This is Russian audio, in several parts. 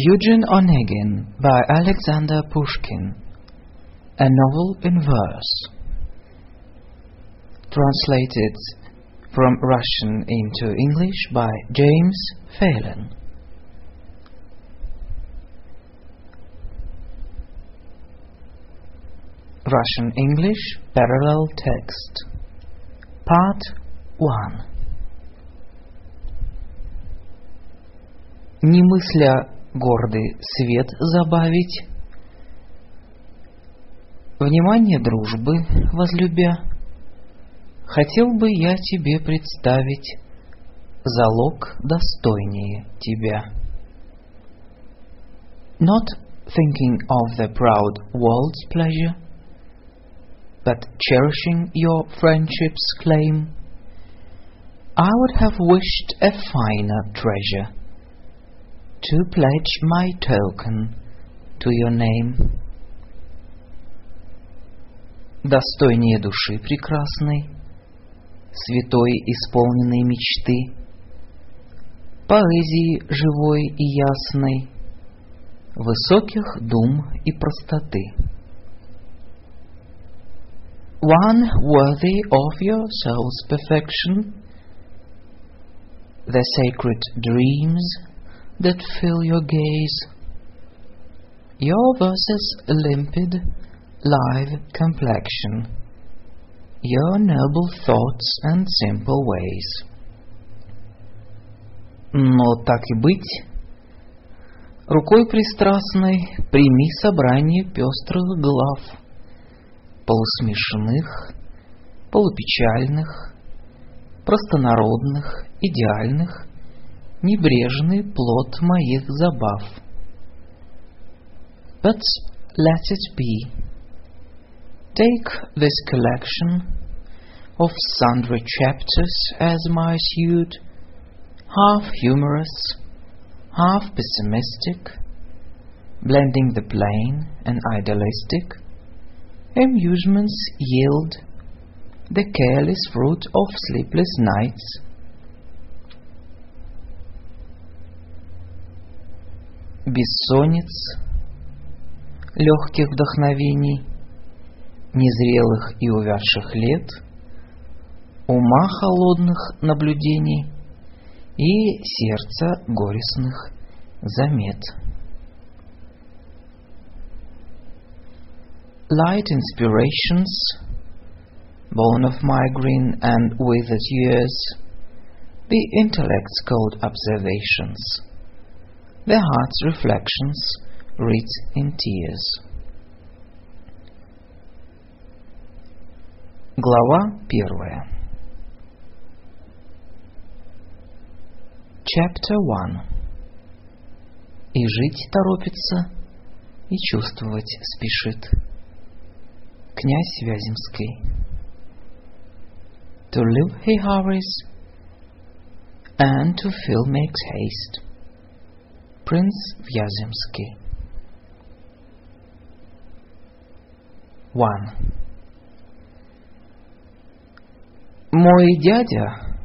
Eugene Onegin by Alexander Pushkin. A novel in verse. Translated from Russian into English by James Phelan. Russian English Parallel Text Part 1 Не мысля гордый свет забавить, Внимание дружбы возлюбя, Хотел бы я тебе представить Залог достойнее тебя. Not thinking of the proud world's pleasure, but cherishing your friendship's claim, I would have wished a finer treasure to pledge my token to your name. Достойнее души прекрасной, святой исполненной мечты, поэзии живой и ясной, высоких дум и простоты. One worthy of your soul's perfection, the sacred dreams that fill your gaze, your verses limpid, live complexion, your noble thoughts and simple ways. Но так и быть, рукой пристрастной прими собрание пестрых глав, полусмешных, полупечальных, простонародных, идеальных, небрежный плод моих забав. But let it be. Take this collection of sundry chapters as my suit, half humorous, half pessimistic, blending the plain and idealistic. Amusements yield the careless fruit of sleepless nights бессонниц, легких вдохновений, незрелых и увядших лет, ума холодных наблюдений и сердца горестных замет. Light inspirations, born of migraine and withered years, the intellect's cold observations – the heart's reflections read in tears. Глава первая. Chapter 1 И жить торопится, и чувствовать спешит. Князь Вяземский To live he hurries, and to feel makes haste. Принц Вяземский. 1. Мой дядя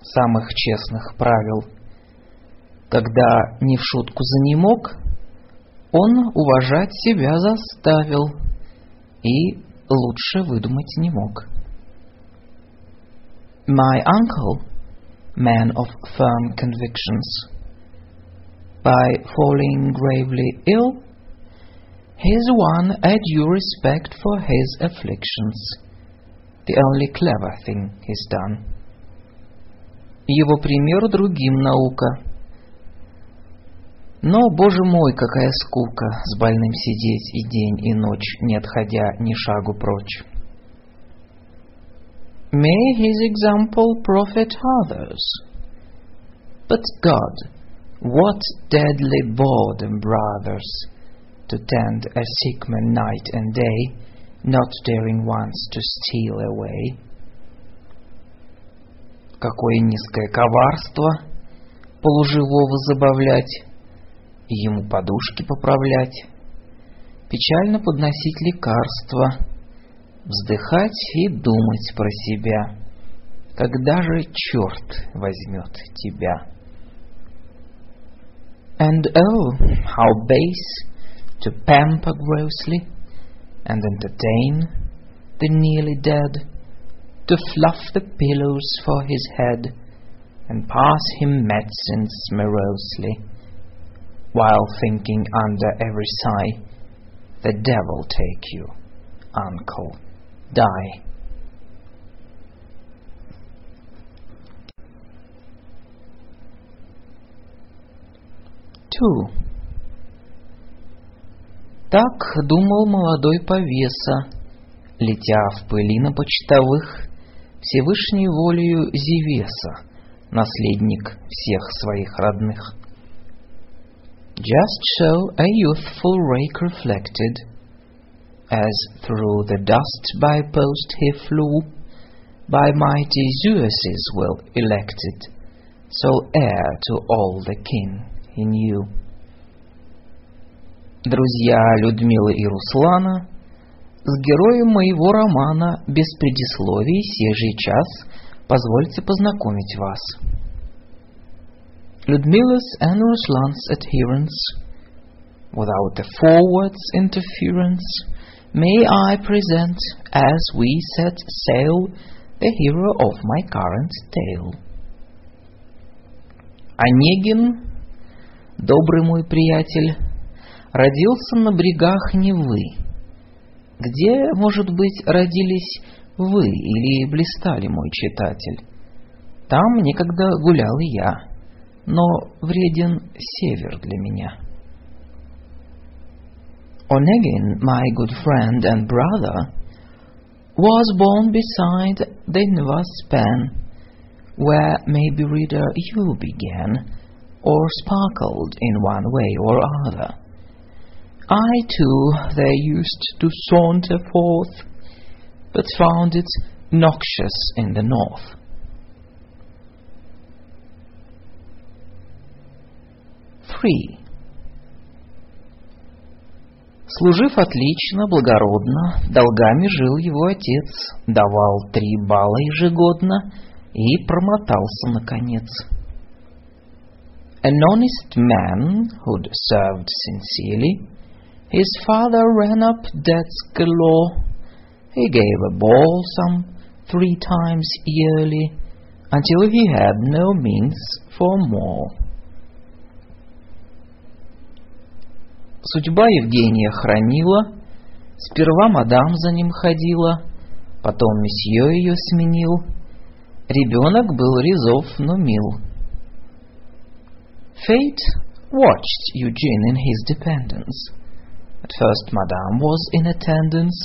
самых честных правил, когда не в шутку занемог, он уважать себя заставил и лучше выдумать не мог. My uncle, man of firm convictions, by falling gravely ill, he's won a due respect for his afflictions, the only clever thing he's done. Его пример другим наука. Но, боже мой, какая скука с больным сидеть и день, и ночь, не отходя ни шагу прочь. May his example profit others. But God, What deadly boredom, brothers, to tend a sick man night and day, not daring once to steal away. Какое низкое коварство полуживого забавлять ему подушки поправлять, печально подносить лекарства, вздыхать и думать про себя, когда же черт возьмет тебя. And oh, how base to pamper grossly and entertain the nearly dead, to fluff the pillows for his head and pass him medicines morosely, while thinking under every sigh, the devil take you, uncle, die. Two. Так думал молодой повеса, летя в пыли на почтовых, Всевышней волею Зевеса, наследник всех своих родных. Just so a youthful rake reflected, as through the dust by post he flew, by mighty Zeus's will elected, so heir to all the kin he knew. Друзья Людмилы и Руслана, с героем моего романа без предисловий сей же час позвольте познакомить вас. Ludmilla's and Ruslan's adherents, without a forward's interference, may I present, as we set sail, the hero of my current tale. Онегин, добрый мой приятель, родился на брегах Невы. Где, может быть, родились вы или блистали, мой читатель? Там некогда гулял я, но вреден север для меня. Onegin, my good friend and brother, was born beside the Neva span, where maybe reader you began, or sparkled in one way or other. I too there used to saunter forth, but found it noxious in the north. Three. Служив отлично, благородно, долгами жил его отец, давал три балла ежегодно и промотался наконец. An honest man who'd served sincerely His father ran up debts galore. He gave a ball some three times yearly until he had no means for more. Судьба Евгения хранила, сперва мадам за ним ходила, потом месье ее сменил. Ребенок был резов, но мил. Fate watched Eugene in his dependence. At first Madame was in attendance,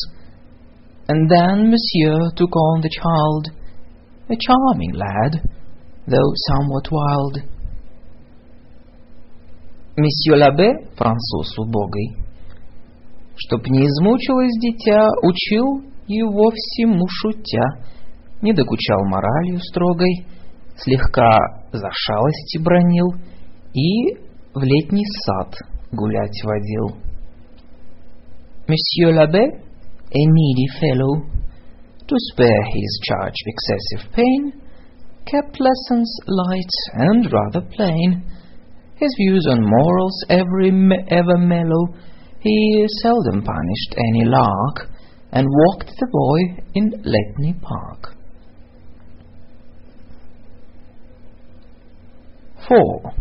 and then Monsieur took on the child, a charming lad, though somewhat wild. Месье Лабе, француз убогой, чтоб не измучилось дитя, учил его всему шутя, не докучал моралью строгой, слегка за шалости бронил и в летний сад гулять водил. Monsieur l'Abbé, a needy fellow, to spare his charge excessive pain, kept lessons light and rather plain. His views on morals every me ever mellow, he seldom punished any lark, and walked the boy in Letney Park. 4.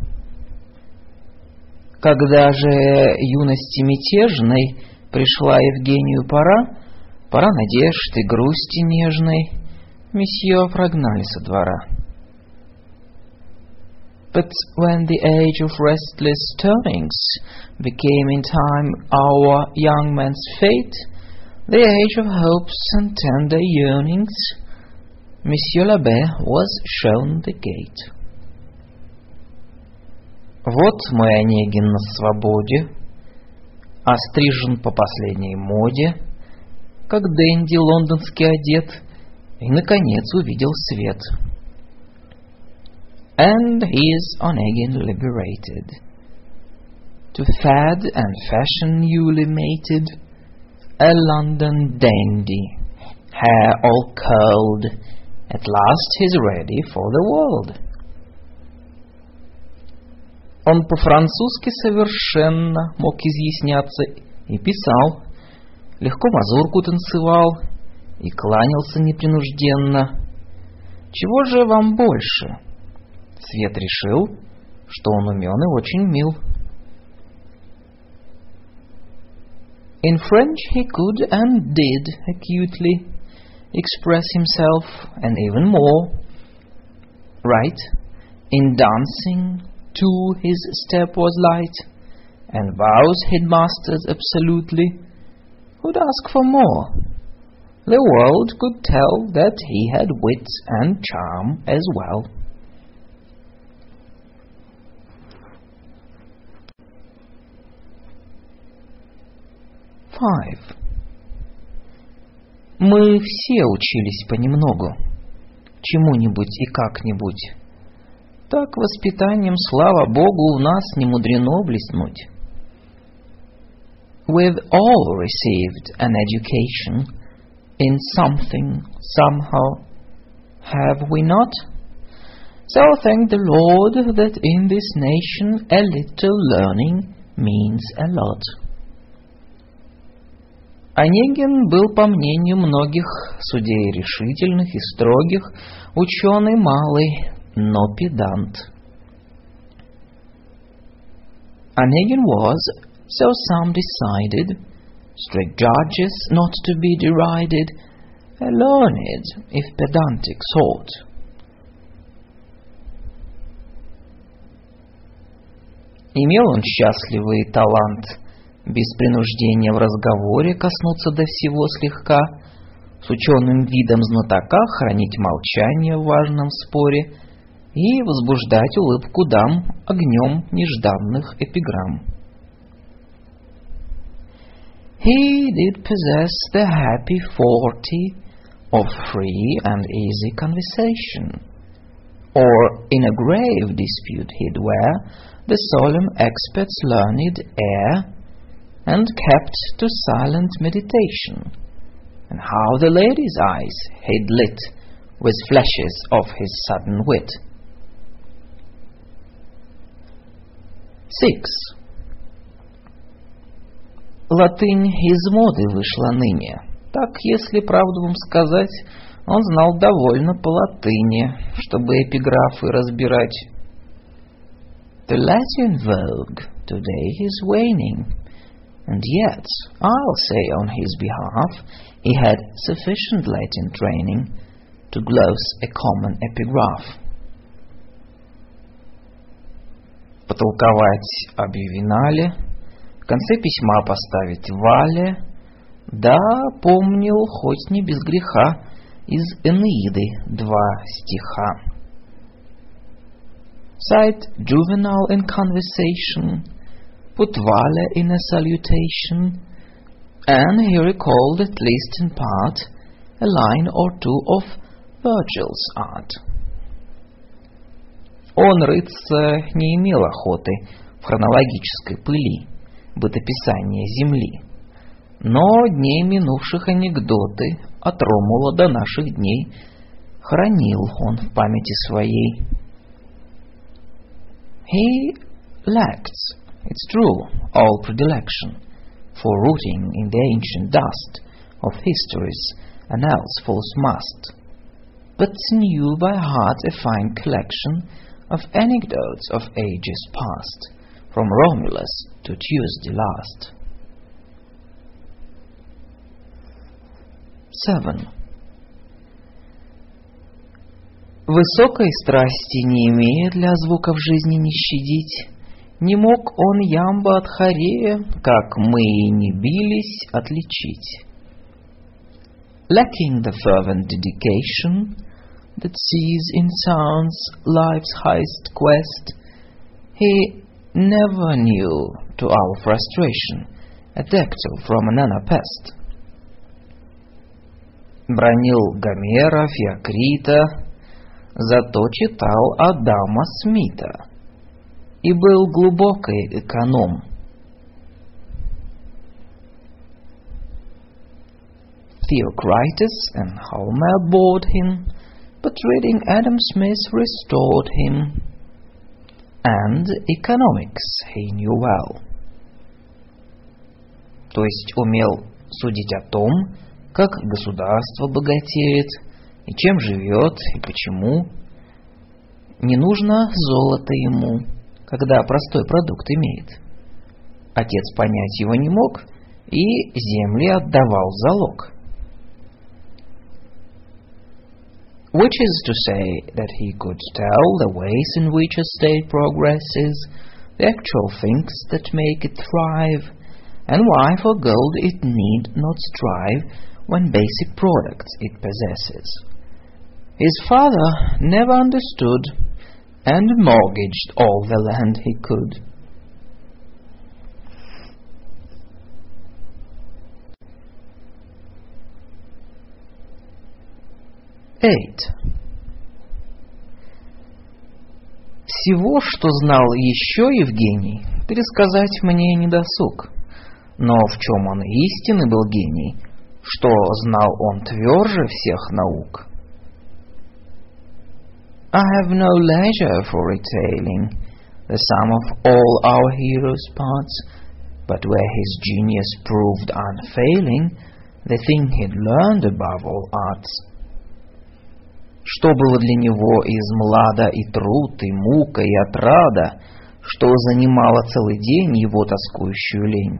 Когда же юности мятежной Пришла Евгению пора, пора надежд и грусти нежной, месье прогнали со двора. But when the age of restless turnings became in time our young man's fate, the age of hopes and tender yearnings, Monsieur l'Abbé was shown the gate. Вот мой Онегин на свободе, острижен по последней моде, как Дэнди лондонский одет, и, наконец, увидел свет. And is on again liberated, to fad and fashion newly mated, a London dandy, hair all curled, at last he's ready for the world. Он по-французски совершенно мог изъясняться и писал, легко мазурку танцевал и кланялся непринужденно. Чего же вам больше? Свет решил, что он умен и очень мил. In French he could and did acutely express himself and even more. Right, in dancing too his step was light, and vows he'd mastered absolutely. Who'd ask for more? The world could tell that he had wit and charm as well. Five. Мы все учились понемногу, чему-нибудь и как-нибудь. Так воспитанием, слава Богу, у нас не мудрено блеснуть. We've all received an education in something, somehow. Have we not? So thank the Lord that in this nation a little learning means a lot. Онегин был, по мнению многих судей решительных и строгих, ученый малый, но педант. Onegin was, so some decided, strict judges not to be derided, a learned, if pedantic sort. Имел он счастливый талант без принуждения в разговоре коснуться до всего слегка, с ученым видом знатока хранить молчание в важном споре и возбуждать улыбку дам огнем нежданных эпиграмм. He did possess the happy forte of free and easy conversation, or in a grave dispute he'd wear the solemn expert's learned air and kept to silent meditation, and how the lady's eyes had lit with flashes of his sudden wit. 6. Латынь из моды вышла ныне. Так, если правду вам сказать, он знал довольно по латыни, чтобы эпиграфы разбирать. The Latin vogue today is waning, and yet, I'll say on his behalf, he had sufficient Latin training to gloss a common epigraph. Потолковать об Ювенале, в конце письма поставить Вале, да, помнил, хоть не без греха, из Энеиды два стиха. Cite Juvenal in conversation – put Vale in a salutation, and he recalled, at least in part, a line or two of Virgil's art. Он, рыться, не имел охоты в хронологической пыли бытописания Земли, но дней минувших анекдоты от Ромула до наших дней хранил он в памяти своей. He lacked it's true, all predilection for rooting in the ancient dust of history's annals false must, but knew by heart a fine collection of anecdotes of ages past, from Romulus to Tuesday last. 7. Высокой страсти не имея для звуков жизни не щадить, Не мог он ямба от хорея, как мы и не бились, отличить. Lacking the fervent dedication that sees in sounds life's highest quest, he never knew, to our frustration, a dactyl from an anapest. Бронил Гомера, Феокрита, зато читал Адама Смита — и был глубокий эконом. Theocritus and Homer bored him, but reading Adam Smith restored him. and economics he knew well. То есть умел судить о том, как государство богатеет, и чем живет, и почему. Не нужно золото ему, когда простой продукт имеет. Отец понять его не мог и земли отдавал залог. Which is to say that he could tell the ways in which a state progresses, the actual things that make it thrive, and why for gold it need not strive when basic products it possesses. His father never understood and mortgaged all the land he could. Eight. Всего, что знал еще Евгений, пересказать мне не досуг. Но в чем он истинный был гений, что знал он тверже всех наук. I have no leisure for retailing the sum of all our hero's parts, but where his genius proved unfailing, the thing he'd learned above all arts. Что было для него из млада и труд, и мука, и отрада, что занимало целый день его тоскующую лень.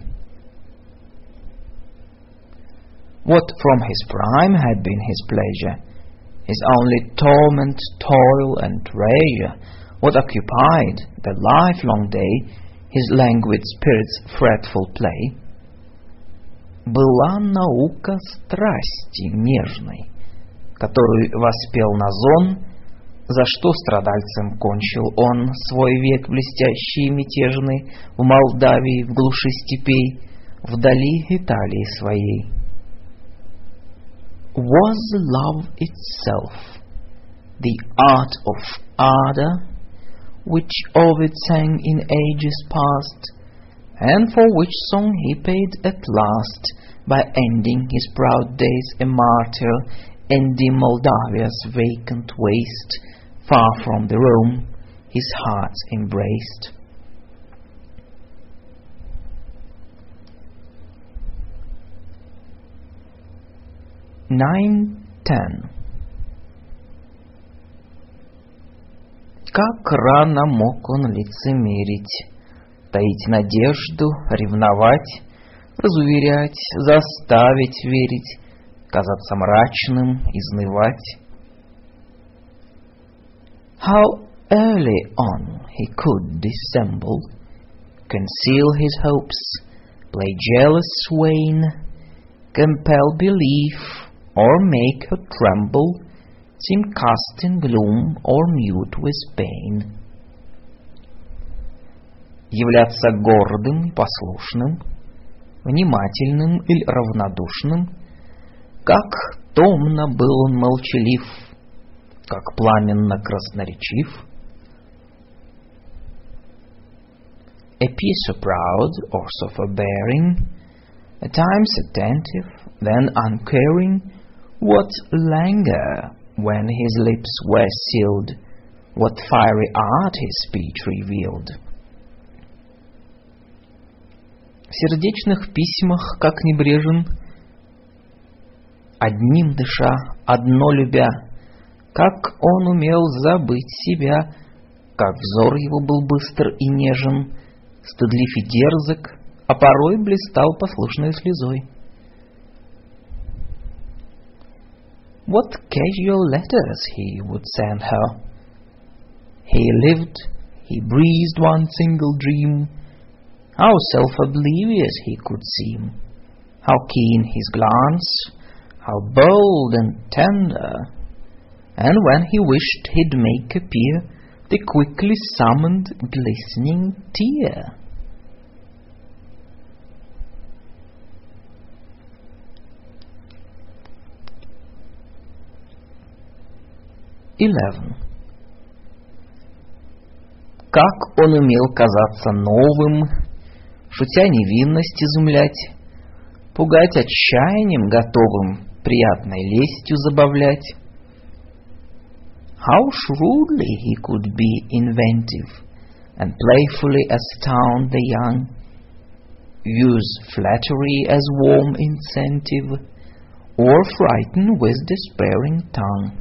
What from his prime had been his pleasure, his only torment, toil, and treasure, what occupied the lifelong day his languid spirit's fretful play, была наука страсти нежной, которую воспел Назон, за что страдальцем кончил он свой век блестящий и мятежный в Молдавии, в глуши степей, вдали Италии своей. was love itself, the art of ardor, which Ovid sang in ages past, and for which song he paid at last by ending his proud days a martyr, ending Moldavia's vacant waste, far from the Rome his heart embraced. Nine ten. Как рано мог он лицемерить, таить надежду, ревновать, разуверять, заставить верить, казаться мрачным, изнывать. How early on he could dissemble, conceal his hopes, play jealous swain, compel belief, or make her tremble, seem cast in gloom or mute with pain. Являться гордым и послушным, внимательным или равнодушным, как томно был он молчалив, как пламенно красноречив. Appear so proud or so forbearing, at times attentive, then uncaring, what languor when his lips were sealed, what fiery art his speech revealed. В сердечных письмах, как небрежен, одним дыша, одно любя, как он умел забыть себя, как взор его был быстр и нежен, стыдлив и дерзок, а порой блистал послушной слезой. What casual letters he would send her. He lived, he breathed one single dream. How self oblivious he could seem, how keen his glance, how bold and tender. And when he wished he'd make appear the quickly summoned glistening tear. Eleven. Как он умел казаться новым, шутя невинность изумлять, пугать отчаянием готовым, приятной лестью забавлять. How shrewdly he could be inventive, and playfully astound the young. Use flattery as warm incentive, or frighten with despairing tongue.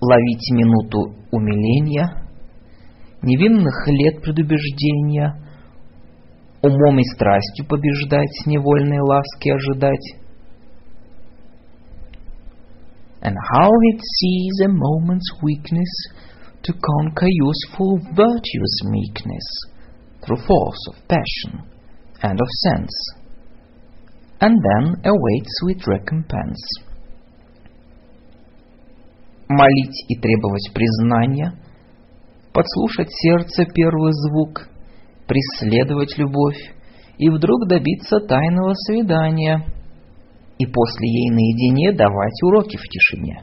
Ловите минуту умиления, невинных лет предубеждения, умом и страстью побеждать, невольные ласки ожидать. And how it sees a moment's weakness to conquer useful virtuous meekness through force of passion and of sense, and then awaits sweet recompense. Молить и требовать признания, подслушать сердце первый звук, преследовать любовь и вдруг добиться тайного свидания, и после ей наедине давать уроки в тишине.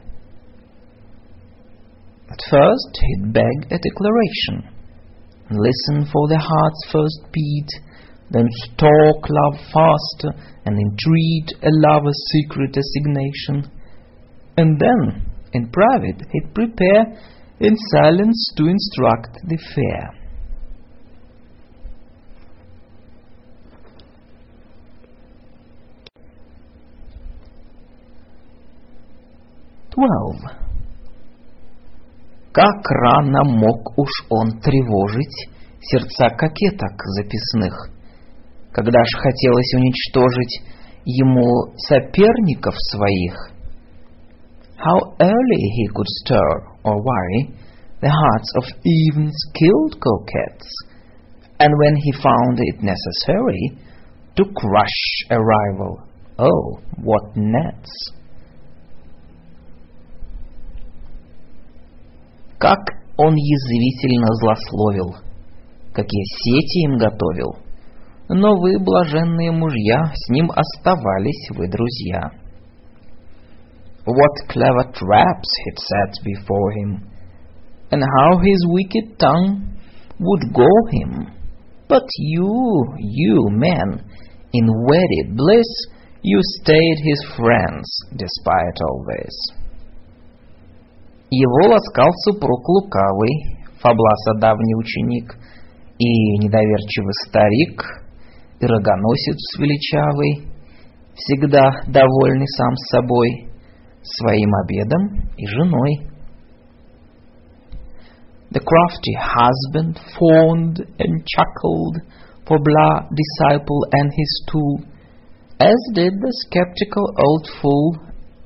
At first he'd beg a declaration, listen for the heart's first beat, then stalk love faster and entreat a lover's secret assignation, and then, in private, he'd prepare in silence to instruct the fair. Twelve. Как рано мог уж он тревожить сердца кокеток записных, когда ж хотелось уничтожить ему соперников своих. How early he could stir or worry the hearts of even skilled coquettes, and when he found it necessary to crush a rival, oh, what nets! Как он язвительно злословил, какие сети им готовил. Но вы, блаженные мужья, с ним оставались вы друзья. What clever traps he'd set before him, and how his wicked tongue would go him. But you, you men, in wedded bliss, you stayed his friends despite all this. Его ласкал супруг лукавый, Фабласа давний ученик, и недоверчивый старик, и рогоносец величавый, всегда довольный сам собой, своим обедом и женой. The crafty husband fawned and chuckled for blah disciple and his tool, as did the skeptical old fool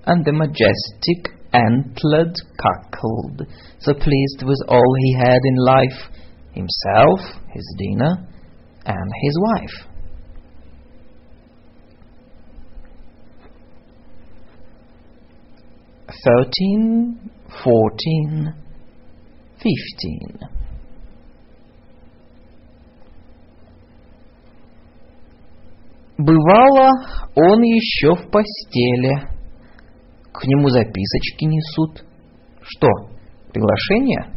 and the majestic antlered cuckold, so pleased with all he had in life, himself, his dinner, and his wife. Thirteen, fourteen, fifteen. Бывало, он еще в постели к нему записочки несут. Что, приглашение?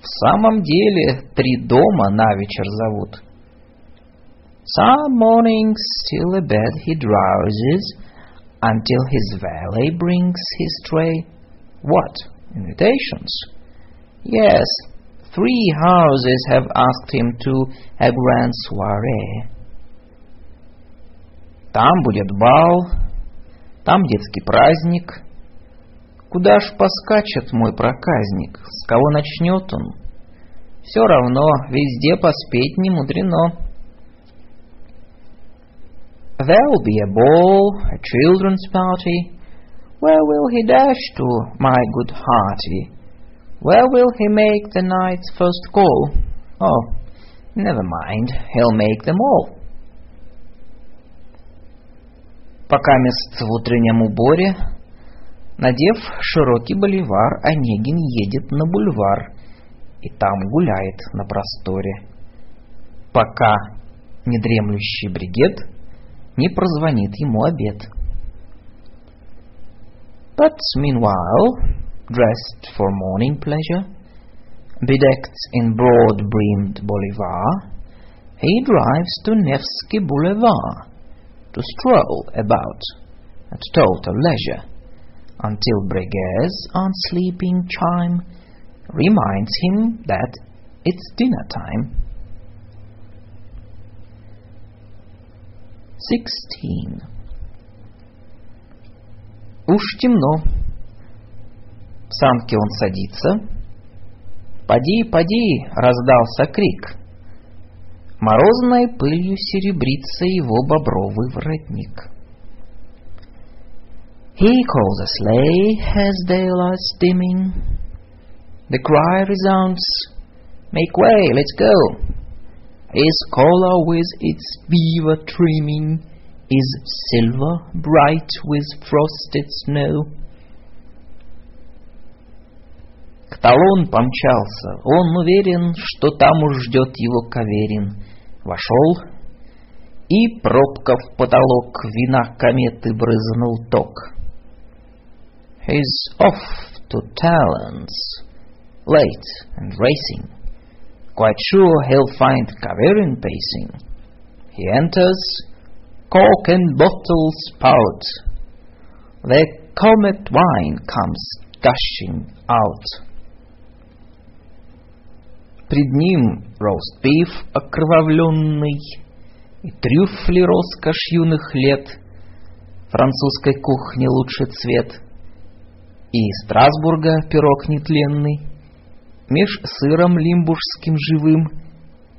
В самом деле, три дома на вечер зовут. Some mornings till a bed he drowses, until his valet brings his tray. What, invitations? Yes, three houses have asked him to a grand soiree. Там будет бал, там детский праздник. Куда ж поскачет мой проказник? С кого начнет он? Все равно, везде поспеть не мудрено. There'll be a ball, a children's party. Where will he dash to, my good hearty? Where will he make the night's first call? Oh, never mind, he'll make them all. Пока мест в утреннем уборе, надев широкий боливар, Онегин едет на бульвар и там гуляет на просторе. Пока недремлющий бригет не прозвонит ему обед. But meanwhile, dressed for morning pleasure, bedecked in broad-brimmed bolivar, he drives to Nevsky Boulevard to stroll about at total leisure until Breguet's unsleeping chime reminds him that it's dinner time. 16. Уж темно. В санке он садится. «Поди, поди!» — раздался крик. Морозной пылью серебрится его бобровый воротник. He calls a sleigh as daylight's dimming. The cry resounds, Make way, let's go! His collar with its beaver trimming is silver, bright with frosted snow. К талон помчался, он уверен, что там уж ждет его Каверин. Вошел, и пробка в потолок вина кометы брызнул ток. He's off to Talons, late and racing. Quite sure he'll find Kaverin pacing. He enters, cork and bottle spout. The comet wine comes gushing out. Пред ним рост-биф окровавленный И трюфли роскошь юных лет, Французской кухни лучший цвет, И Страсбурга пирог нетленный, Меж сыром лимбургским живым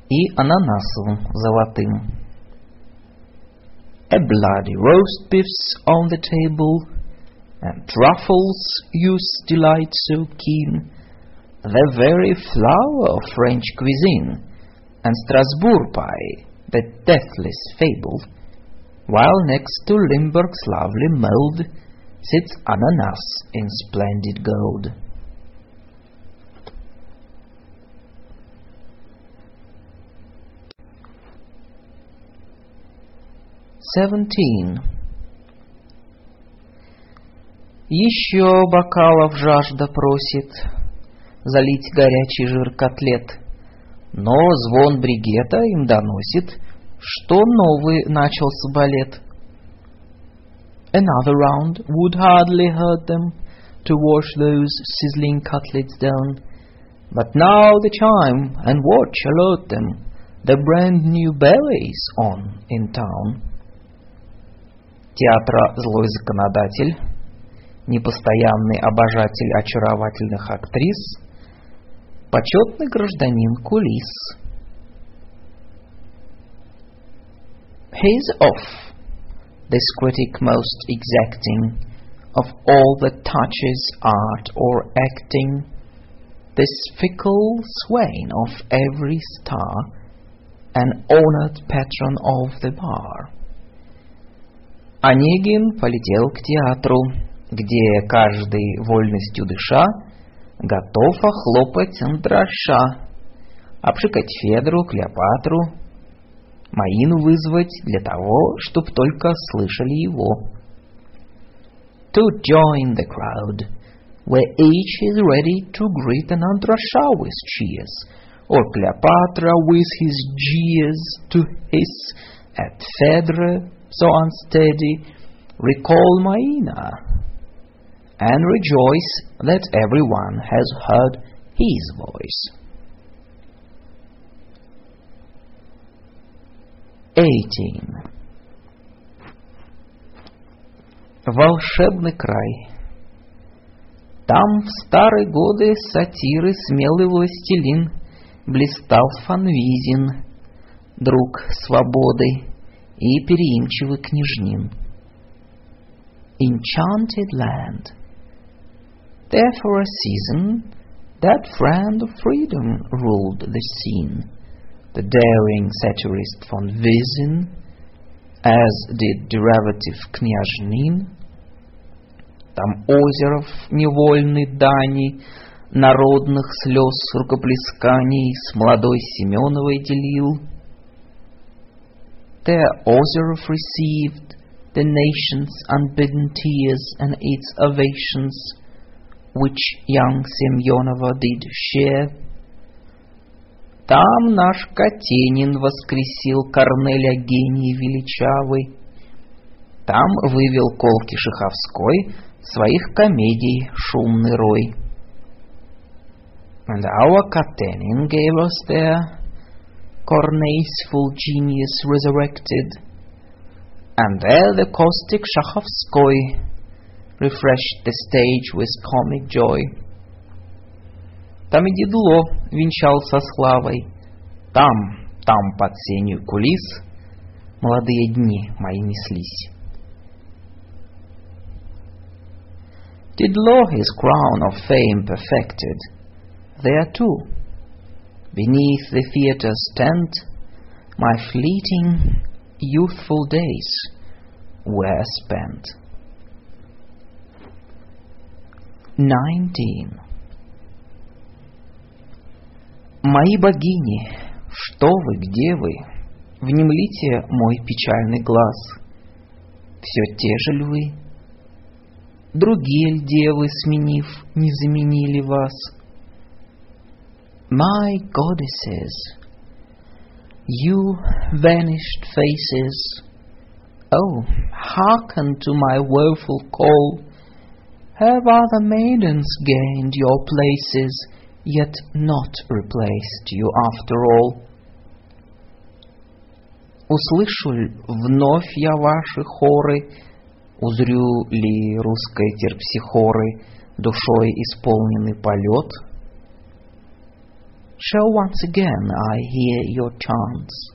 И ананасовым золотым. A bloody roast beef's on the table, and truffles use delight so keen, the very flower of French cuisine, and Strasbourg pie, the deathless fable, while next to Limburg's lovely mold sits ananas in splendid gold. Seventeen. Еще бокалов жажда просит залить горячий жир котлет, но звон бригета им доносит, что новый начался балет. Another round would hardly hurt them to wash those sizzling cutlets down, but now the chime and watch alert them, the brand new ballet's on in town. Театра злой законодатель, непостоянный обожатель очаровательных актрис, почетный гражданин кулис. He's off, this critic most exacting of all that touches art or acting, this fickle swain of every star, an honored patron of the bar. Онегин полетел к театру, где каждый, вольностью дыша, готов охлопать Андраша, обшикать Федру, Клеопатру, Маину вызвать для того, чтоб только слышали его. To join the crowd, where each is ready to greet an Andrasha with cheers, or Cleopatra with his jeers to hiss at Phaedra so unsteady, recall Maina, and rejoice that everyone has heard his voice. 18. Волшебный край. Там в старые годы сатиры смелый властелин блистал Фанвизин, друг свободы и переимчивый княжнин. Enchanted land. There for a season, that friend of freedom ruled the scene, the daring satirist von Wiesin, as did derivative княжнин. Там озеров невольной дани, народных слез рукоплесканий с молодой Семеновой делил. There Ozerov received the nation's unbidden tears and its ovations, which young Semyonova did share. Там наш Катенин воскресил Корнеля гений величавый. Там вывел Колки Шиховской своих комедий шумный рой. And our Katenin gave us their Cornaceful genius resurrected, and there the caustic Shakhovskoy refreshed the stage with comic joy. Там и Дедло венчался славой, там, там под сенью кулис молодые дни мои неслись. Didlo his crown of fame perfected, there too, beneath the theatre's tent, my fleeting youthful days were spent. 19. Мои богини, что вы, где вы? Внемлите мой печальный глаз. Все те же ль вы? Другие девы, сменив, не заменили вас? My goddesses, you vanished faces, oh, hearken to my woeful call. Have other maidens gained your places, yet not replaced you after all? Услышу ль вновь я ваши хоры, Узрю ли русской терпсихоры Душой исполненный полет? Shall once again I hear your chants,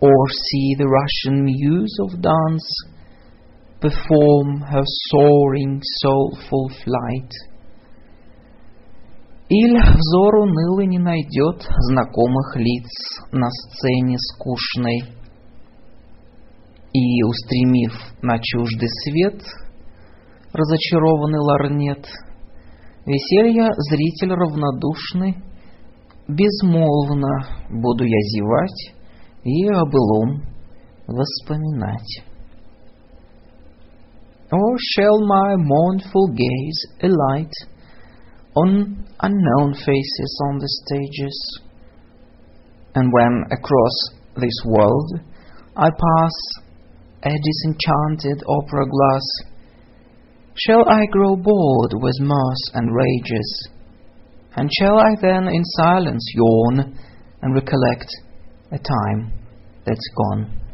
Or see the Russian muse of dance Perform her soaring soulful flight? Иль взор унылый не найдет знакомых лиц на сцене скучной, И, устремив на чуждый свет, разочарованный ларнет, Веселья зритель равнодушный, безмолвно буду я зевать И о былом воспоминать. Or shall my mournful gaze alight on unknown faces on the stages? And when across this world I pass a disenchanted opera glass, shall I grow bored with mirth and rages? And shall I then in silence yawn and recollect a time that's gone?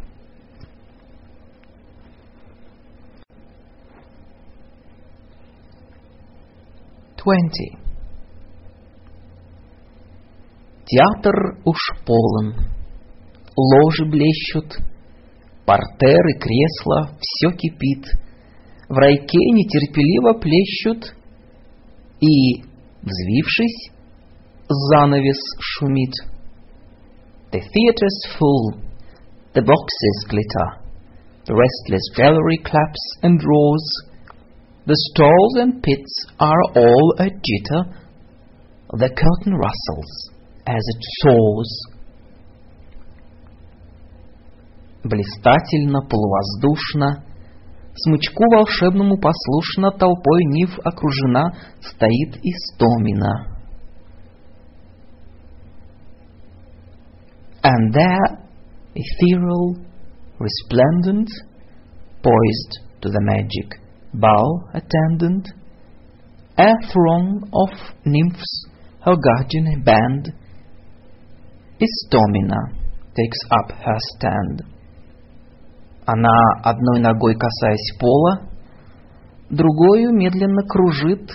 Twenty. Театр уж полон, ложи блещут, портеры, кресла, все кипит, в райке нетерпеливо плещут, и, взвившись, занавес шумит. The theatre's full, the boxes glitter, the restless gallery claps and roars, the stalls and pits are all a jitter, the curtain rustles as it soars. Блистательно, полувоздушно, Смычку волшебному послушно Толпой нив окружена Стоит Истомина. And there, ethereal, resplendent, Poised to the magic bow attendant, A throng of nymphs, her guardian band, Истомина takes up her stand. Она, одной ногой касаясь пола, другою медленно кружит,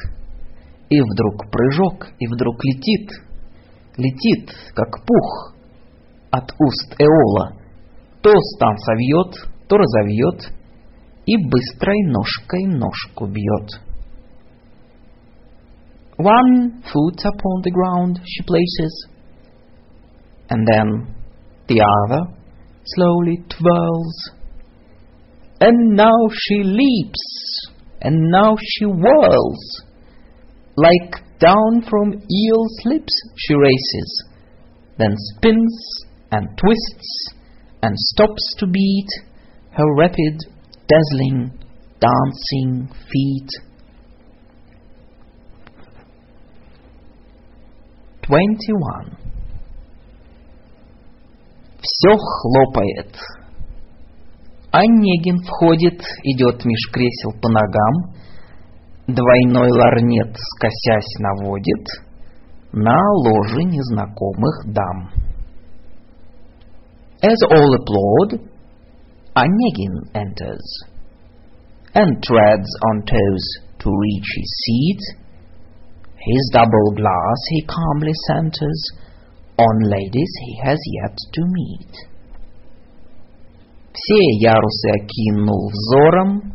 и вдруг прыжок, и вдруг летит, летит, как пух от уст Эола, то стан совьет, то разовьет, и быстрой ножкой ножку бьет. One foot upon the ground she places, and then the other slowly twirls and now she leaps, and now she whirls. Like down from eel's lips she races, then spins and twists and stops to beat her rapid, dazzling, dancing feet. Twenty-one. Все хлопает. Онегин входит, идет меж кресел по ногам, Двойной ларнет, скосясь, наводит, на ложе незнакомых дам. As all applaud, Onegin enters and treads on toes to reach his seat. His double glass he calmly centers on ladies he has yet to meet. Все ярусы окинул взором,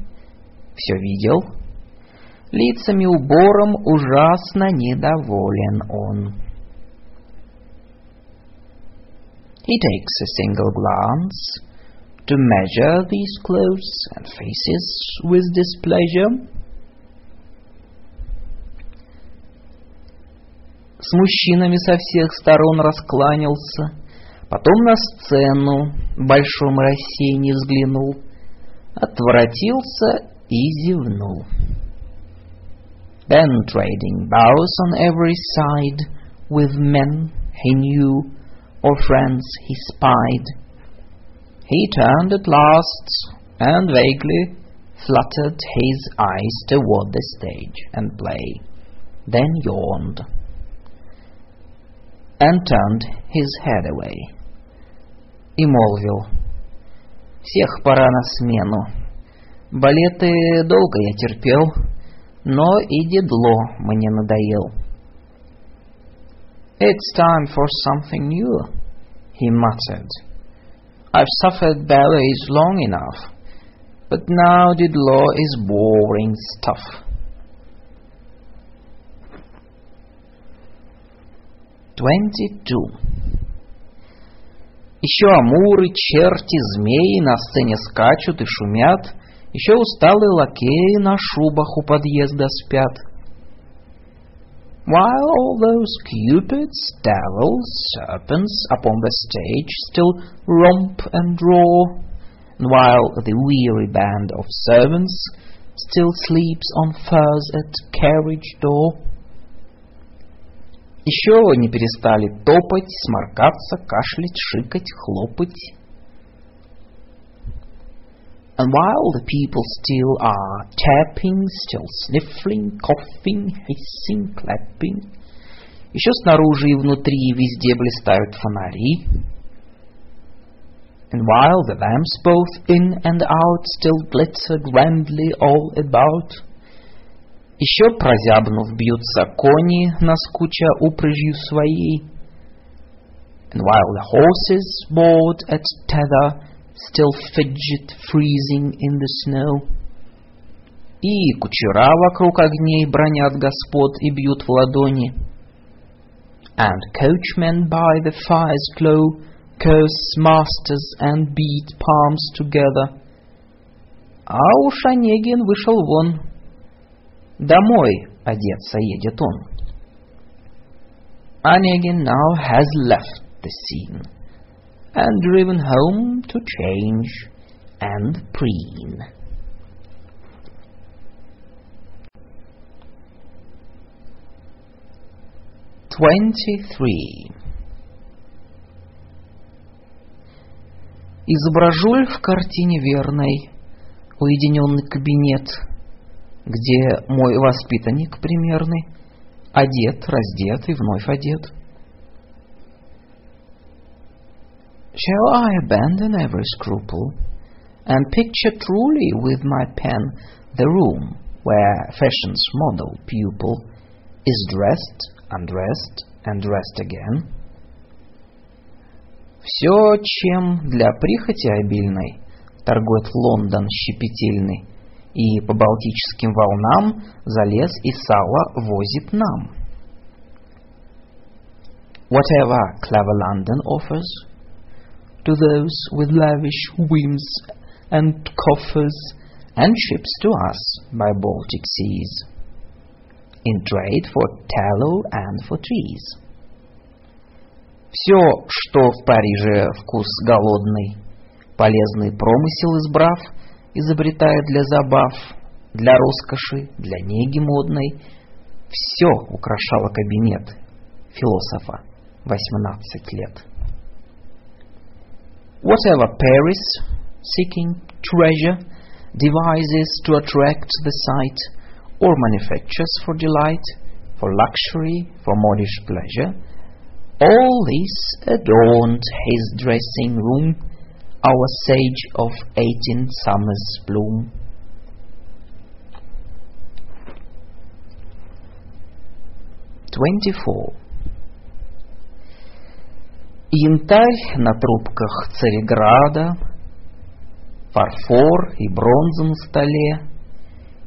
все видел, лицами убором ужасно недоволен он. He takes a single glance to measure these clothes and faces with displeasure. С мужчинами со всех сторон раскланялся, потом на сцену в большом рассеянии взглянул, отворотился и зевнул. Then trading bows on every side with men he knew or friends he spied, he turned at last and vaguely fluttered his eyes toward the stage and play, then yawned and turned his head away. И молвил, «Всех пора на смену. Балеты долго я терпел, но и дедло мне надоел». It's time for something new, he muttered. I've suffered ballets long enough, but now Didelot is boring stuff. Twenty-two. Еще амуры, черти, змеи на сцене скачут и шумят, еще усталые лакеи на шубах у подъезда спят. While all those cupids, devils, serpents upon the stage still romp and roar, and while the weary band of servants still sleeps on furs at carriage door, Еще не перестали топать, сморкаться, кашлять, шикать, хлопать. And while the people still are tapping, still sniffling, coughing, hissing, clapping, еще снаружи и внутри везде блистают фонари. And while the lamps both in and out still glitter grandly all about, Еще прозябнув бьются кони, наскуча упряжью своей. And while the horses bored at tether still fidget freezing in the snow, и кучера вокруг огней бронят господ и бьют в ладони. And coachmen by the fire's glow curse masters and beat palms together. А уж Онегин вышел вон, Домой одеться едет он. Onegin now has left the scene And driven home to change and preen. Twenty-three. Изображу в картине верной уединенный кабинет — где мой воспитанник примерный одет, раздет и вновь одет. Shall I abandon every scruple and picture truly with my pen the room where fashion's model pupil is dressed, undressed, and dressed again? Все, чем для прихоти обильной торгует Лондон щепетильный, и по Балтическим волнам за лес и сало возит нам. Whatever clever London offers to those with lavish whims and coffers and ships to us by Baltic seas, in trade for tallow and for trees. Все, что в Париже вкус голодный, полезный промысел избрав — изобретает для забав, для роскоши, для неги модной. Все украшало кабинет философа 18 лет. Whatever Paris, seeking treasure, devises to attract the sight, or manufactures for delight, for luxury, for modish pleasure, all this adorned his dressing room, our sage of eighteen summers' bloom. Twenty-four. Янтарь на трубках Цареграда, фарфор и бронза на столе,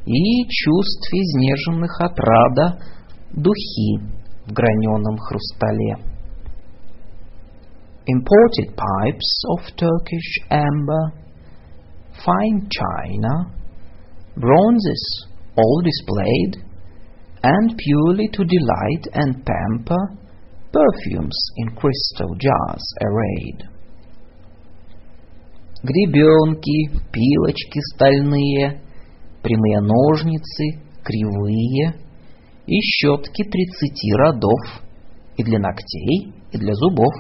и чувств изнеженных отрада духи в граненом хрустале. Imported pipes of Turkish amber, fine china, bronzes all displayed, and purely to delight and pamper, perfumes in crystal jars arrayed. Гребенки, пилочки стальные, прямые ножницы, кривые и щетки тридцати родов и для ногтей, и для зубов.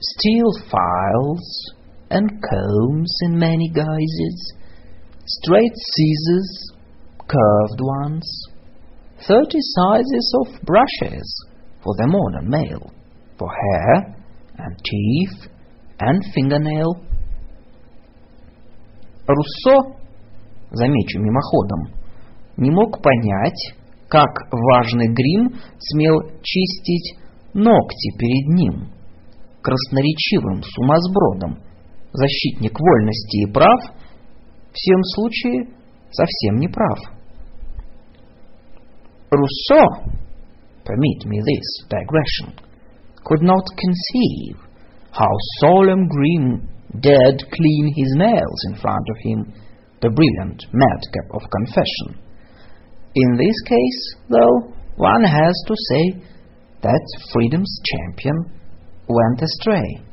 Steel files and combs in many guises, straight scissors, curved ones, thirty sizes of brushes for the modern male, for hair and teeth and fingernail. Руссо, замечу мимоходом, не мог понять, как важный грим смел чистить ногти перед ним, красноречивым сумасбродом, защитник вольности и прав, в всем случае совсем не прав. Rousseau, permit me this digression, could not conceive how solemn Grimm dared clean his nails in front of him, the brilliant madcap of confession. In this case, though, one has to say that freedom's champion went astray.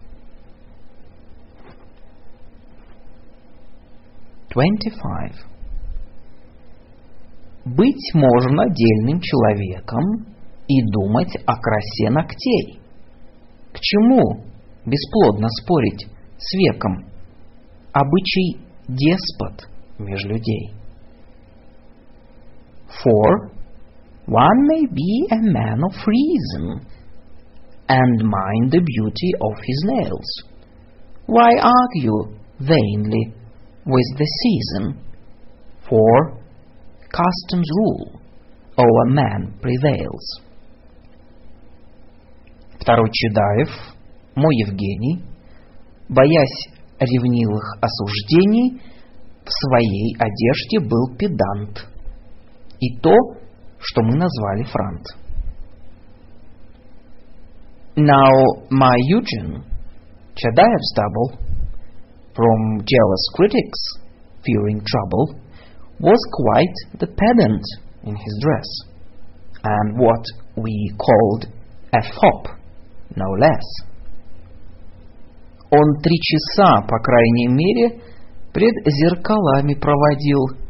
25. Быть можно дельным человеком и думать о красе ногтей. К чему бесплодно спорить с веком? Обычай деспот меж людей. For one may be a man of reason and mind the beauty of his nails. Why argue vainly with the season? For custom's rule over man prevails. Второй Чедаев, мой Евгений, боясь ревнивых осуждений, в своей одежде был педант. И то, что мы назвали франт. Now, my Eugen, Chadaev's double, from jealous critics, fearing trouble, was quite the pedant in his dress, and what we called a fop, no less. Он три часа, по крайней мере, пред зеркалами проводил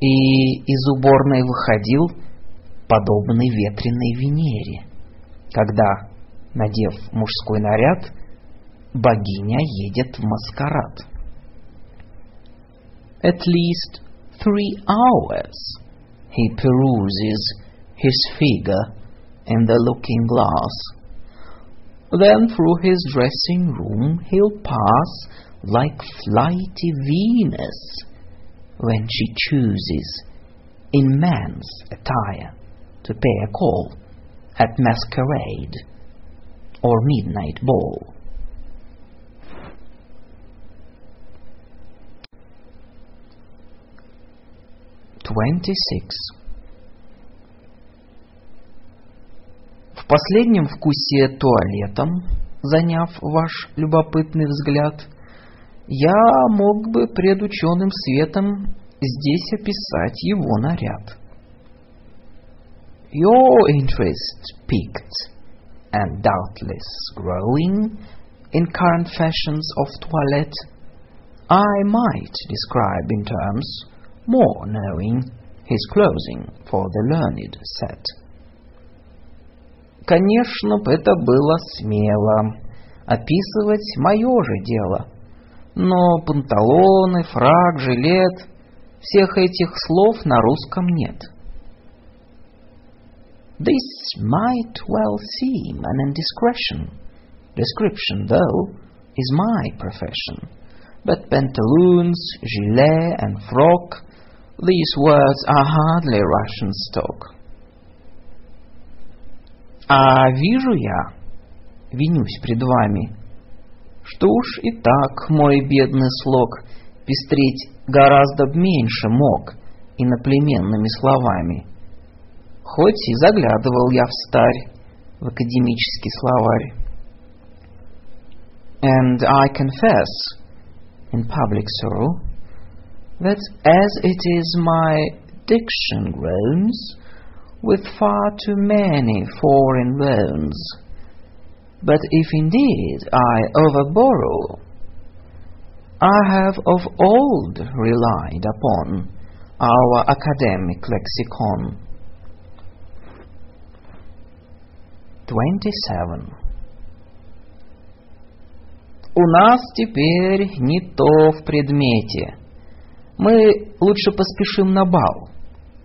и из уборной выходил, подобный ветреной Венере, когда, надев мужской наряд, богиня едет в маскарад. At least three hours he peruses his figure in the looking glass. Then through his dressing room he'll pass like flighty Venus when she chooses in man's attire to pay a call at masquerade or midnight ball. Twenty-six. В последнем вкусе туалетом, заняв ваш любопытный взгляд, я мог бы пред ученым светом здесь описать его наряд. Your interest piqued and doubtless growing in current fashions of toilette, I might describe in terms more knowing his clothing for the learned set. Конечно, это было смело. Описывать мое же дело. Но панталоны, фраг, жилет — всех этих слов на русском нет. This might well seem an indiscretion. Description, though, is my profession. But pantaloons, gilet, and frock, these words are hardly Russian stock. А вижу я, винюсь пред вами, что уж и так мой бедный слог пестреть гораздо меньше мог иноплеменными словами. Хоть и заглядывал я в старь, в академический словарь. And I confess, in public sorrow, that as it is my diction groans with far too many foreign loans, but if indeed I overborrow, I have of old relied upon our academic lexicon. 27. У нас теперь не то в предмете. Мы лучше поспешим на бал,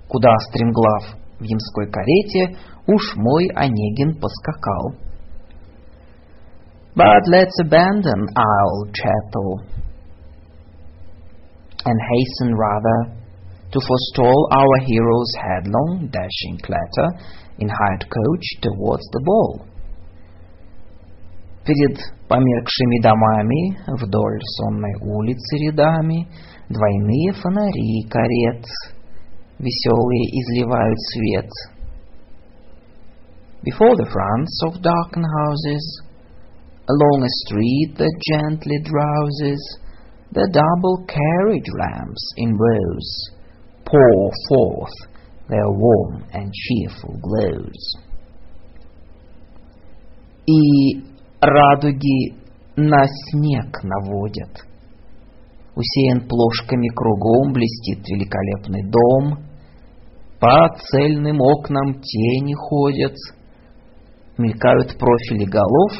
куда стремглав в ямской карете уж мой Онегин поскакал. But let's abandon our chattel and hasten rather to forestall our hero's headlong, dashing clatter in hired coach towards the ball. Перед померкшими домами вдоль сонной улицы рядами двойные фонари карет веселые изливают свет. Before the fronts of darkened houses, along a street that gently drowses, the double carriage lamps in rows pour forth their warm and cheerful glows. И радуги на снег наводят. Усеян плошками кругом блестит великолепный дом. По цельным окнам тени ходят, мелькают профили голов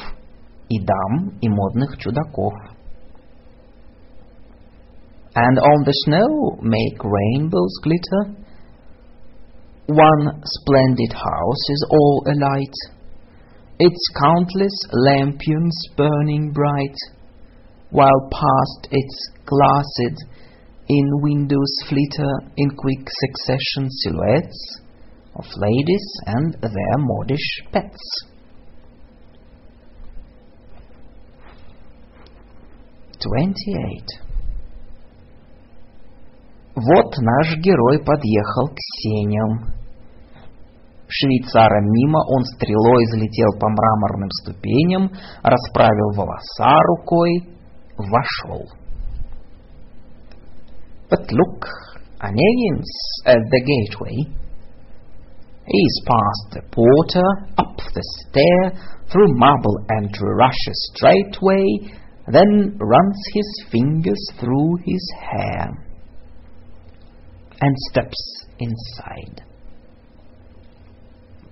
и дам, и модных чудаков. And on the snow make rainbows glitter. One splendid house is all alight its countless lampions burning bright, while past its glassed in windows flitter in quick succession silhouettes of ladies and their modish pets. Twenty-eight. Вот наш герой подъехал к сеням. Швейцара мимо он стрелой взлетел по мраморным ступеням, расправил волоса рукой, вошел. But look, Onegin's at the gateway. He's past the porter, up the stair, through marble entry rushes straightway, then runs his fingers through his hair and steps inside.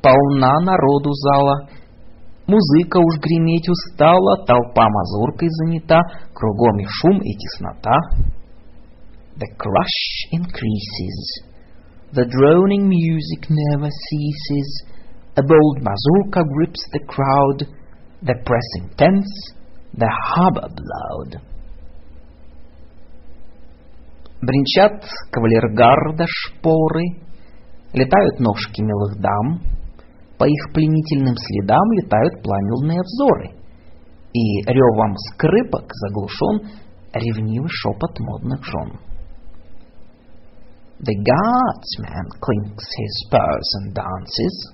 полна народу зала. Музыка уж греметь устала, толпа мазуркой занята, кругом и шум, и теснота. The crush increases, the droning music never ceases, a bold mazurka grips the crowd, the press intense, the hubbub loud. Бринчат кавалергарда шпоры, летают ножки милых дам, по их пленительным следам летают пламенные взоры, и ревом скрипок заглушен ревнивый шепот модных жен. The guardsman clinks his spurs and dances.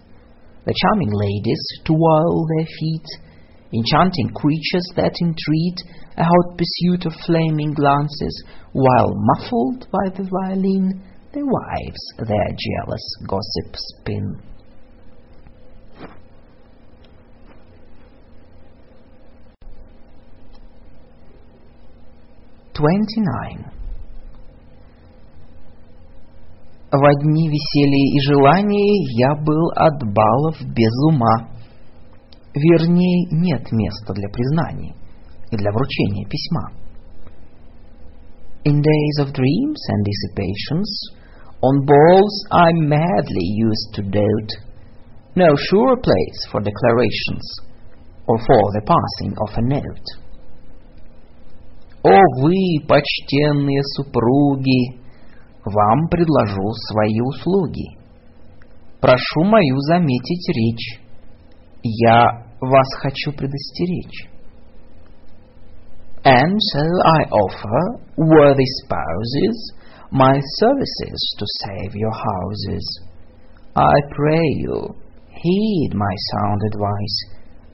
The charming ladies twirl their feet, enchanting creatures that entreat a hot pursuit of flaming glances, while muffled by the violin, the wives their jealous gossip spin. 29. В дни веселья и желаний я был от балов без ума. Вернее, нет места для признаний и для вручения письма. In days of dreams and dissipations, on balls I madly used to dote, no sure place for declarations or for the passing of a note. О вы, почтенные супруги, вам предложу свои услуги. Прошу мою заметить речь. Я вас хочу предостеречь. And so I offer, worthy spouses, my services to save your houses. I pray you, heed my sound advice.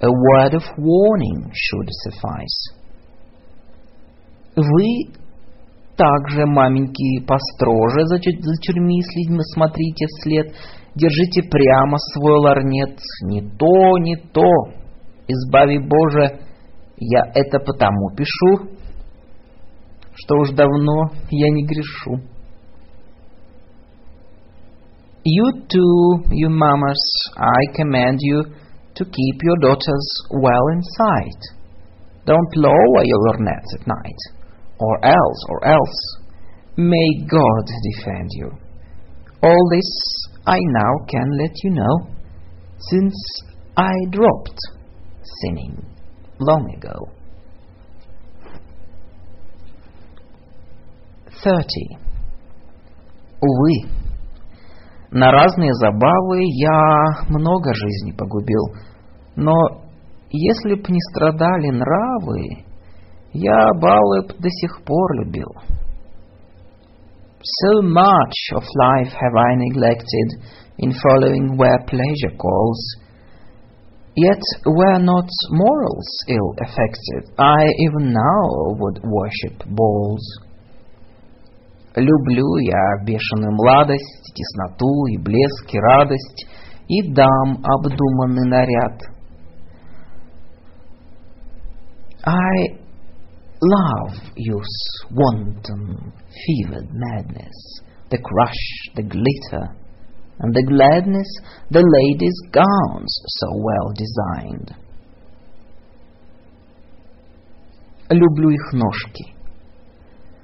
A word of warning should suffice. Вы также, маменьки, построже за, за чурьми следьми, смотрите вслед, держите прямо свой ларнет. Не то, не то. Избави Боже, я это потому пишу, что уж давно я не грешу. You too, you mammas, I command you to keep your daughters well in sight. Don't lower your lorgnettes at night, or else, or else, may God defend you. All this I now can let you know, since I dropped sinning long ago. 30. Увы, на разные забавы я много жизни погубил, но если б не страдали нравы, я балы б до сих пор любил. So much of life have I neglected in following where pleasure calls. Yet were not morals ill affected, I even now would worship balls. Люблю я бешеную младость, тесноту и блеск, и радость, и дам обдуманный наряд. I love youth's wanton, fevered madness, the crush, the glitter, and the gladness, the ladies' gowns so well designed. Люблю их ножки.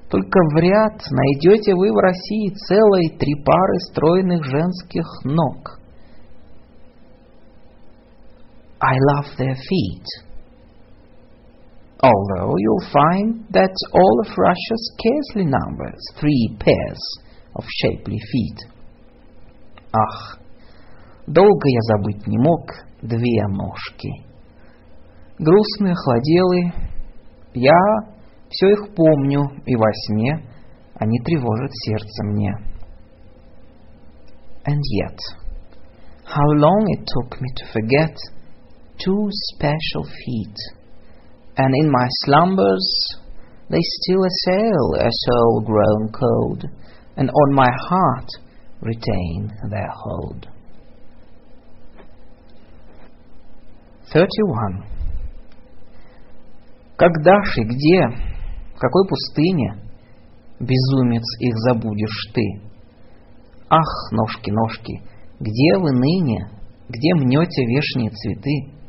Только в ряд найдете вы в России целые три пары стройных женских ног. I love their feet. Although you'll find that all of Russia scarcely numbers three pairs of shapely feet. Ах, долго я забыть не мог две ножки. Грустные, охладелые, я все их помню, и во сне они тревожат сердце мне. And yet, how long it took me to forget two special feet, and in my slumbers they still assail a soul grown cold, and on my heart retain their hold. 31. Когда ж и где, в какой пустыне, безумец, их забудешь ты? Ах, ножки, ножки, где вы ныне, где мнете вешние цветы?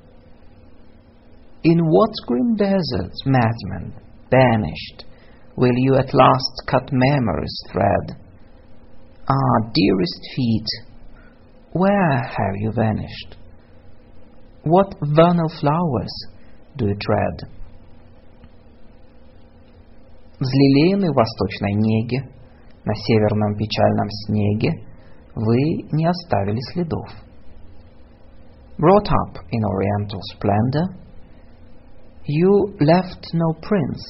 In what grim desert, madman, banished, will you at last cut memory's thread? Ah, dearest feet, where have you vanished? What vernal flowers do you tread? Взлелеены в восточной неге, на северном печальном снеге, вы не оставили следов. Brought up in oriental splendor, you left no prints,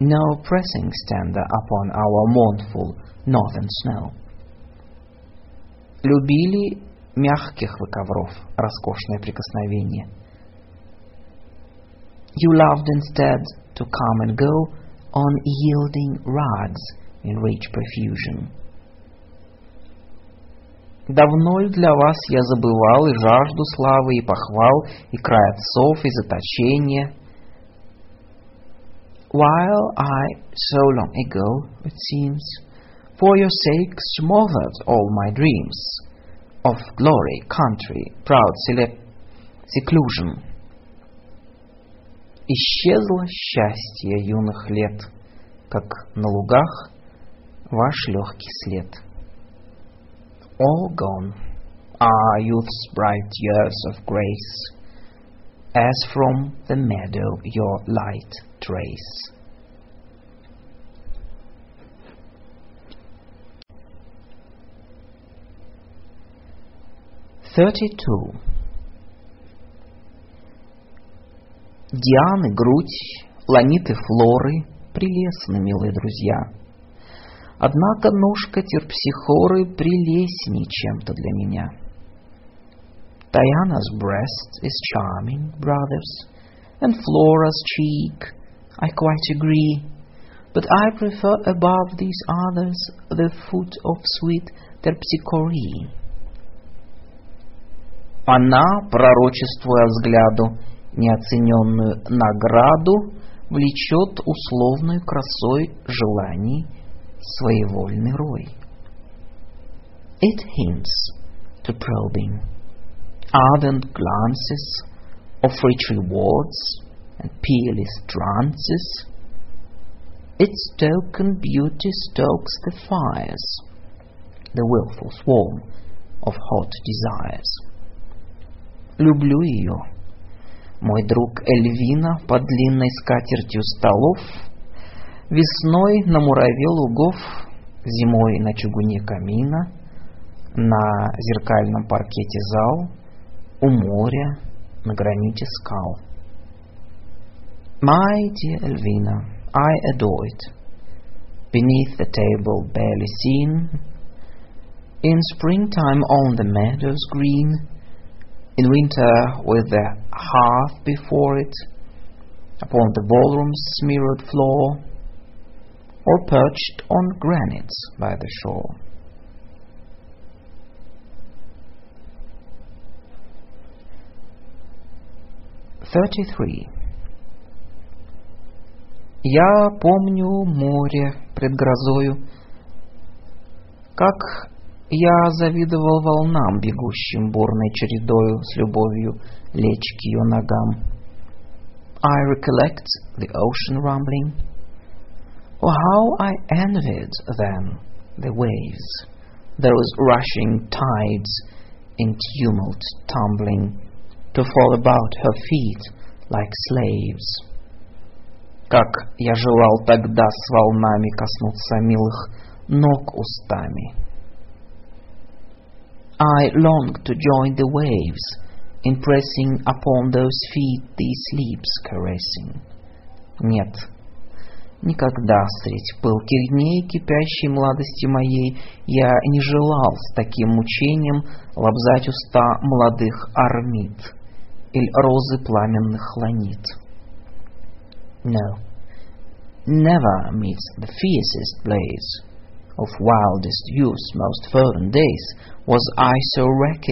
no pressing stander upon our mournful northern snow. Любили мягких вы ковров, роскошное прикосновение. You loved instead to come and go on yielding rugs in rich profusion. Давно ли для вас я забывал и жажду славы, и похвал, и край отцов, и заточения? While I, so long ago, it seems, for your sake smothered all my dreams of glory, country, proud select seclusion. Исчезло счастье юных лет, как на лугах ваш легкий след. All gone, are youth's bright years of grace, as from the meadow your light trace. Thirty-two. Дианы грудь, ланиты флоры, прелестны, милые друзья. Однако ножка терпсихоры прелестней чем-то для меня. Diana's breast is charming, brothers, and Flora's cheek, I quite agree, but I prefer above these others the foot of sweet Terpsichore. Она, пророчествуя взгляду неоцененную награду, влечет условной красой желаний своевольный рой. It hints to probing ardent glances of rich rewards and peerless trances. Its token beauty stokes the fires, the willful swarm of hot desires. Люблю ее, мой друг Эльвина под длинной скатертью столов, весной на мураве лугов, зимой на чугуне камина, на зеркальном паркете зал, у моря, на граните скал. My dear Elvina, I adore it. Beneath the table barely seen, in springtime on the meadows green, in winter with the hearth before it, upon the ballroom's smeared floor, or perched on granites by the shore. Thirty-three. Я помню море пред грозою, как я завидовал волнам, бегущим бурной чередою с любовью лечь к ее ногам. I recollect the ocean rumbling. Oh, how I envied then the waves, those rushing tides in tumult tumbling to fall about her feet like slaves. Как я желал тогда с волнами коснуться милых ног устами. I longed to join the waves in pressing upon those feet these lips caressing. Нет, никогда средь пылких дней кипящей младости моей я не желал с таким мучением лобзать уста молодых армид или розы пламенных ланит. No, never meets the fiercest blaze of wildest youth's most fervent days was I so wrecked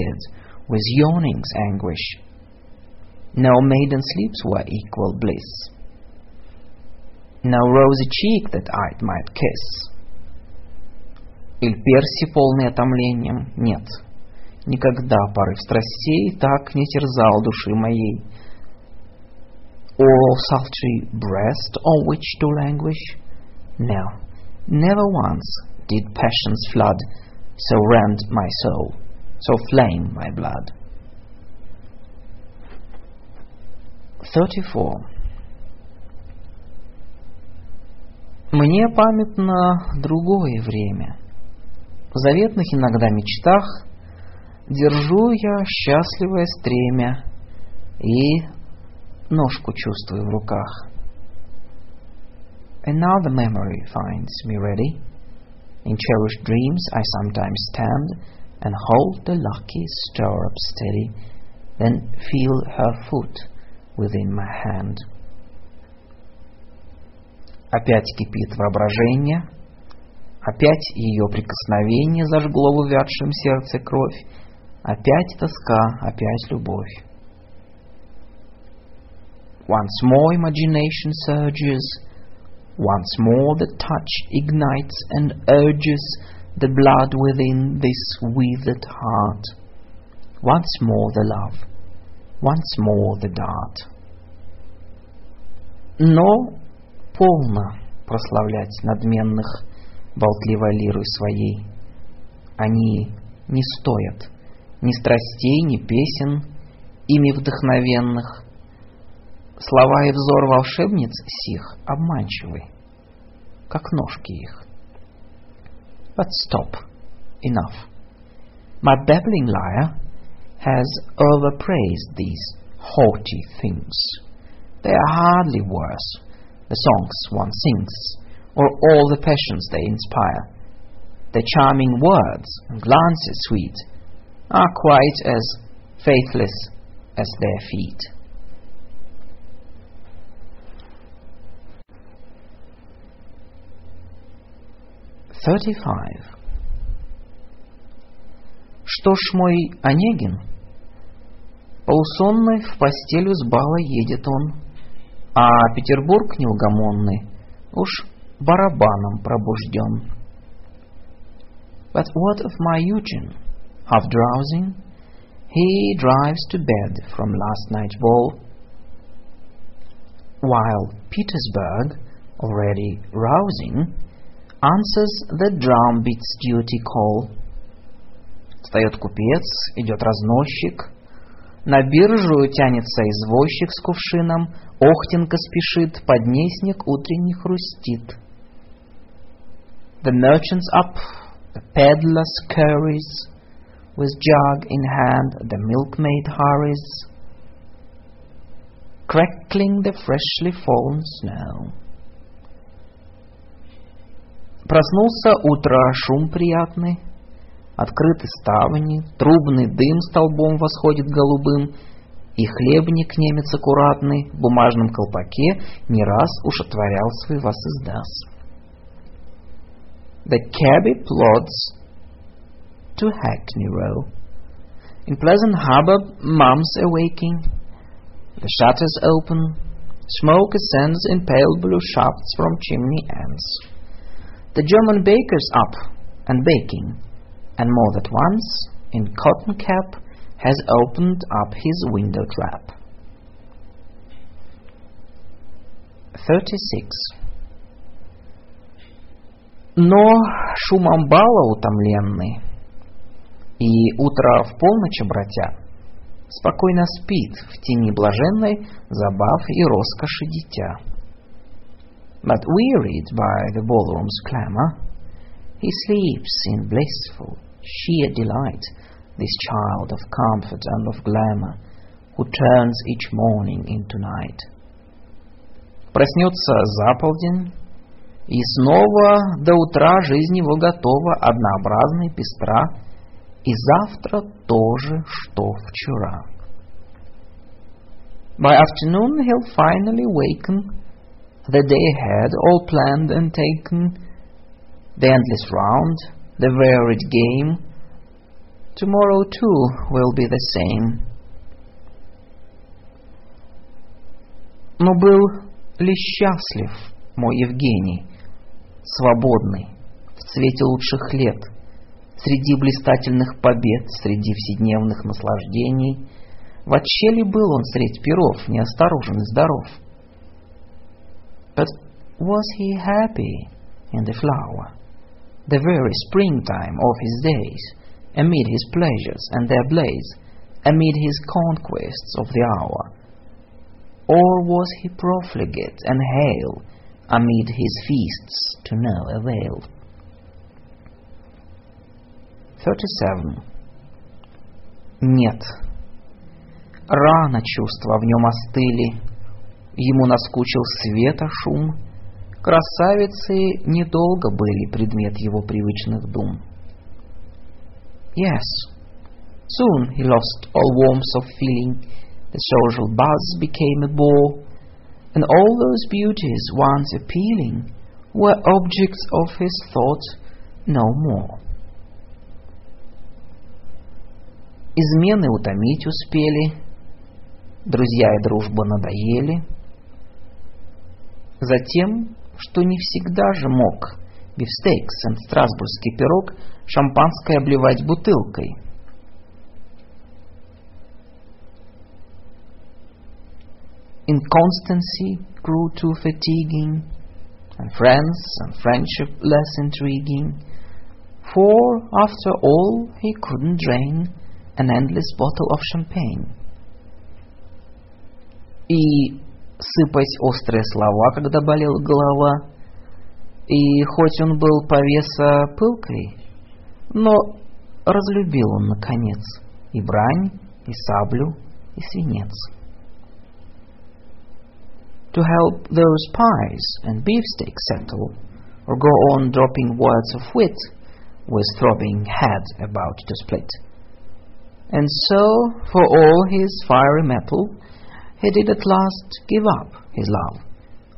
with yearning's anguish. No maiden sleeps were equal bliss, no rosy cheek that I might kiss. Иль перси полный отомлением? Нет, никогда порыв страстей так не терзал души моей. Or sultry breast on which to languish? No, never once did passion's flood so rend my soul, so flame my blood. 34. Мне памятно другое время. В заветных иногда мечтах держу я счастливое стремя и ножку чувствую в руках. Another memory finds me ready. In cherished dreams I sometimes stand and hold the lucky stirrup steady, then feel her foot within my hand. Опять кипит воображение, опять ее прикосновение зажгло в увядшем сердце кровь, опять тоска, опять любовь. Once more imagination surges, once more the touch ignites and urges the blood within this withered heart. Once more the love, once more the dart. Но полно прославлять надменных болтливой лирой своей. Они не стоят Ни страстей, ни песен, ими вдохновенных. Слова и взор волшебниц сих обманчивы, как ножки их. But stop, enough. My babbling lyre has overpraised these haughty things. They are hardly worth the songs one sings, or all the passions they inspire. The charming words and glances sweet are quite as faithless as their feet. Thirty-five. Что ж, мой Онегин, полусонный в постелю с бала едет он, а Петербург неугомонный уж барабаном пробужден. But what of my Eugen? Half drowsing, he drives to bed from last night's ball, while Petersburg, already rousing, answers the drumbeat's duty call. Встает купец, идет разносчик, на биржу тянется извозчик с кувшином, Охтенка спешит, поднесник утренний хрустит. The merchant's up, the peddler scurries, with jug in hand the milkmaid hurries, crackling the freshly fallen snow. Проснулся утро, шум приятный, открыты ставни, трубный дым столбом восходит голубым, и хлебник немец аккуратный в бумажном колпаке не раз уж отворял свой вас издас. The cabby plods to Hackney Row. In pleasant harbor, mum's awaking. The shutters open. Smoke ascends in pale blue shafts from chimney ends. The German baker's up and baking, and more than once, in cotton cap, has opened up his window trap. 36. Но шумом бала утомленный и утро в полночь обратя, спокойно спит в тени блаженной забав и роскоши дитя. But wearied by the ballroom's clamor, he sleeps in blissful, sheer delight, this child of comfort and of glamour, who turns each morning into night. Проснется за полдень, и снова до утра жизнь его готова, однообразна и пестра, и завтра то же, что вчера. By afternoon he'll finally waken, the day ahead all planned and taken, the endless round, the varied game. Tomorrow too will be the same. Но был ли счастлив мой Евгений, свободный, в цвете лучших лет, среди блистательных побед, среди вседневных наслаждений? Вообще ли был он средь перов, неосторожен и здоров? But was he happy in the flower, the very springtime of his days, amid his pleasures and their blaze, amid his conquests of the hour? Or was he profligate and hale amid his feasts to no avail? 37. Нет. Рано чувства в нем остыли, ему наскучил света шум, красавицы недолго были предмет его привычных дум. Yes, soon he lost all warmth of feeling, the social buzz became a bore, and all those beauties once appealing were objects of his thought no more. Измены утомить успели, друзья и дружба надоели. Затем, что не всегда же мог бифстейкс и страсбургский пирог шампанское обливать бутылкой. Inconstancy grew too fatiguing, and friends and friendship less intriguing, for after all he couldn't drain an endless bottle of champagne. И сыпать острые слова, когда болела голова. И хоть он был повеса пылкой, но разлюбил он, наконец, и брань, и саблю, и свинец. To help those pies and beefsteaks settle, or go on dropping words of wit, with throbbing head about to split. And so, for all his fiery metal, he did at last give up his love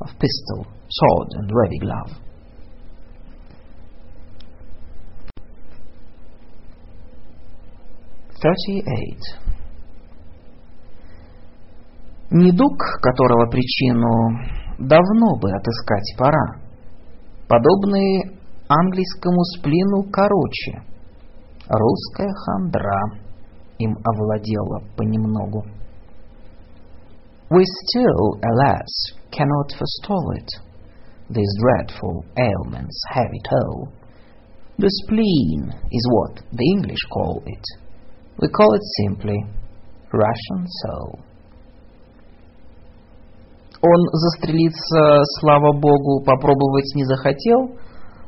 of pistol, sword, and ready glove. Thirty-eight. Недуг, которого причину давно бы отыскать пора, подобный английскому сплину короче, русская хандра им овладела понемногу. We still, alas, cannot forestall it, this dreadful ailment's heavy toll. The spleen is what the English call it. We call it simply Russian soul. Он застрелиться, слава богу, попробовать не захотел,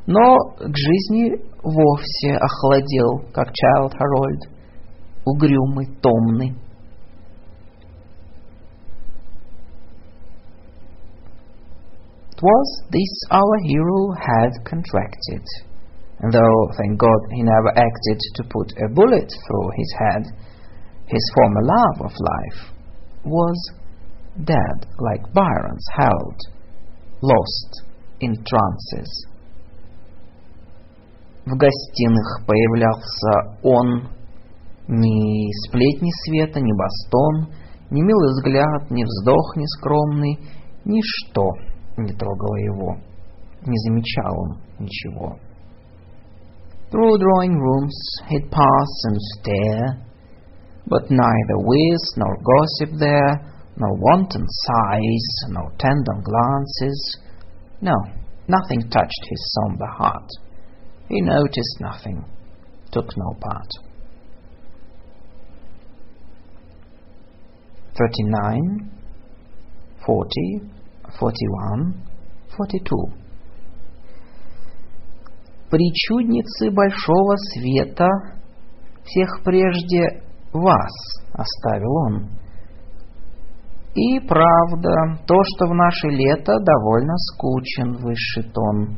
но к жизни вовсе охладел, как Чайлд Харольд, угрюмый, томный. was this our hero had contracted. And though, thank God, he never acted to put a bullet through his head, his former love of life was dead like Byron's held, lost in trances. В гостиных появлялся он, ни сплетни света, ни бастон, ни милый взгляд, ни вздох нескромный, ничто не трогало его, не замечал он ничего. Through drawing rooms he'd pass and stare, but neither whist nor gossip there, nor wanton sighs, nor tender glances. No, nothing touched his somber heart. He noticed nothing, took no part. 39, 40, 41, 42. Причудницы большого света всех прежде вас оставил он. И правда, то, что в наше лето довольно скучен высший тон.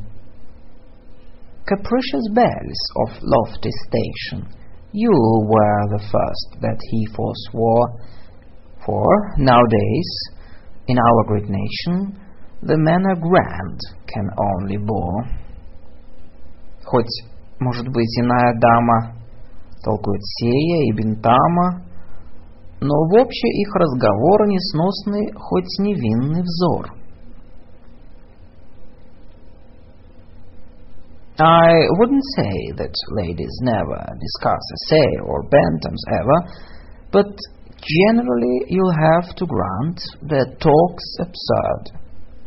Capricious bells of lofty station, you were the first that he forswore, for nowadays In our great nation, the manner grand can only bore. Хоть, может быть, иная дама толкует сея и бентама, но в общий их разговор несносный, хоть невинный взор. I wouldn't say that ladies never discuss essay or bantams ever, but Generally, you'll have to grant that talk's absurd,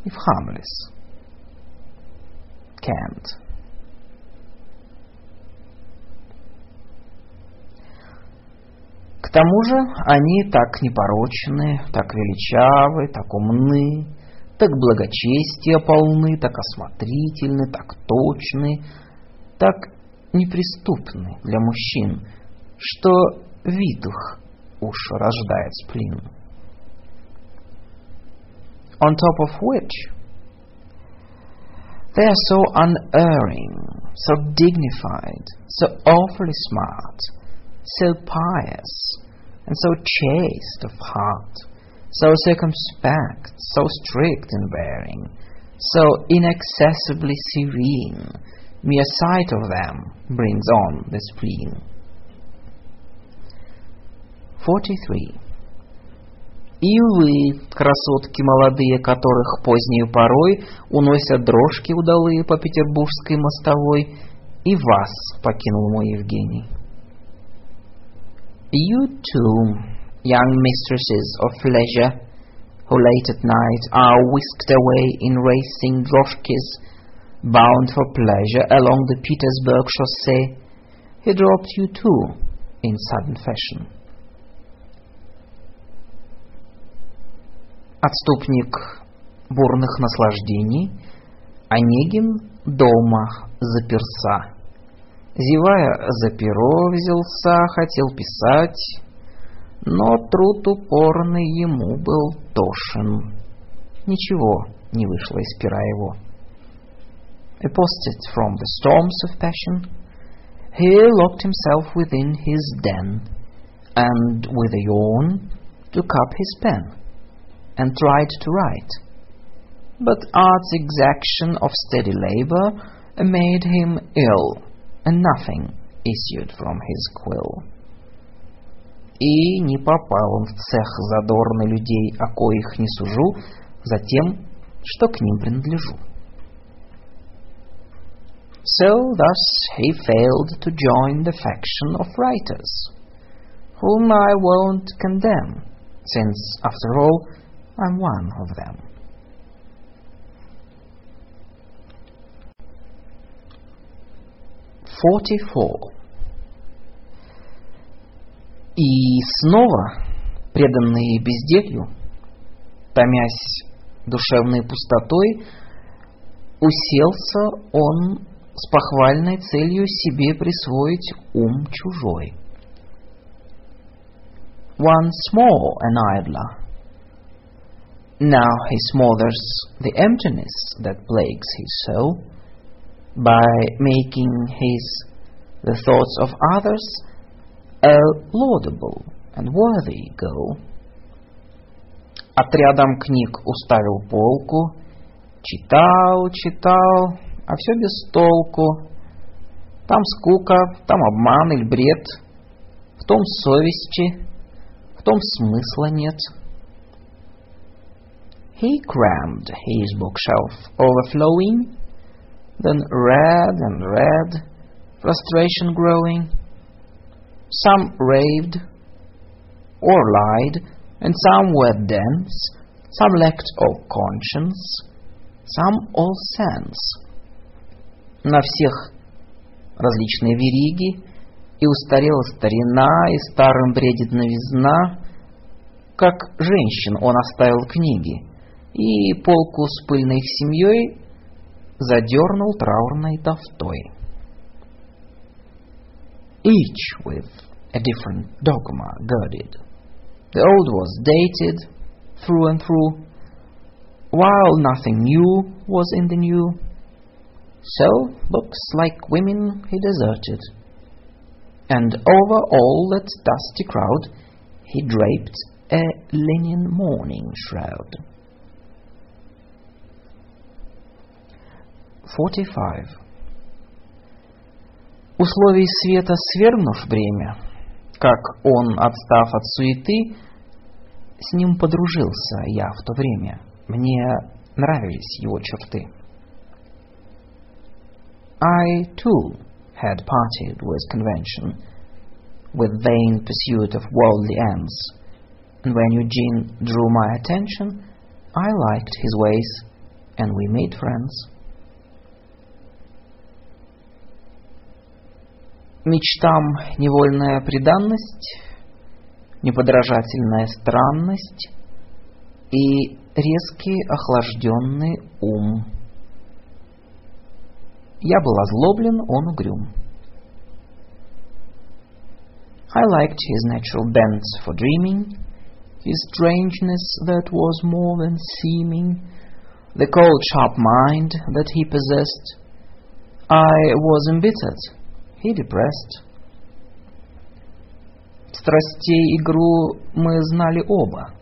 if harmless. Can't. К тому же они так непорочны, так величавы, так умны, так благочестия полны, так осмотрительны, так точны, так неприступны для мужчин, что вид их уж рождает сплин. On top of which, they are so unerring, so dignified, so awfully smart, so pious, and so chaste of heart, so circumspect, so strict in bearing, so inaccessibly serene, mere sight of them brings on the spleen. 43. И вы, красотки молодые, которых поздней порой уносят дрожки удалые по петербургской мостовой, и вас покинул мой Евгений. You too, young mistresses of leisure, who late at night are whisked away in racing droshkis, bound for pleasure along the Petersburg chaussee, he dropped you too in sudden fashion. Отступник бурных наслаждений, Онегин дома заперся. Зевая за перо взялся, хотел писать, но труд упорный ему был тошен. Ничего не вышло из пера его. Apostate from the storms of passion, he locked himself within his den, and with a yawn took up his pen, and tried to write. But art's exaction of steady labor made him ill, and nothing issued from his quill. И не попал он в цех задорный людей, о коих не сужу, за тем, что к ним принадлежу. So thus he failed to join the faction of writers, whom I won't condemn, since, after all, I'm one of them. Forty-four. И снова, преданный безделью, томясь душевной пустотой, уселся он с похвальной целью себе присвоить ум чужой. Once more an idler. Now he smothers the emptiness that plagues his soul by making his the thoughts of others a laudable and worthy goal. Отрядом книг уставил полку, читал, читал, а все без толку. Там скука, там обман или бред, в том совести, в том смысла нет. He crammed his bookshelf overflowing, then read and read, frustration growing. Some raved or lied, and some were dense, some lacked all conscience, some all sense. На всех различные вериги, и устарела старина, и старым бредит новизна. Как женщин он оставил книги, и полку с пыльной их семьей задернул траурной тофтой. Each with a different dogma girded. The old was dated through and through, while nothing new was in the new. So, books like women he deserted, and over all that dusty crowd he draped a linen mourning shroud. 45. Условий света свергнув бремя, как он, отстав от суеты, с ним подружился я в то время. Мне нравились его черты. I, too, had parted with convention, with vain pursuit of worldly ends, and when Eugene drew my attention, I liked his ways, and we made friends. Мечтам невольная преданность, неподражательная странность и резкий охлажденный ум. Я был озлоблен, он угрюм. I liked his natural bent for dreaming, his strangeness that was more than seeming, the cold, sharp mind that he possessed. I was embittered, he depressed. Страстей игру мы знали оба.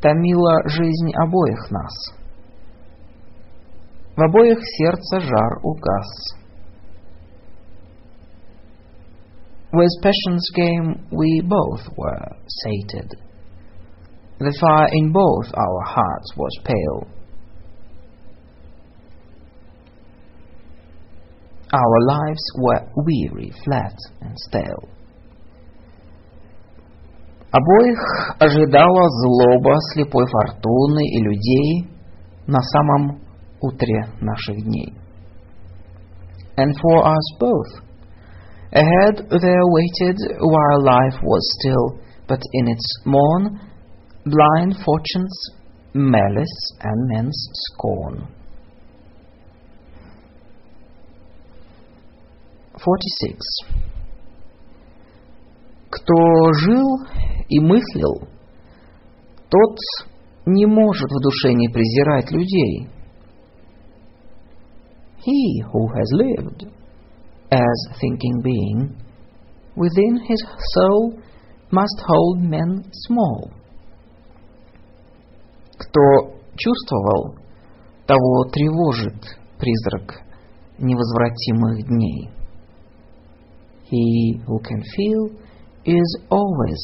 Томила жизнь обоих нас. В обоих сердце жар угас. With passion's game we both were sated. The fire in both our hearts was pale. Our lives were weary, flat, and stale. Обоих ожидала злоба слепой фортуны и людей на самом утре наших дней. And for us both, Ahead there waited, while life was still, but in its morn, blind fortune's malice and men's scorn. 46. Кто жил и мыслил, тот не может в душе не презирать людей. He who has lived as thinking being within his soul must hold men small. Кто чувствовал, того тревожит призрак невозвратимых дней. He who can feel is always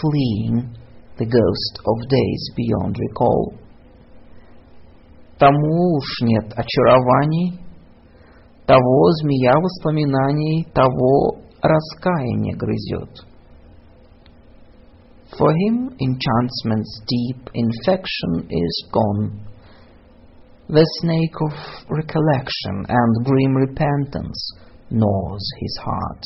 fleeing the ghost of days beyond recall. Тому уж нет очарований, того змея воспоминаний, того раскаяние грызет. For him enchantment's deep infection is gone. The snake of recollection and grim repentance gnaws his heart.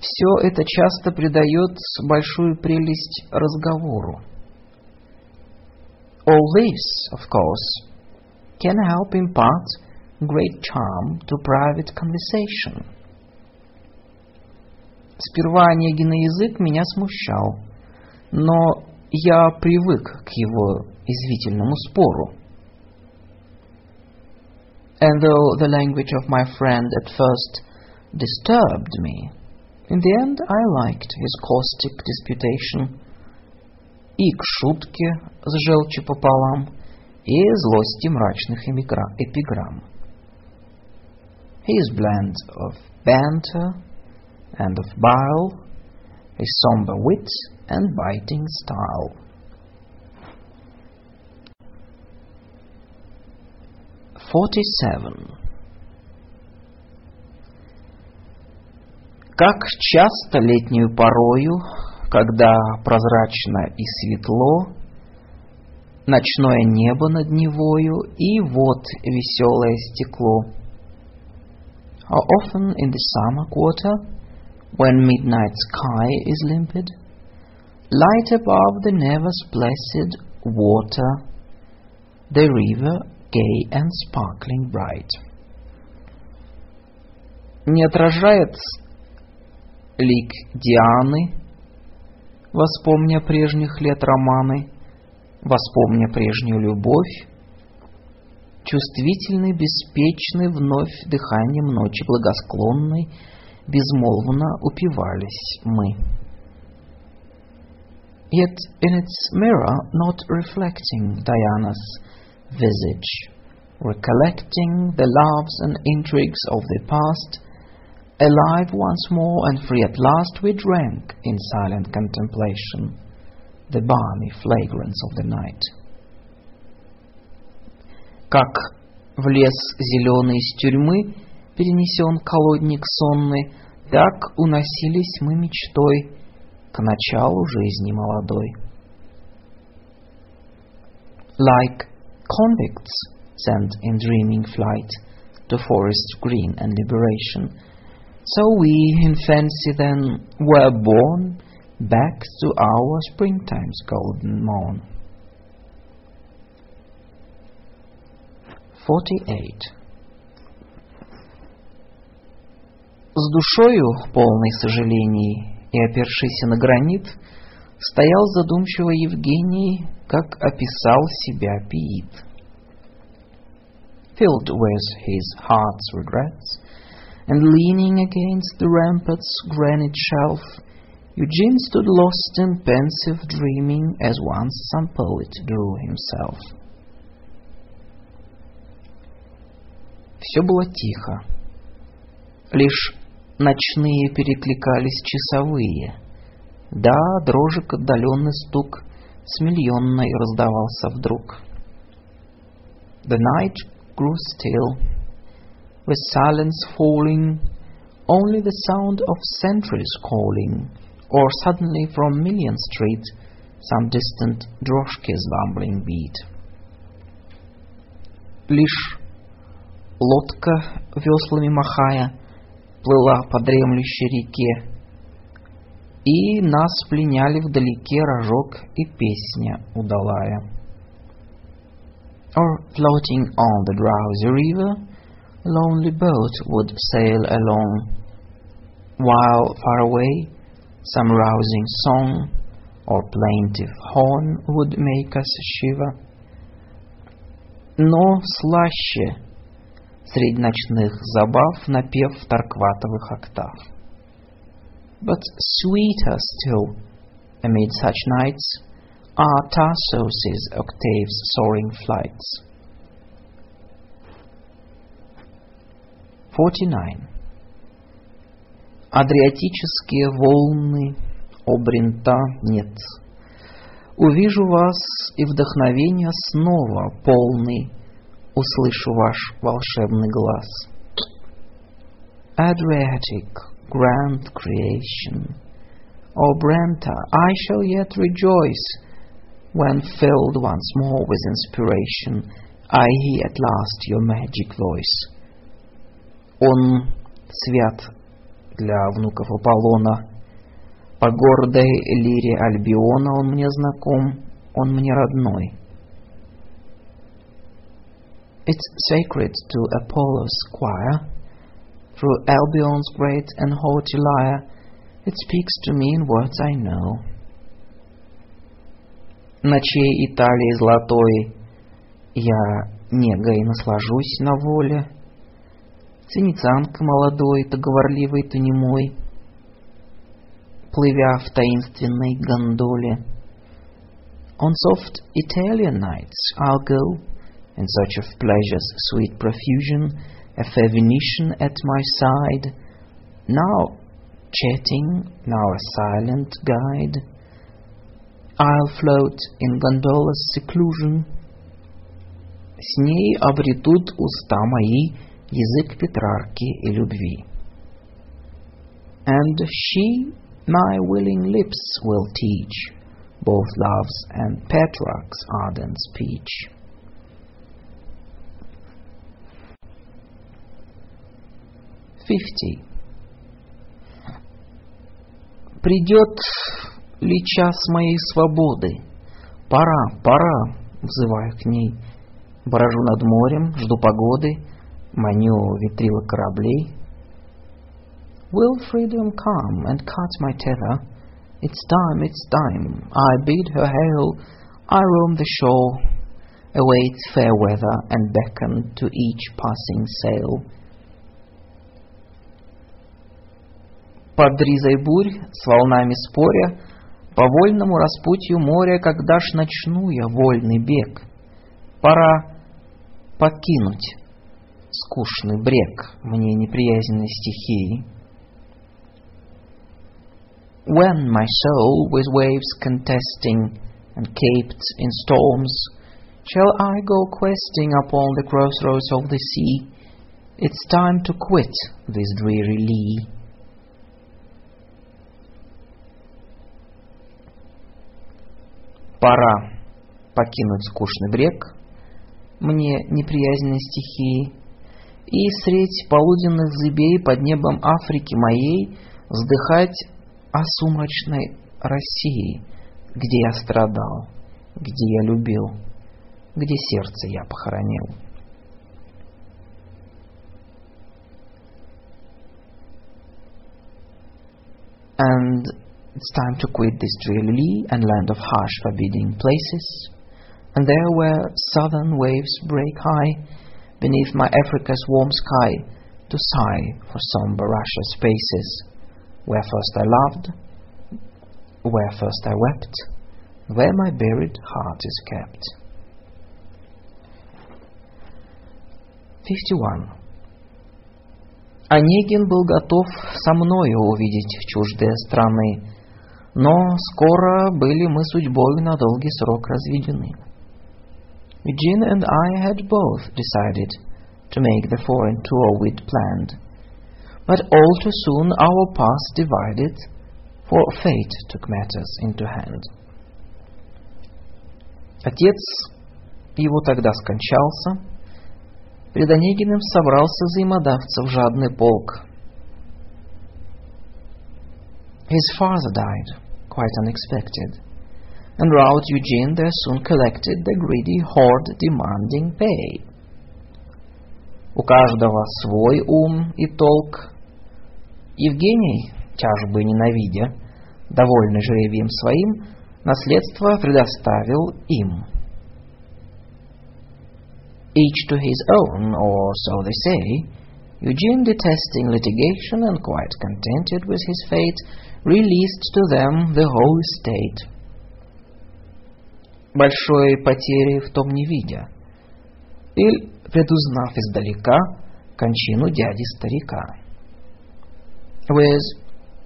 Все это часто придает большую прелесть разговору. All this, of course, can help impart great charm to private conversation. Сперва Онегин язык меня смущал, но я привык к его извительному спору. And though the language of my friend at first disturbed me, in the end I liked his caustic disputation. И к шутке с желчью пополам, и злости мрачных эпиграмм. His blend of banter and of bile, his somber wit and biting style. Forty-seven. Как часто летнюю порою, когда прозрачно и светло, ночное небо над Невою и вот веселое стекло. How often in the summer quarter, when midnight sky is limpid, light above the Neva's blessed water, the river gay and sparkling bright. Не отражает лик Дианы, воспомня прежних лет романы, воспомня прежнюю любовь, чувствительный, беспечный, вновь дыханием ночи благосклонной, безмолвно упивались мы. Yet in its mirror not reflecting Diana's visage, recollecting the loves and intrigues of the past, Alive once more and free at last we drank in silent contemplation the balmy fragrance of the night. Как в лес зеленый из тюрьмы перенесен колодник сонный, так уносились мы мечтой к началу жизни молодой. Like convicts sent in dreaming flight to forests green and liberation, So we in fancy then were born back to our springtime's golden morn. 48. С душою, полной сожалений, и опершись на гранит, стоял задумчиво Евгений, как описал себя Пиит. Filled with his heart's regrets, and leaning against the rampart's granite shelf, Eugene stood lost in pensive dreaming as once some poet drew himself. Все было тихо. Лишь ночные перекликались часовые. Да, дрожек отдаленный стук с миллионной раздавался вдруг. The night grew still, with silence falling, only the sound of sentries calling, or suddenly from Million Street some distant droshky's rumbling beat. Лишь Лодка, веслами махая, плыла по дремлющей реке, и нас пленяли вдалеке рожок и песня удалая. Or floating on the drowsy river, a lonely boat would sail along, while far away some rousing song or plaintive horn would make us shiver. Но слаще среди ночных забав напев таркватовых октав. But sweeter still, amid such nights, are Tarsos' octaves soaring flights. 49. Адриатические волны, обрента нет. Увижу вас, и вдохновения снова полный, услышу ваш волшебный глаз. Adriatic, grand creation, O Brenta, I shall yet rejoice when filled once more with inspiration, I hear at last your magic voice. Он свят для внуков Аполлона. По гордой лире Альбиона он мне знаком, он мне родной. It's sacred to Apollo's choir. Through Albion's great and haughty lyre, it speaks to me in words I know. Ночей Италии золотой я негой наслажусь на воле. Цинитянка молодой, то говорливый, то немой, плывя в таинственной гондоле. On soft Italian nights I'll go, in search of pleasure's sweet profusion, a fair Venetian at my side, now chatting, now a silent guide. I'll float in gondola's seclusion. С ней обретут уста мои язык Петрарки и любви. And she, my willing lips, will teach both love's and Petrarch's ardent speech. Fifty. Придет ли час моей свободы? Пора, пора, взываю к ней. Брожу над морем, жду погоды, маню ветрила кораблей. Will freedom come and cut my tether? It's time, it's time. I bid her hail. I roam the shore, await fair weather, and beckon to each passing sail. Под ризой бурь, с волнами споря, по вольному распутью моря, когда ж начну я вольный бег? Пора покинуть скучный брег мне неприязненной стихии. When my soul with waves contesting and caped in storms, shall I go questing upon the crossroads of the sea? It's time to quit this dreary lee. Пора покинуть скучный брег мне неприязненной стихии и средь полуденных зыбей под небом Африки моей вздыхать о сумрачной России, где я страдал, где я любил, где сердце я похоронил. And it's time to quit this dreary and land of harsh, forbidding places, and there where southern waves break high, beneath my Africa's warm sky, to sigh for somber Russia spaces, where first I loved, where first I wept, where my buried heart is kept. 51. Онегин был готов со мною увидеть чуждые страны, но скоро были мы судьбой на долгий срок разведены. Eugene and I had both decided to make the foreign tour we'd planned, but all too soon our paths divided, for fate took matters into hand. Отец его тогда скончался, Перед Онегиным собрался взаимодавцев жадный полк. His father died, quite unexpected, and round Eugene there soon collected the greedy horde demanding pay. У каждого свой ум и толк. Евгений, тяжбы ненавидя, довольный жребием своим, наследство предоставил им. Each to his own, or so they say, Eugene, detesting litigation and quite contented with his fate, released to them the whole estate. Большой потери в том не видя, или предузнав издалека кончину дяди-старика. With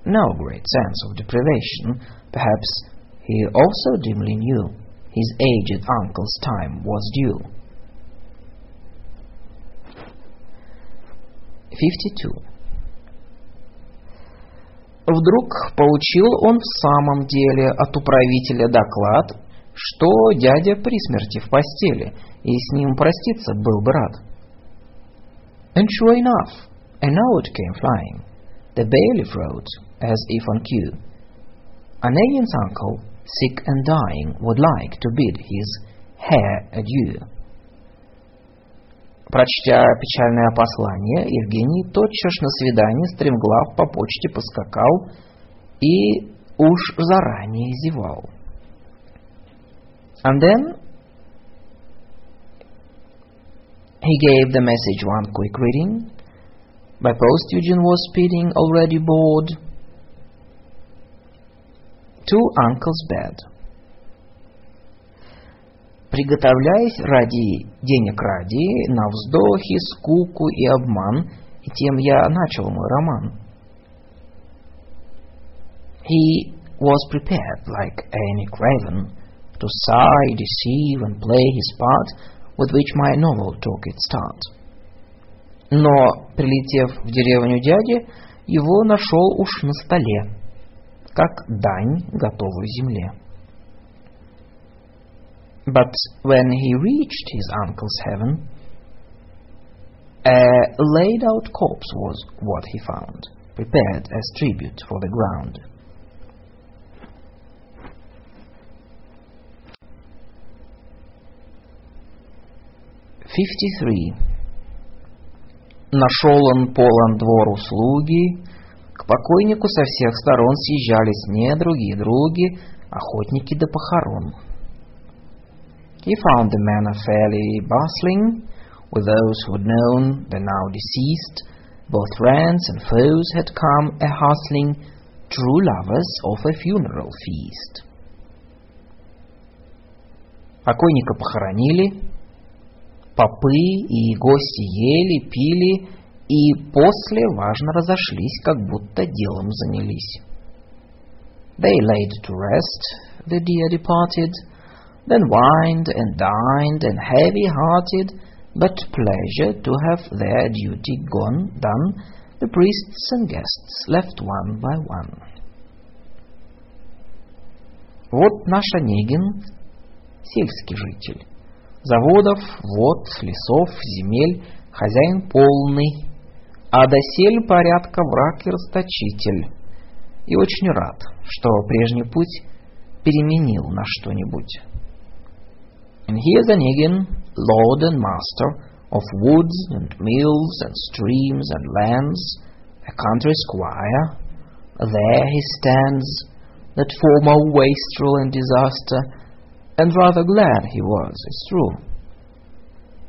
no great sense of deprivation, perhaps he also dimly knew his aged uncle's time was due. 52. Вдруг получил он в самом деле от управителя доклад, что дядя при смерти в постели, и с ним проститься был бы рад. And sure enough, a note came flying. The bailiff wrote, as if on cue, Onegin's uncle, sick and dying, would like to bid his hair adieu. Прочтя печальное послание, Евгений тотчас на свидание стремглав по почте поскакал и уж заранее зевал. And then he gave the message one quick reading. By post, Eugene was speeding, already bored, to uncle's bed. приготовляясь ради денег ради, на вздохи, скуку и обман, и тем я начал мой роман. He was prepared, like any craven, to sigh, deceive, and play his part, with which my novel took its start. Но, прилетев в деревню дяди, его нашел уж на столе, как дань, готовую земле. But when he reached his uncle's heaven, a laid out corpse was what he found, prepared as tribute for the ground. Fifty-three. Нашел он полон двор услуги, к покойнику со всех сторон съезжались недруги и други, охотники до похорон. He found the manor fairly bustling with those who had known the now deceased. Both friends and foes had come a hustling, true lovers of a funeral feast. Покойника похоронили, попы и гости ели, пили и после важно разошлись, как будто делом занялись. They laid to rest, the dear departed, then wined and dined and heavy-hearted, but pleasure to have their duty gone done, the priests and guests left one by one. Вот наш Онегин, сельский житель. Заводов, вод, лесов, земель, хозяин полный, а досель порядка враг и расточитель. И очень рад, что прежний путь переменил на что-нибудь. And here's Onegin, lord and master of woods and mills and streams and lands, a country squire. There he stands, that former wastrel and disaster, and rather glad he was, it's true,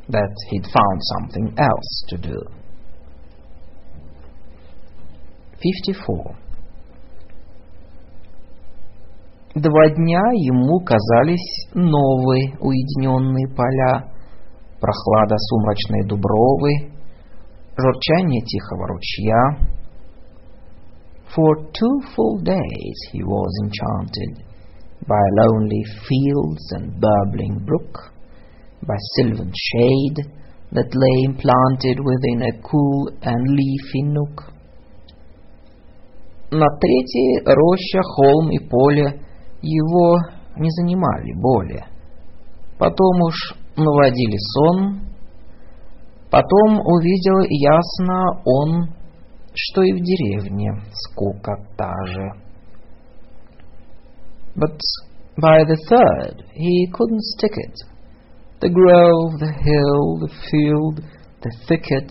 that he'd found something else to do. 54. Два дня ему казались новые уединенные поля, прохлада сумрачной дубровы, журчание тихого ручья. For two full days he was enchanted by lonely fields and bubbling brook, by sylvan shade that lay implanted within a cool and leafy nook. На третьей роща, холм и поле его не занимали более. Потом уж наводили сон, Потом увидел ясно он, что и в деревне скука та же. But by the third he couldn't stick it. The grove, the hill, the field, the thicket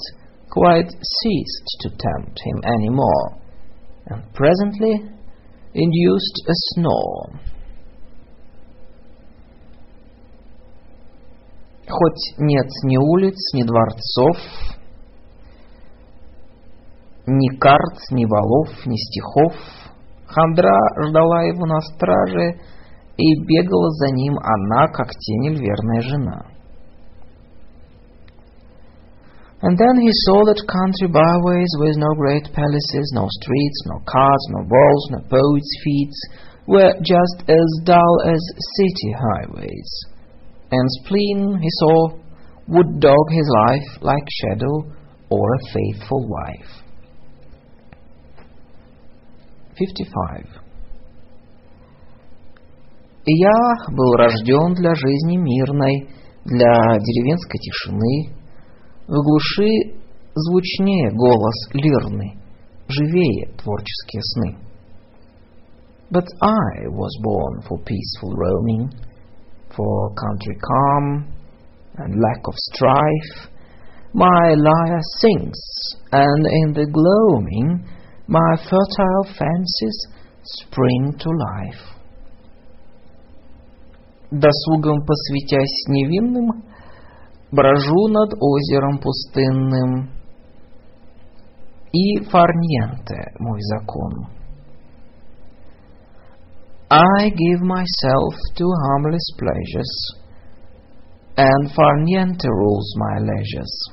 quite ceased to tempt him any more, and presently induced a snore. Хоть нет ни улиц, ни дворцов, ни карт, ни валов, ни стихов, хандра ждала его на страже, и бегала за ним она, как тень верная жена. And then he saw that country byways with no great palaces, no streets, no carts, no walls, no poets' feet, were just as dull as city highways. And spleen, he saw, would dog his life like shadow or a faithful wife. 55. Я был рожден для жизни мирной, для деревенской тишины. В глуши звучнее голос лирный, живее творческие сны. But I was born for peaceful roaming, for country calm and lack of strife. My lyre sings, and in the gloaming my fertile fancies spring to life. досугом посвятясь невинным, брожу над озером пустынным. И фарниенте мой закон. I give myself to harmless pleasures, and farniente rules my leisures.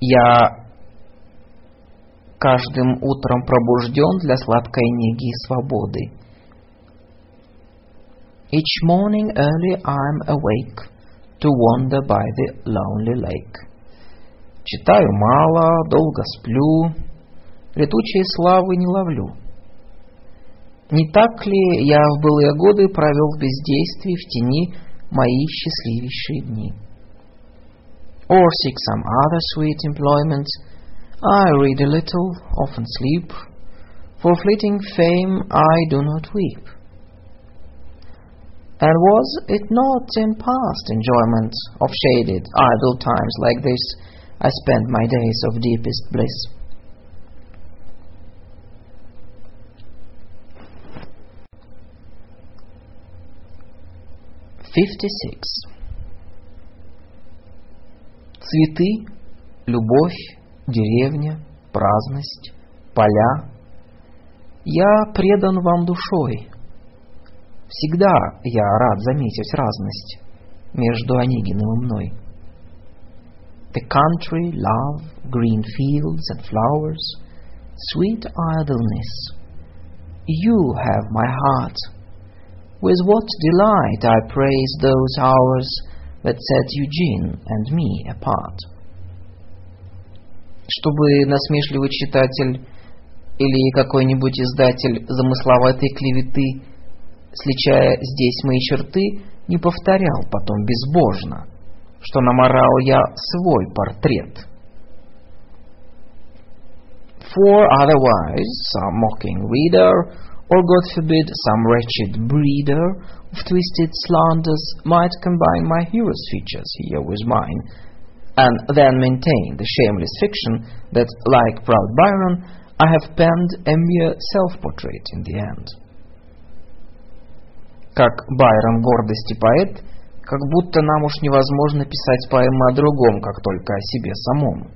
Я каждым утром пробужден для сладкой неги и свободы. Each morning early I'm awake to wander by the lonely lake. Читаю мало, долго сплю, летучие славы не ловлю. Не так ли я в былые годы провел в бездействии в тени мои счастливейшие дни? Or seek some other sweet employment, I read a little, often sleep, for fleeting fame I do not weep. And was it not in past enjoyment of shaded, idle times like this I spent my days of deepest bliss? Fifty-six. Цветы, любовь, деревня, праздность, поля. Я предан вам душой, Всегда я рад заметить разность между Онегиным и мной. The country, love, green fields and flowers, sweet idleness. You have my heart. With what delight I praise those hours that set Eugene and me apart. Чтобы насмешливый читатель или какой-нибудь издатель замысловатой клеветы сличая здесь мои черты, не повторял потом безбожно, что наморал я свой портрет. For otherwise, some mocking reader, or God forbid, some wretched breeder of twisted slanders might combine my hero's features here with mine, and then maintain the shameless fiction that, like proud Byron, I have penned a mere self-portrait in the end. как Байрон гордости поэт, как будто нам уж невозможно писать поэмы о другом, как только о себе самом.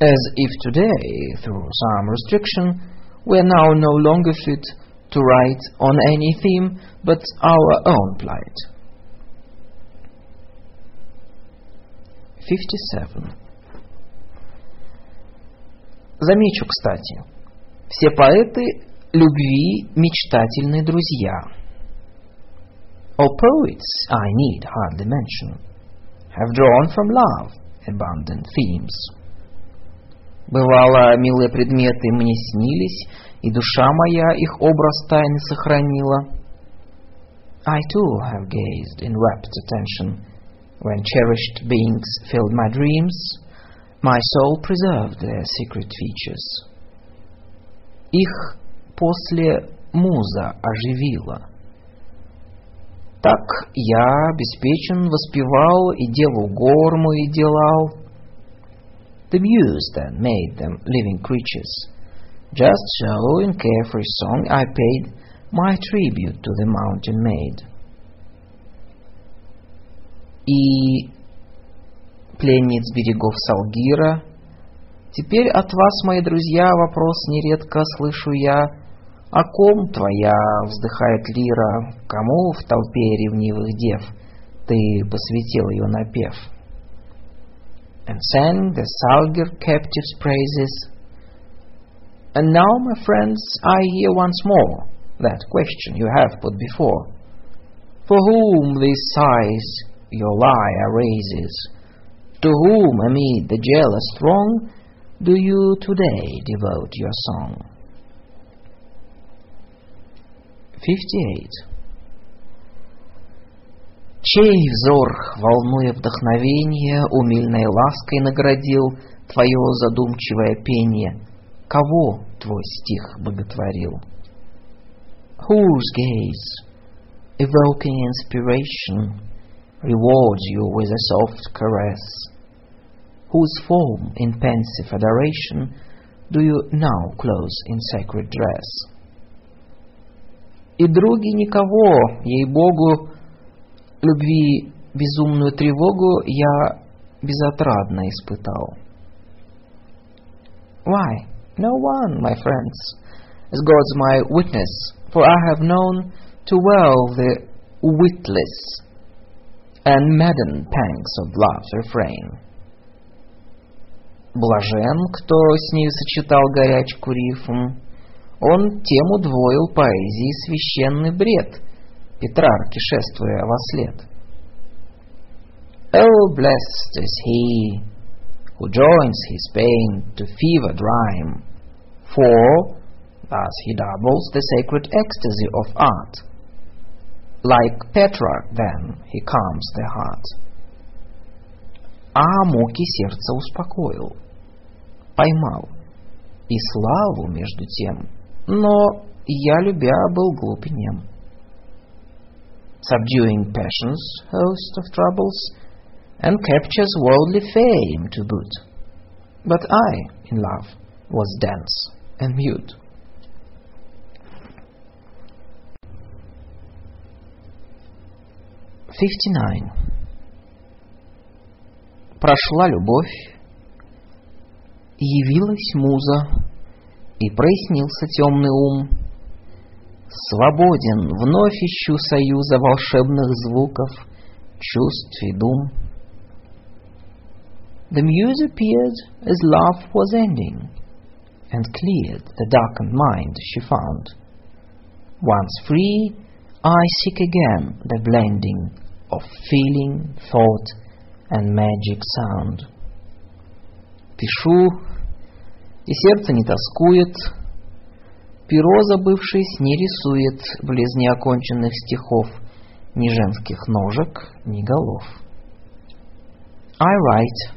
As if today, through some restriction, we are now no longer fit to write on any theme but our own plight. 57. Замечу, кстати, все поэты любви мечтательные друзья. All poets, I need hardly mention, have drawn from love abundant themes. Бывало, милые предметы мне снились, и душа моя их образ тайны сохранила. I too have gazed in rapt attention when cherished beings filled my dreams, my soul preserved their secret features. Их после муза оживила. Так я обеспечен воспевал и деву горму и делал. The muse then made them living creatures. Just so in carefree song I paid my tribute to the mountain maid. И пленниц берегов Салгира, теперь от вас, мои друзья, вопрос нередко слышу я, о ком твоя вздыхает лира, кому в толпе ревнивых дев ты посвятил ее напев? And sang the Salgir captive's praises. And now, my friends, I hear once more that question you have put before. For whom these sighs your lyre raises? To whom, amid the jealous throng, do you today devote your song? 58. Чей взор, волнуя вдохновение, умильной лаской наградил твое задумчивое пение? Кого твой стих боготворил? Whose gaze, evoking inspiration, rewards you with a soft caress? Whose form in pensive adoration do you now close in sacred dress? И други никого, ей-богу, любви безумную тревогу я безотрадно испытал. Why, no one, my friends, as God's my witness, for I have known too well the witless and madden pangs of love's refrain. Блажен, кто с нею сочетал горячку рифм, он тем удвоил поэзии священный бред, Петрарке шествуя во след. Oh, blessed is he who joins his pain to fevered rhyme, for thus he doubles the sacred ecstasy of art. Like Petrarch, then, he calms the heart. А муки сердца успокоил, поймал, и славу между тем но я, любя, был глуп и нем. Subduing passion's host of troubles, and captures worldly fame to boot. But I, in love, was dense and mute. Fifty-nine. Прошла любовь, явилась муза, и прояснился темный ум. Свободен, вновь ищу союза волшебных звуков, чувств и дум. The muse appeared as love was ending, and cleared the darkened mind she found. Once free, I seek again the blending of feeling, thought, and magic sound. Пишу и сердце не тоскует, перо, забывшись, не рисует близ неоконченных стихов ни женских ножек, ни голов. I write,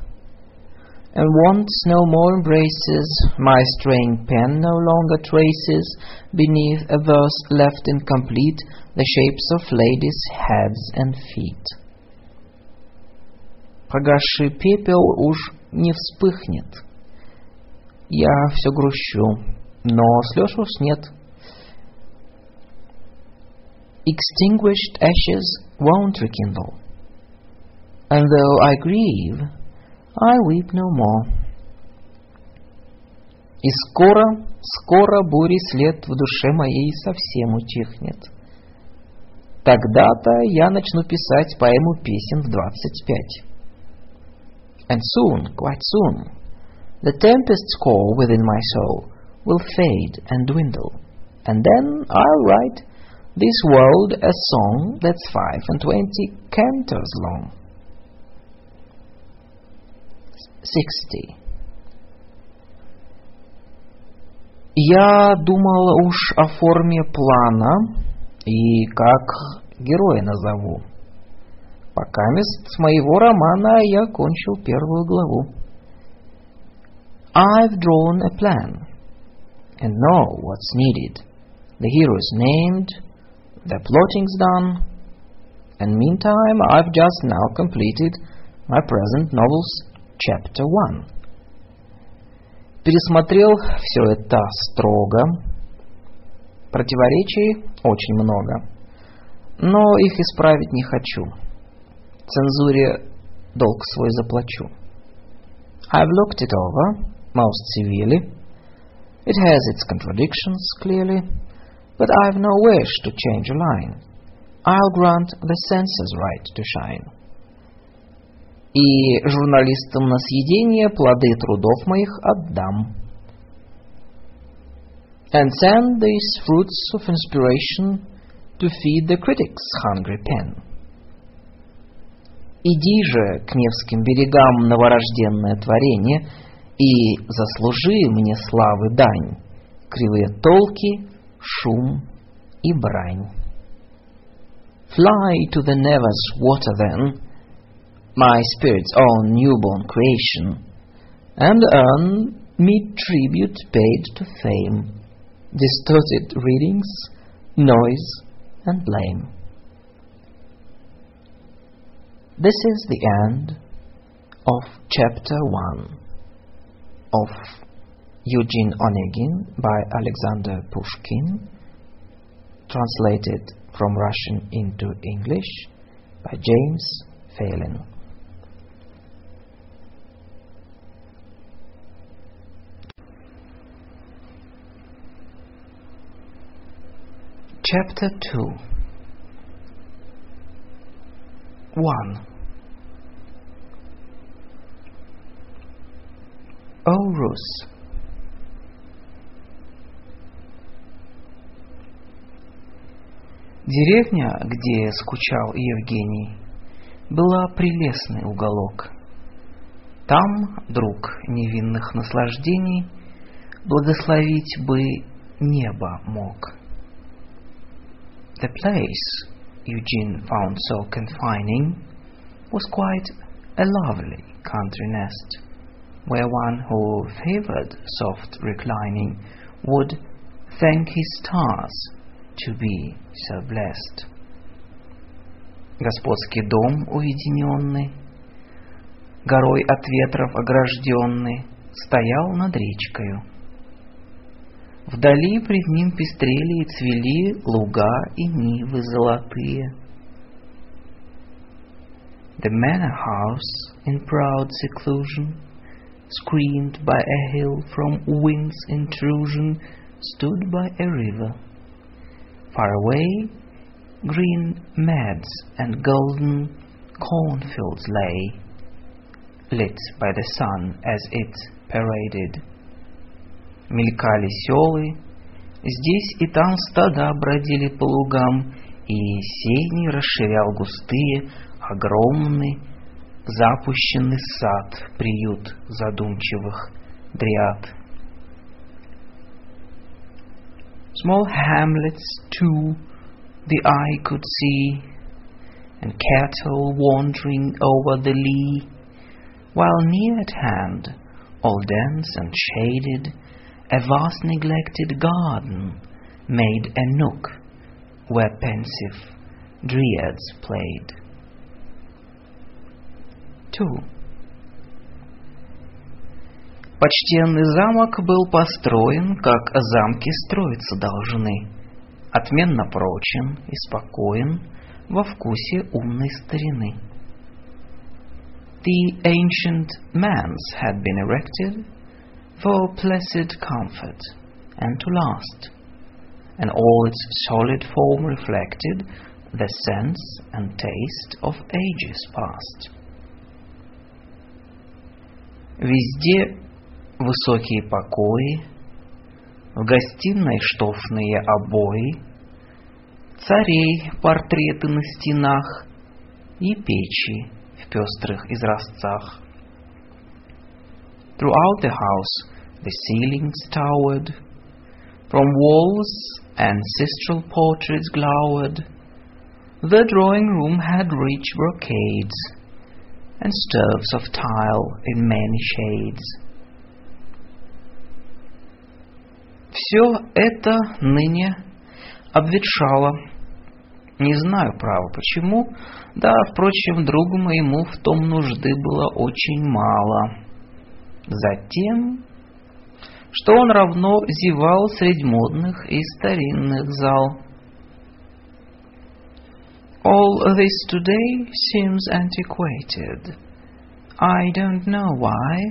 and wants no more embraces, my straying pen no longer traces beneath a verse left incomplete the shapes of ladies' heads and feet. Погасший пепел уж не вспыхнет — я все грущу, но слез уж нет. Extinguished ashes won't rekindle. And though I grieve, I weep no more. И скоро, скоро бури след в душе моей совсем утихнет. Тогда-то я начну писать поэму песен в двадцать пять. And soon, quite soon, the tempest's core within my soul will fade and dwindle, and then I'll write this world a song that's five and twenty cantos long. 60. Я думал уж о форме плана и как героя назову. Пока с моего романа я кончил первую главу. I've drawn a plan and know what's needed. The hero is named, the plotting's done, and meantime I've just now completed my present novel's chapter 1. Пересмотрел все это строго. Противоречий очень много. Но их исправить не хочу. Цензуре долг свой заплачу. I've looked it over most severely. It has its contradictions, clearly, but I've no wish to change a line. I'll grant the censor's right to shine. И журналистам на съедение плоды трудов моих отдам. And send these fruits of inspiration to feed the critic's hungry pen. Иди же к Невским берегам, новорожденное творение, и заслужи мне славы дань, кривые толки, шум и брань. Fly to the Neva's water then, my spirit's own newborn creation, and earn me tribute paid to fame, distorted readings, noise, and blame. This is the end of chapter 1 of Eugene Onegin by Alexander Pushkin, translated from Russian into English by James Phelan. Chapter 2 1 O Rus Деревня, где скучал Евгений, была прелестный уголок. Там, друг невинных наслаждений, благословить бы небо мог. The place Eugene found so confining was quite a lovely country nest, where one who favored soft reclining would thank his stars to be so blessed. Господский дом уединенный, горой от ветров огражденный, стоял над речкою. Вдали пред ним пестрели и цвели луга и нивы золотые. The manor house in proud seclusion, screened by a hill from wind's intrusion, stood by a river. Far away, green meads and golden cornfields lay, lit by the sun as it paraded. Мелькали селы, здесь и там стада бродили по лугам, и сени расширял густые, огромный, запущенный сад, приют задумчивых дриад. Small hamlets, too, the eye could see, and cattle wandering over the lea, while near at hand, all dense and shaded, a vast neglected garden made a nook where pensive dryads played. 2. Почтенный замок был построен, как замки строиться должны, отменно прочен и спокоен во вкусе умной старины. The ancient manse had been erected for placid comfort and to last, and all its solid form reflected the sense and taste of ages past. Везде высокие покои, в гостиной штофные обои, царей портреты на стенах и печи в пестрых изразцах. Throughout the house the ceilings towered, from walls ancestral portraits glowered, The drawing room had rich brocades and stoves of tile in many shades. Все это ныне обветшало. Не знаю, право, почему. Да, впрочем, другу моему в том нужды было очень мало. Затем, что он равно зевал среди модных и старинных зал. All this today seems antiquated. I don't know why,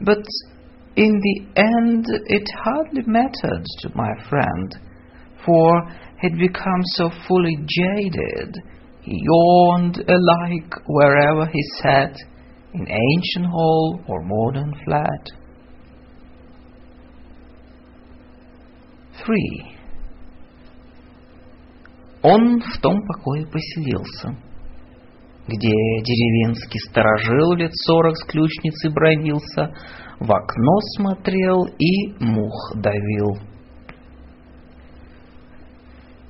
but in the end it hardly mattered to my friend, for he'd become so fully jaded, he yawned alike wherever he sat, in ancient hall or modern flat. 3. Он в том покое поселился, где деревенский сторожил лет сорок с ключницей бронился, в окно смотрел и мух давил.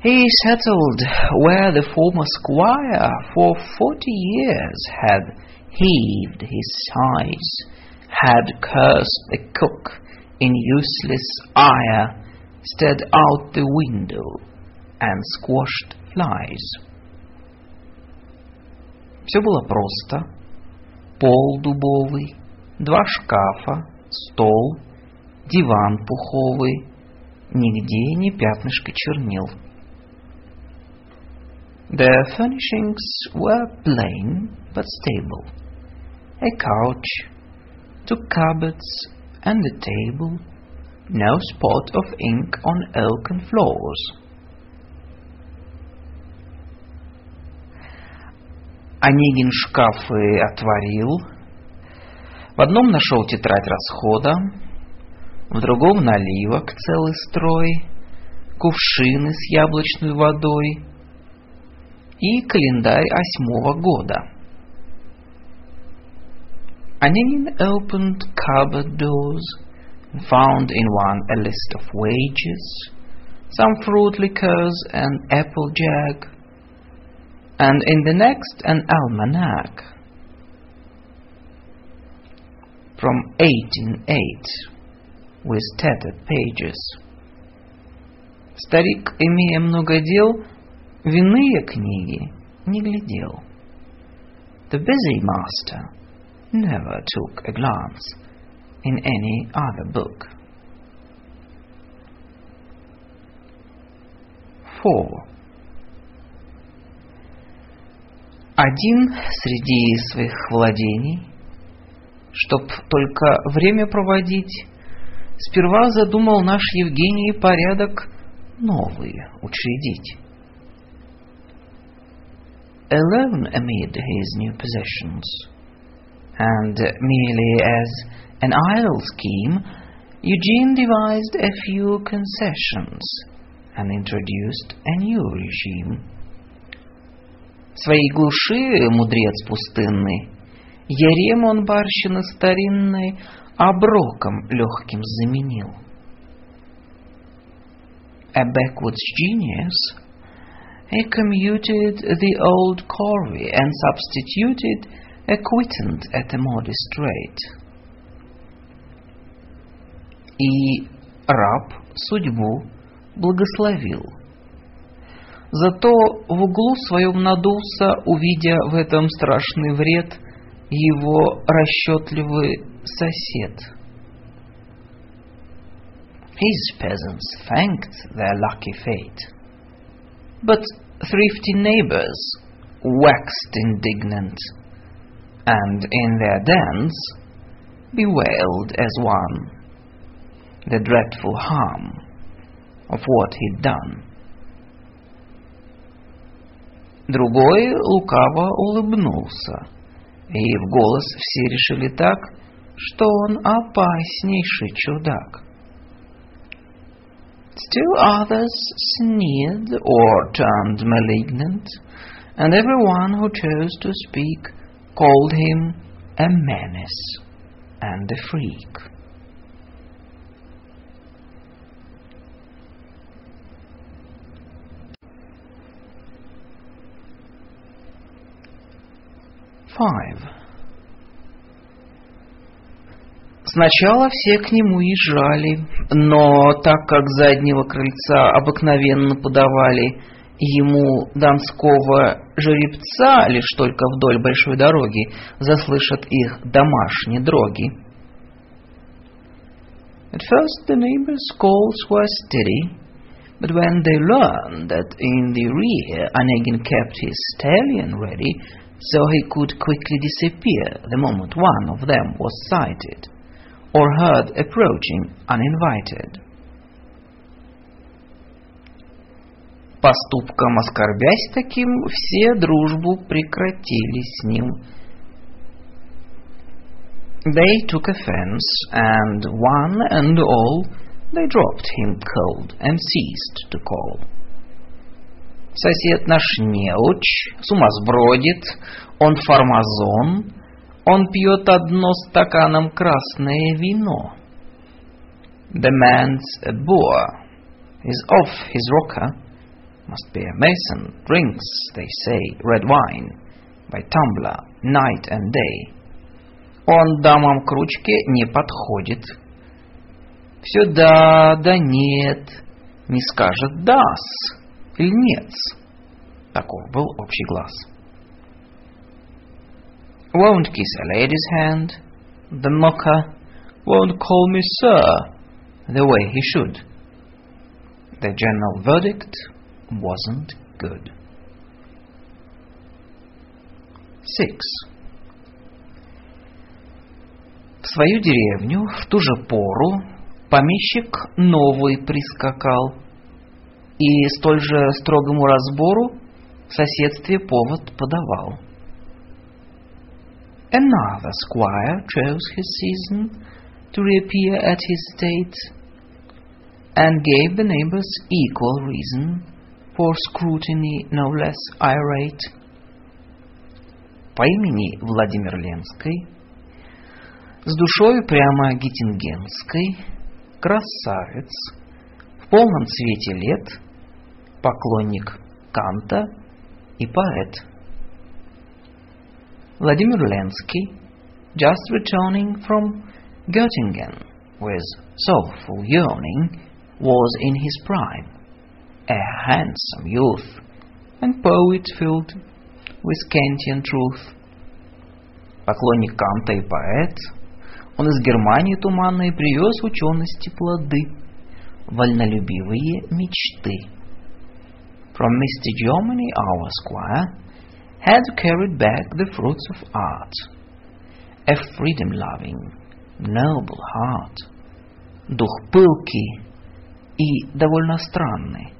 He settled where the former squire for forty years had heaved his sighs, had cursed the cook in useless ire, stared out the window and squashed flies. Все было просто. Пол дубовый, два шкафа, стол, диван пуховый, нигде ни пятнышка чернил. The furnishings were plain but stable. A couch, two cupboards, and a table, no spot of ink on oaken floors. Онегин шкафы отворил. В одном нашел тетрадь расхода, в другом наливок целый строй, кувшины с яблочной водой и календарь восьмого года. Onegin opened cupboard doors found in one a list of wages, some fruit liquors and apple jack, and in the next an almanac from 1808 with tattered pages. Старик, имея много дел, в иные книги не глядел. The busy master never took a glance in any other book. 4. Один среди своих владений, чтоб только время проводить, сперва задумал наш Евгений порядок новый учредить. Alone amid his new possessions, and merely as an idle scheme, Eugene devised a few concessions and introduced a new regime. В своей глуши, мудрец пустынный, Ярем он барщины старинной оброком легким заменил. A backwoods genius, he commuted the old corvée and substituted a quittance at a modest rate. И раб судьбу благословил – Зато в углу своем надулся, увидя в этом страшный вред, его расчетливый сосед. His peasants thanked their lucky fate. But thrifty neighbors waxed indignant, and in their dens bewailed as one the dreadful harm of what he'd done. Другой лукаво улыбнулся, и в голос все решили так, что он опаснейший чудак. Still others sneered or turned malignant, and everyone who chose to speak called him a menace and a freak. 5. Сначала все к нему езжали, но так как заднего крыльца обыкновенно подавали ему донского жеребца лишь только вдоль большой дороги, заслышат их домашние дроги. At first the neighbors' calls were steady, but when they learned that in the rear Onegin kept his stallion ready, so he could quickly disappear the moment one of them was sighted or heard approaching uninvited. Поступком оскорбясь таким, все дружбу прекратили с ним. They took offense, and one and all they dropped him cold and ceased to call. Сосед наш неуч, сумасбродит, он фармазон, он пьет одно стаканом красное вино. The man's a boor, is off his rocker, must be a mason, drinks, they say, red wine, by tumbler, night and day. Он дамам к ручке не подходит. Все да, да нет, не скажет дас или нет. Таков был общий глаз. Won't kiss a lady's hand, the mocker won't call me sir, the way he should. The general verdict wasn't good. 6. В свою деревню в ту же пору помещик новый прискакал, и столь же строгому разбору в соседстве повод подавал. Another squire chose his season to reappear at his state, and gave the neighbors equal reason for scrutiny no less irate. По имени Владимир Ленской, с душой прямо геттингенской, красавец, полном цвете лет, поклонник Канта и поэт. Vladimir Lensky, just returning from Göttingen with soulful yearning, was in his prime, a handsome youth, and poet filled with Kantian truth. Поклонник Канта и поэт, он из Германии туманной привез учености плоды, вольнолюбивые мечты. From Mr. Germany our squire had carried back the fruits of art, a freedom-loving, noble heart, дух пылкий и довольно странный,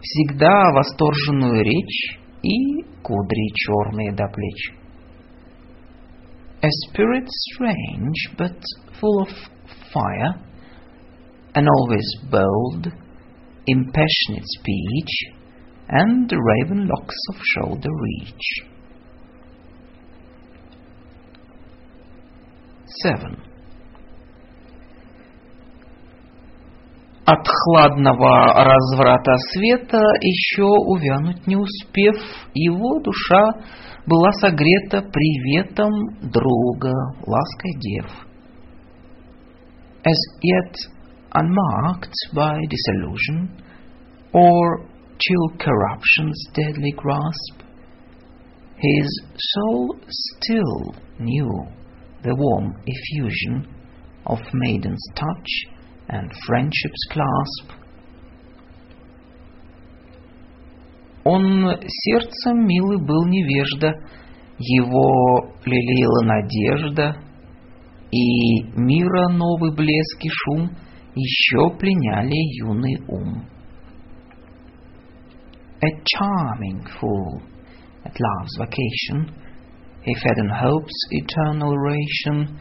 всегда восторженную речь и кудри черные до плеч. A spirit strange but full of fire, and always bold, impassionate speech, and the raven locks of shoulder reach. 7. От хладного разврата света еще увянуть не успев, его душа была согрета приветом друга, лаской дев. As yet unmarked by disillusion or chill corruption's deadly grasp, his soul still knew the warm effusion of maiden's touch and friendship's clasp. Он сердцем милый был невежда, его лелеяла надежда, и мира новый блеск и шум еще пленяли юный ум. a charming fool at love's vacation. He fed on hope's eternal ration,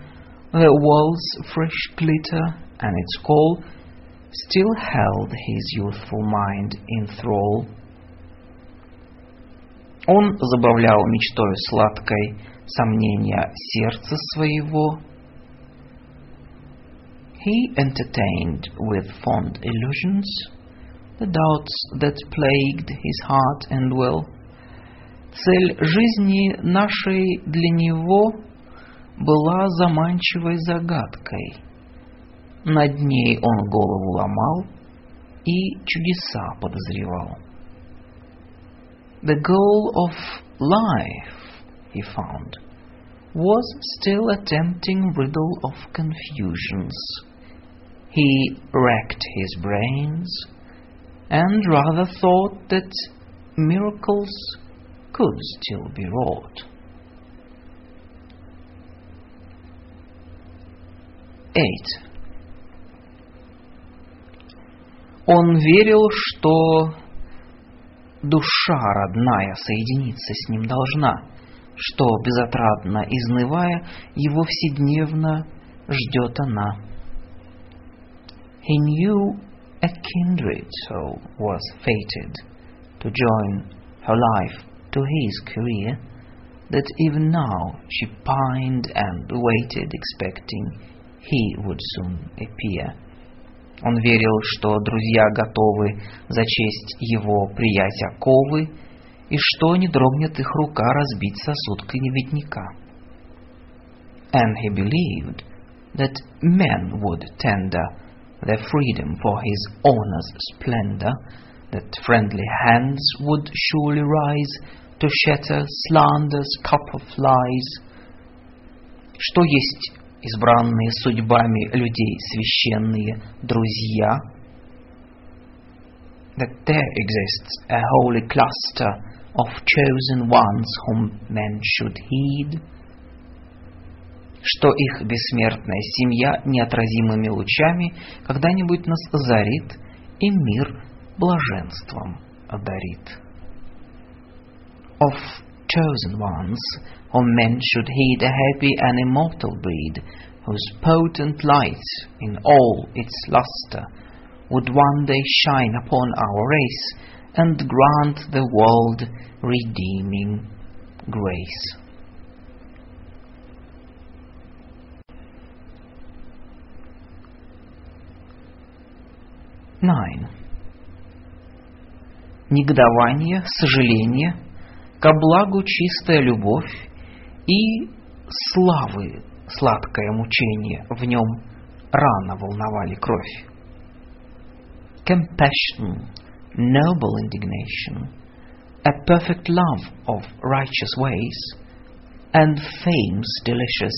the world's fresh glitter and its call still held his youthful mind in thrall. Он забавлял мечтой сладкой сомнения сердца своего. He entertained with fond illusions the doubts that plagued his heart and will, Цель жизни нашей для него была заманчивой загадкой. Над ней он голову ломал и чудеса подозревал. The goal of life, he found, was still a tempting riddle of confusions. He racked his brains and rather thought that miracles could still be wrought. 8. Он верил, что душа родная соединиться с ним должна, что, безотрадно изнывая, его вседневно ждет она. He knew a kindred soul was fated to join her life to his career, that even now she pined and waited, expecting he would soon appear. Он верил, что друзья готовы зачесть его приять оковы, и что не дрогнет их рука разбить сосуд клеветника. And he believed that men would tender their freedom for his honor's splendor, that friendly hands would surely rise to shatter slander's cup of lies, что есть избранные судьбами людей священные друзья, that there exists a holy cluster of chosen ones whom men should heed, Что их бессмертная семья неотразимыми лучами когда-нибудь нас озарит и мир блаженством одарит. Of chosen ones, whom men should heed a happy and immortal breed, whose potent light in all its luster would one day shine upon our race and grant the world redeeming grace. Nine. Негодование, сожаление, ко благу чистая любовь и славы сладкое мучение в нем рано волновали кровь. Compassion, noble indignation, a perfect love of righteous ways, and fame's delicious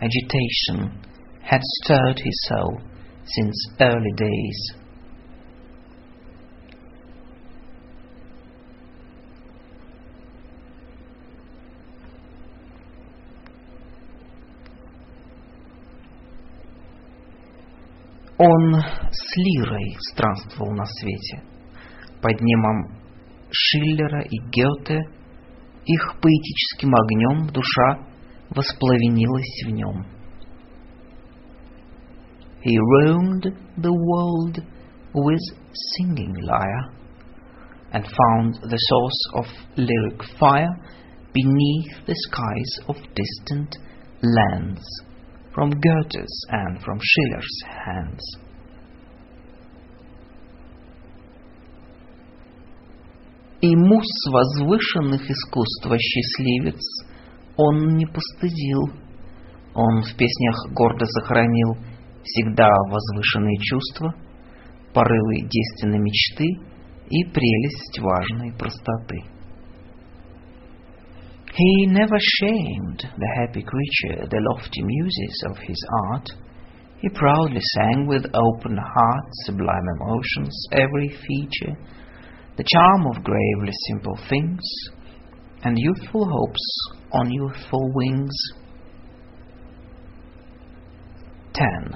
agitation had stirred his soul since early days. Он с лирой странствовал на свете, под немом Шиллера и Гёте, их поэтическим огнем душа воспламенилась в нем. He roamed the world with singing lyre and found the source of lyric fire beneath the skies of distant lands from Goethe's and from Schiller's hands. Ему с возвышенных искусства счастливец он не постыдил. Он в песнях гордо сохранил всегда возвышенные чувства, порывы действенной мечты и прелесть важной простоты. He never shamed the happy creature the lofty muses of his art. He proudly sang with open heart sublime emotions, every feature, the charm of gravely simple things, and youthful hopes on youthful wings. 10.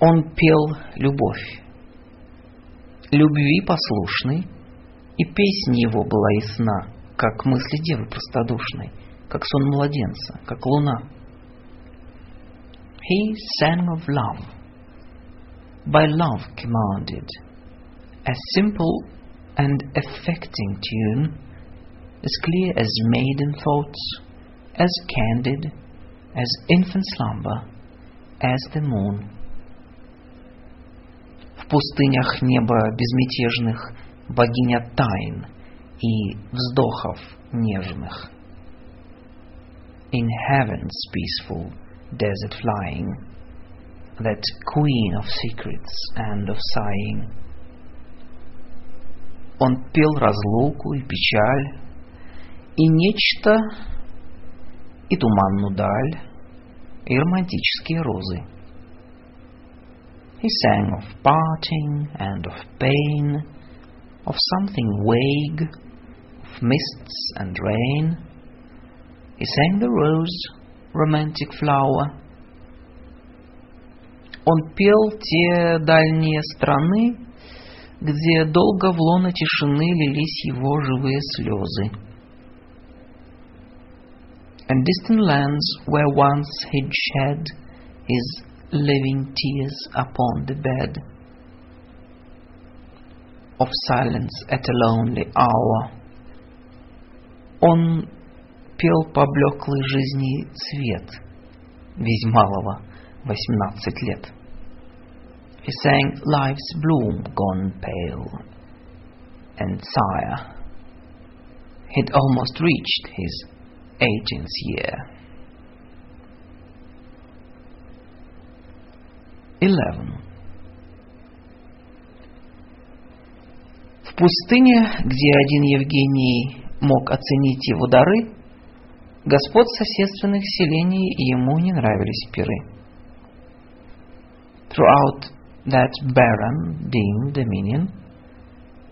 Он пел любовь. Любви послушный, И песня его была ясна, как мысли девы простодушной, как сон младенца, как луна. He sang of love, by love commanded, a simple and affecting tune, as clear as maiden thoughts, as candid as infant slumber, as the moon. В пустынях неба безмятежных богиня тайн и вздохов нежных. In heaven's peaceful desert flying, that queen of secrets and of sighing. Он пел разлуку и печаль, и нечто, и туманную даль, и романтические розы. He sang of parting and of pain, of something vague, of mists and rain. He sang the rose, romantic flower. Он пел те дальние страны, где долго в лоно тишины лились его живые слезы. And distant lands where once he'd shed his living tears upon the bed of silence at a lonely hour. Он пел поблеклый жизни цвет, весь малого восемнадцать лет. He sang life's bloom gone pale, and sire, he'd almost reached his eighteenth year. Eleven. В пустыне, где один Евгений мог оценить его дары, господ соседственных селений ему не нравились пиры. Throughout that barren, dim dominion,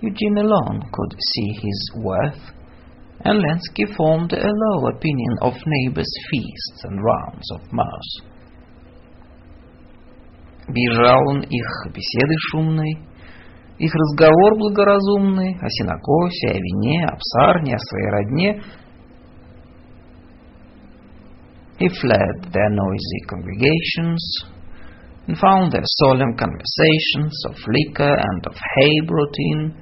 Eugene alone could see his worth, and Lenski formed a low opinion of neighbors' feasts and rounds of mirth. Бежал он их беседы шумной, их разговор благоразумный о синокосе, о вине, о псарне, о своей родне. He fled their noisy congregations and found their solemn conversations of liquor and of hay brought in,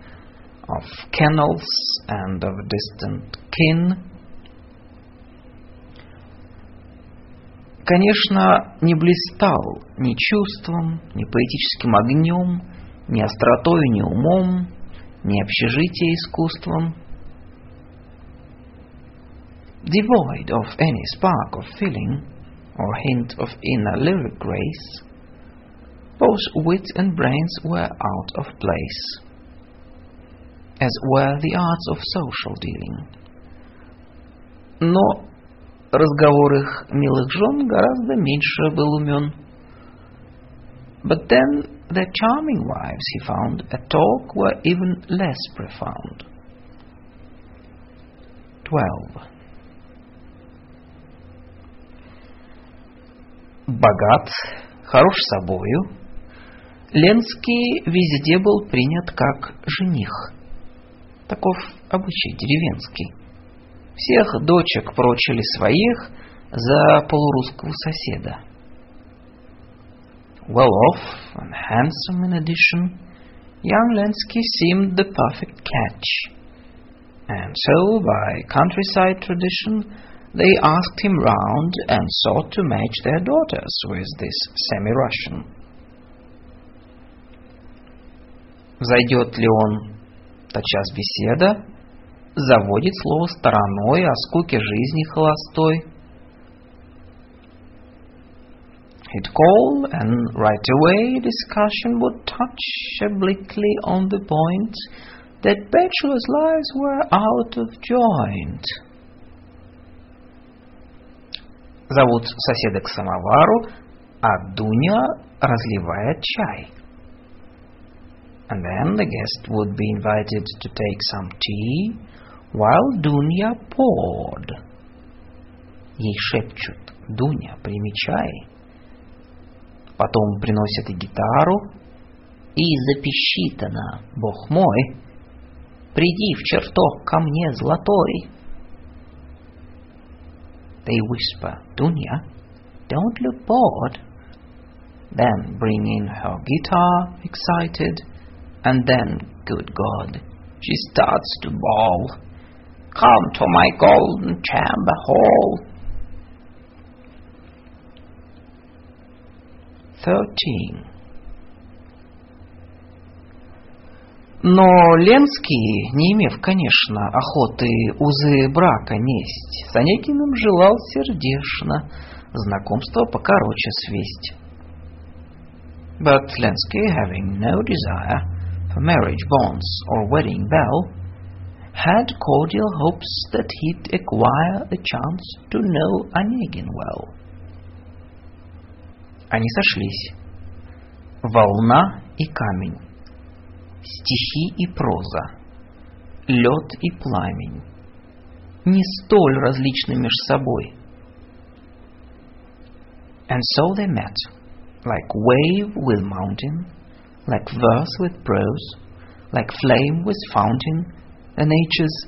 of kennels and of distant kin. Конечно, не блистал ни чувством, ни поэтическим огнем, ни остротой, ни умом, ни общежития искусством. Devoid of any spark of feeling or hint of inner lyric grace, both wit and brains were out of place, as were the arts of social dealing. Но разговор их милых жен гораздо меньше был умен. But then the charming wives he found at talk were even less profound. 12. Богат, хорош собою, Ленский везде был принят как жених. Таков обычай деревенский. Всех дочек прочили своих за полурусского соседа. Well off and handsome in addition, young Lenski seemed the perfect catch. And so, by countryside tradition, they asked him round and sought to match their daughters with this semi-Russian. Зайдет ли он тотчас беседа, заводит слово стороной о скуке жизни холостой. He'd call, and right away discussion would touch obliquely on the point that bachelors' lives were out of joint. Зовут соседа к самовару, а Дуня разливает чай. And then the guest would be invited to take some tea, while Dunya poured. Ей шепчут, Дуня, прими чай. Потом приносят и гитару, и запищит она, Бог мой, приди в чертог ко мне золотой. They whisper, Dunya, don't look bored. Then bring in her guitar, excited, and then, good God, she starts to bawl. Come to my golden chamber hall. Thirteen. Но Ленский, не имев, конечно, охоты узы брака несть, с Онегиным желал сердечно знакомство покороче свесть. But Lenski, having no desire for marriage bonds or wedding bell, had cordial hopes that he'd acquire a chance to know Onegin well. Они сошлись. Волна и камень, стихи и проза, лед и пламень, не столь различны меж собой. And so they met, like wave with mountain, like verse with prose, like flame with fountain, the natures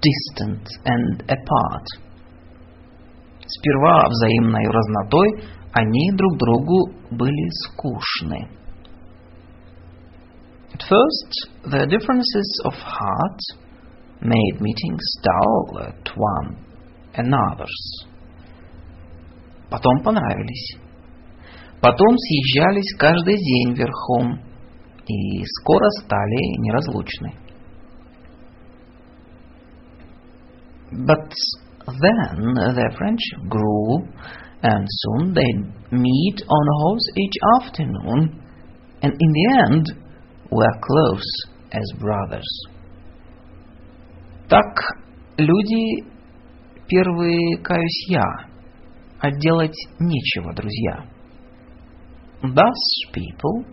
distant and apart. Сперва взаимной разнотой они друг другу были скучны. At first, their differences of heart made meetings dull at one another's. Потом понравились. Потом съезжались каждый день верхом и скоро стали неразлучны. But then their friendship grew, and soon they'd meet on horse each afternoon, and in the end were close as brothers. Так люди первые, каюсь я, а делать нечего, друзья. Thus people,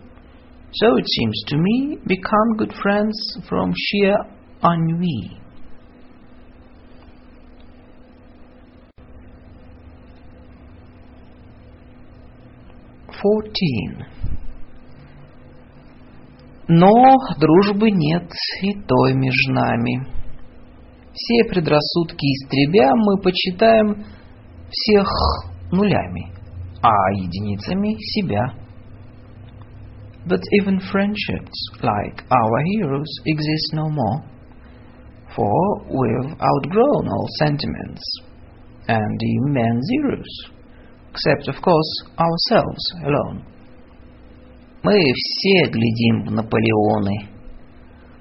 so it seems to me, become good friends from sheer ennui. Fourteen. Но дружбы нет и той между нами. Все предрассудки истребя, мы почитаем всех нулями, а единицами себя. But even friendships, like our heroes, exist no more. For we've outgrown all sentiments, and even zeros, except, of course, ourselves alone. Мы все глядим в Наполеоны.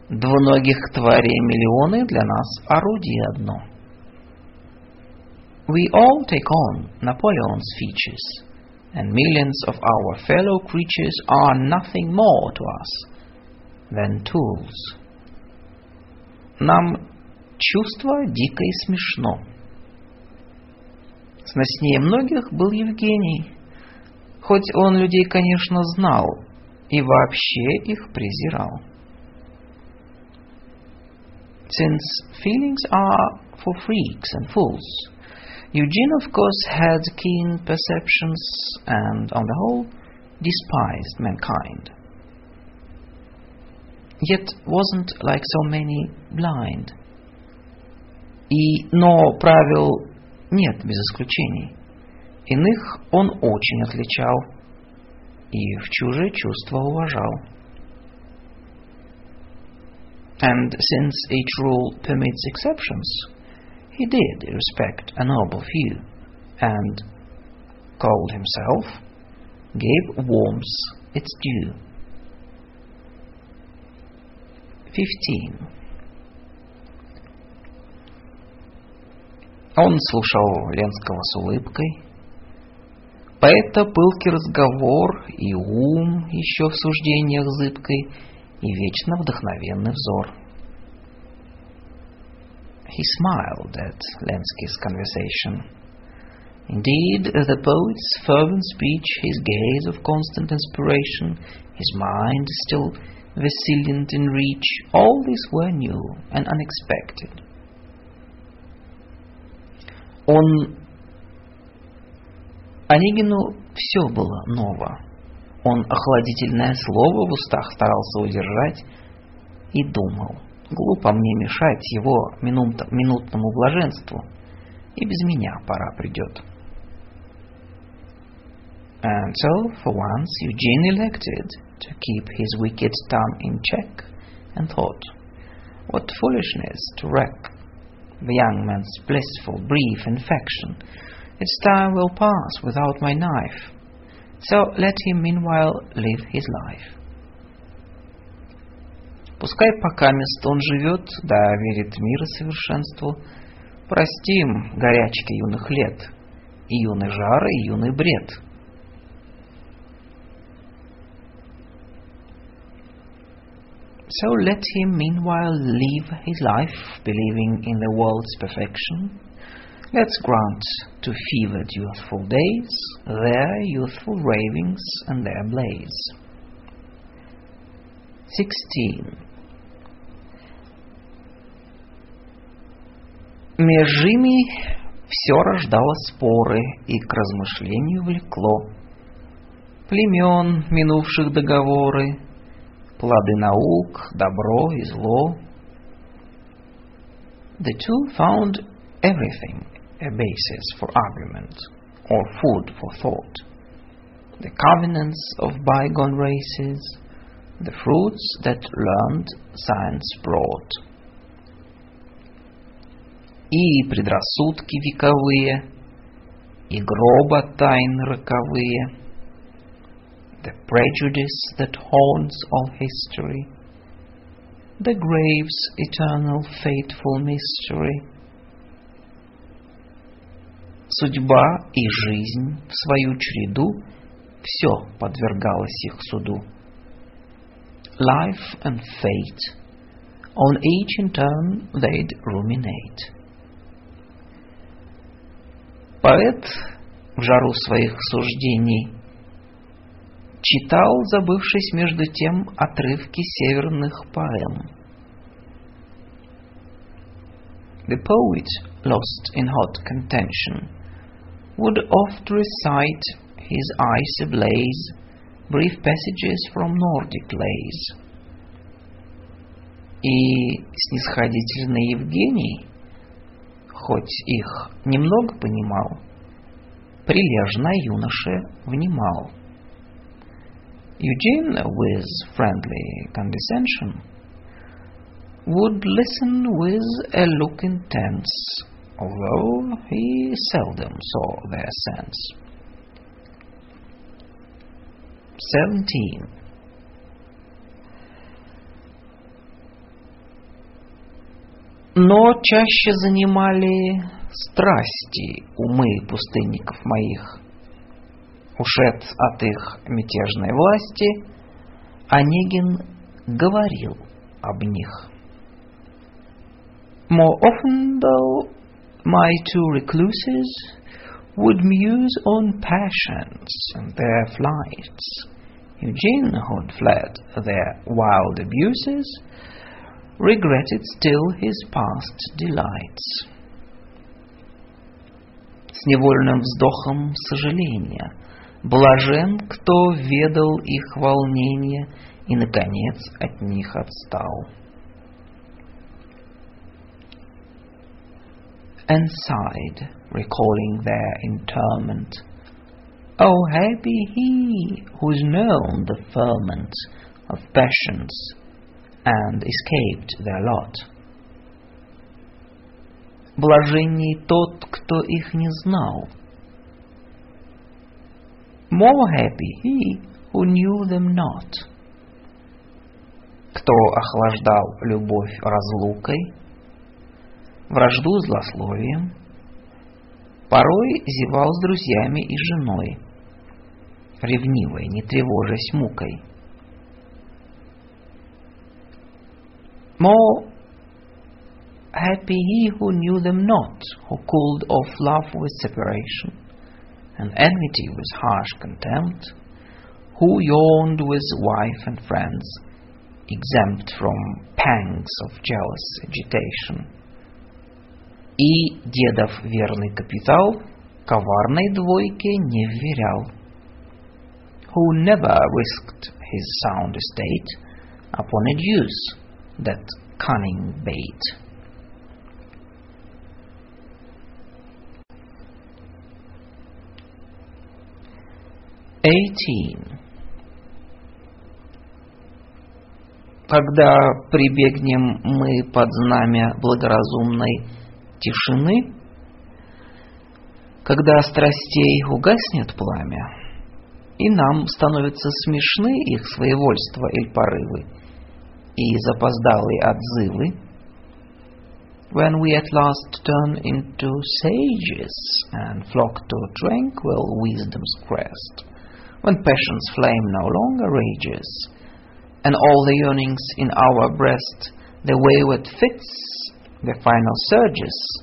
Двуногих тварей миллионы для нас орудие одно. We all take on Napoleon's features, and millions of our fellow creatures are nothing more to us than tools. Нам чувство дико и смешно. Сноснее многих был Евгений, хоть он людей, конечно, знал и вообще их презирал. Since feelings are for freaks and fools, Eugene, of course, had keen perceptions and, on the whole, despised mankind. Yet wasn't like so many blind. И, но правил нет без исключений. Иных он очень отличал и в чужие чувства уважал. And since each rule permits exceptions, he did respect a noble few, and called himself, gave warmth its due. 15. Он слушал Ленского с улыбкой. Поэта пылкий разговор и ум еще в суждениях зыбкой, и вечно вдохновенный взор. He smiled at Lenski's conversation. Indeed, the poet's fervent speech, his gaze of constant inspiration, his mind still vacillant in reach, all these were new and unexpected. Он... Онегину все было ново. Он охладительное слово в устах старался удержать и думал. Глупо мне мешать его минут, минутному блаженству, и без меня пора придет. And so, for once, Eugene elected to keep his wicked tongue in check, and thought, What foolishness to wreck the young man's blissful, brief infection. Its time will pass without my knife, so let him meanwhile live his life. Пускай пока мест он живет, да верит мир и совершенству. Простим горячки юных лет, и юный жар, и юный бред. So let him meanwhile live his life, believing in the world's perfection. Let's grant to fevered youthful days their youthful ravings and their blaze. 16. Меж ими все рождало споры и к размышлению влекло. Племен, минувших договоры, плоды наук, добро и зло. The two found everything a basis for argument or food for thought. The covenants of bygone races, the fruits that learned science brought. И предрассудки вековые, и гроба тайн роковые, the prejudice that haunts all history, the grave's eternal fateful mystery. Судьба и жизнь в свою череду все подвергалось их суду. Life and fate, on each in turn they'd ruminate. Поэт в жару своих суждений читал, забывшись между тем, отрывки северных поэм. The poet, lost in hot contention, would oft recite, his eyes ablaze, brief passages from Nordic lays. И снисходительный Евгений, хоть их немного понимал, прилежно юноше внимал. Eugene, with friendly condescension, would listen with a look intense, although he seldom saw their sense. 17. Но чаще занимали страсти умы пустынников моих. Ушед от их мятежной власти, Онегин говорил об них. More often, though, my two recluses would muse on passions and their flights. Eugene, who had fled their wild abuses, regretted still his past delights. С невольным вздохом сожаления блажен, кто ведал их волнение и, наконец, от них отстал. and sighed, recalling their interment. Oh, happy he who's known the ferment of passions and escaped their lot. Блаженней тот, кто их не знал. More happy he who knew them not. Кто охлаждал любовь разлукой, вражду злословием, порой зевал с друзьями и женой, ревнивой, не тревожась мукой. More happy he who knew them not, who cooled off love with separation, and enmity with harsh contempt, who yawned with wife and friends, exempt from pangs of jealous agitation. И дедов верный капитал коварной двойке не вверял. Who never risked his sound estate upon a deuce that cunning bait. Eighteen. Когда прибегнем мы под знамя благоразумной тишины, когда страстей угаснет пламя, и нам становятся смешны их своевольство или порывы, и запоздалые отзывы, when we at last turn into sages and flock to tranquil wisdom's crest, when passion's flame no longer rages, and all the yearnings in our breast, the wayward fits, the final surges,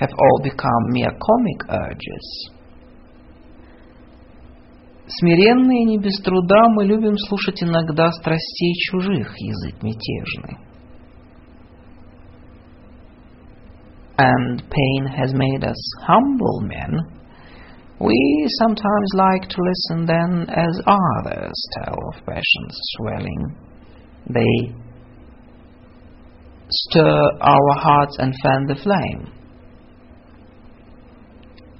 have all become mere comic urges. Смиренные не без труда мы любим слушать иногда страстей чужих язык мятежный. And pain has made us humble men. We sometimes like to listen then as others tell of passions swelling. They stir our hearts and fan the flame.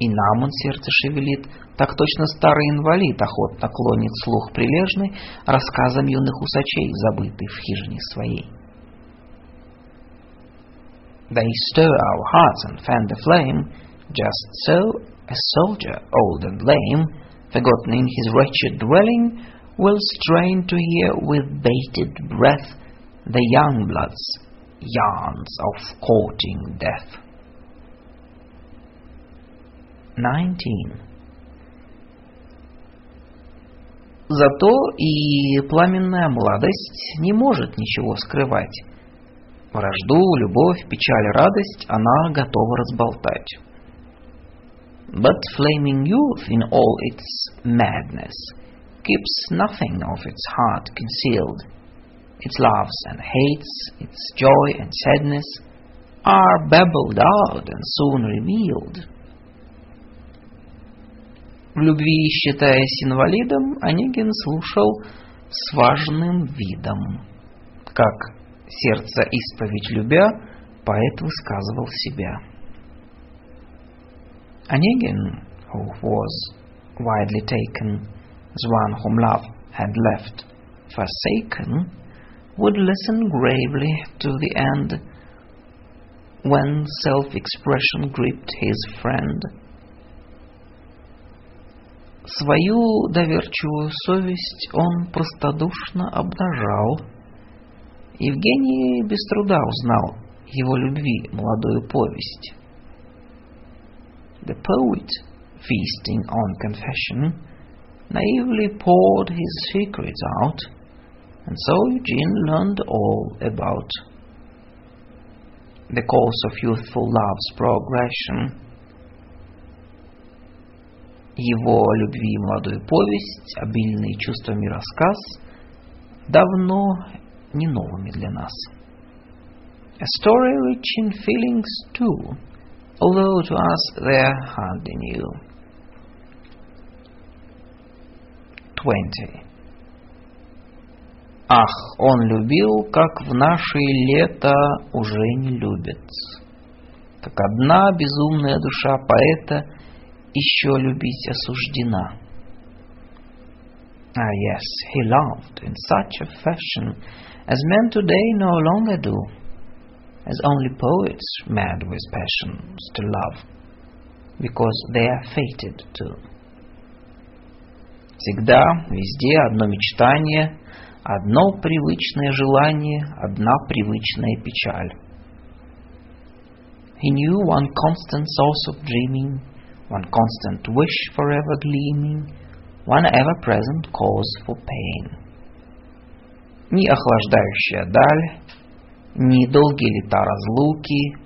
И нам он сердце шевелит, так точно старый инвалид охотно клонит слух прилежный рассказам юных усачей, забытых в хижине своей. They stir our hearts and fan the flame, just so a soldier, old and lame, forgotten in his wretched dwelling, will strain to hear with bated breath the young blood's yarns of courting death. 19. Зато и пламенная молодость не может ничего скрывать. Вражду, любовь, печаль, радость она готова разболтать. But flaming youth in all its madness keeps nothing of its heart concealed. Its loves and hates, its joy and sadness are babbled out and soon revealed. В любви, считаясь инвалидом, Онегин слушал с важным видом. Как сердце исповедь любя, поэт высказывал себя. Онегин, who was widely taken as one whom love had left forsaken, would listen gravely to the end when self-expression gripped his friend – Свою доверчивую совесть он простодушно обнажал. Евгений без труда узнал его любви молодую повесть. The poet, feasting on confession, naively poured his secrets out, and so Eugene learned all about the course of youthful love's progression его любви молодую повесть, обильные чувствами рассказ, давно не новыми для нас. A story rich in feelings too, although to us they're hardly new. 20. Ах, он любил, как в наши лета уже не любит. Как одна безумная душа поэта — еще любить осуждена. Ah, yes, he loved in such a fashion as men today no longer do, as only poets mad with passions to love, because they are fated to. Всегда, везде одно мечтание, одно привычное желание, одна привычная печаль. He knew one constant source of dreaming, one constant wish forever gleaming, one ever-present cause for pain. Ни охлаждающая даль, ни долгие лета разлуки,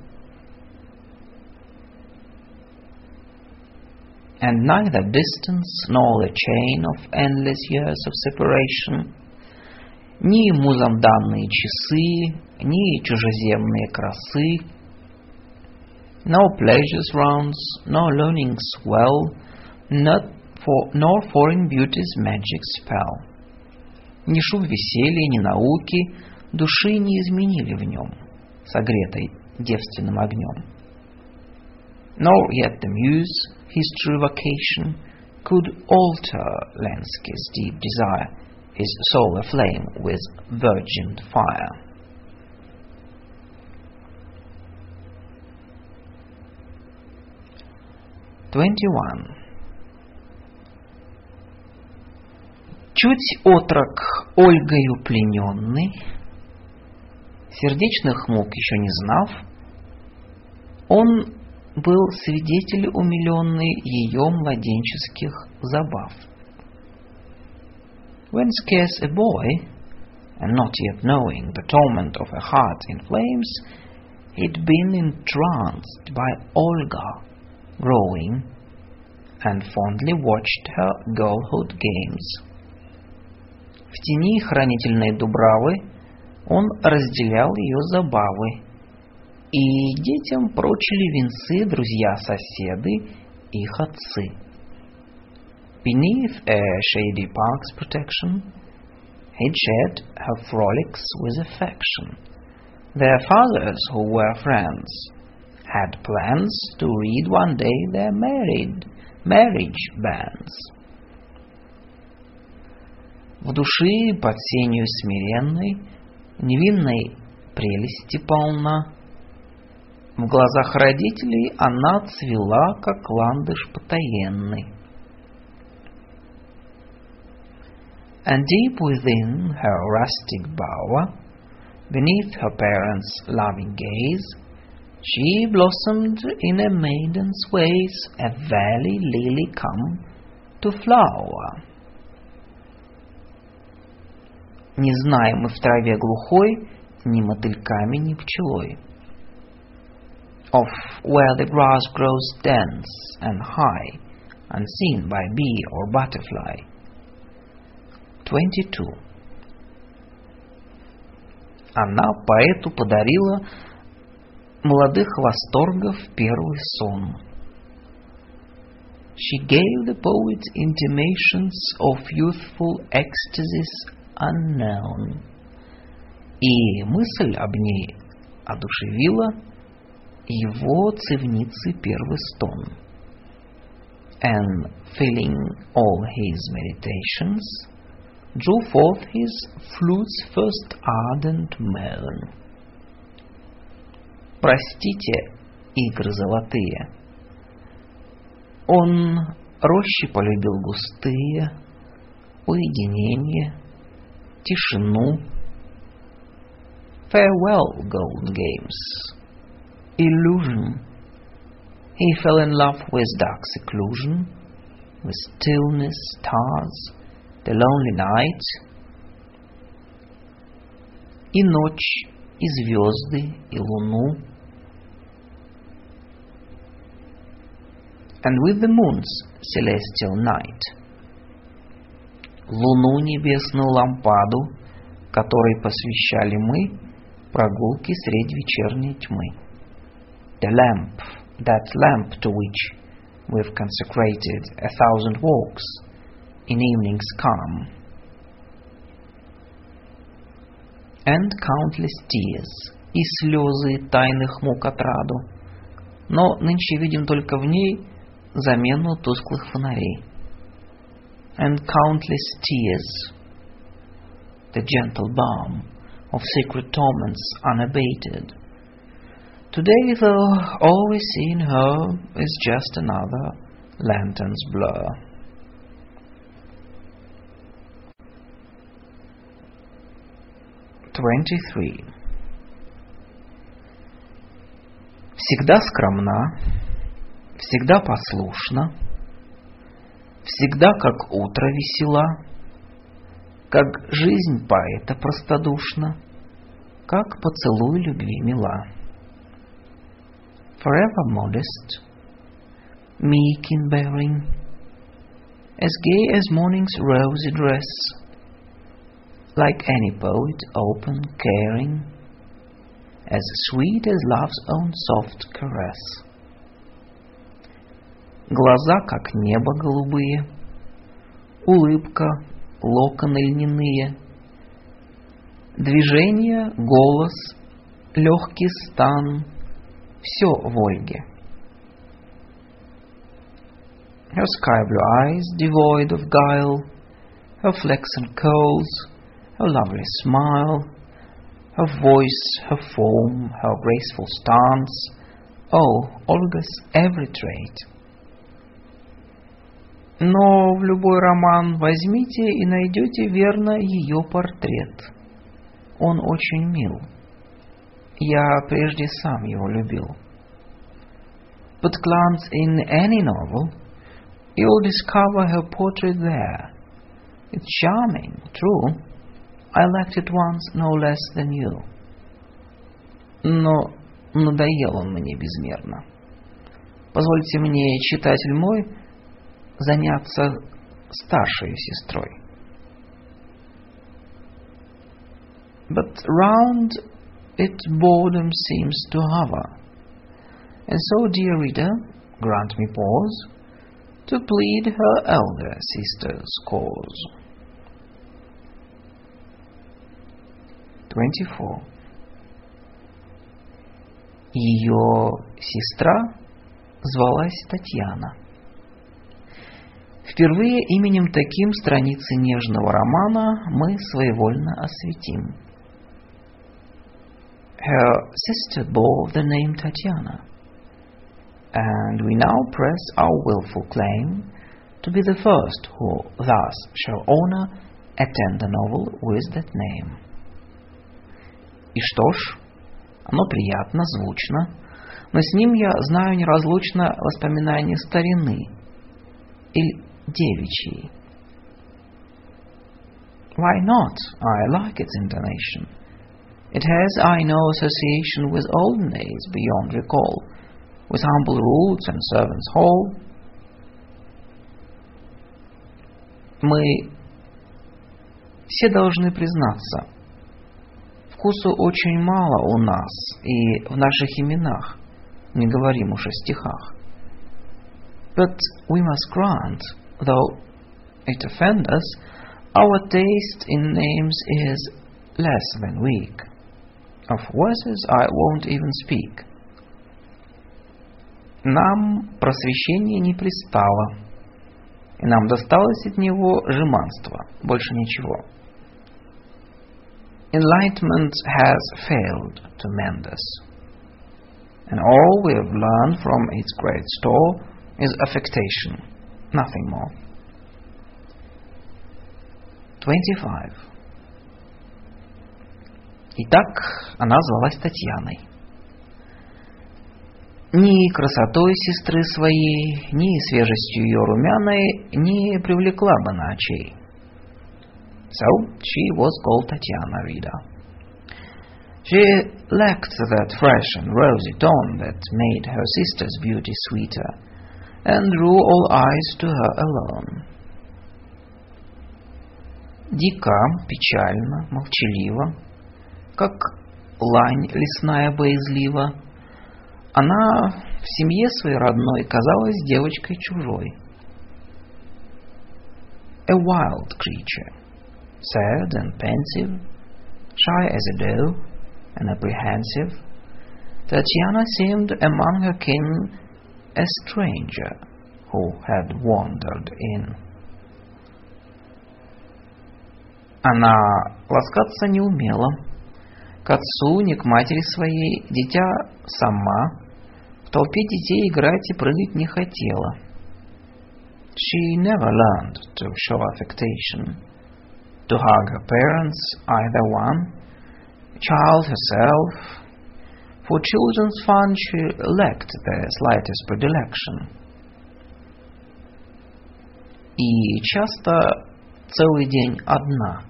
and neither distance nor the chain of endless years of separation, ни музам данные часы, ни чужеземные красы, no pleasures rounds, no learning swell, not for, nor foreign beauty's magic spell. Ни шум веселья, ни науки души не изменили в нем, согретой девственным огнем. Nor yet the muse, his true vocation, could alter Lenski's deep desire, his soul aflame with virgin fire. 21. Чуть отрок Ольгою плененный, Сердечных мук еще не знав, он был свидетель умиленный ее младенческих забав. When scarce a boy, and not yet knowing the torment of a heart in flames, he'd been entranced by Olga, growing, and fondly watched her girlhood games. В тени хранительной Дубравы он разделял ее забавы, и детям прочили венцы друзья-соседы, их отцы. Beneath a shady park's protection, he'd shared her frolics with affection. Their fathers, who were friends, had plans to read one day their married marriage banns. В души под сенью смиренной, невинной прелести полна. В глазах родителей она цвела, как ландыш потаенный. And deep within her rustic bower, beneath her parents' loving gaze, she blossomed in a maiden's ways, a valley lily come to flower. Не знаем мы в траве глухой ни мотыльками, ни пчелой. Of where the grass grows dense and high, unseen by bee or butterfly. 22. Она поэту подарила молодых восторгов первый сон. She gave the poet intimations of youthful ecstasies unknown. И мысль об ней одушевила его цивницы первый стон. And filling all his meditations, drew forth his flute's first ardent moan. Простите, игры золотые. Он рощи полюбил густые, уединение, тишину. Farewell, golden games. Illusion. He fell in love with dark seclusion, with stillness, stars, the lonely night. И ночь, и звезды, и луну. And with the moon's celestial night. Луну небесную лампаду, которой посвящали мы прогулки средь вечерней тьмы. The lamp, that lamp to which we've consecrated a thousand walks in evening's calm. And countless tears, и слезы тайных мук отраду, но нынче видим только в ней замену тусклых фонарей and countless tears, the gentle balm of secret torments unabated. Today, though, all we see in her is just another lantern's blur. Twenty-three. Всегда скромна, всегда послушна, всегда как утро весела, как жизнь поэта простодушна, как поцелуй любви мила. Forever modest, meek in bearing, as gay as morning's rosy dress, like any poet open, caring, as sweet as love's own soft caress. Глаза, как небо голубые, улыбка, локоны льняные, движение, голос, легкий стан, все в Ольге. Her sky blue eyes, devoid of guile, her flaxen curls, her lovely smile, her voice, her form, her graceful stance, oh, Olga's every trait. Но в любой роман возьмите и найдете верно ее портрет. Он очень мил. Я прежде сам его любил. But glance in any novel, you'll discover her portrait there. It's charming, true. I liked it once no less than you. Но надоел он мне безмерно. Позвольте мне, читатель мой, заняться старшей сестрой. But round it boredom seems to hover. And so, dear reader, grant me pause to plead her elder sister's cause. 24. Ее сестра звалась Татьяна. Впервые именем таким страницы нежного романа мы своевольно осветим. Her sister bore the name Tatiana, and we now press our willful claim to be the first who thus shall honor a tender novel with that name. И что ж, оно приятно, звучно, но с ним я знаю неразлучно воспоминания старины или девичьей. Why not? I like its intonation. It has, I know, association with olden days beyond recall, with humble roots and servants' hall. Мы все должны признаться, вкусу очень мало у нас и в наших именах, не говорим уж о стихах. But we must grant, though it offend us, our taste in names is less than weak. Of verses I won't even speak. Нам просвещение не пристало, и нам досталось от него жеманство, больше ничего. Enlightenment has failed to mend us, and all we have learned from its great store is affectation, Nothing more. 25. Итак, она звалась Татьяной. Ни красотой сестры своей, ни свежестью ее румяной не привлекла бы на очей. So she was called Tatiana Rida. She lacked that fresh and rosy tone that made her sister's beauty sweeter, and drew all eyes to her alone. Дика, печально, молчалива, как лань лесная боязлива, она в семье своей родной казалась девочкой чужой. A wild creature, sad and pensive, shy as a doe, and apprehensive, Tatiana seemed among her kin a stranger who had wandered in. Она ласкаться не умела, к отцу, ни к матери своей, дитя сама, в толпе детей играть и прыгать не хотела. She never learned to show affectation, to hug her parents, either one, child herself. For children's fun she lacked the slightest predilection. И часто целый день одна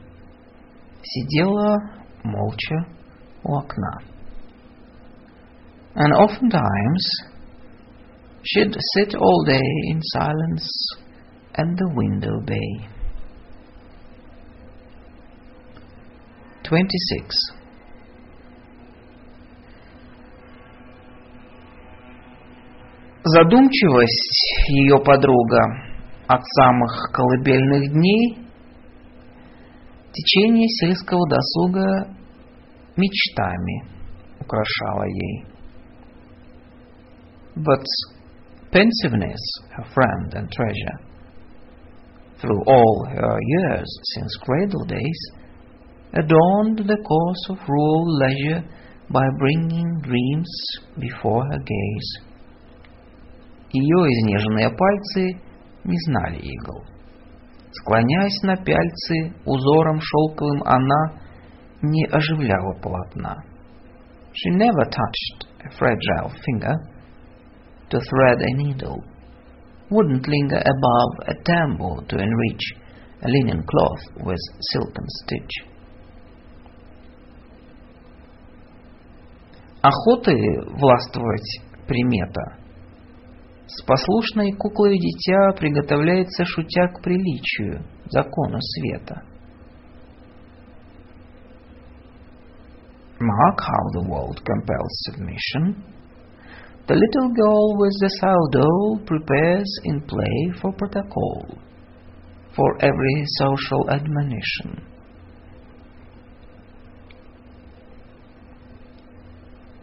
сидела молча у окна. And oftentimes she'd sit all day in silence at the window bay. 26. Задумчивость ее подруга от самых колыбельных дней течение сельского досуга мечтами украшало ей. But pensiveness, her friend and treasure, through all her years since cradle days, adorned the course of rural leisure by bringing dreams before her gaze. Ее изнеженные пальцы не знали игл. Склоняясь на пяльцы, узором шелковым она не оживляла полотна. She never touched a fragile finger to thread a needle, wouldn't linger above a tambour to enrich a linen cloth with silken stitch. Охоты властвовать примета. С послушной куклой дитя приготовляется шутя к приличию, закону света. Mark how the world compels submission. The little girl with the sourdough prepares in play for protocol, for every social admonition.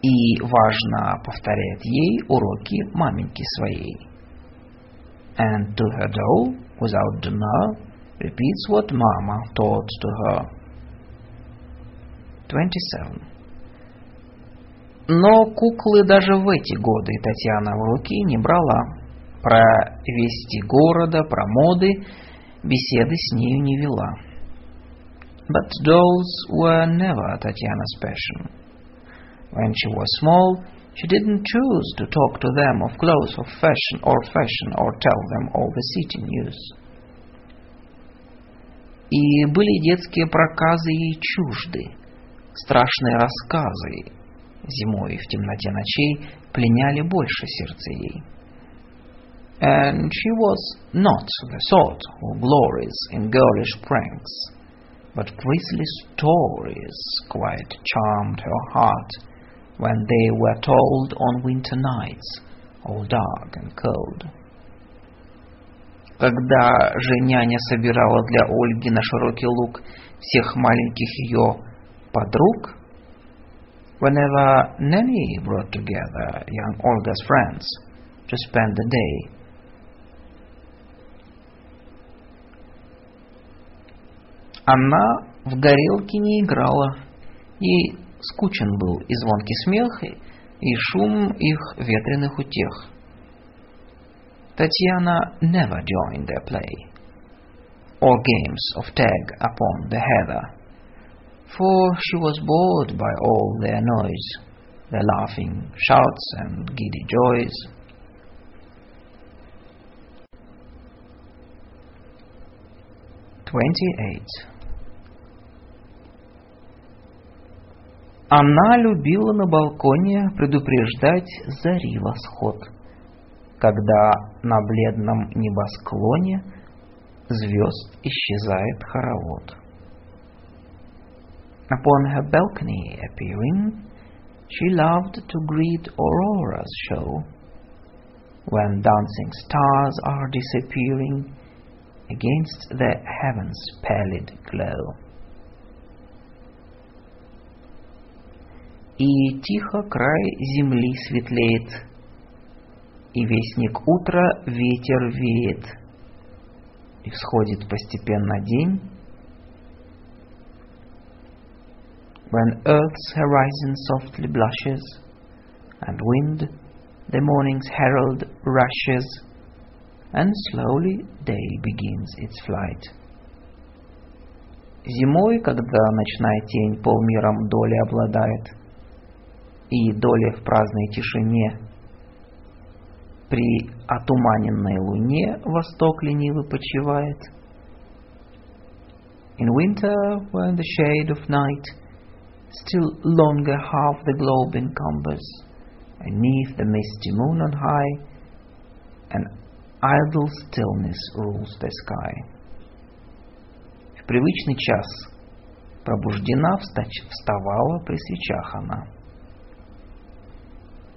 И важно повторяет ей уроки маменьки своей. And to her doll, without demur, repeats what Mama taught to her. 27. Но куклы даже в эти годы Татьяна в руки не брала. Про вести города, про моды беседы с нею не вела. But dolls were never Tatiana's passion. When she was small, she didn't choose to talk to them of clothes of fashion or fashion or tell them all the city news. И были детские проказы ей чужды, страшные рассказы, зимой в темноте ночей пленяли больше сердце ей. And she was not the sort who glories in girlish pranks, but grisly stories quite charmed her heart when they were told on winter nights, all dark and cold. Когда же няня собирала для Ольги на широкий луг всех маленьких ее подруг, whenever Nanny brought together young Olga's friends to spend the day, она в горелки не играла. Ей скучен был и звонкий смех, и шум их ветреных утех. Tatiana never joined their play, or games of tag upon the heather, for she was bored by all their noise, their laughing shouts and giddy joys. Twenty-eight. Она любила на балконе предупреждать зари восход, когда на бледном небосклоне звезд исчезает хоровод. Upon her balcony appearing, she loved to greet Aurora's show, when dancing stars are disappearing against the heaven's pallid glow. И тихо край земли светлеет, и вестник утра ветер веет, и всходит постепенно день, when earth's horizon softly blushes, and wind, the morning's herald, rushes, and slowly day begins its flight. Зимой, когда ночная тень полмиром доли обладает, и доля в праздной тишине, при отуманенной луне восток ленивый почивает. In winter, when the shade of night still longer half the globe encumbers, and neath the misty moon on high, an idle stillness rules the sky. В привычный час пробуждена вставала при свечах она.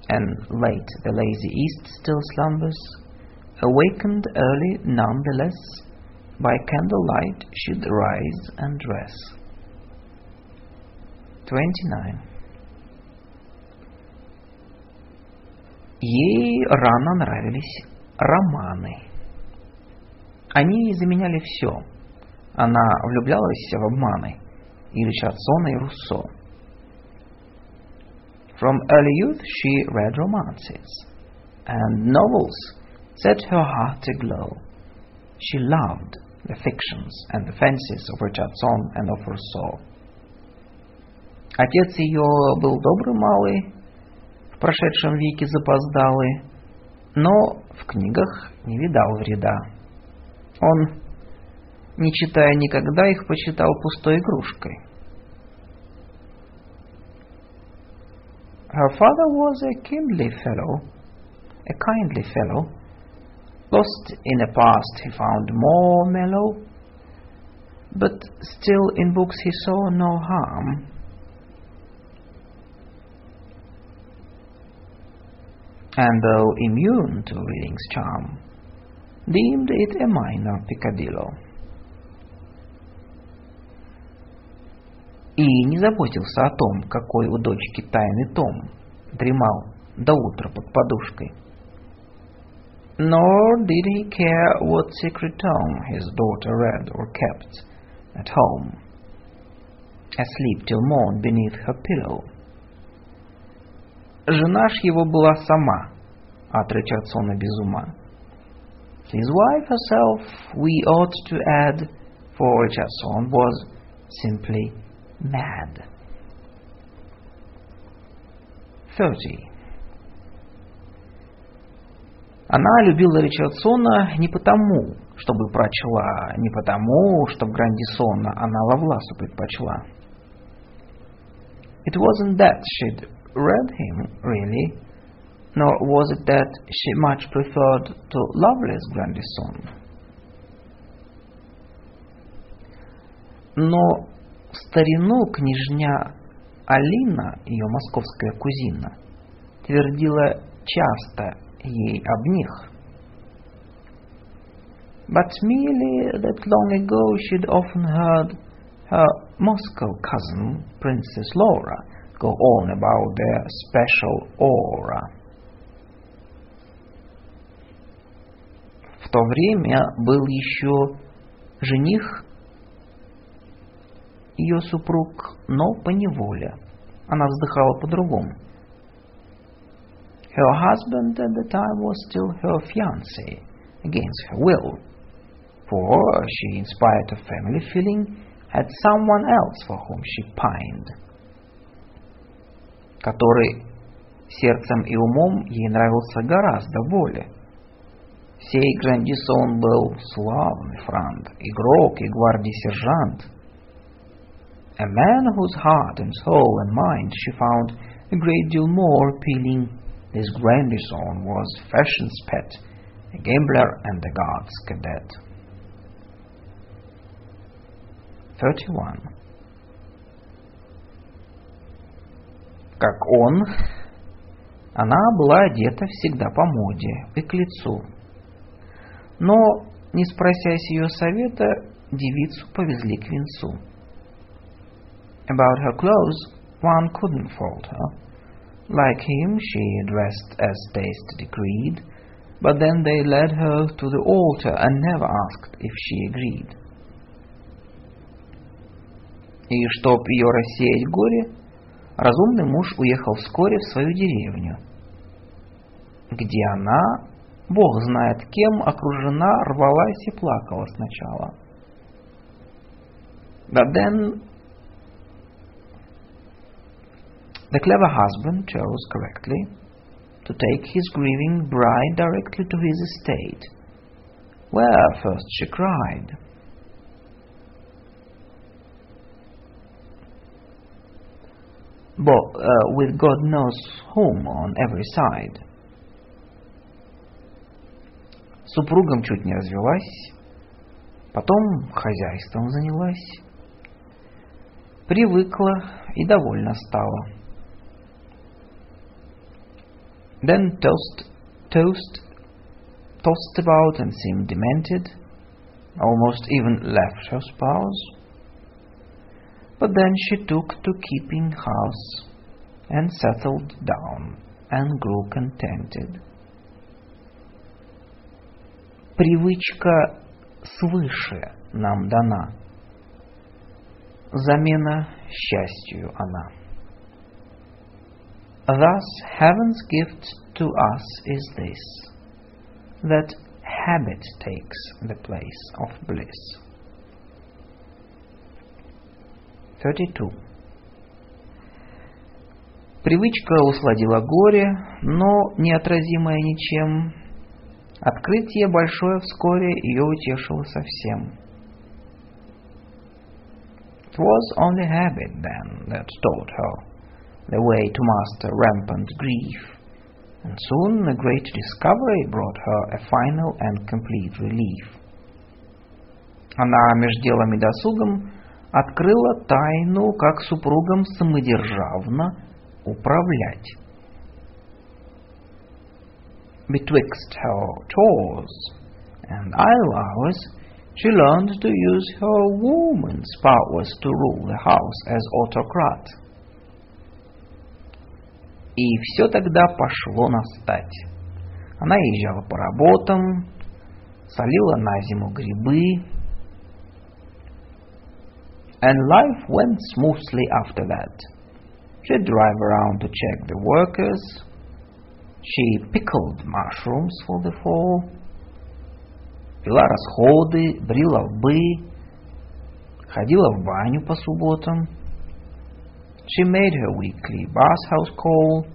And late the lazy east still slumbers, awakened early nonetheless, by candlelight she'd rise and dress. 29. Ей рано нравились романы. Они заменяли все. Она влюблялась в обманы и Ричардсона, и Руссо. From early youth she read romances, and novels set her heart aglow. She loved the fictions and the fancies of Richardson and of Rousseau. Отец ее был добрый малый, в прошедшем веке запоздалый, но в книгах не видал вреда. Он, не читая никогда, их почитал пустой игрушкой. Her father was a kindly fellow, a kindly fellow. Lost in the past, he found more mellow, but still in books he saw no harm. And though immune to reading's charm, deemed it a minor peccadillo. И не заботился о том, какой у дочки тайный том дремал до утра под подушкой. Nor did he care what secret tome his daughter read or kept at home, asleep till morn beneath her pillow. Жена ж его была сама от Ричардсона без ума. His wife herself, we ought to add, for Richardson was simply mad. 30. Она любила Ричардсона не потому, чтобы прочла, не потому, что Грандисона она Лавласу предпочла. It wasn't that she'd read him, really, nor was it that she much preferred to Lovelace Grandison. Но в старину княжня Алина, ее московская кузина, твердила часто ей об них. But merely that long ago she'd often heard her Moscow cousin, Princess Laura, go on about their special aura. В то время был еще жених ее супруг, но по неволе. Она вздыхала по-другому. Her husband at the time was still her fiancé, against her will, for she, in spite of family feeling, had someone else for whom she pined, который сердцем и умом ей нравился гораздо более. Сей Грандисон был славный франт, игрок и гвардии-сержант. A man whose heart and soul and mind she found a great deal more appealing His grandson was fashion's pet, a gambler and a God's cadet. 31. Как он, она была одета всегда по моде и к лицу. Но, не спросясь ее совета, девицу повезли к венцу. About her clothes, one couldn't fault her. Like him, she dressed as taste decreed, but then they led her to the altar and never asked if she agreed. И чтоб ее рассеять горе, разумный муж уехал вскоре в свою деревню, где она, Бог знает кем, окружена, рвалась и плакала сначала. But then The clever husband chose correctly to take his grieving bride directly to his estate, where first she cried. But uh, with God knows whom on every side. Супругом чуть не развелась, потом хозяйством занялась, привыкла и довольна стала. then tossed, tossed, tossed about and seemed demented, almost even left her spouse. But then she took to keeping house and settled down and grew contented. Привычка свыше нам дана. Замена счастью она. Thus, heaven's gift to us is this that habit takes the place of bliss. 32. Привычка усладила горе, но неотразимое ничем. Открытие большое вскоре ее утешило совсем. It was only habit then that taught her the way to master rampant grief, and soon a great discovery brought her a final and complete relief. Она меж делом и досугом открыла тайну, как супругам самодержавно управлять. Betwixt her chores and idle hours, she learned to use her woman's powers to rule the house as autocrat. И все тогда пошло на стать. Она езжала по работам, солила на зиму грибы. And life went smoothly after that. She'd drive around to check the workers. She pickled mushrooms for the fall. Пила расходы, брила лбы, ходила в баню по субботам. She made her weekly bathhouse call.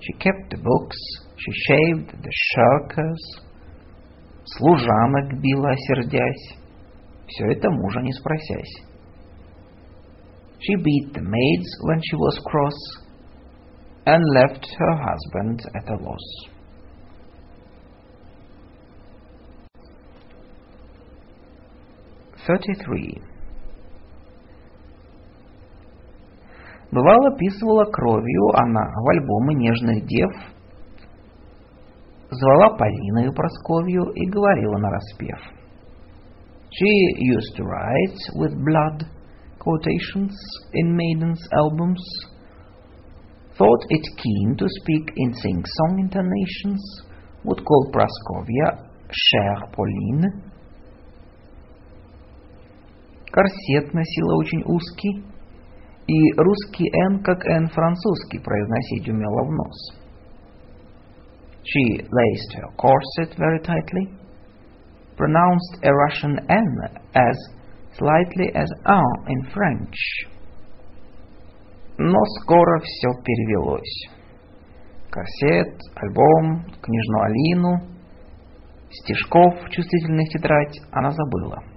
She kept the books. She shaved the shirkers. Служанок била, сердясь. Все это мужа не спросясь. She beat the maids when she was cross and left her husband at a loss. Thirty-three. Бывало, писывала кровью она в альбомы нежных дев, звала Полиною Просковью и говорила нараспев. She used to write with blood quotations in maidens' albums, thought it keen to speak in sing-song intonations, would call Praskovia «Chère Pauline». Корсет носила очень узкий, и русский «н» как «н» французский произносить умела в нос. She laced her corset very tightly, pronounced a Russian N as slightly as un in French. Но скоро все перевелось. Корсет, альбом, книжную Алину, стишков чувствительных тетрадь она забыла.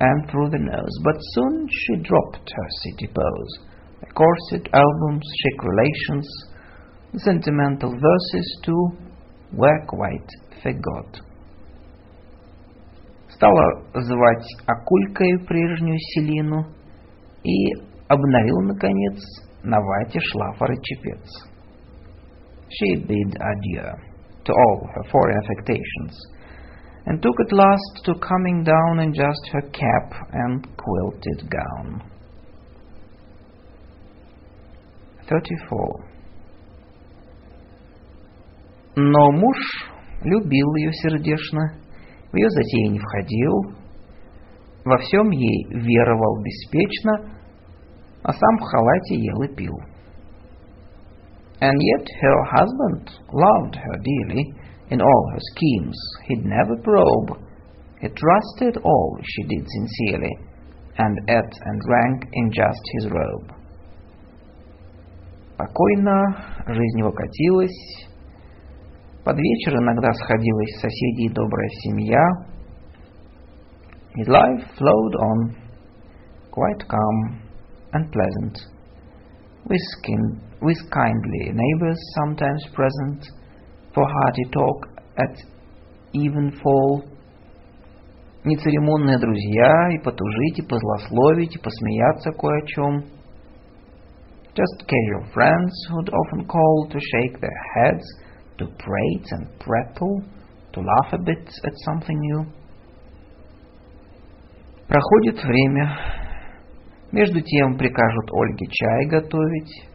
and through the nose, but soon she dropped her city pose. The corset, albums, chic relations, the sentimental verses too were quite forgot. Стала звать Акулькой прежнюю Селину и обновил, наконец, на вате шлафор и чепец. She bid adieu to all her foreign affectations and took at last to coming down in just her cap and quilted gown. 34. Но муж любил ее сердечно, в ее затеи не входил, во всем ей веровал беспечно, а сам в халате ел и пил. And yet her husband loved her dearly, In all her schemes he'd never probe. He trusted all she did sincerely, and ate and drank in just his robe. Покойно жизнь его катилась, под вечер иногда сходилась соседей добрая семья. His life flowed on, quite calm and pleasant, with, kin- with kindly neighbors sometimes present, for hearty talk at evenfall. Нецеремонные друзья, и потужить, и позлословить, и посмеяться кое о чем. Just casual friends who'd often call to shake their heads, to prate and prattle, to laugh a bit at something new. Проходит время. Между тем прикажут Ольге чай готовить.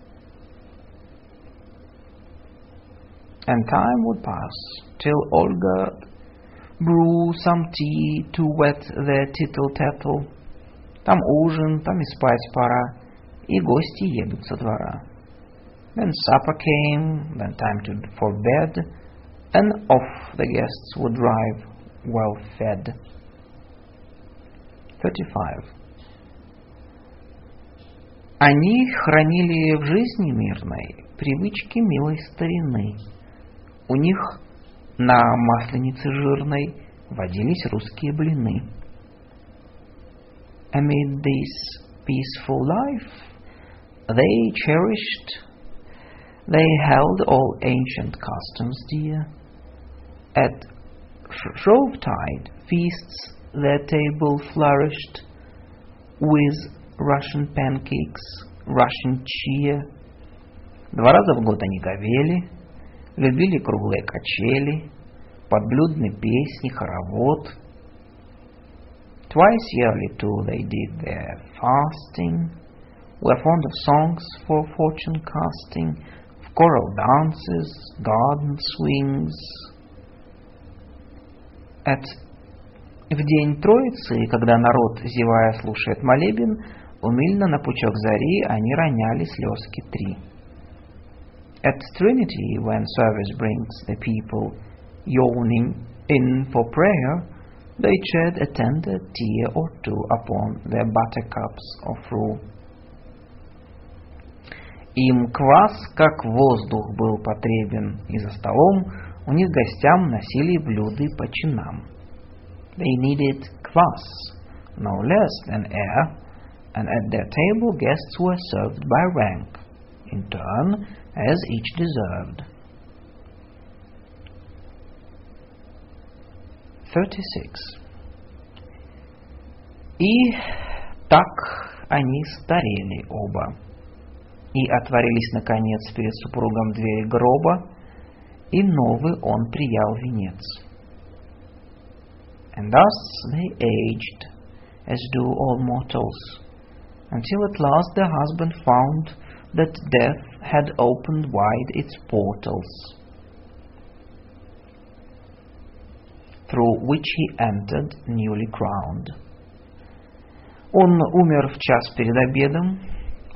and time would pass till Olga brew some tea to wet their tittle-tattle. Там ужин, там и спать пора, и гости едут со двора. Then supper came, then time to, for bed, and off the guests would drive, well fed. 35. Они хранили в жизни мирной привычки милой старины. У них на масленице жирной водились русские блины. Amid this peaceful life, they cherished, they held all ancient customs dear. At Shrovetide feasts their table flourished with Russian pancakes, Russian cheer. Два раза в год они говели, любили круглые качели, подблюдные песни, хоровод. Twice yearly too they did their fasting, were fond of songs for fortune casting, of choral dances, garden swings. At в день Троицы, когда народ, зевая, слушает молебен, умильно на пучок зари они роняли слезки три. At Trinity, when service brings the people yawning in for prayer, they shed a tender tear or two upon their buttercups of rue. Им квас, как воздух, был потребен, и за столом у них гостям носили блюды по чинам. They needed kvass, no less than air, and at their table guests were served by rank, in turn as each deserved. 36. И так они старели оба, и отворились, наконец, перед супругом двери гроба, и новый он приял венец. And thus they aged, as do all mortals, until at last the husband found that death had opened wide its portals, through which he entered newly crowned. Он умер в час перед обедом,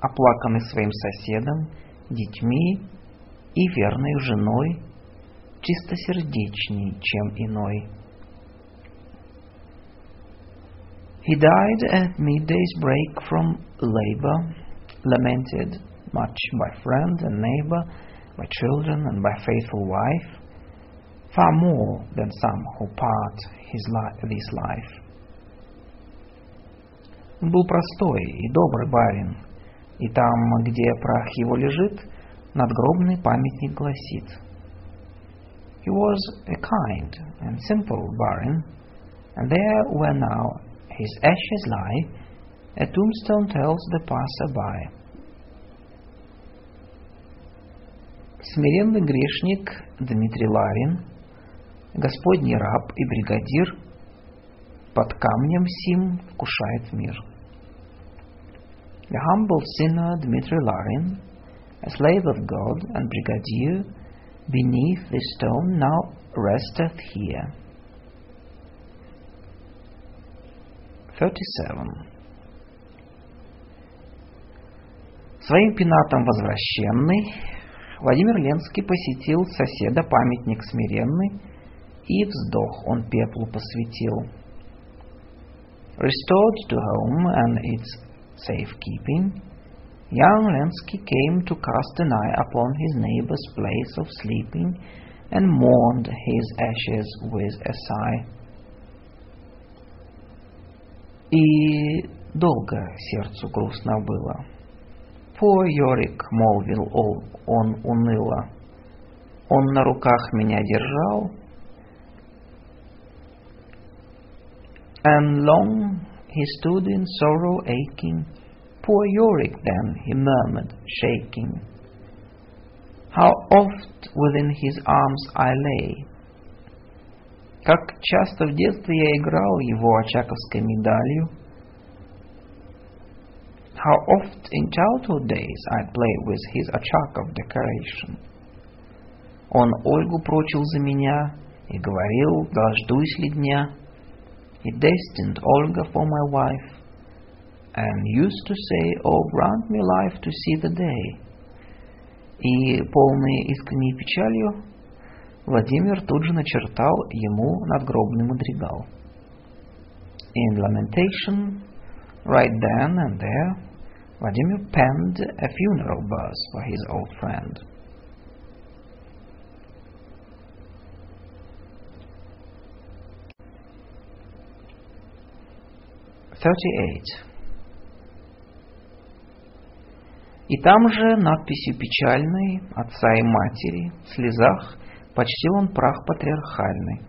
оплаканный своим соседом, детьми и верной женой, чистосердечней, чем иной. He died at midday's break from labor, lamented much by friend and neighbor, by children and by faithful wife, far more than some who part his li- this life. Он был простой и добрый барин, и там, где прах его лежит, надгробный памятник гласит. He was a kind and simple barin, and there where now his ashes lie, a tombstone tells the passer-by. Смиренный грешник Дмитрий Ларин, Господний раб и бригадир, под камнем сим вкушает мир. The humble sinner Dmitry Larin, a slave of God and brigadier, beneath this stone now resteth here. 37. Своим пенатом возвращенный, Владимир Ленский посетил соседа памятник смиренный, и вздох он пеплу посвятил. Restored to home and its safekeeping, young Lensky came to cast an eye upon his neighbor's place of sleeping and mourned his ashes with a sigh. И долго сердцу грустно было. Poor Йорик, молвил он уныло, он на руках меня держал, and long he stood in sorrow aching. Poor Yorick then, he murmured, shaking. How oft within his arms I lay. Как часто в детстве я играл его очаковской медалью. How oft in childhood days I played with his Achakov decoration. Он Ольгу прочил за меня и говорил, дождусь ли дня. He destined Olga for my wife, and used to say, Oh, grant me life to see the day. И полный искренней печалью Владимир тут же начертал ему надгробный Vladimir penned a funeral verse for his old friend. Thirty-eight. И там же надписью печальной отца и матери в слезах почтил он прах патриархальный.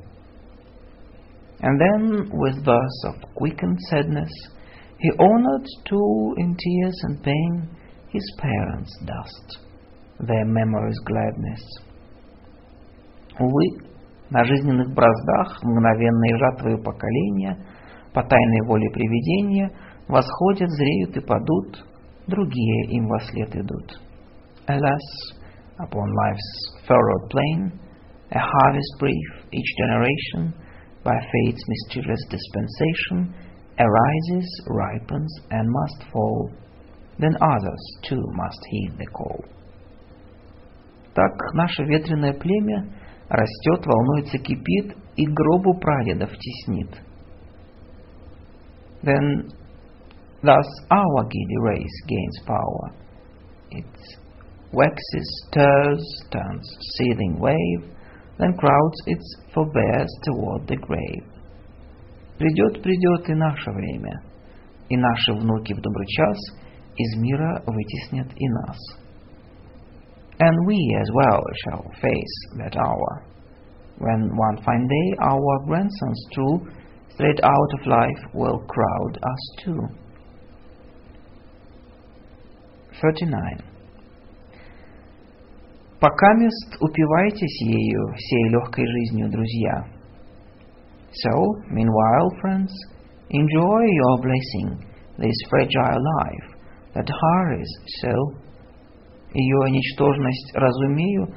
And then, with verse of quickened sadness, he honored too in tears and pain his parents' dust, their memories' gladness. Увы, на жизненных браздах мгновенной жатвою поколения, по тайной воле привидения, восходят, зреют и падут другие им во след идут. Alas, upon life's furrowed plain, a harvest brief, each generation, by fate's mysterious dispensation, arises, ripens, and must fall. Then others too must heed the call. Так наше ветреное племя растет, волнуется, кипит и гробу прадедов теснит. Then Thus, our giddy race gains power. It waxes, stirs, turns seething wave, then crowds its forebears toward the grave. Придет, придет и наше время, и наши внуки в добрый час из мира вытеснят и нас. And we as well shall face that hour, when one fine day our grandsons true, straight out of life, will crowd us too. 39. Пока мест упивайтесь ею, сей легкой жизнью, друзья. So, meanwhile, friends, enjoy your blessing, this fragile life that hurries so. Ее ничтожность разумею,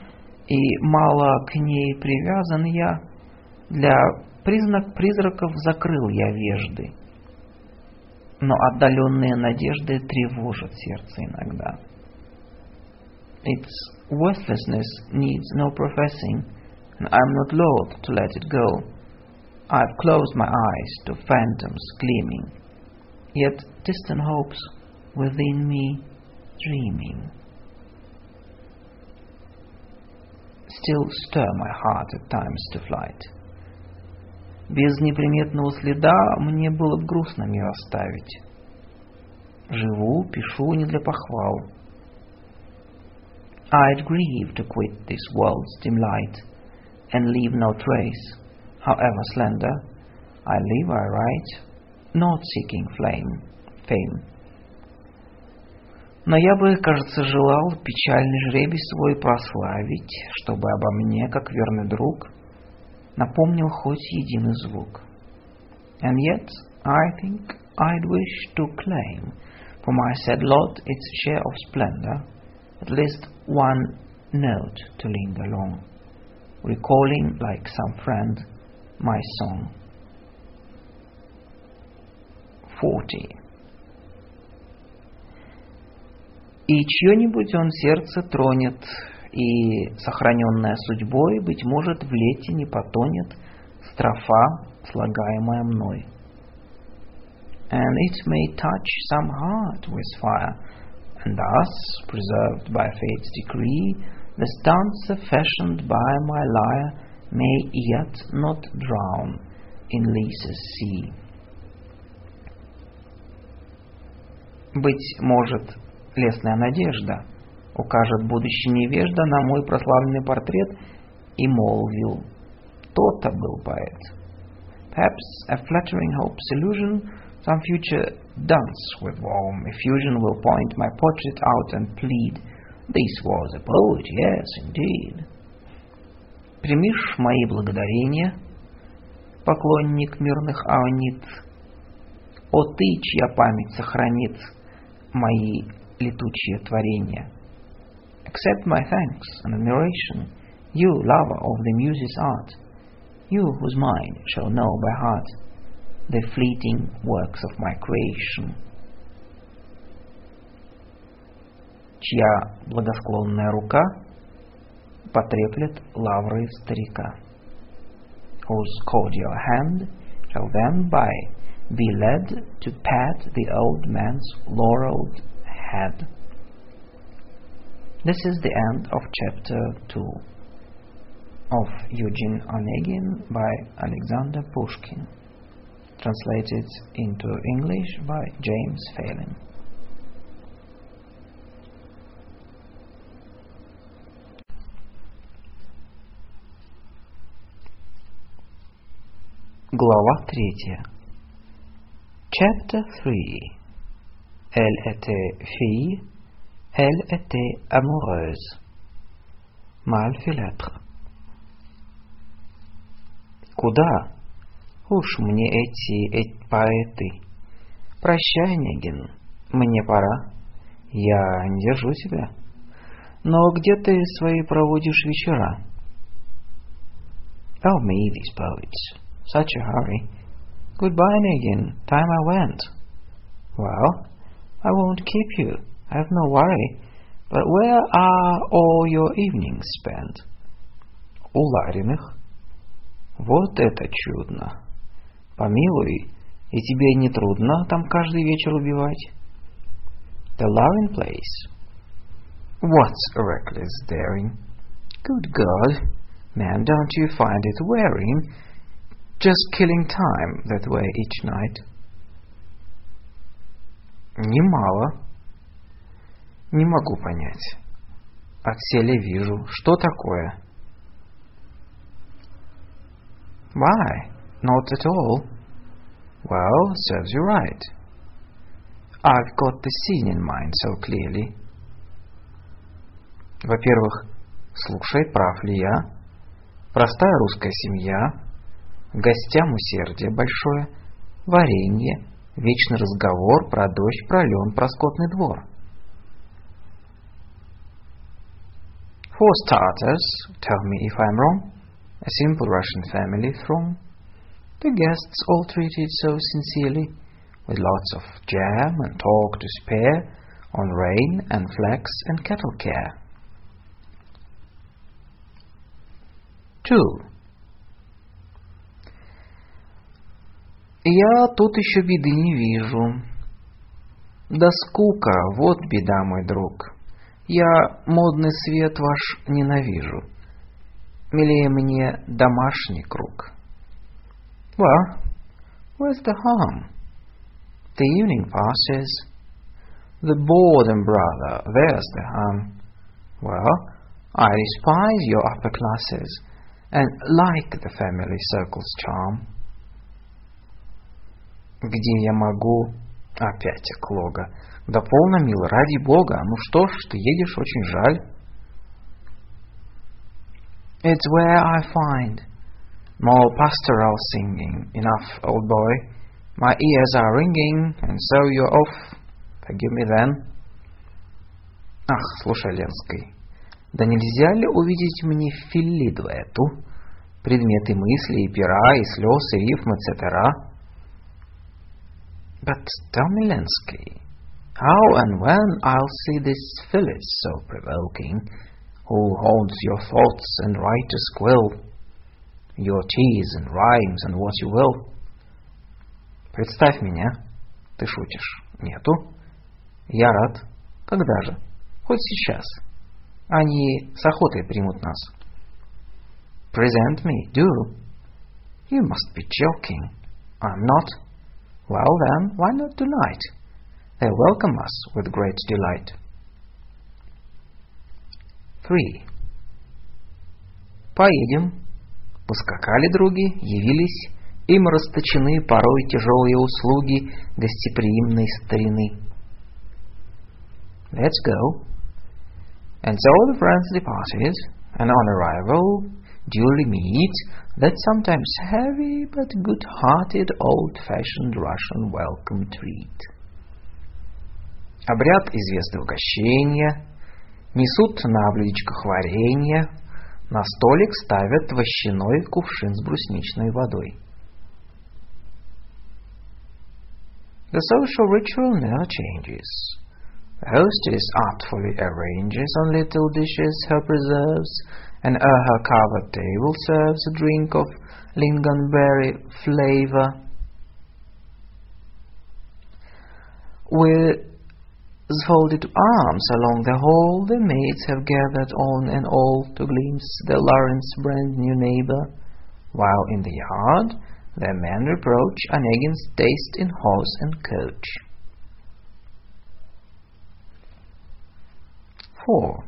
и мало к ней привязан я. Для признак призраков закрыл я вежды но отдаленные надежды тревожат сердце иногда. Its worthlessness needs no professing, and I'm not loath to let it go. I've closed my eyes to phantoms gleaming, yet distant hopes within me dreaming. Still stir my heart at times to flight. Без неприметного следа мне было бы грустно мир оставить. Живу, пишу не для похвал. I'd grieve to quit this world's dim light and leave no trace, however slender. I live, I write, not seeking flame, fame. Но я бы, кажется, желал печальный жребий свой прославить, чтобы обо мне, как верный друг, напомнил хоть единый звук. And yet, I think I'd wish to claim for my sad lot its share of splendor, at least one note to linger long, recalling like some friend my song. 40. И чье-нибудь он сердце тронет, и сохраненная судьбой, быть может, в лете не потонет строфа, слагаемая мной. And it may touch some heart with fire, and thus, preserved by fate's decree, the stanza fashioned by my lyre may yet not drown in Lisa's sea. Быть может, лесная надежда — укажет будущий невежда на мой прославленный портрет и молвил, то-то был поэт. Perhaps a flattering hope's illusion, some future dunce with warm effusion will point my portrait out and plead, this was a poet, yes, indeed. Примишь мои благодарения, поклонник мирных аонит, о ты, чья память сохранит мои летучие творения. Accept my thanks and admiration, you lover of the muse's art, you whose mind shall know by heart the fleeting works of my creation. Чья благосклонная рука потреплет лавры старика, whose cordial hand shall then by be led to pat the old man's laureled head. This is the end of chapter 2 of Eugene Onegin by Alexander Pushkin, translated into English by James Phelan. Глава третья. Chapter 3 Elle était fille, elle était amoureuse. Mal lettre. Куда? Уж мне эти, эти поэты. Прощай, Негин, мне пора. Я не держу тебя. Но где ты свои проводишь вечера? Oh, me, these poets. Such a hurry. Goodbye, Negin. Time I went. Well, I won't keep you. Have no worry. But where are all your evenings spent? У Лариных. Вот это чудно. Помилуй, и тебе не трудно там каждый вечер убивать? The Larin place. What's reckless daring? Good God, man, don't you find it wearing? Just killing time that way each night. Немало. Не могу понять. От селя вижу. Что такое? Why? Not at all. Well, serves you right. I've got the scene in mind so clearly. Во-первых, слушай, прав ли я? Простая русская семья, гостям усердие большое, варенье, вечный разговор про дождь, про лен, про скотный двор. For starters, tell me if I'm wrong, a simple Russian family from the guests all treated so sincerely, with lots of jam and talk to spare on rain and flax and cattle care. 2. Я тут еще беды не вижу. Да скука, вот беда, мой друг. Я модный свет ваш ненавижу. Милее мне домашний круг. Well, where's the harm? The evening passes. The boredom, brother, there's the harm. Well, I despise your upper classes and like the family circle's charm. Где я могу... Опять эклога. Да полно, мил, ради бога. Ну что ж, ты едешь, очень жаль. It's where I find more pastoral singing. Enough, old boy. My ears are ringing, and so you're off. Forgive me then. Ах, слушай, Ленский, да нельзя ли увидеть мне филлиду эту? Предметы мысли и пера, и слез, и рифм, etc. But tell me, Lenski, how and when I'll see this Phyllis so provoking, who holds your thoughts and writer's quill, your teas and rhymes and what you will? Представь меня. Ты шутишь. Нету. Я рад. Когда же? Хоть сейчас. Они с охотой примут нас. Present me, do. You must be joking. I'm not. Well then, why not tonight? They welcome us with great delight. 3. Поедем. Ускакали други, явились, им расточены порой тяжелые услуги гостеприимной старины. Let's go. And so the friends departed, and on arrival duly meet that sometimes heavy but good-hearted old-fashioned Russian welcome treat. Обряд известного угощения, несут на блюдечках варенье, на столик ставят вощаной кувшин с брусничной водой. The social ritual never changes. The hostess artfully arranges on little dishes her preserves and her covered table serves a drink of lingonberry flavor with folded arms along the hall, the maids have gathered on and all to glimpse the Lawrence brand new neighbor, while in the yard the men reproach Onegin's taste in horse and coach. 4.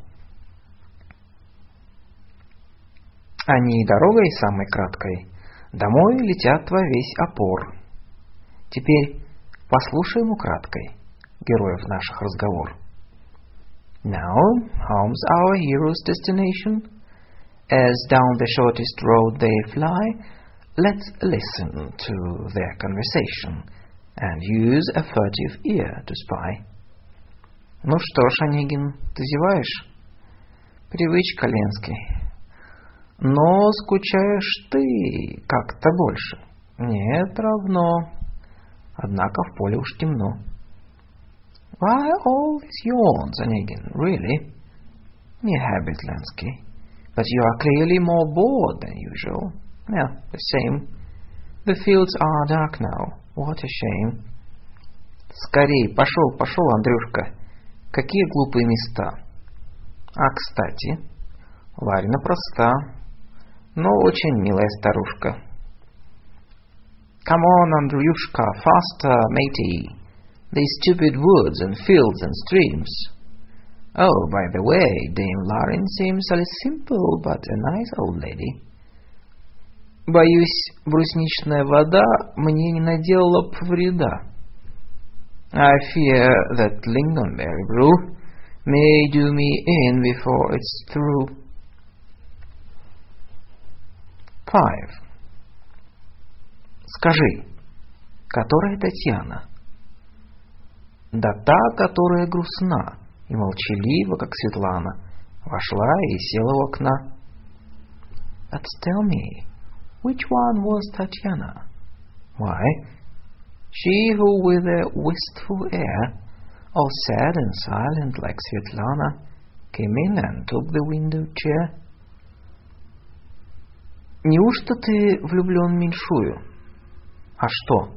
Они дорогой самой краткой домой летят во весь опор. Теперь послушаем украдкой героев наших разговор. Now, home's our hero's destination. As down the shortest road they fly, let's listen to their conversation and use a furtive ear to spy. Ну что ж, Онегин, ты зеваешь? Привычка, Ленский. Но скучаешь ты как-то больше. Нет, равно. Однако в поле уж темно. Why all these yawns, Onegin, really? Mere habit, Lansky. But you are clearly more bored than usual. Yeah, the same. The fields are dark now. What a shame. Скорей, пошел, пошел, Андрюшка. Какие глупые места. А, кстати, Ларина проста, но очень милая старушка. Come on, Andrewushka, faster, matey. These stupid woods and fields and streams. Oh, by the way, Dame Larin seems a simple but a nice old lady. Боюсь, брусничная вода мне не наделала б вреда. I fear that lingonberry brew may do me in before it's through. 5. Скажи, которая Татьяна? Да та, которая грустна и молчалива, как Светлана, вошла и села у окна. But tell me, which one was Tatiana? Why, she who with a wistful air, all sad and silent like Svetlana, came in and took the window chair. Неужто ты влюблен в меньшую? А что?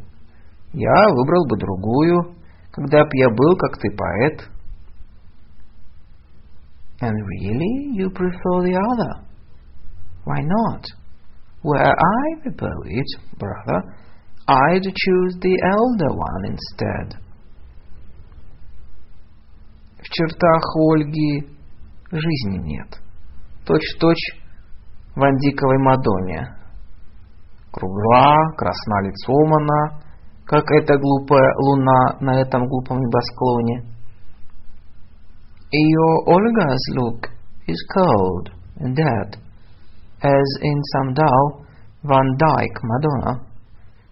Я выбрал бы другую, когда б я был, как ты, поэт. And really, you prefer the other? Why not? Were I the poet, brother, I'd choose the elder one instead. В чертах Ольги жизни нет. Точь-точь в Андиковой Мадоне. Кругла, красна лицом она, как эта глупая луна на этом глупом небосклоне. Your Olga's look is cold and dead, as in some dull Van Dyck Madonna.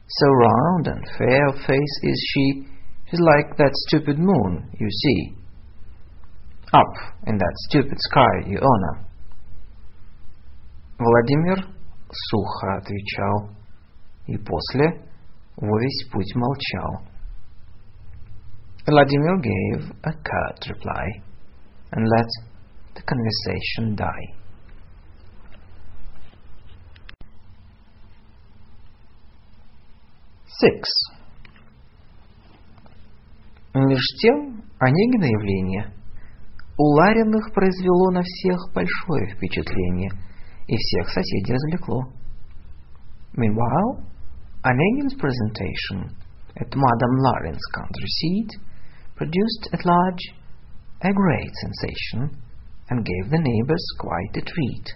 So round and fair of face is she, she's like that stupid moon you see. Up in that stupid sky you honor. Владимир сухо отвечал, и после во весь путь молчал. Vladimir gave a curt reply and let the conversation die. Six. Меж тем, Онегина явление у Лариных произвело на всех большое впечатление и всех соседей развлекло. Meanwhile, Onegin's presentation at Madame Laren's country seat produced at large a great sensation and gave the neighbors quite a treat.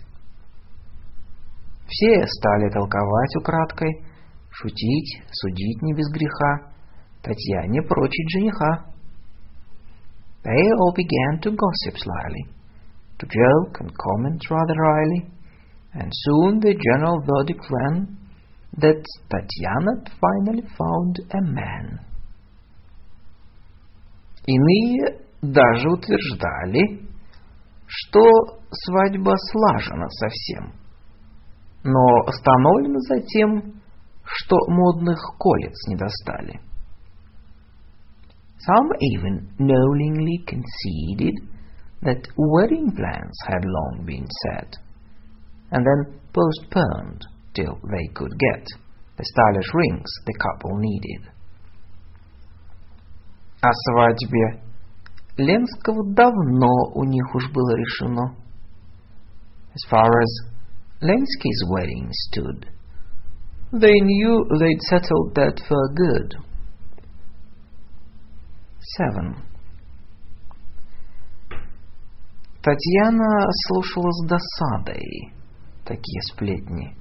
Все стали толковать украдкой, шутить, судить не без греха, Татьяне прочить жениха. They all began to gossip slyly, to joke and comment rather wryly, and soon the general verdict ran that Tatiana finally found a man. Иные даже утверждали, что свадьба слажена совсем, но остановлена затем, что модных колец не достали. Some even knowingly conceded that wedding plans had long been set, and then postponed till they could get the stylish rings the couple needed. О свадьбе Ленского давно у них уж было решено. As far as Lenski's wedding stood, they knew they'd settled that for good. 7. Татьяна слушала с досадой такие сплетни,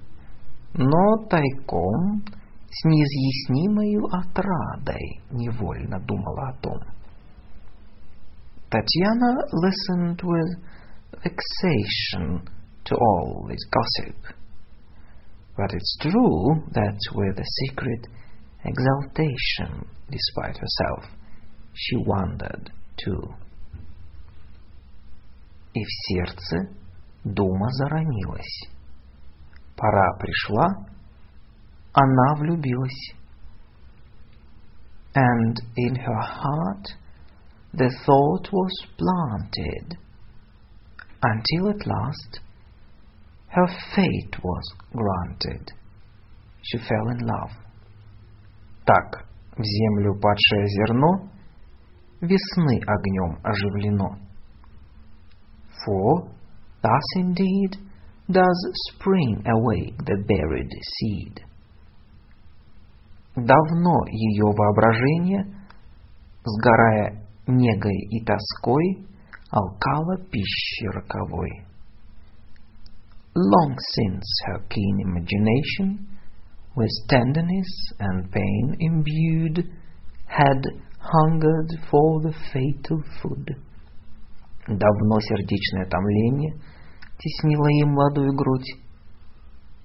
но тайком с неизъяснимою отрадой невольно думала о том. Татьяна listened with vexation to all this gossip. But it's true that with a secret exaltation, despite herself, she wondered too. И в сердце дума заронилась. Пора пришла, она влюбилась. And in her heart the thought was planted, until at last her fate was granted. She fell in love. Так в землю падшее зерно весны огнем оживлено. For thus indeed does spring awake the buried seed. Давно ее воображение, сгорая негой и тоской, алкало пищи роковой. Long since her keen imagination, with tenderness and pain imbued, had hungered for the fatal food. Давно сердечное томление теснило ей молодую грудь.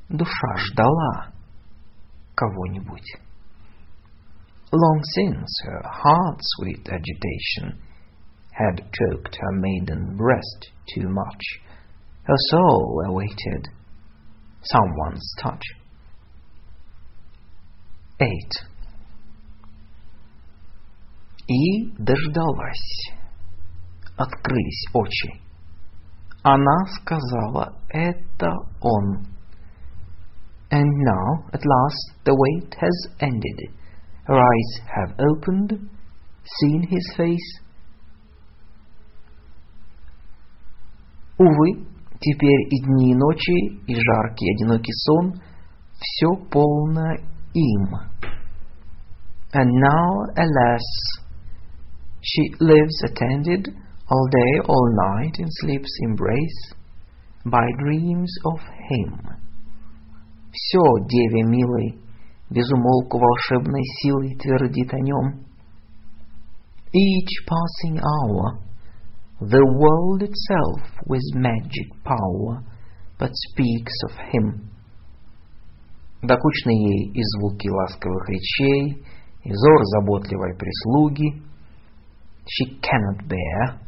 Душа ждала кого-нибудь. Long since her heart's sweet agitation had choked her maiden breast too much, her soul awaited someone's touch. 8. И дождалась. Открылись очи. Она сказала, это он. And now, at last, the wait has ended. Her eyes have opened, seen his face. Увы, теперь и дни, и ночи, и жаркий одинокий сон — все полно им. And now, alas, she lives attended all day, all night in sleep's embrace by dreams of him. Все деве милой, безумолку волшебной силой твердит о нем. Each passing hour, the world itself with magic power, but speaks of him. Докучны ей и звуки ласковых речей, и взор заботливой прислуги. She cannot bear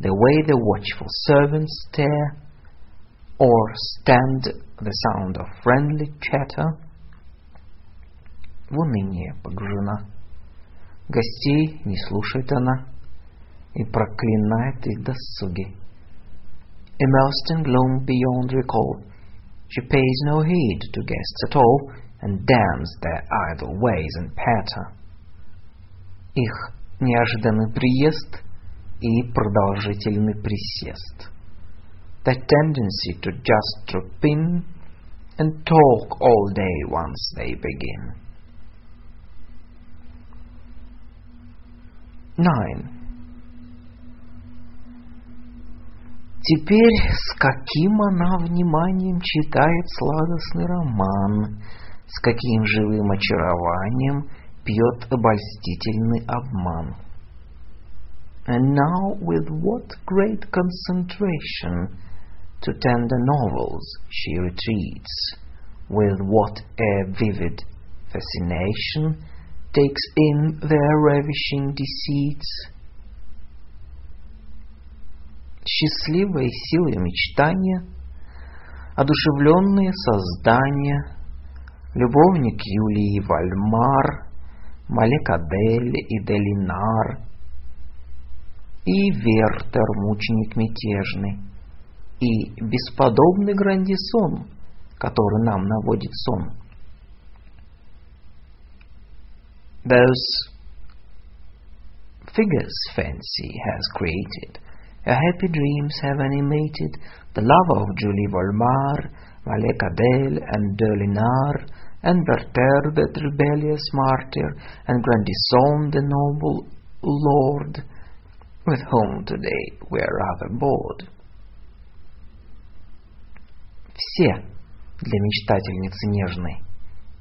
the way the watchful servants stare, or stand the sound of friendly chatter. В уныние погружена. Гостей не слушает она и проклинает их досуги. Immersed in gloom beyond recall, she pays no heed to guests at all and damns their idle ways and patter. Их неожиданный приезд и продолжительный присест. The tendency to just drop in and talk all day once they begin. 9. Теперь с каким она вниманием читает сладостный роман, с каким живым очарованием пьет обольстительный обман. And now with what great concentration to tender novels she retreats, with what a vivid fascination takes in their ravishing deceits. Счастливые силы мечтания, одушевленные создания, любовник Юлии Вальмар, Малекадель и Делинар, и Вертер, мученик мятежный, и бесподобный Грандисон, который нам наводит сон. Those figures fancy has created, her happy dreams have animated the love of Julie Volmar, Malek Adel, and Delinar, and Berther, that rebellious martyr, and Grandison, the noble lord, with whom today we are rather bored. Все для мечтательницы нежной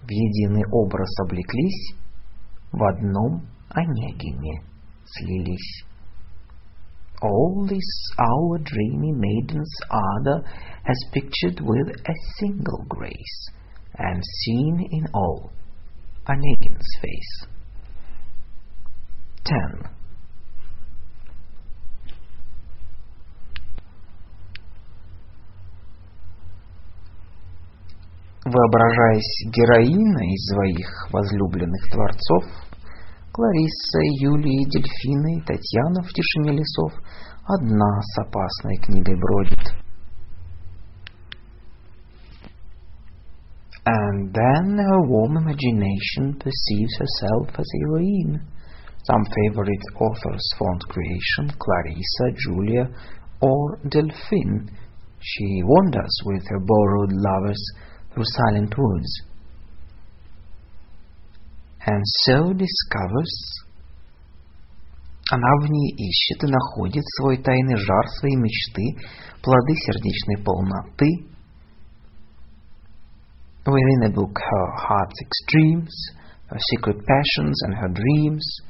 в единый образ облеклись, в одном Онегине слились. All this our dreamy maiden's ardor has pictured with a single grace, and seen in all Onegin's face. 10. Воображаясь героиной своих возлюбленных творцов, Кларисса, Юлия, Дельфина и Татьяна в тишине лесов одна с опасной книгой бродит. And then her warm imagination perceives herself as heroine. Some favorite author's fond creation, Clarissa, Julia, or Delphine. She wanders with her borrowed lovers through silent woods. And so discovers она в ней ищет и находит свой тайный жар, свои мечты, плоды сердечной полноты. Within a book, her heart's extremes, her secret passions and her dreams.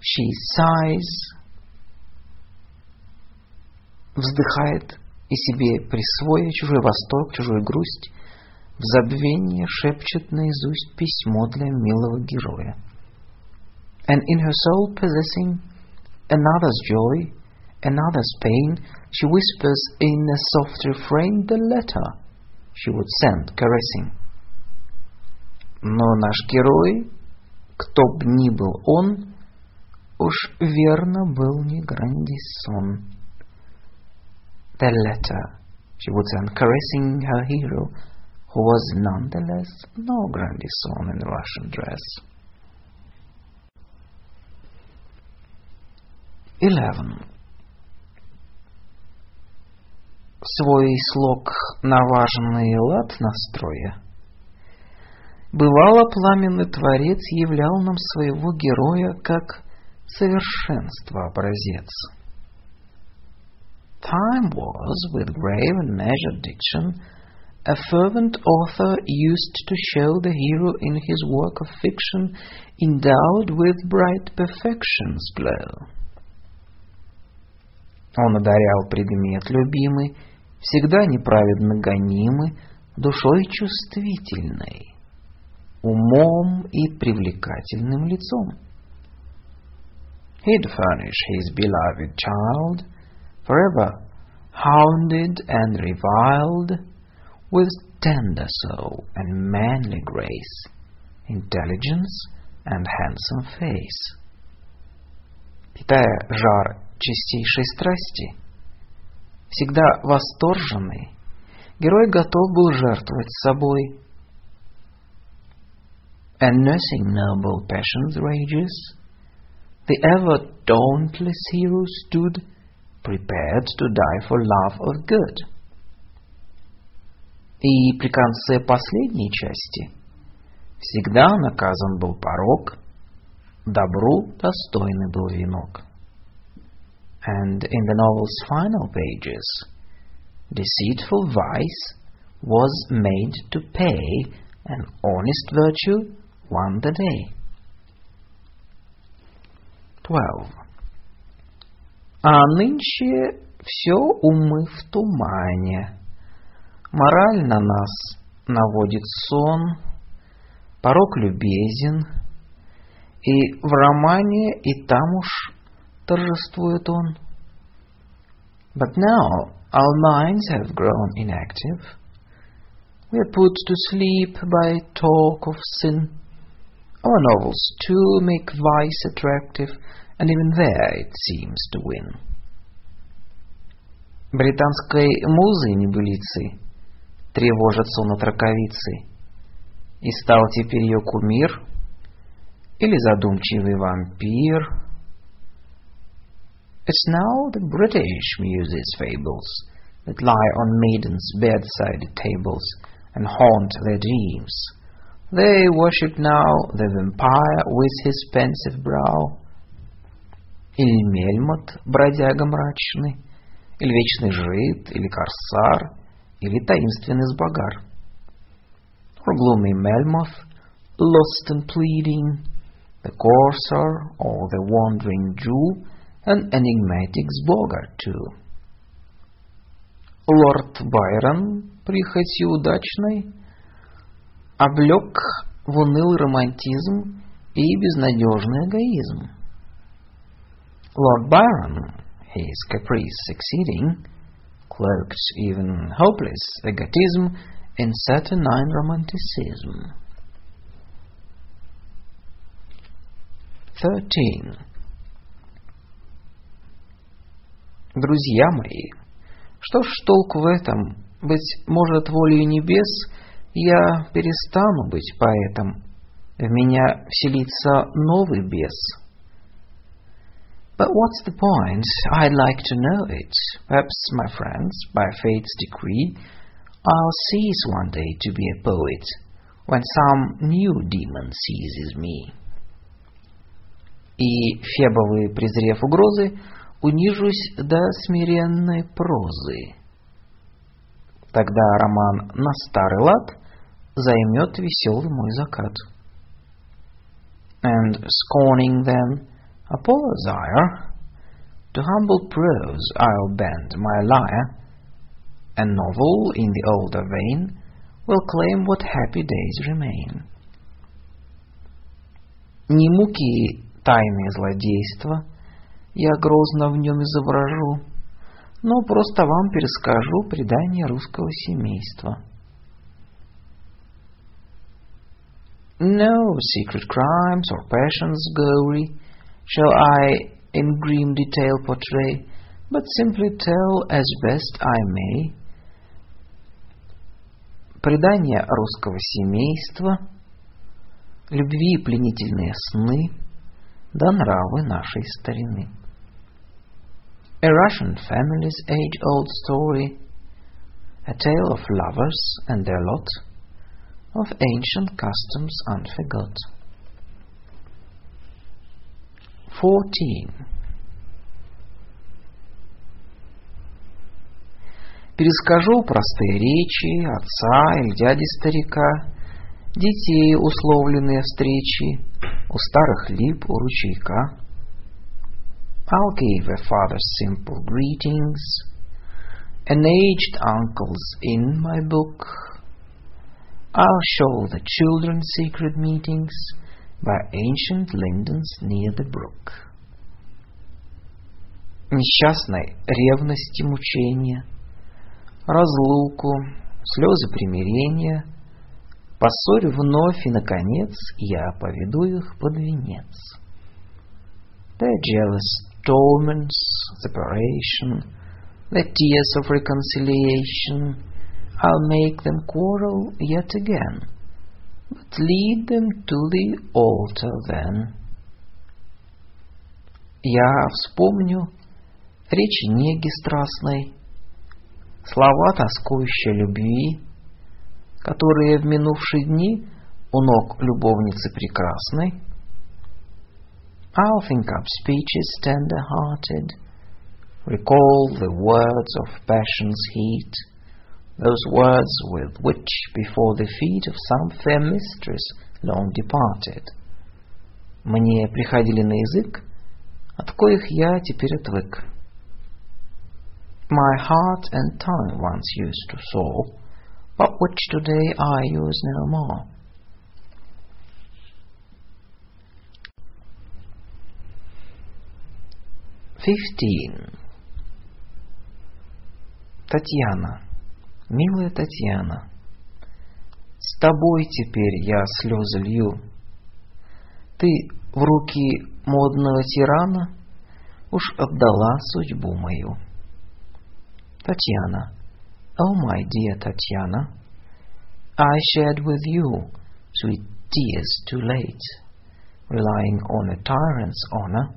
She sighs, вздыхает и себе присвоя чужой восторг, чужую грусть, в забвении шепчет наизусть письмо для милого героя. And in her soul possessing another's joy, another's pain, she whispers in a soft refrain the letter she would send, caressing. Но наш герой, кто б ни был он, уж верно был не Грандисон. The letter she send, caressing her hero, who was nonetheless no Grandison in Russian dress. 11. Свой слог на важный лад настроя, бывало пламенный творец являл нам своего героя как совершенство образец. Time was, with grave and measured diction, a fervent author used to show the hero in his work of fiction endowed with bright perfection's glow. Он одарял предмет любимый, всегда неправедно гонимый, душой чувствительной, умом и привлекательным лицом. He'd furnish his beloved child, forever hounded and reviled, with tender soul and manly grace, intelligence and handsome face. Питая жар чистейшей страсти, всегда восторженный, герой готов был жертвовать собой. And nursing noble passion's rages, the ever dauntless hero stood prepared to die for love of good. И при конце последней части всегда наказан был порог, добру достойный был венок. And in the novel's final pages, deceitful vice was made to pay, and honest virtue won the day. 12. А нынче все умы в тумане. Мораль на нас наводит сон, порог любезен, и в романе и там уж торжествует он. But now our minds have grown inactive. We are put to sleep by talk of sin. Our novels too make vice attractive, and even there it seems to win. Британской музой небылицы тревожится он от раковицы, и стал теперь ее кумир или задумчивый вампир. It's now the British muses fables that lie on maidens' bedside tables and haunt their dreams. They worship now the vampire with his pensive brow. Или мельмот, бродяга мрачный, или вечный жид, или корсар, или таинственный сбогар. Or gloomy Melmoth, lost and pleading, the courser or the wandering Jew, an enigmatic Sbogar too. Лорд Байрон, прихотью удачной, облег в унылый романтизм и безнадежный эгоизм. Lord Byron, his caprice succeeding, cloaked even hopeless egotism in saturnine romanticism. 13. Друзья мои, что ж толку в этом? Быть может, волею небес я перестану быть поэтом. В меня вселится новый бес. But what's the point? I'd like to know it. Perhaps, my friends, by fate's decree, I'll cease one day to be a poet, when some new demon seizes me. И Фебовы, презрев угрозы, унижусь до смиренной прозы. Тогда роман на старый лад займет веселый мой закат. And scorning then Apollo's ire, to humble prose I'll bend my lyre, and novel in the older vein will claim what happy days remain. Не муки тайные злодейства я грозно в нем изображу, но просто вам перескажу предание русского семейства. No secret crimes or passions gory shall I in grim detail portray, but simply tell as best I may. Предание русского семейства, любви пленительные сны, да нравы нашей старины. A Russian family's age-old story, a tale of lovers and their lot, of ancient customs unforgot. 14. Перескажу простые речи отца или дяди старика, детей условленные встречи, у старых лип у ручейка. I'll give a father's simple greetings, an aged uncle's in my book. I'll show the children secret meetings by ancient lindens near the brook. Несчастной ревности мучения, разлуку, слезы примирения, поссорю вновь и, наконец, я поведу их под венец. Their jealous torments, separation, the tears of reconciliation, I'll make them quarrel yet again but lead them to the altar then. Я вспомню речи неги страстной, слова тоскующей любви, которые в минувшие дни у ног любовницы прекрасной. I'll think up speeches tender-hearted, recall the words of passion's heat, those words with which before the feet of some fair mistress long departed. Мне приходили на язык, от коих я теперь отвык. My heart and tongue once used to soar, but which today I use no more. Fifteen. Татьяна. Милая Татьяна, с тобой теперь я слезы лью. Ты в руки модного тирана уж отдала судьбу мою. Татьяна, oh my dear Татьяна, I shared with you sweet tears too late. relying on a tyrant's honor,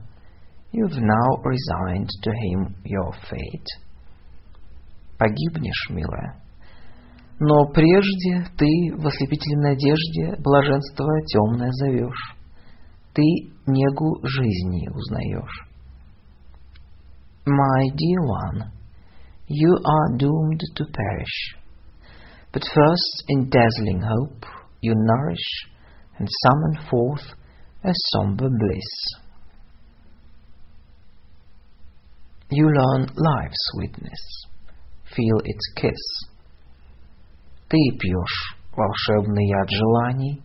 you've now resigned to him your fate. Погибнешь, милая. Но прежде ты в ослепительной надежде блаженство темное зовешь. Ты негу жизни узнаешь. My dear one, you are doomed to perish. But first in dazzling hope you nourish and summon forth a somber bliss. You learn life's sweetness, feel its kiss. Ты пьешь волшебный яд желаний,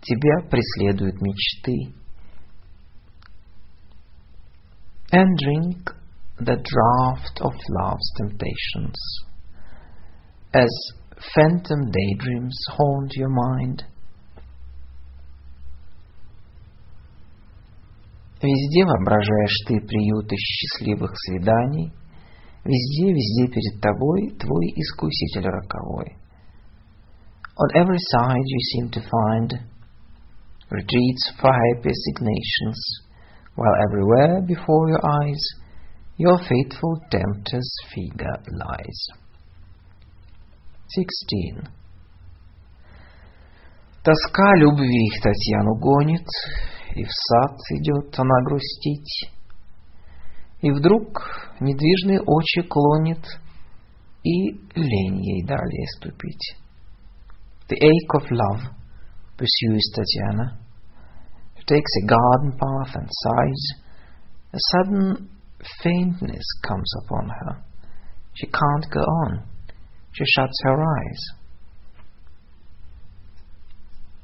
тебя преследуют мечты. And drink the draught of love's temptations. As phantom daydreams haunt your mind, Везде воображаешь ты приюты счастливых свиданий, Везде, везде перед тобой твой искуситель роковой. On every side you seem to find retreats for happy assignations, while everywhere before your eyes your faithful tempter's figure lies. 16. Тоска любви Татьяну гонит, и в сад идет она грустить. И вдруг недвижные очи клонит, и лень ей далее ступить. The ache of love pursues Tatiana. She takes a garden path and sighs. A sudden faintness comes upon her. She can't go on. She shuts her eyes.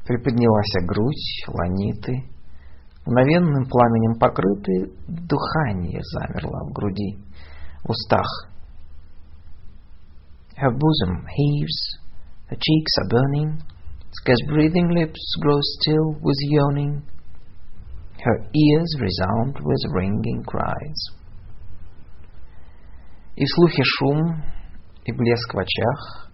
Приподнялась грудь ланиты, мгновенным пламенем покрыты, дыхание замерло в груди, в устах. Her bosom heaves, her cheeks are burning, scarce breathing lips grow still with yawning, her ears resound with ringing cries. И в слухе шум, и блеск в очах,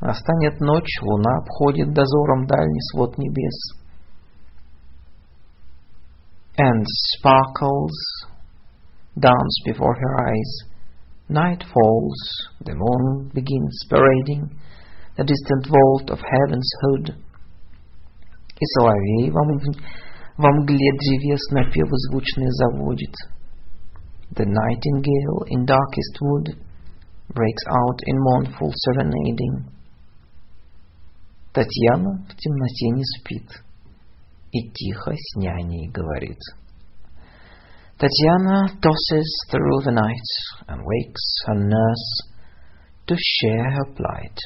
настанет ночь, луна обходит дозором дальний свод небес — and sparkles dance before her eyes. Night falls, the moon begins parading the distant vault of heaven's hood. И соловей во, во мгле древес напевы звучные заводит. The nightingale in darkest wood breaks out in mournful serenading. Татьяна в темноте не спит. и тихо с няней говорит. Татьяна tosses through the night and wakes her nurse to share her plight.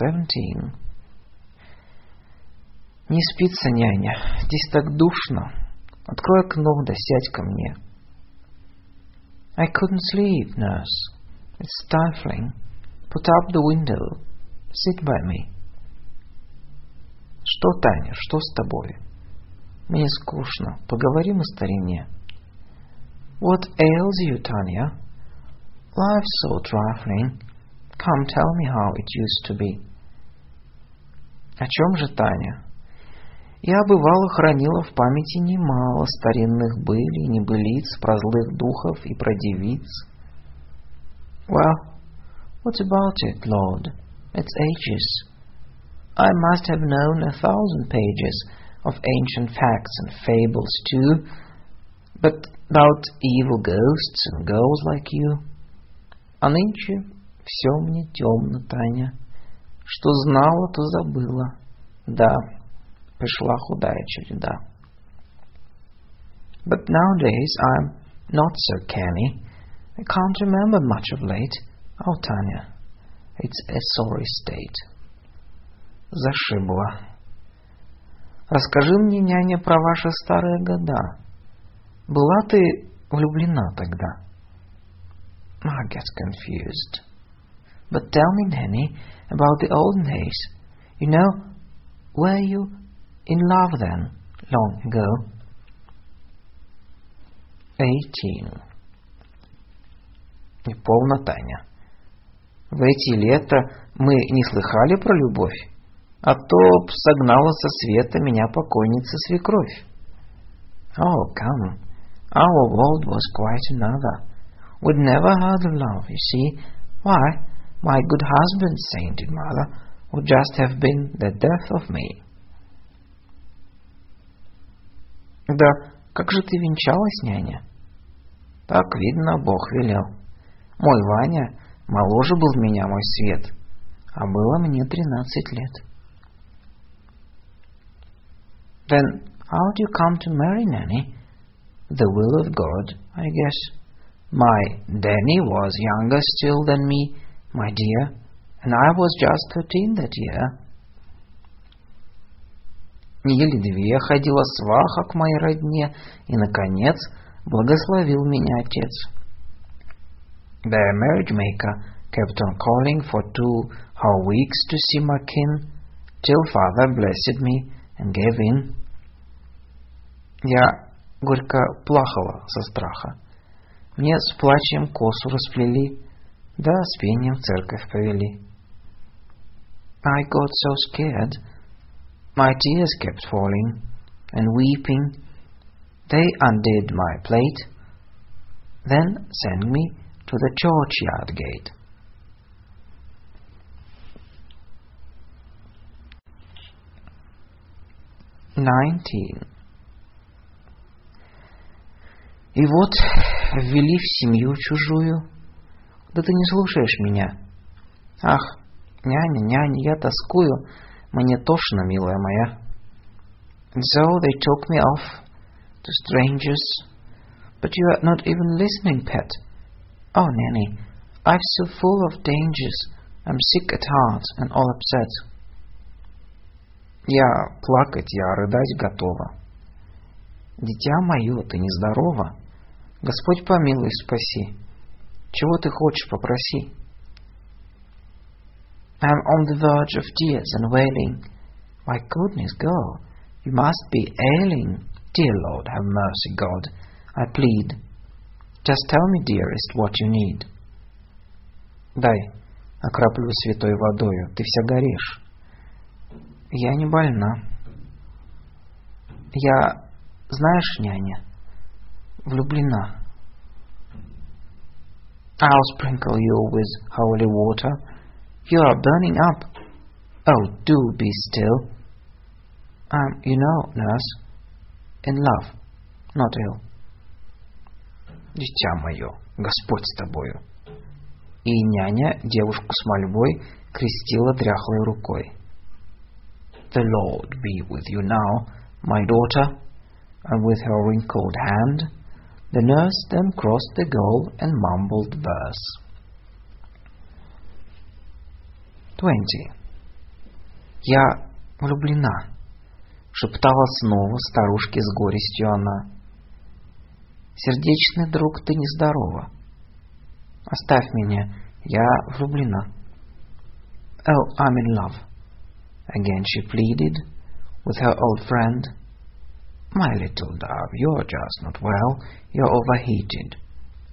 Seventeen. Не спится, няня, здесь так душно. Открой окно, да сядь ко мне. I couldn't sleep, nurse. It's stifling. Put up the window. Sit by me. Что, Таня, что с тобой? Мне скучно. Поговорим о старине. What ails you, Tanya? Life's so trifling. Come, tell me how it used to be. О чем же, Таня? Я, бывало, хранила в памяти немало старинных былей, небылиц, про злых духов и про девиц. Well, what about it, Lord? It's ages. I must have known a thousand pages of ancient facts and fables too, but about evil ghosts and girls like you. А нынче все мне темно, Таня. Что знала, то забыла. Да, пришла худая череда. But nowadays I'm not so canny. I can't remember much of late. Oh, Tanya, it's a sorry state. зашибло. Расскажи мне, няня, про ваши старые года. Была ты влюблена тогда? I get confused. But tell me, Nanny, about the olden days. You know, were you in love then, long ago? Eighteen. Неполно, Таня. В эти лета мы не слыхали про любовь. А то б согнала со света меня покойница-свекровь. Oh, come. Our world was quite another. We'd never heard of love, you see. Why, my good husband, sainted mother, would just have been the death of me. Да как же ты венчалась, няня? Так видно, Бог велел. Мой Ваня моложе был меня, мой свет, а было мне тринадцать лет. Then how do you come to marry, Nanny? The will of God, I guess. My Danny was younger still than me, my dear, and I was just thirteen that year. Недели две ходила сваха к моей родне, и, наконец, благословил меня отец. The marriage maker kept on calling for two whole weeks to see my kin, till father blessed me and gave in. Я горько плакала со страха. Мне с плачем косу расплели, да с пением в церковь повели. I got so scared, my tears kept falling, and weeping, they undid my plate, then sent me to the churchyard gate. Nineteen. И вот ввели в семью чужую. Да ты не слушаешь меня. Ах, няня, няня, я тоскую, мне тошно, милая моя. And so they took me off to strangers. But you are not even listening, pet. Oh, Nanny, I'm so full of dangers. I'm sick at heart and all upset. Я плакать, я рыдать готова. Дитя мое, ты нездорова. Господь помилуй, спаси. Чего ты хочешь, попроси. I am on the verge of tears and wailing. My goodness, girl, you must be ailing. Dear Lord, have mercy, God, I plead. Just tell me, dearest, what you need. Дай, окроплю святой водою, ты вся горишь. Я не больна. Я, знаешь, няня, влюблена. I'll sprinkle you with holy water. You are burning up. Oh, do be still. I'm, you know, nurse, in love, not ill. Дитя мое, Господь с тобою. И няня девушку с мольбой крестила дряхлой рукой. The Lord be with you now, my daughter, and with her wrinkled hand, the nurse then crossed the goal and mumbled verse. Twenty. Я влюблена, шептала снова старушке с горестью она. Сердечный друг, ты нездорова. Оставь меня, я влюблена. Oh, I'm in love. Again she pleaded with her old friend. My little dove, you're just not well. You're overheated.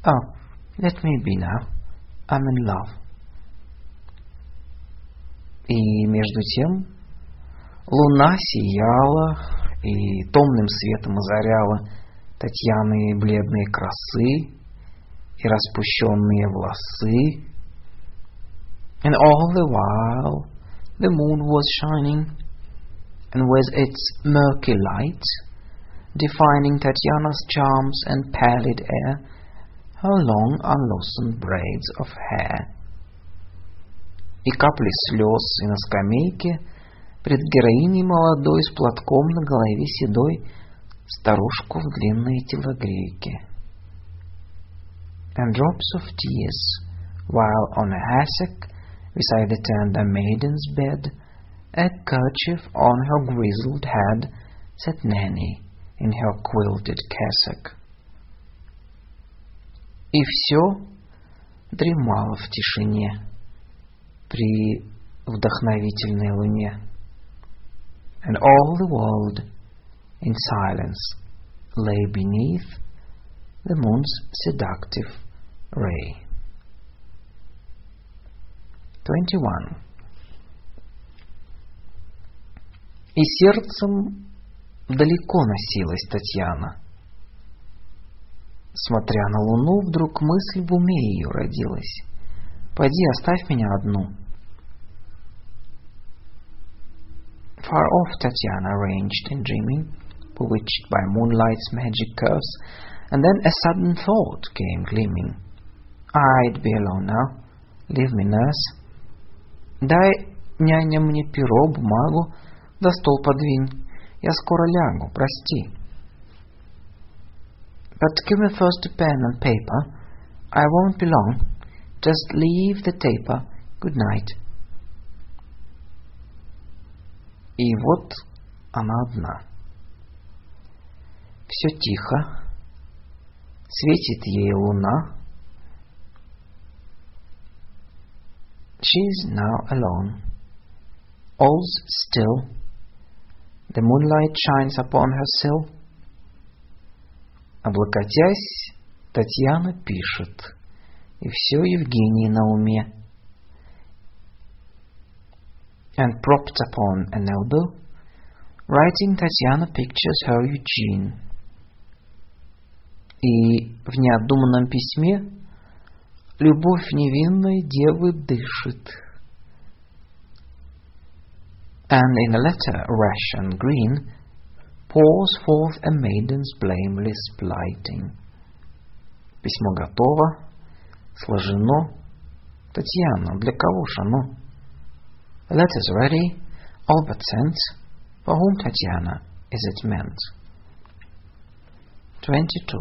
Oh, let me be now. I'm in love. И между тем луна сияла и томным светом озаряла Татьяны бледные красы и распущенные волосы. And all the while the moon was shining, and with its murky light defining Tatiana's charms and pallid air, her long unloosened braids of hair. И капли слез и на скамейке пред героиней молодой с платком на голове седой старушку в длинные телогрейки. And drops of tears, while on a hassock beside the tender maiden's bed, a kerchief on her grizzled head, sat Nanny in her quilted cassock. И все дремало в тишине при вдохновительной луне. And all the world in silence lay beneath the moon's seductive ray. 21. И сердцем далеко носилась Татьяна. Смотря на луну, вдруг мысль в уме ее родилась. «Пойди, оставь меня одну». Far off Tatiana ranged in dreaming, bewitched by moonlight's magic curves, and then a sudden thought came gleaming. I'd be alone now. Leave me, nurse. Дай, няня, мне перо, бумагу, да стол подвинь. Я скоро лягу, прости. But give me first a pen and paper. I won't be long. Just leave the taper. Good night. И вот она одна. Все тихо. Светит ей луна. She's now alone. All's still. The moonlight shines upon her sill. Облокотясь, Татьяна пишет, и все Евгений на уме. And propped upon an elbow, writing Tatiana pictures her Eugene. И в необдуманном письме любовь невинной девы дышит. And in a letter rash and green pours forth a maiden's blameless blighting. Письмо готово, сложено. Татьяна, для кого ж оно? The letter's ready, all but sent. For whom, Tatiana, is it meant? 22.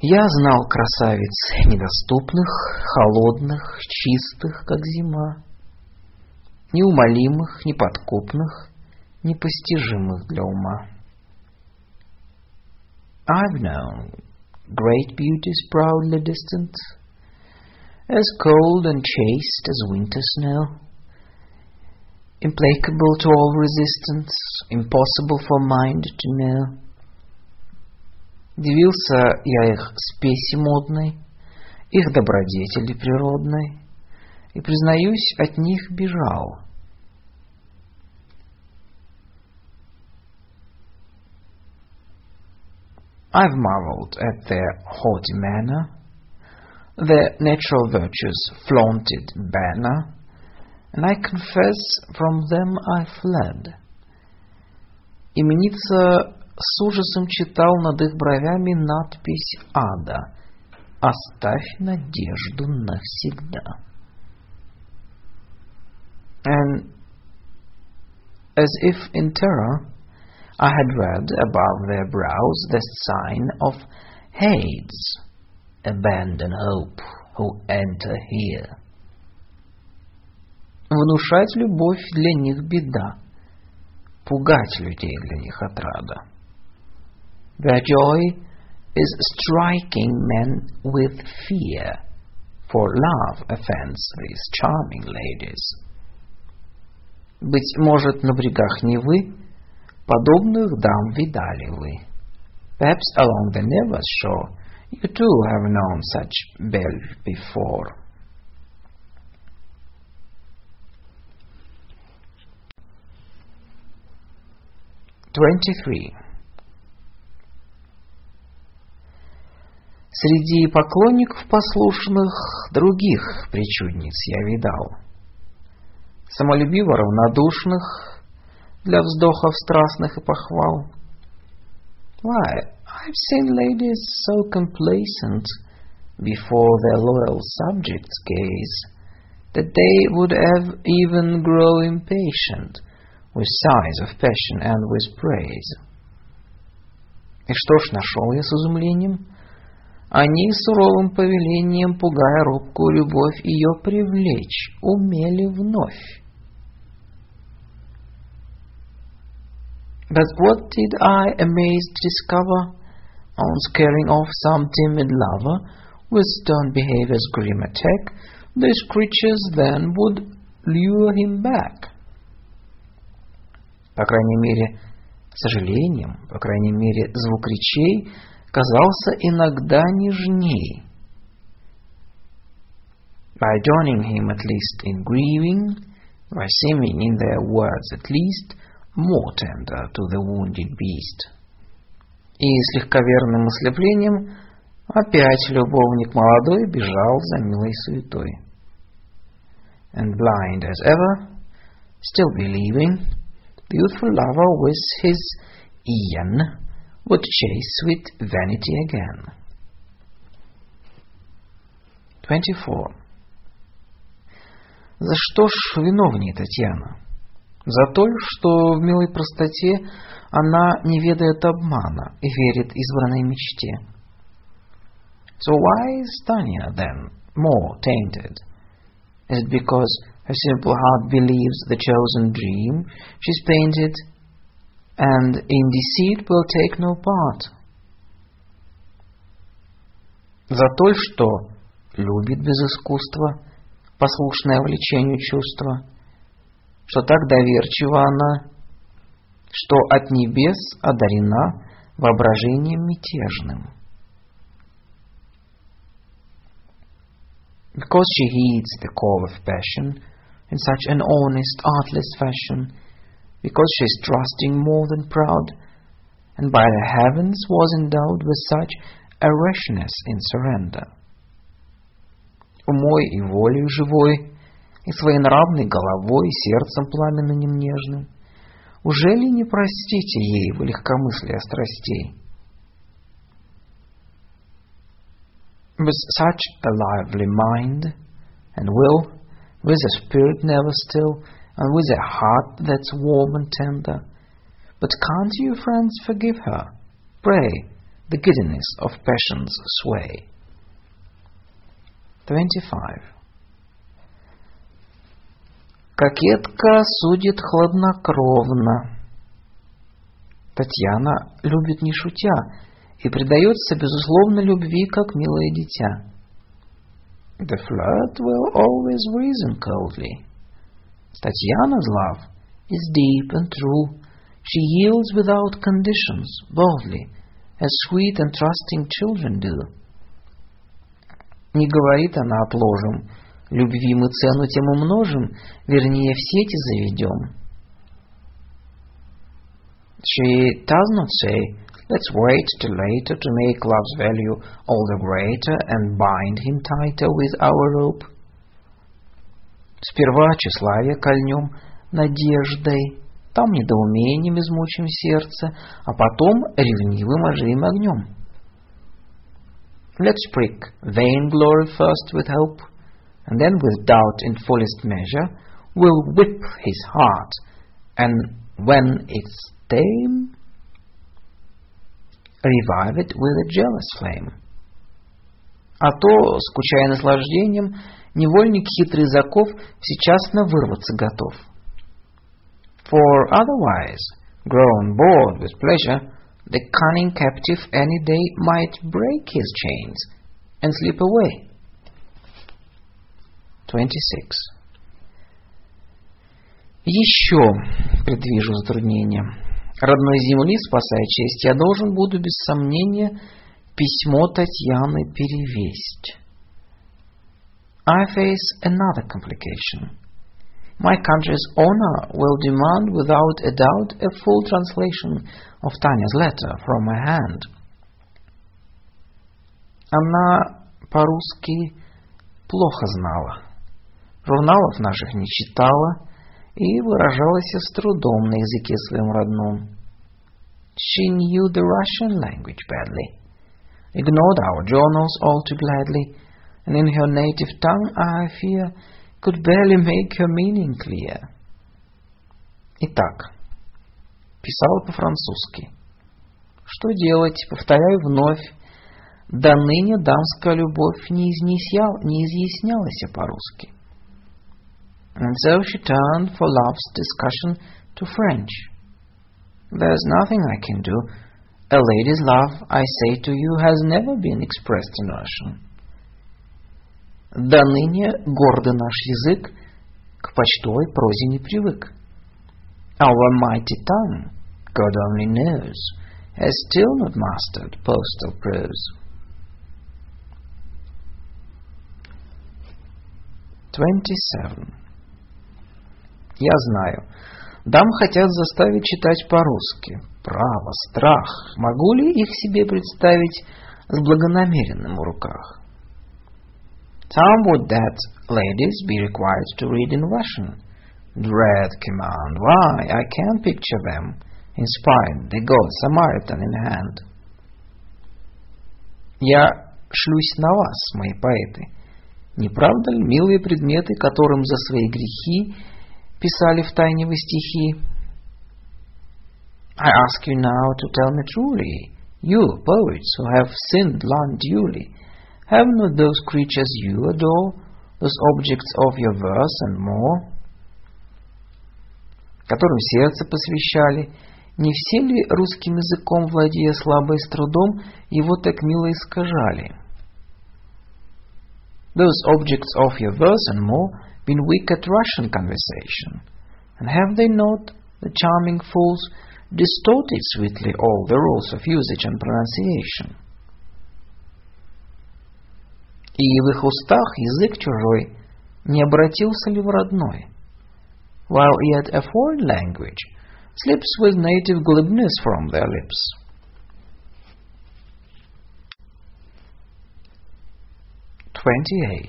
Я знал красавиц недоступных, холодных, чистых, как зима, неумолимых, неподкупных, непостижимых для ума. I've known great beauties proudly distant, as cold and chaste as winter snow, implacable to all resistance, impossible for mind to know. Дивился я их спеси модной, их добродетели природной, и, признаюсь, от них бежал. I've marveled at their haughty manner, their natural virtues flaunted banner, and I confess from them I fled. Именица с ужасом читал над их бровями надпись ада «Оставь надежду навсегда». And as if in terror, I had read above their brows the sign of Hades. Abandon hope who enter here. Внушать любовь для них беда, пугать людей для них отрада. Their joy is striking men with fear, for love offends these charming ladies. Быть может, на брегах Невы подобных дам видали вы. Perhaps along the Neva's shore you too have known such belle before. Twenty-three. Среди поклонников послушных других причудниц я видал. Самолюбиво равнодушных для вздохов страстных и похвал. Why, I've seen ladies so complacent before their loyal subjects' gaze that they would have even grow impatient with sighs of passion and with praise. И что ж нашел я с изумлением? Они суровым повелением, пугая робкую любовь, ее привлечь умели вновь. But what did I amazed discover on scaring off some timid lover with stern behavior's grim attack? These creatures then would lure him back. По крайней мере, сожалением, по крайней мере, звук речей казался иногда нежней. by joining him at least in grieving, by seeming in their words at least more tender to the wounded beast. И с легковерным ослеплением опять любовник молодой бежал за милой суетой. And blind as ever, still believing, the youthful lover with his Ian would chase sweet vanity again. 24. За что ж виновнее Татьяна? За то, что в милой простоте она не ведает обмана и верит избранной мечте. So why is Tanya then more tainted? Is it because her simple heart believes the chosen dream she's painted and in deceit will take no part? За то, что любит без искусства, послушное влечению чувства, что так доверчива она, что от небес одарена воображением мятежным. Because she heeds the call of passion in such an honest, artless fashion, because she is trusting more than proud, and by the heavens was endowed with such a rashness in surrender. Умой и волей живой, и своенравной головой, и сердцем пламенным нежным, уже ли не простите ей вы легкомыслие страстей? With such a lively mind and will, with a spirit never still, and with a heart that's warm and tender. But can't you, friends, forgive her? Pray, the giddiness of passion's sway. 25. Кокетка судит хладнокровно. Татьяна любит не шутя и предается, безусловно, любви, как милое дитя. The flirt will always reason coldly. Татьяna's love is deep and true. She yields without conditions, boldly, as sweet and trusting children do. Не говорит она отложим, любви мы цену тем умножим, вернее в сети заведем. She does not say, let's wait till later to make love's value all the greater and bind him tighter with our rope. Сперва тщеславие кольнем надеждой, там недоумением измучим сердце, а потом ревнивым оживим огнем. Let's prick vainglory first with hope, and then with doubt in fullest measure, we'll whip his heart, and when it's tame, revive it with a jealous flame. А то, скучая наслаждением, невольник хитрый заков всечасно вырваться готов. For otherwise, grown bored with pleasure, the cunning captive any day might break his chains and slip away. 26. Еще предвижу затруднение. Родной земли, спасая честь, я должен буду без сомнения письмо Татьяны перевесть. I face another complication. My country's honor will demand without a doubt a full translation of Tanya's letter from my hand. Она по-русски плохо знала, журналов наших не читала и выражалась с трудом на языке своем родном. She knew the Russian language badly, ignored our journals all too gladly, and in her native tongue, I fear, could barely make her meaning clear. Итак, писала по-французски. Что делать? Повторяю вновь. До ныне дамская любовь не, изъяснял, не изъяснялась по-русски. And so she turned for love's discussion to French. There's nothing I can do. A lady's love, I say to you, has never been expressed in Russian. До ныне гордый наш язык к почтовой прозе не привык. Our mighty tongue, God only knows, has still not mastered postal prose. 27. Я знаю. Дам хотят заставить читать по-русски. Право, страх. Могу ли их себе представить с благонамеренным в руках? Some would that ladies be required to read in Russian. Dread command. Why, I can picture them, inspired, the good Samaritan in hand. Я шлюсь на вас, мои поэты. Не правда ли милые предметы, которым за свои грехи писали в тайне вы стихи? I ask you now to tell me truly, you poets who have sinned long duly, have not those creatures you adore, those objects of your verse and more, которым сердце посвящали, не все ли русским языком, владея слабо и с трудом, его так мило искажали? those objects of your verse and more been weak at Russian conversation? And have they not, the charming fools, distorted sweetly all the rules of usage and pronunciation? И в их устах язык чужой не обратился ли в родной? While yet a foreign language slips with native glibness from their lips. 28.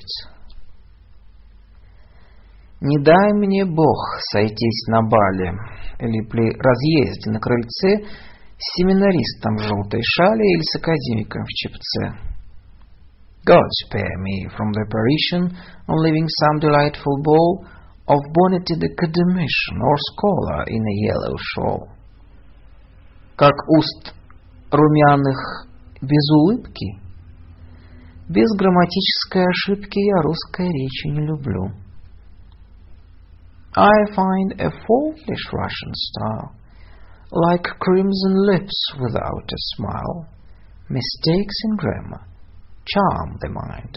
Не дай мне Бог сойтись на бале или при разъезде на крыльце с семинаристом в желтой шале или с академиком в чепце. God spare me from the apparition on leaving some delightful ball of bonneted academician or scholar in a yellow shawl. Как уст румяных без улыбки — без грамматической ошибки я русской речи не люблю. I find a faultless Russian style, like crimson lips without a smile. Mistakes in grammar charm the mind.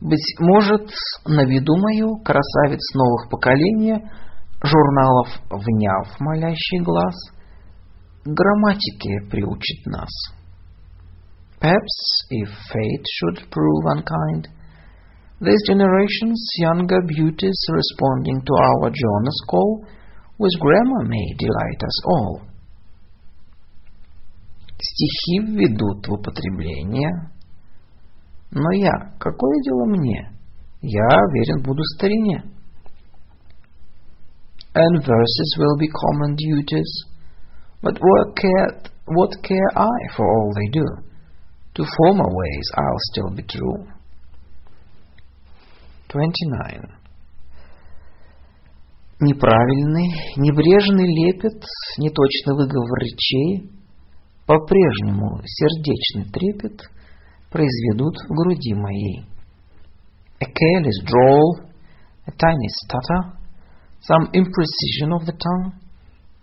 Быть может, на виду мою красавец новых поколения, журналов вняв молящий глаз, грамматике приучит нас. Perhaps, if fate should prove unkind, this generation's younger beauties responding to our Jonas call, with grammar may delight us all. Стихи введут в употребление, но я, какое дело мне? Я верен буду старине. And verses will be common duties, but what care, what care I for all they do? To former ways I'll still be true. 29. Неправильный, небрежный лепет, неточный выговор речей, по-прежнему сердечный трепет произведут в груди моей. A careless drawl, a tiny stutter, some imprecision of the tongue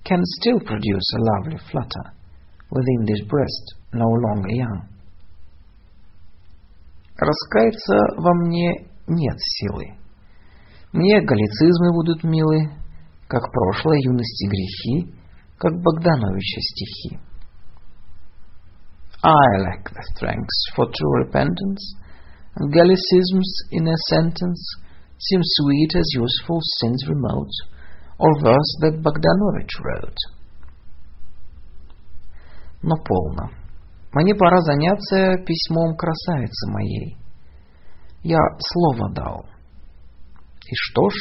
can still produce a lovely flutter within this breast no longer young. Раскаяться во мне нет силы. Мне галлицизмы будут милы, как прошлой юности грехи, как Богдановича стихи. I lack the strength for true repentance, and Gallicisms in a sentence seem sweet as useful sins remote, or verse that Bogdanovich wrote. Но полно. Мне пора заняться письмом красавицы моей. Я слово дал. И что ж,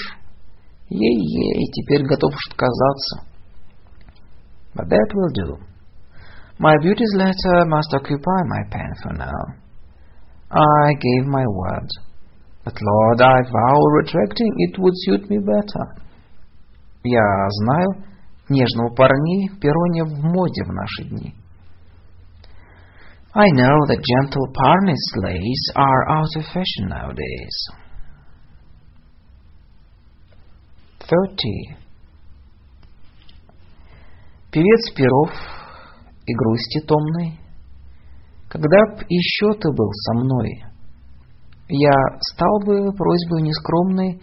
ей-ей, теперь готов отказаться. But that will do. My beauty's letter must occupy my pen for now. I gave my word. But, Lord, I vow retracting it would suit me better. Я знаю, нежного парней перо не в моде в наши дни. I know that gentle Parnis lace are out of fashion nowadays. 30. Певец перов и грусти томной, Когда б еще ты был со мной, Я стал бы просьбой нескромной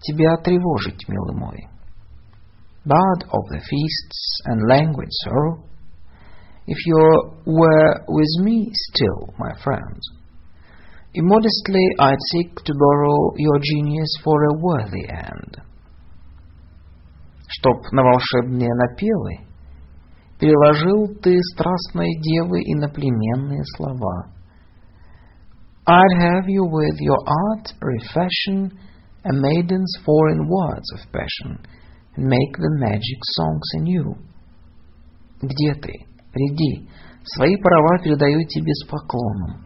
Тебя тревожить, милый мой. Bard of the feasts and languid sorrow, if you were with me still, my friend, Immodestly I'd seek to borrow your genius for a worthy end. Чтоб на волшебные напевы переложил ты страстной девы иноплеменные слова. I'd have you with your art refashion a maiden's foreign words of passion and make the magic songs anew. Где ты? Приди, свои права передаю тебе с поклоном.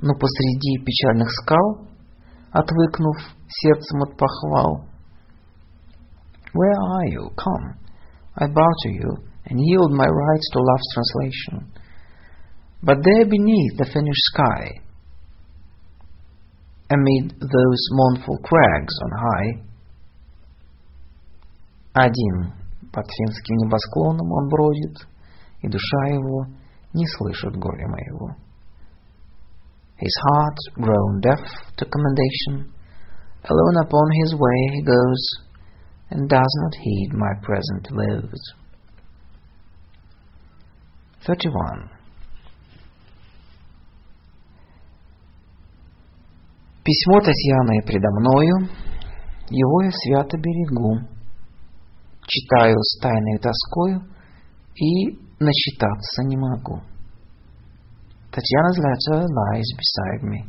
Но посреди печальных скал, отвыкнув сердцем от похвал, Where are you? Come, I bow to you and yield my rights to love's translation. But there beneath the finished sky, amid those mournful crags on high, один под финским небосклоном он бродит, и душа его не слышит горя моего. His heart grown deaf to commendation, alone upon his way he goes, and does not heed my present woes. 31. Письмо Татьяны предо мною, его я свято берегу, читаю с тайной тоскою и начитаться не могу. Tatiana's letter lies beside me.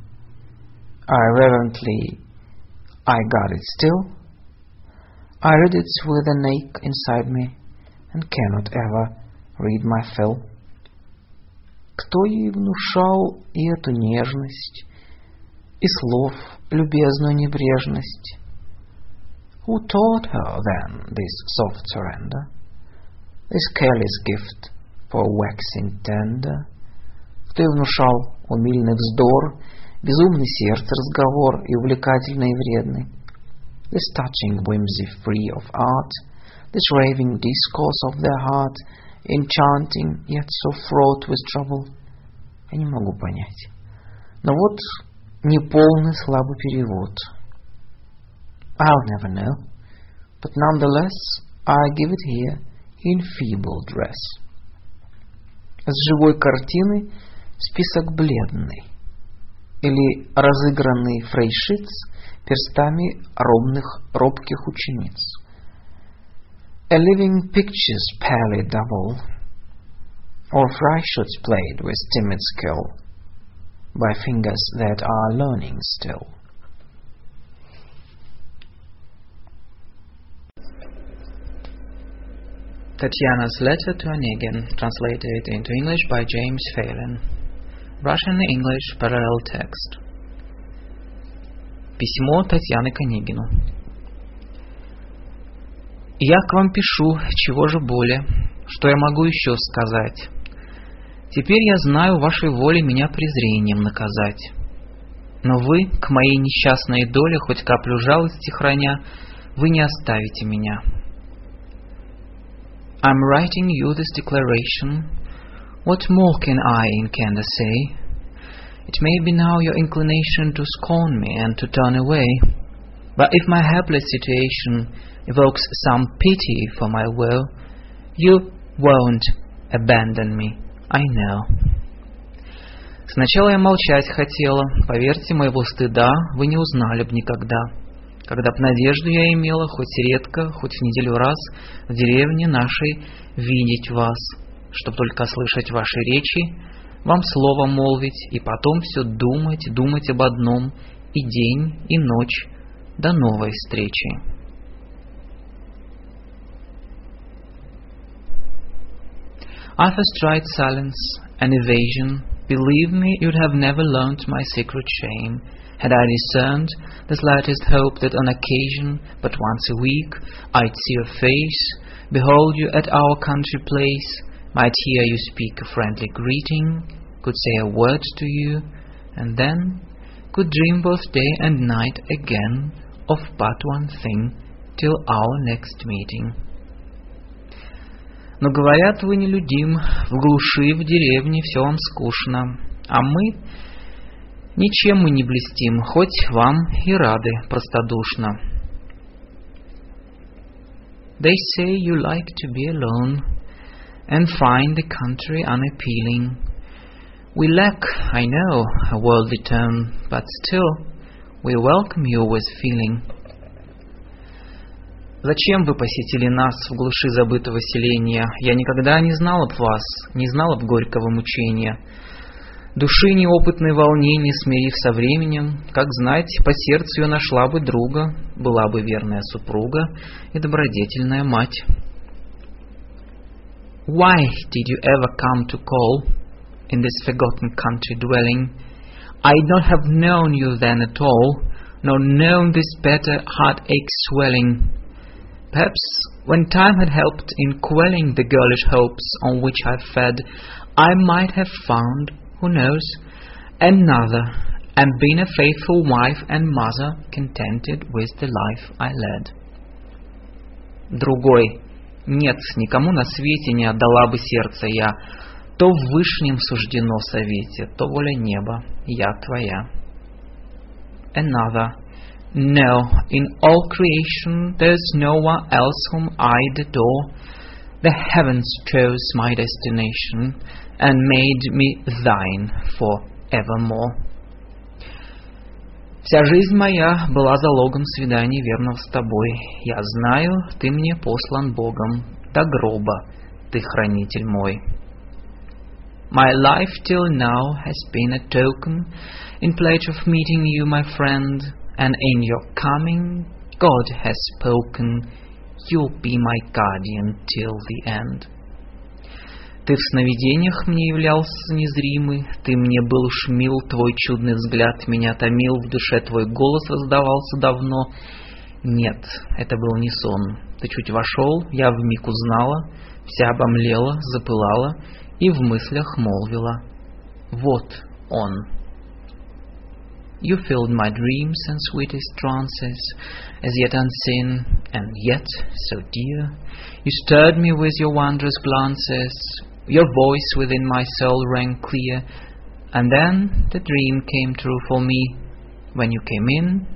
I reverently, I got it still. I read it with an ache inside me and cannot ever read my fill. Кто ей внушал и эту нежность, и слов любезную небрежность? Who taught her then this soft surrender, this careless gift for waxing tender? Кто ей внушал умильный вздор, безумный сердце разговор и увлекательный и вредный? This touching whimsy free of art, this raving discourse of their heart, enchanting, yet so fraught with trouble, я не могу понять. Но вот неполный слабый перевод. I'll never know, but nonetheless I give it here in feeble dress. С живой картины список бледный или разыгранный фрейшиц перстами робных, робких учениц. A living picture's pale double, or Freischutz played with timid skill by fingers that are learning still. Tatiana's letter to Onegin, translated into English by James Phelan. Russian-English parallel text. Письмо Татьяны к Онегину. Я к вам пишу, чего же более, что я могу еще сказать. Теперь я знаю вашей воле меня презрением наказать. Но вы, к моей несчастной доле, хоть каплю жалости храня, вы не оставите меня. I'm writing you this declaration. What more can I in candor say? It may be now your inclination to scorn me and to turn away. But if my helpless situation evokes some pity for my will, you won't abandon me, I know. Сначала я молчать хотела, поверьте, моего стыда вы не узнали б никогда. Когда б надежду я имела, хоть редко, хоть в неделю раз, в деревне нашей видеть вас, чтоб только слышать ваши речи, вам слово молвить, и потом все думать, думать об одном, и день, и ночь, до новой встречи. First tried silence and evasion. Believe me, you'd have never learnt my secret shame. Had I discerned the slightest hope that on occasion, but once a week, I'd see your face, behold you at our country place, might hear you speak a friendly greeting, could say a word to you, and then could dream both day and night again of but one thing till our next meeting. Но говорят, вы нелюдим, в глуши, в деревне все вам скучно, а мы ничем мы не блестим, хоть вам и рады простодушно. They say you like to be alone and find the country unappealing. We lack, I know, a worldly tone, but still we welcome you with feeling. Зачем вы посетили нас в глуши забытого селения? Я никогда не знал об вас, не знал об горького мучения. Души неопытной волнения, смирив со временем, как знать, по сердцу ее нашла бы друга, была бы верная супруга и добродетельная мать. Why did you ever come to call in this forgotten country dwelling? I'd not have known you then at all, nor known this better heartache swelling. Perhaps when time had helped in quelling the girlish hopes on which I fed, I might have found, who knows, another, and been a faithful wife and mother, contented with the life I led. Другой, нет, никому на свете не отдала бы сердце я, то в вышнем суждено совете, то воля неба, я твоя. Another, No, in all creation there's no one else whom I'd adore. The heavens chose my destination and made me thine for evermore. Вся жизнь моя была залогом свиданий верного с тобой. Я знаю, ты мне послан Богом до гроба, ты хранитель мой. My life till now has been a token in pledge of meeting you, my friend, and in your coming God has spoken, you'll be my guardian till the end. Ты в сновидениях мне являлся незримый, Ты мне был уж мил, Твой чудный взгляд меня томил, В душе Твой голос раздавался давно. Нет, это был не сон. Ты чуть вошел, я вмиг узнала, Вся обомлела, запылала И в мыслях молвила. Вот он. You filled my dreams and sweetest trances, as yet unseen, and yet so dear. You stirred me with your wondrous glances, your voice within my soul rang clear, and then the dream came true for me. When you came in,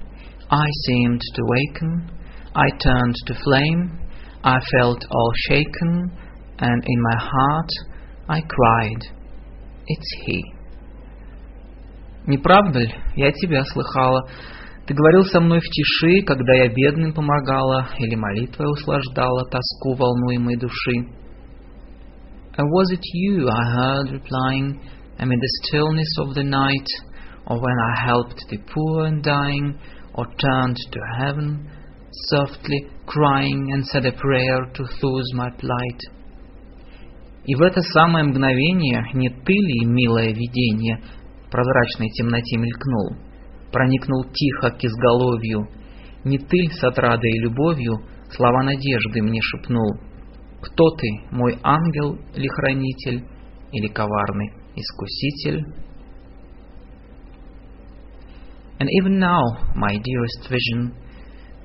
I seemed to waken, I turned to flame, I felt all shaken, and in my heart I cried, It's he. Не правда ли? Я тебя слыхала. Ты говорил со мной в тиши, когда я бедным помогала, или молитвой услаждала тоску волнуемой души. Was it you I heard replying amid the stillness of the night, or when I helped the poor and dying, or turned to heaven, softly crying and said a prayer to soothe my plight? И в это самое мгновение не ты ли, милое видение, прозрачной темноте мелькнул, проникнул тихо к изголовью. Не ты с отрадой и любовью слова надежды мне шепнул. Кто ты, мой ангел ли хранитель или коварный искуситель? And even now, my dearest vision,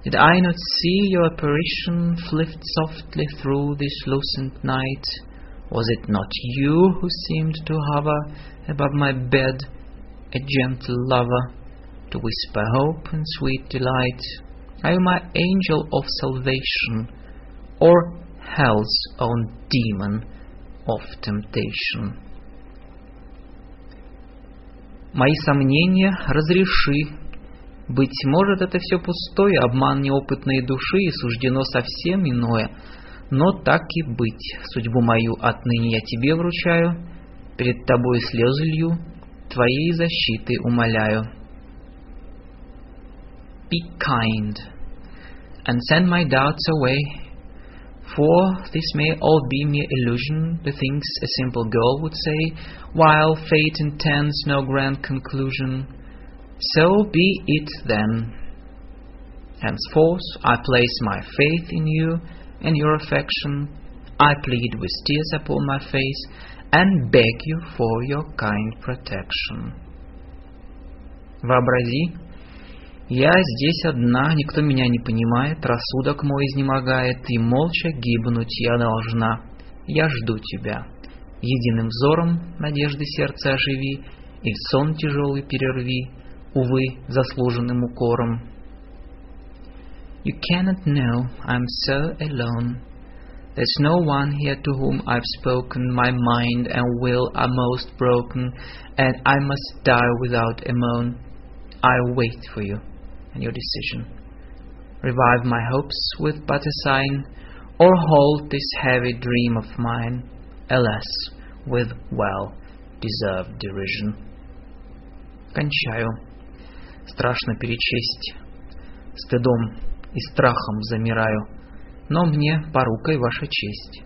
did I not see your apparition flit softly through this lucent night? Was it not you who seemed to hover above my bed a gentle lover, to whisper hope and sweet delight. Are you my angel of salvation, or hell's own demon of temptation? Мои сомнения разреши. Быть может, это все пустое, обман неопытной души, и суждено совсем иное. Но так и быть, судьбу мою отныне я тебе вручаю, перед тобой слезы лью, Твоей защиты умоляю. Be kind and send my doubts away, for this may all be mere illusion, the things a simple girl would say, while fate intends no grand conclusion. So be it then. Henceforth I place my faith in you and your affection. I plead with tears upon my face and beg you for your kind protection. Вообрази, я здесь одна, никто меня не понимает, рассудок мой изнемогает, и молча гибнуть я должна. Я жду тебя. Единым взором надежды сердца оживи, и сон тяжелый перерви, увы, заслуженным укором. You cannot know I'm so alone. There's no one here to whom I've spoken. My mind and will are most broken, and I must die without a moan. I wait for you and your decision. Revive my hopes with but a sign, or halt this heavy dream of mine, alas, with well deserved derision. Кончаю. Страшно перечесть. Стыдом и страхом замираю. но мне порукой ваша честь,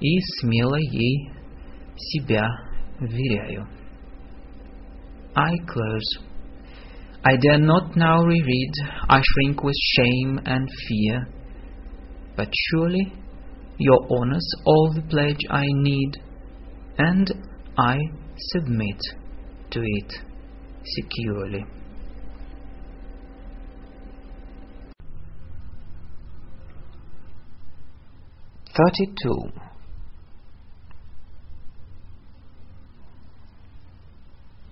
и смело ей себя вверяю. I close. I dare not now reread, I shrink with shame and fear. But surely your honour's all the pledge I need, and I submit to it securely. 32.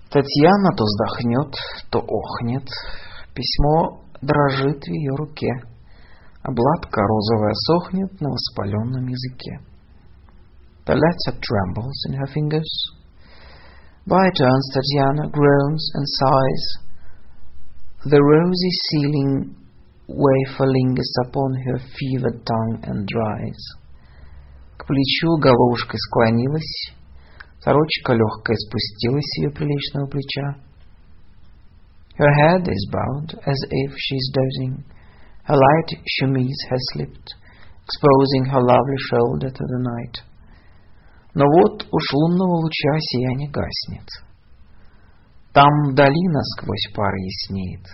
Татьяна то вздохнет, то охнет. Письмо дрожит в ее руке. Обладка розовая сохнет на воспаленном языке. The letter trembles in her fingers. By turns Tatiana groans and sighs. The rosy ceiling wafer lingers upon her fevered tongue and dries. К плечу головушкой склонилась, сорочка легкая спустилась с ее приличного плеча. Her head is bowed as if she's dozing. Her light chemise has slipped, exposing her lovely shoulder to the night. Но вот уж лунного луча сияние гаснет. Там вдали насквозь пар яснеет.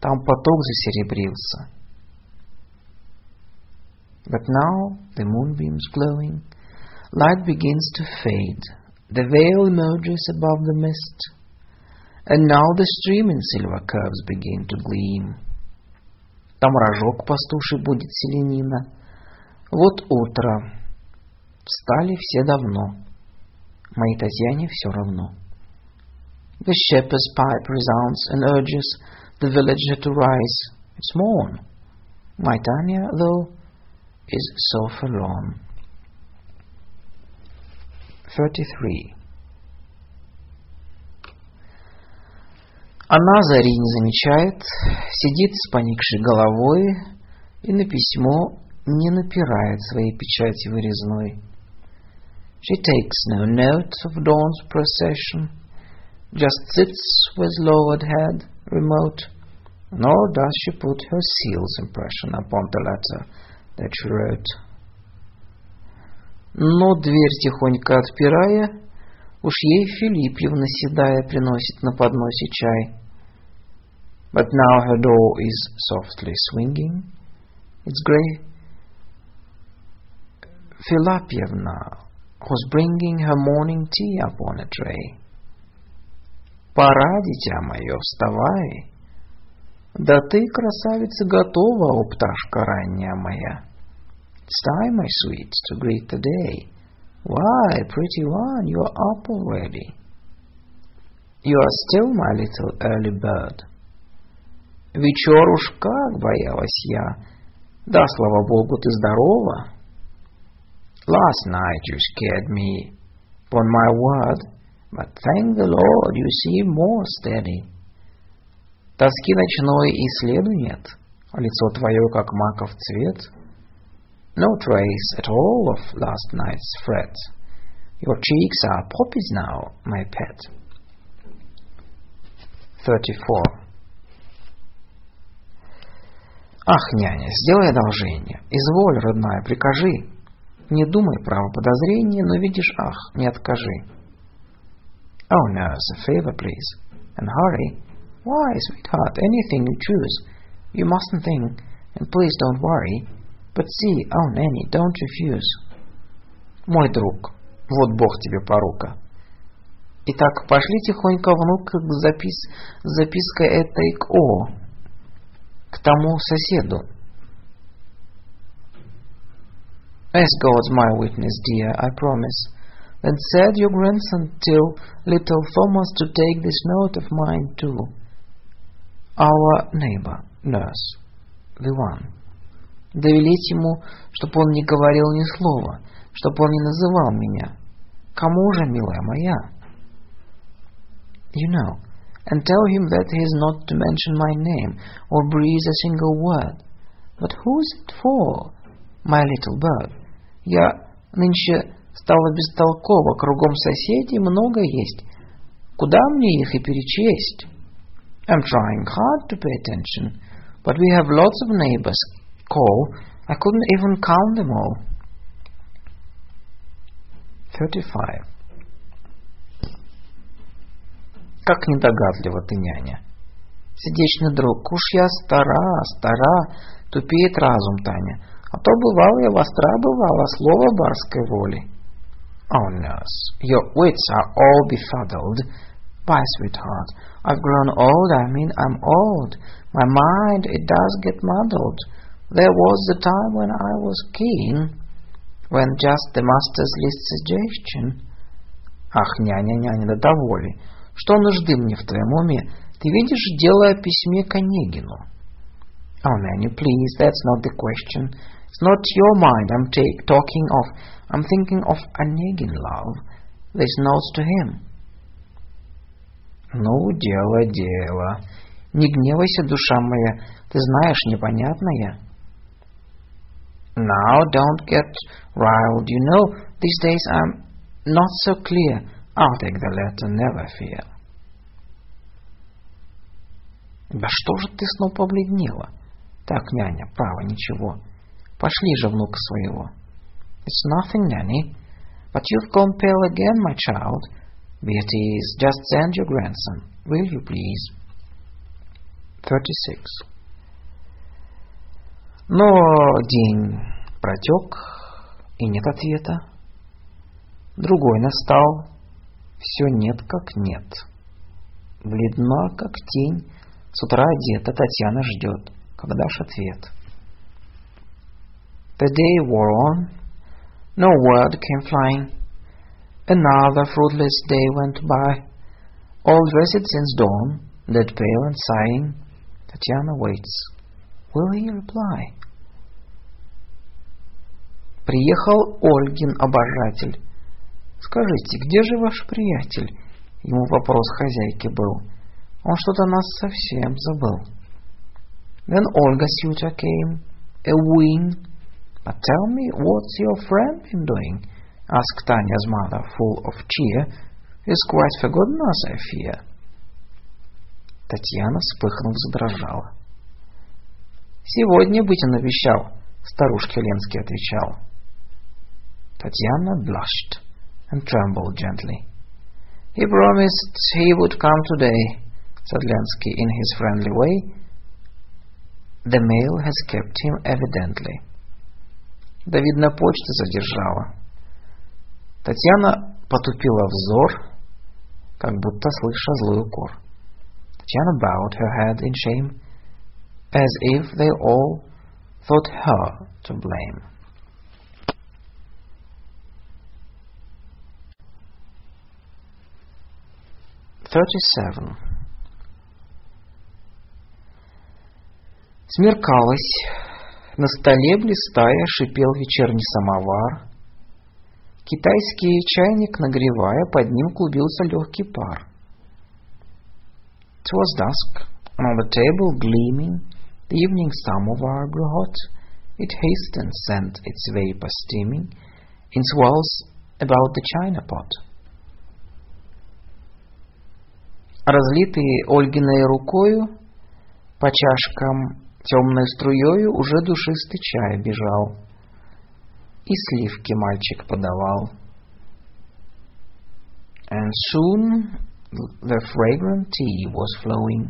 Там поток засеребрился. But now the moonbeams glowing, light begins to fade, the veil emerges above the mist, and now the stream in silver curves begin to gleam. Там рожок пастуший будет селенина. Вот утро. Встали все давно. Моей Татьяне все равно. The shepherd's pipe resounds and urges the villager to rise. It's morn. My Tanya, though, is so forlorn. 33. Она зари не замечает, сидит с поникшей головой и на письмо не напирает своей печати вырезной. She takes no note of dawn's procession, just sits with lowered head, remote, nor does she put her seal's impression upon the letter that she wrote. Но дверь тихонько отпирая, уж ей Филиппьевна седая приносит на подносе чай. But now her door is softly swinging. It's grey. Filapyevna was bringing her morning tea upon a tray. Пора, дитя мое, вставай. Да ты, красавица, готова, о пташка ранняя моя. It's time, my sweet, to greet the day. Why, pretty one, you are up already. You are still my little early bird. Вечер уж как боялась я. Да, слава богу, ты здорова. Last night you scared me, upon my word, but thank the Lord you seem more steady. Тоски ночной и следу нет, лицо твое, как маков цвет — no trace at all of last night's fret. Your cheeks are poppies now, my pet. 34. Ах, няня, сделай одолжение. Изволь, родная, прикажи. Не думай, право подозрения, но видишь, ах, не откажи. Oh, nurse, a favor, please. And hurry. Why, sweetheart, anything you choose. You mustn't think, and please don't worry. But see, oh, Nanny, don't refuse. Мой друг, вот Бог тебе порука. Итак, пошли тихонько, внук, к запис... запиской этой к О, к тому соседу. As God's my witness, dear, I promise. Then said your grandson till little Thomas to take this note of mine too. Our neighbor, nurse, the one. Довелеть ему, чтоб он не говорил ни слова, чтоб он не называл меня. Кому же, милая моя? You know, and tell him that he is not to mention my name or breathe a single word. But who's it for, my little bird? Я нынче стала бестолкова, кругом соседей много есть. Куда мне их и перечесть? I'm trying hard to pay attention, but we have lots of neighbors. Call, I couldn't even count them all. 35. Как недогадлива ты, няня. Сердечный друг, уж я стара, стара, тупеет разум, Таня. А то бывало я востра бывала, слово барской воли. Oh, nurse, your wits are all befuddled. Why, sweetheart, I've grown old, I mean I'm old. My mind, it does get muddled. There was the time when I was keen, when just the master's least suggestion. Ах, няня, няня, да доволи. Что нужды мне в твоем уме? Ты видишь дело о письме к Онегину. Oh, nanny, please, that's not the question. It's not your mind I'm take, talking of. I'm thinking of Onegin, love. There's notes to him. Ну, дело, дело. Не гневайся, душа моя, ты знаешь, непонятное. Now, don't get riled. You know, these days I'm not so clear. I'll take the letter, never fear. Да что же ты снова побледнела? Так, няня, право, ничего. Пошли же внука своего. It's nothing, Nanny. But you've gone pale again, my child. Beatrice, just send your grandson, will you please? 36. Но день протек, и нет ответа. Другой настал, все нет как нет. Бледна, как тень, с утра одета, Татьяна ждет, когда ж ответ. The day wore on, No word came flying. Another fruitless day went by. All dressed since dawn, dead pale and sighing, Tatiana waits. Will he reply? Приехал Ольгин обожатель. Скажите, где же ваш приятель? Ему вопрос хозяйки был. Он что-то нас совсем забыл. Then Olga's suitor came, a wooing But tell me, what's your friend been doing? asked Tanya's mother, full of cheer. He's quite forgotten us, I fear. Татьяна, вспыхнув, задрожала. «Сегодня быть он обещал», — старушке Ленский отвечал. Татьяна blushed and trembled gently. He promised he would come today, said Lensky in his friendly way. The mail has kept him evidently. Да, видно, почта задержала. Татьяна потупила взор, как будто слыша злой укор. Татьяна bowed her head in shame, as if they all thought her to blame. Thirty-seven. Смеркалось. На столе, блистая, шипел вечерний самовар. Китайский чайник, нагревая, под ним клубился легкий пар. It was dusk, and on the table gleaming, the evening samovar grew hot. It hastened, sent its vapor steaming in swirls about the china pot. Разлитый Ольгиной рукою по чашкам Темной струею уже душистый чай бежал, И сливки мальчик подавал. And soon the fragrant tea was flowing,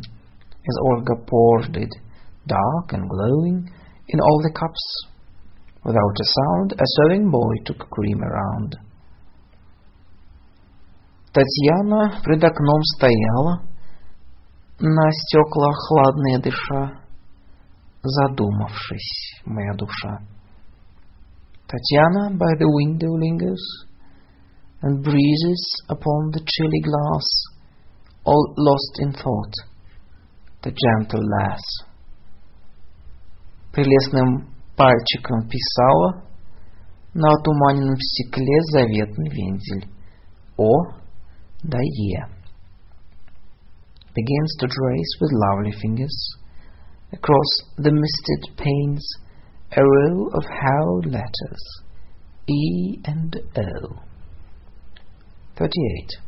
As Olga poured it, dark and glowing, In all the cups. Without a sound, a serving boy took cream around. Татьяна пред окном стояла, На стекла хладные дыша, задумавшись, моя душа. Tatiana by the window lingers and breezes upon the chilly glass, all lost in thought, the gentle lass. Прелестным Пальчиком писала на отуманенном стекле заветный вензель. О да Е. Begins to trace with lovely fingers across the misted panes a row of held letters E and O. 38.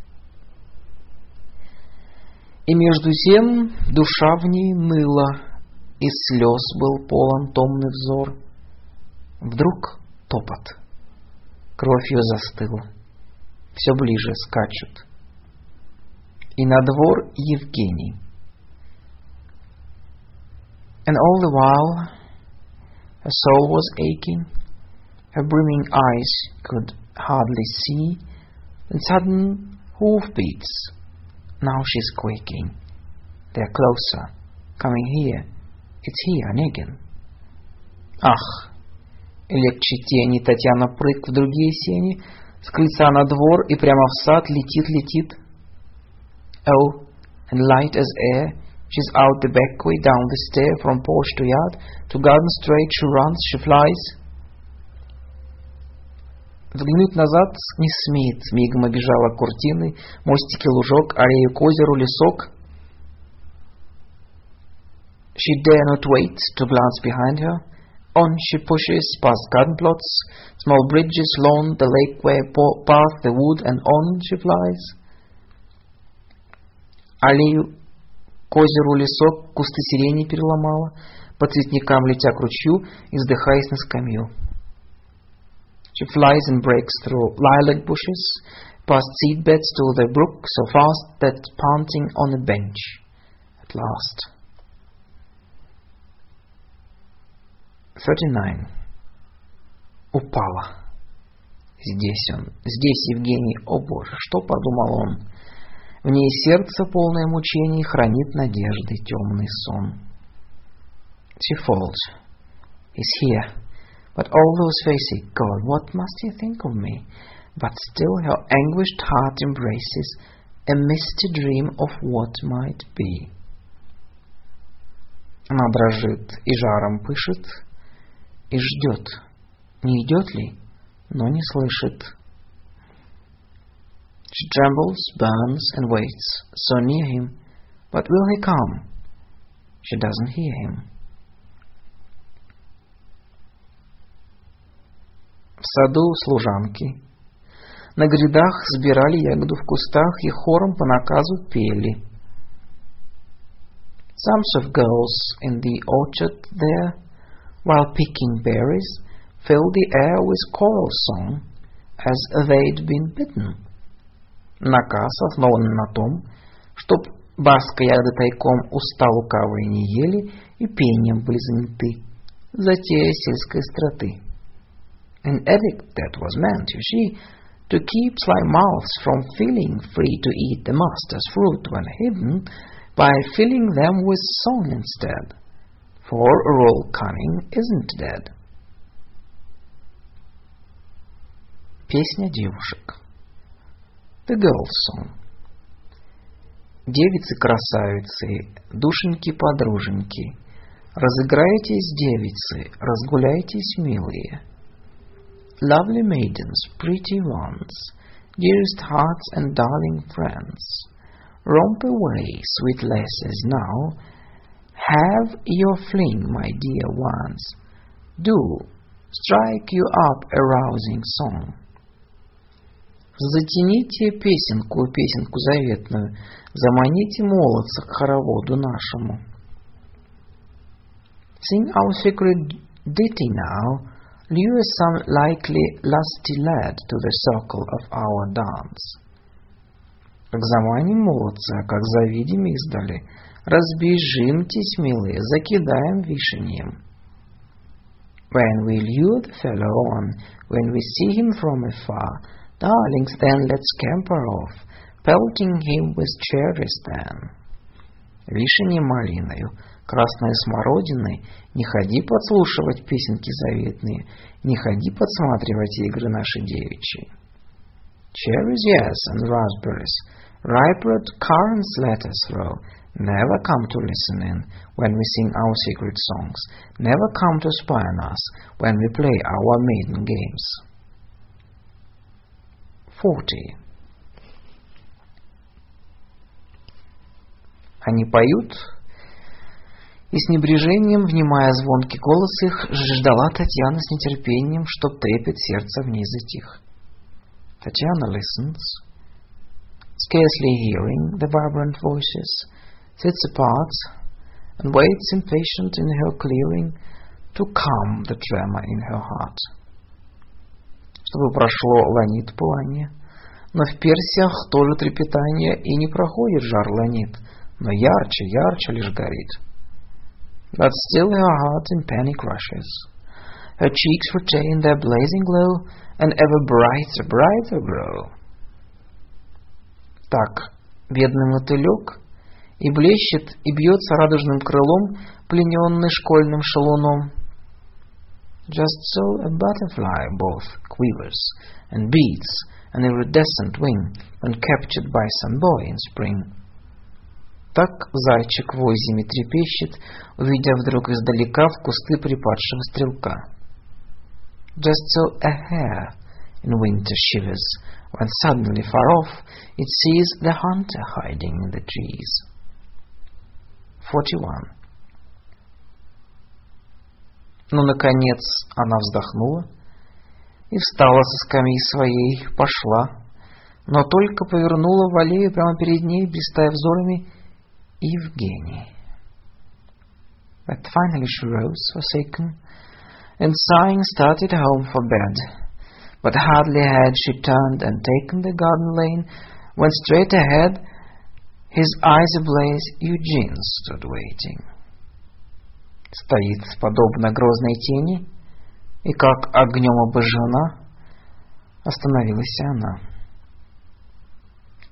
И между тем душа в ней ныла, и слез был полон томный взор. Вдруг топот. Кровь ее застыла. Все ближе скачут. И на двор Евгений. And all the while her soul was aching, her brimming eyes could hardly see, and sudden hoofbeats. Now she's quaking. They're closer, coming here. It's here, Onegin. Ах! Легче тени Татьяна прыг в другие сени, с крыльца на двор и прямо в сад летит, летит. Oh, and light as air, she's out the back way, down the stair, from porch to yard, to garden straight she runs, she flies. Взглянуть назад не смеет, мигом обежала куртины, мостики, лужок, аллею к озеру, лесок. She dare not wait to glance behind her. On she pushes past garden plots, small bridges, lawn, the lakeway path, the wood, and on she flies. Аллею к озеру лесок, кусты сирени переломала, по цветникам летя к ручью и вздыхаясь на скамью. She flies and breaks through lilac bushes, past seed beds to the brook, so fast that panting on a bench. At last. 39. Упала. Здесь он, здесь Евгений, о боже, что подумал он? В ней сердце, полное мучений, хранит надежды темный сон. She falls. He's here. But all those faces, God, what must he think of me? But still her anguished heart embraces a misty dream of what might be. Она дрожит и жаром пышет, и ждет, не идет ли, но не слышит. She trembles, burns, and waits, so near him, but will he come? She doesn't hear him. В саду служанки. На грядах сбирали ягоду в кустах и хором по наказу пели. Some of girls in the orchard there while picking berries, filled the air with choral song, as they'd been bidden. Наказ основан на том, чтоб баска ягоды тайком уста лукавые не ели и пением были заняты, затея сельской страты. An edict that was meant, you see, to keep sly mouths from feeling free to eat the master's fruit when hidden, by filling them with song instead for rural cunning isn't dead. Песня девушек. The Girls Song. Девицы-красавицы, душеньки-подруженьки, разыграйтесь, девицы, разгуляйтесь, милые. Lovely maidens, pretty ones, dearest hearts and darling friends, romp away, sweet lasses, now, have your fling, my dear ones. Do strike you up a rousing song. Затяните песенку, песенку заветную, заманите молодца к хороводу нашему. Sing our secret ditty now, lure some likely lusty lad to the circle of our dance. Как заманим молодца, как завидим издали, Разбежимтесь, милые, закидаем вишеньем. When we lure the fellow on, when we see him from afar, darlings, then let's scamper off, pelting him with cherries then. Вишенье малиною, красной смородиной, не ходи подслушивать песенки заветные, не ходи подсматривать игры наши девичьи. Cherries, yes, and raspberries, ripe red currants let us throw, Never come to listen in when we sing our secret songs. Never come to spy on us when we play our maiden games. 40. Они поют, и с небрежением, внимая звонкий голос их, ждала Татьяна с нетерпением, чтоб трепет сердца в ней затих. Татьяна listens, scarcely hearing the vibrant voices, sits apart and waits impatient in her clearing to calm the tremor in her heart. Чтобы прошло ланит пылание, но в персиях тоже трепетание, и не проходит жар ланит, но ярче, ярче лишь горит. But still her heart in panic rushes. Her cheeks retain their blazing glow, and ever brighter, brighter grow. Так, бедный мотылек и блещет, и бьется радужным крылом, плененный школьным шалуном. Just so a butterfly both quivers and beats an iridescent wing when captured by some boy in spring. Так зайчик в озиме трепещет, увидя вдруг издалека в кусты припадшего стрелка. Just so a hare in winter shivers when suddenly far off it sees the hunter hiding in the trees. 41. Ну, наконец, она вздохнула и встала со скамьи своей, пошла, но только повернула в аллею прямо перед ней, блистая взорами, Евгений. But finally she rose, forsaken, and sighing started home for bed. But hardly had she turned and taken the garden lane, when straight ahead his eyes ablaze, Eugene stood waiting. Стоит, подобно грозной тени, и как огнем обожжена, остановилась она.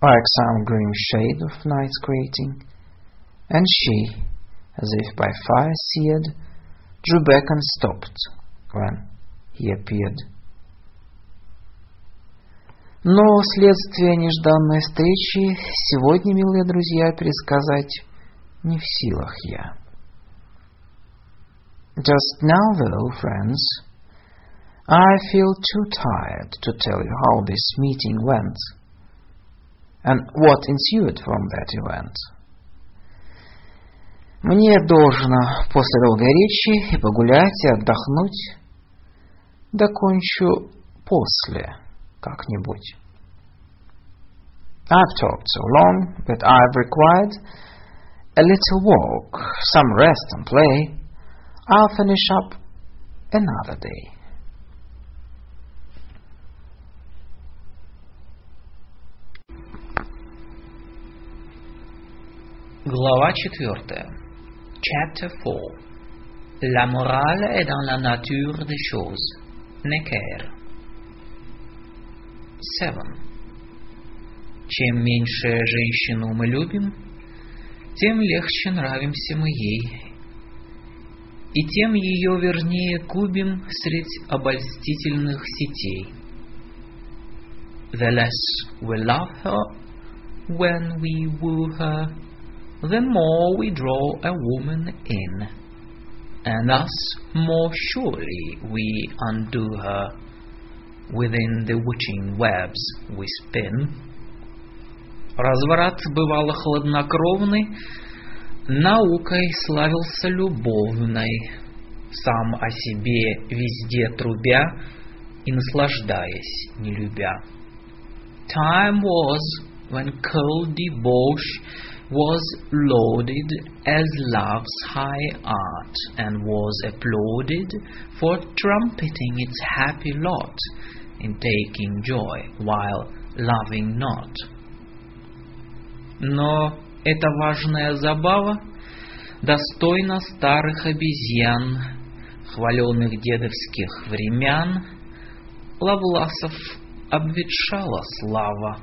Like some green shade of night's creating, and she, as if by fire seared, drew back and stopped when he appeared. Но следствие нежданной встречи сегодня, милые друзья, пересказать не в силах я. Just now, though, friends, I feel too tired to tell you how this meeting went and what ensued from that event. Мне должно после долгой речи и погулять, и отдохнуть. Докончу после как-нибудь. I've talked so long that I've required a little walk, some rest and play. I'll finish up another day. Глава четвертая. Chapter 4. La morale est dans la nature des choses. Necker. 7. Чем меньше женщину мы любим, тем легче нравимся мы ей, и тем ее вернее губим средь обольстительных сетей. The less we love her when we woo her, the more we draw a woman in, and thus more surely we undo her within the witching webs we spin. Разврат бывало хладнокровный, наукой славился любовной, сам о себе везде трубя и наслаждаясь, не любя. Time was when cold debauch was lauded as love's high art, and was applauded for trumpeting its happy lot in taking joy while loving not. Но эта важная забава. Достойна старых обезьян, хваленных дедовских времен, Лавласов обветшала слава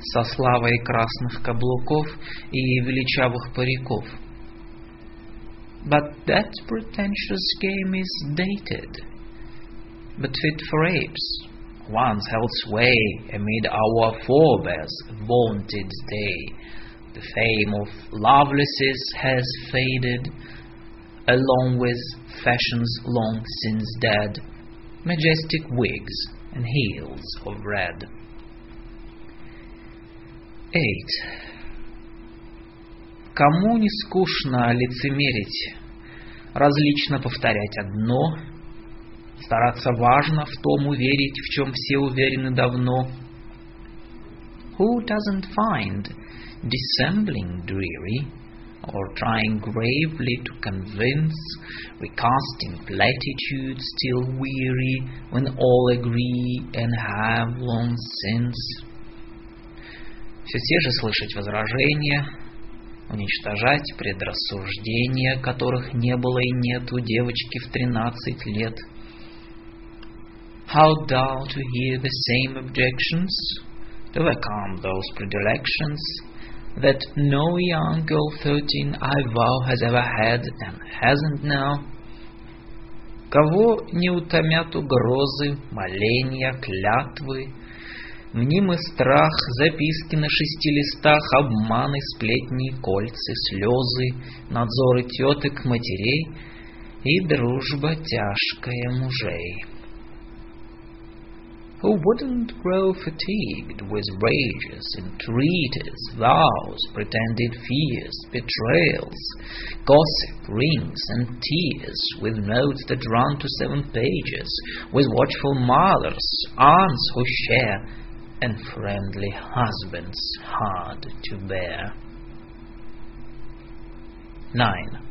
со славой красных каблуков и величавых париков. But that pretentious game is dated, but fit for apes, once held sway amid our forebears' vaunted day, The fame of Lovelaces has faded, along with fashion's long since dead, majestic wigs and heels of red. 8. Кому не скучно лицемерить, различно повторять одно, стараться важно в том уверить, в чем все уверены давно. Who doesn't find dissembling dreary, or trying gravely to convince, recasting platitudes still weary, when all agree and have long since? Все те же слышать возражения, уничтожать предрассуждения, которых не было и нет у девочки в тринадцать лет. How dull to hear the same objections, to overcome those predilections that no young girl thirteen, I vow, has ever had and hasn't now. Кого не утомят угрозы, моления, клятвы, Мнимый страх, записки на шести листах, обманы, сплетни, кольцы, слезы, надзоры теток, матерей и дружба тяжкая мужей. Who wouldn't grow fatigued with rages, entreaties, vows, pretended fears, betrayals, gossip, rings, and tears, with notes that run to seven pages, with watchful mothers, aunts who share and friendly husbands hard to bear. 9.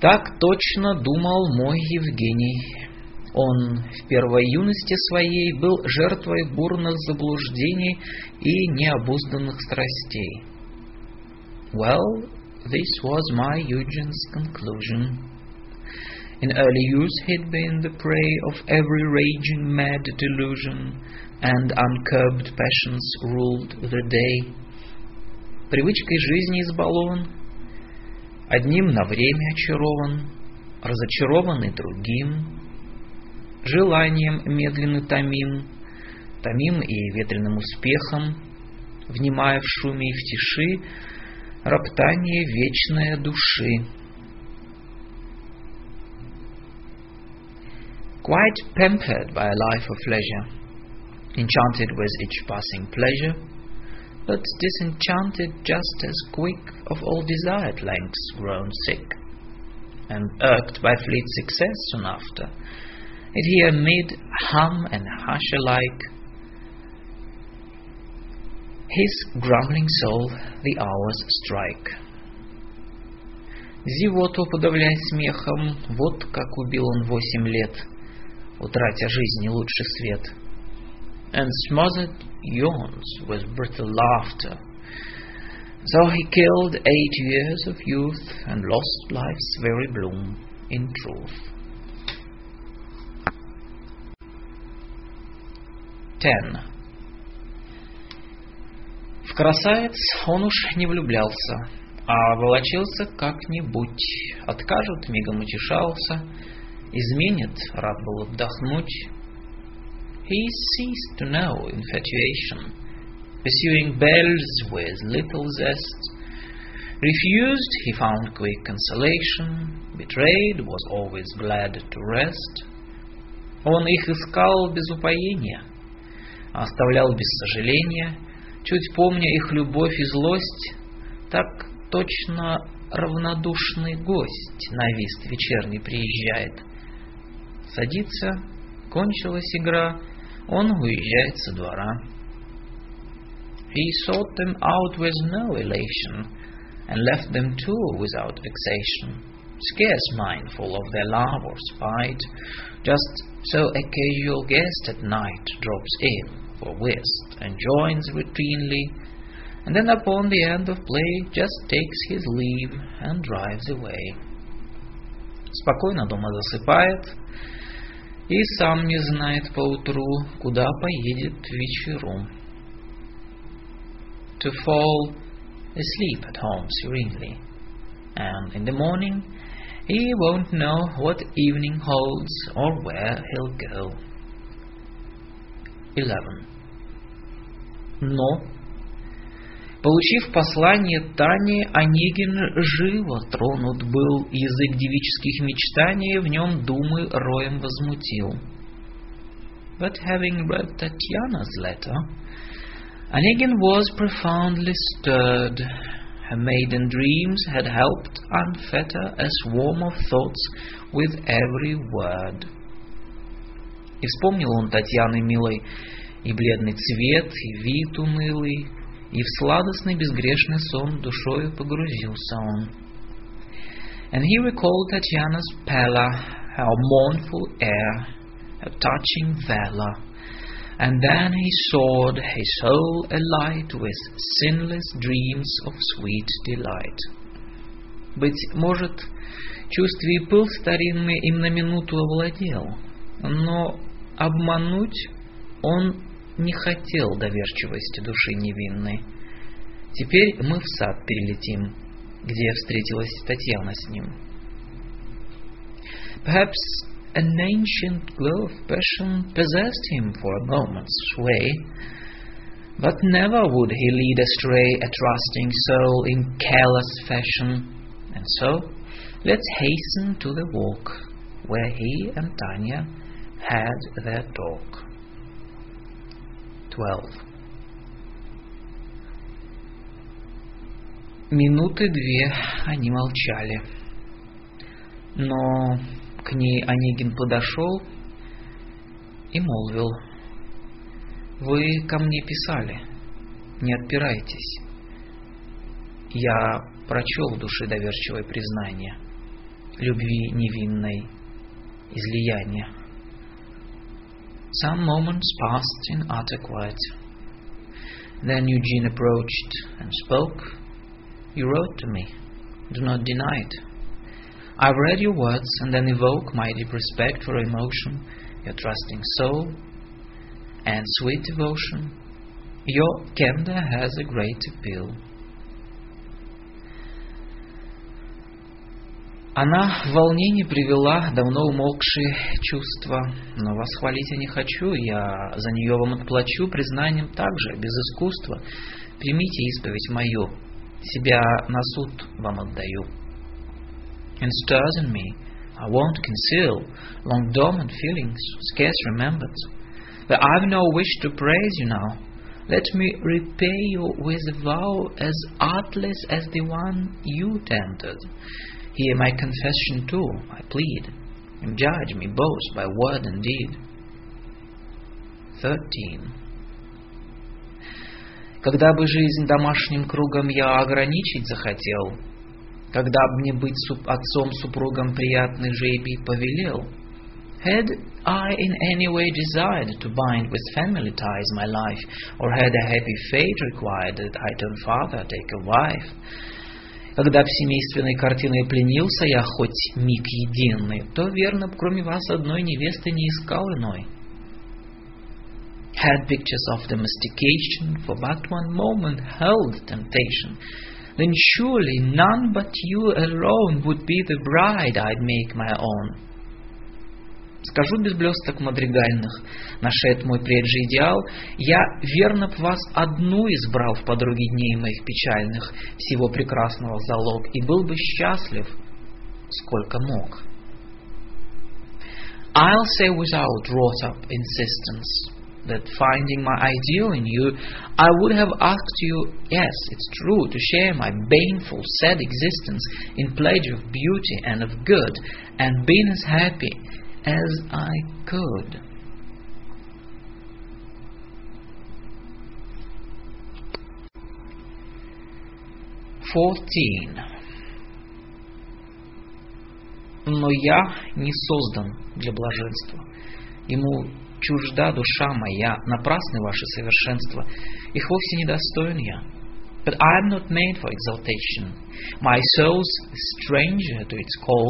Так точно думал мой Евгений. Он в первой юности своей был жертвой бурных заблуждений и необузданных страстей. Well, this was my Eugene's conclusion. In early youth he'd been the prey of every raging mad delusion, and uncurbed passions ruled the day. Привычкой жизни избалован, одним на время очарован, разочарованный другим, желанием медленно томим, томим и ветреным успехом, внимая в шуме и в тиши, роптание вечное души. Quite pampered by a life of leisure, enchanted with each passing pleasure, but disenchanted just as quick of all desired lengths grown sick, and irked by fleet success soon after, it here made hum and hush alike his grumbling soul the hours strike. Зевоту подавляя смехом, вот как убил он восемь лет, утратя жизни лучший свет — and smothered yawns with brittle laughter. So he killed eight years of youth and lost life's very bloom in truth. 10. В красавец он уж не влюблялся, а волочился как-нибудь. Откажут, мигом утешался, изменит, рад был отдохнуть, he ceased to know infatuation, pursuing bells with little zest. Refused, he found quick consolation, betrayed, was always glad to rest. Он их искал без упоения, оставлял без сожаления, чуть помня их любовь и злость, так точно равнодушный гость на вист вечерний приезжает. Садится, кончилась игра, он уезжает со двора. He sought them out with no elation, and left them too without vexation, scarce mindful of their love or spite, just so a casual guest at night drops in for whist and joins routinely, and then upon the end of play just takes his leave and drives away. Спокойно дома засыпает, и сам не знает поутру, куда поедет вечером. To fall asleep at home serenely, and in the morning he won't know what evening holds or where he'll go. 11. Но, Получив послание Тани, Онегин живо тронут был язык девических мечтаний, в нем думы роем возмутил. But having read Tatiana's letter, Onegin was profoundly stirred. Her maiden dreams had helped unfetter a swarm of thoughts with every word. И вспомнил он Татьяны милой, и бледный цвет, и вид унылый, и в сладостный безгрешный сон душою погрузился он. And he recalled Tatiana's pallor, her mournful air, her touching valor, and then he soared, his soul alight with sinless dreams of sweet delight. Быть может, чувстве и пыл старинный им на минуту овладел, но обмануть он не хотел доверчивости души невинной. Теперь мы в сад перелетим, где встретилась Татьяна с ним. Perhaps an ancient glow of passion possessed him for a moment's sway, but never would he lead astray a trusting soul in careless fashion. And so, let's hasten to the walk where he and Tanya had their talk. 12. Минуты две они молчали. Но к ней Онегин подошел и молвил. Вы ко мне писали, не отпирайтесь. Я прочел в душе доверчивое признание, любви невинной, излияние. Some moments passed in utter quiet. Then Eugene approached and spoke. You wrote to me. Do not deny it. I've read your words and then evoke my deep respect for emotion, your trusting soul, and sweet devotion. Your candor has a great appeal. Она в волнении привела давно умолкшие чувства, но вас хвалить я не хочу, я за нее вам отплачу признанием также, без искусства. Примите исповедь мою, себя на суд вам отдаю. And stirs in me, I won't conceal, long dormant feelings, scarce remembered. But I've no wish to praise you now. Let me repay you with a vow as artless as the one you tendered. Hear my confession too, I plead, and judge me both by word and deed. 13. Когда бы жизнь домашним кругом я ограничить захотел, когда б мне быть суп отцом-супругом приятный жребий повелел, had I in any way desired to bind with family ties my life, or had a happy fate required that I turn father, take a wife, Когда б семейственной картиной пленился я хоть миг единый, то верно б кроме вас одной невесты не искал иной. Had pictures of domestication for but one moment held temptation, then surely none but you alone would be the bride I'd make my own. Скажу без блесток мадригальных, нашед мой прежний идеал, я верно б вас одну избрал в подруге дней моих печальных, всего прекрасного залог, и был бы счастлив, сколько мог. I'll say without wrought-up insistence that finding my ideal in you, I would have asked you, yes, it's true, to share my baneful, sad existence in pledge of beauty and of good, and been as happy as I could. Fourteen. Но я не создан для блаженства. Ему чужда душа моя, напрасны ваши совершенства, их вовсе не достоин я. But I am not made for exaltation. My soul's stranger to its call.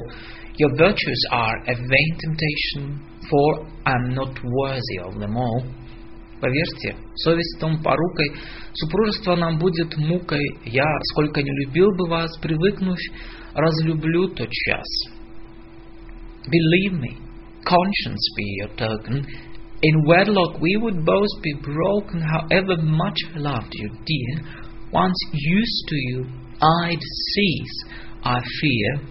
Your virtues are a vain temptation, for I'm not worthy of them all. Поверьте, совесть том порукой, супружество нам будет мукой. Я, сколько не любил бы вас, привыкнув, разлюблю тот час. Believe me, conscience be your token. In wedlock we would both be broken, however much I loved you, dear. once used to you, I'd cease, I fear.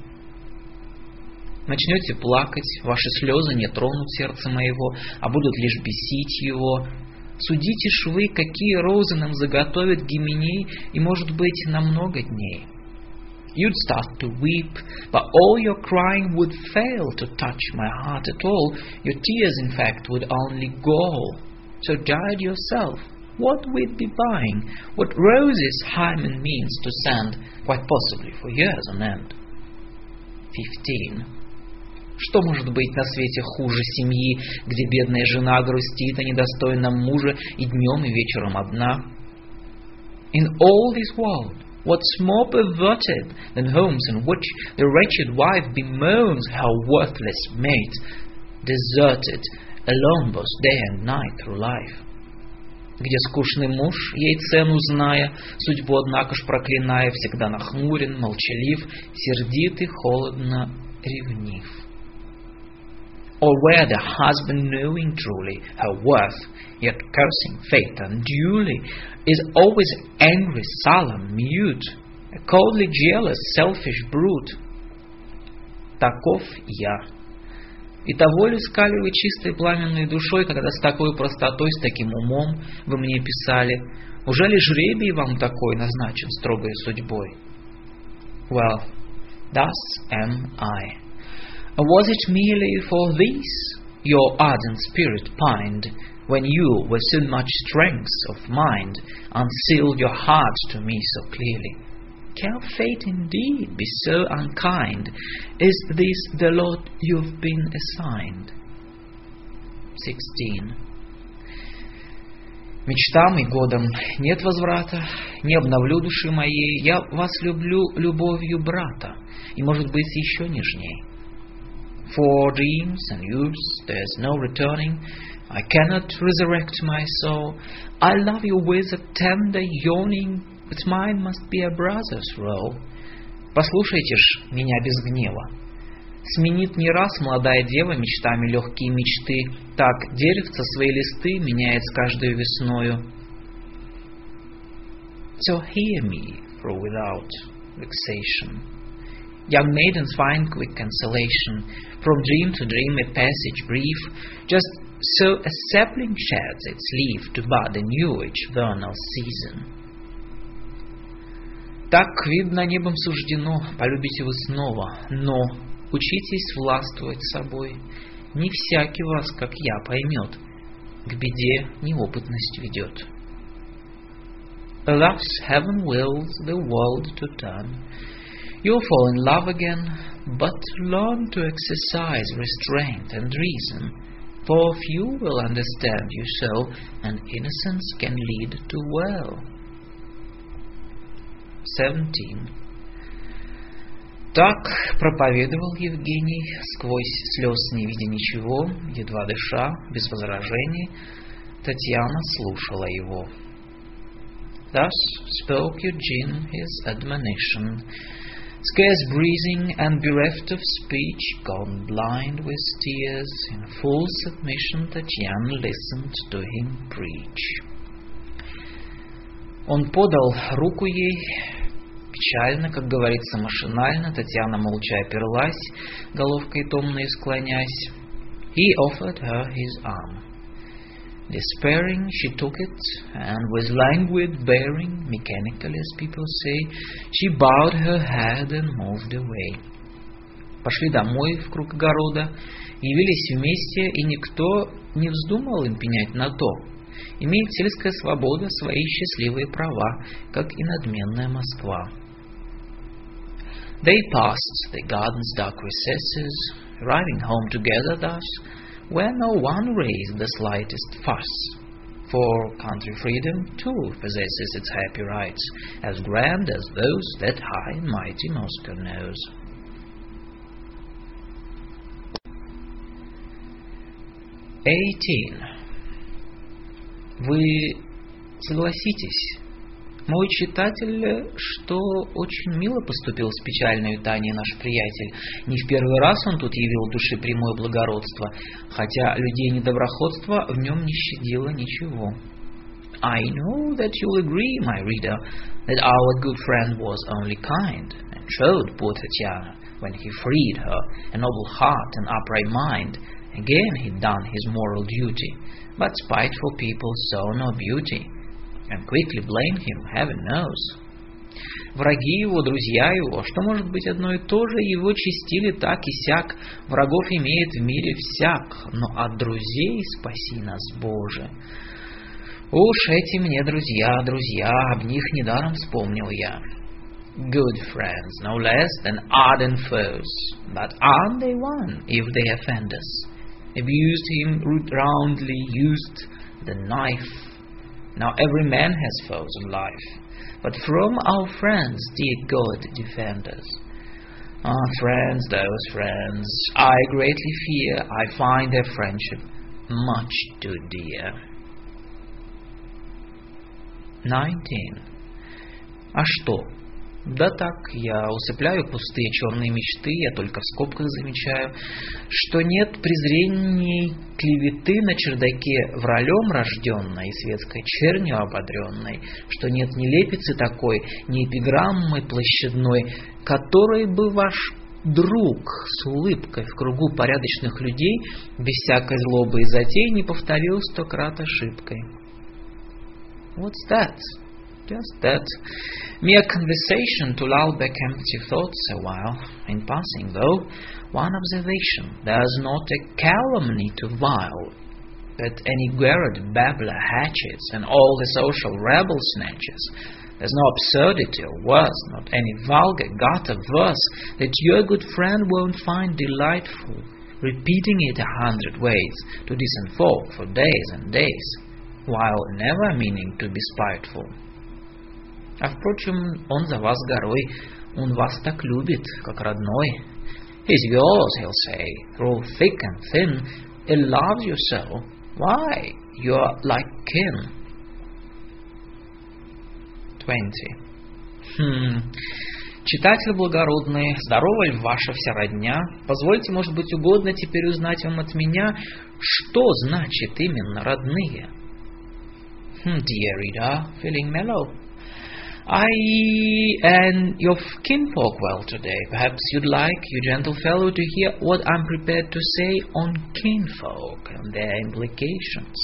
Начнете плакать, ваши слезы не тронут сердце моего, а будут лишь бесить его. Судите ж вы, какие розы нам заготовят Гименей, и, может быть, на много дней. You'd start to weep, but all your crying would fail to touch my heart at all. Your tears, in fact, would only gall. So guide yourself. What we'd be buying, what roses Hymen means to send, quite possibly for years on end. 15. Что может быть на свете хуже семьи, где бедная жена грустит о недостойном муже и днем, и вечером одна? In all this world, what's more perverted than homes in which the wretched wife bemoans her worthless mate, deserted, alone both day and night through life? где скучный муж, ей цену зная, судьбу, однако ж проклиная, всегда нахмурен, молчалив, сердит и холодно ревнив. Or where the husband, knowing truly her worth, yet cursing fate unduly, is always angry, sullen, mute, a coldly jealous, selfish brute. Таков я. И того ли искали вы чистой пламенной душой, когда с такой простотой, с таким умом вы мне писали? Уже ли жребий вам такой назначен строгой судьбой? Well, thus am I. Was it merely for this your ardent spirit pined, when you, with so much strength of mind, unsealed your heart to me so clearly? Can fate indeed be so unkind? Is this the lot you've been assigned? 16. Мечтам и годам нет возврата, не обновлю души моей, я вас люблю любовью брата, и, может быть, еще нежней. For dreams and youths there's no returning, I cannot resurrect my soul, I love you with a tender yawning, but mine must be a brother's role. Послушайте ж меня без гнева. Сменит не раз молодая дева мечтами легкие мечты, так деревца свои листы меняет с каждой весною. So hear me, for without vexation. Young maidens find quick consolation, from dream to dream a passage brief, just so a sapling sheds its leaf to bud a new each vernal season. Так, видно, небом суждено, полюбите вы снова, но учитесь властвовать собой. Не всякий вас, как я, поймет, к беде неопытность ведет. Thus heaven wills the world to turn. You'll fall in love again, but learn to exercise restraint and reason, for few will understand you so, and innocence can lead to well. 17. Так проповедовал Евгений, сквозь слез не видя ничего, едва дыша, без возражений, Татьяна слушала его. Thus spoke Eugene his admonition, scarce breathing and bereft of speech, gone blind with tears, in full submission Татьяна listened to him preach. Он подал руку ей, печально, как говорится, машинально, Татьяна молча оперлась, головкой томной склонясь. He offered her his arm. Despairing, she took it, and with languid bearing, mechanical as people say, she bowed her head and moved away. Пошли домой в круг огорода, явились вместе, и никто не вздумал им пенять на то. Имеет сельская свобода свои счастливые права, как и надменная Москва. They passed the garden's dark recesses, arriving home together thus, where no one raised the slightest fuss. For country freedom, too, possesses its happy rights, as grand as those that high and mighty Moscow knows. Eighteen. Вы согласитесь, мой читатель, что очень мило поступил с печальной Таней наш приятель. Не в первый раз он тут явил души прямое благородство, хотя людей недоброходства в нем не щадило ничего. I know that you'll agree, my reader, that our good friend was only kind, and showed poor Tatiana, when he freed her, a noble heart and upright mind. Again he'd done his moral duty, but spiteful people saw no beauty, and quickly blamed him, heaven knows. Враги его, друзья его, что может быть одно и то же, его чистили так и сяк. Врагов имеет в мире всяк, но от друзей спаси нас, Боже. Уж эти мне друзья, друзья, об них недаром вспомнил я. Good friends, no less than ardent foes, but aren't they one if they offend us? Abused him roundly, used the knife. Now every man has foes in life, but from our friends, dear God, defend us. Ah, friends, those friends, I greatly fear I find their friendship much too dear. 19. А что? Да так, я усыпляю пустые черные мечты, я только в скобках замечаю, что нет презрений клеветы на чердаке вралем рожденной и светской чернью ободренной, что нет ни лепицы такой, ни эпиграммы площадной, которой бы ваш друг с улыбкой в кругу порядочных людей без всякой злобы и затей не повторил сто крат ошибкой. What's that? Just that. Mere conversation to lull back empty thoughts a while. In passing, though, one observation. There's not a calumny to vile, that any garret babbler hatches, and all the social rebel snatches. There's no absurdity or worse, not any vulgar gutter verse that your good friend won't find delightful, repeating it a hundred ways to decent folk for days and days while never meaning to be spiteful. А впрочем, он за вас горой, он вас так любит, как родной. He's yours, he'll say, through thick and thin, he loves you so. Why, you're like kin. 20. Хм, Читатель благородный, здорова ли ваша вся родня? Позвольте, может быть, угодно теперь узнать вам от меня, что значит именно родные. Dear reader, feeling mellow. I and your kinfolk well today. Perhaps you'd like, you gentle fellow, to hear what I'm prepared to say on kinfolk and their implications.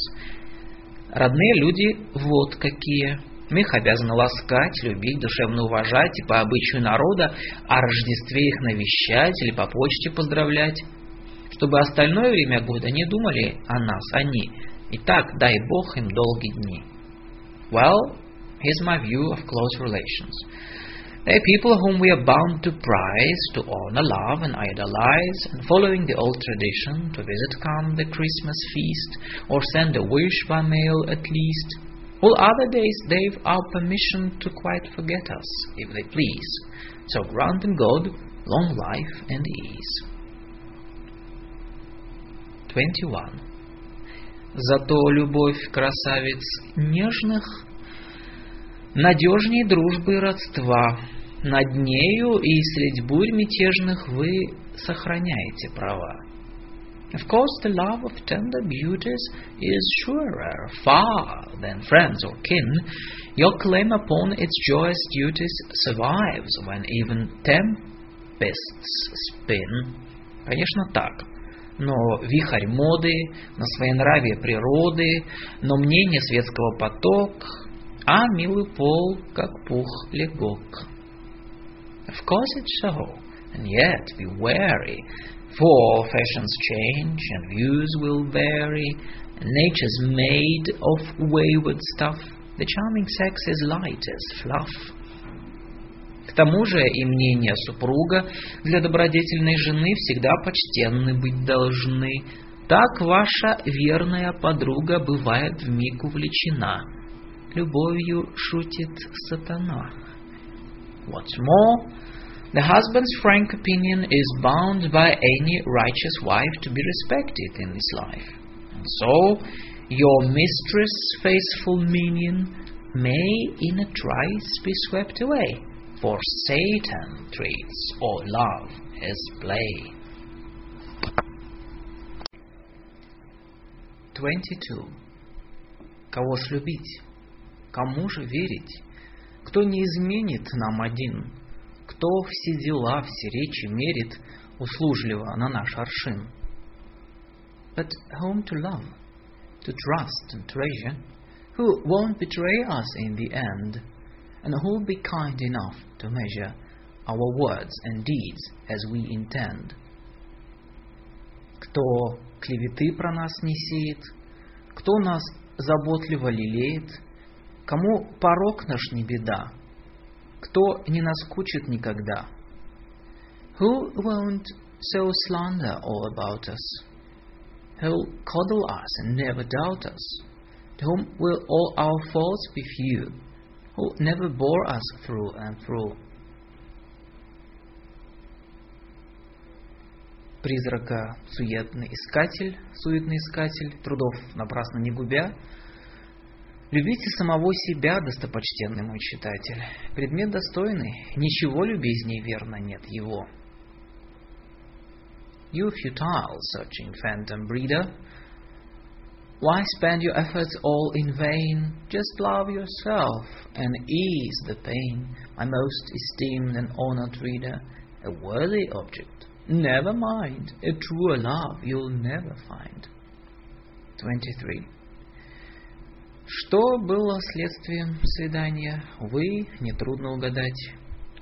Родные люди вот какие. Мы их обязаны ласкать, любить, душевно уважать и по обычаю народа о Рождестве их навещать или по почте поздравлять, чтобы остальное время года не думали о нас, они. Итак, дай Бог им долгие дни. Well, here's my view of close relations. They are people whom we are bound to prize, to honor, love, and idolize, and following the old tradition, to visit come the Christmas feast, or send a wish by mail at least. All other days they've our permission to quite forget us, if they please. So grant them God long life and ease. 21. Зато любовь красавиц нежных надежней дружбы и родства. Над нею и средь бурь мятежных вы сохраняете права. Of course, the love of tender beauties is surer far than friends or kin. Your claim upon its joyous duties survives when even tempests spin. Конечно, так. Но вихрь моды, на своенравие природы, но мнение светского поток, а милый пол, как пух, легок. Of course it's so, and yet be wary, for fashions change and views will vary, nature's made of wayward stuff. The charming sex is light as fluff. К тому же и мнения супруга для добродетельной жены всегда почтенны быть должны. Так ваша верная подруга бывает вмиг увлечена. Любовью шутит сатана. What's more, the husband's frank opinion is bound by any righteous wife to be respected in this life. And so, your mistress' faithful minion may in a trice be swept away, for Satan treats all love as play. 22. Кого ж любить? Кому же верить? Кто не изменит нам один? Кто все дела, все речи мерит услужливо на наш аршин? But whom to love, to trust and treasure, who won't betray us in the end, and who'll be kind enough to measure our words and deeds as we intend? Кто клеветы про нас не сеет, кто нас заботливо лелеет, кому порог наш не беда, кто не наскучит никогда. Who won't sow slander all about us? Who'll coddle us and never doubt us? To whom will all our faults be few? Who'll never bore us through and through? призрака суетный искатель, суетный искатель, трудов напрасно не губя. Любите самого себя, достопочтенный мой читатель. Предмет достойный, ничего любезней верно нет его. You futile, searching phantom breeder, why spend your efforts all in vain? Just love yourself and ease the pain, my most esteemed and honored reader, a worthy object Never mind, a truer love you'll never find. 23. Что было следствием свидания, вы нетрудно угадать.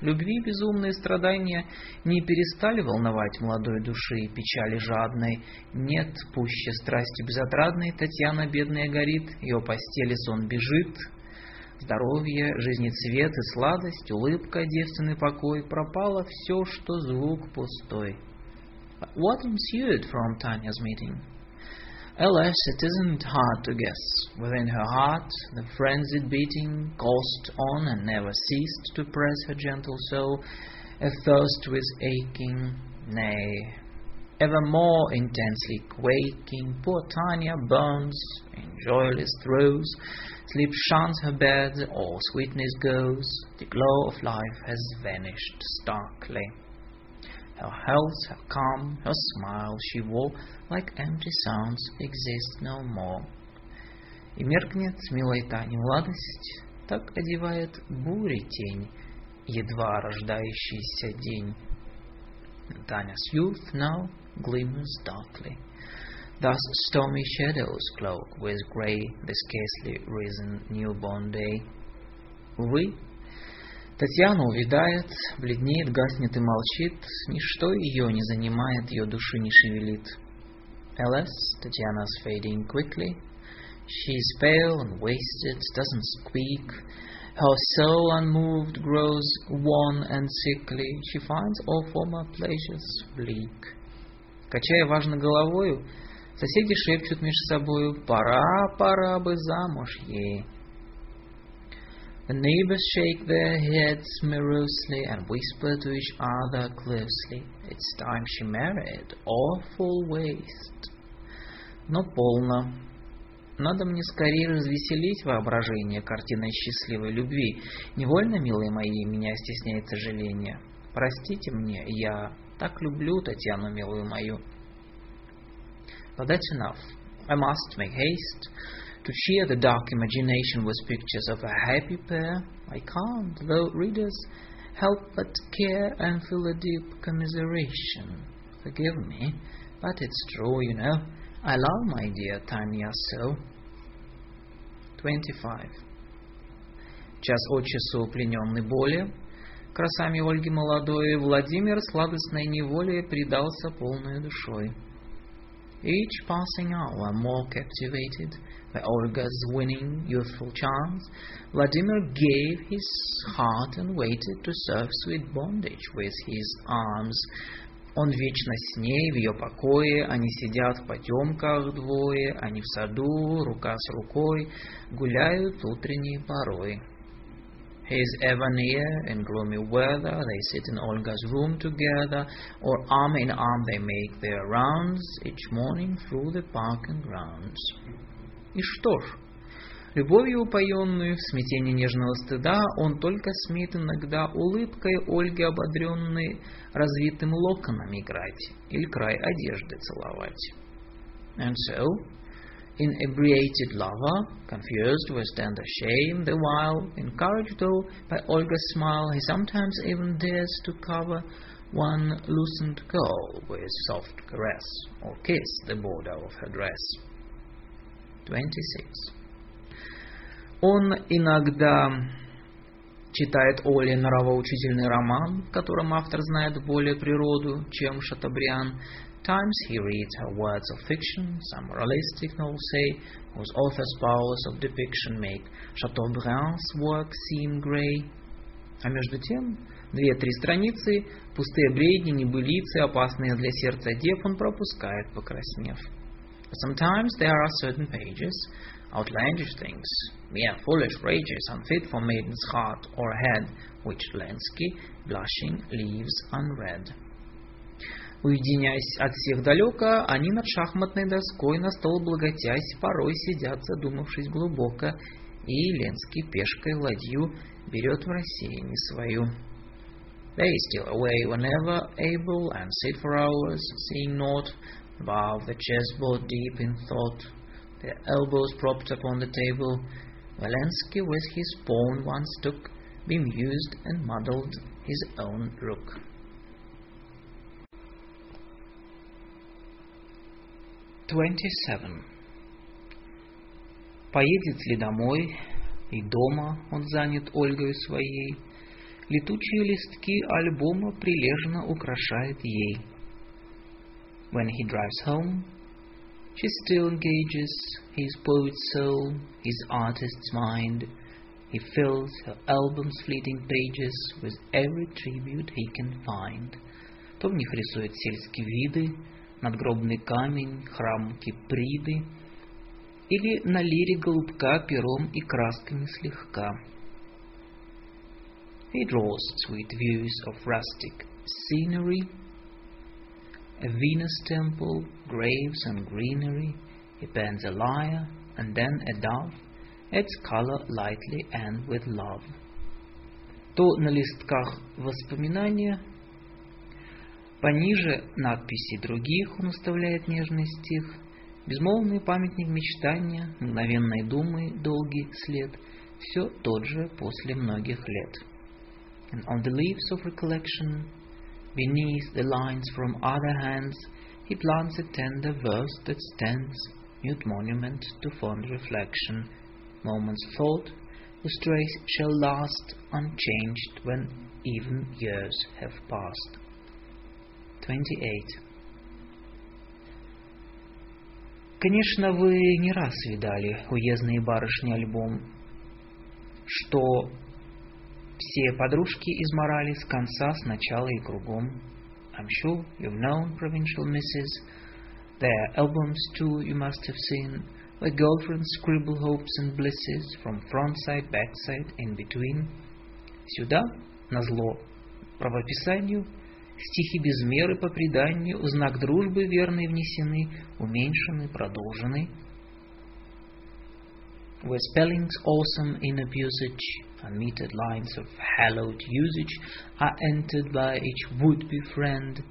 Любви безумные страдания не перестали волновать молодой души печали жадной. Нет, пуще страсти безотрадной, Татьяна бедная горит, ее постели сон бежит, Здоровье, жизнецвет и сладость, улыбка, девственный покой, пропало все, что звук пустой. What ensued from Tanya's meeting? Alas, it isn't hard to guess. Within her heart, the frenzied beating coursed on and never ceased to press her gentle soul, athirst with aching, nay, ever more intensely quaking. Poor Tanya burns in joyless throes, sleep shuns her bed, all sweetness goes, the glow of life has vanished starkly. Her health, her calm, her smile she wore, like empty sounds, exist no more. И меркнет милой Тани младость, так одевает бури тень, едва рождающийся день. Tanya's youth now glimmers darkly. Thus stormy shadows cloak with grey the scarcely risen newborn day. Увы, Татьяна увядает, бледнеет, гаснет и молчит, ничто ее не занимает, ее души не шевелит. Alas, Tatiana's fading quickly. She is pale and wasted, doesn't speak. Her soul unmoved grows wan and sickly. She finds all former pleasures bleak. Качая важно головою, соседи шепчут меж собою, пора, пора бы замуж ей. The neighbors shake their heads morosely and whisper to each other closely. It's time she married. Awful waste. Но полно. Надо мне скорее развеселить воображение картиной счастливой любви. Невольно, милые мои, меня стесняет сожаление. Простите мне, я так люблю Татьяну, милую мою. But that's enough. I must make haste. To cheer the dark imagination with pictures of a happy pair, I can't, though readers help but care and feel a deep commiseration. Forgive me, but it's true, you know. I love my dear Tanya so. 25. Час от часу плененный боли, красами Ольги молодой, Владимир сладостной неволе предался полной душой. Each passing hour more captivated by Olga's winning youthful charms, Vladimir gave his heart and waited to serve sweet bondage with his arms. Он вечно с ней в ее покое, они сидят в потемках двое, они в саду, рука с рукой, гуляют утренней порой. He is ever near in gloomy weather, they sit in Olga's room together, or arm in arm they make their rounds, each morning through the park and grounds. И что ж, любовью упоенную в смятении нежного стыда он только смеет иногда улыбкой Ольги ободренной развитым локоном играть или край одежды целовать. And so, inebriated lover, confused with tender shame, the while, encouraged though by Olga's smile, he sometimes even dares to cover one loosened curl with soft caress, or kiss the border of her dress. 26. Он иногда читает Оле нравоучительный роман, в котором автор знает более природу, чем Шатабриан. Times he reads her words of fiction, some moralistic novel say, whose author's powers of depiction make Chateaubriand's work seem grey. А между тем, две-три страницы, пустые бредни, небылицы, опасные для сердца дев, он пропускает, покраснев. But sometimes there are certain pages, outlandish things, mere foolish rages, unfit for maiden's heart or head, which Lensky, blushing, leaves unread. Уединяясь от всех далеко, они над шахматной доской на стол благотясь порой сидят, задумавшись глубоко, и Ленский пешкой ладью берет в рассеянии свою. They steal away whenever able and sit for hours, seeing naught, above the chessboard deep in thought, their elbows propped upon the table. Walensky with his pawn once took, bemused and muddled his own rook. Twenty-seven. Поедет ли домой, и дома он занят Ольгой своей, летучие листки альбома прилежно украшает ей. When he drives home, she still engages his poet's soul, his artist's mind. He fills her album's fleeting pages with every tribute he can find. То в них рисует сельские виды, надгробный камень, храм Киприды, или на лире голубка пером и красками слегка. He draws sweet views of rustic scenery, a Venus temple, graves and greenery. He pens a lyre and then a dove, adds color lightly and with love. То на листках воспоминания, пониже надписи других он оставляет нежный стих, безмолвный памятник мечтания, мгновенной думы, долгий след, все тот же после многих лет. And on the leaves of recollection, beneath the lines from other hands, he plants a tender verse that stands, mute monument to fond reflection, moment's thought, whose trace shall last unchanged when even years have passed. 28. Конечно, вы не раз видали уездные барышни альбом, что все подружки изморали с конца, с начала и кругом. I'm sure you've known provincial misses. Their albums too you must have seen, where girlfriends scribble hopes and blisses from front side, back side, in between. Сюда, на зло правописанию, стихи без меры по преданию, знак дружбы верной внесены, уменьшены, продолжены. Where spellings awesome in abusage, unmetered lines of hallowed usage are entered by each would-be friend,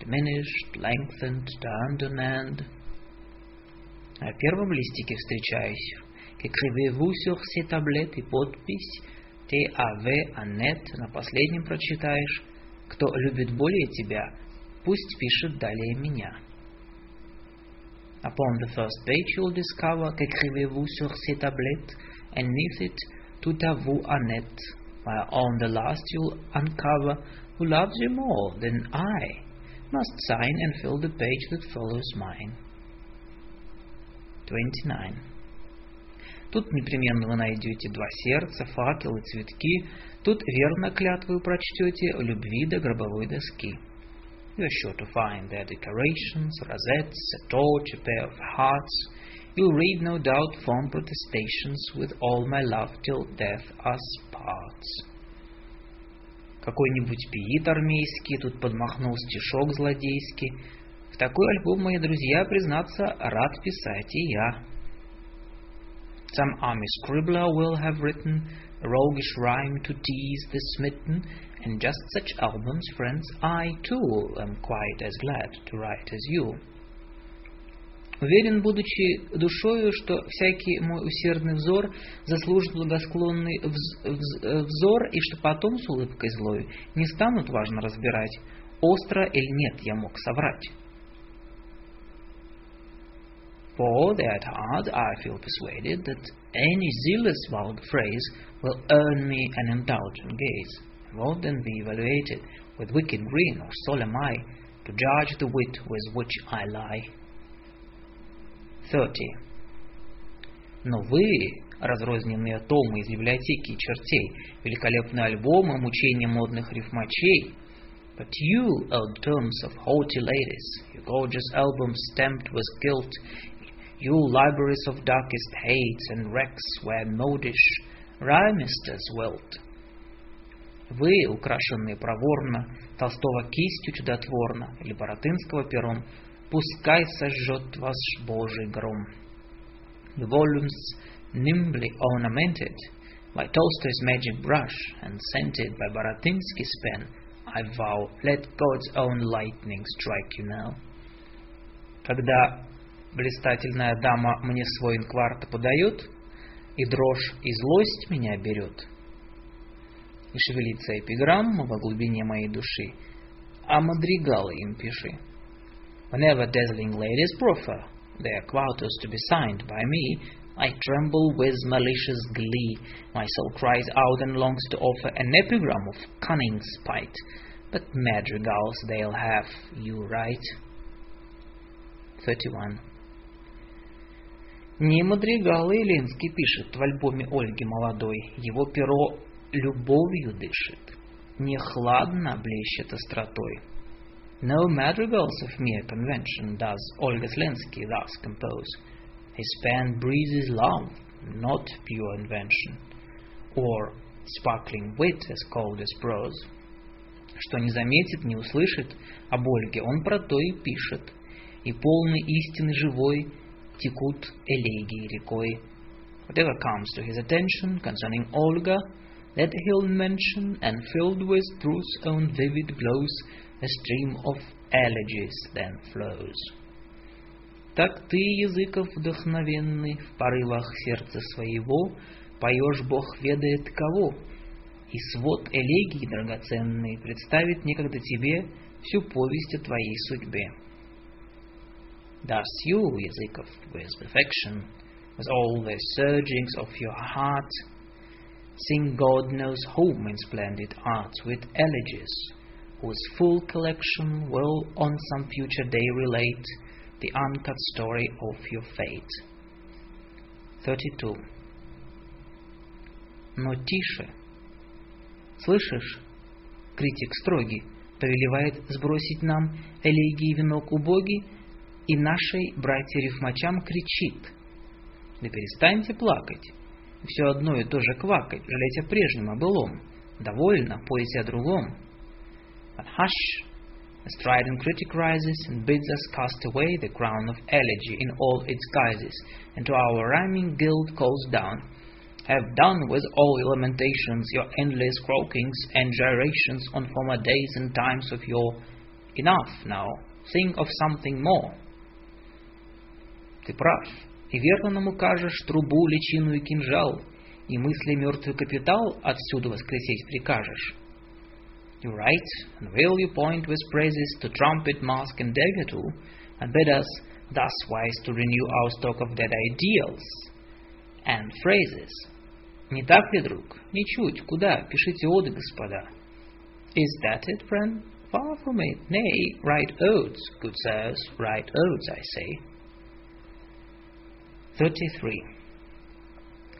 diminished, lengthened, turned on end. На первом листике встречаюсь, qu'écrivez-vous sur ces tablettes и подпись Т.А.В. Аннет, на последнем прочитаешь, кто любит более тебя, пусть пишет далее меня. Upon the first page you'll discover qu'écrivez-vous sur ces tablettes, and neath it tout à vous Annette, while on the last you'll uncover who loves you more than I, must sign and fill the page that follows mine. 29. Тут непременно вы найдете два сердца, факел и цветки. Тут верно клятву прочтете любви до гробовой доски. You are sure to find there decorations, rosettes, a torch, a pair of hearts. You'll read, no doubt, fond protestations with all my love till death us parts. Какой-нибудь пиит армейский тут подмахнул стишок злодейский. В такой альбом, мои друзья, признаться, рад писать и я. Some army scribbler will have written roguish rhyme to tease the smitten, and just such albums, friends, I too am quite as glad to write as you. Уверен, будучи душою, что всякий мой усердный взор заслужит благосклонный вз- вз- взор, и что потом с улыбкой злой не станут важно разбирать, остро или нет я мог соврать. For that hard I feel persuaded that any zealous vulgar phrase will earn me an indulgent gaze, and will then be evaluated with wicked grin or solemn eye to judge the wit with which I lie. 30. Но вы, разрозненные томы из библиотеки чертей, великолепные альбомы, мучения модных рифмачей, but you, old tomes of haughty ladies, you gorgeous albums stamped with guilt, you libraries of darkest hates and wrecks where modish rhymesters dwelt, вы, украшенные проворно, Толстого кистью чудотворно или Боротынского пером, пускай сожжет вас Божий гром. The volumes nimbly ornamented by Tolstoy's magic brush and scented by Borotinsky's pen, I vow, let God's own lightning strike you now. Когда блистательная дама мне свой инкварт подает, и дрожь, и злость меня берет, и шевелится эпиграмма во глубине моей души, а мадригалы им пиши. Whenever dazzling ladies proffer their quartos to be signed by me, I tremble with malicious glee. My soul cries out and longs to offer an epigram of cunning spite. But madrigals they'll have, you right. 31. Не мадригалы Ленский пишет в альбоме Ольги Молодой, его перо любовью дышит, не хладно блещет остротой. No madrigals of mere convention does Olga Slensky thus compose. His pen breathes love, not pure invention, or sparkling wit as cold as prose. Что не заметит, не услышит, об Ольге он про то и пишет, и полный истины живой текут элегии рекой. Whatever comes to his attention concerning Olga, that he'll mention, and filled with truth's own vivid glows, a stream of elegies then flows. Так ты, языков вдохновенный, в порывах сердца своего, поешь Бог ведает кого, и свод элегий драгоценный представит некогда тебе всю повесть о твоей судьбе. Thus you, Языков, with perfection, with all the surgings of your heart, sing God knows whom in splendid art with elegies, whose full collection will on some future day relate the uncut story of your fate. 32. Но тише. Слышишь? Критик строгий повелевает сбросить нам элегии венок убогий и нашей братья-рифмачам кричит. Да перестаньте плакать. Все одно и то же квакать, жалеть о прежнем, о былом. Довольно, пойте о другом. But hush, a strident critic rises and bids us cast away the crown of elegy in all its guises, and to our rhyming guild calls down, Have done with all your lamentations, your endless croakings and gyrations on former days and times of yore. Enough now, think of something more. Ты прав, и верно нам укажешь трубу, личину и кинжал, и мысли мертвый капитал отсюда воскресить прикажешь. You write, and will you point with praises to trumpet, mask, and dagger too, and bid us thus wise to renew our stock of dead ideals and phrases. Не так ли, друг? Ничуть. Куда? Пишите оды, господа. Is that it, friend? Far from it. Nay, write odes, good sirs, write odes, I say. 33.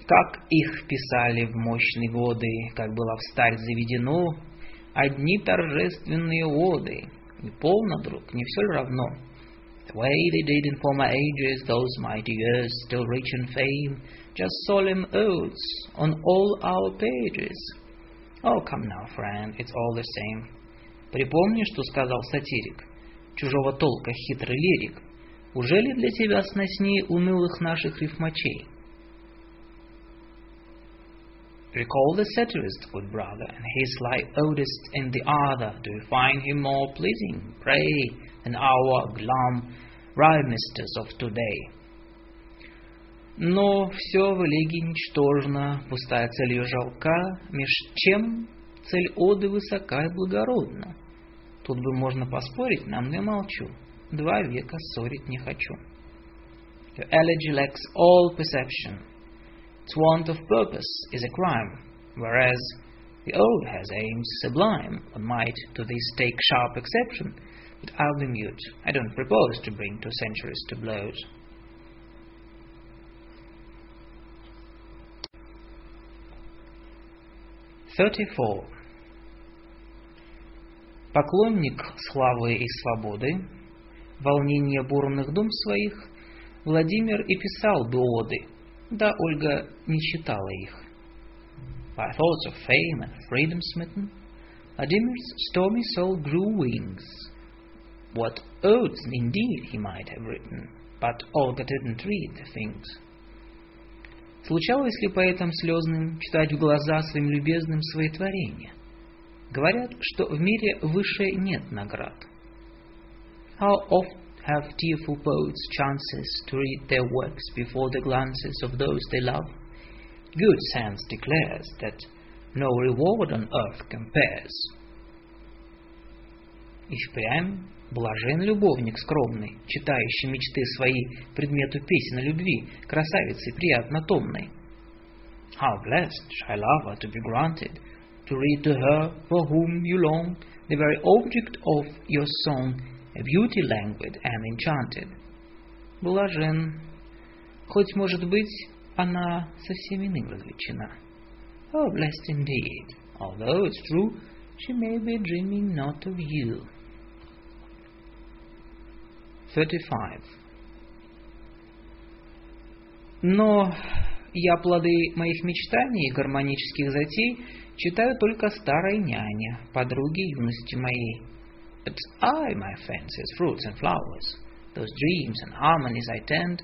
Как их писали в мощные годы, как было встарь заведено, одни торжественные оды. И полно, друг, не все равно? The way they did in former ages, those mighty years still rich in fame, just solemn odes on all our pages. Oh, come now, friend, it's all the same. Припомни, что сказал сатирик, чужого толка хитрый лирик. Уже ли для тебя сноснее унылых наших рифмачей? Recall the satirist, good brother, and his sly odist in the other. Do you find him more pleasing, pray, than our glum rhymesters of today. Но все в элегии ничтожно, пустая цель ее жалка, меж чем цель оды высока и благородна. Тут бы можно поспорить, нам я молчу, два века ссорить не хочу. Your elegy lacks all perception. Its want of purpose is a crime, whereas the ode has aims sublime. One might to this take sharp exception, but I'll be mute. I don't propose to bring two centuries to blows. Thirty-four. Поклонник славы и свободы, волнения бурных дум своих, Владимир и писал бы оды, да Ольга не читала их. By thoughts of fame and freedom smitten, Vladimir's stormy soul grew wings. What odes indeed he might have written, but Olga didn't read the things. Случалось ли поэтам слезным читать в глаза своим любезным свои творения? Говорят, что в мире выше нет наград. How oft have tearful poets chances to read their works before the glances of those they love? Good sense declares that no reward on earth compares. И впрямь блажен любовник скромный, читающий мечты свои предмету песен о любви, красавицы приятно томной. How blessed shall love to be granted to read to her for whom you long the very object of your song, a beauty languid and enchanted. Блажен, хоть, может быть, она совсем иным развлечена. Oh, blessed indeed, although it's true, she may be dreaming not of you. 35. Но я плоды моих мечтаний и гармонических затей читаю только старой няне, подруге юности моей. But I, my fancies, fruits and flowers, those dreams and harmonies I tend,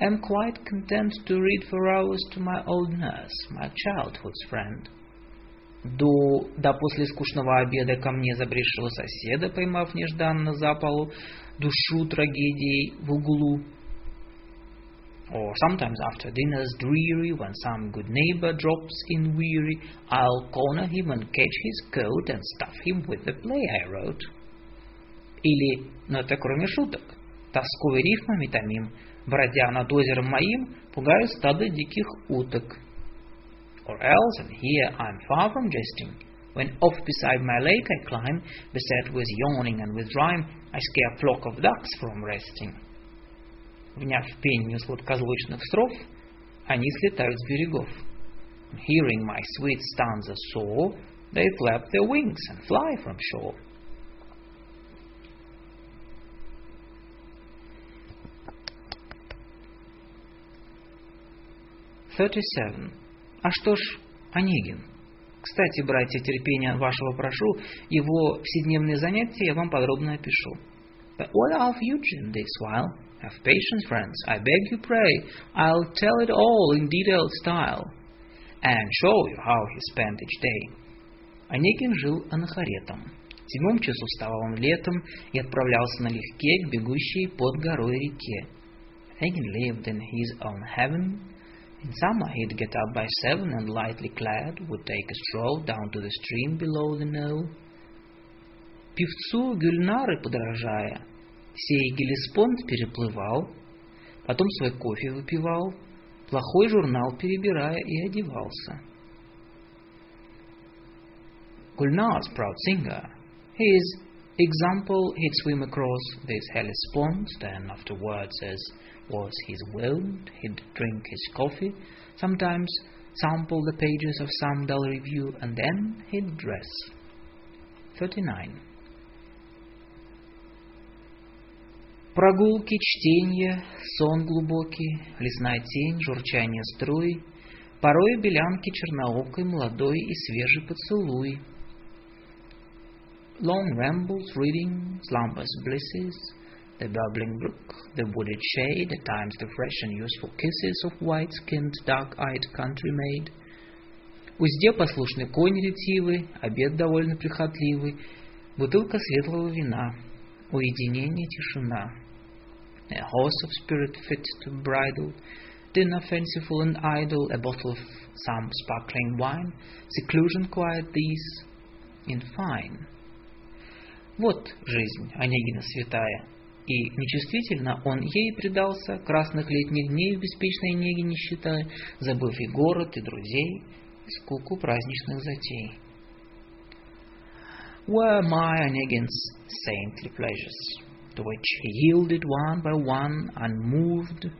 am quite content to read for hours to my old nurse, my childhood's friend. До, да после скучного обеда ко мне забрешила соседа, поймав нежданно за полу душу трагедией в углу. Or sometimes after dinner's dreary, when some good neighbor drops in weary, I'll corner him and catch his coat and stuff him with the play I wrote. Или, но это кроме шуток, тосковой рифмами томим, бродя над озером моим, пугаю стадо диких уток. Or else, and here I'm far from jesting, when off beside my lake I climb, beset with yawning and with rhyme, I scare flock of ducks from resting. Вняв пению сладкозвучных строф, они слетают с берегов. Hearing my sweet stanza soar, they flap their wings and fly from shore. Thirty-seven. А что ж, Онегин? Кстати, братья, терпения вашего прошу, его вседневные занятия я вам подробно опишу. But what of Eugene this while? Have patience, friends, I beg you pray, I'll tell it all in detailed style, and show you how he spent each day. Онегин жил анахаретом. В седьмом часу вставал он летом и отправлялся налегке к бегущей под горой реке. Onegin lived in his own heaven In summer, he'd get up by seven and, lightly clad, would take a stroll down to the stream below the knoll. Певцу Гюльнары подражая, сей Гелеспонд переплывал, потом свой кофе выпивал, плохой журнал перебирая и одевался. Gulnar's proud singer, his example he'd swim across this Hellespont, then afterwards as was his wont, he'd drink his coffee, sometimes sample the pages of some dull review, and then he'd dress. 39. Прогулки, чтение, сон глубокий, лесная тень, журчание струй, порой белянки черноокой, молодой и свежий поцелуй. Long rambles, reading, slumbers, blisses, the bubbling brook, the wooded shade, at times the fresh and useful kisses of white-skinned, dark-eyed country maid. Узде послушный конь ретивый, обед довольно прихотливый, бутылка светлого вина, уединение, тишина. a horse of spirit fit to bridle, dinner fanciful and idle, a bottle of some sparkling wine, seclusion quiet these, in fine. Вот жизнь Онегина святая, и нечувствительно он ей предался, красных летних дней в беспечной неге не считая, забыв и город, и друзей, и скуку праздничных затей. Were my Onegin's saintly pleasures, to which he yielded one by one, unmoved,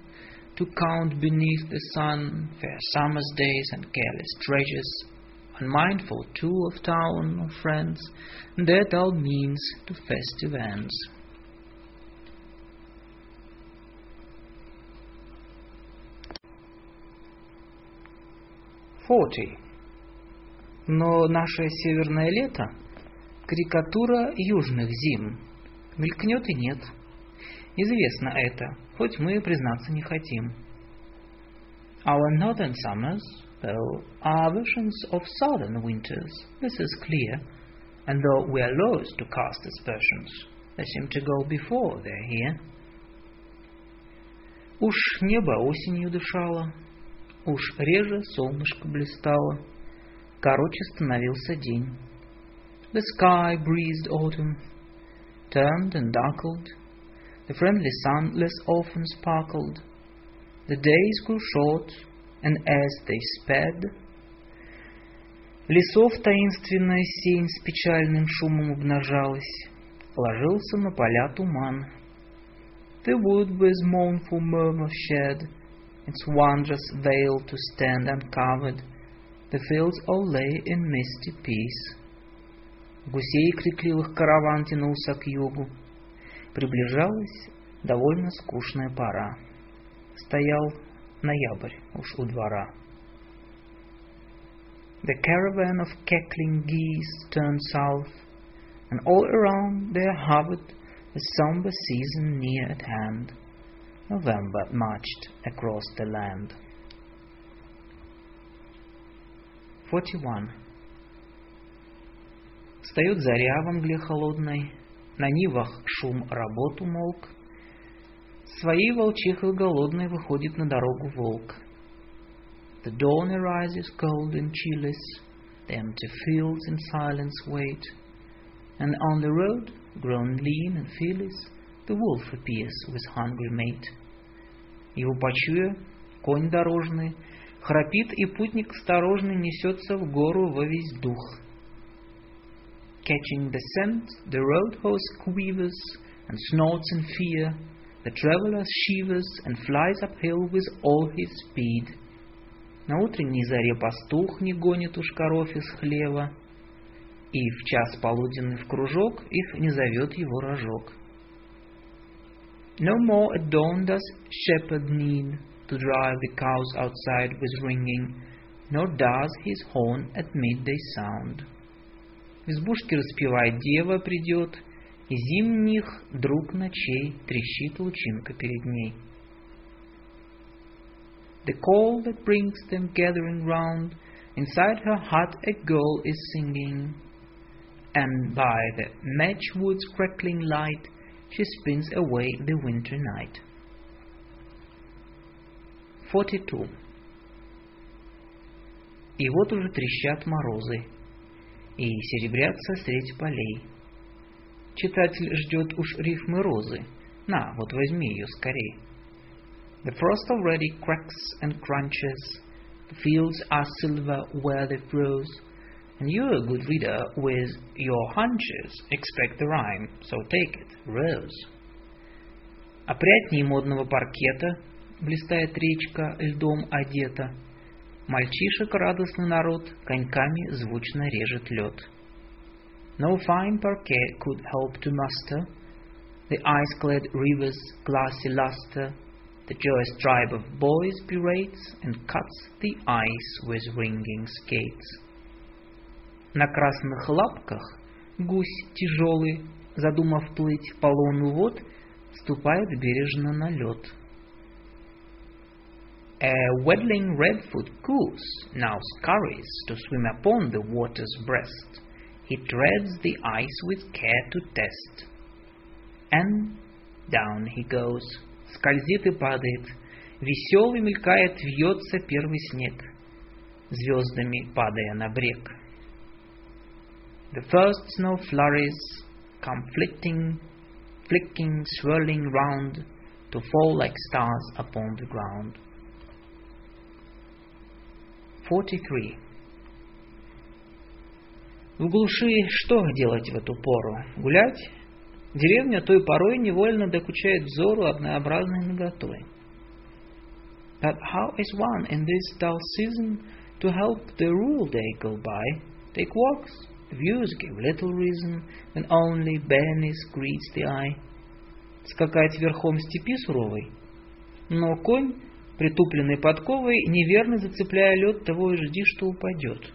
to count beneath the sun fair summer's days and careless treasures, unmindful too of town or friends, and their dull means to festive ends. Forty. Но наше северное лето — карикатура южных зим. Мелькнет и нет. Известно это, хоть мы признаться не хотим. Our northern summers, though, are visions of southern winters. This is clear, and though we are loath to cast aspersions, they seem to go before they're here. Уж небо осенью дышало, уж реже солнышко блистало, короче становился день. The sky breathed autumn, turned and darkled, the friendly sun less often sparkled, the days grew short, and as they sped, лесов таинственная сень с печальным шумом обнажалась, ложился на поля туман. The wood with mournful murmur shed its wondrous veil to stand uncovered, the fields all lay in misty peace. Гусей крикливых караван тянулся к югу. Приближалась довольно скучная пора. Стоял ноябрь уж у двора. The caravan of cackling geese turned south, and all around there hovered the somber season near at hand. November marched across the land. 41. Встает заря в мгле холодной, на нивах шум работ умолк. Своей волчихой голодной выходит на дорогу волк. The dawn arises cold and cheerless, the empty fields in silence wait, and on the road, grown lean and fearless, the wolf appears with hungry mate. Его почуя, конь дорожный, храпит, и путник осторожный несется в гору во весь дух. Catching the scent, the road horse quivers and snorts in fear, the traveler shivers and flies uphill with all his speed. На утренней заре пастух не гонит уж коров из хлева, и в час полуденный в кружок их не зовет его рожок. No more at dawn does shepherd need to drive the cows outside with ringing, nor does his horn at midday sound. В избушке распевает дева придет, и зимних друг ночей трещит лучинка перед ней. The call that brings them gathering round, inside her hut a girl is singing, and by the matchwood's crackling light she spins away the winter night. 42. И вот уже трещат морозы, и серебрятся средь полей. Читатель ждет уж рифмы розы. На, вот возьми ее скорей. The frost already cracks and crunches. The fields are silver where they froze. And you, a good reader, with your hunches, expect the rhyme, so take it, rose. Опрятней модного паркета блистает речка, льдом одета. Мальчишек радостный народ коньками звучно режет лед. No fine parquet could help to muster the ice-clad river's glassy luster. The joyous tribe of boys berates and cuts the ice with ringing skates. На красных лапках гусь тяжелый, задумав плыть по лону вод, ступает бережно на лед. A waddling redfoot goose now scurries to swim upon the water's breast. He treads the ice with care to test. And down he goes, скользит и падает. Веселый мелькает, вьется первый снег, звездами падая на брег. The first snow flurries come flitting, flicking, swirling round to fall like stars upon the ground. 43. В глуши что делать в эту пору? Гулять? Деревня той порой невольно докучает взору однообразной наготой. But how is one in this dull season to help the rural day go by? Take walks, the views give little reason, when only bareness greets the eye. Скакать верхом в степи суровой? Но конь, притупленный подковой, неверно зацепляя лед, того и жди, что упадет.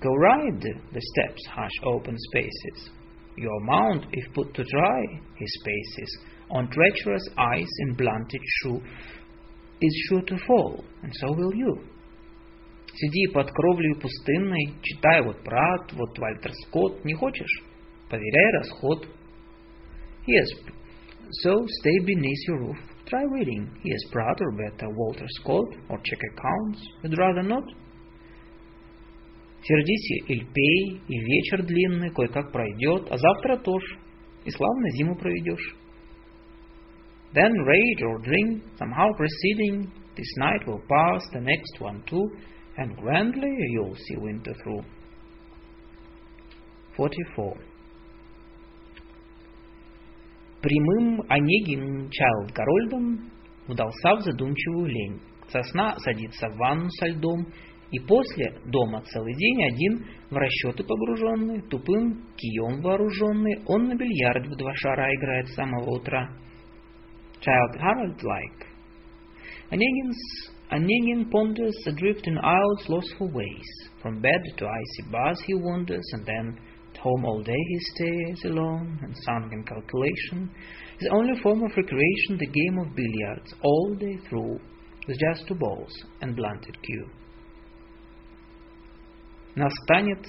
Go ride the steps, harsh open spaces. Your mount, if put to try his paces, on treacherous ice in blunted shoe, is sure to fall, and so will you. Сиди под кровлей пустынной, читай вот Прат, вот Вальтер Скотт, не хочешь? Поверяй расход. Yes, so stay beneath your roof. Try reading. Yes, Pratt or better Walter Scott, or check accounts. You'd rather not? Сердись или пей, и вечер длинный кое-как пройдет, а завтра тоже, и славно зиму проведешь. Then rage or drink, somehow proceeding, this night will pass, the next one too, and grandly you'll see winter through. 44. Прямым Онегин Чайлд Гарольдом удался в задумчивую лень. Сосна садится в ванну со льдом, и после дома целый день один в расчеты погруженный, тупым кием вооруженный, он на бильярд в два шара играет с самого утра. Child Harold like. Onegin's Onegin ponders adrift in isles for ways. From bed to icy bars he wanders, and then at home all day he stays alone and sunk in calculation. His only form of recreation the game of billiards all day through, with just two balls and blunted cue. Настанет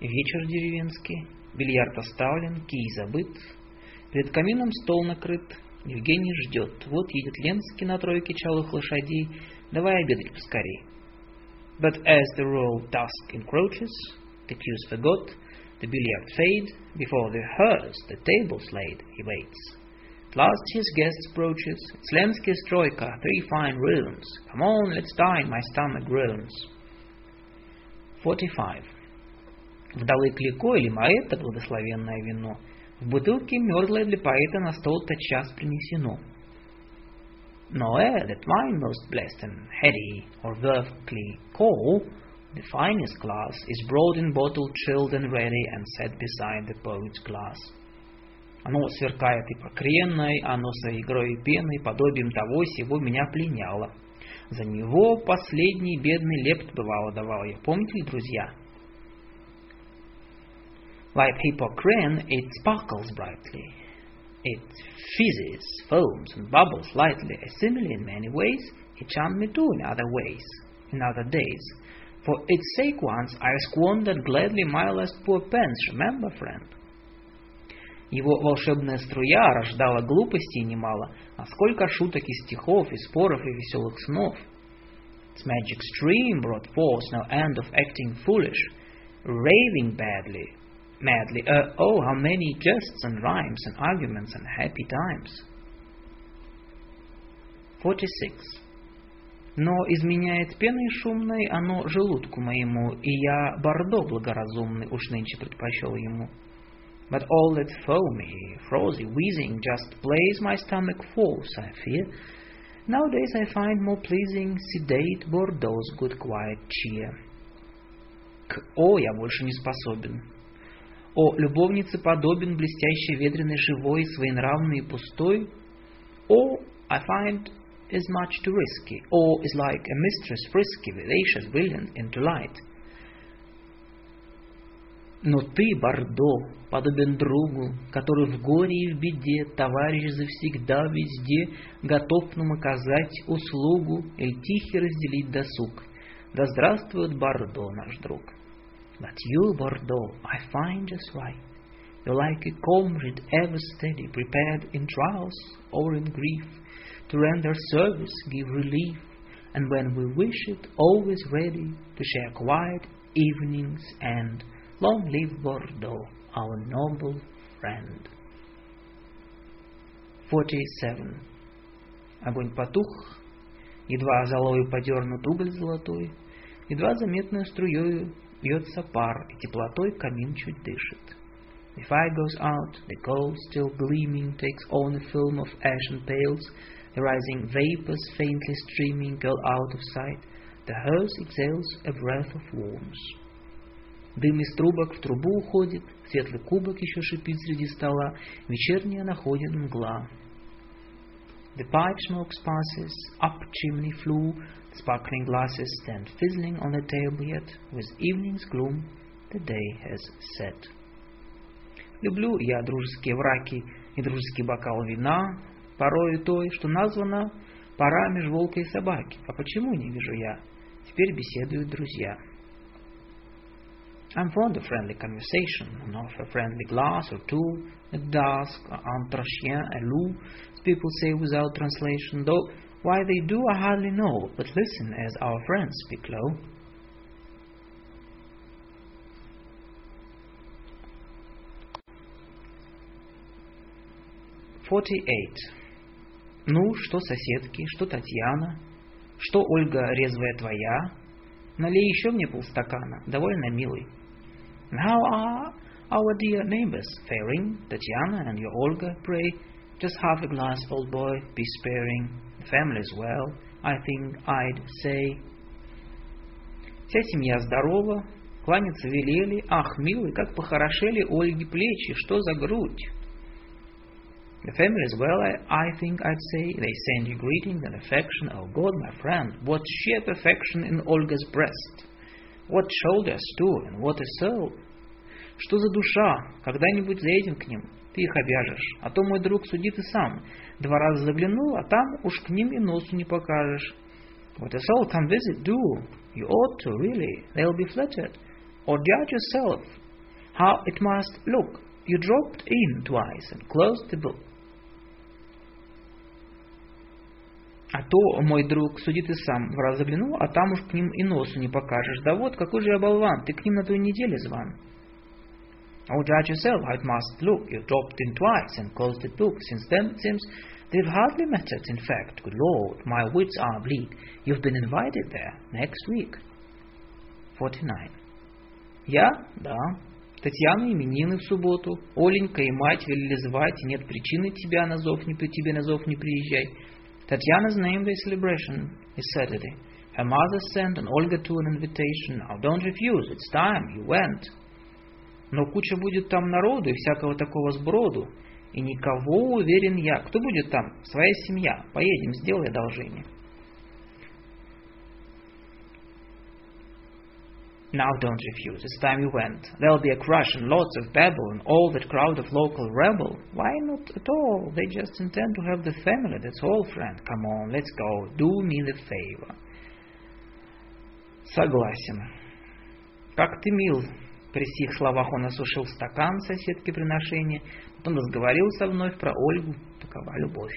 вечер деревенский, бильярд оставлен, кий забыт, перед камином стол накрыт, Евгений ждет. Вот едет Ленский на тройке чалых лошадей, давай обедать поскорей. But as the rural dusk encroaches, the cues forgot, the billiard fade, before the hearse the table's laid, he waits. At last his guest approaches, it's Lensky's troika, three fine rooms. Come on, let's dine, my stomach groans. 45. Вдалы Клико или Маэта благословенное вино, в бутылке мерзлое для поэта на стол тотчас принесено. Noé, that wine most blessed and heady, or worth Cliquot, the finest glass, is brought in bottle chilled and ready and set beside the poet's glass. Оно сверкает и покренной, оно своей игрой и пеной, подобием того сего меня пленяло. За него последний бедный лепт бывало давал я. Помните ли, друзья? Like hippocrene, it sparkles brightly. It fizzes, foams, and bubbles lightly. Similarly, in many ways, it charmed me too in other ways, in other days. For its sake once I squandered gladly my last poor pence, remember, friend? Его волшебная струя рождала глупостей немало, а сколько шуток и стихов, и споров, и веселых снов. Its magic stream brought forth no end of acting foolish, raving badly, madly. Uh, oh, how many jests and rhymes and arguments and happy times. 46. Но изменяет пеной шумной оно желудку моему, и я бордо благоразумный уж нынче предпочел ему. But all that foamy, frothy wheezing just plays my stomach false, I fear. Nowadays I find more pleasing sedate Bordeaux's good quiet cheer. К «О» я больше не способен. О, любовнице подобен блестящий, ветреный, живой, своенравный и пустой. О, I find is much too risky. Or is like a mistress frisky, vivacious, brilliant, and delight. Но ты, Бордо, подобен другу, который в горе и в беде, товарищ завсегда везде, готов нам оказать услугу или тихий разделить досуг. Да здравствует Бордо, наш друг. But you, Bordeaux, I find just right. You're like a comrade ever steady, prepared in trials or in grief, to render service, give relief, and when we wish it, always ready to share quiet evenings and long live Bordeaux, our noble friend. 47. Огонь потух, едва золою подернут уголь золотой, едва заметную струею бьется пар, и теплотой камин чуть дышит. The fire goes out, the coal still gleaming takes on a film of ashen pales, the rising vapors faintly streaming go out of sight, the hearse exhales a breath of warmth. Дым из трубок в трубу уходит, светлый кубок еще шипит среди стола, вечерняя находит мгла. The pipe smoke passes, up chimney flue, the sparkling glasses stand fizzling on the table yet, with evening's gloom the day has set. Люблю я дружеские враки и дружеский бокал вина, порою той, что названо пора меж волка и собаки. А почему не вижу я? Теперь беседуют друзья. I'm fond of friendly conversation, and of a friendly glass or two, at dusk, entre chien et loup, as people say without translation, though why they do I hardly know, but listen as our friends speak low. Forty-eight. Ну, что соседки, что Татьяна, что Ольга резвая твоя, налей еще мне полстакана, довольно милый. How are our dear neighbors faring, Tatiana and your Olga, pray? Just half a glass, old boy, be sparing. The family's well, I think I'd say. Вся семья здорова, кланяться велели. Ах, милый, как похорошели Ольги плечи, что за грудь? The family is well, I, I think I'd say. They send you greetings and affection. Oh God, my friend, what sheer perfection in Olga's breast! What shoulders too, and what a soul! Что за душа? Когда-нибудь заедем к ним? Ты их обяжешь. А то мой друг суди ты сам. Два раза заглянул, а там уж к ним и носу не покажешь. What a soul come visit, do. You ought to, really. They'll be flattered. Or judge yourself. How it must look. You dropped in twice and closed the book. А то, мой друг, суди ты сам, в раз заглянул, а там уж к ним и носу не покажешь. Да вот, какой же я болван, ты к ним на той неделе зван. Oh, judge yourself how it must look. You dropped in twice and closed the book. Since then, it seems they've hardly mattered. In fact, good Lord, my wits are bleak. You've been invited there next week. 49. Я? Да. Татьяна именины в субботу. Оленька и мать велели звать, и нет причины тебя на зов не, тебе на зов не приезжай. Tatiana's name day celebration is Saturday. Her mother sent and Olga to an invitation. Now don't refuse, it's time, you went. Но куча будет там народу и всякого такого сброду, и никого, уверен я. Кто будет там? Своя семья. Поедем, сделай одолжение. Now don't refuse, it's time you went. There'll be a crush and lots of babble and all that crowd of local rebel. Why not at all? They just intend to have the family, that's all, friend. Come on, let's go. Do me the favor. Согласен. Как ты мил. При сих словах он осушил стакан соседки приношения, потом разговорил со мной про Ольгу. Такова любовь.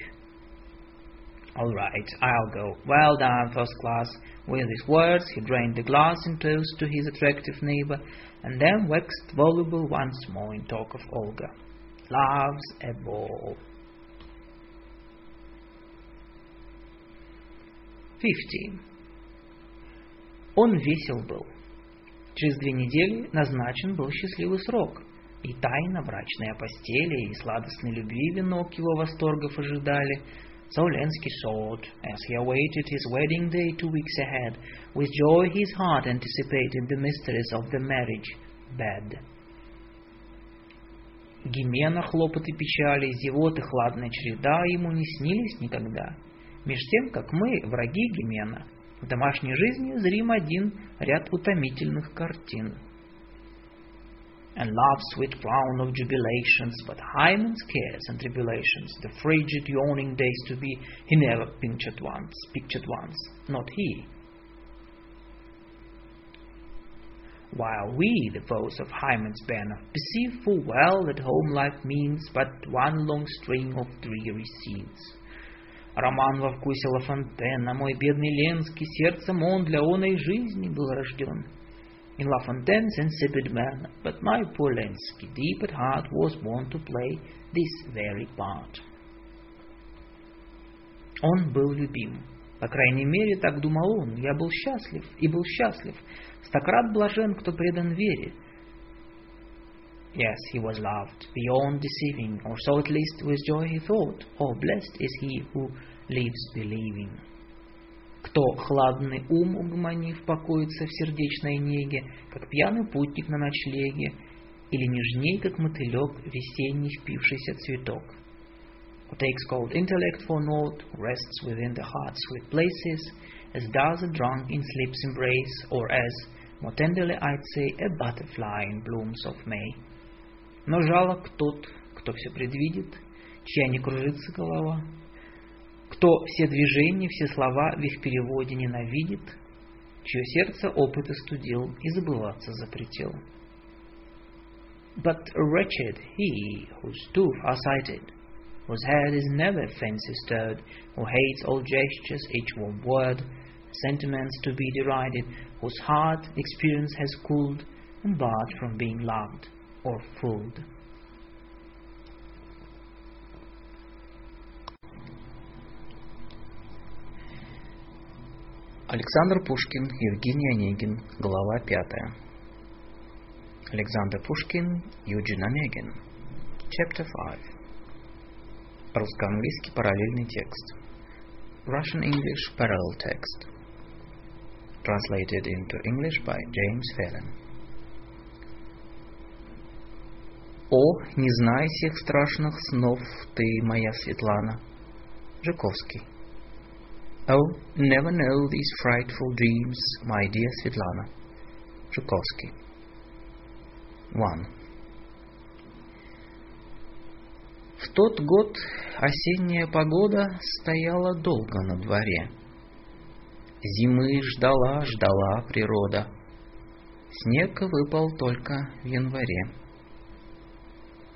All right, I'll go. Well done, first class. With these words, he drained the glass in toast to his attractive neighbor, and then waxed voluble once more in talk of Olga. Loves a ball. 15. Он весел был. Через две недели назначен был счастливый срок, и тайна брачная постели и сладостной любви венок его восторгов ожидали – So Lenski thought, as he awaited his wedding day two weeks ahead, with joy his heart anticipated the mysteries of the marriage bed. Гимена, хлопоты печали, зевоты, хладная череда ему не снились никогда. Меж тем, как мы, враги Гимена, в домашней жизни зрим один ряд утомительных картин and love's sweet crown of jubilations, but Hymen's cares and tribulations, the frigid yawning days to be, he never pictured once, pictured once, not he. while we, the foes of Hymen's banner, perceive full well that home life means but one long string of dreary scenes. Роман во вкусе Ла Фонтена, мой бедный Ленский, сердцем он для оной жизни был рожден. In La Fontaine's insipid manner, but my poor Lenski, deep at heart, was born to play this very part. Он был любим. По крайней мере, так думал он. Я был счастлив и был счастлив. Стократ блажен, кто предан вере. Yes, he was loved beyond deceiving, or so at least with joy he thought. Oh, blessed is he who lives believing. Кто хладный ум угомонив, покоится в сердечной неге, как пьяный путник на ночлеге, или нежней, как мотылек, весенний впившийся цветок. Who takes cold intellect for naught, rests within the heart's sweet places, as does a drunk in sleep's embrace, or as, more tenderly I'd say, a butterfly in blooms of May. Но жалок тот, кто все предвидит, чья не кружится голова, кто все движения, все слова в их переводе ненавидит, чье сердце опыт остудил и забываться запретил. But wretched he whose too far-sighted, whose head is never fancy stirred, who hates all gestures, each warm word, sentiments to be derided, whose heart experience has cooled and barred from being loved or fooled. Александр Пушкин, Евгений Онегин, глава пятая. Александр Пушкин, Юджин Онегин. Chapter 5. Русско-английский параллельный текст. Russian-English parallel text. Translated into English by James Phelan. О, не знай всех страшных снов ты, моя Светлана. Жуковский. Oh, never know these frightful dreams, my dear Svetlana. Zhukovsky. 1. В тот год осенняя погода стояла долго на дворе. Зимы ждала, ждала природа. Снег выпал только в январе.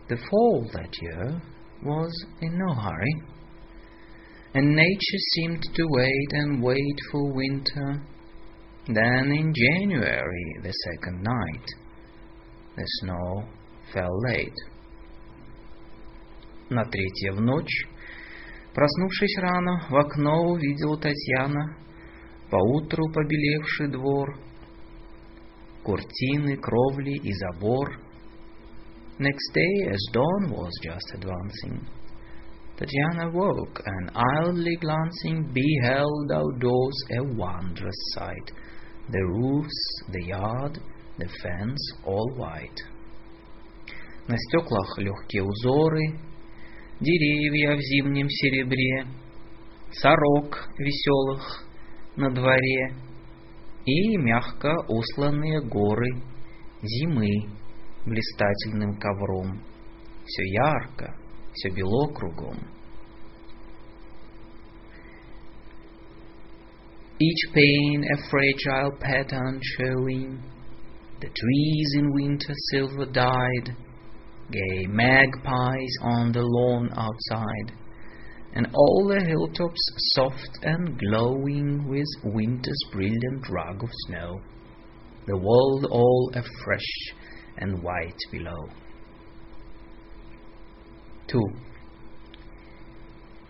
The fall that year was in no hurry. and nature seemed to wait and wait for winter. Then in January, the second night, the snow fell late. На третье в ночь, проснувшись рано, в окно увидела Татьяна поутру побелевший двор, куртины, кровли и забор. Next day, as dawn was just advancing, Tatiana woke, and idly glancing, beheld outdoors a wondrous sight. The roofs, the yard, the fence, all white. На стеклах легкие узоры, деревья в зимнем серебре, сорок веселых на дворе и мягко усланные горы зимы блистательным ковром. Все ярко, все бело кругом. Each pane a fragile pattern showing, the trees in winter silver dyed, gay magpies on the lawn outside, and all the hilltops soft and glowing with winter's brilliant rug of snow, the world all afresh and white below. 2.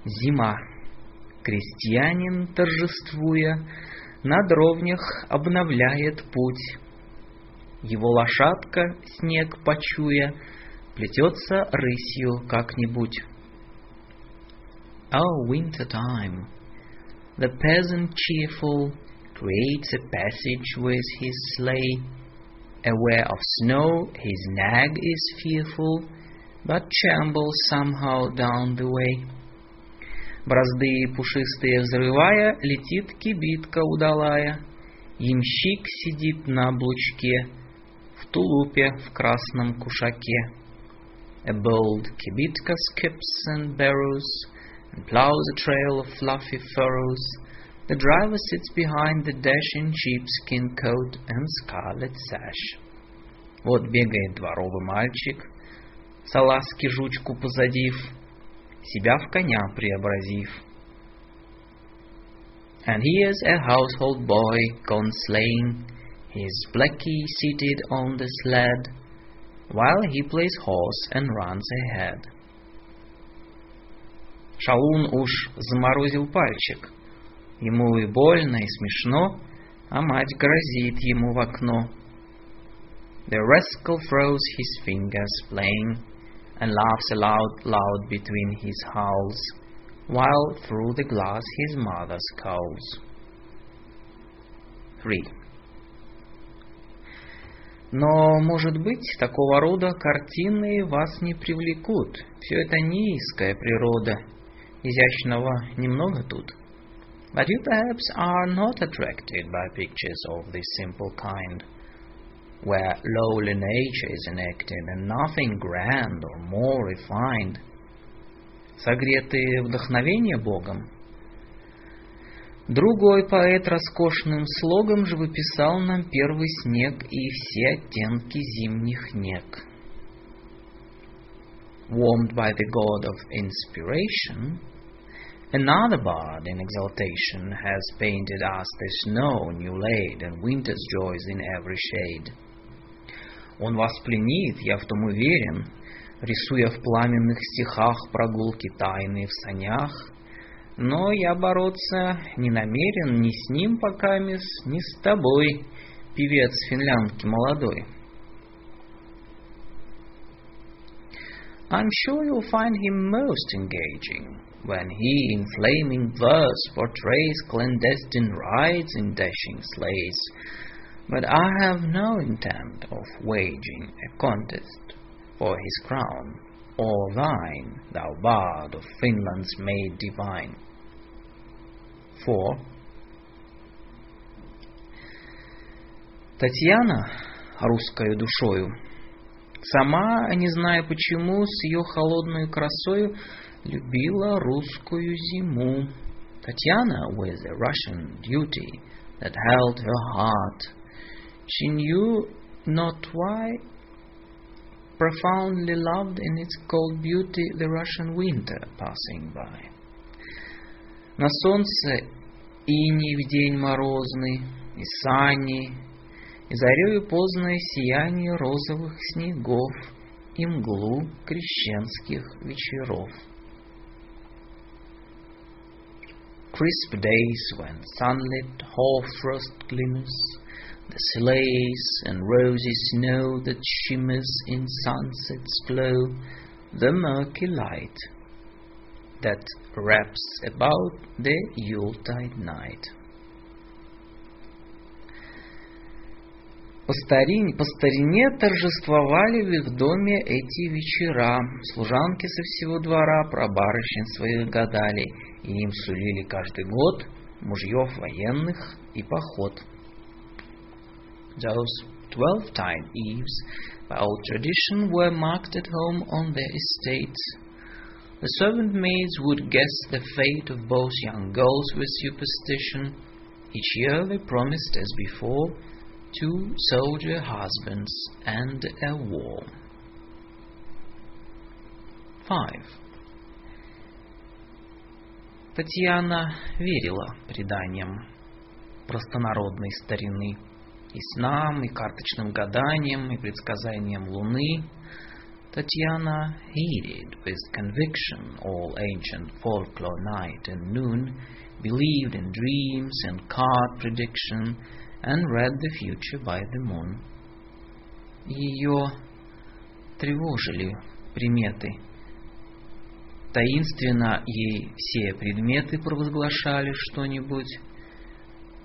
Зима. Крестьянин, торжествуя, на дровнях обновляет путь. Его лошадка, снег почуя, плетется рысью как-нибудь. Oh, winter time. The peasant cheerful creates a passage with his sleigh. Aware of snow, his nag is fearful, but shambles somehow down the way. Бразды пушистые взрывая, летит кибитка удалая. Ямщик сидит на облучке, в тулупе в красном кушаке. A bold kibitka skips and barrows, and plows a trail of fluffy furrows, The driver sits behind the dashing sheepskin coat and scarlet sash. Вот бегает дворовый мальчик, салазки жучку позадив, себя в коня преобразив. And here's a household boy gone sleighing, his blackie seated on the sled, while he plays horse and runs ahead. Шалун уж заморозил пальчик. Ему и больно, и смешно, а мать грозит ему в окно. The rascal throws his fingers playing and laughs aloud loud between his howls, while through the glass his mother scowls. 3. Но, может быть, такого рода картины вас не привлекут. Все это низкая природа. Изящного немного тут. But you perhaps are not attracted by pictures of this simple kind, where lowly nature is enacted and nothing grand or more refined. Согреты вдохновение Богом, Другой поэт роскошным слогом же выписал нам первый снег и все оттенки зимних нег. Warmed by the god of inspiration, another bard in exaltation has painted us the snow new laid and winter's joys in every shade. Он вас пленит, я в том уверен, рисуя в пламенных стихах прогулки тайные в санях — но я бороться не намерен ни с ним пока, мисс, ни с тобой, певец финлянки молодой. I'm sure you'll find him most engaging when he in flaming verse portrays clandestine rides in dashing sleighs. But I have no intent of waging a contest for his crown or thine, thou bard of Finland's maid divine. 4. Татьяна, русскою душою, сама, не зная почему, с ее холодной красою любила русскую зиму. Татьяна, with a Russian duty that held her heart, she knew not why, profoundly loved in its cold beauty the Russian winter passing by. На солнце иней в день морозный, и сани, и зарею поздное сияние розовых снегов и мглу крещенских вечеров. Crisp days when sunlit hoarfrost glimmers, the sleighs and rosy snow that shimmers in sunset's glow, the murky light that wraps about the Yuletide night. По старине, по старине торжествовали в их доме эти вечера. Служанки со всего двора про барышень своих гадали, и им сулили каждый год мужьев военных и поход. Those twelve-tide eves, by old tradition, were marked at home on their estates The servant maids would guess the fate of both young girls with superstition. Each year they promised, as before, two soldier husbands and a war. 5. Татьяна верила преданиям простонародной старины, и снам, и карточным гаданиям, и предсказаниям луны, Tatiana heeded with conviction all ancient folklore night and noon, believed in dreams and card prediction, and read the future by the moon. Ее тревожили приметы. Таинственно ей все предметы провозглашали что-нибудь.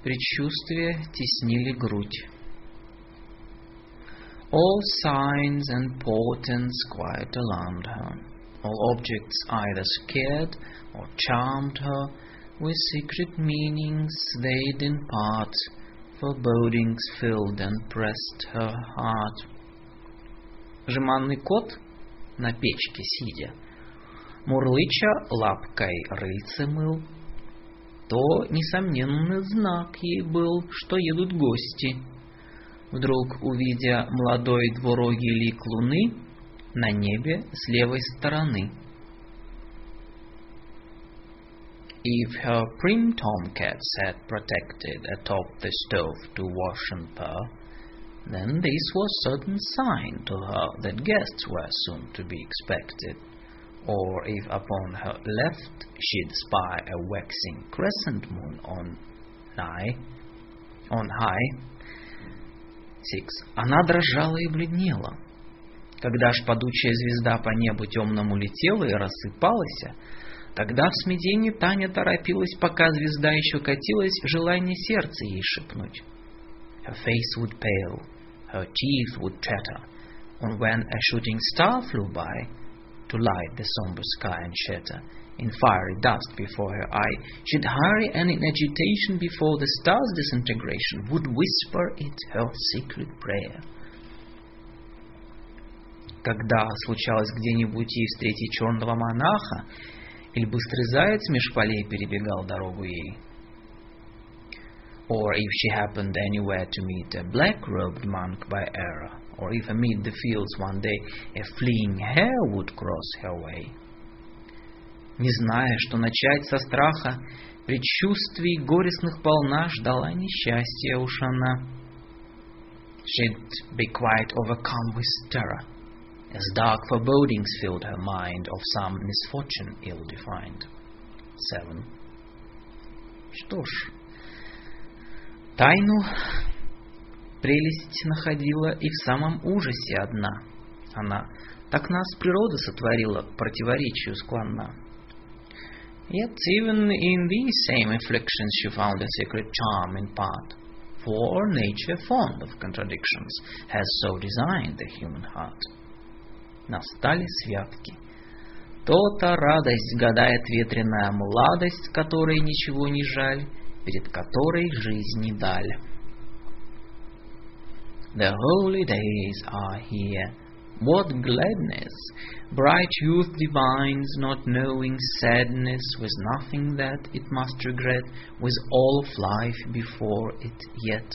Предчувствия теснили грудь. All signs and portents quite alarmed her. All objects either scared or charmed her with secret meanings they'd impart. Forebodings filled and pressed her heart. Жеманный кот, на печке сидя, Мурлыча лапкой рыльце мыл. то, несомненный знак ей был, что едут гости. Вдруг, увидя молодой двурогий лик луны на небе с левой стороны. If her prim tomcats had protected atop the stove to wash and purr, then this was certain sign to her that guests were soon to be expected. Or if upon her left she'd spy a waxing crescent moon on high, on high. Six. Она дрожала и бледнела. Когда ж падучая звезда по небу темному летела и рассыпалась, тогда в смятении Таня торопилась, пока звезда еще катилась, желание сердца ей шепнуть. Her face would pale, her teeth would chatter, and when a shooting star flew by, to light the somber sky and shatter in fiery dust before her eye, she'd hurry and in agitation before the star's disintegration would whisper it her secret prayer. Когда случалось где-нибудь ей встретить черного монаха, или быстрый заяц меж полей перебегал дорогу ей, or if she happened anywhere to meet a black-robed monk by error, or if amid the fields one day a fleeing hare would cross her way. Не зная, что начать со страха, предчувствий горестных полна, ждала несчастья уж она. She'd be quite overcome with terror, as dark forebodings filled her mind of some misfortune ill-defined. Seven. Что ж, тайну прелесть находила и в самом ужасе одна. Она так нас природа сотворила, противоречию склонна. Yet even in these same afflictions she found a secret charm in part, for nature fond of contradictions has so designed the human heart. Настали святки. То-то радость гадает ветреная младость, которой ничего не жаль, перед которой жизни даль. The holy days are here. What gladness! Bright youth divines, not knowing sadness, with nothing that it must regret, with all of life before it yet.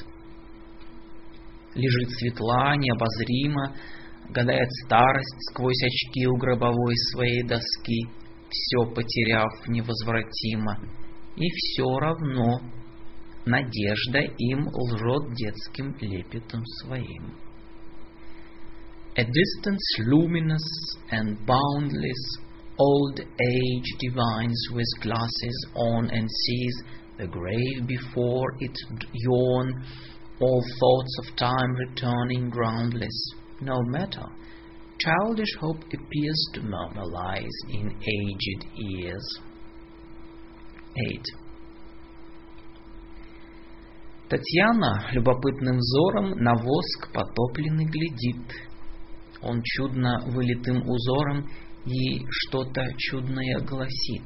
Лежит светла, необозрима, гадает старость сквозь очки у гробовой своей доски, все потеряв невозвратимо, и все равно надежда им лжет детским лепетом своим. A distance luminous and boundless, old age divines with glasses on and sees the grave before it yawn, all thoughts of time returning groundless. No matter, childish hope appears to lies in aged ears. 8. Татьяна любопытным взором на воск потопленный глядит. Он чудно вылитым узором ей что-то чудное гласит.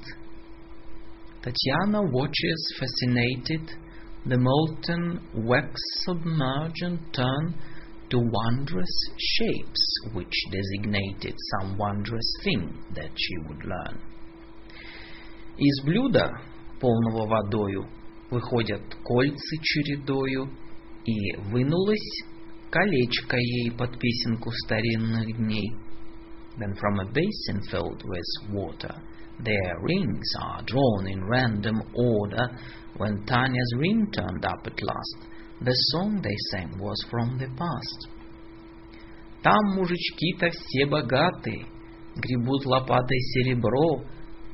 Татьяна watches fascinated the molten wax submerge and turn to wondrous shapes which designated some wondrous thing that she would learn. Из блюда, полного водою, выходят кольцы чередою, и вынулось колечко ей под песенку старинных дней. Then from a basin filled with water, their rings are drawn in random order. When Tanya's ring turned up at last, the song they sang was from the past. Там мужички-то все богаты, гребут лопатой серебро,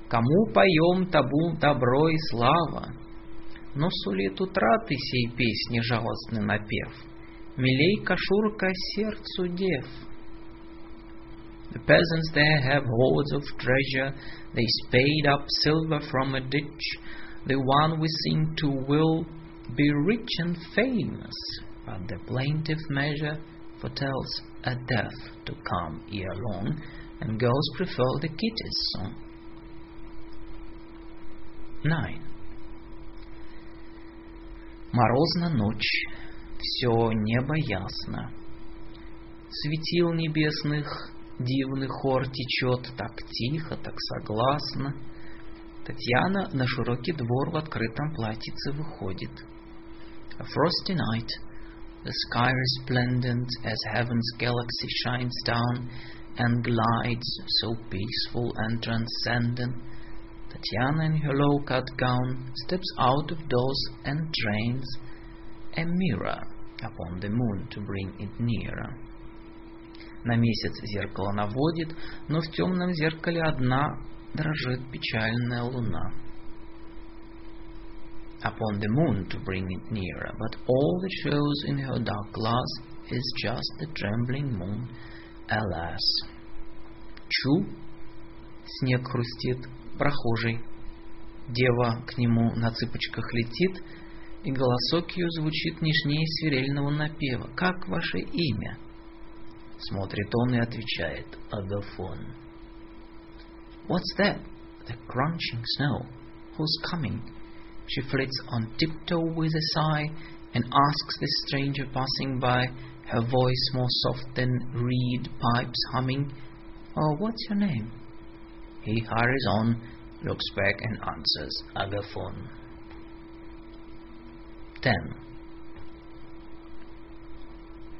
кому поем табу добро и слава. Но сулит утраты сей песни жалостный напев, милей кашурка сердцу дев. The peasants there have hoards of treasure, they spade up silver from a ditch. The one we sing to will be rich and famous, but the plaintive measure foretells a death to come ere long, and girls prefer the kitty's song. 9. Морозна ночь, все небо ясно. Светил небесных дивный хор течет так тихо, так согласно. Татьяна на широкий двор в открытом платьице выходит. A frosty night, the sky resplendent as heaven's galaxy shines down and glides, so peaceful and transcendent. Tatiana in her low-cut gown steps out of doors and trains a mirror upon the moon to bring it nearer. На месяц зеркало наводит, но в темном зеркале одна дрожит печальная луна. Upon the moon to bring it nearer, but all that shows in her dark glass is just the trembling moon, alas. Чу, снег хрустит, прохожий. Дева к нему на цыпочках летит, и голосок ее звучит нежнее свирельного напева. «Как ваше имя?» Смотрит он и отвечает «Агафон». What's that? The crunching snow. Who's coming? She flits on tiptoe with a sigh and asks the stranger passing by, her voice more soft than reed pipes humming, Oh, what's your name? He hurries on, looks back and answers, Agaphon. 10.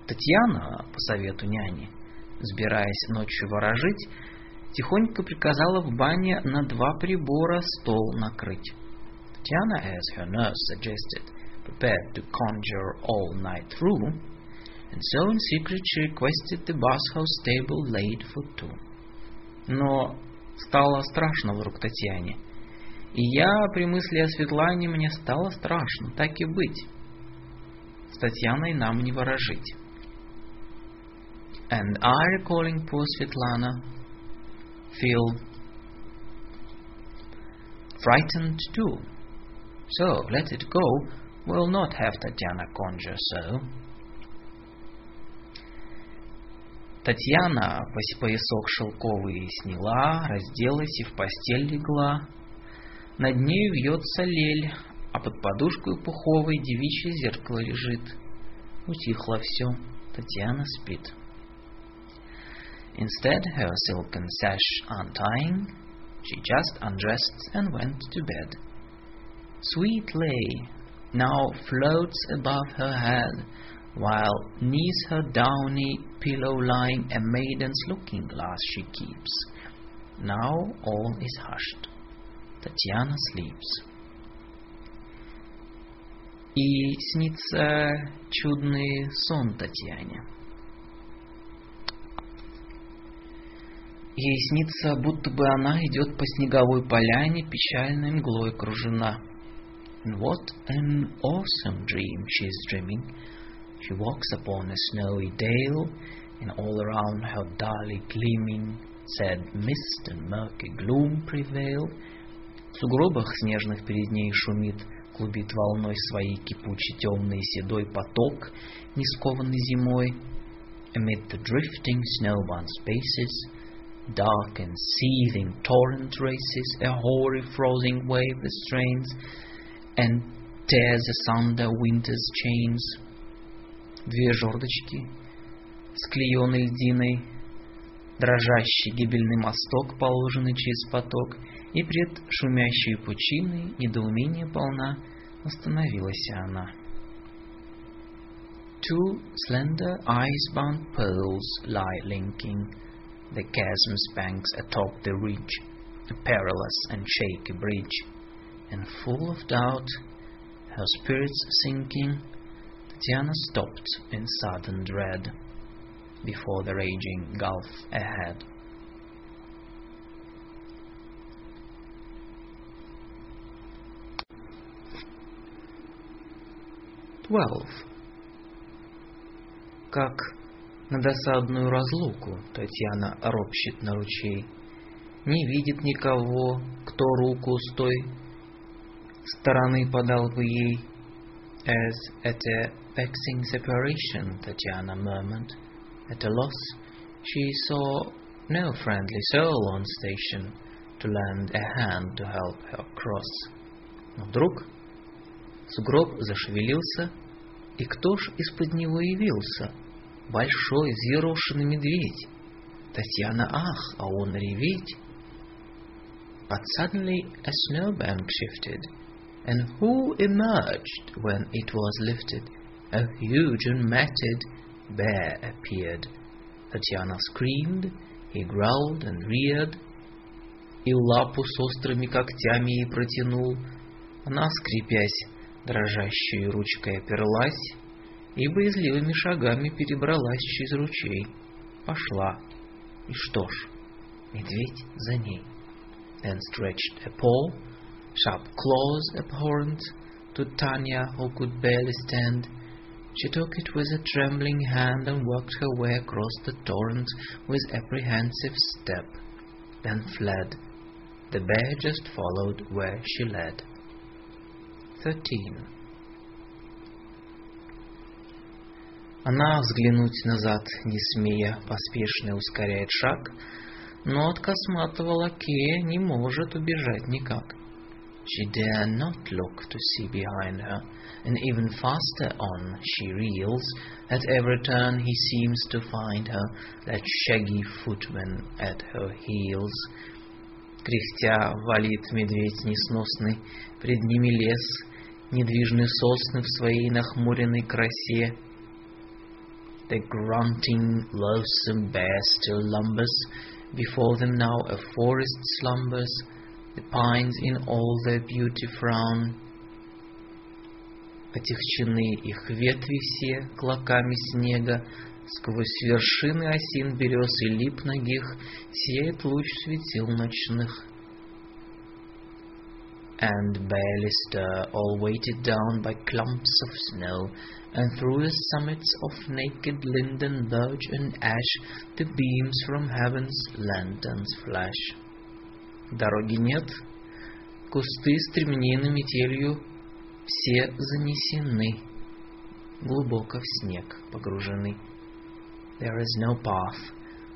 Татьяна, по совету няни, сбираясь ночью ворожить, тихонько приказала в бане на два прибора стол накрыть. Татьяна, as her nurse suggested, prepared to conjure all night through, and so in secret she requested the bathhouse table laid for two. Но стало страшно вдруг Татьяне, и я при мысли о Светлане мне стало страшно, так и быть. С Татьяной нам не ворожить. And I, recalling poor Svetlana, feel frightened too. So let it go. We'll not have Tatiana conjure so. Татьяна поясок шелковый сняла, разделась и в постель легла. Над нею вьется лель, а под подушкой пуховой девичье зеркало лежит. Утихло все, Татьяна спит. Instead, her silken sash untying, she just undressed and went to bed. Sweet lay now floats above her head, while neath her downy pillow lying a maiden's looking glass she keeps. Now all is hushed. Tatiana sleeps. И снится чудный сон Татьяне. Ей снится, будто бы она идет по снеговой поляне, печальной мглой кружена. And what an awesome dream she is dreaming. She walks upon a snowy dale, and all around her dully gleaming, sad mist and murky gloom prevail. В сугробах снежных перед ней шумит, клубит волной своей кипучий темный седой поток, не скованный зимой. Amid the drifting snowbound spaces, dark and seething torrent races, a hoary frozen wave strains, and tears asunder winter's chains. Две жердочки, склеенной льдиной, дрожащий гибельный мосток, положенный через поток, и пред шумящей пучиной недоумение полна остановилась она. Two slender ice-bound pearls lie linking the chasm's banks atop the ridge, a perilous and shaky bridge, and full of doubt, her spirits sinking, Tatiana stopped in sudden dread before the raging gulf ahead. Twelve. Как на досадную разлуку Татьяна ропщет на ручей. Не видит никого, кто руку с той стороны подал бы ей. As at a vexing separation, Tatiana murmured, at a loss, she saw no friendly soul on station to lend a hand to help her cross. Но вдруг сугроб зашевелился, и кто ж из-под него явился? Большой взъерошенный медведь. Татьяна ах, а он реветь. But suddenly a snowbank shifted, and who emerged when it was lifted? A huge and matted bear appeared. Tatiana screamed, he growled and reared, и лапу с острыми когтями ей протянул. Она, скрипясь, дрожащей ручкой оперлась и боязливыми шагами перебралась через ручей. Пошла. И что ж, медведь за ней. Then stretched a paw, sharp claws abhorrent, to Tanya, who could barely stand. She took it with a trembling hand and worked her way across the torrent with apprehensive step, then fled. The bear just followed where she led. 13. Она взглянуть назад, не смея, поспешно ускоряет шаг, но от косматого лакея не может убежать никак. She dare not look to see behind her, and even faster on she reels. At every turn he seems to find her, that shaggy footman at her heels. Кряхтя валит медведь несносный, пред ними лес, недвижны сосны в своей нахмуренной красе. The grunting, loathsome bear still lumbers, before them now a forest slumbers, the pines in all their beauty frown. Отягчены их ветви все клоками снега, Сквозь вершины осин, берез и лип ногих Сияет луч светил ночных. And barely stir, all weighted down by clumps of snow, And through the summits of naked linden, birch, and ash The beams from heaven's lanterns flash. Дороги нет, кусты стремнины метелью Все занесены, глубоко в снег погружены. There is no path.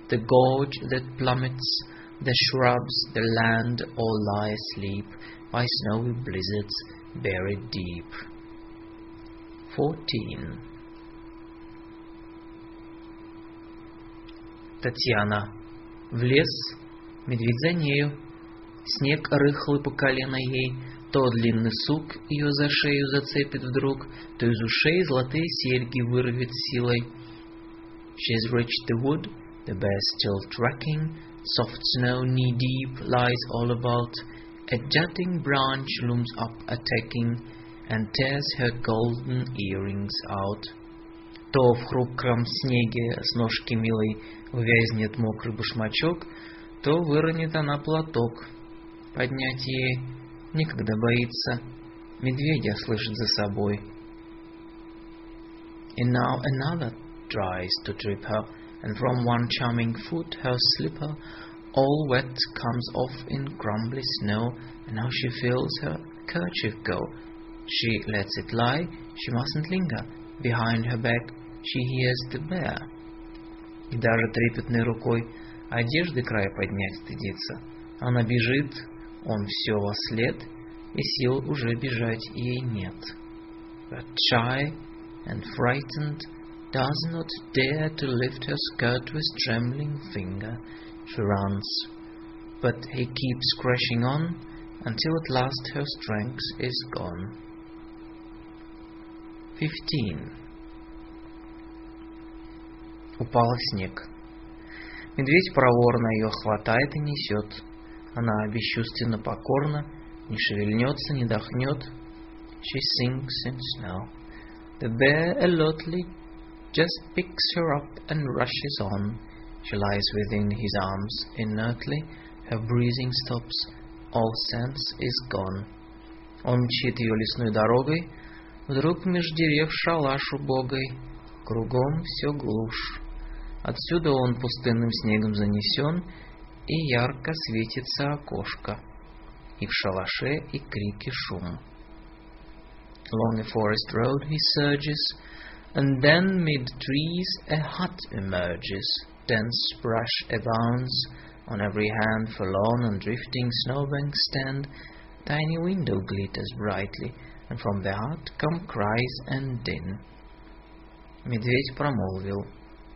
The gorge that plummets, the shrubs, the land all lie asleep by snowy blizzards buried deep. 14. Татьяна. В лес, медведь за нею. Снег рыхлый по колено ей, то длинный сук ее за шею зацепит вдруг, то из ушей золотые серьги вырвет силой. She's reached the wood, the bear still tracking, soft snow knee deep lies all about, a jutting branch looms up attacking, and tears her golden earrings out. То в хрупком снеге с ножки милой увязнет мокрый башмачок, то выронит она платок. Поднять ей некогда боится, медведя слышит за собой. And now another tries to trip her, and from one charming foot her slipper, all wet, comes off in crumbly snow, and now she feels her kerchief go. She lets it lie, she mustn't linger. Behind her back she hears the bear. И даже трепетной рукой одежды край поднять стыдится. Она бежит, он все во след, и сил уже бежать ей нет. But shy and frightened, does not dare to lift her skirt with trembling finger. She runs, but he keeps crashing on until at last her strength is gone. 15. Упала в снег. Медведь проворно ее хватает и несет. Она бесчувственно покорна, не шевельнется, не дохнет. She sinks in snow. The bear alertly just picks her up and rushes on. She lies within his arms inertly, her breathing stops, all sense is gone. Он мчит ее лесной дорогой, вдруг меж дерев шалаш убогой, кругом все глушь. Отсюда он пустынным снегом занесен, и ярко светится окошко, и в шалаше и крики шум. Along a forest road he surges, and then mid trees a hut emerges. Dense brush abounds, on every hand forlorn and drifting snowbanks stand. Tiny window glitters brightly, and from the hut come cries and din. Медведь промолвил,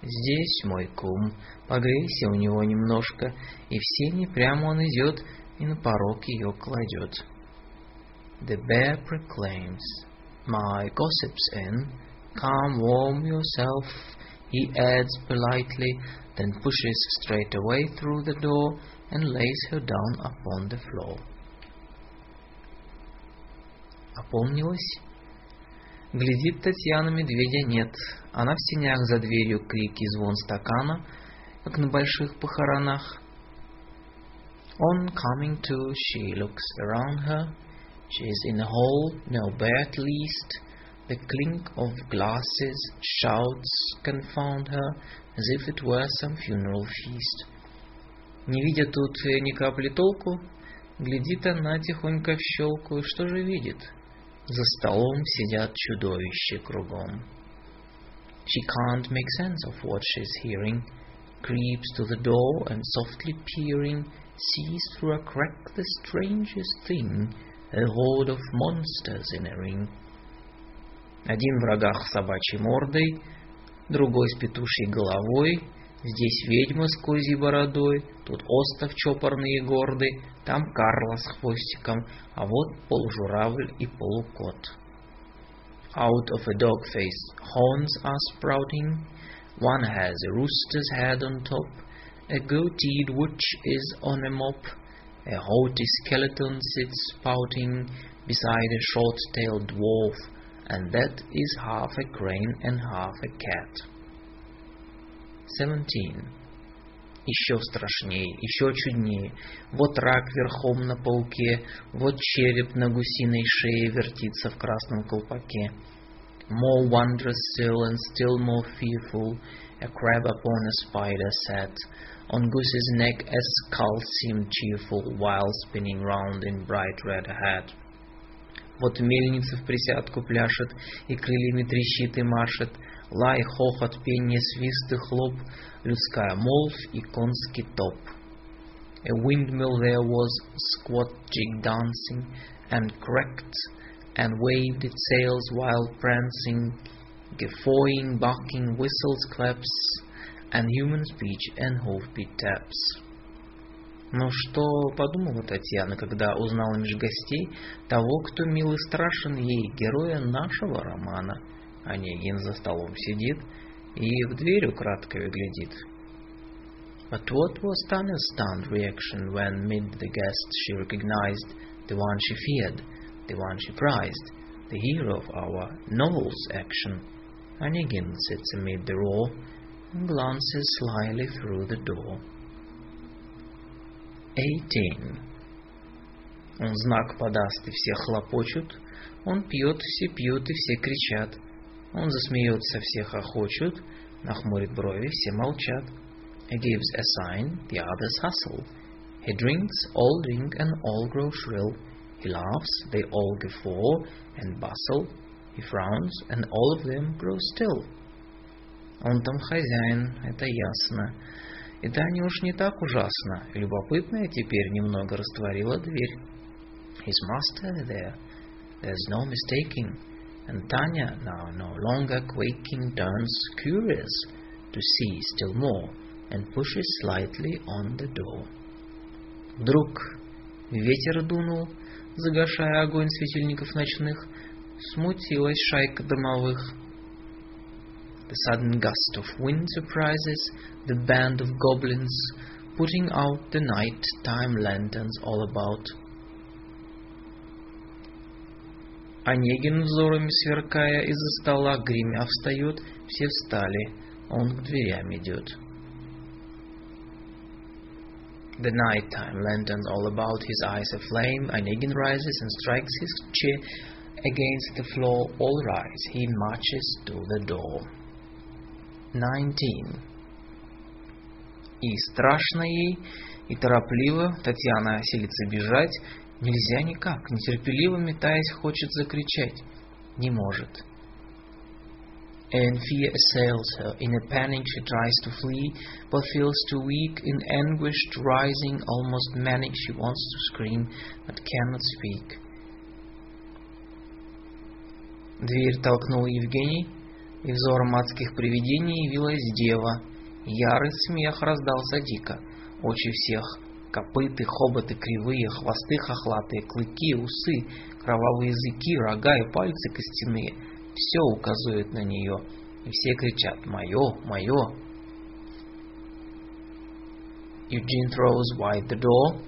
«Здесь мой кум, погрейся у него немножко, и в сени прямо он идет, и на порог ее кладет. The bear proclaims, My gossip's in, come warm yourself, he adds politely, then pushes straight away through the door and lays her down upon the floor. Опомнилась? Глядит Татьяна, медведя нет. Она в сенях за дверью крики звон стакана, как на больших похоронах. On coming to, she looks around her. She is in a hall, no at least. The clink of glasses, shouts confound her, as if it were some funeral feast. Не видя тут ни капли толку, глядит она тихонько в щелку, и что же видит? За столом сидят чудовища кругом. She can't make sense of what she's hearing, creeps to the door and softly peering, sees through a crack the strangest thing, a horde of monsters in a ring. Один в рогах с собачьей мордой, другой с петушьей головой, Здесь ведьма с козьей бородой, тут остов чопорный и гордый, там Карла с хвостиком, а вот полужуравль и полукот. Out of a dog face horns are sprouting, one has a rooster's head on top, a goateed witch is on a mop, a haughty skeleton sits spouting beside a short-tailed dwarf, and that is half a crane and half a cat. Seventeen. Еще страшнее, еще чуднее. Вот рак верхом на пауке, вот череп на гусиной шее вертится в красном колпаке. More wondrous still and still more fearful, a crab upon a spider sat. On goose's neck a skull seemed cheerful, while spinning round in bright red hat. Вот мельница в присядку пляшет, и крыльями трещит и машет, Лай, хохот, пение, свист и хлоп, людская молвь и конский топ. A windmill there was, squat jig dancing, and cracked and waved its sails while prancing, guffawing, barking, whistles, claps, and human speech and hoofbeat taps. Но что подумала Татьяна, когда узнала меж гостей того, кто мил и страшен ей, героя нашего романа — Онегин за столом сидит и в дверь украдкой глядит. But what was Tanya's stunned reaction when mid the guests she recognized the one she feared, the one she prized, the hero of our novel's action? Onegin sits amid the roar and glances slyly through the door. Eighteen. Он знак подаст, и все хлопочут. Он пьет, все пьют, и все кричат. Он засмеется, все хохочут, нахмурит брови, все молчат. He gives a sign, the others hustle. He drinks, all drink, and all grow shrill. He laughs, they all guffaw and bustle. He frowns, and all of them grow still. Он там хозяин, это ясно. И Таня уж не так ужасно. Любопытная теперь немного растворила дверь. His master there. There's no mistaking. and Tanya, now no longer quaking, turns curious to see still more and pushes slightly on the door. Вдруг ветер дунул, загашая огонь светильников ночных, смутилась шайка домовых. The sudden gust of wind surprises the band of goblins, putting out the night time lanterns all about. Онегин взорами сверкая из-за стола, гремя встает, все встали, он к дверям идет. The nighttime lanterns all about, his eyes aflame. Onegin rises and strikes his chair against the floor. All rise. He marches to the door. Nineteen. И страшно ей, и торопливо Татьяна силится бежать, Нельзя никак, нетерпеливо метаясь, хочет закричать. Не может. And fear assails her. In a panic she tries to flee, but feels too weak. In anguish rising, almost manic, she wants to scream, but cannot speak. Дверь толкнул Евгений, и взором адских привидений явилась дева. Ярый смех раздался дико. Очи всех копыты, хоботы кривые, хвосты хохлатые, клыки, усы, кровавые языки, рога и пальцы костяные. Все указывает на нее, и все кричат «Мое! Мое!». Eugene throws wide the door,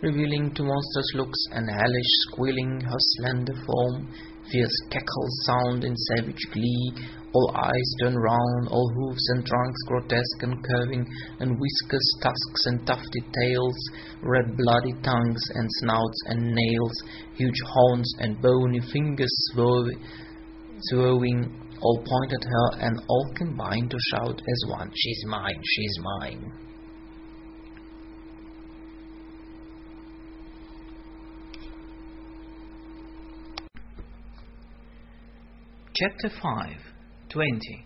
revealing to monstrous looks and hellish squealing her slender form. Fierce cackles sound in savage glee, all eyes turn round, all hoofs and trunks grotesque and curving, and whiskers, tusks and tufted tails, red bloody tongues and snouts and nails, huge horns and bony fingers swirling, all point at her and all combine to shout as one, She's mine, she's mine. Chapter 5 20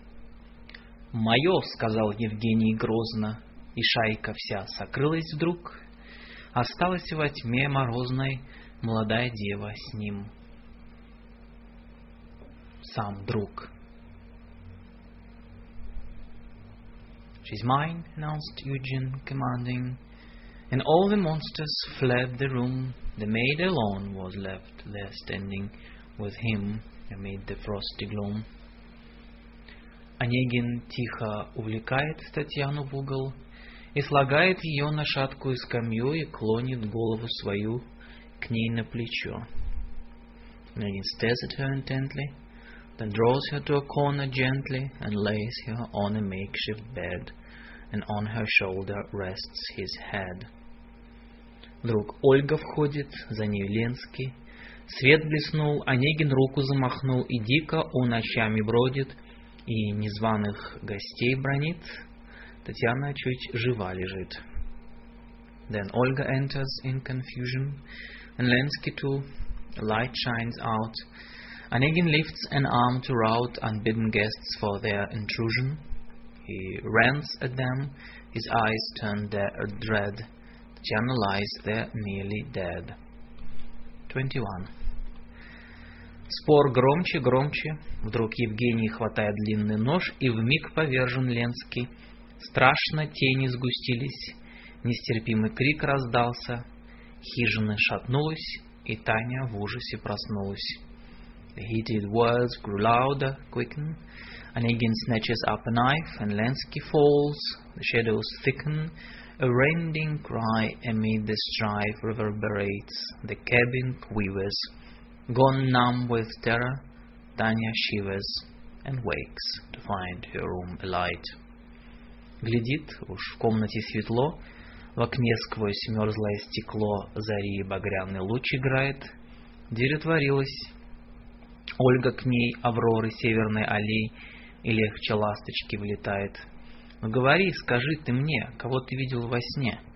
«Мое!» — сказал Евгений грозно, и шайка вся сокрылась вдруг. Осталась во тьме морозной молодая дева с ним. Сам друг. She's mine, announced Eugene, commanding, and all the monsters fled the room. The maid alone was left there standing with him amid the frosty gloom. Онегин тихо увлекает Татьяну в угол и слагает ее на шаткую скамью и клонит голову свою к ней на плечо. Onegin stares at her intently, then draws her to a corner gently and lays her on a makeshift bed, and on her shoulder rests his head. Вдруг Ольга входит, за нею Ленский, Свет блеснул, Онегин руку замахнул, и дико он ночами бродит, и незваных гостей бронит. Татьяна чуть жива лежит. Then Olga enters in confusion, and Lensky too. Light shines out. Onegin lifts an arm to rout unbidden guests for their intrusion. He rants at them, his eyes turn dread. Tatiana lies there nearly dead. 21. Спор громче, громче. Вдруг Евгений хватает длинный нож, и вмиг повержен Ленский. Страшно тени сгустились, нестерпимый крик раздался. Хижина шатнулась, и Таня в ужасе проснулась. The heated words grew louder, quicken. Onegin snatches up a knife, and Lensky falls. The shadows thicken. A rending cry amid the strife reverberates. The cabin quivers. Gone numb with terror, Tanya shivers and wakes to find her room alight. Глядит, уж в комнате светло, в окне сквозь мерзлое стекло зари багряный луч играет. Дверь отворилась. Ольга к ней, Авроры северной аллей, и легче ласточки влетает. Но говори, скажи ты мне, кого ты видел во сне? —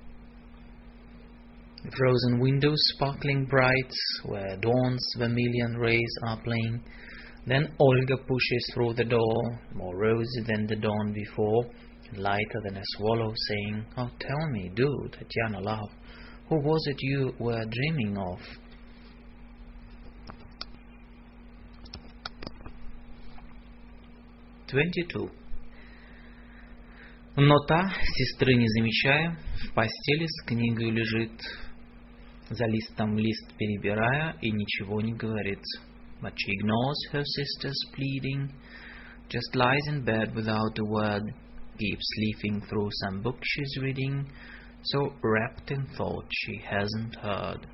frozen windows sparkling bright, where dawn's vermilion rays are playing. Then Olga pushes through the door, more rosy than the dawn before, and lighter than a swallow, saying, Oh, tell me, do, Tatiana, love, who was it you were dreaming of? Twenty-two. Но та, сестры не замечая, в постели с книгой лежит, за листом лист перебирая и ничего не говорит. But she ignores her sister's pleading, just lies in bed without a word, keeps leafing through some book she's reading, so wrapped in thought she hasn't heard.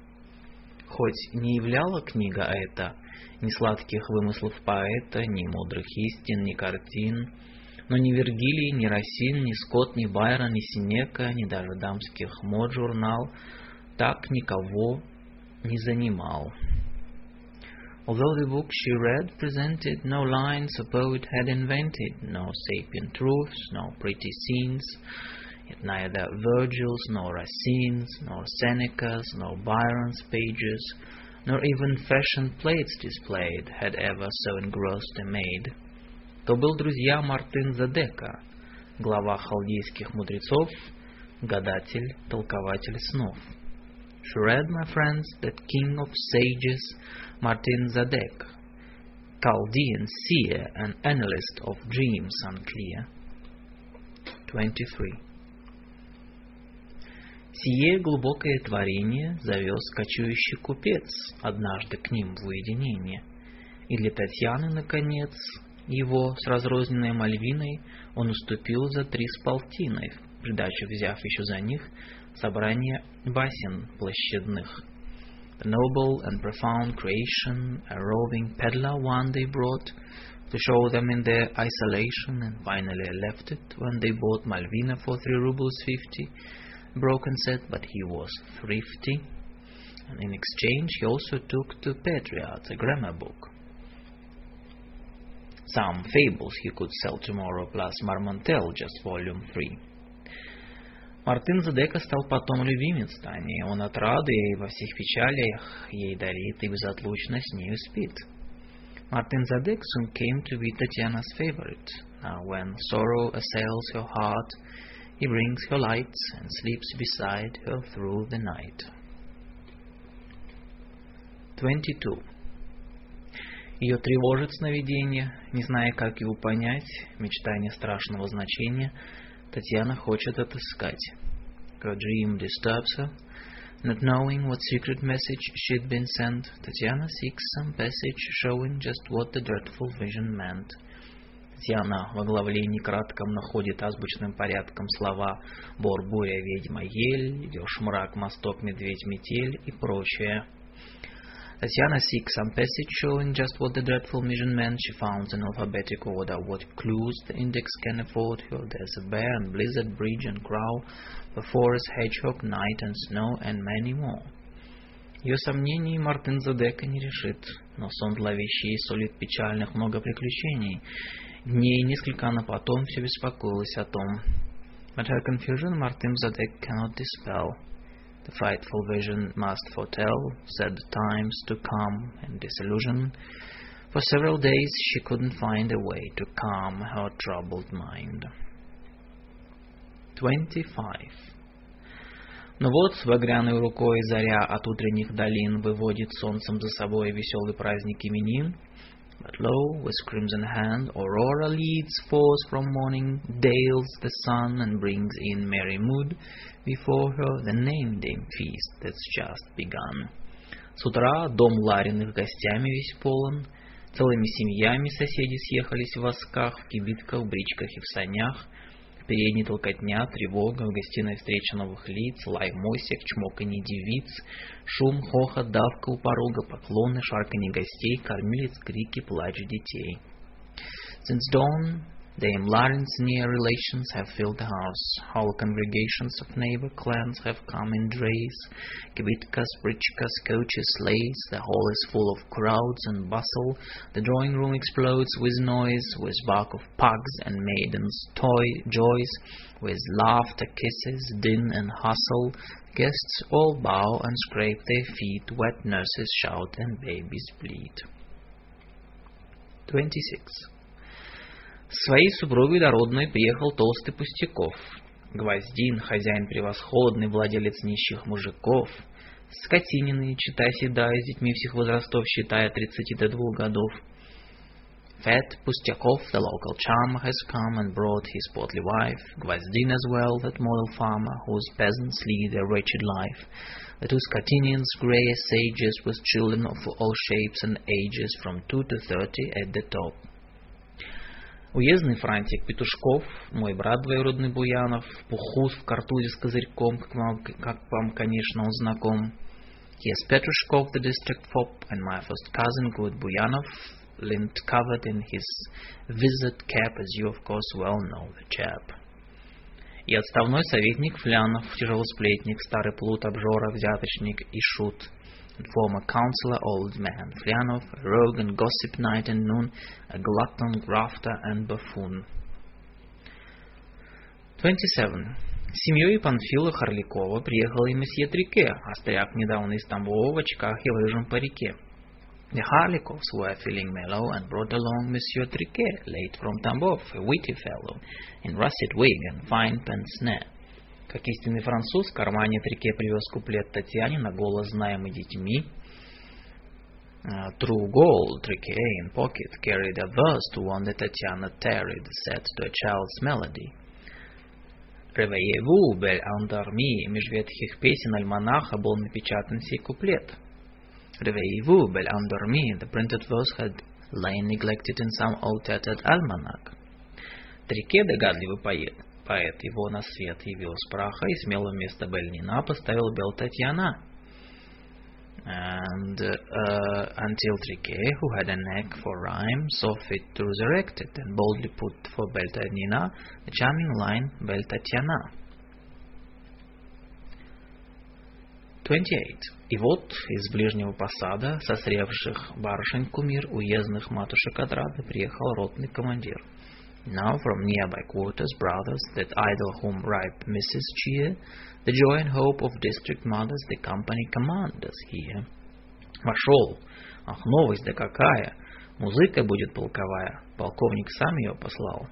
Хоть не являла книга эта ни сладких вымыслов поэта, ни мудрых истин, ни картин, но ни Вергилий, ни Росин, ни Скотт, ни Байрон, ни Синека, ни даже дамских мод журнал так никого не занимал. Although the book she read presented no lines a poet had invented, no sapient truths, no pretty scenes, yet neither Virgil's, nor Racine's, nor Seneca's, nor Byron's pages, nor even fashion plates displayed had ever so engrossed a maid. То был друзья Мартын Задека, глава халдейских мудрецов, гадатель, толкователь снов. She read, my friends, that king of sages, Martin Zadek, Chaldean seer and analyst of dreams unclear. 23. Сие глубокое творение завез кочующий купец однажды к ним в уединение. И для Татьяны, наконец, его с разрозненной Мальвиной он уступил за три с полтиной, придачу взяв еще за них собрание басен площадных. The noble and profound creation a roving peddler one day brought to show them in their isolation and finally left it when they bought Malvina for three rubles fifty, broken set, but he was thrifty. And in exchange he also took to Patriot a grammar book. Some fables he could sell tomorrow plus Marmontel, just volume 3. Мартын Задека стал потом любимец Тани. Он от рады во всех печалях ей дарит и безотлучно с нею спит. Martin Zadek soon came to be Tatiana's favorite. Now when sorrow assails her heart, he brings her lights and sleeps beside her through the night. 22. Ее тревожит сновидение, не зная, как его понять, мечтая не страшного значения, Татьяна хочет отыскать. Her dream disturbs her. Not knowing what secret message she'd been sent, Tatiana seeks some passage showing just what the dreadful vision meant. Татьяна в оглавлении кратком находит азбучным порядком слова «бор, буря, ведьма, ель», «идешь мрак, мосток, медведь, метель» и прочее. Tatiana seeks some passage showing just what the dreadful vision meant. She founds in alphabetic order what clues the index can afford her. There's a bear and blizzard, bridge and crow, the forest, hedgehog, night and snow, and many more. Ее сомнений Мартин Задека не решит, но сон зловещий сулит печальных много приключений. Дней несколько она потом все беспокоилась о том. But her confusion Martin Zadek cannot dispel. The frightful vision must foretell sad times to come and disillusion. For several days she couldn't find a way to calm her troubled mind. 25. Но вот багряной рукой заря от утренних долин выводит солнцем за собой веселый праздник именин, But lo, with crimson hand, Aurora leads forth from morning dales the sun and brings in merry mood before her the name-day feast that's just begun. С утра дом Лариных гостями весь полон, целыми семьями соседи съехались в восках, в кибитках, бричках и в санях, передней толкотня, тревога, в гостиной встреча новых лиц, лай мосик, чмоканье девиц, шум, хохот, давка у порога, поклоны, шарканье гостей, кормилец, крики, плач детей. Since dawn, Dame Laren's near relations have filled the house. Whole congregations of neighbor clans have come in drays. Kibitkas, brichkas, coaches, sleighs. The hall is full of crowds and bustle. The drawing room explodes with noise, with bark of pugs and maidens' toy joys, with laughter, kisses, din and hustle. Guests all bow and scrape their feet. Wet nurses shout and babies bleed. 26. Своей супругой дородной приехал толстый Пустяков. Гвоздин, хозяин превосходный, владелец нищих мужиков. Скотинины, читай седая, с детьми всех возрастов, считая от 30 до 2 годов. Fat Pustyakov, the local charmer, has come and brought his portly wife, Gvozdin as well, that model farmer, whose peasants lead a wretched life. The two Scatinians, grey as sages, with children of all shapes and ages, from two to thirty at the top. Уездный франтик Петушков, мой брат двоюродный Буянов, Пухус в картузе с козырьком, как вам, как вам, конечно, он знаком. Yes, Petrushkov, the district fop, and my first cousin, good Buyanov, lint covered in his wizard cap, as you, of course, well know the chap. И отставной советник Флянов, тяжелый сплетник, старый плут, обжора, взяточник и шут — former counselor old man Flianov, a rogue and gossip night and noon, a glutton, grafter and buffoon. 27. С семьей Панфила Харликова приехал и месье Трике, остряк недавно из Тамбова в очках и лыжем парике. The Harlikovs were feeling mellow and brought along Monsieur Triquet, late from Tambov, a witty fellow, in russet wig and fine pince-nez. Как истинный француз, кармане Трике привез куплет Татьяне на голос знаемый детьми. Uh, true gold, Triquet in pocket, carried a verse to one that Tatiana tarried, set to a child's melody. Ревееву бель андарми, меж ветхих песен альманаха был напечатан сей куплет. Ревееву бель андарми, the printed verse had lain neglected in some old tattered almanac. Трике догадливый поэт, поэт его на свет явил с праха и смело вместо Бельнина поставил Бел Татьяна. And uh, until Trike, who had a knack for rhyme, saw fit to resurrect it and boldly put for Bel Nina the charming line Bel Tatiana. 28. И вот из ближнего посада, сосревших барышень кумир, уездных матушек отрады, приехал ротный командир. Now from nearby quarters, brothers, that idle whom ripe Mrs. cheer, the joy and hope of district mothers, the company commanders here. Вошел. Ах, новость да какая! Музыка будет полковая. Полковник сам ее послал.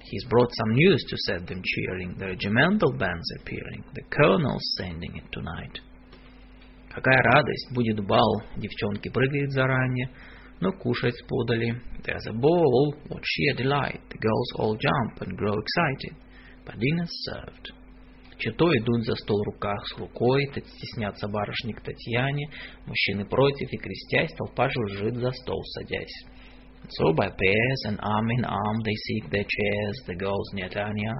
He's brought some news to set them cheering. The regimental band's appearing. The colonel's sending it tonight. Какая радость, будет бал, девчонки прыгают заранее, но кушать подали. There's a ball, what sheer delight, the girls all jump and grow excited, but dinner's served. Чито идут за стол руках с рукой, стеснятся барышни к Татьяне, мужчины против и крестясь, толпа жужжит за стол садясь. So by pairs and arm in arm they seek their chairs, the girls near Tanya,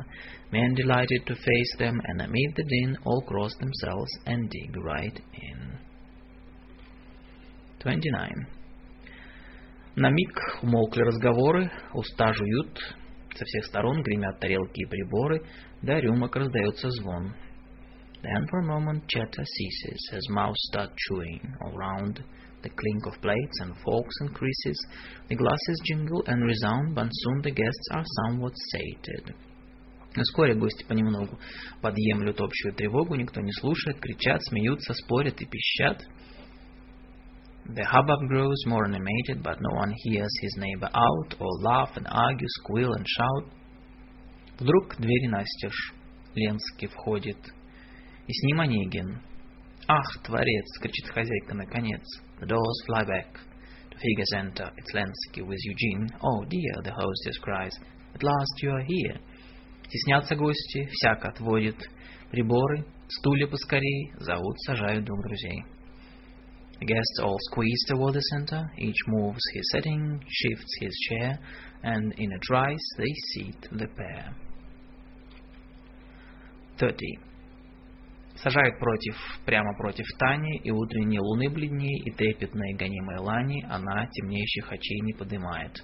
men delighted to face them, and amid the din all cross themselves and dig right in. 29. На миг умолкли разговоры, уста жуют, со всех сторон гремят тарелки и приборы, да рюмок раздается звон. Then for a moment chatter ceases as mouths start chewing all round. The clink of plates and forks increases, the glasses jingle and resound, but soon the guests are somewhat sated. Вскоре гости понемногу подъемлют общую тревогу, никто не слушает, кричат, смеются, спорят и пищат. The hubbub grows more animated, but no one hears his neighbor out, or laugh and argue, squeal and shout. Вдруг двери настежь, Ленский входит, и с ним Онегин. «Ах, творец!» — кричит хозяйка наконец. The doors fly back. The figures enter. It's Lensky with Eugene. Oh dear, the hostess cries. At last you are here. Теснятся гости, всяк отводит приборы, стулья поскорей, зовут, сажают двух друзей. The guests all squeeze toward the center, each moves his setting, shifts his chair, and in a trice they seat the pair. 30. Сажает против, прямо против Тани, и утренней луны бледней, и трепетной гонимой лани она темнеющих очей не подымает.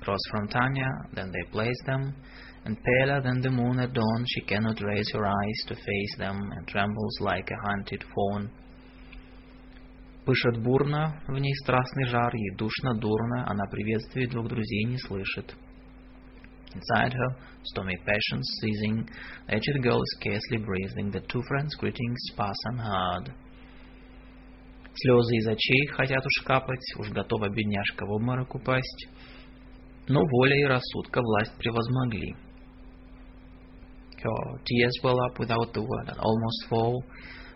Cross from Tanya, then they place them, and paler than the moon at dawn, she cannot raise her eyes to face them, and trembles like a hunted fawn. Пышет бурно, в ней страстный жар, ей душно, дурно, она приветствий двух друзей не слышит. Inside her, stormy passions seizing, the aged girl is scarcely breathing, the two friends' greetings pass unheard. Слезы из очей хотят уж капать, уж готова бедняжка в обморок упасть, но воля и рассудка власть превозмогли. Her tears well up without the word and almost fall,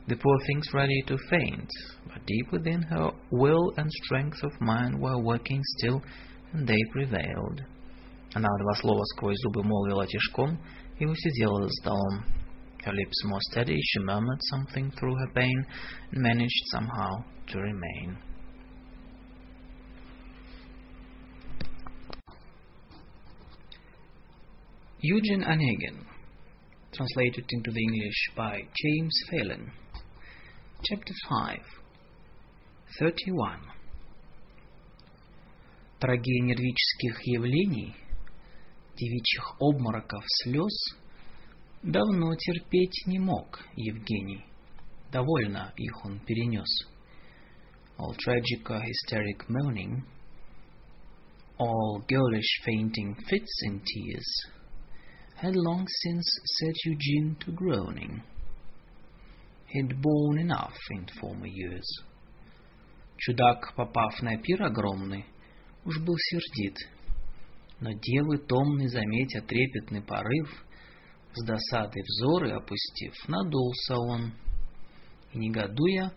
the poor thing's ready to faint, but deep within her will and strength of mind were working still, and they prevailed. Она два слова сквозь зубы молвила тишком и усидела за столом. Her lips more steady, she murmured something through her pain and managed somehow to remain. Eugene Onegin, translated into the English by James Phelan. Chapter 5 31 Трагедия нервических явлений, девичьих обмороков слез, давно терпеть не мог Евгений. Довольно их он перенес. All tragic hysteric moaning, all girlish fainting fits in tears, had long since set Eugene to groaning. He'd borne enough in former years. Чудак, попав на пир огромный, уж был сердит, но девы томный, заметя трепетный порыв, с досадой взоры опустив, надулся он, и, негодуя,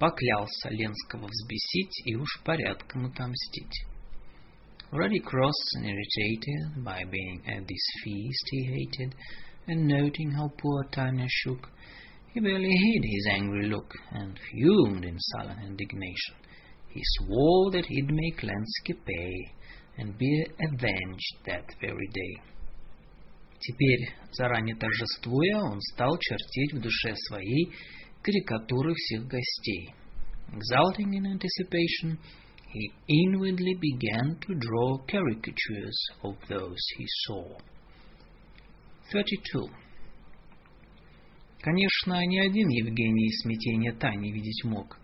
поклялся Ленского взбесить и уж порядком отомстить. Already cross and irritated by being at this feast he hated, and noting how poor Tanya shook, he barely hid his angry look and fumed in sullen indignation. He swore that he'd make Lensky pay and be avenged that very day. Теперь, заранее торжествуя, он стал чертить в душе своей карикатуры всех гостей. Exulting in anticipation, he inwardly began to draw caricatures of those he saw. 32. Конечно, ни один Евгений смятение Тани видеть мог,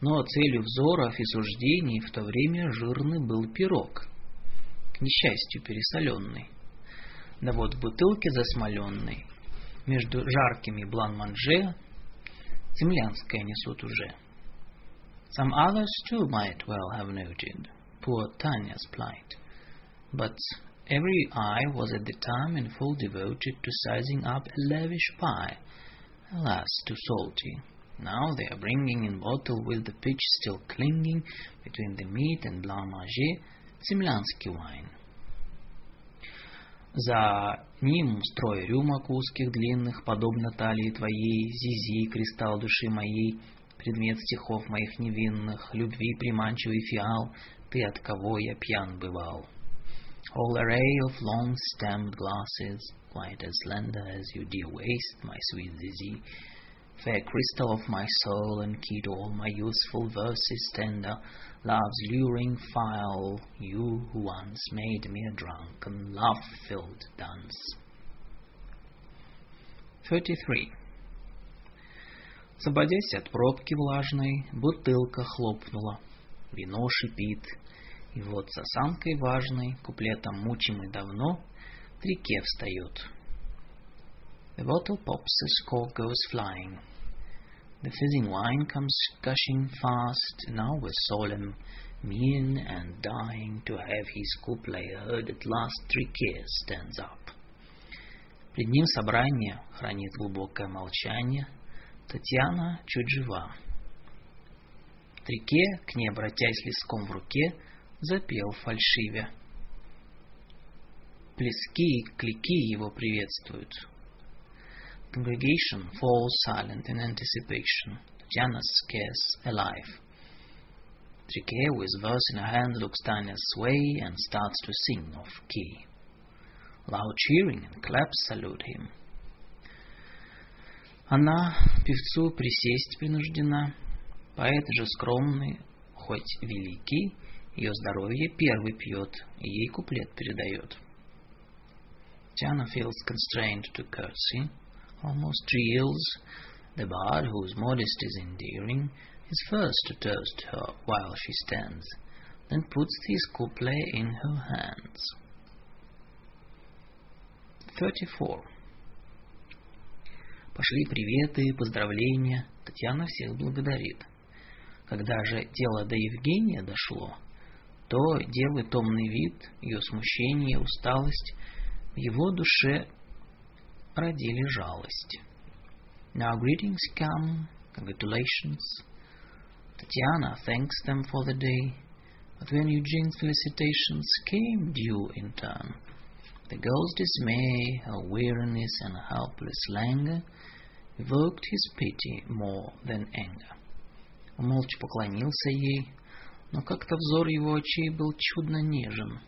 но целью взоров и суждений в то время жирный был пирог, к несчастью пересоленный. Да вот в бутылке засмоленной, между жаркими блан-манже, землянское несут уже. Some others too might well have noted poor Tanya's plight, but every eye was at the time in full devoted to sizing up a lavish pie, alas, too salty. Now they are bringing in bottle with the pitch still clinging between the meat and blanc-manger, землянский wine. За ним строй рюмок узких длинных, подобно талии твоей, зизи, кристалл души моей, предмет стихов моих невинных, любви приманчивый фиал, ты от кого я пьян бывал. Whole array of long-stemmed glasses, quite as slender as your dear waist, my sweet Zizi, fair crystal of my soul and key to all my youthful verses tender, love's luring phial, you who once made me a drunken, love-filled dance. 33. Освободясь от пробки влажной, бутылка хлопнула, вино шипит, и вот с осанкой важной, куплетом мучимый давно, в реке встает. The bottle pops, as cork goes flying. The fizzing wine comes gushing fast, now with solemn mien and dying to have his couplet heard at last Трике stands up. Пред ним собрание хранит глубокое молчание, Татьяна чуть жива. Трике, к ней обратясь листком в руке, запел фальшивя. Плески и клики его приветствуют. Congregation falls silent in anticipation. Tatiana scarce alive. Trike, with verse in her hand, looks Tanya's way and starts to sing off key. Loud cheering and claps salute him. Она певцу присесть принуждена. Поэт же скромный, хоть великий, ее здоровье первый пьет и ей куплет передает. Tiana feels constrained to curtsy, almost yields. The bard, whose modesty is endearing, is first to toast her while she stands, then puts his couplet in her hands. 34. Пошли приветы, поздравления, Татьяна всех благодарит. Когда же дело до Евгения дошло, то девы томный вид, ее смущение, усталость в его душе родили жалость. Now greetings come, congratulations. Tatiana thanks them for the day, but when Eugene's felicitations came due in turn, the girl's dismay, her weariness, and helpless languor evoked his pity more than anger. Он молча поклонился ей, но как-то взор его очей был чудно нежен.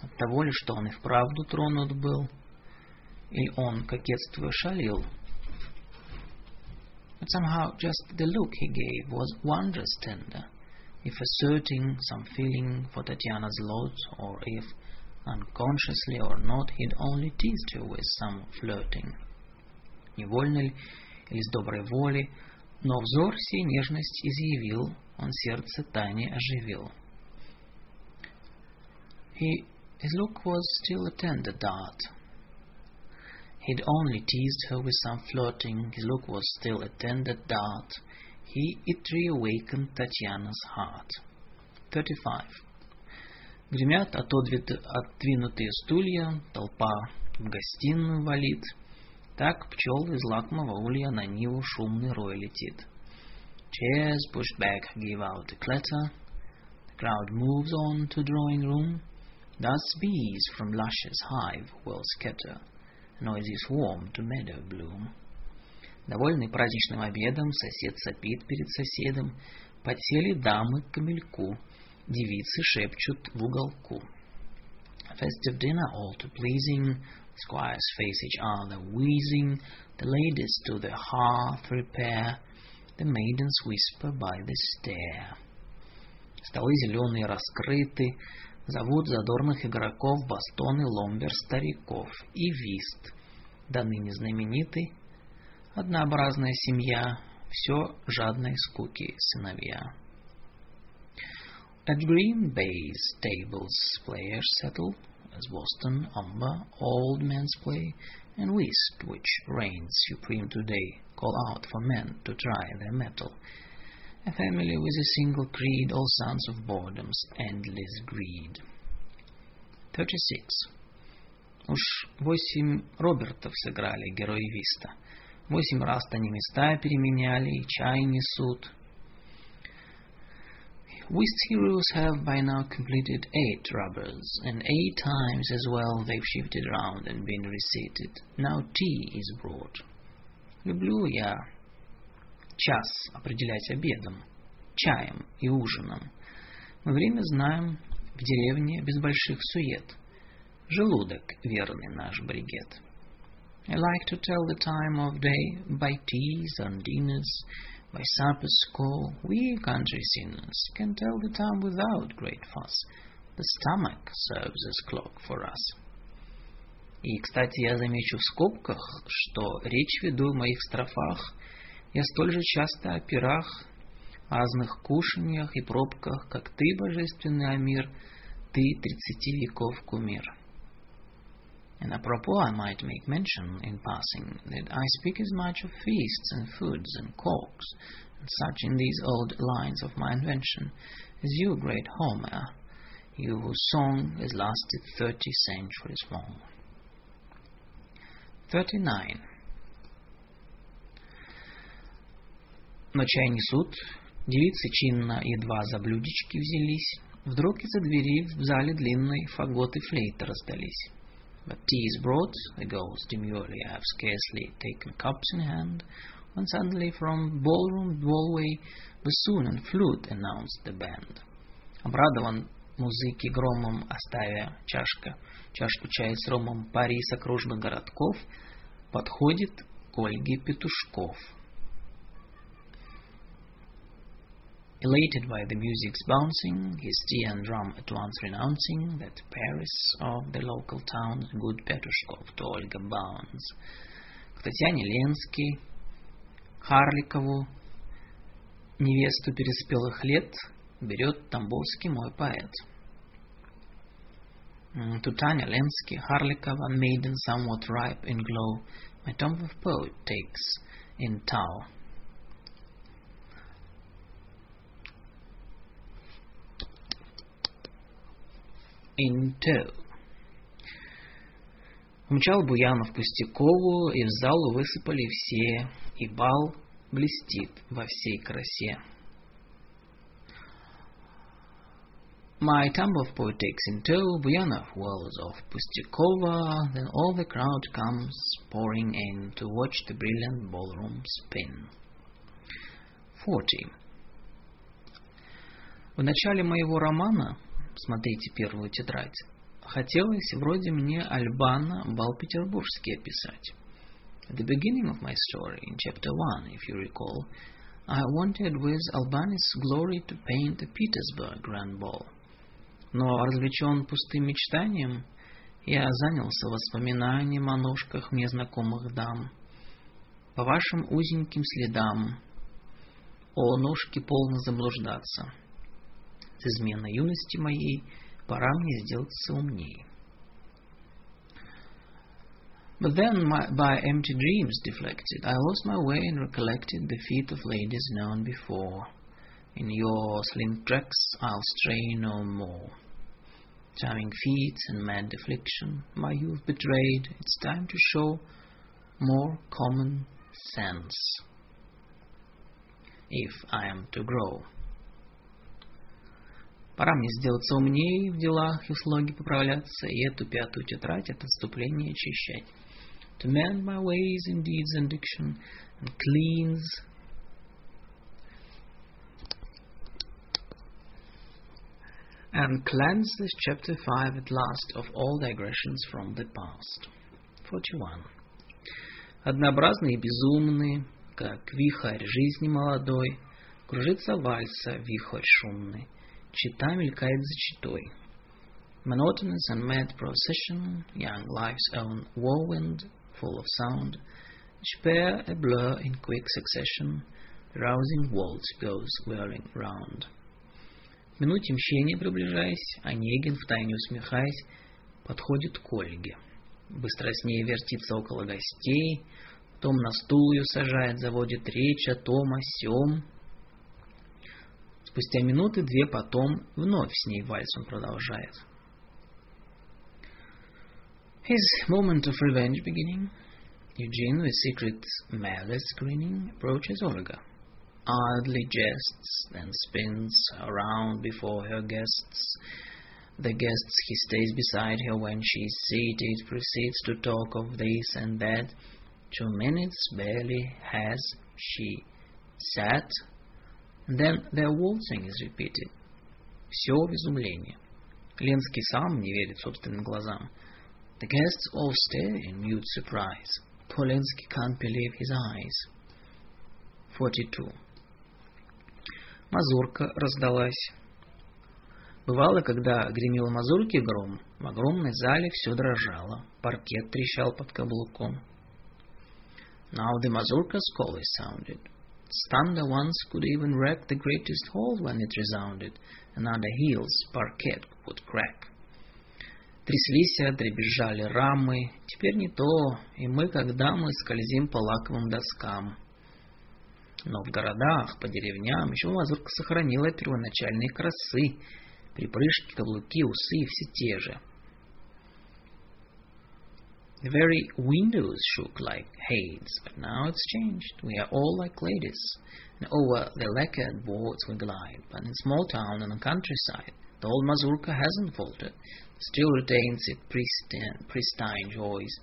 От того ли, что он и вправду тронут был, или он, кокетствуя, шалил. But somehow just the look he gave was wondrous tender, if asserting some feeling for Tatiana's lot, or if, unconsciously or not, he'd only teased her with some flirting. Невольно ли, или с доброй воли, но взор сей нежность изъявил, он сердце Тани оживил. He, his look was still a tender dart. He'd only teased her with some flirting, his look was still a tender dart. He, it reawakened Tatiana's heart. 35. Гремят отодвинутые стулья, толпа в гостиную валит. Так пчел из лакмого улья на ниву шумный рой летит. Chairs pushed back give out a clatter. The crowd moves on to drawing room. Thus bees from luscious hive will scatter, noisy swarm to meadow bloom. Довольный праздничным обедом, сосед сопит перед соседом, подсели дамы к камельку, девицы шепчут в уголку. Festive dinner all too pleasing, squires face each other wheezing, the ladies to the hearth repair, the maidens whisper by the stair. Столы зеленые раскрыты, зовут задорных игроков бастоны ломбер стариков. И вист. До ныне знаменитый, однообразная семья, все жадной скуки сыновья. At Green Bay's tables players settle, as Boston, Umber, old men's play, and whist, which reigns supreme today, call out for men to try their mettle. A family with a single creed, all sons of boredom's endless greed. 36. Уж восемь Робертов сыграли герои Виста. Восемь раз они места переменяли и чай несут. Whist heroes have by now completed eight rubbers, and eight times as well they've shifted round and been reseated. Now tea is brought. Люблю я час определять обедом, чаем и ужином. Мы время знаем в деревне без больших сует. Желудок верный наш бригет. I like to tell the time of day by teas and dinners, by supper's call. We country sinners can tell the time without great fuss. The stomach serves as clock for us. И, кстати, я замечу в скобках, что речь веду в моих строфах я столь же часто о пирах, о разных кушаньях и пробках, как ты, божественный Амир, ты тридцати веков кумир. And apropos, I might make mention in passing that I speak as much of feasts and foods and corks and such in these old lines of my invention as you, great Homer, you whose song has lasted thirty centuries long. 39. Но чай несут, девицы чинно едва за блюдечки взялись, вдруг из-за двери в зале длинной фагот и флейта раздались. But tea is brought, the girls demurely have scarcely taken cups in hand, when suddenly from ballroom doorway bassoon and flute announced the band. Обрадован музыки громом, оставя чашка, чашку чая с ромом пари с окружных городков, подходит к Ольге Петушков. Elated by the music's bouncing, his tea and drum at once renouncing that Paris of the local town, good Petushkov to Olga bounds. К Татьяне Ленский, Харликову, невесту переспелых лет, берет Тамбовский мой поэт. To Tanya Lensky, Harlikova, maiden somewhat ripe in glow, my tongue of poet takes in Tao. In tow. Умчал Буянов Пустякову, и в залу высыпали все, и бал блестит во всей красе. My Tambov poet takes in tow, Buyanov whirls off Pustikova, then all the crowd comes pouring in to watch the brilliant ballroom spin. 40. В начале моего романа смотрите первую тетрадь, хотелось вроде мне Альбана бал петербургский описать. At the beginning of my story, in chapter 1, if you recall, I wanted with Albani's glory to paint the Petersburg Grand Ball. Но развлечен пустым мечтанием, я занялся воспоминанием о ножках мне знакомых дам. По вашим узеньким следам, о ножке полно заблуждаться — с изменой юности моей пора мне сделаться умнее. But then, my, by empty dreams deflected, I lost my way and recollected the feet of ladies known before. In your slim tracks I'll stray no more. Charming feet and mad affliction, my youth betrayed, it's time to show more common sense. If I am to grow. Пора мне сделаться умнее в делах и в слоге поправляться, и эту пятую тетрадь от отступления очищать. to mend my ways in deeds and diction, and cleanse and cleanse this chapter 5 at last of all digressions from the past. 41. Однообразные и безумные, как вихрь жизни молодой, кружится вальса вихрь шумный, чита мелькает за читой. Monotonous and mad procession, young life's own whirlwind, full of sound, each pair a blur in quick succession, rousing waltz goes whirling round. В минуте мщения приближаясь, Онегин, втайне усмехаясь, подходит к Ольге. Ней вертится около гостей, потом на стул ее сажает, заводит речь о том, о сём. Спустя минуты две потом вновь с ней вальс он продолжает. His moment of revenge beginning, Eugene, with secret malice grinning, approaches Olga. Idly jests, then spins around before her guests. The guests he stays beside her when she's seated, proceeds to talk of this and that. Two minutes barely has she sat, then their waltzing is repeated. Все в изумлении. Ленский сам не верит собственным глазам. The guests all stare in mute surprise. Polensky can't believe his eyes. 42. Мазурка раздалась. Бывало, когда гремел мазурки гром, в огромной зале все дрожало, паркет трещал под каблуком. Now the mazurka's call is sounded. Thunder once could even wreck the greatest hall when it resounded, and under heels parquet would crack. Тряслись, дребезжали рамы, теперь не то, и мы, как дамы, скользим по лаковым доскам. Но в городах, по деревням еще мазурка сохранила первоначальные красы, припрыжки, каблуки, усы все те же. The very windows shook like heads, but now it's changed. We are all like ladies, and over the lacquered boards we glide. But in small town and the countryside, the old mazurka hasn't faltered, still retains its pristine, pristine joys.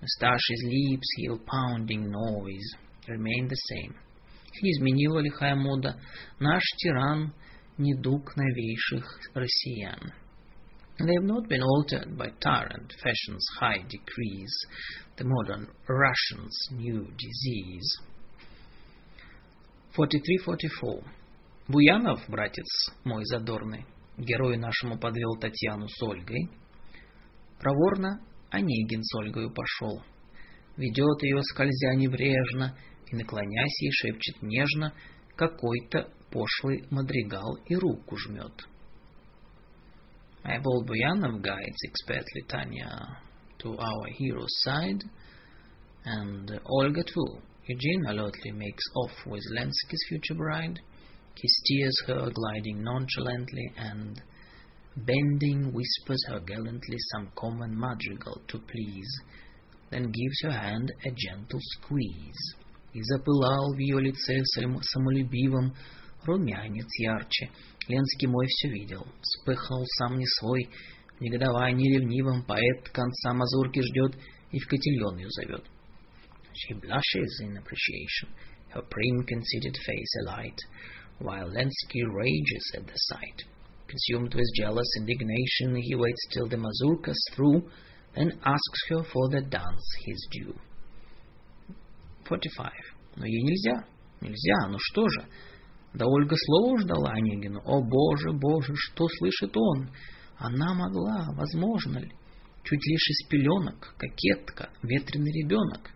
Mustache's lips, heel pounding noise remain the same. Их не изменила лихая мода. Наш тиран — недуг новейших россиян. They have not been altered by tyrant fashion's high decrees, the modern Russian's new disease. 43-44. Буянов, братец мой задорный, герой нашему подвел Татьяну с Ольгой. Проворно Онегин с Ольгою пошел. Ведет ее, скользя небрежно, и, наклонясь ей, шепчет нежно, какой-то пошлый мадригал и руку жмет. Old Buyanov guides expertly Tanya to our hero's side, and Olga too. Eugene alertly makes off with Lensky's future bride. He steers her, gliding nonchalantly, and bending, whispers her gallantly some common madrigal to please, then gives her hand a gentle squeeze. И запылал в ее лице самолюбивым румянец ярче. Ленский мой все видел, вспыхнул сам не свой, в негодовании ревнивым поэт конца мазурки ждет и в котельон ее зовет. She blushes in appreciation, her prim conceited face alight, while Lensky rages at the sight. Consumed with jealous indignation, he waits till the mazurka's through, then asks her for the dance his due. 45. Но ей нельзя, нельзя, ну что же? Да Ольга слово ждала Онегину. О, Боже, Боже, что слышит он? Она могла, возможно ли? Чуть лишь из пеленок, кокетка, ветреный ребенок.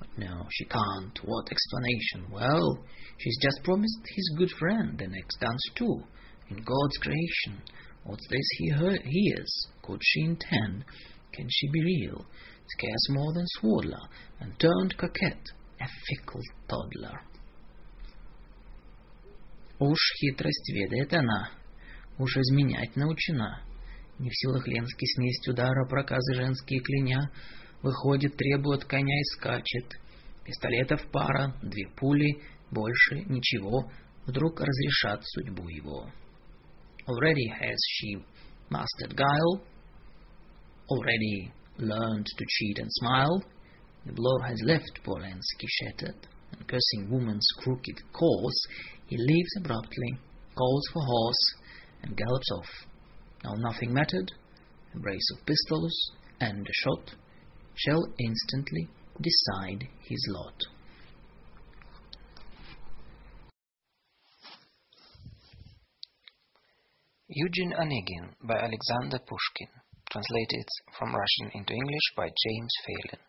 But no, she can't. What explanation? Well, she's just promised his good friend the next dance too. In God's creation, what's this he hears? Could she intend? Can she be real? Scarce more than swaddler, and turned coquette, a fickle toddler. Уж хитрость ведает она, уж изменять научена. Не в силах Ленский снесть удара проказы женские кляня, выходит, требует коня и скачет. Пистолетов пара, две пули, больше ничего, вдруг разрешат судьбу его. Already has she mastered guile, already learned to cheat and smile, The blow has left Polensky shattered, and cursing woman's crooked course, he leaves abruptly, calls for horse, and gallops off. Now nothing mattered, a brace of pistols and a shot shall instantly decide his lot. Eugene Onegin by Alexander Pushkin, translated from Russian into English by James Phelan.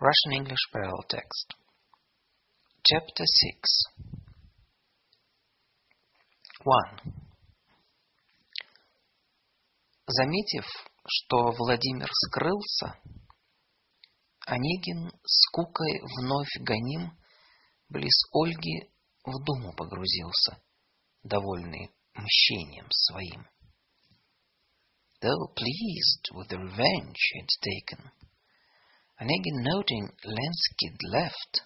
Russian English parallel text. Chapter 6 1. Заметив, что Владимир скрылся, Онегин скукой вновь гоним близ Ольги в думу погрузился, довольный мщением своим. Though pleased with the revenge he had taken, Onegin noting Lenskid left,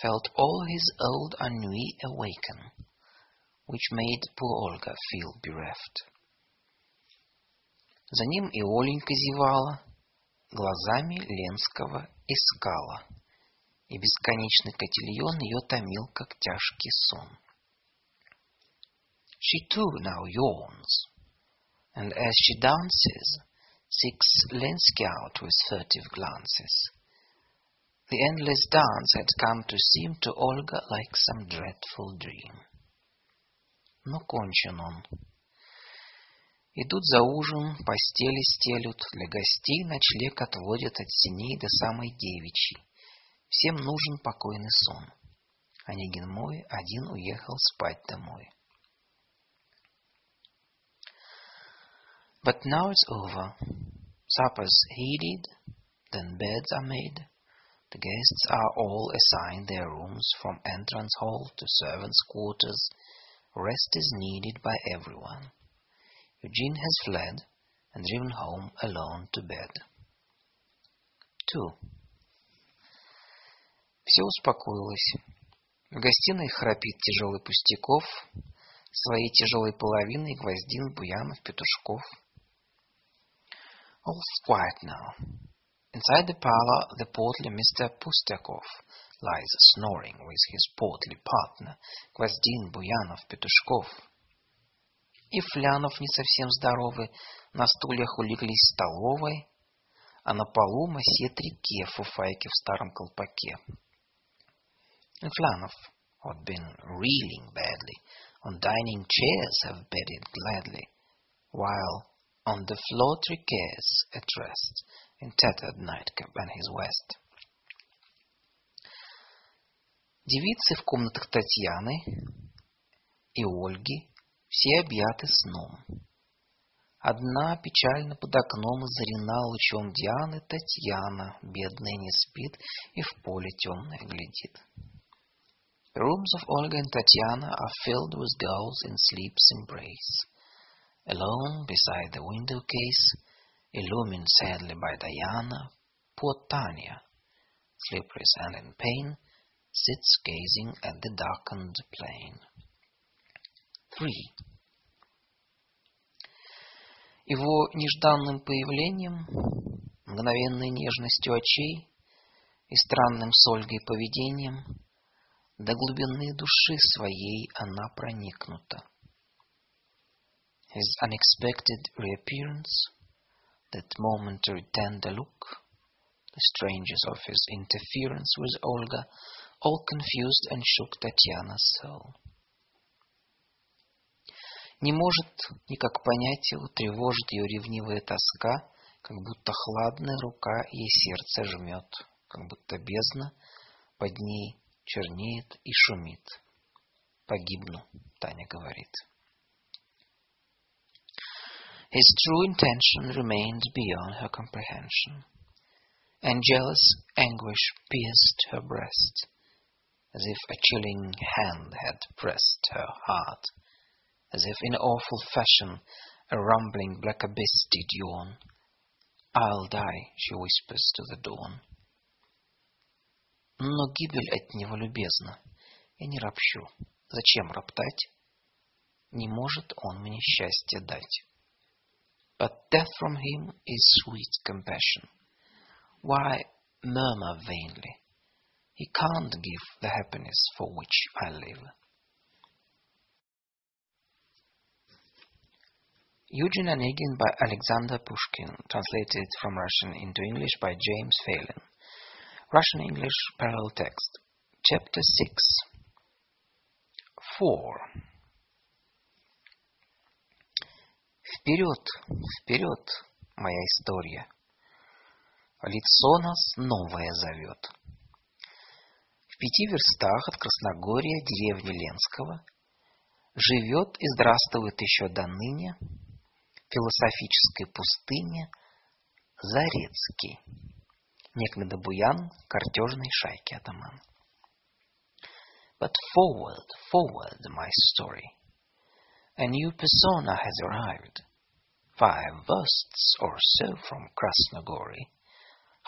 felt all his old ennui awaken, which made poor Olga feel bereft. За ним и Оленька зевала, глазами Ленского искала, и бесконечный котельон ее томил, как тяжкий сон. She too now yawns, and as she dances, seeks Lenski out with furtive glances. The endless dance had come to seem to Olga like some dreadful dream. Но кончен он. Идут за ужин, постели стелют, для гостей ночлег отводят от синей до самой девичьей. Всем нужен покойный сон. Онегин мой один уехал спать домой. But now it's over. Supper's heated, then beds are made. The guests are all assigned their rooms from entrance hall to servants' quarters. Rest is needed by everyone. Eugene has fled and driven home alone to bed. 2. Все успокоилось. В гостиной храпит тяжелый Пустяков, своей тяжелой половиной Гвоздин, Буянов, Петушков. All's quiet now. Inside the parlor, the portly Mr. Pustakov lies snoring with his portly partner, Gvozdin, Буянов, Петушков. И Флянов, не совсем здоровый, на стульях улеглись в столовой, а на полу мосье Трике фуфайки в старом колпаке. And Flanov, who had been reeling badly, on dining chairs have bedded gladly, while on the floor Triquet's at rest, in tattered nightcap and his vest. Девицы в комнатах Татьяны и Ольги все объяты сном. Одна печально под окном озарена лучом Дианы Татьяна, бедная не спит и в поле темное глядит. Rooms of Olga and Tatiana are filled with girls in sleep's embrace. Alone beside the window case, illumined sadly by Diana, poor Tanya, sleepless and in pain, sits gazing at the darkened plain. 3. Его нежданным появлением, мгновенной нежностью очей и странным с Ольгой поведением до глубины души своей она проникнута. His unexpected reappearance, that momentary tender look, the strangers of his interference with Olga, all confused and shook Tatiana's soul. Не может никак понять его, тревожит ее ревнивая тоска, как будто хладная рука ей сердце жмет, как будто бездна под ней чернеет и шумит. Погибну, Таня говорит. His true intention remained beyond her comprehension, and jealous anguish pierced her breast, as if a chilling hand had pressed her heart as if in awful fashion a rumbling black abyss did yawn. I'll die, she whispers to the dawn. Но гибель от него любезна. Я не ропщу. Зачем роптать? Не может он мне счастье дать. But death from him is sweet compassion. Why, murmur vainly. He can't give the happiness for which I live. Eugene Onegin by Alexander Pushkin, translated from Russian into English by James Phelan. Russian-English parallel text. Chapter 6 4 Вперед, вперед, моя история. Лицо нас новое зовет. В пяти верстах от Красногория деревни Ленского живет и здравствует еще до ныне философической пустыне Зарецкий, некогда буян картежной шайки атаман. But forward, forward, my story. A new persona has arrived. Five versts or so from Krasnogori,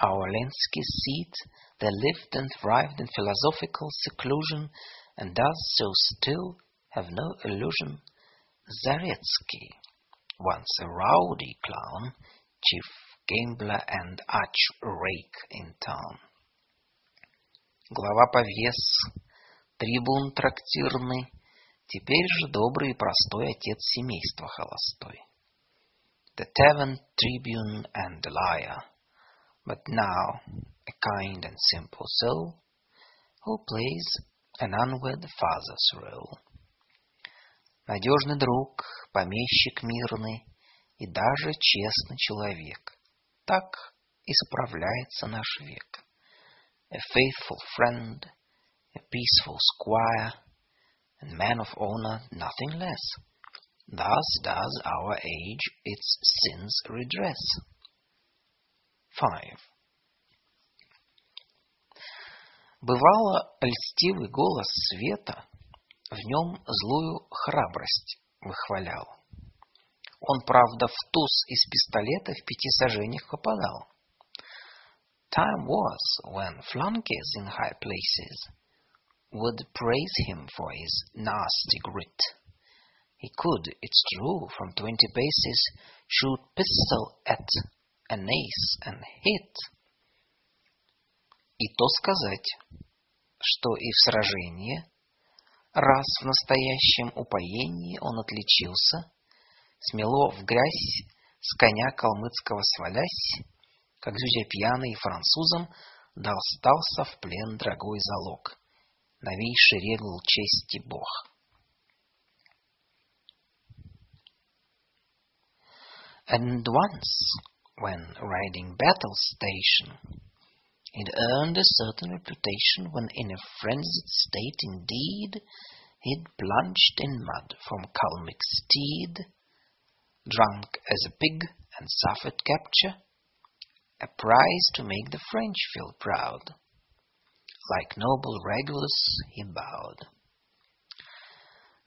our Lensky seat, there lived and thrived in philosophical seclusion, and does so still, have no illusion, Zaretsky, once a rowdy clown, chief gambler and arch-rake in town. Глава повес, трибун трактирный, теперь же добрый и простой отец семейства холостой. The tavern tribune and the liar, but now a kind and simple soul, who plays an unwed father's role. Надежный друг, помещик мирный и даже честный человек. Так и справляется наш век. A faithful friend, a peaceful squire, and man of honor nothing less. Thus does our age its sins redress. 5. Бывало, льстивый голос света в нем злую храбрость выхвалял. Он, правда, в туз из пистолета в пяти сажениях попадал. Time was when flunkies in high places would praise him for his nasty grit. He could, it's true, from twenty paces shoot pistol at an ace and hit. И то сказать, что и в сражении Раз в настоящем упоении он отличился, смело в грязь, с коня калмыцкого свалясь, как зюзя пьяный французам, достался в плен дорогой залог, новейший регул чести бог. And once, when riding battle station, It earned a certain reputation when in a frenzied state indeed he'd plunged in mud from Kalmyk's steed, drunk as a pig and suffered capture, a prize to make the French feel proud. Like noble Regulus he bowed.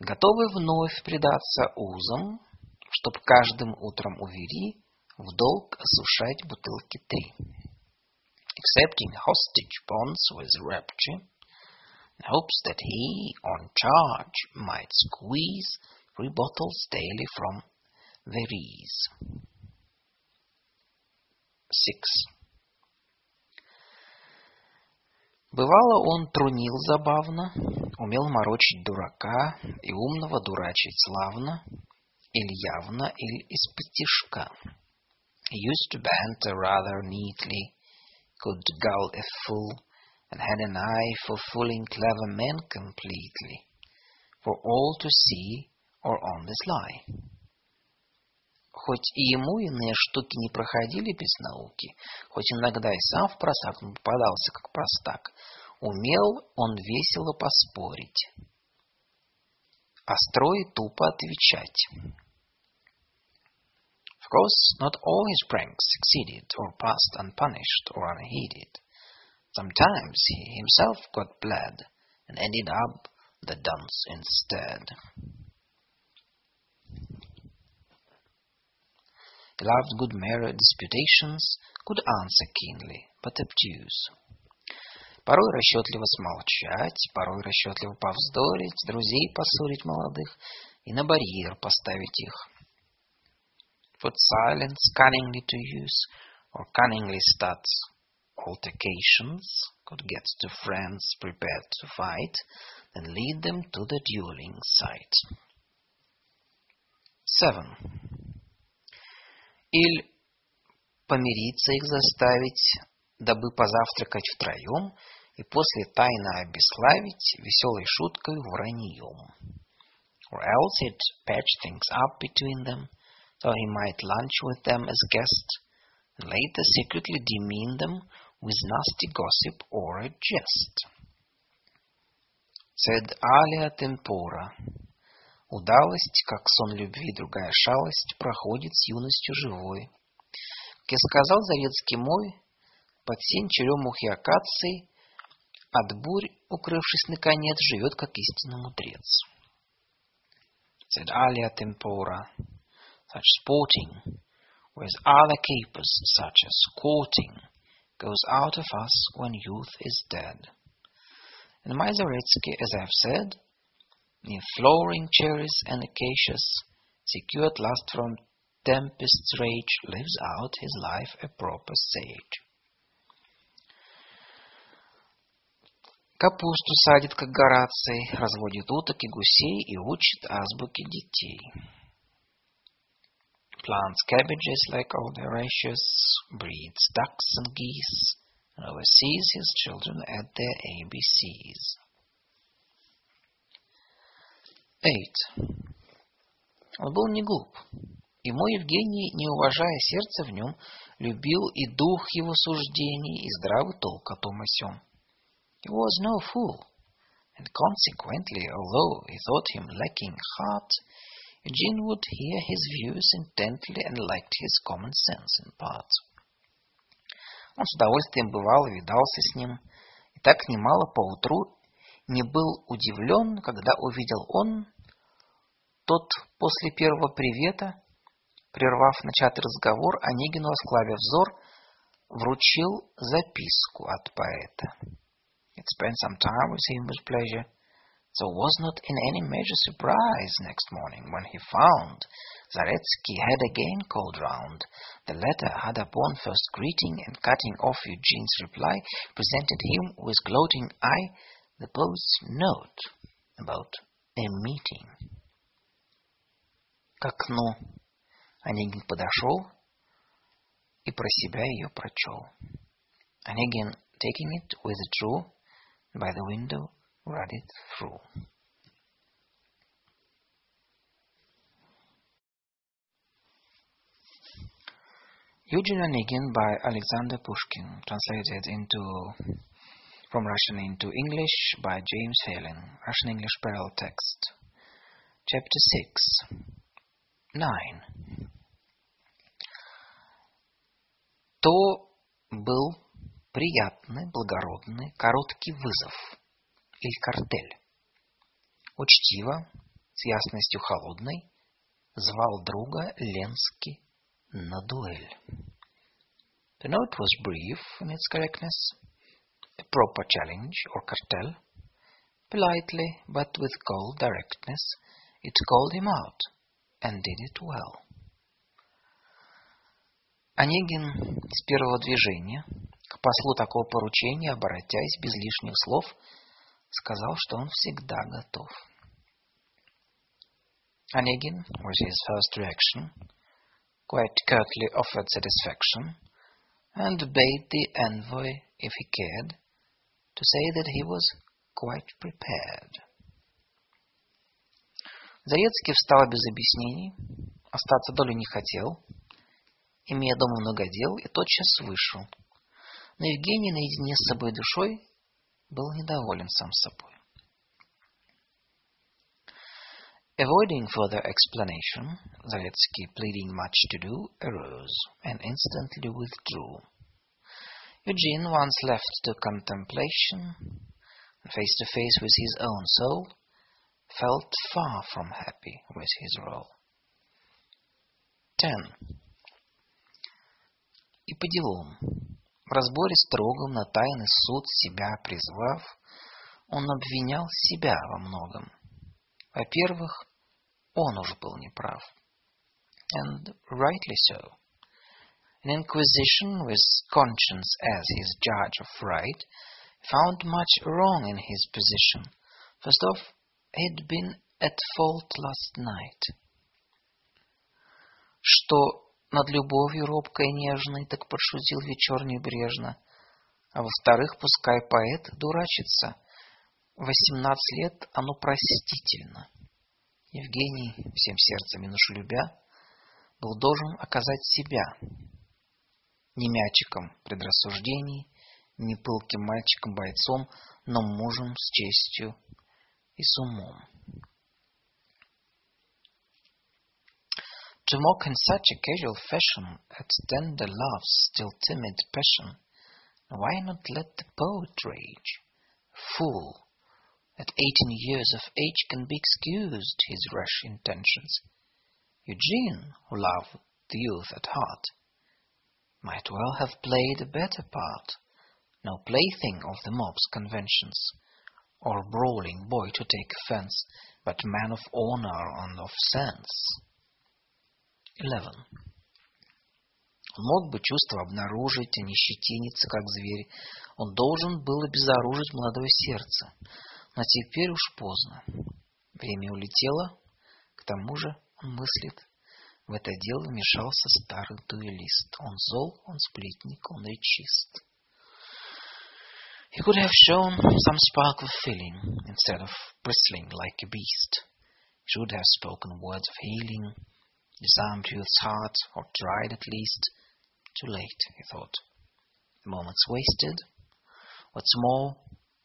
Готовый вновь предаться узам, чтоб каждым утром увери в долг осушать бутылки три. accepting hostage bonds with rapture, in hopes that he, on charge, might squeeze three bottles daily from Verise. 6. Бывало, он трунил забавно, умел морочить дурака и умного дурачить славно, или явно, или из-под тишка. He used to banter rather neatly, could gull a fool, and had an eye for fooling clever men completely, for all to see or on the sly. Хоть и ему иные штуки не проходили без науки, хоть иногда и сам в просак попадался, как простак, умел он весело поспорить, остро и тупо отвечать. Of course, not all his pranks succeeded or passed unpunished or unheeded. Sometimes he himself got bled and ended up the dunce instead. He loved good mirror disputations, could answer keenly, but obtuse. Порой расчетливо смолчать, порой расчетливо повздорить, друзей поссорить молодых и на барьер поставить их. put silence cunningly to use, or cunningly studs altercations, could get the friends prepared to fight, then lead them to the dueling site. 7. Или помириться их заставить, дабы позавтракать втроем и после тайно обесславить веселой шуткой враньем. Or else he'd patch things up between them, so he might lunch with them as guest, and later secretly demean them with nasty gossip or a jest. Said alia tempora. Удалость, как сон любви, другая шалость, проходит с юностью живой. Как я сказал Зарецкий мой, под сень черемух и акаций, от бурь, укрывшись наконец, живет как истинный мудрец. Said alia tempora, such sporting, with other capers such as courting, goes out of us when youth is dead. And my Zaretsky, as I've said, in flowering cherries and acacias, secure at last from tempest's rage, lives out his life a proper sage. Капусту садит, как Гораций, разводит уток и гусей и учит азбуке детей. Plants cabbages like old Horatius, breeds ducks and geese, and oversees his children at their ABCs. 8. Он был не глуп, и мой Евгений, не уважая сердца в нем, любил и дух его суждений, и здравый толк о том о сём. He was no fool, and consequently, although he thought him lacking heart, Eugene would hear his views intently and liked his common sense in part. Он с удовольствием бывал и видался с ним, и так немало поутру не был удивлен, когда увидел он тот после первого привета, прервав начатый разговор, Онегину, осклавив взор, вручил записку от поэта. It spent some time with him with pleasure, so was not in any major surprise next morning when he found Zaretsky had again called round. The latter had upon first greeting and cutting off Eugene's reply presented him with gloating eye the post's note about a meeting. К окну Онегин подошел и про себя ее прочел. Онегин, taking it, withdrew by the window, read it through. Eugene Onegin by Alexander Pushkin, translated into from Russian into English by James Phelan, Russian English parallel text. Chapter 6 9 То был приятный, благородный, короткий вызов или картель. Учтиво, с ясностью холодной, звал друга Ленский на дуэль. The note was brief in its correctness, a proper challenge or cartel. Politely, but with cold directness, it called him out, and did it well. Онегин с первого движения к послу такого поручения, обратясь без лишних слов, сказал, что он всегда готов. Onegin, with his first reaction, quite curtly offered satisfaction, and bade the envoy, if he cared, to say that he was quite prepared. Зарецкий встал без объяснений, остаться долю не хотел, имея дома много дел, и тотчас вышел — но Евгений наедине с собой душой был недоволен сам собой. Avoiding further explanation, Zaletsky, pleading much to do, arose and instantly withdrew. Eugene, once left to contemplation, face to face with his own soul, felt far from happy with his role. 10. И по делам. В разборе строгом на тайный суд себя призвав, он обвинял себя во многом. An inquisition with conscience as his judge of right found much wrong in his position. First off, he'd been at fault last night. Что над любовью робкой и нежной, так подшутил вечер небрежно. А во-вторых, пускай поэт дурачится. Восемнадцать лет оно простительно. Евгений, всем сердцем минушу любя, был должен оказать себя. Не мячиком предрассуждений, не пылким мальчиком-бойцом, но мужем с честью и с умом. To mock in such a casual fashion at tender love's still timid passion, why not let the poet rage? Fool, at eighteen years of age can be excused his rash intentions. Eugene, who loved the youth at heart, might well have played a better part, no plaything of the mob's conventions, or brawling boy to take offense, but man of honor and of sense. 11. Он мог бы чувство обнаружить, а не щетиниться, как зверь. Он должен был обезоружить молодое сердце. Но теперь уж поздно. Время улетело. К тому же он мыслит. В это дело вмешался старый дуэлист. Он зол, он сплетник, он речист. He could have shown some spark of feeling instead of bristling like a beast. He should have spoken words of healing, disarmed youth's heart, or tried at least. Too late, he thought. The moment's wasted. What's more,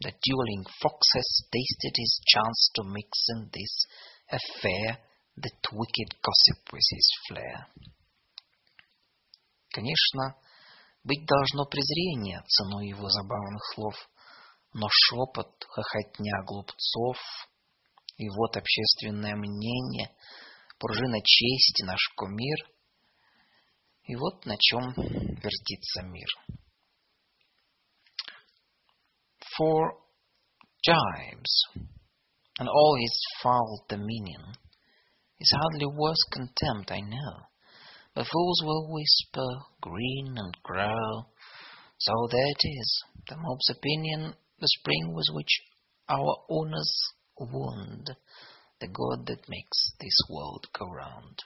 the dueling fox has tasted his chance to mix in this affair that wicked gossip with his flair. Конечно, быть должно презрение ценой его забавных слов, но шепот, хохотня глупцов, и вот общественное мнение — пружина чести, наш кумир. И вот на чем вертится мир. For jibes and all his foul dominion is hardly worth contempt, I know. But fools will whisper, grin, and grow. So there it is, the mob's opinion, the spring with which our owners wound the God that makes this world go round.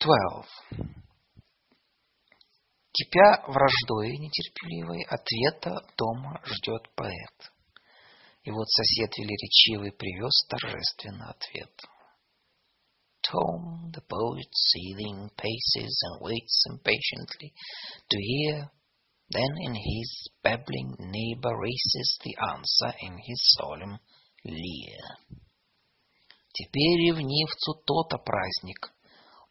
Twelve. Кипя враждой нетерпеливой, ответа дома ждет поэт. И вот сосед велеречивый привез торжественно ответ. Tom, the poet, seething, paces and waits impatiently to hear Then in his babbling neighbor raises the answer in his solemn leer. Теперь ревнивцу то-то праздник.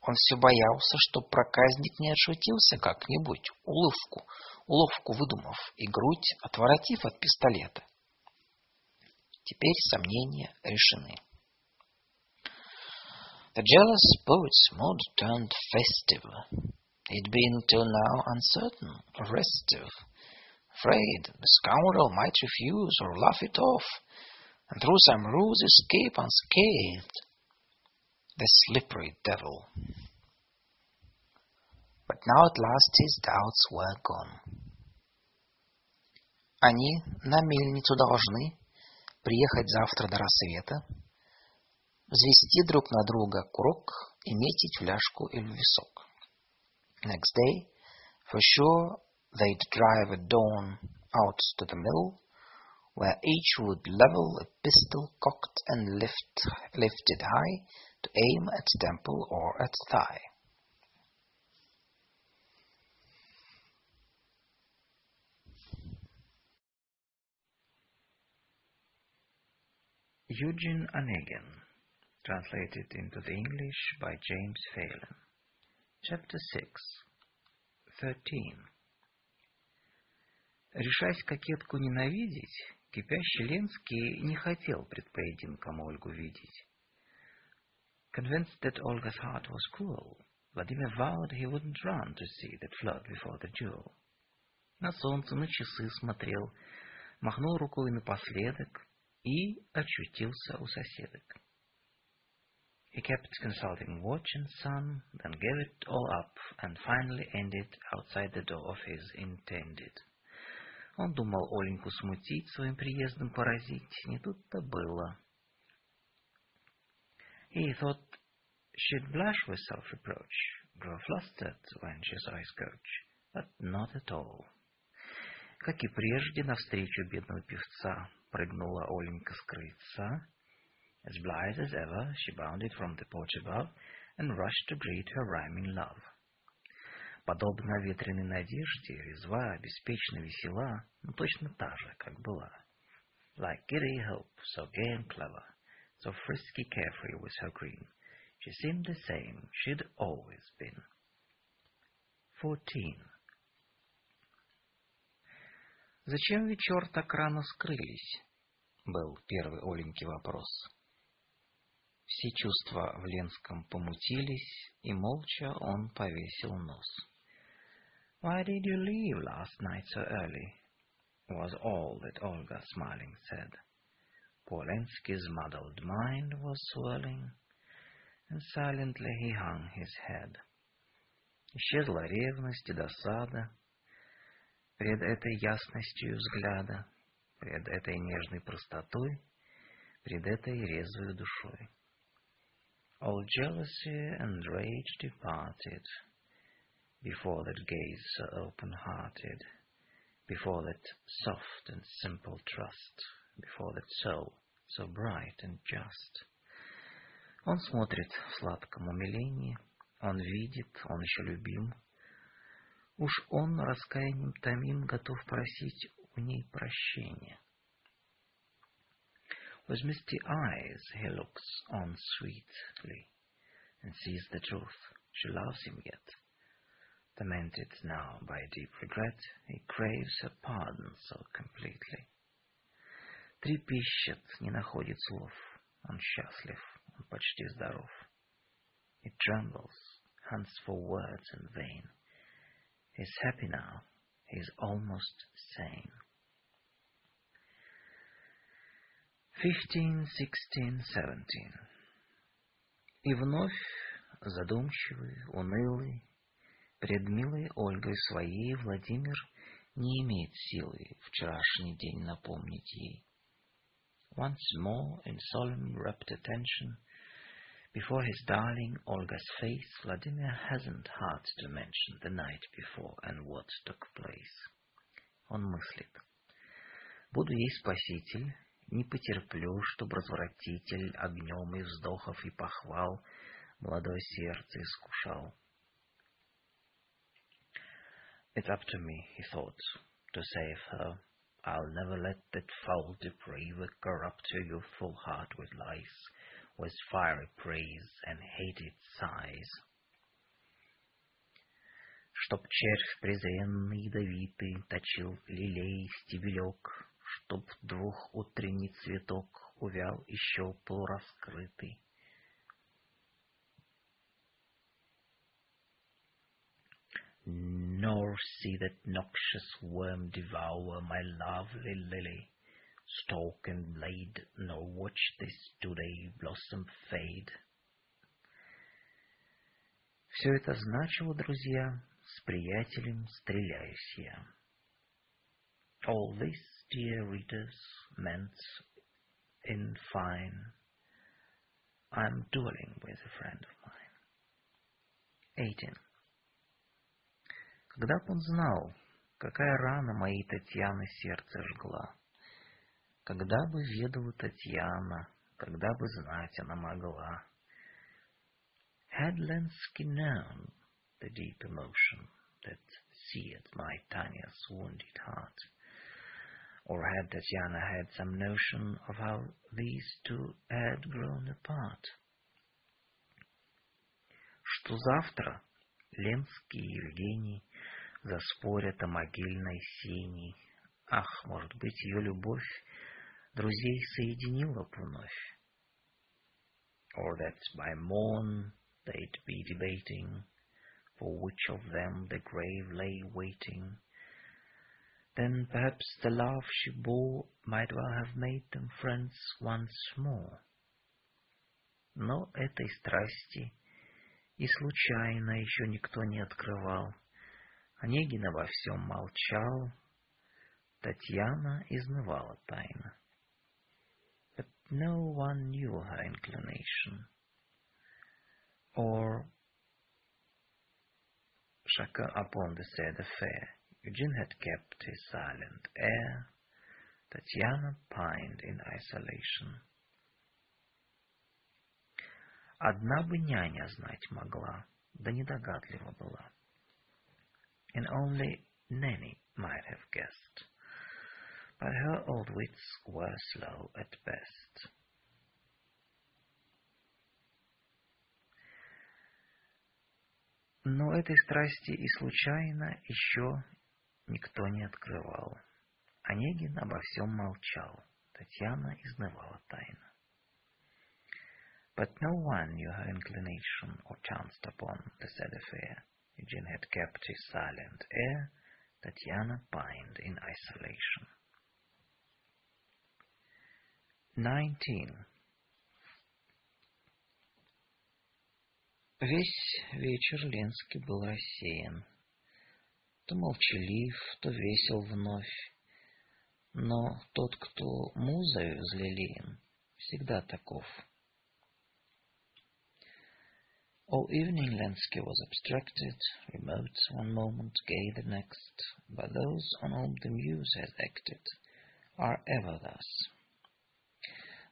Он все боялся, что проказник не отшутился как-нибудь, уловку, уловку выдумав и грудь отворотив от пистолета. Теперь сомнения решены. The jealous poet's mood turned festive. He'd been till now uncertain, restive, afraid the scoundrel might refuse or laugh it off, and through some ruse escape unscathed. The slippery devil. But now at last his doubts were gone. Они на мельницу должны приехать завтра до рассвета, взвести друг на друга курок и метить фляжку или висок. Next day, for sure, they'd drive at dawn out to the mill, where each would level a pistol cocked and lift, lifted high to aim at temple or at thigh. Eugene Onegin, translated into the English by James Phelan. Chapter 6 13 Решаясь кокетку ненавидеть, кипящий Ленский не хотел пред поединком Ольгу видеть. Convinced that Olga's heart was cruel, Vladimir vowed he wouldn't run to see that flirt before the duel. На солнце, на часы смотрел, махнул рукой напоследок и очутился у соседок. He kept consulting watch and sun, then gave it all up, and finally ended outside the door of his intended. Он думал Оленьку смутить, своим приездом поразить. Не тут-то было. He thought she'd blush with self-reproach, grow flustered when she saw his coach, but not at all. Как и прежде, навстречу бедного певца прыгнула Оленька с крыльца. As blithe as ever, she bounded from the porch above and rushed to greet her rhyming love. Подобно ветреной надежде, резва, беспечно весела, но точно та же, как была. Like giddy hope, so gay and clever, so frisky carefree was her green, she seemed the same she'd always been. Fourteen. «Зачем вечер так рано скрылись?» — был первый Оленький вопрос. Все чувства в Ленском помутились, и молча он повесил нос. Why did you leave last night so early? was all that Olga smiling said. Polensky's muddled mind was swirling, and silently he hung his head. Исчезла ревность и досада пред этой ясностью взгляда, пред этой нежной простотой, пред этой резвой душой. All jealousy and rage departed, before that gaze so open-hearted, before that soft and simple trust, before that soul so bright and just. Он смотрит в сладком умилении, он видит, он еще любим. Уж он раскаянием томим готов просить у ней прощения. With misty eyes he looks on sweetly and sees the truth. She loves him yet. Tormented now by deep regret, he craves her pardon so completely. Трепещет, не находит слов. Он счастлив, он почти здоров. He trembles, hunts for words in vain. He's happy now, he's almost sane. Fifteen, sixteen, seventeen. И вновь задумчивый, унылый, Пред милой Ольгой своей Владимир не имеет силы вчерашний день напомнить ей. Once more, in solemn rapt attention, before his darling Olga's face, Vladimir hasn't heart to mention the night before and what took place. Он мыслит. Буду ей спаситель, не потерплю, чтоб развратитель огнем и вздохов и похвал молодое сердце искушал. It's up to me, he thought, to save her. I'll never let that foul depraver corrupt her youthful heart with lies, with fiery praise and hated sighs. Чтоб червь презренный ядовитый точил лилей стебелек, Чтоб двух утренний цветок увял еще полураскрытый, nor see that noxious worm devour my lovely lily, stalk and blade, nor watch this today blossom fade. Все это значило, друзья, с приятелем стреляюсь я. All this, dear readers, meant, in fine, I'm dueling with a friend of mine. 18. Когда б он знал, какая рана моей Татьяны сердце жгла, когда бы ведала Татьяна, когда бы знать она могла. Had Lensky known the deep emotion that seared my Tanya's wounded heart, or had Tatiana had some notion of how these two had grown apart, что завтра Ленский и Евгений заспорят о могильной синей. Ах, может быть, ее любовь друзей соединила б вновь. Or that by morn they'd be debating for which of them the grave lay waiting. Then perhaps the love she bore might well have made them friends once more. Но этой страсти и случайно еще никто не открывал. Онегин обо всем молчал, Татьяна изнывала тайно. But no one knew her inclination, or chacun upon the said affair. Eugene had kept his silent air. Tatiana pined in isolation. Одна бы няня знать могла, да недогадлива была. And only Nanny might have guessed, but her old wits were slow at best. Но этой страсти и случайно еще никто не открывал. Онегин обо всем молчал, Татьяна изнывала тайно. But no one knew her inclination or chanced upon the said affair. Eugene had kept his silent air, Tatiana pined in isolation. 19. Весь вечер Ленский был рассеян. То молчалив, то весел вновь. Но тот, кто музою взлелеен, всегда таков — All evening Lenski was abstracted, remote one moment, gay the next, but those on whom the muse has acted are ever thus.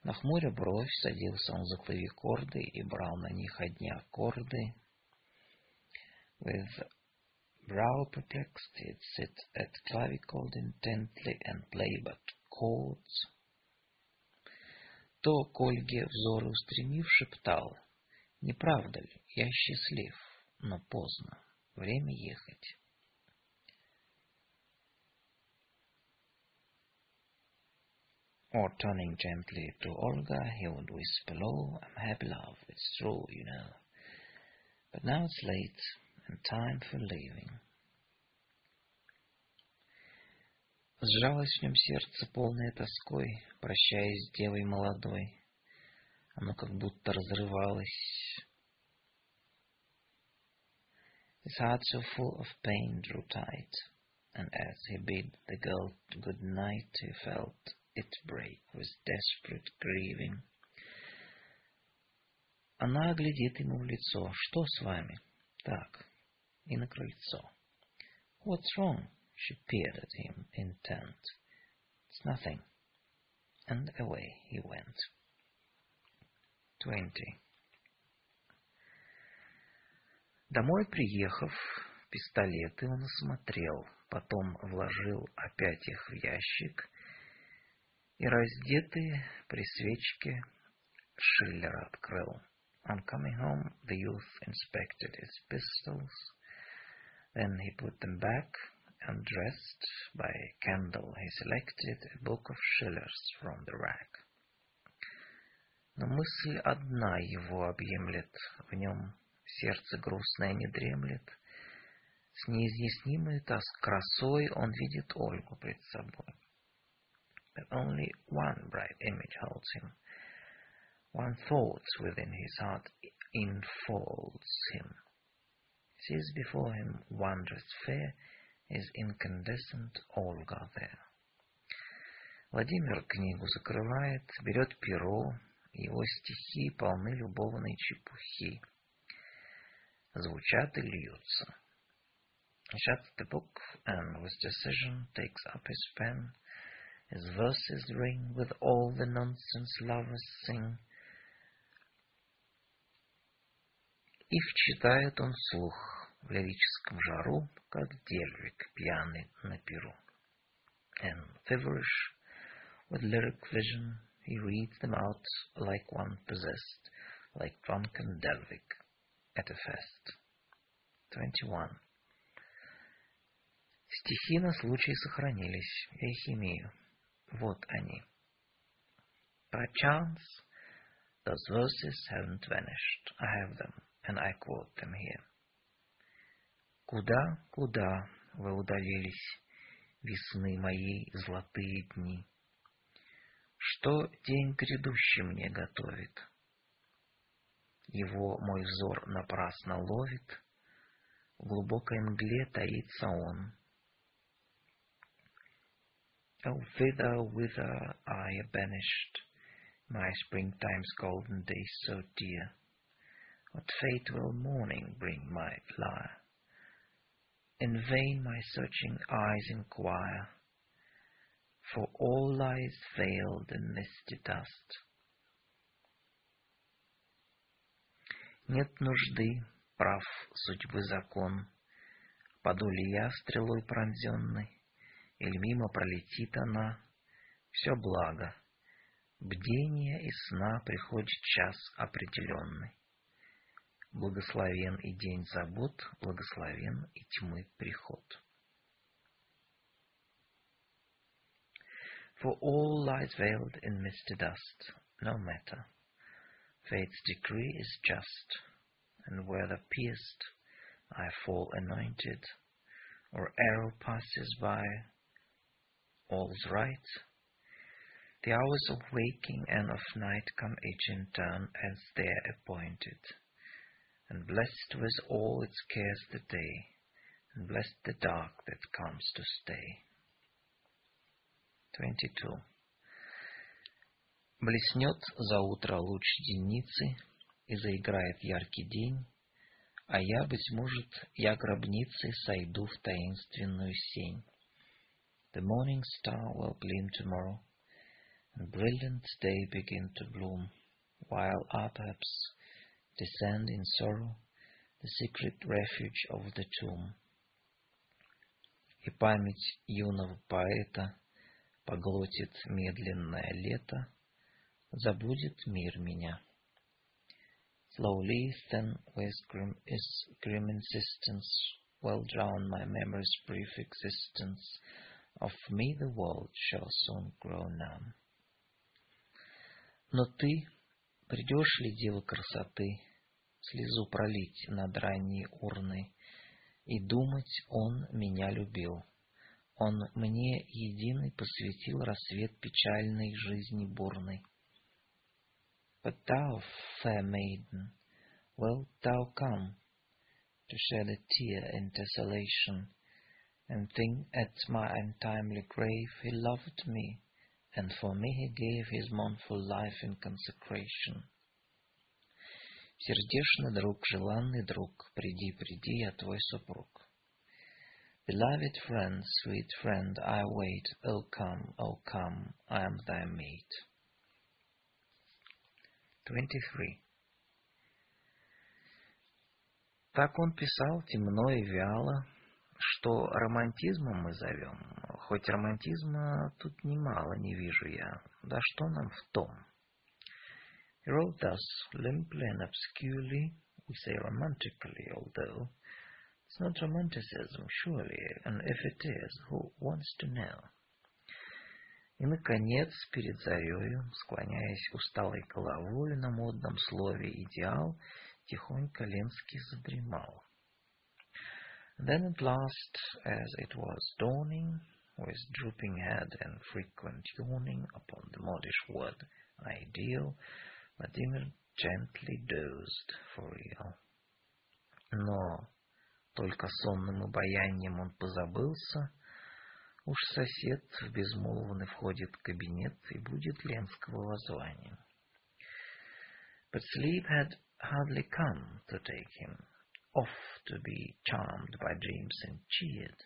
Нахмуря бровь, садился он за клавикорды и брал на них одни аккорды. With brow perplexed, he'd sit at clavichord intently and play but chords. То к Ольге взоры устремив, шептал — Не правда ли? Я счастлив, но поздно. Время ехать. Or turning gently to Olga, he would whisper low, I'm happy, love, it's true, you know. But now it's late, And time for leaving. Сжалось в нем сердце, полное тоской, прощаясь с девой молодой. Оно как будто разрывалось. His heart so full of pain drew tight, and as he bid the girl good night, he felt it break with desperate grieving. Она глядит ему в лицо. Что с вами? Так. И на крыльцо. What's wrong? She peered at him intent. It's nothing. And away he went. Twenty. Домой приехав, пистолеты он осмотрел, потом вложил опять их в ящик и раздетый при свечке Шиллер открыл. On coming home, the youth inspected his pistols. Then he put them back, and dressed by candle, he selected a book of Schiller's from the rack. Но мысль одна его объемлет, в нем сердце грустное не дремлет. С неизъяснимой тоск красой он видит Ольгу пред собой. But only one bright image holds him. One thought within his heart enfolds him. Sees before him wondrous fair, is incandescent Olga there. Владимир книгу закрывает, берет перо, Его стихи полны любовной чепухи. Звучат и льются. He shuts the book and with decision takes up his pen. His verses ring with all the nonsense lovers sing. И вчитает он слух в лирическом жару, как дельвик пьяный на перу. And feverish, with lyric vision, He reads them out like one possessed, like drunken Delvik at a fest. 21. Стихи на случай сохранились, я их имею. Вот они. Perchance, those verses haven't vanished. I have them, and I quote them here. Куда, куда вы удалились, весны моей золотые дни? Что день грядущий мне готовит? Его мой взор напрасно ловит, в глубокой мгле таится он. Oh, thither, whither I banished, my springtime's golden days so dear, what fate will morning bring my lyre? In vain my searching eyes inquire, for all lies veiled in misty dust. Нет нужды, прав судьбы закон, Паду ли я стрелой пронзенной, Или мимо пролетит она, все благо. Бдения и сна приходит час определенный. Благословен и день забот, благословен и тьмы приход. For all lies veiled in misty dust, no matter. Fate's decree is just, and whether pierced I fall anointed, or arrow passes by, all's right. The hours of waking and of night come each in turn as they're appointed, and blessed with all its cares the day, and blessed the dark that comes to stay. 22. Блеснет за утро луч деницы, и заиграет яркий день, а я, быть может, я гробницы сойду в таинственную сень. The morning star will gleam tomorrow, and brilliant day begin to bloom, while I perhaps descend in sorrow the secret refuge of the tomb. И память юного поэта поглотит медленное лето, забудет мир меня. Slowly, then, with grim, is grim insistence, will drown my memory's brief existence. Of me the world shall soon grow numb. Но ты придешь ли, дева красоты, слезу пролить над ранней урной, и думать, он меня любил. Он мне единый посвятил рассвет печальной жизни бурной. But thou, fair maiden, wilt thou come to shed a tear in desolation, and think at my untimely grave he loved me, and for me he gave his mournful life in consecration? Сердечный друг, желанный друг, приди, приди, я твой супруг. Beloved friend, sweet friend, I wait. Oh come, oh come, I am thy mate. 23. Так он писал темно и вяло, что романтизмом мы зовем, хоть романтизма тут немало не вижу я, да что нам в том? He wrote thus, limply and obscurely, we say romantically, although it's not romanticism, surely, and if it is, who wants to know? И, наконец, перед зарею, склоняясь усталой головой на модном слове «идеал», тихонько Ленский задремал. Then at last, as it was dawning, with drooping head and frequent yawning upon the modish word ideal, Vladimir gently dozed for real. Но только сонным обаянием он позабылся, Уж сосед в безмолвный входит в кабинет и будет Ленского воззванием. But sleep had hardly come to take him off to be charmed by dreams and cheered,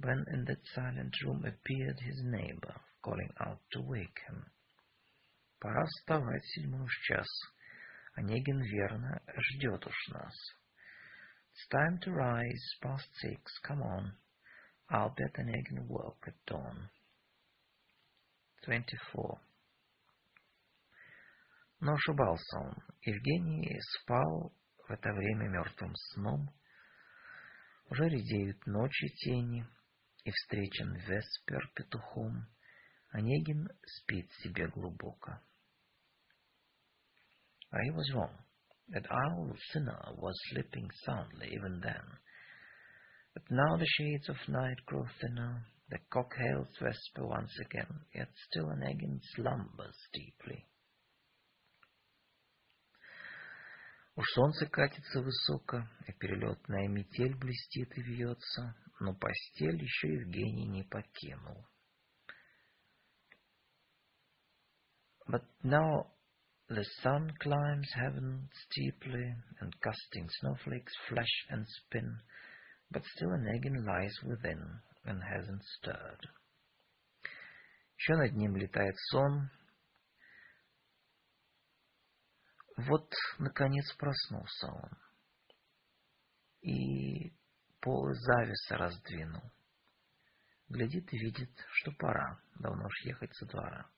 when in that silent room appeared his neighbor, calling out to wake him. Пора вставать, седьмой уж час. Онегин верно ждет уж нас. It's time to rise, past six, come on. I'll bet an egg and work at dawn. 24. Но ошибался он. Евгений спал в это время мертвым сном. Уже редеют ночи тени, и встречен Веспер петухом. Онегин спит себе глубоко. I was wrong. That owl sinner was sleeping soundly even then. But now the shades of night grow thinner, the cock hails vesper once again, yet still an egg slumbers deeply. Уж солнце катится высоко, и перелетная метель блестит и вьется, но постель еще Евгений не покинул. But now the sun climbs heaven steeply, and casting snowflakes flash and spin, but still Onegin lies within and hasn't stirred. Еще над ним летает сон. Вот, наконец, проснулся он. И полы завеса раздвинул. Глядит и видит, что пора, давно уж ехать со двора.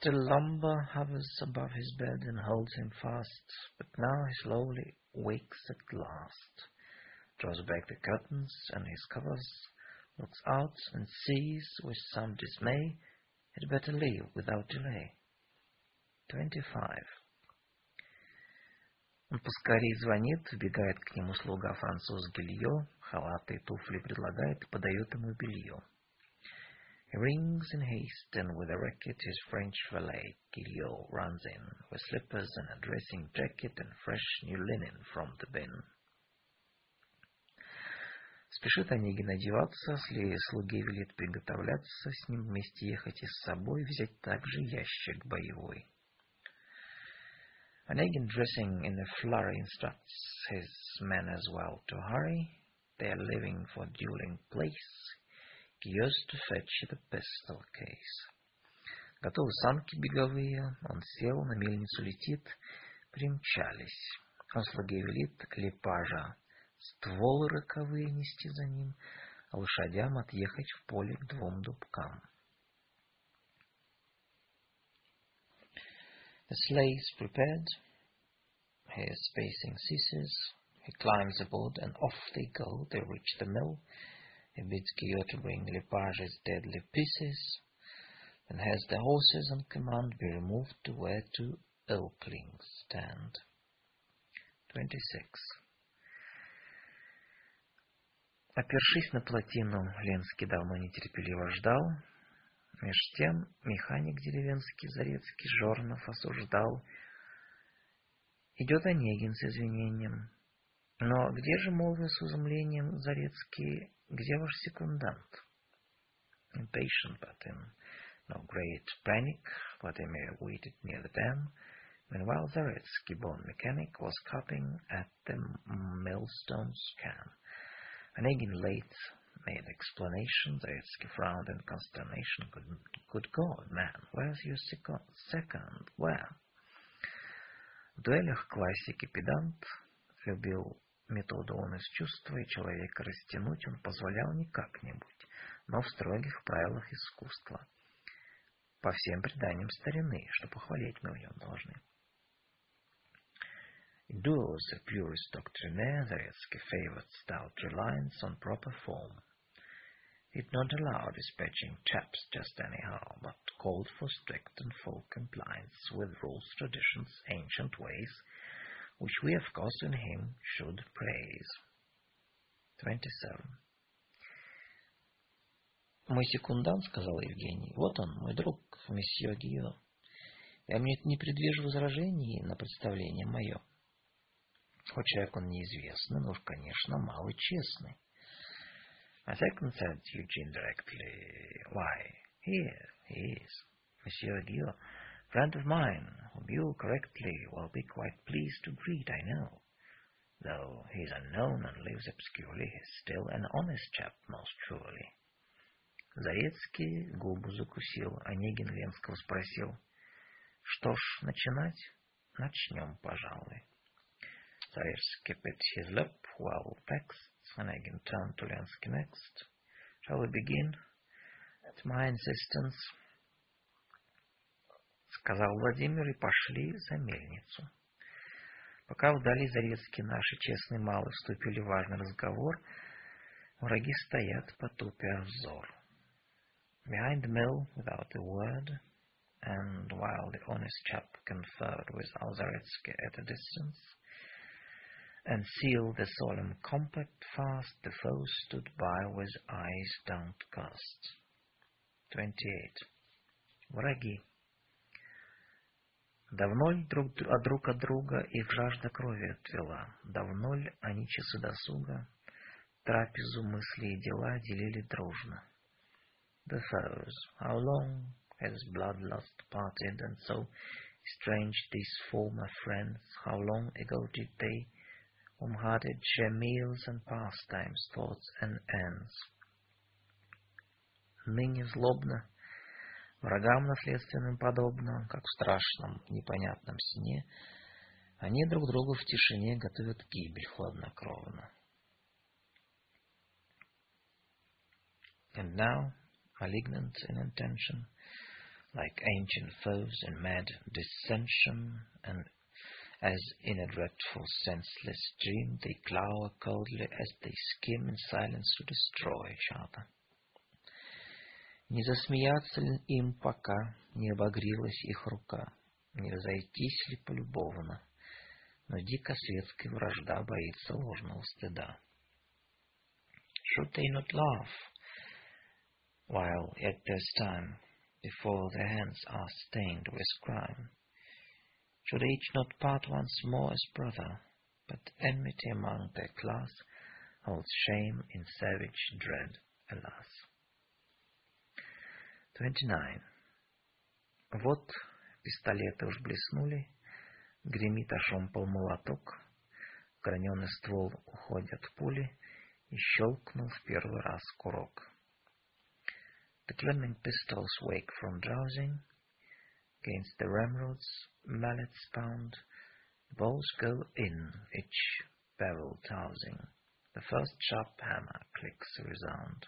Still lumber hovers above his bed and holds him fast, but now he slowly wakes at last, draws back the curtains and his covers, looks out and sees with some dismay he'd better leave without delay. Twenty-five. Он поскорее звонит, вбегает к нему слуга француз Гильо, халаты и туфли предлагает и подает ему белье. He rings in haste, and with a racket his French valet, Guillot, runs in, with slippers and a dressing jacket and fresh new linen from the bin. Спешит Онегин одеваться, слуге велит приготовляться, с ним вместе ехать и с собой взять также ящик боевой. Onegin, dressing in a flurry, instructs his men as well to hurry. They are leaving for dueling place. Used to fetch the pistol case. Готовы санки беговые, он сел, на мельницу летит, примчались. Он слуге велит лепажа, стволы роковые нести за ним, а лошадям отъехать в поле к двум дубкам. The sleigh is prepared, his pacing ceases, he climbs aboard and off they go, they reach the mill, He bids Guillot to bring Lepage's deadly pieces, and has the horses on command be removed to where two oaklings stand. 26. Опершись на плотину, Ленский давно нетерпеливо ждал. Меж тем механик деревенский Зарецкий Жорнов осуждал. Идет Онегин с извинением. Но где же, молвил с изумлением Зарецкий, где ваш секундант? Impatient, but in no great panic, Vladimir waited near the dam, Meanwhile, Zaretsky, born mechanic, was cutting at the millstone's can. Onegin late made explanation. Zaretsky frowned in consternation. Good, good God, man, where's your second? Second, where? В дуэлях классики педант любил Методу он из чувства и человека растянуть он позволял не как-нибудь, но в строгих правилах искусства. По всем преданиям старины, что похвалить мы в нем должны. In duels, a purist doctrinaire, Zaretsky favored stout reliance on proper form. Did not allow dispatching chaps just anyhow, but called for strict and full compliance with rules, traditions, ancient ways, which we of course in him should praise. 27. Мой секундант, сказал Евгений, вот он, мой друг, месье Гио. Я мне не предвижу возражений на представление мое. Хоть человек он неизвестный, но уж, конечно, малый честный. My second said Eugene directly, why, here he is, Monsieur Gio, Friend of mine, whom you correctly will be quite pleased to greet, I know. Though he is unknown and lives obscurely, he is still an honest chap, most truly. Зарецкий губу закусил, Онегин Ленского спросил. Что ж, начинать? Начнем, пожалуй. Зарецкий bit his lip, well vexed. Onegin turned to Lensky next. Shall we begin? At my insistence, сказал Владимир, и пошли за мельницу. Пока вдали Зарецкий наши честные малые вступили в важный разговор, враги стоят, потупя взор. Behind the mill, without a word, and while the honest chap conferred with Alzaretsky at a distance, and sealed the solemn compact fast, the foe stood by with eyes downcast. 28. Враги. Давно ли друг, а друг от друга их жажда крови отвела? Давно ли они часы досуга, трапезу, мысли и дела делили дружно? The foes, how long has bloodlust parted, and so strange these former friends, how long ago did they, warm-hearted, share meals and pastimes, thoughts and ends? Ныне злобно Врагам наследственным подобно, как в страшном непонятном сне, они друг другу в тишине готовят гибель хладнокровно. And now, malignant in intention, like ancient foes in mad dissension, and as in a dreadful senseless dream, they glower coldly as they skim in silence to destroy each other. Не засмеяться ли им, пока не обогрелась их рука, не разойтись ли полюбовно, но дико светская вражда боится ложного стыда. Should they not laugh, while yet there's time, before their hands are stained with crime? Should each not part once more as brother, but enmity among their class holds shame in savage dread, alas? 29. Вот пистолеты уж блеснули, гремит ошомпал молоток, граненый ствол уходит пули, и щелкнул в первый раз курок. The glimmering pistols wake from drowsing, against the ramrods mallets pound, the balls go in, each barrel tousing, the first sharp hammer clicks resound.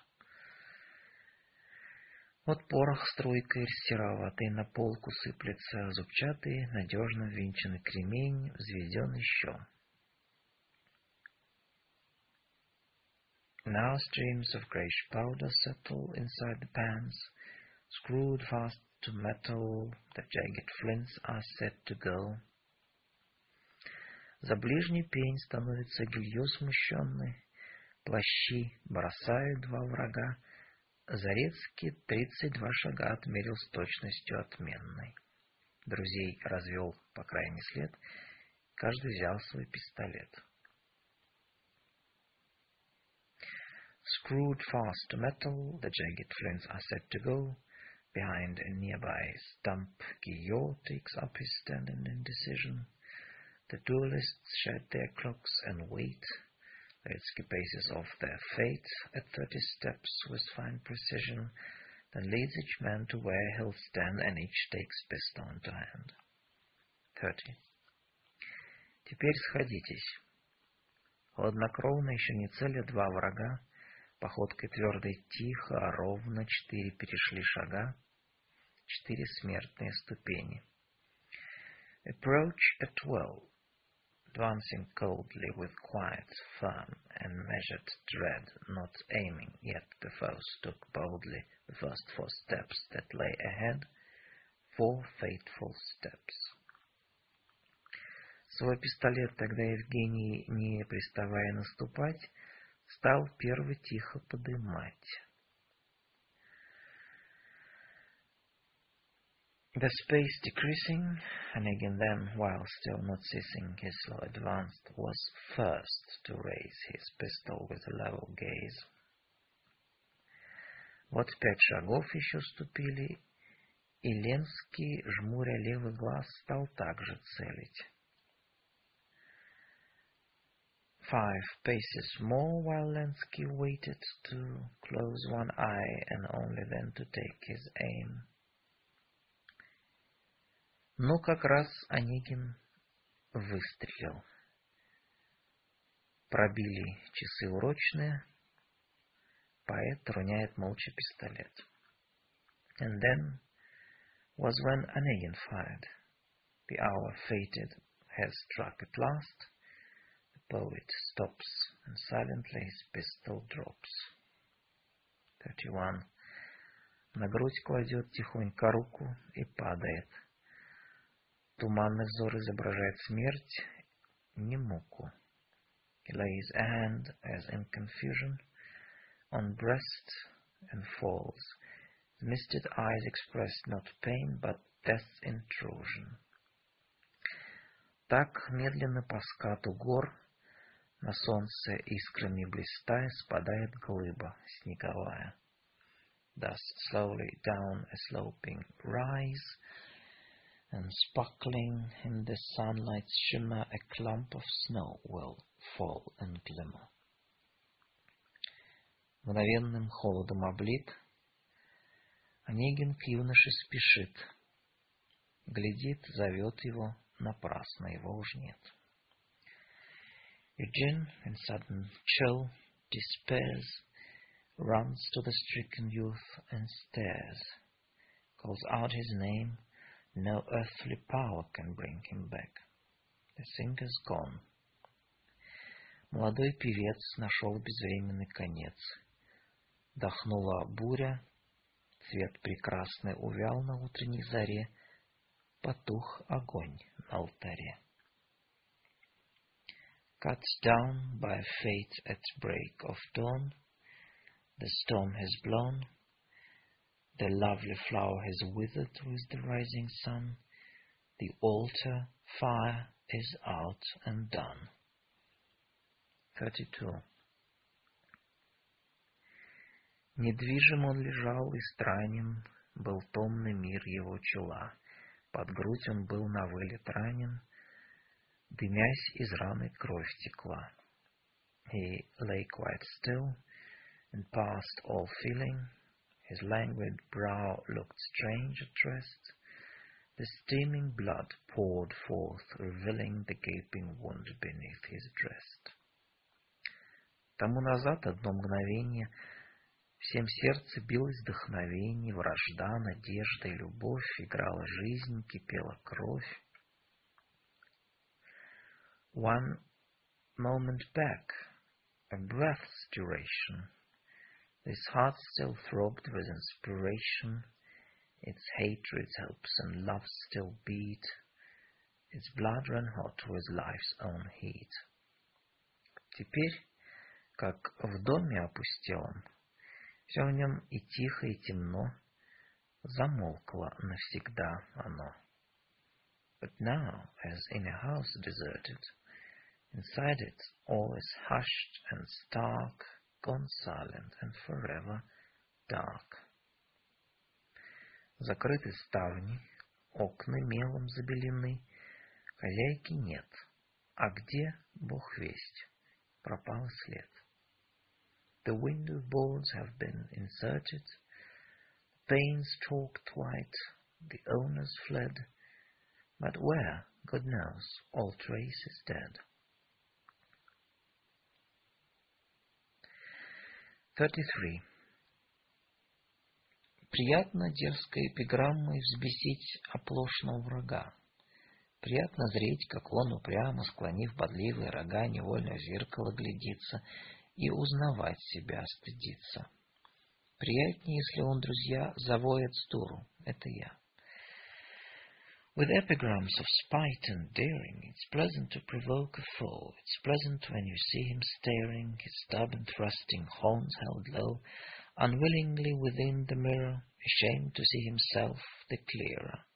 Вот порох струйкой сероватый на полку сыплется, зубчатый, надежно винченный кремень взведен еще. Now streams of greyish powder settle inside the pans, screwed fast to metal, the jagged flints are set to go. За ближний пень становится гильё смущенный, плащи бросают два врага, Зарецкий тридцать два шага отмерил с точностью отменной. Друзей развел по крайний след, каждый взял свой пистолет. Screwed fast to metal, the jagged flints are set to go. Behind a nearby stump, Guillot takes up his stand in indecision. The duelists shed their cloaks and wait. Laitsky paces off their fate at thirty steps with fine precision, then leads each man to where he'll stand, and each takes pistol into hand. Thirty. Теперь сходитесь. Хладнокровно еще не целя два врага, походкой твердой тихо, а ровно четыре перешли шага, четыре смертные ступени. Approach at twelve. advancing coldly with quiet, firm, and measured tread, not aiming, yet the foes took boldly the first four steps that lay ahead, four fateful steps. Свой пистолет тогда Евгений, не приставая наступать, стал первый тихо подымать. The space decreasing, and again then, while still not ceasing his slow advance, was first to raise his pistol with a level gaze. Вот пять шагов еще ступили, и Ленский, жмуря левый глаз, стал также целить. Five paces more while Lenski waited to close one eye and only then to take his aim. Но как раз Онегин выстрелил. Пробили часы урочные. Поэт роняет молча пистолет. And then was when Onegin fired. The hour fated has struck at last. Poet stops and silently his pistol drops. 31. На грудь кладет тихонько руку и падает. Туманный взор изображает смерть, не муку. He lays a hand, as in confusion, on breast and falls. The misted eyes express not pain, but death's intrusion. Так медленно по скату гор на солнце искрами блистая спадает глыба снеговая. Thus slowly down a sloping rise, and sparkling in the sunlight's shimmer a clump of snow will fall and glimmer. Мгновенным холодом облит, Онегин к юноше спешит. Глядит, зовет его, напрасно его уж нет. Eugene, in sudden chill, despairs, runs to the stricken youth and stares, calls out his name, no earthly power can bring him back. The singer's gone. Молодой певец нашел безвременный конец. Дохнула буря, цвет прекрасный увял на утренней заре, потух огонь на алтаре. Cut down by fate at break of dawn, the storm has blown, the lovely flower has withered with the rising sun, the altar fire is out and done. 32. Недвижим он лежал и странен, был томный мир его чела. Под грудь он был на вылет ранен, дымясь из раны кровь текла. He lay quite still, and past all feeling, his languid brow looked strange at rest. The steaming blood poured forth, revealing the gaping wound beneath his dress. Тому назад одно мгновение Всем сердце билось вдохновение, вражда, надежда и любовь, играла жизнь, кипела кровь. One moment back, a breath's duration, this heart still throbbed with inspiration, its hatreds, hopes and loves still beat, its blood ran hot with life's own heat. Теперь, как в доме опустелом, Все в нем и тихо, и темно, замолкло навсегда оно. But now, as in a house deserted, inside it all is hushed and stark, gone silent and forever dark. Закрыты ставни, окна мелом забелены, хозяйки нет, а где, бог весть, пропал след. The window boards have been inserted, panes chalked white, the owners fled, but where, God knows, all trace is dead. 33. Приятно дерзкой эпиграммой взбесить оплошного врага. Приятно зреть, как он упрямо, склонив бодливые рога, невольно в зеркало глядится и узнавать себя стыдиться. Приятнее, если он, друзья, завоет с дуру. Это я. With epigrams of spite and daring, it's pleasant to provoke a foe. It's pleasant when you see him staring, his stubborn thrusting horns held low, unwillingly within the mirror, ashamed to see himself the clearer.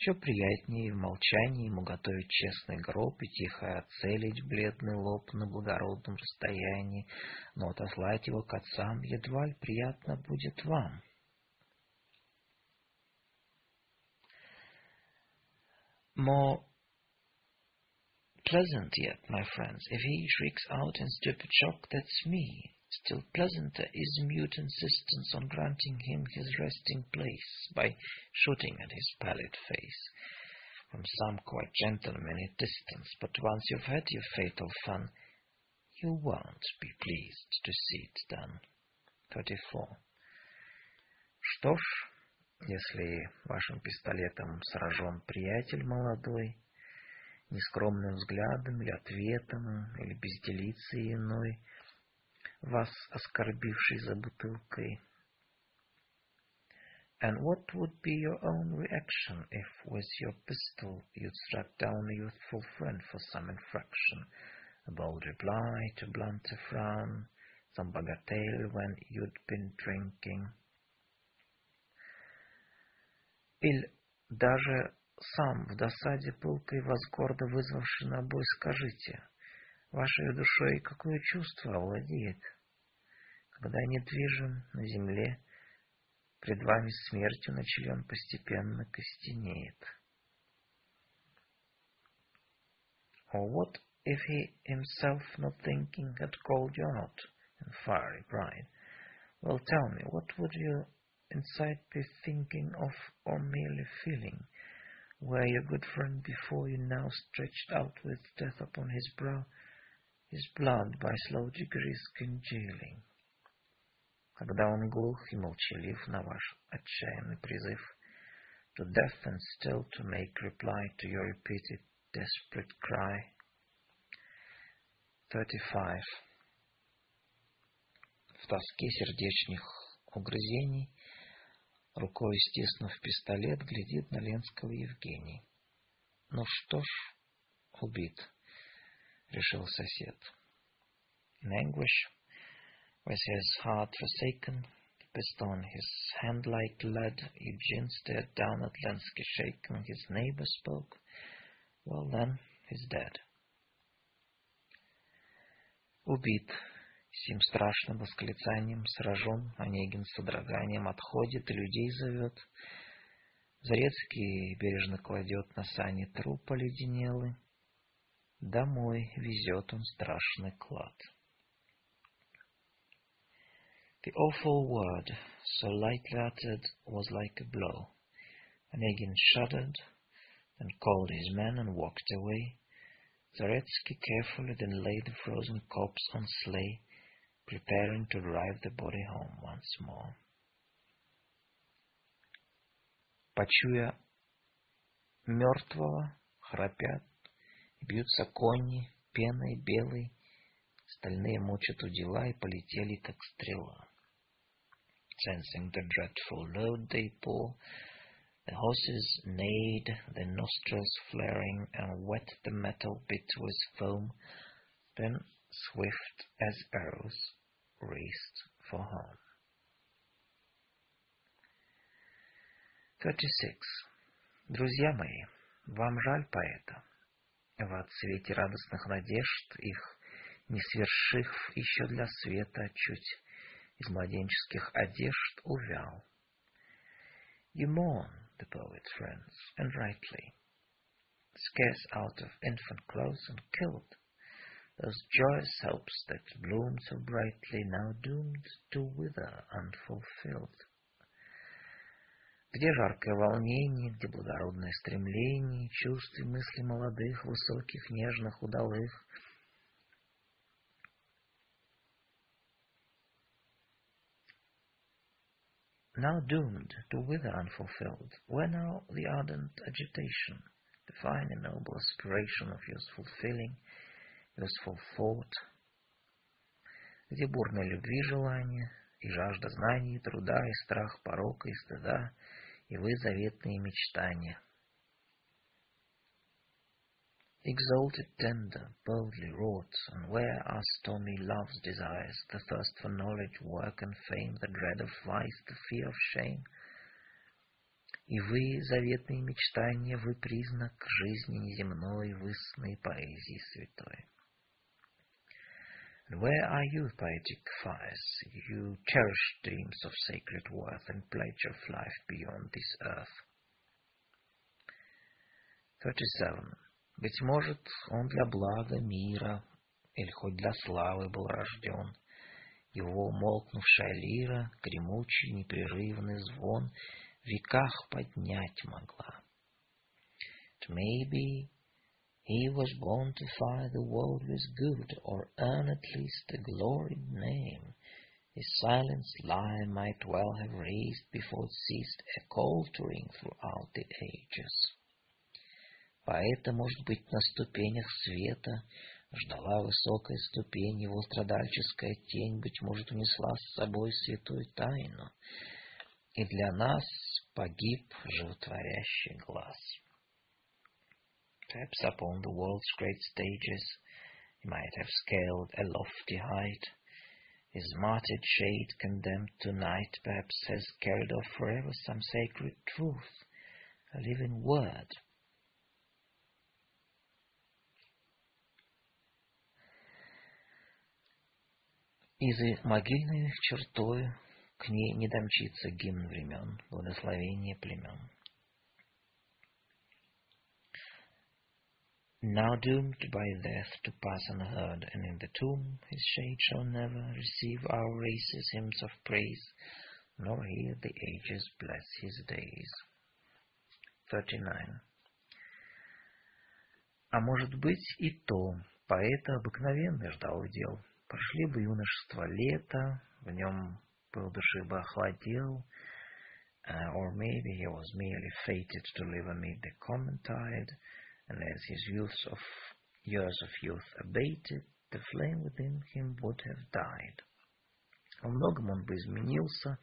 Еще приятнее в молчании ему готовить честный гроб и тихо оцелить бледный лоб на благородном расстоянии, но отослать его к отцам едва ли приятно будет вам. More pleasant yet, my friends, if he shrieks out in stupid shock, that's me, Still pleasanter is mute insistence on granting him his resting place by shooting at his pallid face from some quite gentlemanly distance. But once you've had your fatal fun, you won't be pleased to see it done. 34. Что ж, если вашим пистолетом сражен приятель молодой, нескромным взглядом или ответом, или безделицей иной, вас оскорбивший за бутылкой. And what would be your own reaction if with your pistol you'd struck down a youthful friend for some infraction, a bold reply to blunt a frown, some bagatelle when you'd been drinking? Или даже сам в досаде пылкой вас гордо вызвавший на бой, скажите, вашей душой какое чувство овладеет, когда недвижим на земле пред вами смертью начален постепенно костенеет? Or what if he himself not thinking had called you out in fiery pride? Well, tell me, what would you inside be thinking of or merely feeling? Were your good friend before you now stretched out with death upon his brow, his blood by slow degrees congealing? Когда он глух и молчалив на ваш отчаянный призыв, to death and still to make reply to your repeated desperate cry. 35. В тоске сердечных угрызений, рукой стиснув пистолет, глядит на Ленского Евгений. Ну что ж, убит, решил сосед. In anguish, with his heart forsaken, pistol in his hand like lead, Eugene stared down at Lensky shaken. His neighbor spoke. Well then, he's dead. Убит. Сим страшным восклицанием сражен, Онегин с содроганием отходит и людей зовет. Зарецкий бережно кладет на сани труп оледенелый. Домой везет он страшный клад. The awful word, so lightly uttered, was like a blow. Onegin shuddered, then called his men and walked away. Zaretsky carefully then laid the frozen corpse on sleigh, preparing to drive the body home once more. Почуя мертвого, храпят, бьются кони, пеной белой, стальные мочат удила и полетели, как стрела. Sensing the dreadful load they bore, The horses neighed, their nostrils flaring, and wet the metal bit with foam, then, swift as arrows, raced for home. 36. Друзья мои, вам жаль поэта. В отсвете радостных надежд их, не свершив еще для света, чуть из младенческих одежд увял. You mourn the poet's friends, and rightly. Scarce out of infant clothes and killed, those joyous hopes that bloomed so brightly, now doomed to wither unfulfilled. Где жаркое волнение, где благородное стремление, чувств и мысли молодых, высоких, нежных, удалых, now doomed to wither unfulfilled, where now the ardent agitation, the fine and noble aspiration of useful feeling, useful thought, где бурной любви желание, и жажда знаний, и труда, и страх порока, и стыда, и вы заветные мечтания, exalted, tender, boldly wrought, and where are stormy love's desires, the thirst for knowledge, work, and fame, the dread of vice, the fear of shame? И вы, заветные мечтания, вы признак жизни неземной, вы сны поэзии святой. And where are you, poetic fires, you cherished dreams of sacred worth and pledge of life beyond this earth? 37. Быть может, он для блага мира или хоть для славы был рожден. Его умолкнувшая лира, гремучий непрерывный звон в веках поднять могла. It may be he was born to fire the world with good, or earn at least a gloried name. His silenced lyre might well have raised before it ceased a call to ring throughout the ages. Поэта, может быть, на ступенях света ждала высокая ступень, его страдальческая тень, быть может, унесла с собой святую тайну, и для нас погиб животворящий глаз. Perhaps upon the world's great stages he might have scaled a lofty height. His martyred shade, condemned to night, perhaps has carried off forever some sacred truth, a living word. Из могильной чертой к ней не домчится гимн времен, благословение племен. Now doomed by death to pass unheard, and in the tomb his shade shall never receive our race's hymns of praise, nor hear the ages bless his days. 39. А может быть и то, поэта обыкновенный ждал удел. Прошли бы юношество лето, в нем пыл души бы охладел, uh, or maybe he was merely fated to live amid the common tide, and as his youth of years of youth abated, the flame within him would have died. Во многом он бы изменился,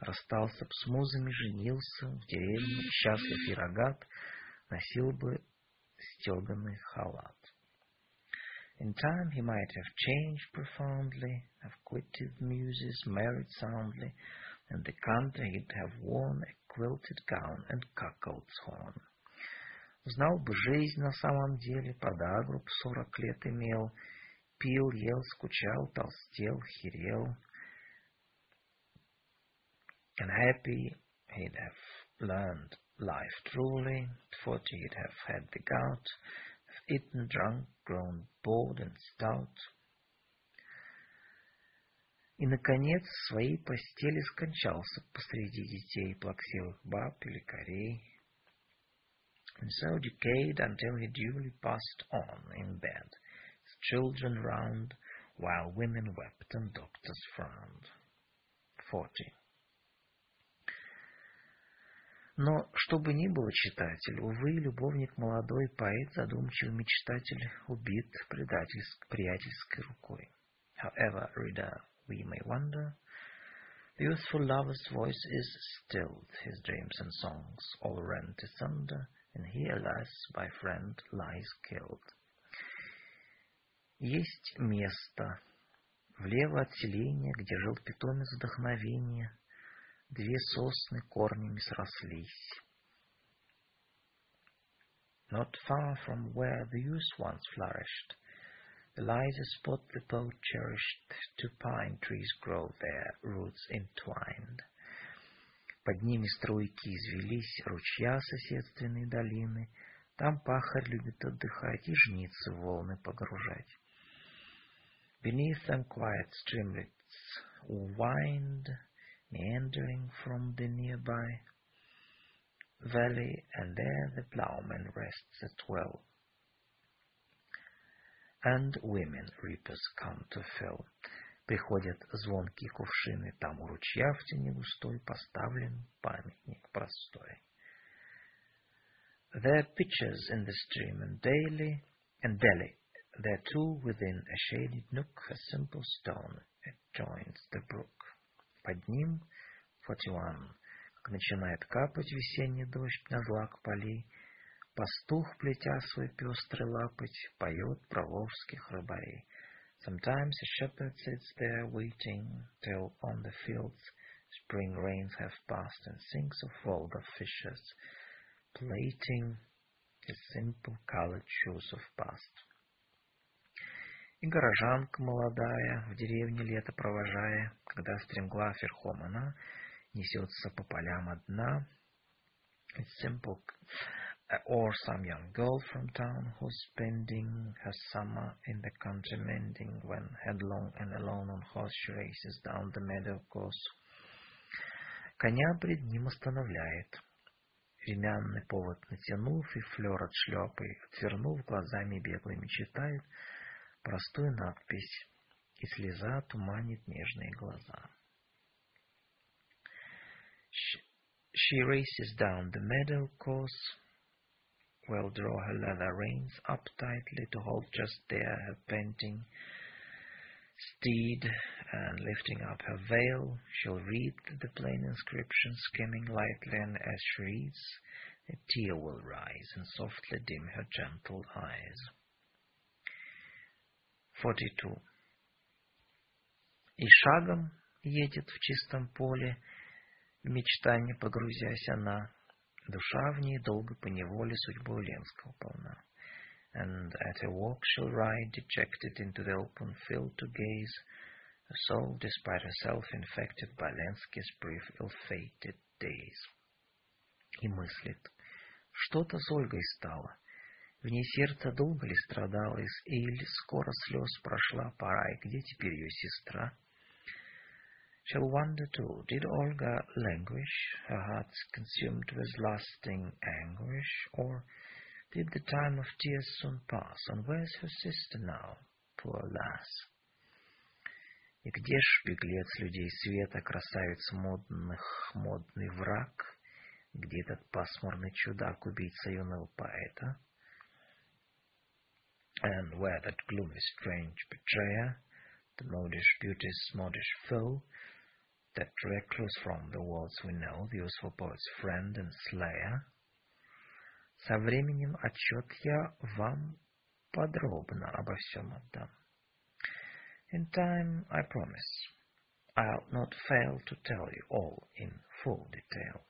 расстался б с музами, женился в деревне, счастлив и рогат, носил бы стеганый халат. In time he might have changed profoundly, have quitted muses, married soundly, and the country he'd have worn a quilted gown and cuckold's horn. Знал бы жизнь на самом деле, подагру б сорок лет имел, пил, ел, скучал, толстел, херел. And happy he'd have learned life truly, forty he'd have had the gout, have eaten, drunk, grown bored and stout. И, наконец, в своей постели скончался посреди детей плаксивых баб или корей, and so decayed until he duly passed on in bed, his children round, while women wept and doctors frowned. 40. Но, что бы ни было, читатель, увы, любовник молодой, поэт, задумчивый мечтатель, убит предательск, приятельской рукой. However, reader, we may wonder, the youthful lover's voice is stilled, his dreams and songs all rent asunder, and he, alas, by friend lies killed. Есть место влево от селения, где жил питомец вдохновения, две сосны корнями срослись. Not far from where the youth once flourished, there lies a spot the poet cherished. Two pine trees grow there, roots entwined. Под ними струйки извелись ручья соседственной долины. Там пахарь любит отдыхать и жницы волны погружать. Beneath them quiet streamlets wind, meandering from the nearby valley, and there the ploughman rests at well. And women reapers come to fill. Приходят звонкие кувшины, там у ручья в тени густой поставлен памятник простой. There are pitchers in the stream, and daily, and daily, there too within a shaded nook a simple stone adjoins the brook. Под ним, 41, как начинает капать весенний дождь на злак полей, пастух, плетя свой пестрый лапоть, поет про волжских рыбарей. Sometimes a shepherd sits there waiting till on the fields spring rains have passed and sings of vulgar fishers, plaiting his simple colored shoes of past. И горожанка молодая, в деревне лето провожая, когда стремглав верхом она несется по полям одна, simple or some young girl from town who's spending her summer in the country mending when headlong and alone on horse she races down the meadow course. Коня пред ним останавливает. Ремянный повод натянув и флер от шлепы, отвернув глазами беглыми читает простую надпись, и слеза туманит нежные глаза. She races down the meadow course, will draw her leather reins up tightly to hold just there her panting steed, and lifting up her veil, she'll read the plain inscription skimming lightly, and as she reads, a tear will rise and softly dim her gentle eyes. 42. И шагом едет в чистом поле, в мечтание погрузясь она, Душа в ней долго поневоле судьбой Ленского полна. And at a walk shall ride dejected into the open field to gaze a soul, despite herself, infected by Lensky's brief ill-fated days. И мыслит, что-то с Ольгой стало. В ней сердце долго ли страдало, или скоро слез прошла пора, и где теперь ее сестра? Shall wonder too, did Olga languish, her heart consumed with lasting anguish, or did the time of tears soon pass, and where's her sister now, poor lass? И где ж беглец людей света, красавиц модных, модный враг? Где этот пасмурный чудак, убийца юного поэта? And where that gloomy, strange betrayer, the modish beauty's modish foe, that recluse from the worlds we know, the useful poet's friend and slayer? Со временем отчет я вам подробно обо всем отдам. In time, I promise, I'll not fail to tell you all in full detail.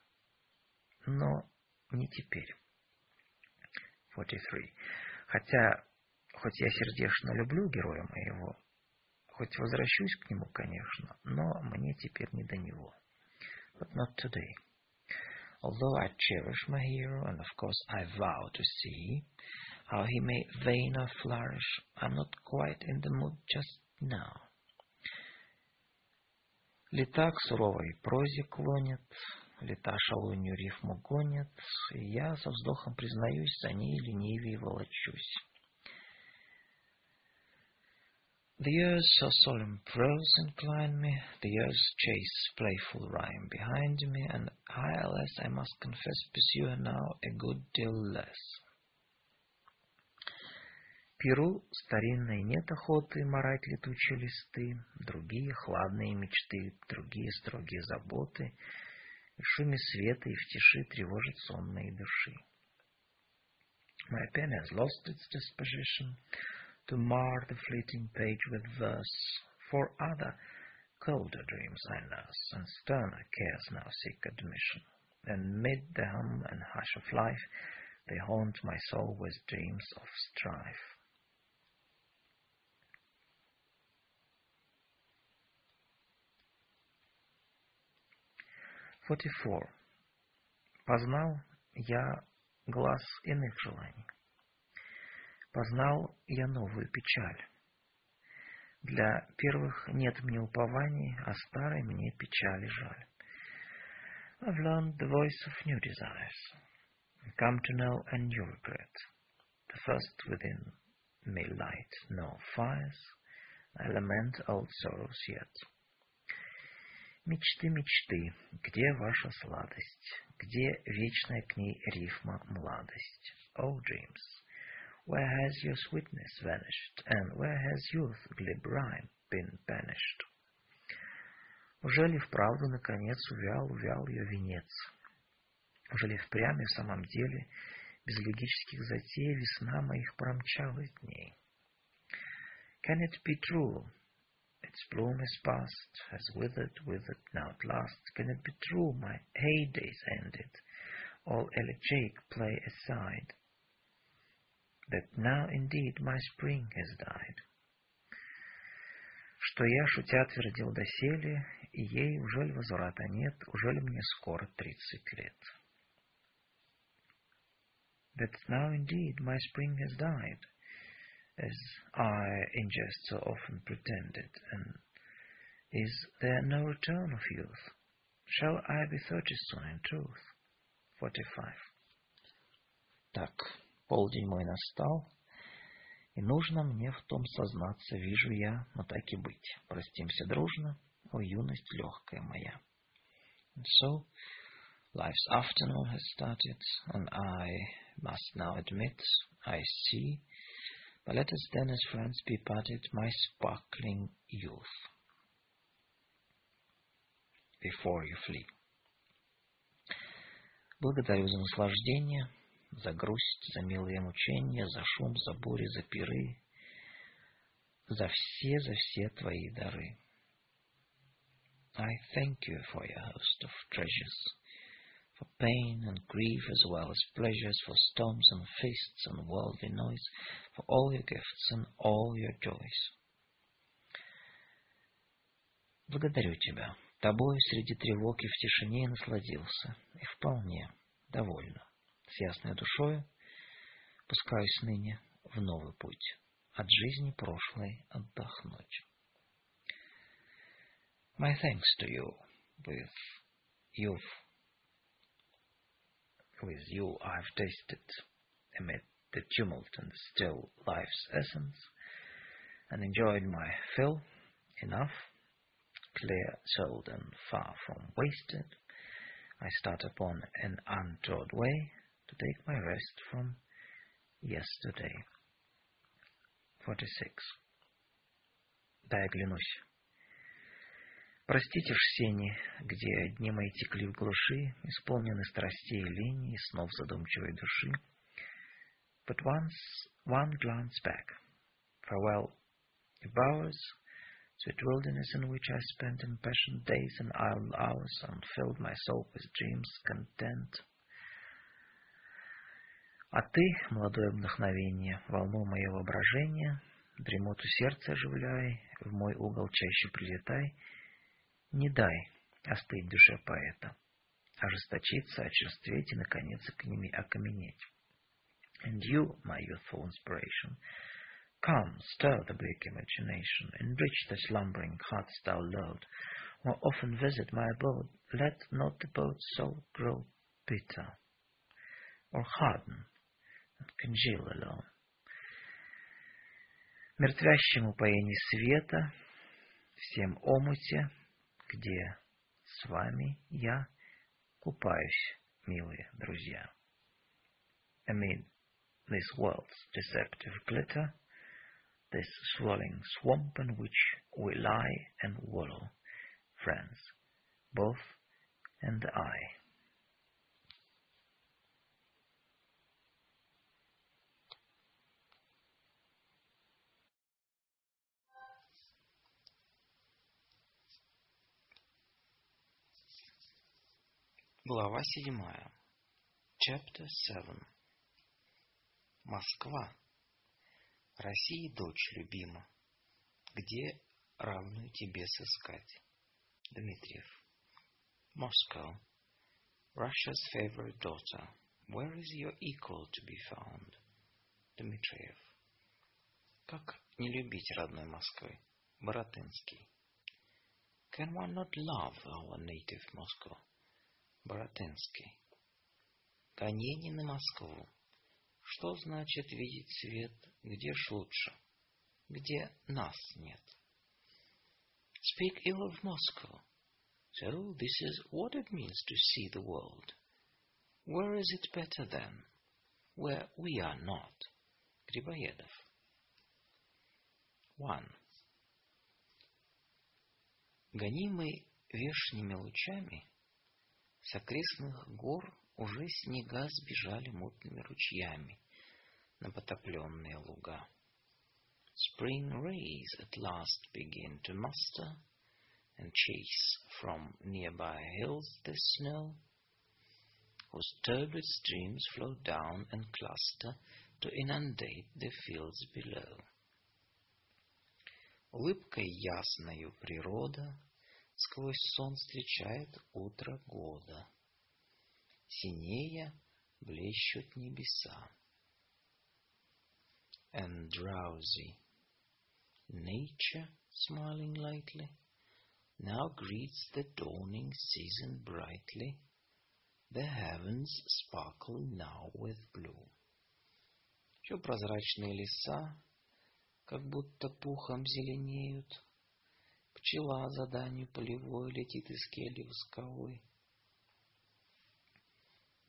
Но не теперь. 43. Хотя, хоть я сердечно люблю героя моего, хоть возвращусь к нему, конечно, но мне теперь не до него. But not today. Although I cherish my hero, and of course I vow to see how he may wane or flourish, I'm not quite in the mood just now. Лета к суровой прозе клонят, лета шалунью рифму гонят, и я со вздохом признаюсь, за ней ленивее волочусь. The years of solemn prose incline me, the years chase playful rhyme behind me, and I, alas, I must confess, pursue now a good deal less. Перу старинной нет охоты морать летучие листы, другие хладные мечты, другие строгие заботы, в шуме света и в тиши тревожит сонные души. My pen has lost its disposition to mar the fleeting page with verse, for other colder dreams I nurse, and sterner cares now seek admission. And mid the hum and hush of life, they haunt my soul with dreams of strife. Forty-four. Познал я глаз иных желаний. Познал я новую печаль. Для первых нет мне упований, а старой мне печали жаль. I've learned the voice of new desires, and come to know a new regret. The first within me light no fires, I lament old sorrows yet. Мечты, мечты, где ваша сладость, где вечная к ней рифма младость? Oh, dreams, Where has your sweetness vanished, and where has youth glib rhyme been banished? Уже ли вправду, наконец, увял, увял ее венец? Уже ли впрямь в самом деле без логических затей весна моих промчалась дней? Can it be true? Its bloom is past, has withered, withered now at last. Can it be true my heydays ended, all elegiac play aside? that now indeed my spring has died. Что я, шутя, твердил доселе, и ей уже ли возврата нет, уже ли мне скоро тридцать лет. That now indeed my spring has died, as I in jest so often pretended, and is there no return of youth? Shall I be thirty soon in truth? Forty-five. Так, Полдень мой настал, и нужно мне в том сознаться, вижу я, но так и быть. Простимся дружно, о юность легкая моя. And so, life's afternoon has started, and I must now admit, I see, but let us then as friends be parted, my sparkling youth. Before you flee. Благодарю за наслаждение, за грусть, за милые мучения, за шум, за бури, за пиры, за все, за все твои дары. I thank you for your host of treasures, for pain and grief as well as pleasures, for storms and feasts and worldly noise, for all your gifts and all your joys. Благодарю тебя. Тобой среди тревог и в тишине насладился. И вполне довольна. С ясной душой пускаюсь ныне в новый путь. От жизни прошлой отдохнуть. My thanks to you. With you've with you I've tasted amid the tumult and still life's essence, and enjoyed my fill enough, clear souled and far from wasted. I start upon an untrod way to take my rest from yesterday. 46. Да, я глянусь. Простите ж сени, где дни мои текли в глуши, исполнены страстей и лени и снов задумчивой души. But once one glance back, farewell, ye bowers, sweet wilderness in which I spent impassioned days and idle hours, and filled my soul with dreams content. А ты, молодое вдохновение, волну моего воображения, дремоту сердца оживляй, в мой угол чаще прилетай — не дай остыть душе поэта, ожесточиться, очерстветь и, наконец, к ними окаменеть. And you, my youthful inspiration, come, stir the bleak imagination, enrich the slumbering heart's thou load, more often visit my abode, let not the boat's soul grow bitter, or harden and congeal alone. Мертвящему упоении света, всем омуте, где с вами я купаюсь, милые друзья. Amid this world's deceptive glitter, this swirling swamp in which we lie and wallow, friends, both and I. Глава седьмая. Chapter 7. Москва. России дочь любима. Где равную тебе сыскать? Дмитриев. Moscow. Russia's favorite daughter. Where is your equal to be found? Дмитриев. Как не любить родной Москвы? Боротынский. Can one not love our native Moscow? Боротынский. Гонение на Москву. Что значит видеть свет? Где ж лучше? Где нас нет? Speak ill of Moscow. So this is what it means to see the world. Where is it better than? Where we are not. Грибоедов. 1. Гонимый вешними лучами, С окрестных гор уже снега сбежали мутными ручьями на потопленные луга. Spring rays at last begin to muster and chase from nearby hills the snow, whose turbid streams flow down and cluster to inundate the fields below. Улыбкой ясною природа Сквозь сон встречает утро года. Синея блещут небеса. And drowsy, nature, smiling lightly, now greets the dawning season brightly. The heavens sparkle now with blue. Еще прозрачные леса, как будто пухом зеленеют, Пчела заданию полевой летит из кельи восковой.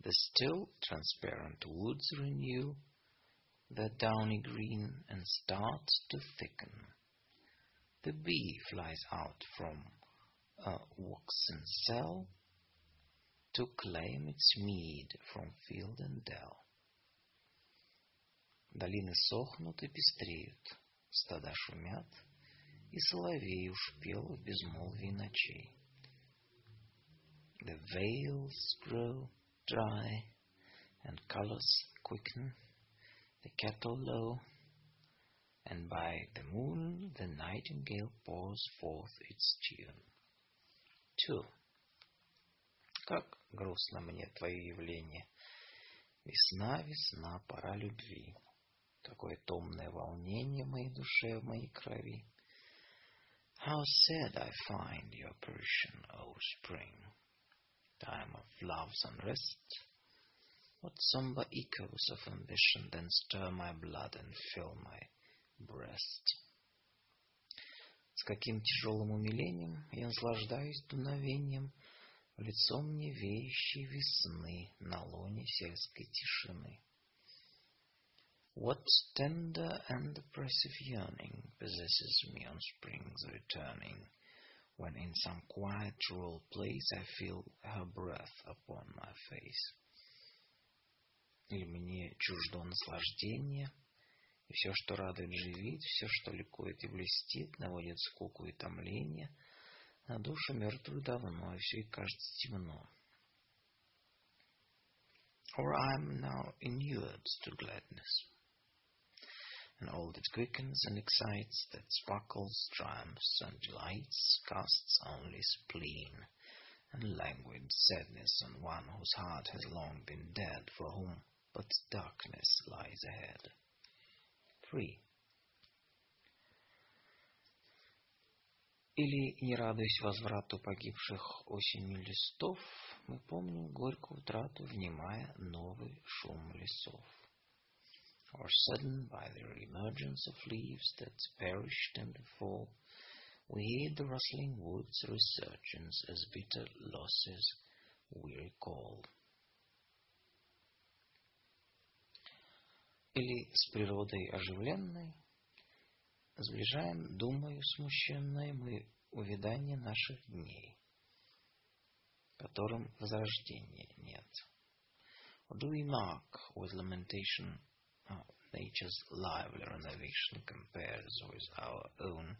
The still transparent woods renew their downy green and start to thicken. The bee flies out from a waxen cell to claim its mead from field and dell. Долины сохнут и пестреют, стада шумят — и соловей уж пел в безмолвии ночей. The vales grow dry and colors quicken, the cattle low, and by the moon the nightingale pours forth its tune. Two. Как грустно мне твое явление. Весна, весна, пора любви. Какое томное волнение в моей душе, в моей крови. How sad I find your apparition, O spring, time of love's unrest. What somber echoes of ambition then stir my blood and fill my breast. С каким тяжелым умилением я наслаждаюсь дуновением в лицо мне веющей весны на лоне сельской тишины. What tender and oppressive yearning possesses me on spring's returning, when in some quiet rural place I feel her breath upon my face? Или мне чуждо наслаждение, и все, что радует, живит, все, что ликует и блестит, наводит скуку и томление, на душу мертвую давно, и все и кажется темно. Or I am now inured to gladness, and all that quickens and excites, that sparkles, triumphs, and delights, casts only spleen and languid sadness on one whose heart has long been dead, for whom but darkness lies ahead. 3. Или, не радуясь возврату погибших осенью листов, мы помним горькую утрату, внимая новый шум лесов. Or saddened by the emergence of leaves that perished in the fall, we hear the rustling woods' resurgence as bitter losses we recall. Или с природой оживленной сближаем, думаю, смущенной мы увядание наших дней, которым возрождения нет. Or do we mark with lamentation uh, nature's lively renovation compares with our own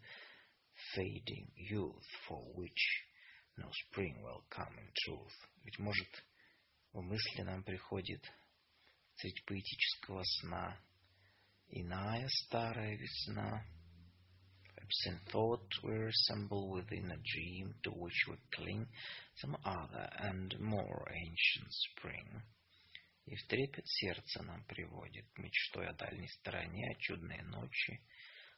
fading youth, for which no spring will come in truth? Ведь, может, в мысли нам приходит средь поэтического сна иная старая весна, Perhaps in thought we resemble within a dream to which we cling some other and more ancient spring. И в трепет сердце нам приводит мечтой о дальней стороне, о чудной ночи,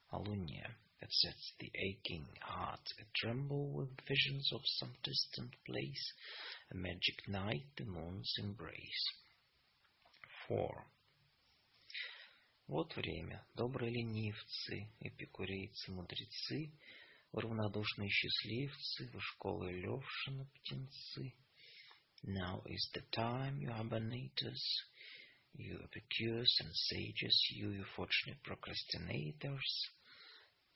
о луне, that sets the aching heart a tremble with visions of some distant place, a magic night, the moon's embrace. 4. Вот время, добрые ленивцы, эпикурейцы, мудрецы, равнодушные счастливцы, вы школы Левшина птенцы. Now is the time, you hibernators, you epicures and sages, you, you fortunate procrastinators,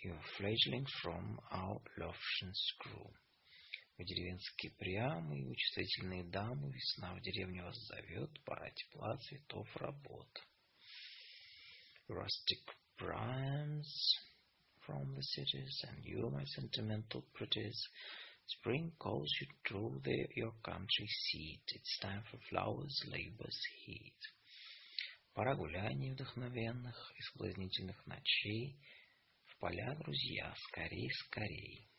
you fledglings from our Levshin's crew. Вы деревенские прямы и вычислительные дамы, весна в деревню вас зовет, пора тепла, цветов, работ. Rustic primes from the cities, and you, my sentimental pretties, spring calls you through the, your country seat. It's time for flowers, labor's heat. Пора гуляний вдохновенных и соблазнительных ночей, в поля, друзья, скорей, скорей.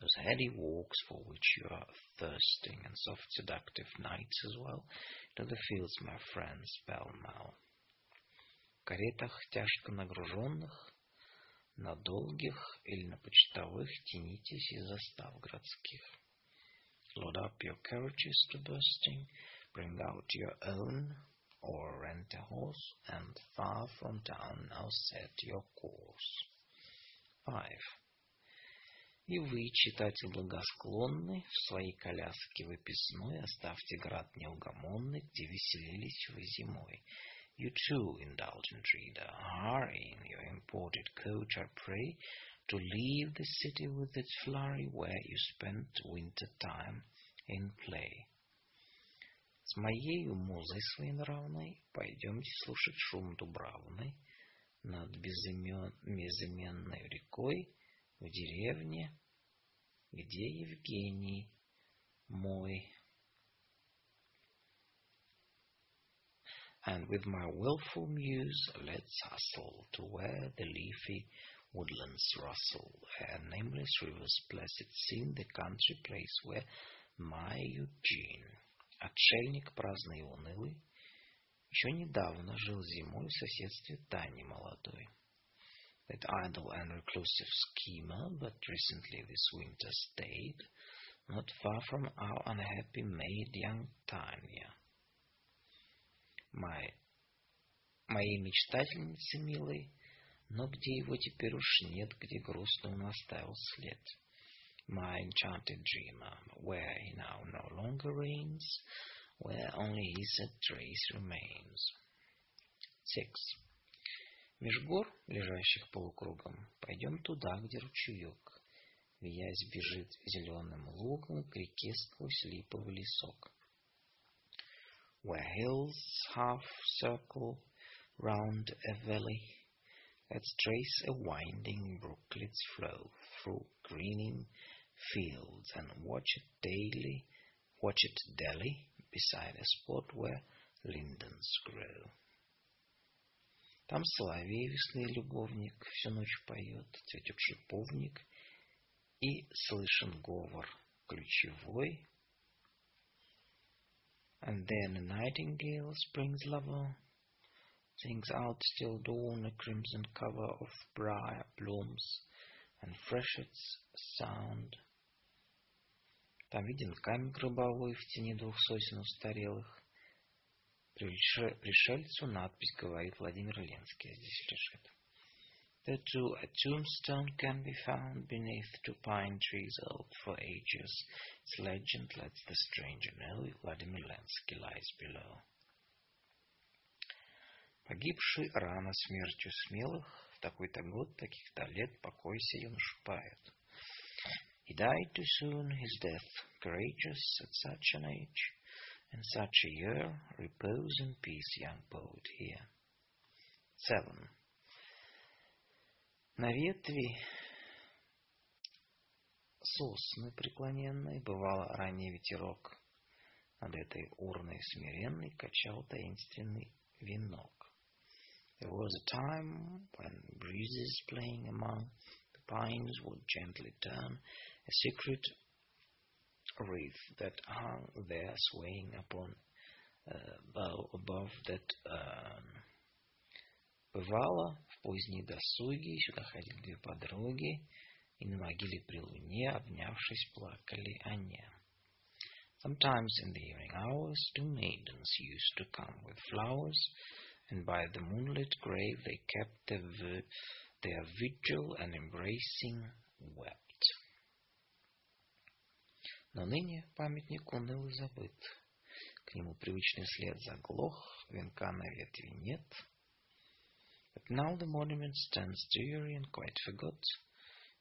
those heady walks for which you are thirsting, and soft seductive nights as well, to the fields, my friends, pell-mell. Каретах тяжко нагруженных, на долгих или на почтовых тянитесь из застав городских. Load up your carriages to bursting, bring out your own, or rent a horse, and far from town now set your course. 5. И вы, читатель благосклонный, в своей коляске выписной оставьте град неугомонный, где веселились вы зимой. You too, indulgent reader, hurry in your imported coach, I pray, to leave the city with its flurry where you spent winter time in play. С моей музой своенравной пойдемте слушать шум дубравный над безымен... безыменной рекой, в деревне, где Евгений мой. And with my willful muse, let's hustle to where the leafy woodlands rustle, a nameless river's placid scene, the country place where my Eugene, отшельник праздный и унылый, еще недавно жил зимой в соседстве Тани молодой. That idle and reclusive schemer, but recently this winter stayed, not far from our unhappy maid, young Tanya. My, моей мечтательницы милой, но где его теперь уж нет, где грустно он оставил след. My enchanted dreamer, where he now no longer reigns, where only his trace remains. Six. Меж гор, лежащих полукругом, пойдем туда, где ручеек, виясь бежит зеленым лугом к реке сквозь липовый лесок. Where hills half circle round a valley, let's trace a winding brooklet's flow through greening fields and watch it daily, watch it daily beside a spot where lindens grow. Там соловей весны любовник всю ночь поет, цветет шиповник, и слышен говор ключевой. And then a nightingale, spring's lover, sings out still dawn a crimson cover of briar blooms and freshets sound. Там виден камень гробовой в тени двух сосен устарелых, Пришельцу надпись говорит Владимир Ленский здесь лежит. There too a tombstone can be found beneath two pine trees old for ages. Its legend lets the stranger know Vladimir Lensky lies below. Погибший рано смертью смелых, в такой-то год, таких-то лет, покойся, юноша поэт. He died too soon, his death courageous at such an age. In such a year, repose in peace, young poet, here. 7. На ветви сосны преклоненной бывало ранний ветерок. Над этой урной смиренной качал таинственный венок. There was a time when breezes playing among the pines would gently turn a secret wreath that hung there swaying upon uh, above that um, Бывало, поздние досуги сюда ходили две подруги, и на могиле при луне, обнявшись, плакали они. Sometimes in the evening hours, two maidens used to come with flowers, and by the moonlit grave they kept their, their vigil and embracing wept. Но ныне памятник уныл и забыт. К нему привычный след заглох, венка на ветви нет. But now the monument stands dreary and quite forgot.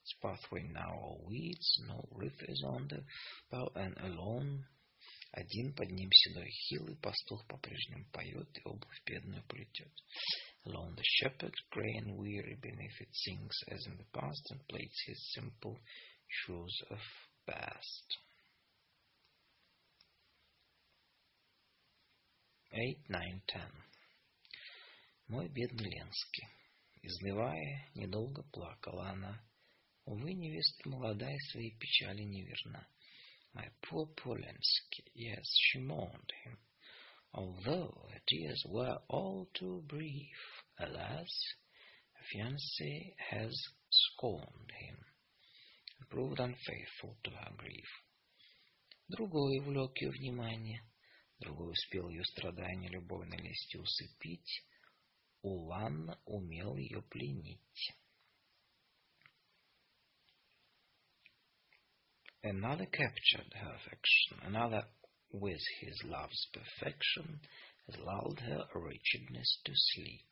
Its pathway now all weeds, no wreath is on the bow, and alone один под ним седой хилый пастух по-прежнему поет и обувь бедную плетет. Alone the shepherd, grey and weary beneath it, sings as in the past and plaits his simple shoes of bast. 8, 9, 10. Мой бедный Ленский, изливая, недолго плакала она. Увы, невеста молодая своей печали неверна. My poor Polensky, yes, she mourned him, although her tears were all too brief. Alas, her fiancé has scorned him and proved unfaithful to her grief. Другой влек ее внимание — Другой успел ее страдания любовной лести усыпить. Улан умел ее пленить. Another captured her affection, another with his love's perfection has lulled her wretchedness to sleep.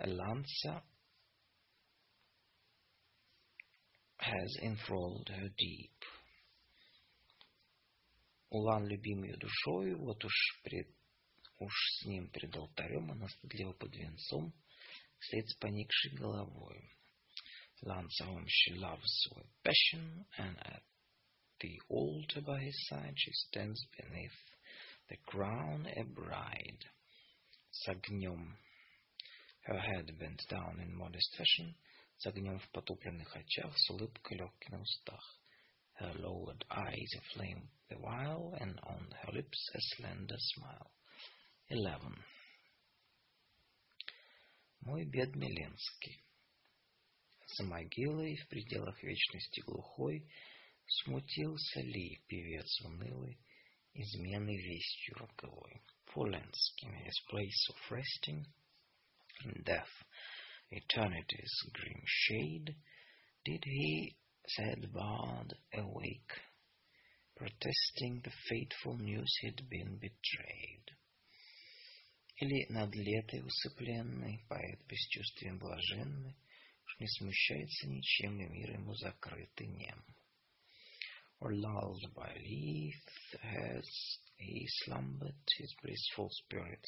A lancer has enthralled her deep. Улан, любимый душою, вот уж, пред, уж с ним пред алтарем она стыдливо под венцом, вслед с поникшей головой. Lance whom she loves with passion, and at the altar by his side, she stands beneath the crown a bride. С огнем. Her head bent down in modest fashion, с огнем в потупленных очах, с улыбкой легкой на устах. Her lowered eyes aflame the while, and on her lips a slender smile. Eleven. Мой бедный Ленский. За могилой в пределах вечности глухой Смутился ли певец унылый Измены вестью роковой? For Lenski, in his place of resting In death, eternity's grim shade, Did he, sad bard, awake, Protesting the fateful news he'd been betrayed? Или над летой усыпленный Поэт бесчувствием блаженный Уж не смущается ничем, и мир ему закрыт и нем. Or lulled by leaf has he slumbered his blissful spirit,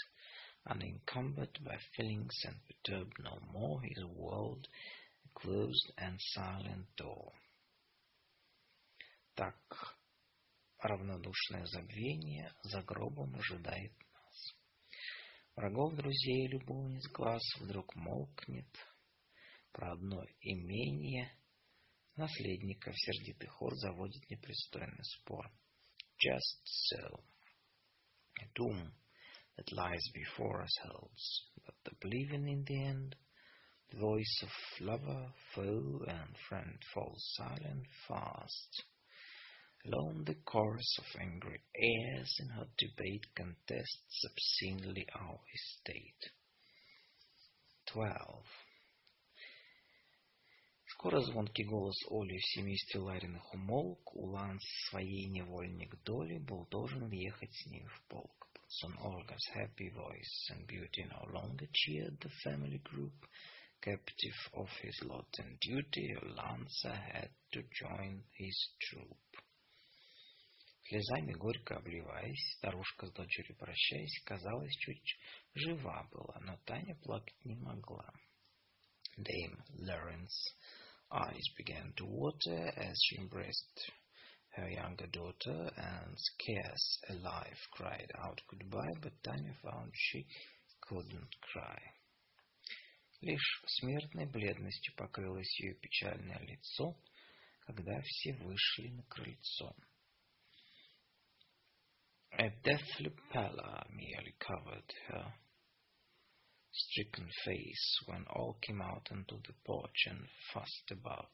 unencumbered by feelings and perturbed no more his world, a closed and silent door. Так равнодушное забвение за гробом ожидает нас. Врагов, друзей, любовниц глаз вдруг молкнет, про одно имение наследников сердитый хор заводит непристойный спор. Just so. Doom that lies before us holds, but believing in the end, the voice of lover, foe, and friend falls silent fast. Alone the chorus of angry heirs in hot debate contests obscenely our estate. Twelve. Скоро звонкий голос Оли в семействе Лариных умолк, Улан с своей невольник Доли был должен ехать с ней в полк. But soon Olga's happy voice and beauty no longer cheered the family group. Captive of his lot and duty, Lanza had to join his troop. Слезами горько обливаясь, старушка с дочерью прощаясь, казалось, чуть жива была, но Таня плакать не могла. Dame Lawrence eyes began to water as she embraced her younger daughter and scarce alive cried out goodbye, but Tanya found she couldn't cry. Лишь смертной бледностью покрылось ее печальное лицо, когда все вышли на крыльцо. A deathly pallor merely covered her stricken face when all came out onto the porch and fussed about.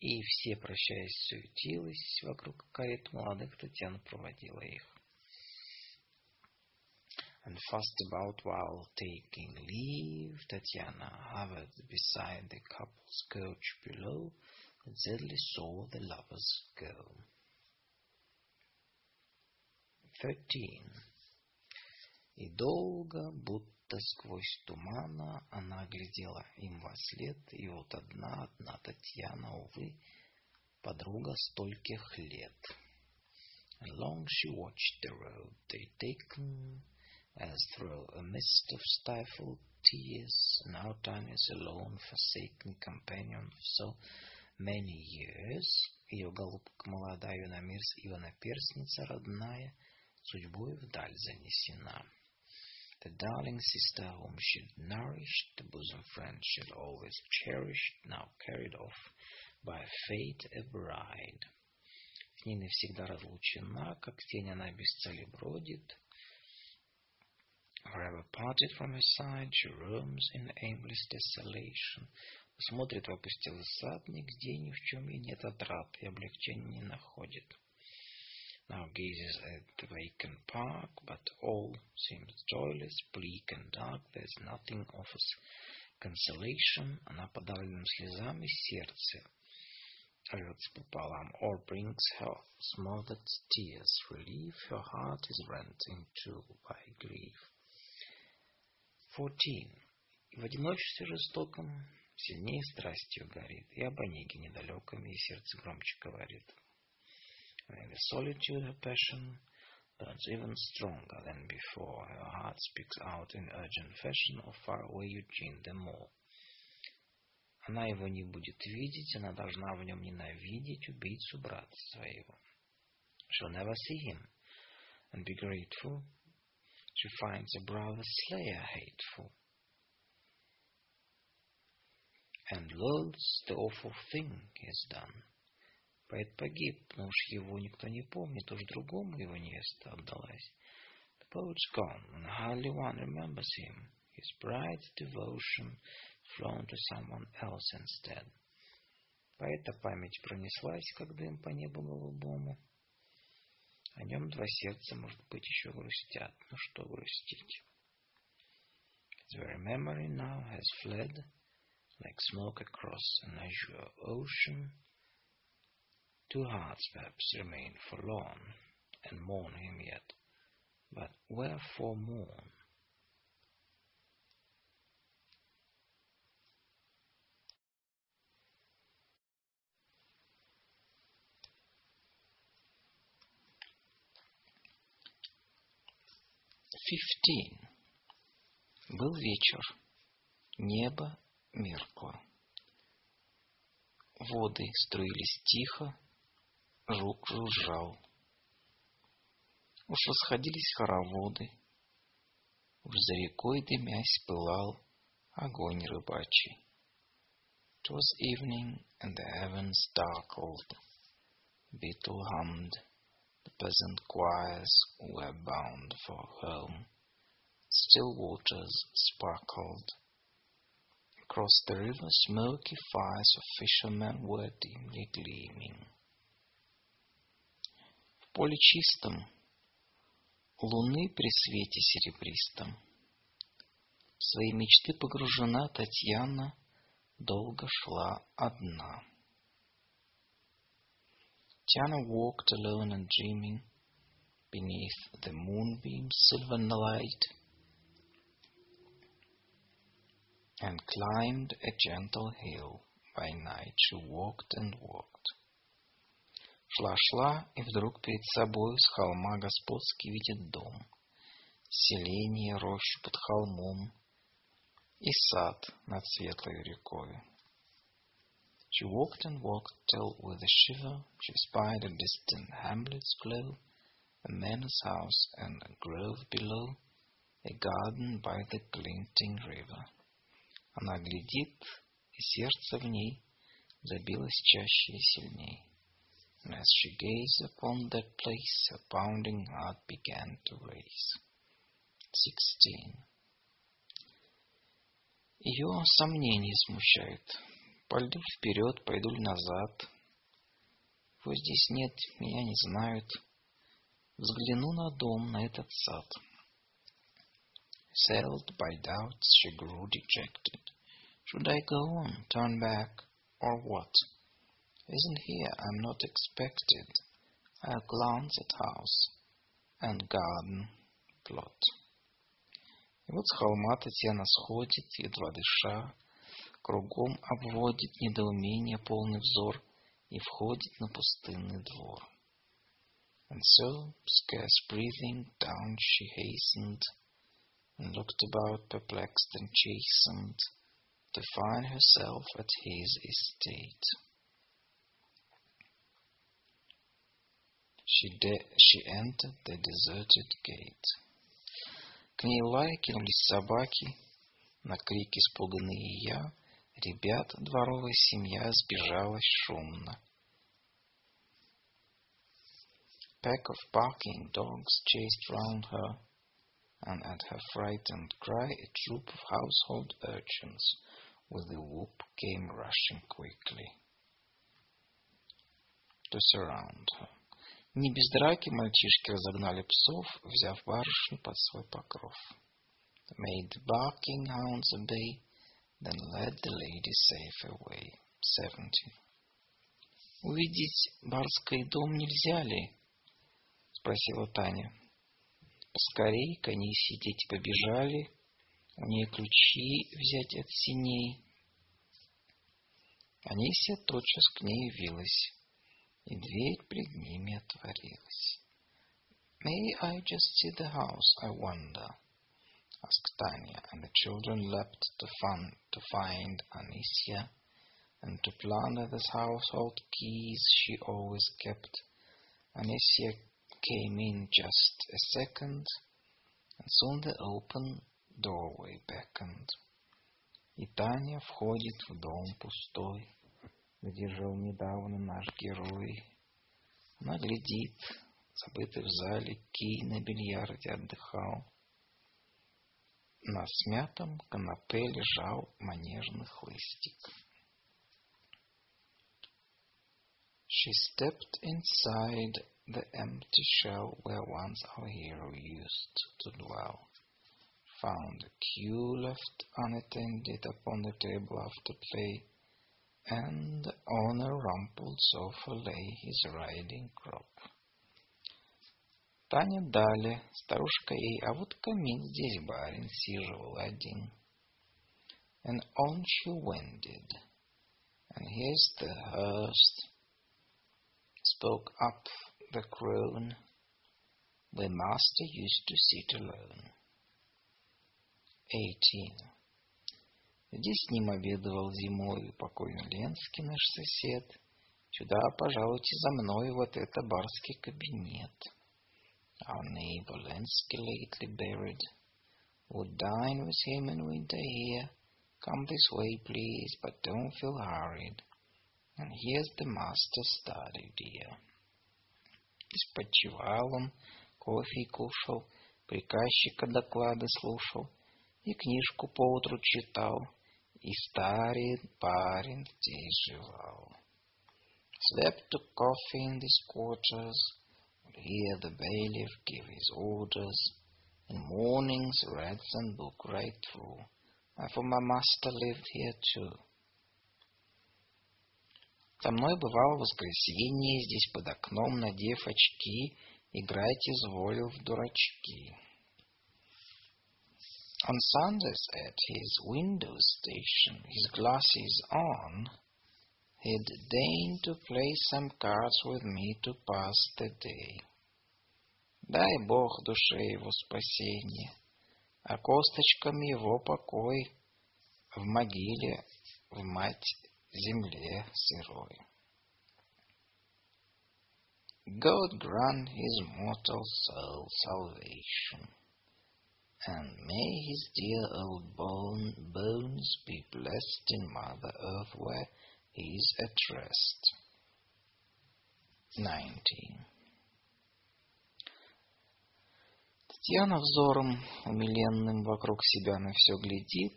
И все, прощаясь, суетились вокруг карет молодых, Татьяна проводила их. And fussed about while taking leave, Tatiana hovered beside the couple's coach below and sadly saw the lovers go. Thirteen. И долго, будто сквозь тумана, она глядела им во след, и вот одна, одна Татьяна, увы, подруга стольких лет. Long she watched the road they taken, as through a mist of stifled tears, now Tanya's alone, forsaken companion of so many years, ее голубка молодая, ее намерз, ее наперсница родная, судьбой вдаль занесена. The darling sister whom she'd nourished, the bosom friend she'd always cherished, now carried off by fate a bride. С ней навсегда разлучена, как тень она без цели бродит. Forever parted from her side, she roams in aimless desolation. Смотрит в опустелый сад, нигде ни в чем ей нет отрад и облегчения не находит. Now gazes at the vacant park, but all seems joyless, bleak and dark. There's nothing offers consolation. Она подавленным слезами сердце рвется пополам, or brings her smothered tears relief. Her heart is rent in two by grief. Fourteen. И в одиночестве жестоком сильнее страстью горит, и об Онеге недалеком ей сердце громче говорит. And in the solitude her passion burns even stronger than before. Her heart speaks out in urgent fashion of faraway Eugene de Moore. Она его не будет видеть, она должна в нем ненавидеть убийцу брата своего. She'll never see him and be grateful. She finds a brother slayer hateful. And loathes the awful thing he has done. Поэт погиб, но уж его никто не помнит, уж другому его невеста отдалась. The poet's gone, and hardly one remembers him. His bride's devotion flown to someone else instead. Поэта память пронеслась, как дым по небу голубому. О нем два сердца, может быть, еще грустят. Ну что грустить? The very memory now has fled, like smoke across an azure ocean. Two hearts perhaps remain forlorn, and mourn him yet. But wherefore mourn? Fifteen. Был вечер. Небо меркло. Воды струились тихо, жук жужжал. Уж расходились хороводы, уж за рекой дымясь пылал огонь рыбачий. It was evening, and the heavens darkled. Beetle hummed. The peasant choirs were bound for home. Still waters sparkled. Across the river, smoky fires of fishermen were dimly gleaming. Поле чистом, луны при свете серебристом, в свои мечты погружена Татьяна, долго шла одна. Tiana walked alone and dreaming beneath the moonbeam's silver light and climbed a gentle hill. By night she walked and walked. Шла-шла, и вдруг перед собой с холма господский видит дом, селение, рощу под холмом и сад над светлой рекою. She walked and walked till, with a shiver, she spied a distant hamlet's glow, a man's house and a grove below, a garden by the glinting river. Она глядит, и сердце в ней забилось чаще и сильней. And as she gazed upon that place, her pounding heart began to race. Sixteen. Ее сомнения смущают. Пойду вперед, пойду ли назад. Его здесь нет, меня не знают. Взгляну на дом, на этот сад. Sailed by doubts, she grew dejected. Should I go on, turn back, or what? Isn't here I'm not expected. I'll glance at house and garden plot. И вот с холма Татьяна сходит, едва дыша, кругом обводит недоумение полный взор и входит на пустынный двор. And so, scarce breathing, down she hastened, and looked about perplexed and chastened, to find herself at his estate. She, de- she entered the deserted gate. К ней лая кинулись собаки, на крик испуганные я, ребята, дворовая семья сбежалась шумно. Pack of barking dogs chased round her, and at her frightened cry a troop of household urchins with a whoop came rushing quickly to surround her. Не без драки мальчишки разогнали псов, взяв барышню под свой покров. Made barking hounds obey, then led the lady safe away. Seventeen. Увидеть барский дом нельзя ли? Спросила Таня. Поскорей коней сидеть побежали, у нее ключи взять от синей. Анисия тотчас к ней явилась, и дверь пред ними отворилась. May I just see the house, I wonder? asked Tanya, and the children leapt to, fun, to find Anicia and to plunder the household keys she always kept. Anesia came in just a second, and soon the open doorway beckoned. И Таня входит в дом пустой, Где жил недавно наш герой. Она глядит, забытый в зале кий на бильярде отдыхал. На смятом канапе лежал манежный хлыстик. She stepped inside the empty shell where once our hero used to dwell, found a cue left unattended upon the table after play, and on a rumpled sofa lay his riding crop. Таня далее, старушка ей, а вот камин здесь барин сиживал один. And on she wended, and here's the hearse spoke up the crone, where master used to sit alone. 18. Здесь с ним обедывал зимой покойный Ленский наш сосед. Сюда, пожалуйте за мной, вот это барский кабинет. Our neighbor Lenski lately buried would dine with him in winter here. Come this way, please, but don't feel hurried. And here's the master study, dear. Испочивал он, кофе кушал, приказчика доклады слушал и книжку поутру читал, и старый парень жевал. Slept to coffee in these quarters, would hear the bailiff give his orders, in mornings read some book right through, for my master lived here too. Со мной бывал в воскресенье, здесь под окном, надев очки, играть изволил в дурачки. On Sundays at his window station, his glasses on, he'd deign to play some cards with me to pass the day. Дай Бог душе его спасение, а косточкам его покой в могиле в мать земле сырой. God grant his mortal soul salvation, And may his dear old bone, bones be blessed in Mother Earth where he is at rest. 19. Татьяна взором умиленным вокруг себя на все глядит,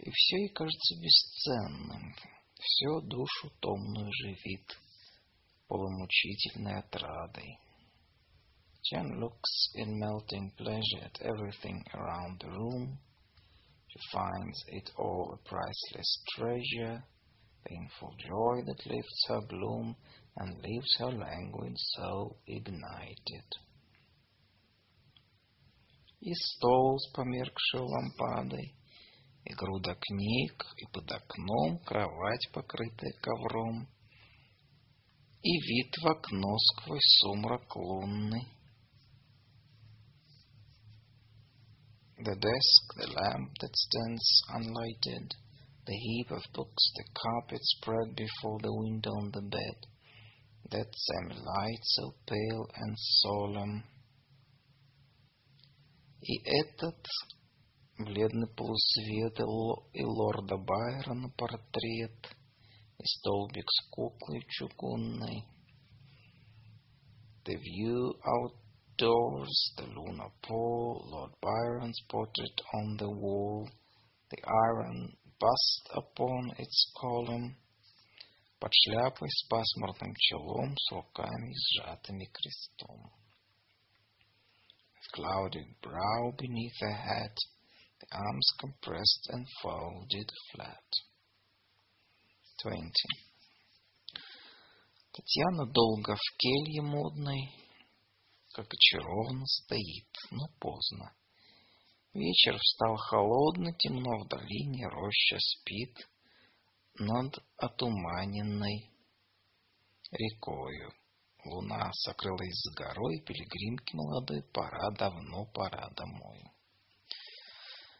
и все ей кажется бесценным, все душу томную живит полумучительной отрадой. Jen looks in melting pleasure at everything around the room. She finds it all a priceless treasure, painful joy that lifts her bloom and leaves her languid soul ignited. И стол с померкшей лампадой, и груда книг, и под окном кровать, покрытая ковром, и вид в окно сквозь сумрак лунный. The desk, the lamp that stands unlighted, the heap of books, the carpet spread before the window on the bed, that semi-light so pale and solemn. И этот бледный полусвет и лорда Байрона портрет, и столбик с куклой чугунной. The view outdoors, the lunar pole, Lord Byron's portrait on the wall, the iron bust upon its column, под шляпой с пасмурным челом, с руками сжатыми крестом. A clouded brow beneath a hat, the arms compressed and folded flat. 20. Татьяна долго в келье модной, как очарованно стоит, но поздно. Вечер встал холодно, темно в долине, роща спит над отуманенной рекою. Луна сокрылась с горой, пилигримки молодой, пора давно, пора домой.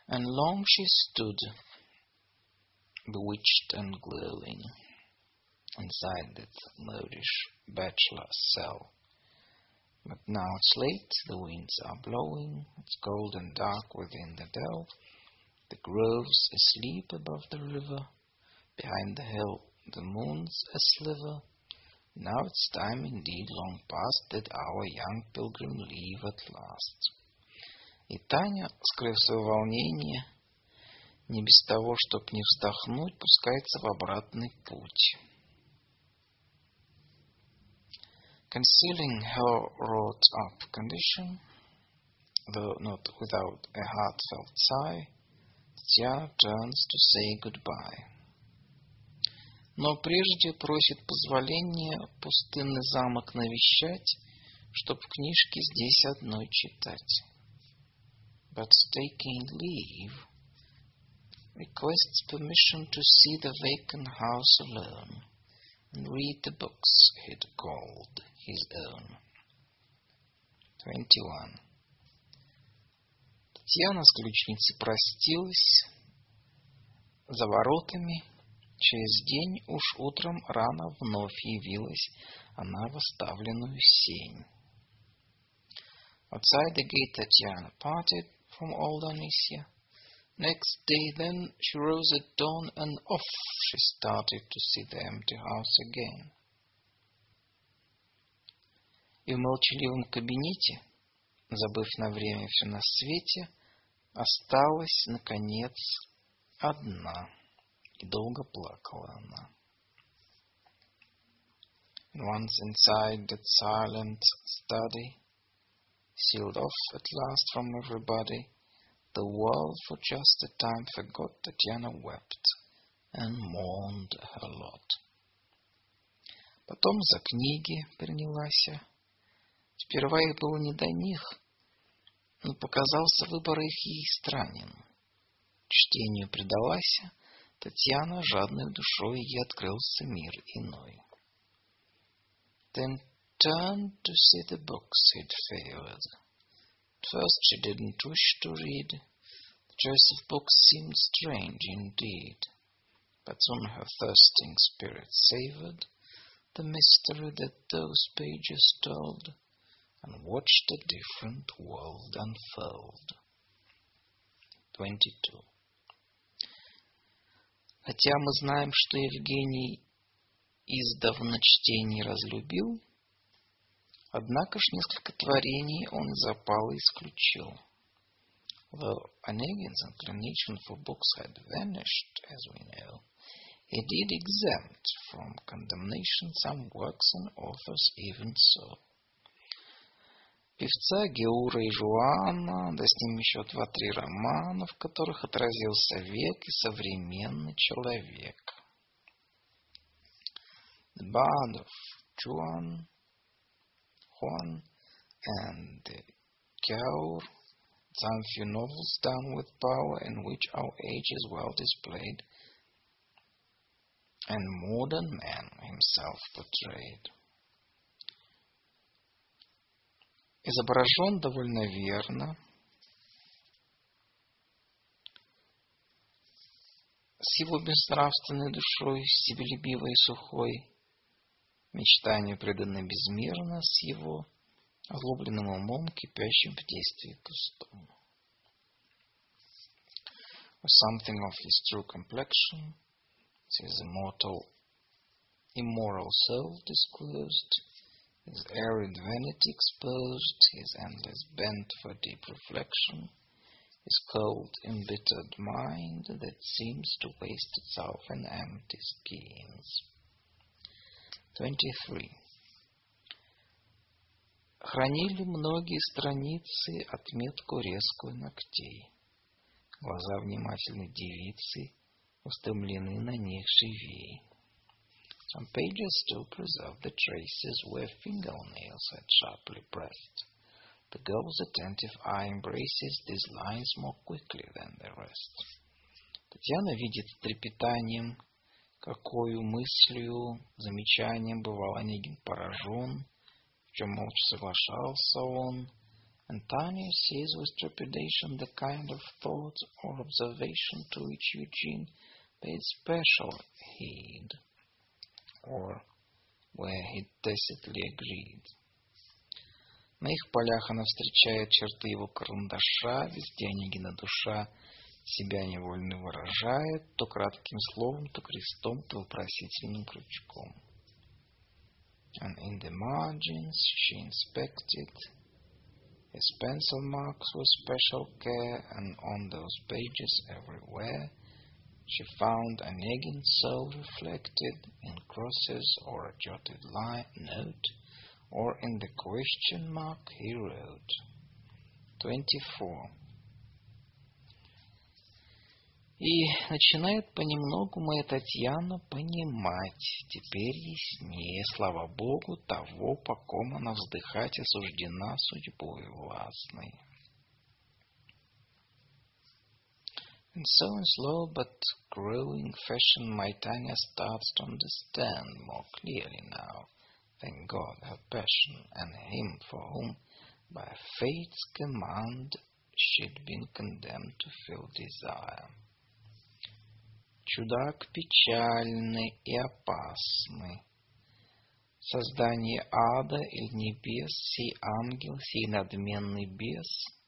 And long she stood, bewitched and glowing, inside that modish bachelor cell. But now it's late, the winds are blowing, it's cold and dark within the dell, the groves asleep above the river, behind the hill the moon's a sliver. Now it's time indeed long past that our young pilgrim leave at last. И Таня, скрыв свое волнение, не без того, чтоб не вздохнуть, пускается в обратный путь. Concealing her wrought-up condition, though not without a heartfelt sigh, Татьяна turns to say goodbye. Но прежде просит позволения пустынный замок навещать, чтоб книжки здесь одной читать. But taking leave, requests permission to see the vacant house alone and read the books he'd called His own. 21. Татьяна с ключницей простилась за воротами. Через день уж утром рано вновь явилась она в оставленную сень. Outside the gate Tatiana parted from old Anicia. Next day then she rose at dawn and off she started to see the empty house again. И в молчаливом кабинете, забыв на время все на свете, осталась, наконец, одна. И долго плакала она. And once inside that silent study, sealed off at last from everybody, the world for just a time forgot Tatiana wept and mourned her lot. Потом за книги принялась. Сперва их было не до них, но показался выбор их ей странен. Чтению предалась, Татьяна жадной душой ей открылся мир иной. Then turned to see the books he'd favored. First she didn't wish to read. The choice of books seemed strange indeed. But soon her thirsting spirit savored the mystery that those pages told, and watched a different world unfold. 22. Хотя мы знаем, что Евгений издавна чтение разлюбил, однако ж несколько творений он из запала исключил. Though Onegin's inclination for books had vanished, as we know, he did exempt from condemnation some works and authors even so. Певца Геура и Жуана, да с ним еще два-три романа, в которых отразился век и современный человек. The Bard of Juan, Juan and Gaur, some few novels done with power in which our age is well displayed, and modern man himself portrayed. Изображен довольно верно. С его беснравственной душой, себелюбивой и сухой, мечтанию преданы безмерно, с его озлобленным умом, кипящим в действии пустом. Something of his true complexion, his immortal, immoral soul disclosed, his arid vanity exposed, his endless bent for deep reflection, his cold, embittered mind that seems to waste itself in empty schemes. 23. Хранили многие страницы отметку резкую ногтей. Глаза внимательной девицы устремлены на них живей. Some pages still preserve the traces where fingernails had sharply pressed. The girl's attentive eye embraces these lines more quickly than the rest. Татьяна видит с трепетанием, какую мыслью, замечанием бывал Онегин поражен, в чем молча соглашался он, and Tanya sees with trepidation the kind of thought or observation to which Eugene paid special heed. Or where he tacitly agreed. На их полях она встречает черты его карандаша, везде Онегина душа себя невольно выражает, то кратким словом, то крестом, то вопросительным крючком. And in the margins she inspected his pencil marks with special care, and on those pages everywhere she found Onegin soul reflected in crosses or a jotted line note, or in the question mark he wrote. 24. И начинает понемногу моя Татьяна понимать, теперь яснее, слава Богу, того, по ком она вздыхать осуждена судьбой властной. In so in slow but growing fashion, my Tanya starts to understand more clearly now, thank God, her passion and him for whom, by fate's command, she'd been condemned to feel desire. Чудак печальный и опасный. Создание ада или небес, сей ангел, сей надменный бес —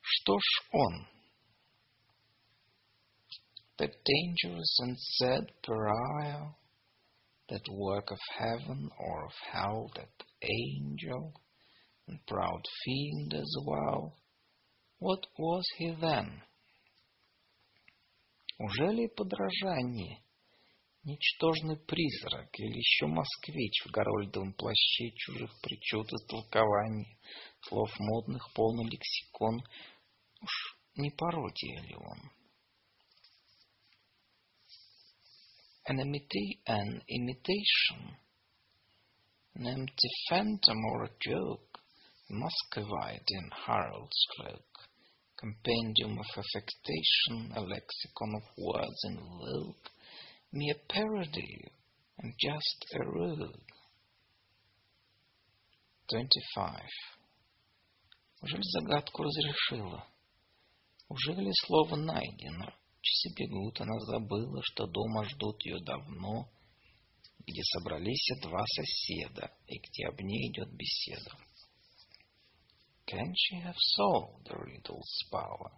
Что ж он? That dangerous and sad pariah, that work of heaven or of hell, that angel and proud fiend as well, what was he then? Ужели подражание, ничтожный призрак или еще москвич в горольдовом плаще чужих причуд и толкований, слов модных полный лексикон — Уж не пародия ли он? An, imita- an imitation, an empty phantom or a joke, Muscovite in Harold's cloak, compendium of affectation, a lexicon of words in vogue, mere parody and just a rogue. 25. Ужель загадку разрешила? Ужели слово найдено? Часы бегут, она забыла, что дома ждут ее давно, где собрались два соседа и где об ней идет беседа. Can she have solved the riddle's power?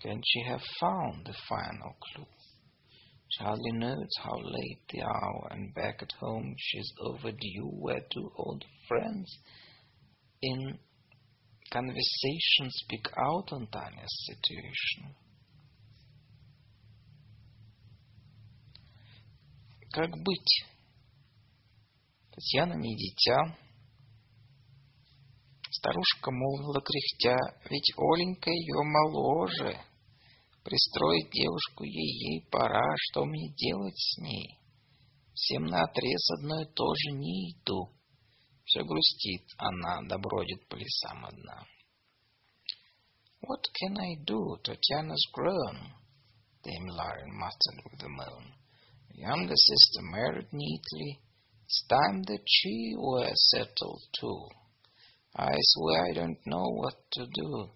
Can she have found the final clue? She hardly knows how late the hour, and back at home she's overdue where two old friends in conversation speak out on Tanya's situation. Как быть? Татьяна не дитя. Старушка молвила кряхтя, ведь Оленька ее моложе. Пристроить девушку ей-ей пора, что мне делать с ней? Всем наотрез одно и то же не иду. Все грустит она, да бродит по лесам одна. What can I do? Tatiana's grown. Dame Lauren muttered with a moan. The younger sister married neatly. It's time that she were settled too. I swear I don't know what to do.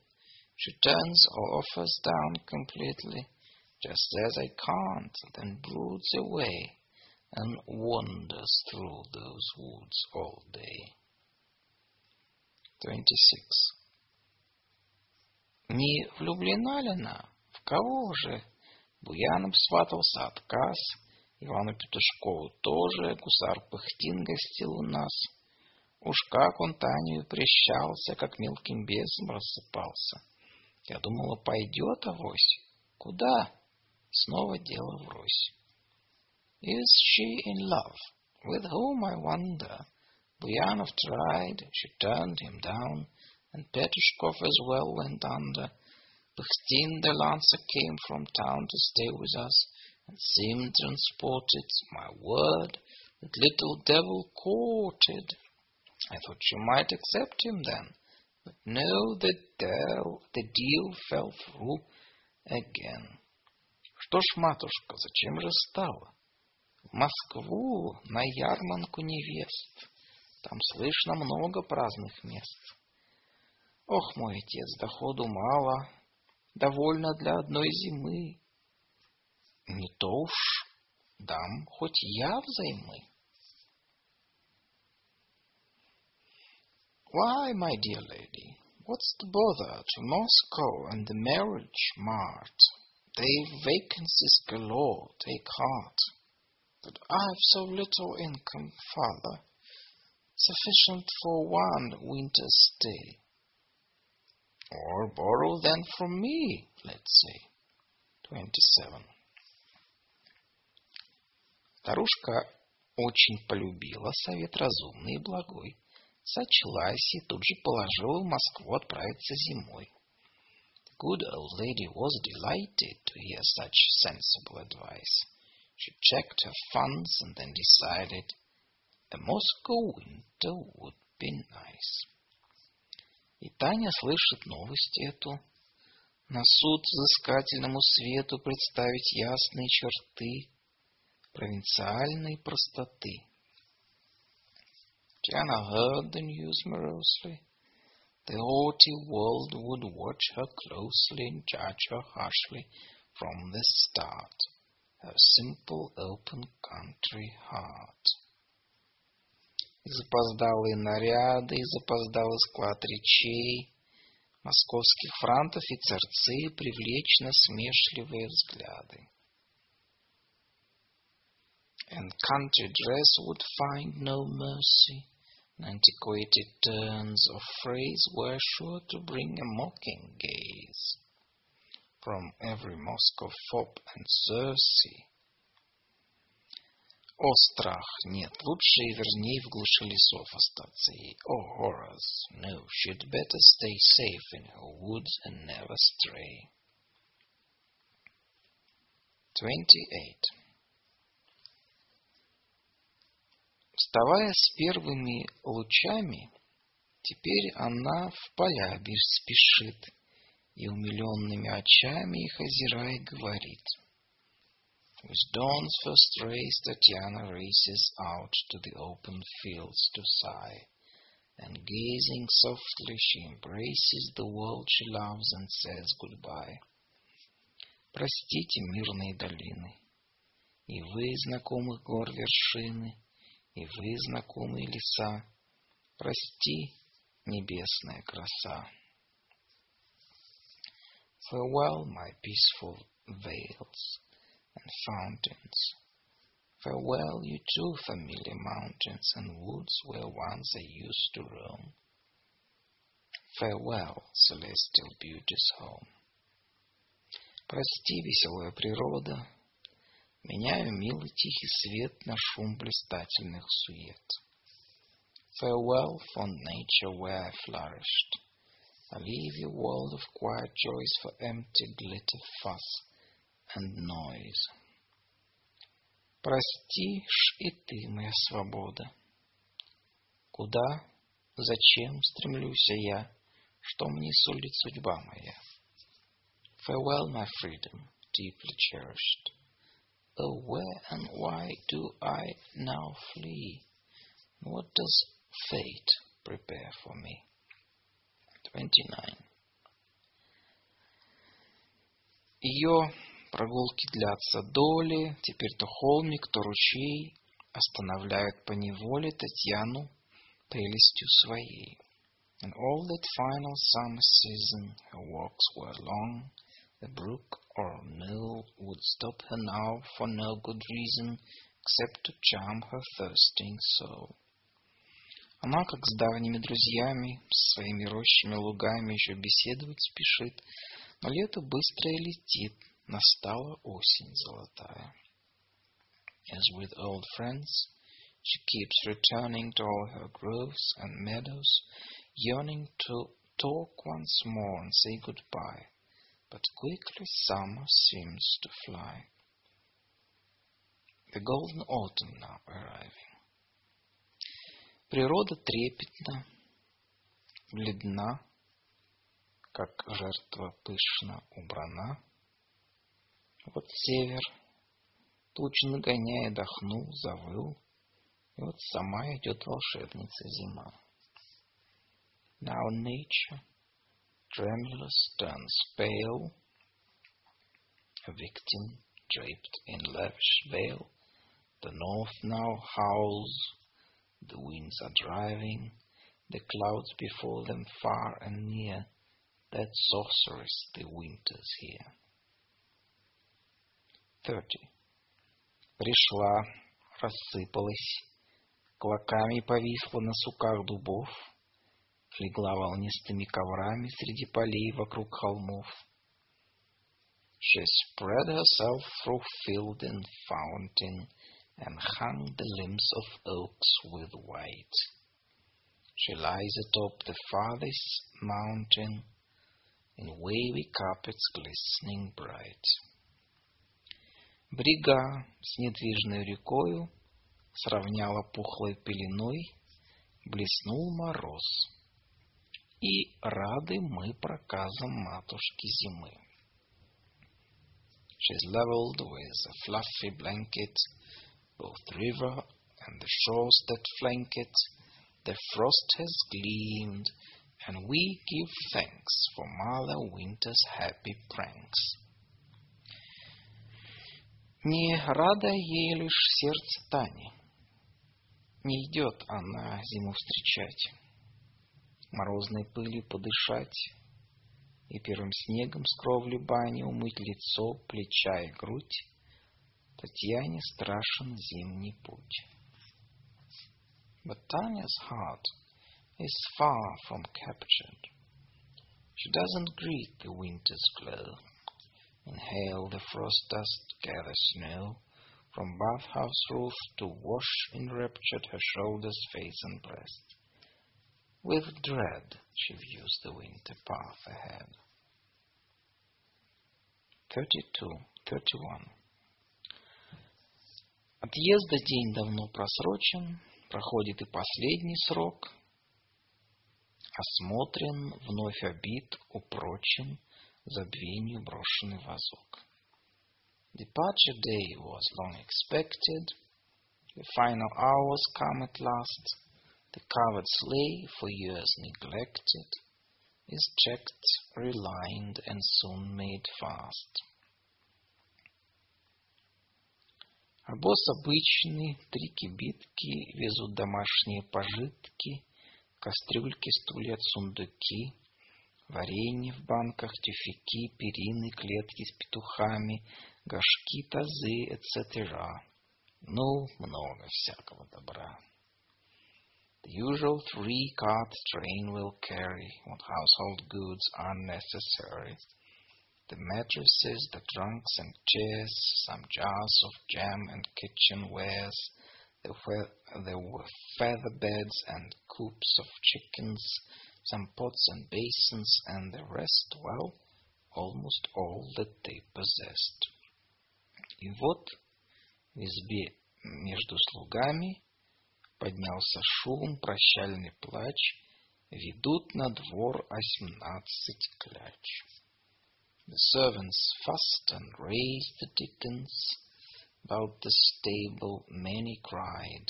She turns or offers down completely, just as I can't, then broods away And wanders through those woods all day. 26. Не влюблена ли она? В кого же? Буянам сватался отказ, Ивану Петушкову тоже, гусар Пыхтин гостил у нас. Уж как он Таню прищался, как мелким бесом рассыпался. Я думала, пойдет авось. Куда? Снова дело врозь. Is she in love? With whom, I wonder? Buyanov tried, she turned him down, and Petrushkov as well went under. Bukhtin the lancer came from town to stay with us, and seemed transported, my word, that little devil courted. I thought she might accept him then, but no, the deal, the deal fell through again. Что ж, матушка, зачем же стало? Москву на ярманку невест. Там слышно много праздных мест. Ох, мой отец, доходу мало, довольно для одной зимы. Не то уж, дам хоть я взаймы. Why, my dear lady, what's the bother to Moscow and the marriage mart? They've vacancies galore, take heart. But I've so little income, father, sufficient for one winter's stay. Or borrow then from me, let's say. 27. Старушка очень полюбила совет разумный и благой, сочлась и тут же положила в Москву отправиться зимой. The good old lady was delighted to hear such sensible advice. She checked her funds and then decided a Moscow winter would be nice. И Таня слышит новость эту. На суд взыскательному свету представить ясные черты провинциальной простоты. Diana heard the news morosely. The haughty world would watch her closely and judge her harshly from the start, her simple, open country heart. И запоздалые наряды, и запоздалый склад речей, московских франтов и царцы привлечь насмешливые взгляды. And country dress would find no mercy, and antiquated turns of phrase were sure to bring a mocking gaze From every Moscow fop and Circe. О, страх, нет, лучше и верней в глуши лесов остаться ей. О, horrors, no, she'd better stay safe in her woods and never stray. 28. Вставая с первыми лучами, теперь она в поля спешит и умиленными очами их озирая говорит. With dawn's first rays, Tatiana races out to the open fields to sigh, and gazing softly, she embraces the world she loves and says goodbye. Простите мирные долины, и вы, знакомых гор вершины, и вы, знакомые леса, прости, небесная краса. Farewell, my peaceful vales and fountains. Farewell, you too familiar mountains and woods where once I used to roam. Farewell, celestial beauty's home. Прости, веселая природа, меняю милый тихий свет на шум блистательных сует. Farewell, fond nature where I flourished. I leave your world of quiet joys for empty glitter, fuss, and noise. Прости ж и ты, моя свобода. Куда, зачем стремлюсь я, что мне сулит судьба моя? Farewell, my freedom, deeply cherished. Oh, where and why do I now flee? What does fate prepare for me? 29. Ее прогулки длятся доли, теперь то холмик, то ручей останавливают по неволе Татьяну прелестью своей. And all that final summer season her walks were long, the brook or mill would stop her now for no good reason, except to charm her thirsting soul. Она, как с давними друзьями, с своими рощами, лугами еще беседовать спешит, но лето быстрое летит, настала осень золотая. As with old friends, she keeps returning to all her groves and meadows, yearning to talk once more and say goodbye. But quickly summer seems to fly. The golden autumn now arriving. Природа трепетна, бледна, как жертва пышно убрана. Вот север, тучи нагоняя, дохнул, завыл, и вот сама идет волшебница зима. Now nature, tremulous, turns pale, a victim draped in lavish veil, The north now howls, the winds are driving, the clouds before them far and near, that sorceress the winter's here. 30. Пришла, рассыпалась, клоками повисла на суках дубов, легла волнистыми коврами среди полей вокруг холмов. She spread herself through field and fountain, and hung the limbs of oaks with white. She lies atop the farthest mountain, in wavy carpets glistening bright. Брега с недвижной рекою сравняла пухлой пеленой, блеснул мороз. И рады мы проказам матушки зимы. She's leveled with a fluffy blanket both river and the shores that flank it, the frost has gleamed, and we give thanks for Mother Winter's happy pranks. Не рада ей лишь сердце Тани, не идет она зиму встречать, морозной пылью подышать и первым снегом с кровли бани умыть лицо, плеча и грудь, Татьяне страшен зимний путь. But Tanya's heart is far from captured. She doesn't greet the winter's glow, inhale the frost dust, gather snow from bathhouse roof to wash enraptured her shoulders, face, and breast. With dread she views the winter path ahead. 32, 31. Отъезда день давно просрочен, проходит и последний срок. Осмотрен, вновь обид, упрочен, забвению брошенный вазок. Departure day was long expected. The final hours come at last. The covered sleigh, for years neglected, is checked, relined, and soon made fast. А босс обычный, три кибитки, везут домашние пожитки, кастрюльки, стулья, сундуки, варенье в банках, тюфяки, перины, клетки с петухами, горшки, тазы, etc. Ну, много всякого добра. The usual three-cart train will carry what household goods are necessary. the mattresses, the trunks and chairs, some jars of jam and kitchen wares. There were, there were feather beds and coops of chickens, some pots and basins, and the rest, well, almost all that they possessed. И вот в избе между слугами поднялся шум, прощальный плач, ведут на двор осьмнадцать кляч. The servants fussed and raised the dickens. About the stable many cried.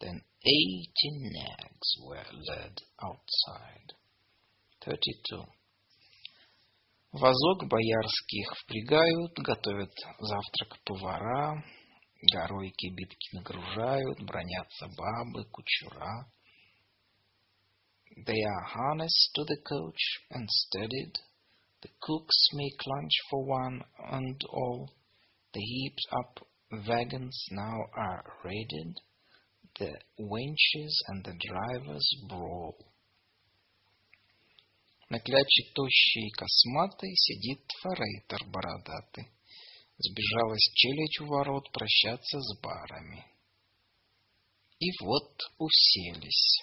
Then eighty nags were led outside. Thirty-two. Возок боярских впрягают, готовят завтрак повара, горой кибитки нагружают, бронятся бабы, кучура. They are harnessed to the coach and steadied, The cooks make lunch for one and all. The heaped up wagons now are raided. The wenches and the drivers brawl. На кляче тощий косматый сидит форейтер бородатый. Сбежалась челядь у ворот прощаться с барами. И вот уселись.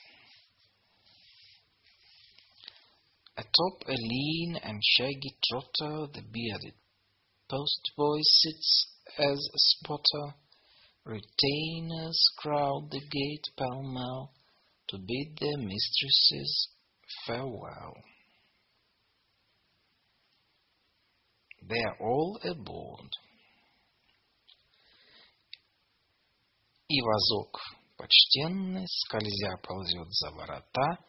Atop a lean and shaggy trotter, the bearded postboy sits as a spotter. Retainers crowd the gate pell-mell to bid their mistresses farewell. They are all aboard. И возок почтенный, скользя ползет за ворота,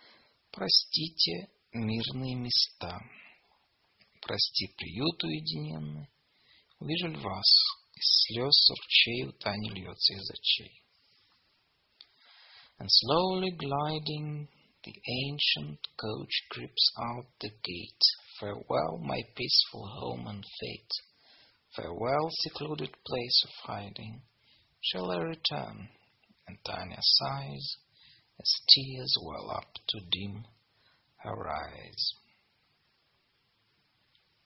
простите, мирные места. Прости, приют уединенный, увижу ли вас, Из слез ручей у Тани льется из очей. And slowly gliding, the ancient coach creeps out the gate. Farewell, my peaceful home and fate. Farewell, secluded place of hiding. Shall I return? And Tanya sighs as tears well up to dim eyes.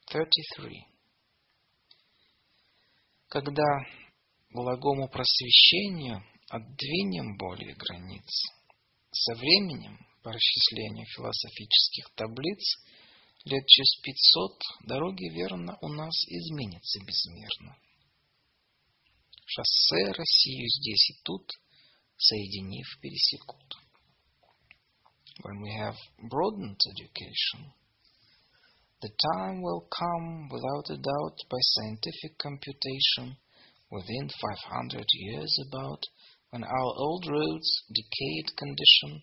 33. Когда благому просвещению отдвинем более границ, со временем, по расчислению философических таблиц, лет через пятьсот дороги, верно, у нас изменятся безмерно. Шоссе Россию здесь и тут, соединив, пересекут. When we have broadened education, The time will come, without a doubt, by scientific computation, within 500 years about, when our old roads, decayed condition,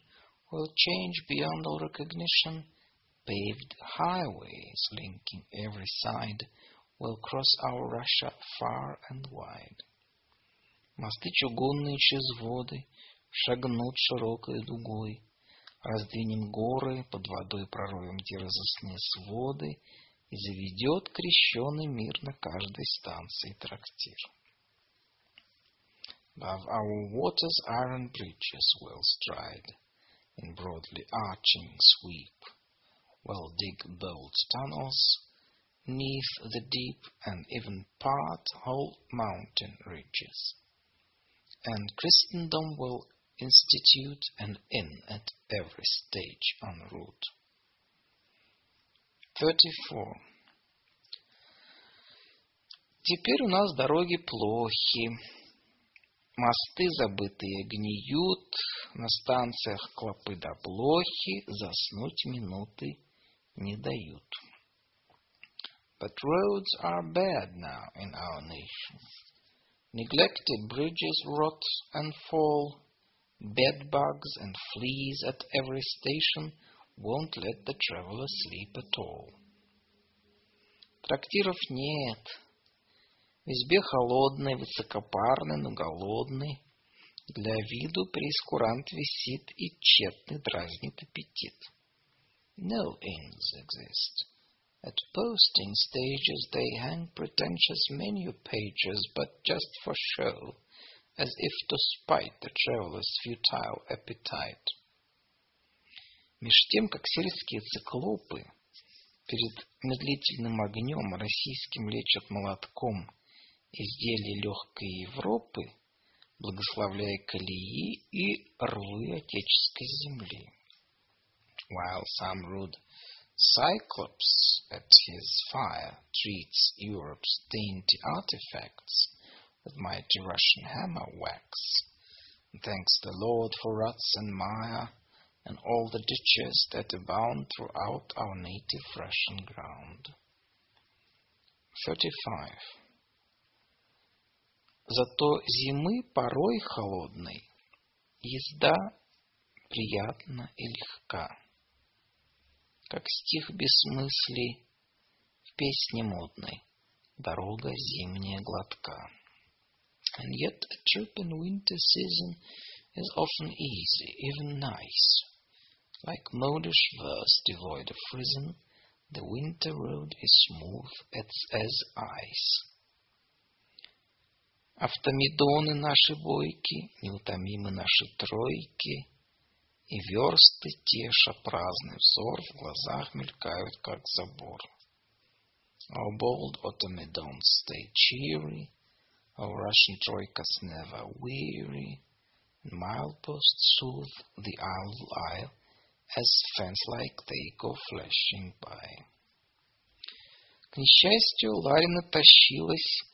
will change beyond all recognition. Paved highways linking every side will cross our Russia far and wide. Мосты чугунные через воды шагнут широкой дугой, Раздвинем горы, под водой пророем дерзостные своды, И заведет крещеный мир на каждой станции трактир. Above our waters iron bridges will stride, In broadly arching sweep, will dig bold tunnels, Neath the deep, and even part whole mountain ridges. And Christendom will institute an inn at every stage en route. 34. Теперь у нас дороги плохи, мосты забытые гниют, на станциях клопы да блохи заснуть минуты не дают. But roads are bad now in our nation. Neglected bridges rot and fall, Bed bugs and fleas at every station won't let the traveler sleep at all. Трактиров нет. В избе холодный, высокопарный, но голодный. Для виду прескурант висит и тщетный дразнит аппетит. No inns exist. At posting stages they hang pretentious menu pages, but just for show As if to spite the traveler's futile appetite. Меж тем, как сельские циклопы перед медлительным огнем российским лечат молотком изделия легкой Европы, благословляя колеи и рвы отеческой земли. While some rude Cyclops at his fire treats Europe's dainty artifacts, with mighty Russian hammer wax. And thanks the Lord for ruts and mire and all the ditches that abound throughout our native Russian ground. 35. Зато зимы порой холодной езда приятна и легка, как стих бессмыслий в песне модной «Дорога зимняя гладка». And yet a trip in winter season is often easy, even nice. Like modish verse devoid of reason, the winter road is smooth as, as ice. Автомедоны наши бойки, неутомимы наши тройки, И версты теша праздный взор, в глазах мелькают, как забор. Our bold automedons stay cheery, Our Russian troikas never weary, mileposts soothe the idle isle as fence-like they go flashing by. К несчастью, Ларина тащилась,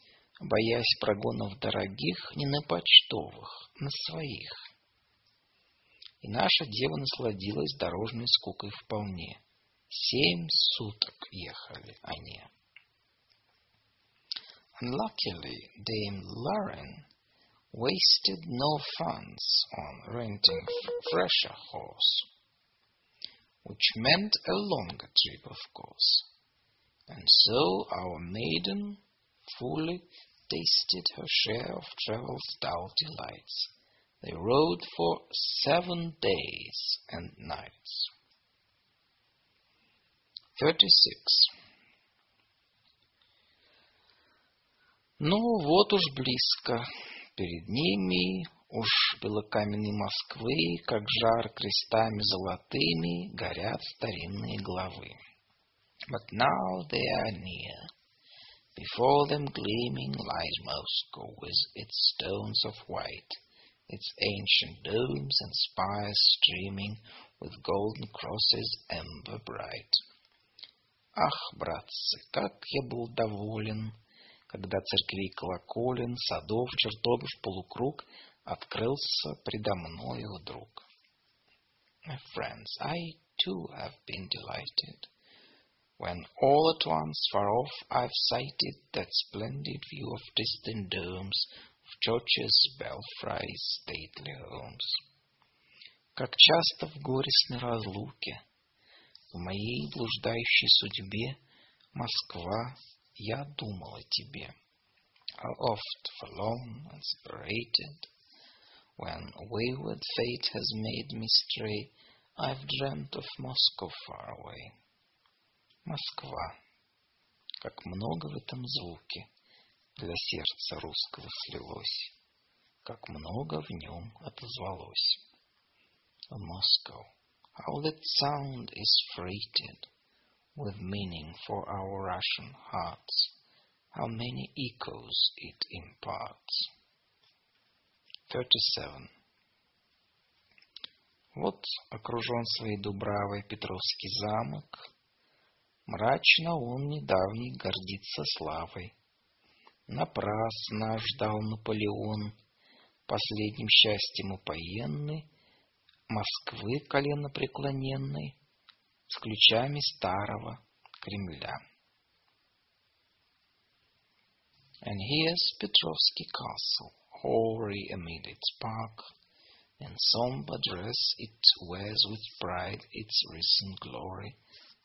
боясь прогонов дорогих, не на почтовых, на своих. И наша дева насладилась дорожной скукой вполне. Семь суток ехали они. Unluckily, Dame Lauren wasted no funds on renting fresher horse, which meant a longer trip, of course. And so our maiden, fully tasted her share of travel's dull delights. They rode for seven days and nights. 36. Ну, вот уж близко. Перед ними уж белокаменной Москвы, как жар крестами золотыми, горят старинные главы. But now they are near. Before them gleaming lies Moscow with its stones of white, its ancient domes and spires streaming with golden crosses ember bright. Ах, братцы, как я был доволен, когда церквей колоколен, садов, чертогов полукруг открылся предо мною вдруг. My friends, I too have been delighted when all at once far off I've sighted that splendid view of distant domes, of churches, belfries, stately homes. Как часто в горестной разлуке, в моей блуждающей судьбе, Москва, я думал о тебе. How oft forlorn and separated, when wayward fate has made me stray, I've dreamt of Moscow far away. Москва. Как много в этом звуке для сердца русского слилось, как много в нем отозвалось. Moscow, how that sound is freighted with meaning for our Russian hearts, how many echoes it imparts. 37. Вот окружен своей дубравой Петровский замок, Мрачно он недавний гордится славой. Напрасно ждал Наполеон, последним счастьем упоенный, Москвы колено преклоненной, с ключами старого Кремля. And here's Petrovsky Castle, hoary amid its park. In somber dress it wears with pride its recent glory.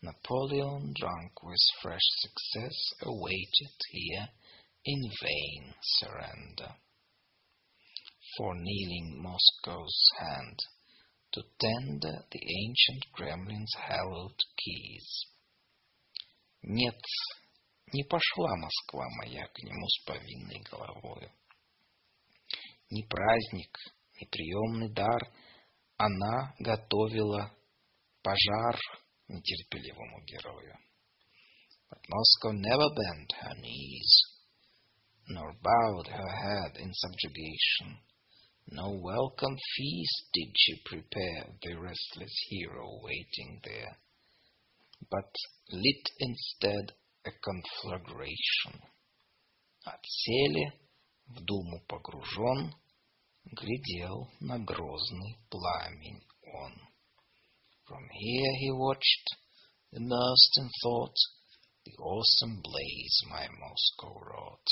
Napoleon, drunk with fresh success, awaited here in vain surrender. For kneeling Moscow's hand to tender the ancient Kremlin's hallowed keys. Нет, не пошла Москва моя к нему с повинной головою. Ни праздник, ни приемный дар она готовила пожар нетерпеливому герою. But Moscow never bent her knees, nor bowed her head in subjugation. No welcome feast did she prepare the restless hero waiting there, but lit instead a conflagration. От цели, в думу погружен, глядел на грозный пламень он. From here he watched, immersed in thought, the awesome blaze my Moscow wrought.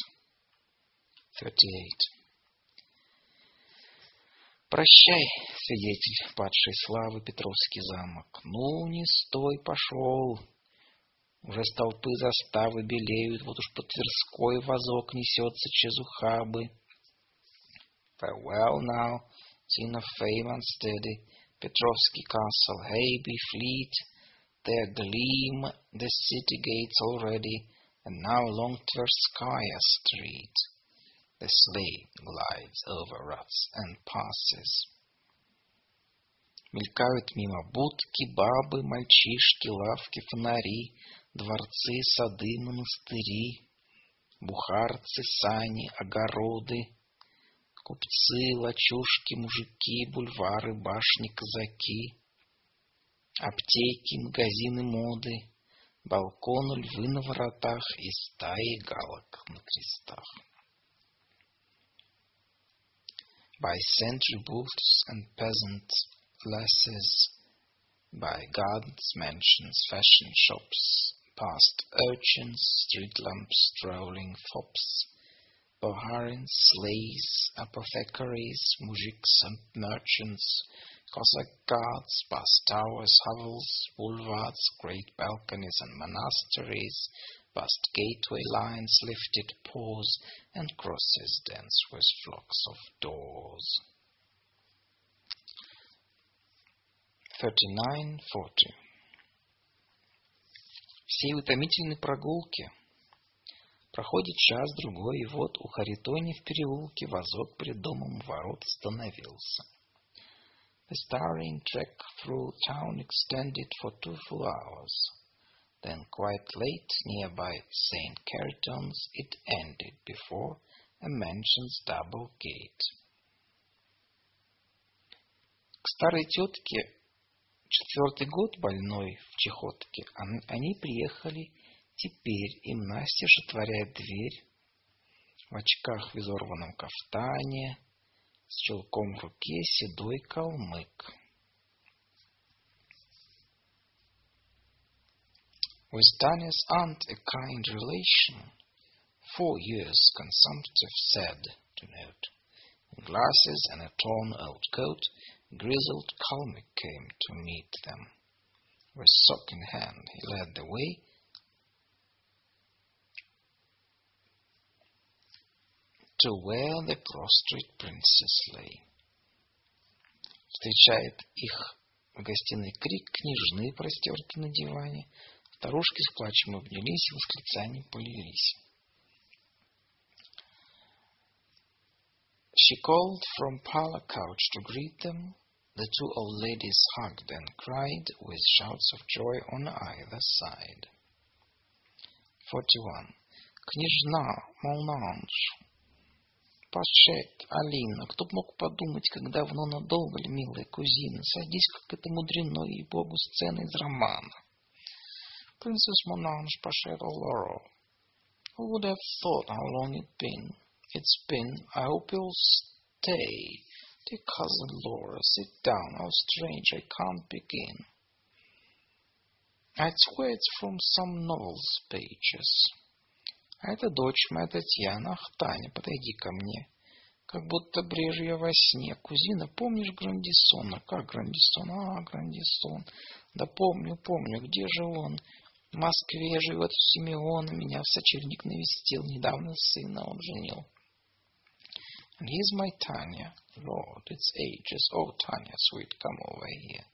38. Прощай, свидетель падшей славы Петровский замок. Ну, не стой, пошел. Уже столпы заставы белеют, вот уж по Тверской вазок несется через ухабы. Farewell now, scene of fame unsteady, Petrovsky Castle, hey, be fleet, there gleam the city gates already, and now along Tverskaya Street the sleigh glides over ruts and passes. Мелькают мимо будки, бабы, мальчишки, лавки, фонари, дворцы, сады, монастыри, бухарцы, сани, огороды, Купцы, лачушки, мужики, бульвары, башни, казаки, Аптеки, магазины моды, Балконы, львы на воротах И стаи галок на крестах. By sentry booths and peasant lasses, by gardens, mansions, fashion shops, past urchins, street lamps, strolling fops, Boharins, sleighs, apothecaries, mujiks and merchants, Cossack guards, past towers, hovels, boulevards, great balconies and monasteries, past gateway lines lifted paws and crosses dance with flocks of doors. 39.40 Всей утомительной прогулки проходит час-другой, и вот у Харитони в переулке вазок пред домом ворот остановился. The starring trek through town extended for two full hours. Then quite late, nearby St. Cariton's, it ended before a mansion's double gate. К старой тетке, четвертый год больной в чехотке, они приехали теперь, им настежь отворяет дверь, в очках в изорванном кафтане, с чулком в руке седой калмык. With Tanya's aunt a kind relation, four years consumptive said, to note. In glasses and a torn old coat, grizzled Kalmyk came to meet them. With sock in hand, he led the way to where the prostrate princess lay. Встречает их в гостиной крик княжны, простерты на диване, Старушки с плачем обнялись и восклицанием полились. She called from parlor couch to greet them. The two old ladies hugged and cried with shouts of joy on either side. 41. Княжна, Молнанж, Пашет, Алина, кто б мог подумать, как давно надолго ли, милая кузина, садись, как это мудрено, и богу, сцены из романа. Princess Monange Pachet Laurel. Who would have thought how long it'd been? It's been. I hope you'll stay. Dear cousin Laura, sit down. How strange, I can't begin. I'd swear it's from some novel's pages. А это дочь моя Татьяна. Ах, Таня, подойди ко мне. Как будто брежу я во сне. Кузина, помнишь Грандисона? Как Грандисон? А, Грандисон. Да помню, помню. Где же он? В Москве живет Симеон, меня в сочельник навестил, недавно сына он женил. And here's my Tanya. Lord, it's ages. Oh, Tanya, sweet, come over here.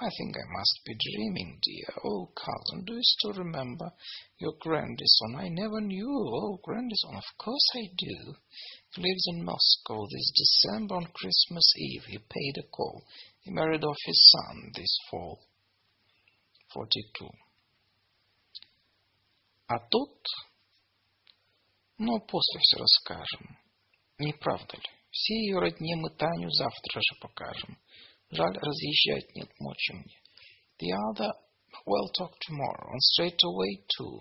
I think I must be dreaming, dear. Oh, cousin, do you still remember your grandson? I never knew. Oh, grandson, of course I do. He lives in Moscow this December on Christmas Eve. He paid a call. He married off his son this fall. 42. А тут... Ну, после все расскажем. Не правда ли? Все ее родне мы Таню завтра же покажем. Жаль, разъезжать нет мочи мне. The other we'll talk tomorrow, and straight away too.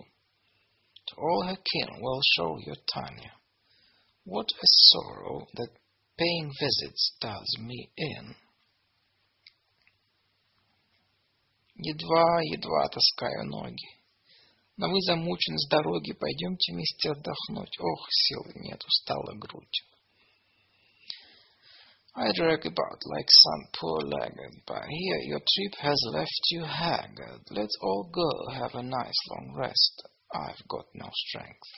To all her kin we'll show you Tanya. What a sorrow that paying visits does me in. Едва-едва таскаю ноги. Но вы замучены с дороги, пойдемте вместе отдохнуть. Ох, силы нет, устала грудь. I drag about like some poor-legged, but here your trip has left you haggard. Let's all go have a nice long rest. I've got no strength.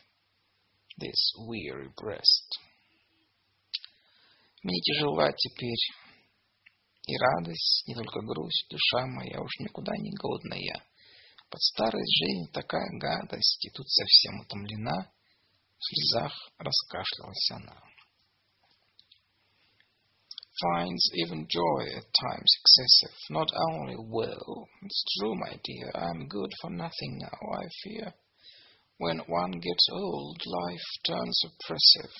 This weary breast. Мне тяжела теперь и радость, не только грусть, душа моя уж никуда не годная. Под старость жизнь такая гадость, и тут совсем утомлена, в слезах раскашлялась она. Finds even joy at times excessive, not only will. It's true, my dear, I'm good for nothing now, I fear. When one gets old, life turns oppressive.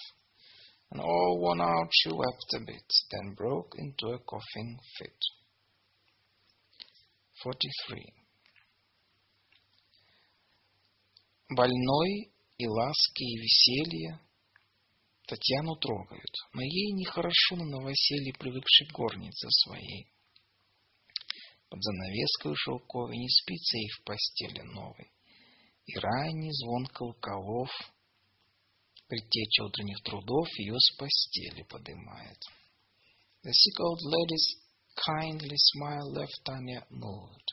And all worn out, she wept a bit, then broke into a coughing fit. 43. Больной и ласки, и веселье Татьяну трогают, но ей нехорошо на новоселье, привыкшей горнице своей. Под занавеской шелковой не спится ей в постели новой, и ранний звон колоколов, предтеча утренних трудов, ее с постели подымает. The sick old lady's kindly smile left Tanya moved,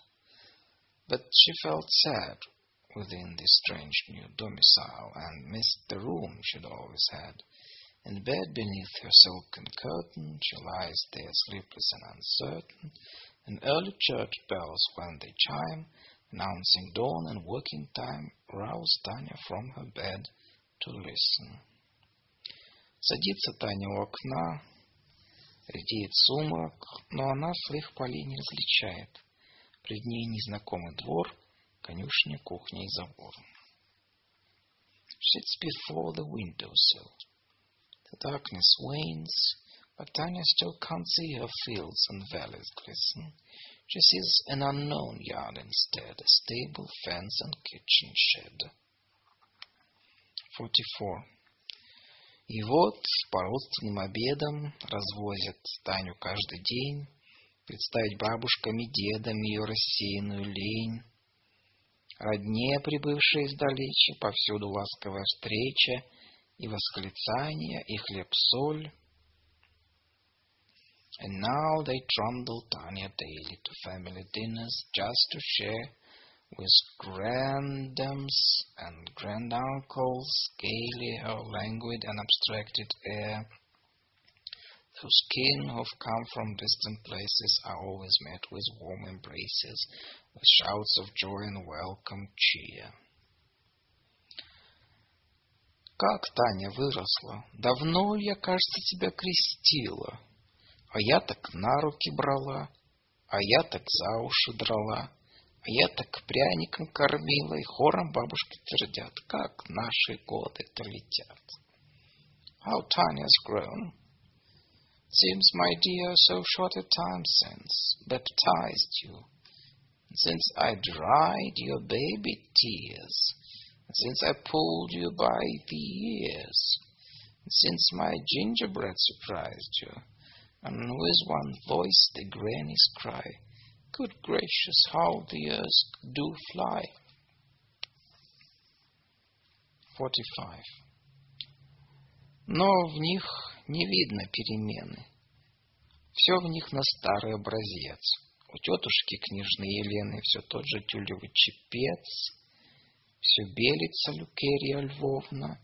but she felt sad within this strange new domicile and missed the room she'd always had. In bed beneath her silken curtain, she lies there sleepless and uncertain, and early church bells, when they chime, announcing dawn and working time, rouse Tanya from her bed to listen. Садится Таня у окна, редеет сумрак, но она своих полей не различает. Пред ней незнакомый двор, конюшня, кухня и забор. Sits before the windowsill. The darkness wanes, but Tanya still can't see her fields and valleys glisten. She sees an unknown yard instead, a stable, fence, and kitchen shed. 44. И вот по родственным обедам развозят Таню каждый день, представить бабушкам и дедам ее рассеянную лень. Родне, прибывшие издалече, повсюду ласковая встреча и восклицания, и хлеб-соль. And now they trundle Tanya daily to family dinners just to share with grandams and granduncles gaily her languid and abstracted air. Those kin who have come from distant places are always met with warm embraces, with shouts of joy and welcome cheer. Как Таня выросла! Давно я, кажется, тебя крестила. А я так на руки брала, а я так за уши драла. А я так пряником кормила, и хором бабушки твердят, как наши годы-то летят. How Tanya's grown! Seems, my dear, so short a time since baptized you, since I dried your baby tears, since I pulled you by the ears, since my gingerbread surprised you, and with one voice the grannies cry, Good gracious, how the years do fly. 45. Но в них не видно перемены. Все в них на старый образец. У тетушки княжны Елены все тот же тюлевый чепец, все белится Люкерия Львовна,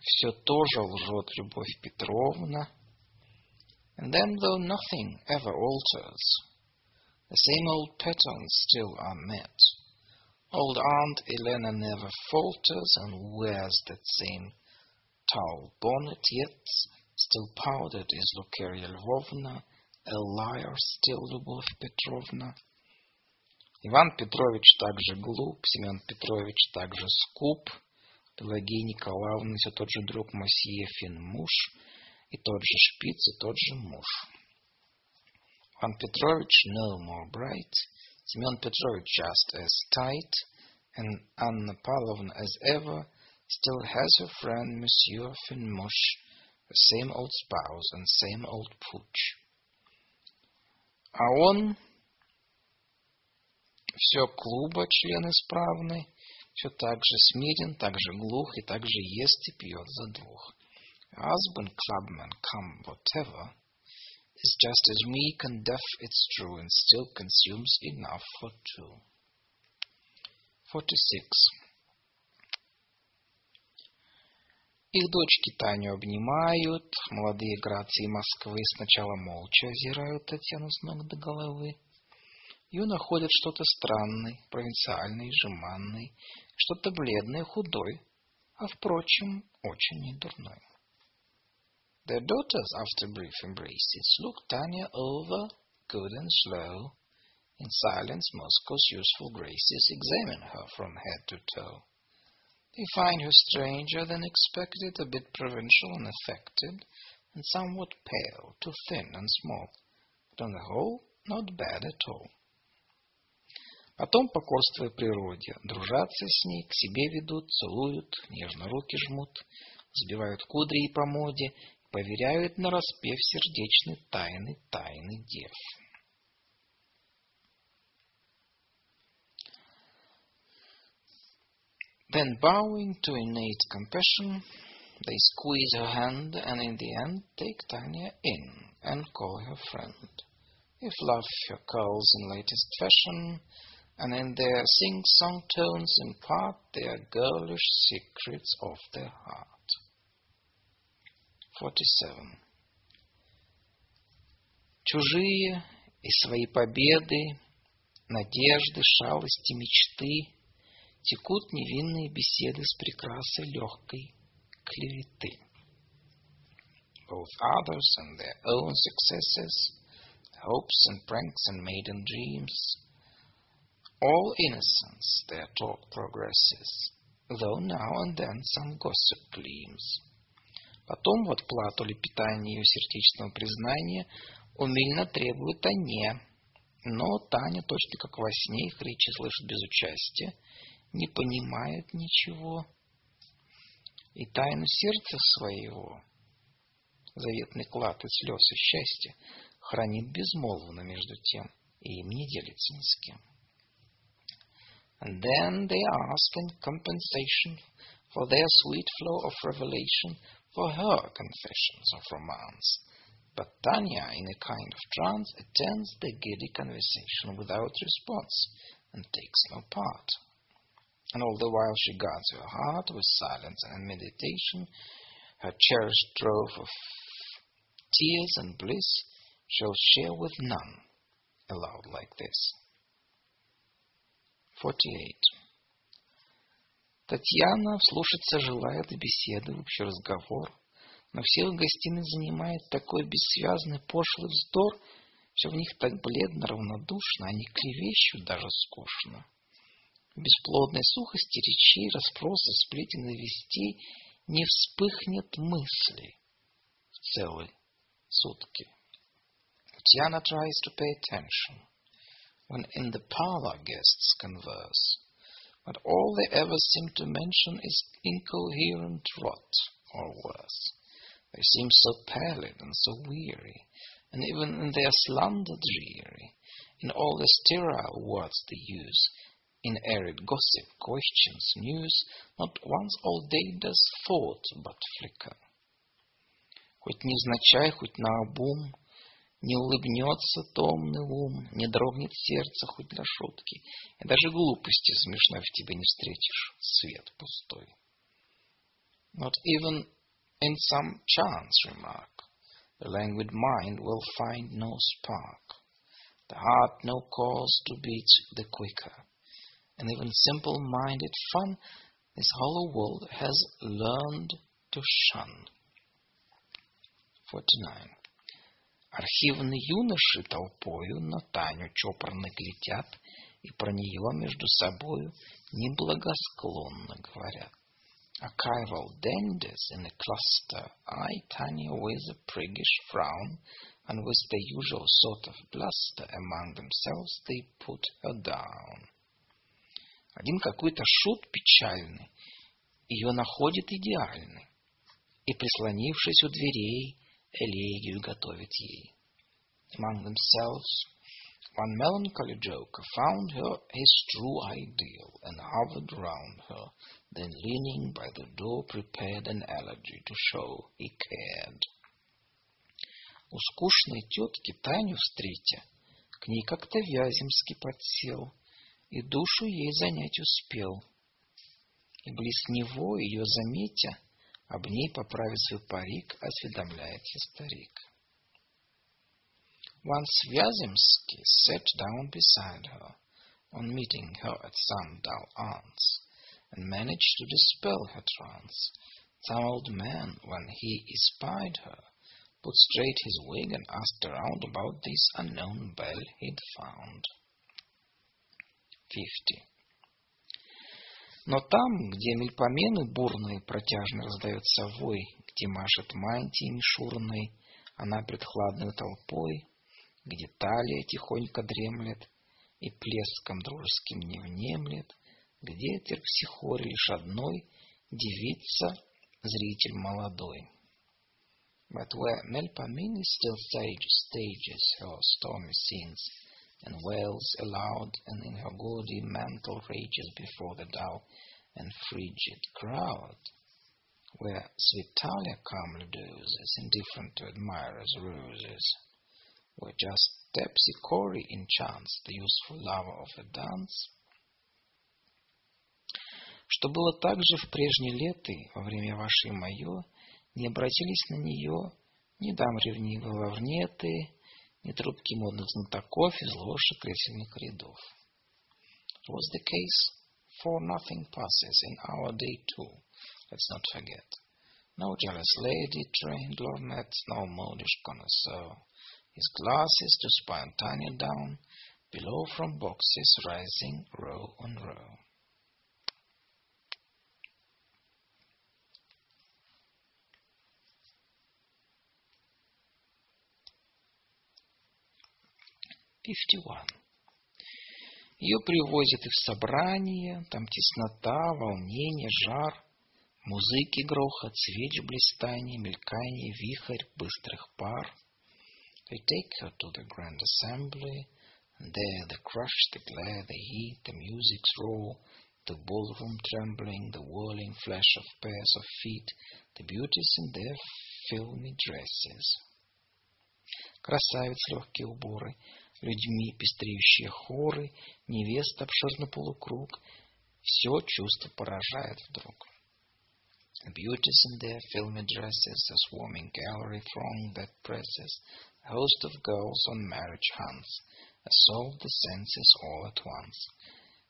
все тоже лжет Любовь Петровна. And then, though nothing ever alters, the same old patterns still are met. Old Aunt Elena never falters and wears that same towel bonnet, yet still powdered is Lukeria Lvovna, a liar still Любовь Петровна. Иван Петрович также глуп, Семен Петрович также скуп, Пелагея Николаевна все тот же друг Масьефин муж, и тот же шпиц, и тот же муж. Иван Петрович no more bright, Семен Петрович just as tight, and Anna Pavlovna as ever still has her friend Monsieur Finmush, the same old spouse and same old pooch. А он все клуба член исправный, все так же смирен, так же глух и так же ест и пьет за двух. Husband, clubman, come, whatever, is just as meek and deaf, it's true, and still consumes enough for two. 46. Их дочки Таню обнимают, молодые грации Москвы сначала молча озирают Татьяну с ног до головы. Ее находят что-то странный, провинциальный, жеманный, что-то бледное, худой, а, впрочем, очень недурной. Their daughters, after brief embraces, look Tanya over, good and slow. In silence, Moscow's useful graces examine her from head to toe. They find her stranger than expected, a bit provincial and affected, and somewhat pale, too thin and small, but on the whole, not bad at all. Потом, покорствуя природе, дружатся с ней, к себе ведут, целуют, нежно руки жмут, взбивают кудри и по моде, поверяют на распев сердечной тайны тайны дев. Then bowing to innate compassion, they squeeze her hand and in the end take Tanya in and call her friend. If love her curls in latest fashion, and in their sing-song tones impart their girlish secrets of their heart. 47. Чужие и свои победы, надежды, шалости, мечты текут невинные беседы с прекрасой легкой клеветы. Both others and their own successes, hopes and pranks and maiden dreams, all innocence their talk progresses, though now and then some gossip gleams. Потом вот плату лепетания ее сердечного признания умильно требуют они, но Таня, точно как во сне, их речи слышит без участия, не понимает ничего. И тайну сердца своего, заветный клад и слез и счастья, хранит безмолвно между тем, и им не делится ни с кем. And then they ask in compensation for their sweet flow of revelation for her confessions of romance. But Tanya, in a kind of trance, attends the giddy conversation without response and takes no part. And all the while she guards her heart with silence and meditation, her cherished trove of tears and bliss shall share with none aloud like this. 48. Татьяна вслушаться желает беседы, в общий разговор, но всех гостиной занимает такой бессвязный пошлый вздор, все в них так бледно, равнодушно, они клевещут даже скучно. В бесплодной сухости речей, расспросов, сплетен и вестей не вспыхнет мысли в целые сутки. Татьяна tries to pay attention when in the parlor guests converse, but all they ever seem to mention is incoherent rot or worse. They seem so pallid and so weary, and even in their slumber dreary, in all the sterile words they use, in arid gossip, questions, news, not once all day does thought but flicker. Хоть невзначай, хоть наобум, Не улыбнется томный ум, не дрогнет сердце хоть для шутки, и даже глупости смешной в тебе не встретишь, свет пустой. Not even in some chance remark, the languid mind will find no spark, the heart no cause to beat the quicker, and even simple-minded fun this hollow world has learned to shun. 49. Архивные юноши толпою на Таню чопорно глядят и про нее между собою неблагосклонно говорят. Archival dandies in a cluster eye Tanya with a priggish frown, and with the usual sort of bluster among themselves they put her down. Один какой-то шут печальный ее находит идеальной, и, прислонившись у дверей, элегию готовит ей. Among themselves, one melancholy joker found her his true ideal and hovered round her, then leaning by the door prepared an elegy to show he cared. У скучной тетки Таню встретя, к ней как-то Вяземский подсел и душу ей занять успел. И близ него, ее заметя, Об ней, поправив свой парик, осведомляется старик. Once Vyazemsky sat down beside her, on meeting her at some dull aunt's, and managed to dispel her trance. Some old man, when he espied her, put straight his wig and asked around about this unknown belle he'd found. Fifty. Но там, где мельпомены бурные протяжно раздается вой, где машет мантией мишурной, она пред хладной толпой, где талия тихонько дремлет и плеском дружеским не внемлет, где терпсихоре лишь одной девица, зритель молодой. But where Melpomene still stage, stages her stormy scenes, and wails aloud, and in her gaudy mantle rages before the dull and frigid crowd, where sweet Talia calmly dozes, indifferent to admirers' ruses, where just terpsichore enchants the useful lover of a dance, что было также в прежние леты, во время вашей мое, не обратились на нее ни дам ревнивые лавнеты, ни трубки модных знатоков из лоши кресельных рядов. It was the case, for nothing passes in our day too, let's not forget. No jealous lady, trained lorgnette, no modish connoisseur. His glasses to spy on Tanya down, below from boxes rising row on row. Fifty-one. Ее привозят и в собрание, там теснота, волнение, жар, музыки грохот, свеч блистание, мелькание, вихрь быстрых пар. They take her to the grand assembly, and there the crush, the glare, the heat, the music's roar, the ballroom trembling, the whirling flash of pairs of feet, the beauties in their filmy dresses. Красавиц легкие уборы, людьми пестреющие хоры, невеста обширный полукруг. Все чувство поражает вдруг. Beauties in their filmy dresses, a swarming gallery throng that presses, a host of girls on marriage hunts, assault the senses all at once.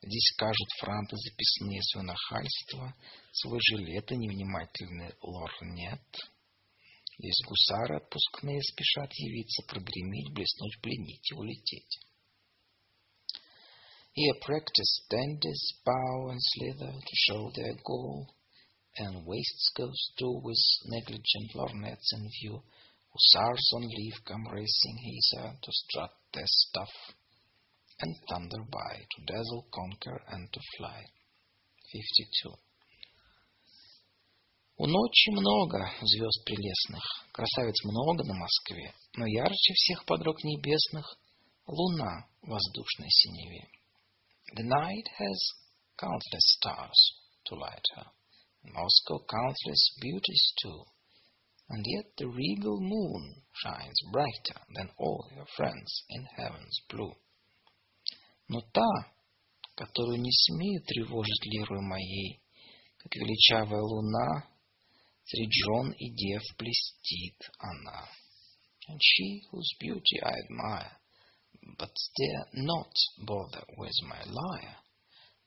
Здесь кажут франты записные свое нахальство, свой жилет и невнимательный лорнет. Здесь гусары отпускные спешат явиться, прогреметь, блеснуть, пленить и улететь. Here practice dandies bow and slither to show their goal, and waistcoats too with negligent lorgnettes in view, hussars on leave come racing hither to strut their stuff, and thunder by, to dazzle, conquer, and to fly. Fifty-two. У ночи много звезд прелестных, красавиц много на Москве, но ярче всех подруг небесных луна в воздушной синеве. The night has countless stars to light her, in Moscow countless beauties too, and yet the regal moon shines brighter than all your friends in heaven's blue. Но та, которую не смею тревожить лирою моей, как величавая луна, Средь жен и дев блестит она. And she whose beauty I admire, but dare not bother with my lyre,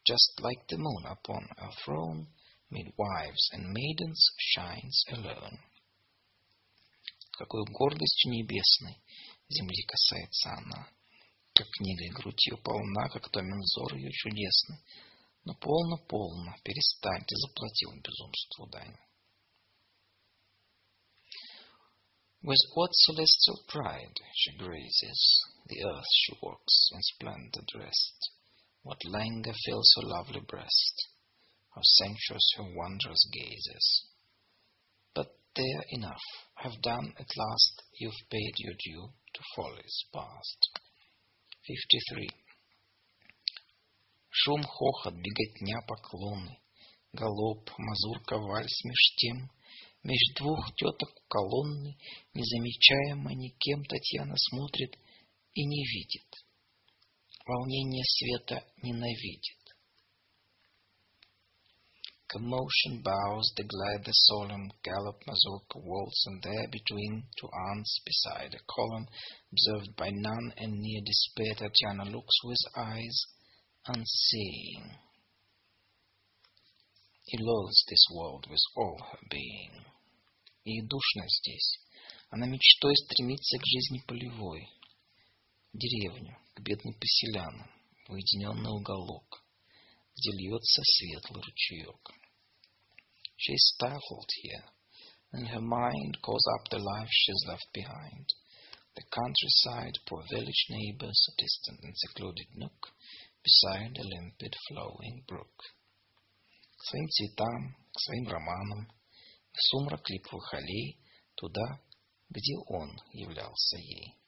just like the moon upon a throne, mid wives and maidens shines alone. Какой гордостью небесной земли касается она, как книга и грудь ее полна, как томен взор ее чудесный. Но полно-полно, перестаньте, заплатил безумству дань. With what celestial pride she grazes, the earth she walks in splendid rest. What languor fills her lovely breast, how sensuous her wondrous gazes. But there enough, have done at last, you've paid your due to follies past. 53. Шум, хохот, беготня, поклоны, галоп, мазурка, вальс меж тем — Меж двух теток колонны, незамечаемо никем, Татьяна смотрит и не видит. Волнение света ненавидит. Commotion bows the glad, the solemn gallop mazurka waltz, and there between two aunts beside a column, observed by none and near despair, Tatiana looks with eyes unseeing. He loathes this world with all her being. Ей душно здесь. Она мечтой стремится к жизни полевой. Деревню, к бедным поселянам, в уединенный уголок, где льется светлый ручеек. She is stifled here, and her mind calls up the life she's left behind. The countryside, poor village neighbors, a distant and secluded nook, beside a limpid flowing brook. К своим цветам, к своим романам, в сумрак липовых аллей, туда, где он являлся ей.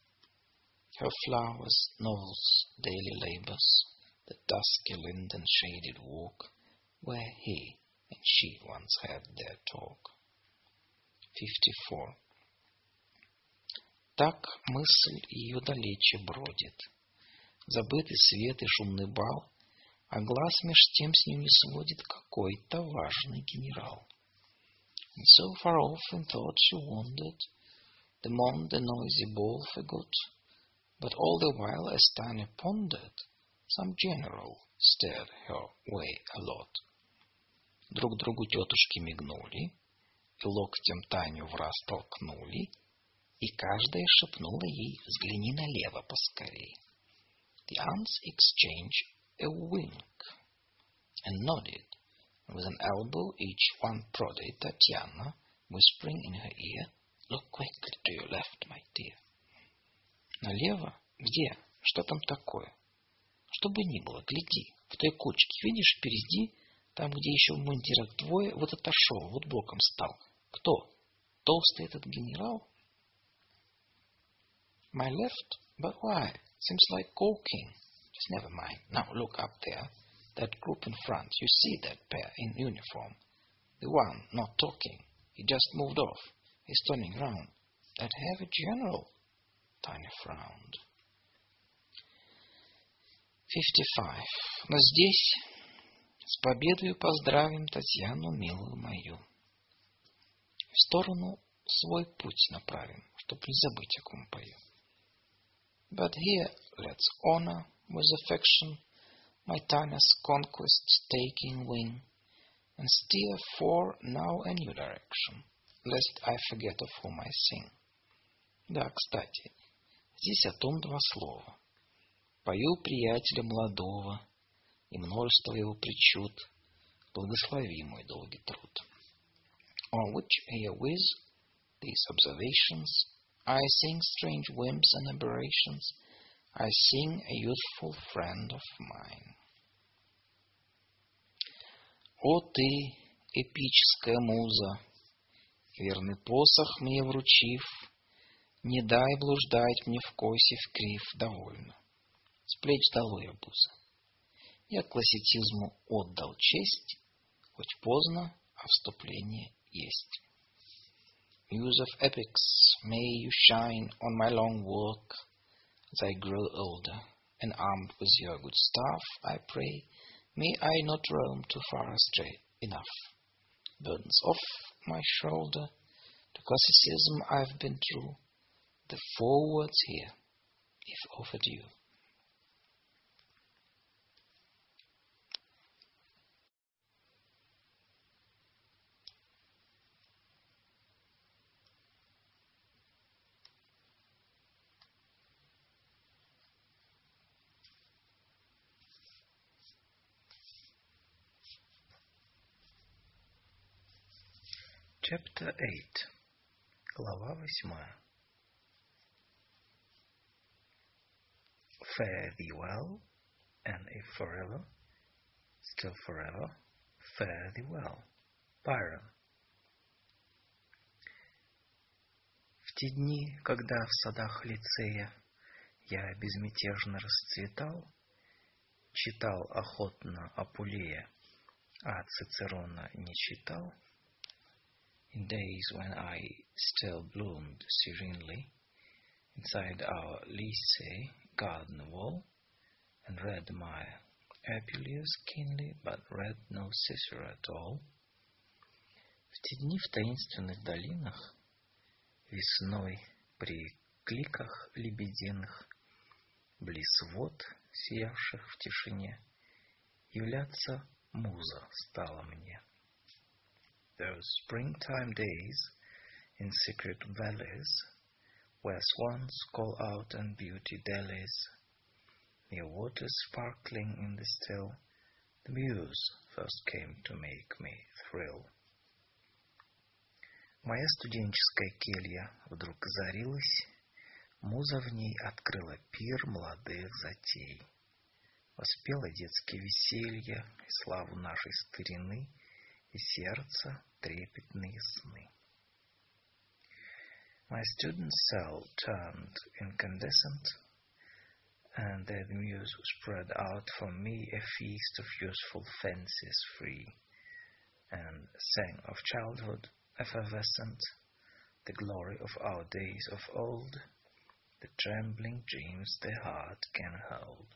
Her flowers, novels, daily labors, the dusky linden shaded walk, where he and she once had their talk. 54. Так мысль ее далече бродит. Забытый свет и шумный бал, а глаз меж тем с ним не сводит какой-то важный генерал. And so far off in thought she wandered, the mon the noisy ball forgot, but all the while as Tanya pondered, some general stared her way a lot. Друг другу тетушки мигнули, и локтем Таню в раз толкнули, и каждая шепнула ей «Взгляни налево поскорей». The aunts exchanged a wink and nodded. With an elbow each one prodded Tatiana, whispering in her ear, Look quickly to your left, my dear. Налево? Где? Что там такое? Что бы ни было, гляди. В той кучке, видишь, впереди, там, где еще в мундирах двое, вот отошел, вот боком стал. Кто? Толстый этот генерал? My left? But why? Seems like gawking. Just never mind. Now look up there. That group in front. You see that pair in uniform. The one not talking. He just moved off. He's turning round. That heavy general. Tiny frowned. 55. Но здесь с победою поздравим Татьяну, милую мою. В сторону свой путь направим, чтоб не забыть, о ком пою. But here let's honor with affection my Tana's conquest taking wing, and steer for now a new direction, lest I forget of whom I sing. Да, кстати, здесь о том два слова. Пою приятеля молодого, и множество его причуд, благослови мой долгий труд. On which herewith these observations I sing strange whims and aberrations. I sing a youthful friend of mine. О ты, эпическая муза, верный посох мне вручив, не дай блуждать мне в косе в крив довольно. С плеч долой обуза. Я классицизму отдал честь, хоть поздно, а вступление есть. Muse of epics, may you shine on my long walk as I grow older, and armed with your good staff, I pray, may I not roam too far astray enough. Burdens off my shoulder, to classicism I've been true, the four words here, if overdue. Chapter 8 Глава восьмая. Fare thee well, and if forever, still forever, fare thee well. Byron. В те дни, когда в садах лицея я безмятежно расцветал, читал охотно Апулея, а Цицерона не читал — in days when I still bloomed serenely inside our lycée garden wall and read my Apuleius keenly, but read no Cicero at all. В те дни в таинственных долинах, весной при кликах лебединых, близ вод, сиявших в тишине, являться муза стала мне. those springtime days in secret valleys where swans call out and beauty dallies, near waters sparkling in the still, the muse first came to make me thrill. Моя студенческая келья вдруг озарилась, муза в ней открыла пир молодых затей. Воспела детские веселья и славу нашей старины — и сердца трепетные сны. My student cell turned incandescent, and there the muse spread out for me a feast of useful fancies free, and sang of childhood effervescent, the glory of our days of old, the trembling dreams the heart can hold.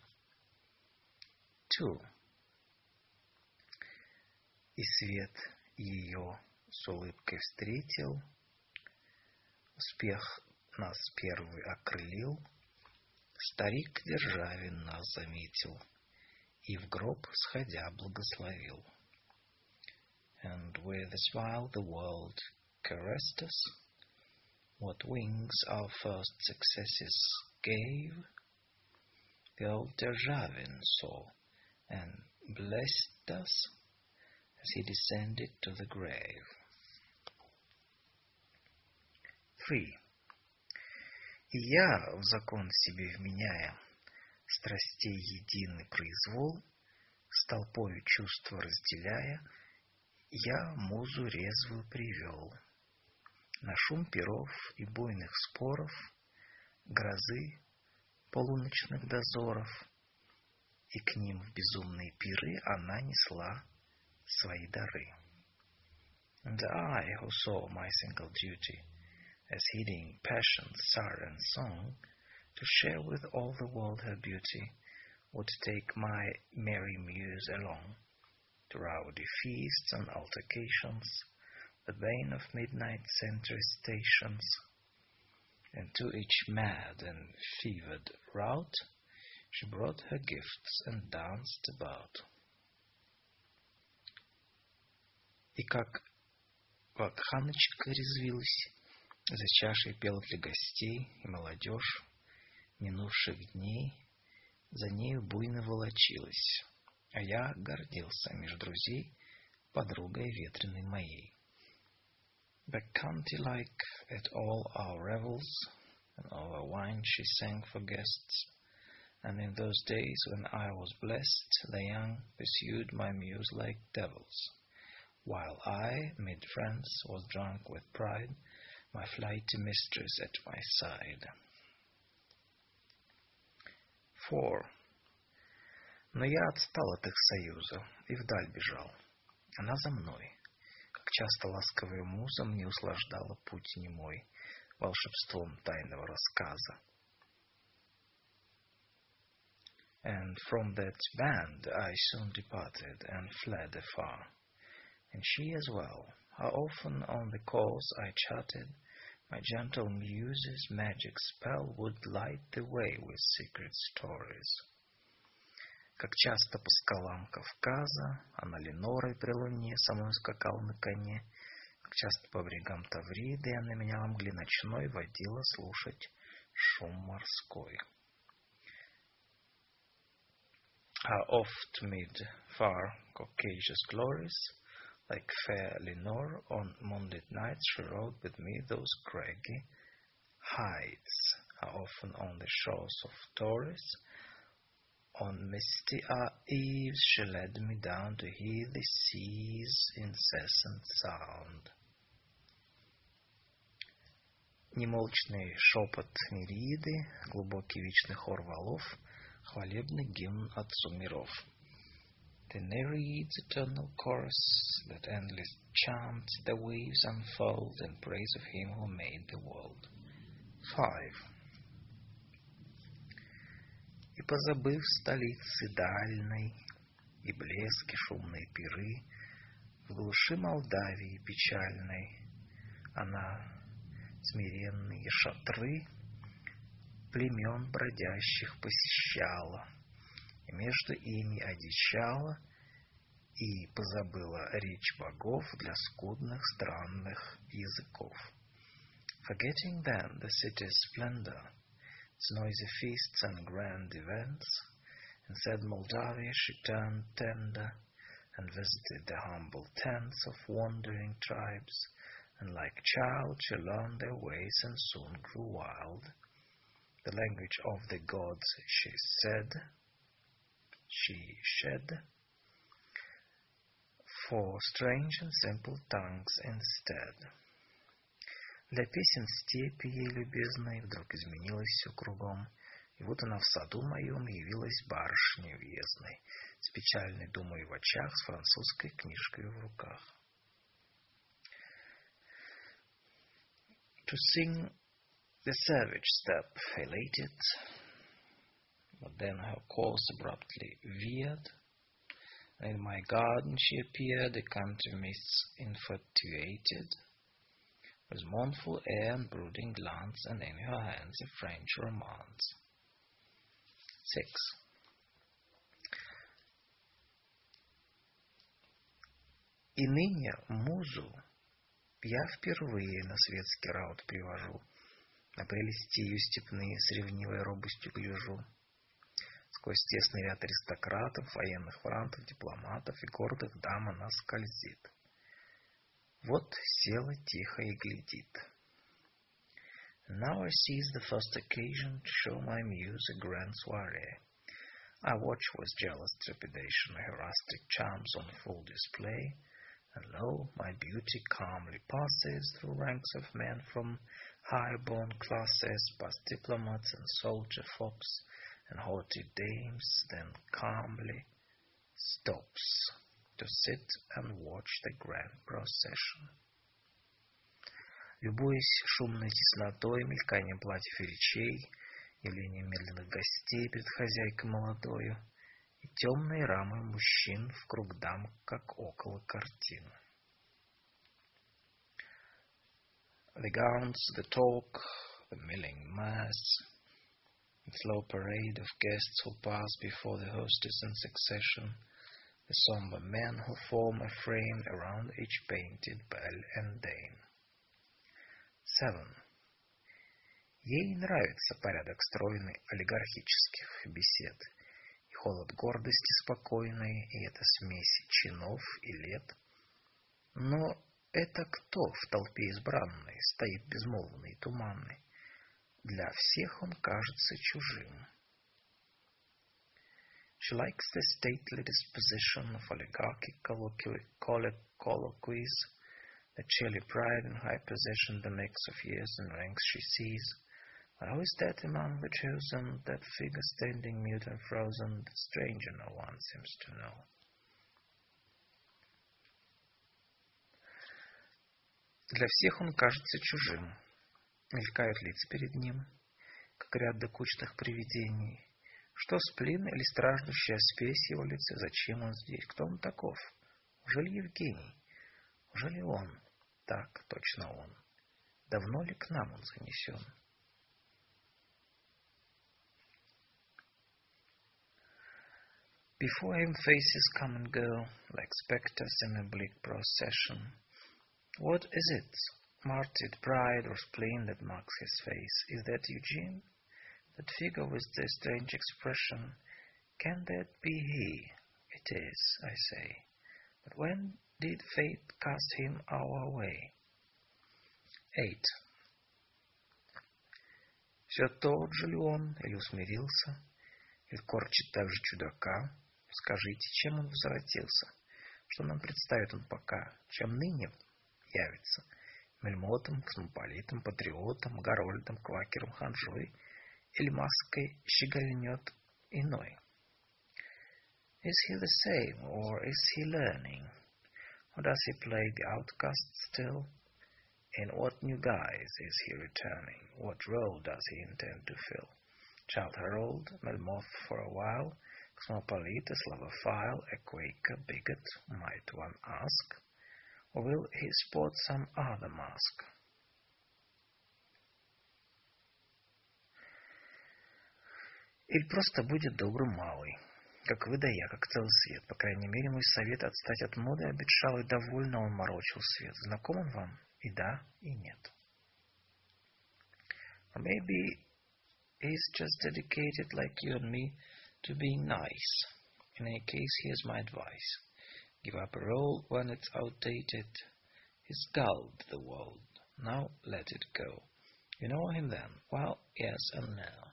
2. И свет ее с улыбкой встретил, Успех нас первый окрылил, Старик Державин нас заметил И в гроб сходя благословил. And with a smile the world caressed us, What wings our first successes gave, The old Державин saw and blessed us as he descended to the grave. 3. И я, в закон себе вменяя, Страстей единый произвол, С толпою чувства разделяя, Я музу резвую привел. На шум перов и буйных споров, Грозы полуночных дозоров, И к ним в безумные пиры Она несла свои дары. And I, who saw my single duty, as heeding passion, sorrow, and song, to share with all the world her beauty, would take my merry muse along to rowdy feasts and altercations, the bane of midnight sentry stations, and to each mad and fevered rout she brought her gifts and danced about. И как вакханочка резвилась, За чашей пел для гостей и молодежь минувших дней за нею буйно волочилась, а я гордился меж друзей подругой ветреной моей. Bacchanty-like at all our revels, and over wine she sang for guests, and in those days when I was blessed, the young pursued my muse like devils, while I, mid friends, was drunk with pride, my flighty mistress at my side. 4. Но я отстал от их союза и вдаль бежал. Она за мной, как часто ласковая муза мне услаждала путь немой волшебством тайного рассказа. And from that band I soon departed and fled afar, And she as well, How often on the course I charted, my gentle muse's magic spell would light the way with secret stories. Как часто по скалам Кавказа, а на Ленорой при луне со мной скакал на коне, как часто по брегам Тавриды она меня в мгле ночной водила слушать шум морской. How oft mid far Caucasus glories Like fair Lenore, on moonlit nights she rode with me those craggy heights, how often on the shores of Taurus, on misty eves she led me down to hear the sea's incessant sound. Немолчный шепот Нериды, глубокий вечный хор валов, хвалебный гимн Отцу миров — The Nereids' eternal chorus that endless chants the waves unfold in praise of Him who made the world. 5. И позабыв столицы дальной, И блески шумной пиры, В глуши Молдавии печальной Она смиренные шатры Племен бродящих посещала — и между ими одичала и позабыла речь богов для скудных странных языков. Forgetting then the city's splendor, its noisy feasts and grand events, in said Moldavia she turned tender and visited the humble tents of wandering tribes, and like child she learned their ways and soon grew wild. The language of the gods, she said, she shed for strange and simple tongues instead. Для песен степи ей любезной вдруг изменилось все кругом, и вот она в саду моем явилась барышней уездной, с печальной думой в очах, с французской книжкой в руках. To sing The savage step elated, but then her course abruptly veered. In my garden she appeared, the country mists infatuated, with mournful air and brooding glance, and in her hands a French romance. 6. И ныне музу я впервые на светский раут привожу, на прелести ее степные с ревнивой робостью гляжу. Сквозь тесный ряд аристократов, военных франтов, дипломатов и гордых дам она скользит. Вот села тихо и глядит. Now I seize the first occasion to show my muse a grand soiree. I watch with jealous trepidation her rustic charms on full display, and lo, my beauty calmly passes through ranks of men from high-born classes, past diplomats and soldier fops, and haughty dames, then calmly stops to sit and watch the grand procession. Любуясь шумной теснотой, мельканием платьев и речей, явлением медленных гостей перед хозяйкой молодою и темной рамой мужчин в круг дам, как около картины. The gowns, the talk, the milling mass, the slow parade of guests who pass before the hostess in succession, the somber men who form a frame around each painted belle and dame. 7. Ей нравится порядок стройный олигархических бесед, и холод гордости спокойной, и эта смесь чинов и лет. Но это кто в толпе избранной стоит безмолвный и туманный? Для всех он кажется чужим. She likes the stately disposition of oligarchic colloquies, the chilly pride and high possession, the mix of years and ranks she sees. But how is that among the chosen, that figure standing mute and frozen, that stranger no one seems to know? Для всех он кажется чужим. Мелькают лица перед ним, как ряд докучных привидений. Что сплин или страждущая спесь его лица? Зачем он здесь? Кто он таков? Ужели Евгений? Ужели он? Так, точно он. Давно ли к нам он занесен? Before him faces come and go, like spectres in a bleak procession. What is it, martyred pride or spleen that marks his face? Is that Eugene? That figure with the strange expression? Can that be he? It is, I say. But when did fate cast him our way? 8. Все тот же ли он, или усмирился, или корчит так же чудака? Скажите, чем он возвратился? Что нам представит он пока? Чем ныне явится мельмотом, космополитом, патриотом, горольдом, квакером, ханжой или маской щеголнет иной. Is he the same, or is he learning? Or does he play the outcast still? In what new guise is he returning? What role does he intend to fill? Child herald, Melmoth for a while, cosmopolite, a Slavophile, a Quaker, bigot, might one ask? Will he sport some other mask? Или просто будет добрым малый, как вы да я, как целый свет. По крайней мере, мой совет отстать от моды обетшал, и довольно он морочил свет. Знаком он вам? И да, и нет. Or maybe he's just dedicated, like you and me, to being nice. In any case, here's my advice. Give up a role when it's outdated. He sculled the world. Now let it go. You know him then? Well, yes and no.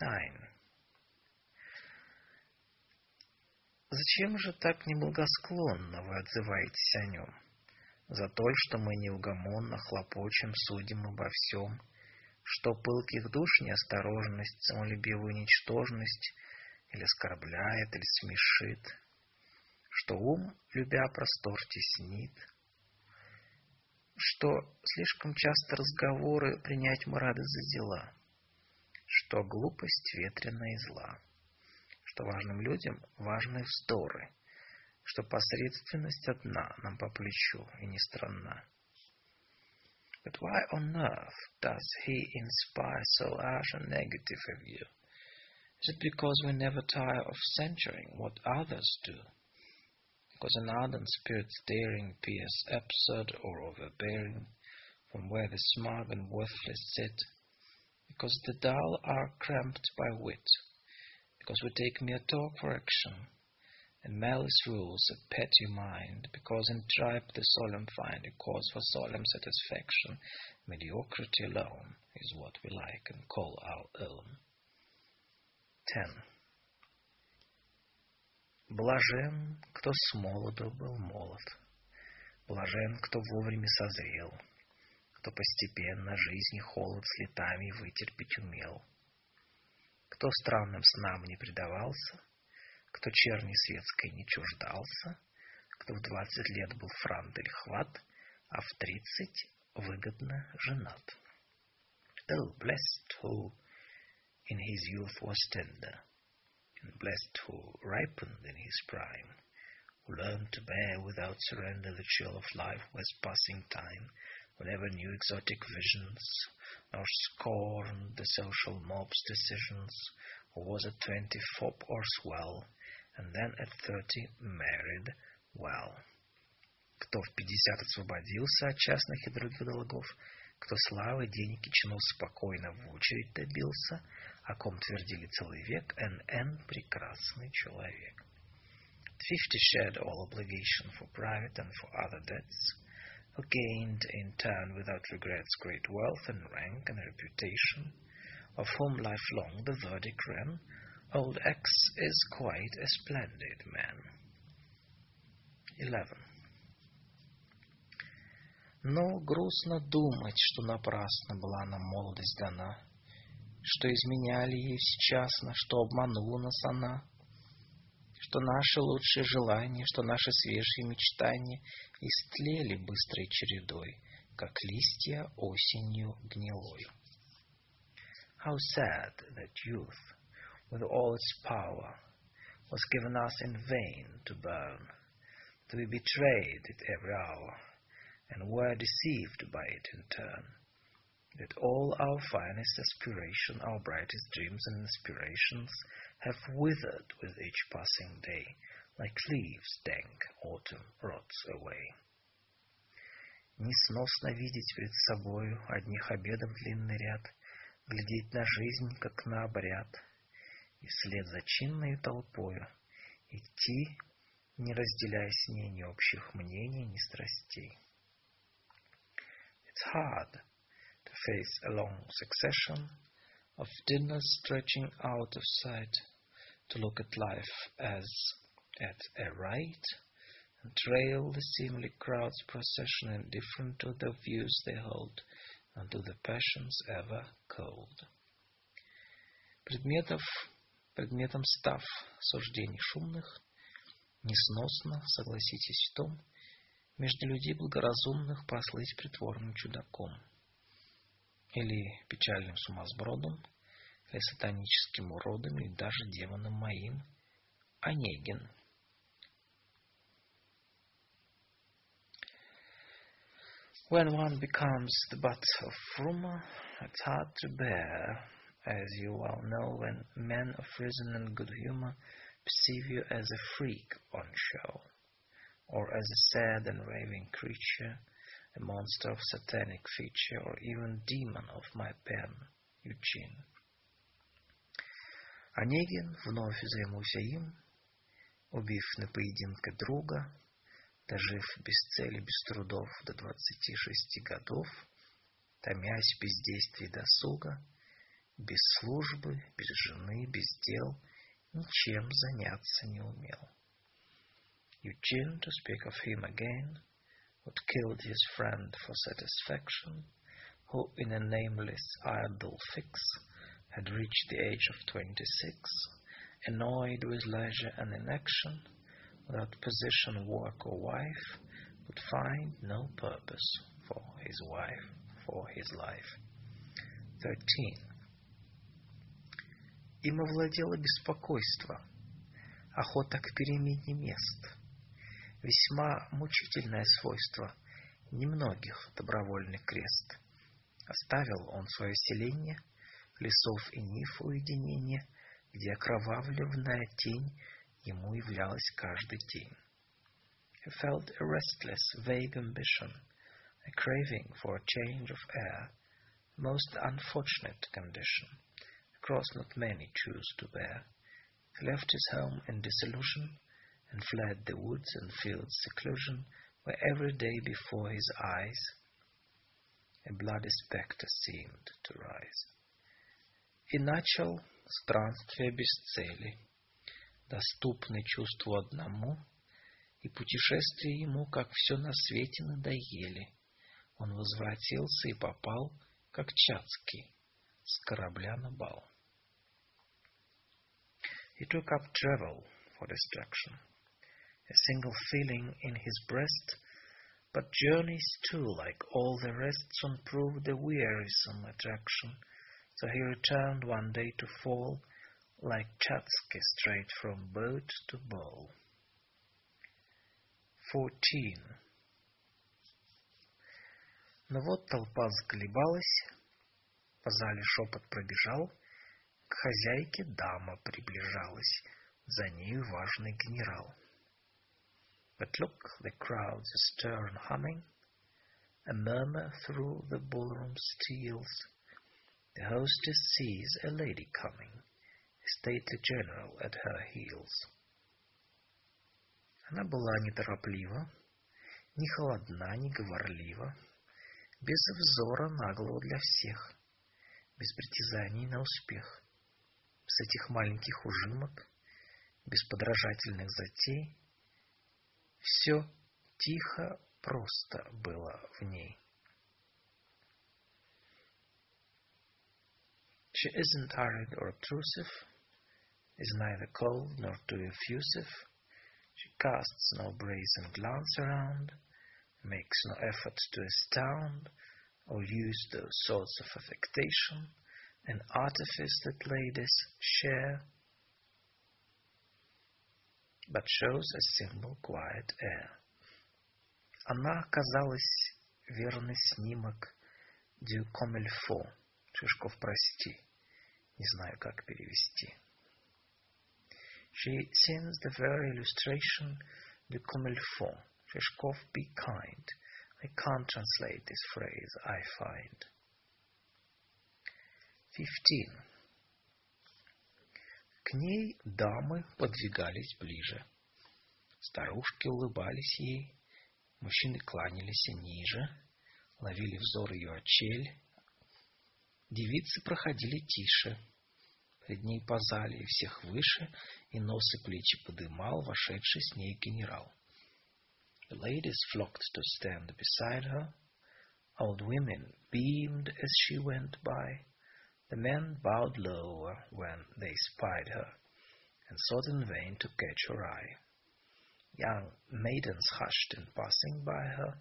9. Зачем же так неблагосклонно вы отзываетесь о нем? За то, что мы неугомонно хлопочем, судим обо всем, что пылких душ неосторожность, самолюбивую ничтожность или оскорбляет, или смешит, что ум, любя простор, теснит, что слишком часто разговоры принять мы рады за дела, что глупость ветреная и зла, что важным людям важны вздоры, что посредственность одна нам по плечу и не странна. But why on earth does he inspire so harsh a negative view? Is it because we never tire of censuring what others do? Because an ardent spirit's daring pierce absurd or overbearing from where the smug and worthless sit? Because the dull are cramped by wit? Because we take mere talk for action? and malice rules a petty mind, because in tribe the solemn find a cause for solemn satisfaction. Mediocrity alone is what we like and call our own. 10. Блажен, кто с молоду был молод, блажен, кто вовремя созрел, кто постепенно жизни холод с летами вытерпеть умел, кто странным снам не предавался — кто черни светской не чуждался, кто в двадцать лет был франт или хват, а в тридцать выгодно женат. Oh, blessed who in his youth was tender, and blessed who ripened in his prime, who learned to bear without surrender the chill of life with passing time, who never knew exotic visions, nor scorned the social mob's decisions, who was at twenty fop or swell, and then at thirty married well. Кто в пятьдесят освободился от частных и других долгов, кто славы, денег и чинов спокойно в очередь добился, о ком твердили целый век, Н.Н. прекрасный человек. Fifty shed all obligation for private and for other debts, who gained in turn without regrets great wealth and rank and reputation, of whom lifelong the verdict ran, Old X is quite a splendid man. 11. Но грустно думать, что напрасно была нам молодость дана, что изменяли ей всечасно, что обманула нас она, что наши лучшие желания, что наши свежие мечтания истлели быстрой чередой, как листья осенью гнилой. How sad that youth with all its power, was given us in vain to burn, to be betrayed at every hour, and were deceived by it in turn. That all our finest aspiration, our brightest dreams and inspirations have withered with each passing day, like leaves dank autumn rots away. Несносно видеть перед собою одних обедов длинный ряд, глядеть на жизнь, как на обряд — и вслед за чинной толпою идти, не разделяя с ней ни общих мнений, ни страстей. It's hard to face a long succession of dinners stretching out of sight, to look at life as at a rite, and trail the seemly crowd's procession indifferent to the views they hold and to the passions ever cold. Предметов предметом став суждений шумных, несносно, согласитесь в том, между людей благоразумных прослыть притворным чудаком, или печальным сумасбродом, или сатаническим уродом, или даже демоном моим, Онегин. When one becomes the butt of rumor, it's hard to bear as you well know, when men of reason and good humor perceive you as a freak on show, or as a sad and raving creature, a monster of satanic feature, or even demon of my pen, Eugene. Онегин вновь займуся им, убив на поединке друга, дожив без цели, без трудов до двадцати шести годов, томясь в бездействии досуга, без службы, без жены, без дел, ничем заняться не умел. Eugene, to speak of him again, who killed his friend for satisfaction, who in a nameless idle fix had reached the age of twenty-six, annoyed with leisure and inaction, without position, work, or wife, could find no purpose for his wife, for his life. 13. Им овладело беспокойство, охота к перемене мест. Весьма мучительное свойство немногих добровольный крест. Оставил он свое селение, лесов и ниф уединение, где окровавленная тень ему являлась каждый день. He felt a restless, vague ambition, a craving for a change of air, most unfortunate condition, a cross not many choose to bear. He left his home in disillusion, and fled the woods and fields seclusion, where every day before his eyes a bloody spectre seemed to rise. И начал странствие без цели, доступный чувству одному, и путешествия ему, как все на свете, надоели. Он возвратился и попал, как Чацкий, с корабля на бал. He took up travel for distraction, a single feeling in his breast, but journeys too, like all the rest, soon proved a wearisome attraction. So he returned one day to fall, like Chatsky, straight from boat to bowl. 14. Но вот толпа заколебалась, по зале шепот пробежал, к хозяйке дама приближалась, за нею важный генерал. But look, the crowds stir and humming, a murmur through the ballroom steals. The hostess sees a lady coming, a stately general at her heels. Она была нетороплива, не холодна, не говорлива, без взора наглого для всех, без притязаний на успех, с этих маленьких ужимок, без подражательных затей, все тихо, просто было в ней. She isn't hurried or obtrusive, is neither cold nor too effusive. She casts no brazen glance around, makes no effort to astound, or use those sorts of affectation and artifice that ladies share, but shows a simple, quiet air. Она оказалась верный снимок «Du comme il faut». Шишков, прости, не знаю, как перевести. She sends the very illustration «Du comme il faut». Шишков, be kind. I can't translate this phrase, I find. 15. К ней дамы подвигались ближе. Старушки улыбались ей, мужчины кланялись ниже, ловили взор ее очель. Девицы проходили тише, пред ней по зале и всех выше, и нос и плечи подымал вошедший с ней генерал. The ladies flocked to stand beside her. Old women beamed as she went by. The men bowed lower when they spied her, and sought in vain to catch her eye. Young maidens hushed in passing by her,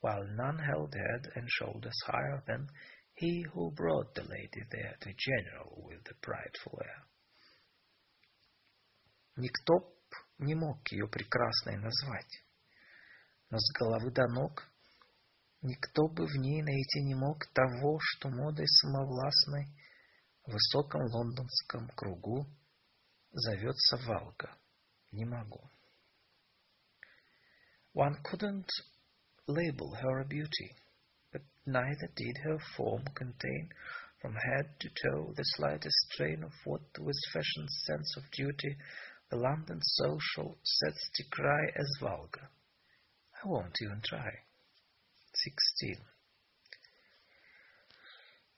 while none held head and shoulders higher than he who brought the lady there, the general with the prideful air. Никто б не мог ее прекрасной назвать, но с головы до ног никто бы в ней найти не мог того, что модой самовластной в высоком лондонском кругу зовется Валга. Не могу. One couldn't label her a beauty, but neither did her form contain from head to toe the slightest strain of what, with fashion's sense of duty, the London social sets decry as vulgar. I won't even try. Sixteen.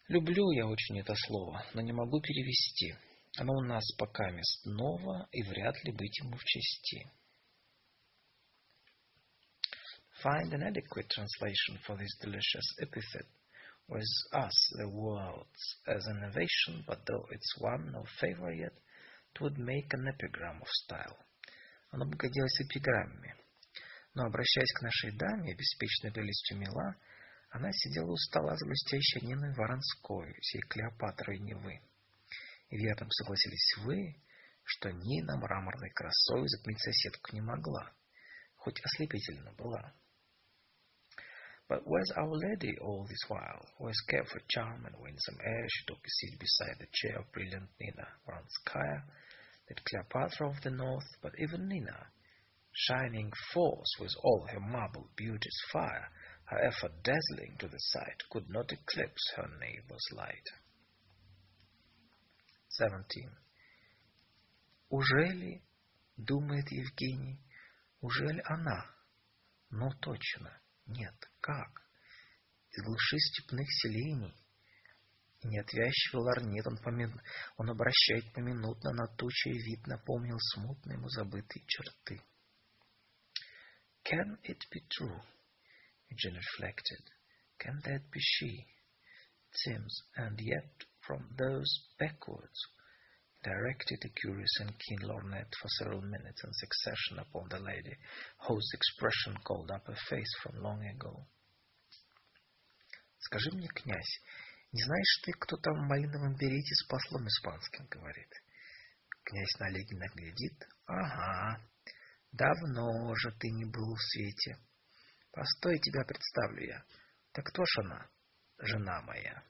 Люблю я очень это слово, но не могу перевести. Оно у нас пока мест ново, и вряд ли быть ему в чести. Find an adequate translation for this delicious epithet. With us the world's as an innovation, but though it's one no favor yet, it would make an epigram of style. Оно бы годилось эпиграмме. Но, обращаясь к нашей даме, беспечной прелестью мила, Она сидела у стола с блестящей Ниной Воронской, сей Клеопатрой Невы. И верно согласились вы, что Нина мраморной красой затмить соседку не могла, хоть ослепительно была. But where's Our Lady all this while? Where's for charm and winsome air? She took a seat beside the chair of brilliant Nina Voronskaya, that Cleopatra of the North, but even Nina, shining forth with all her marble beauty's fire, however dazzling to the sight, could not eclipse her neighbor's light. 17. Ужели, думает Евгений, ужели она? Ну, точно, нет, как? Из глуши степных селений. И неотвязчивый ларнет он, помин... он обращает поминутно на тучи, вид напомнил смутные ему забытые черты. Can it be true? Eugene reflected. Can that be she? It seems, and yet from those backwards, directed a curious and keen lorgnette for several minutes in succession upon the lady, whose expression called up a face from long ago. Скажи мне, князь, не знаешь ты, кто там в малиновом берете с послом испанским говорит? Князь на Олегина глядит. Ага, давно же ты не был в свете. Постой, тебя представлю я. Так кто ж она? Жена моя.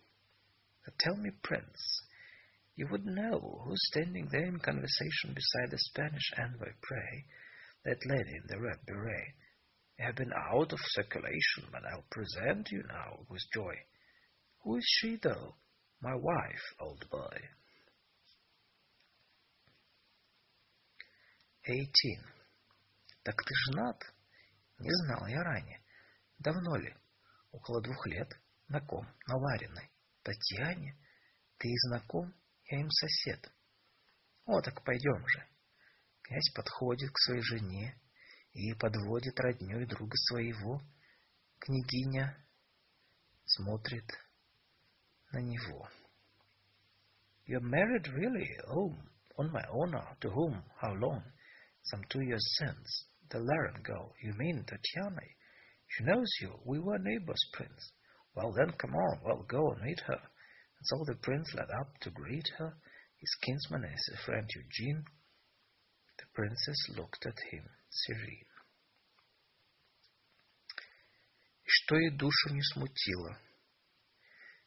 Tell me, prince, you would know who's standing there in conversation beside the Spanish envoy, pray, that lady in the red beret. You have been out of circulation, but I'll present you now with joy. Who is she, though? My wife, old boy. 18. Так ты женат? Не знал я ранее. Давно ли? Около двух лет. На ком? На Лариной. Татьяне? Ты знаком? Я им сосед. О, так пойдем же. Князь подходит к своей жене и подводит родню и друга своего. Княгиня смотрит на него. You're married really? Oh, on my honor. To whom? How long? Some two years since. The Laren girl. You mean Tatiana? She knows you. We were neighbors, Prince. Well, then, come on. Well, go and meet her. And so the prince led up to greet her, his kinsman and his friend Eugene. The princess looked at him serene. И что ей душу не смутило,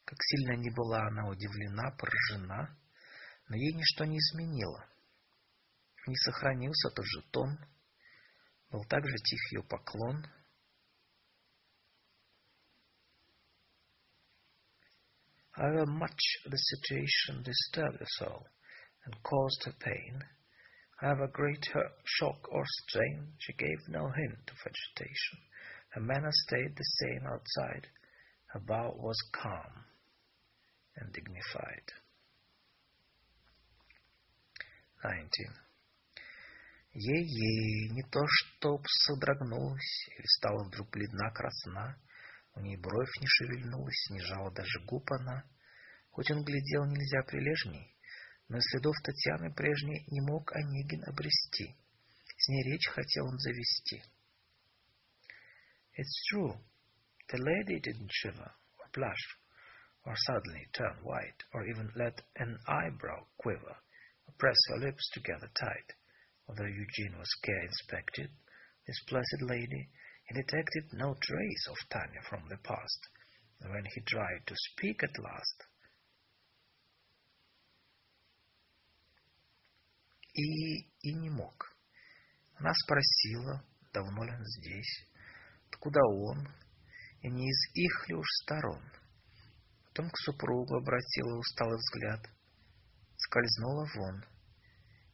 Как сильно не была она удивлена, поражена, но ей ничто не изменило. Не сохранился тот же тон, был также тих ее поклон. However much the situation disturbed her soul and caused her pain, however great her shock or strain, she gave no hint of agitation. Her manner stayed the same outside. Her bow was calm and dignified. 19. Ей-ей, не то чтоб содрогнулась или стала вдруг бледна красна, у ней бровь не шевельнулась, не жала даже губ она. Хоть он глядел нельзя прилежней, но следов Татьяны прежней не мог Онегин обрести. С ней речь хотел он завести. It's true, the lady didn't shiver or blush, or suddenly turn white, or even let an eyebrow quiver, or press her lips together tight. Although Eugene was care inspected, this blessed lady, he detected no trace of Tanya from the past, when he tried to speak at last, и, и не мог. Она спросила, давно ли он здесь, откуда он, и не из их ли уж сторон. Потом к супругу обратила усталый взгляд, скользнула вон,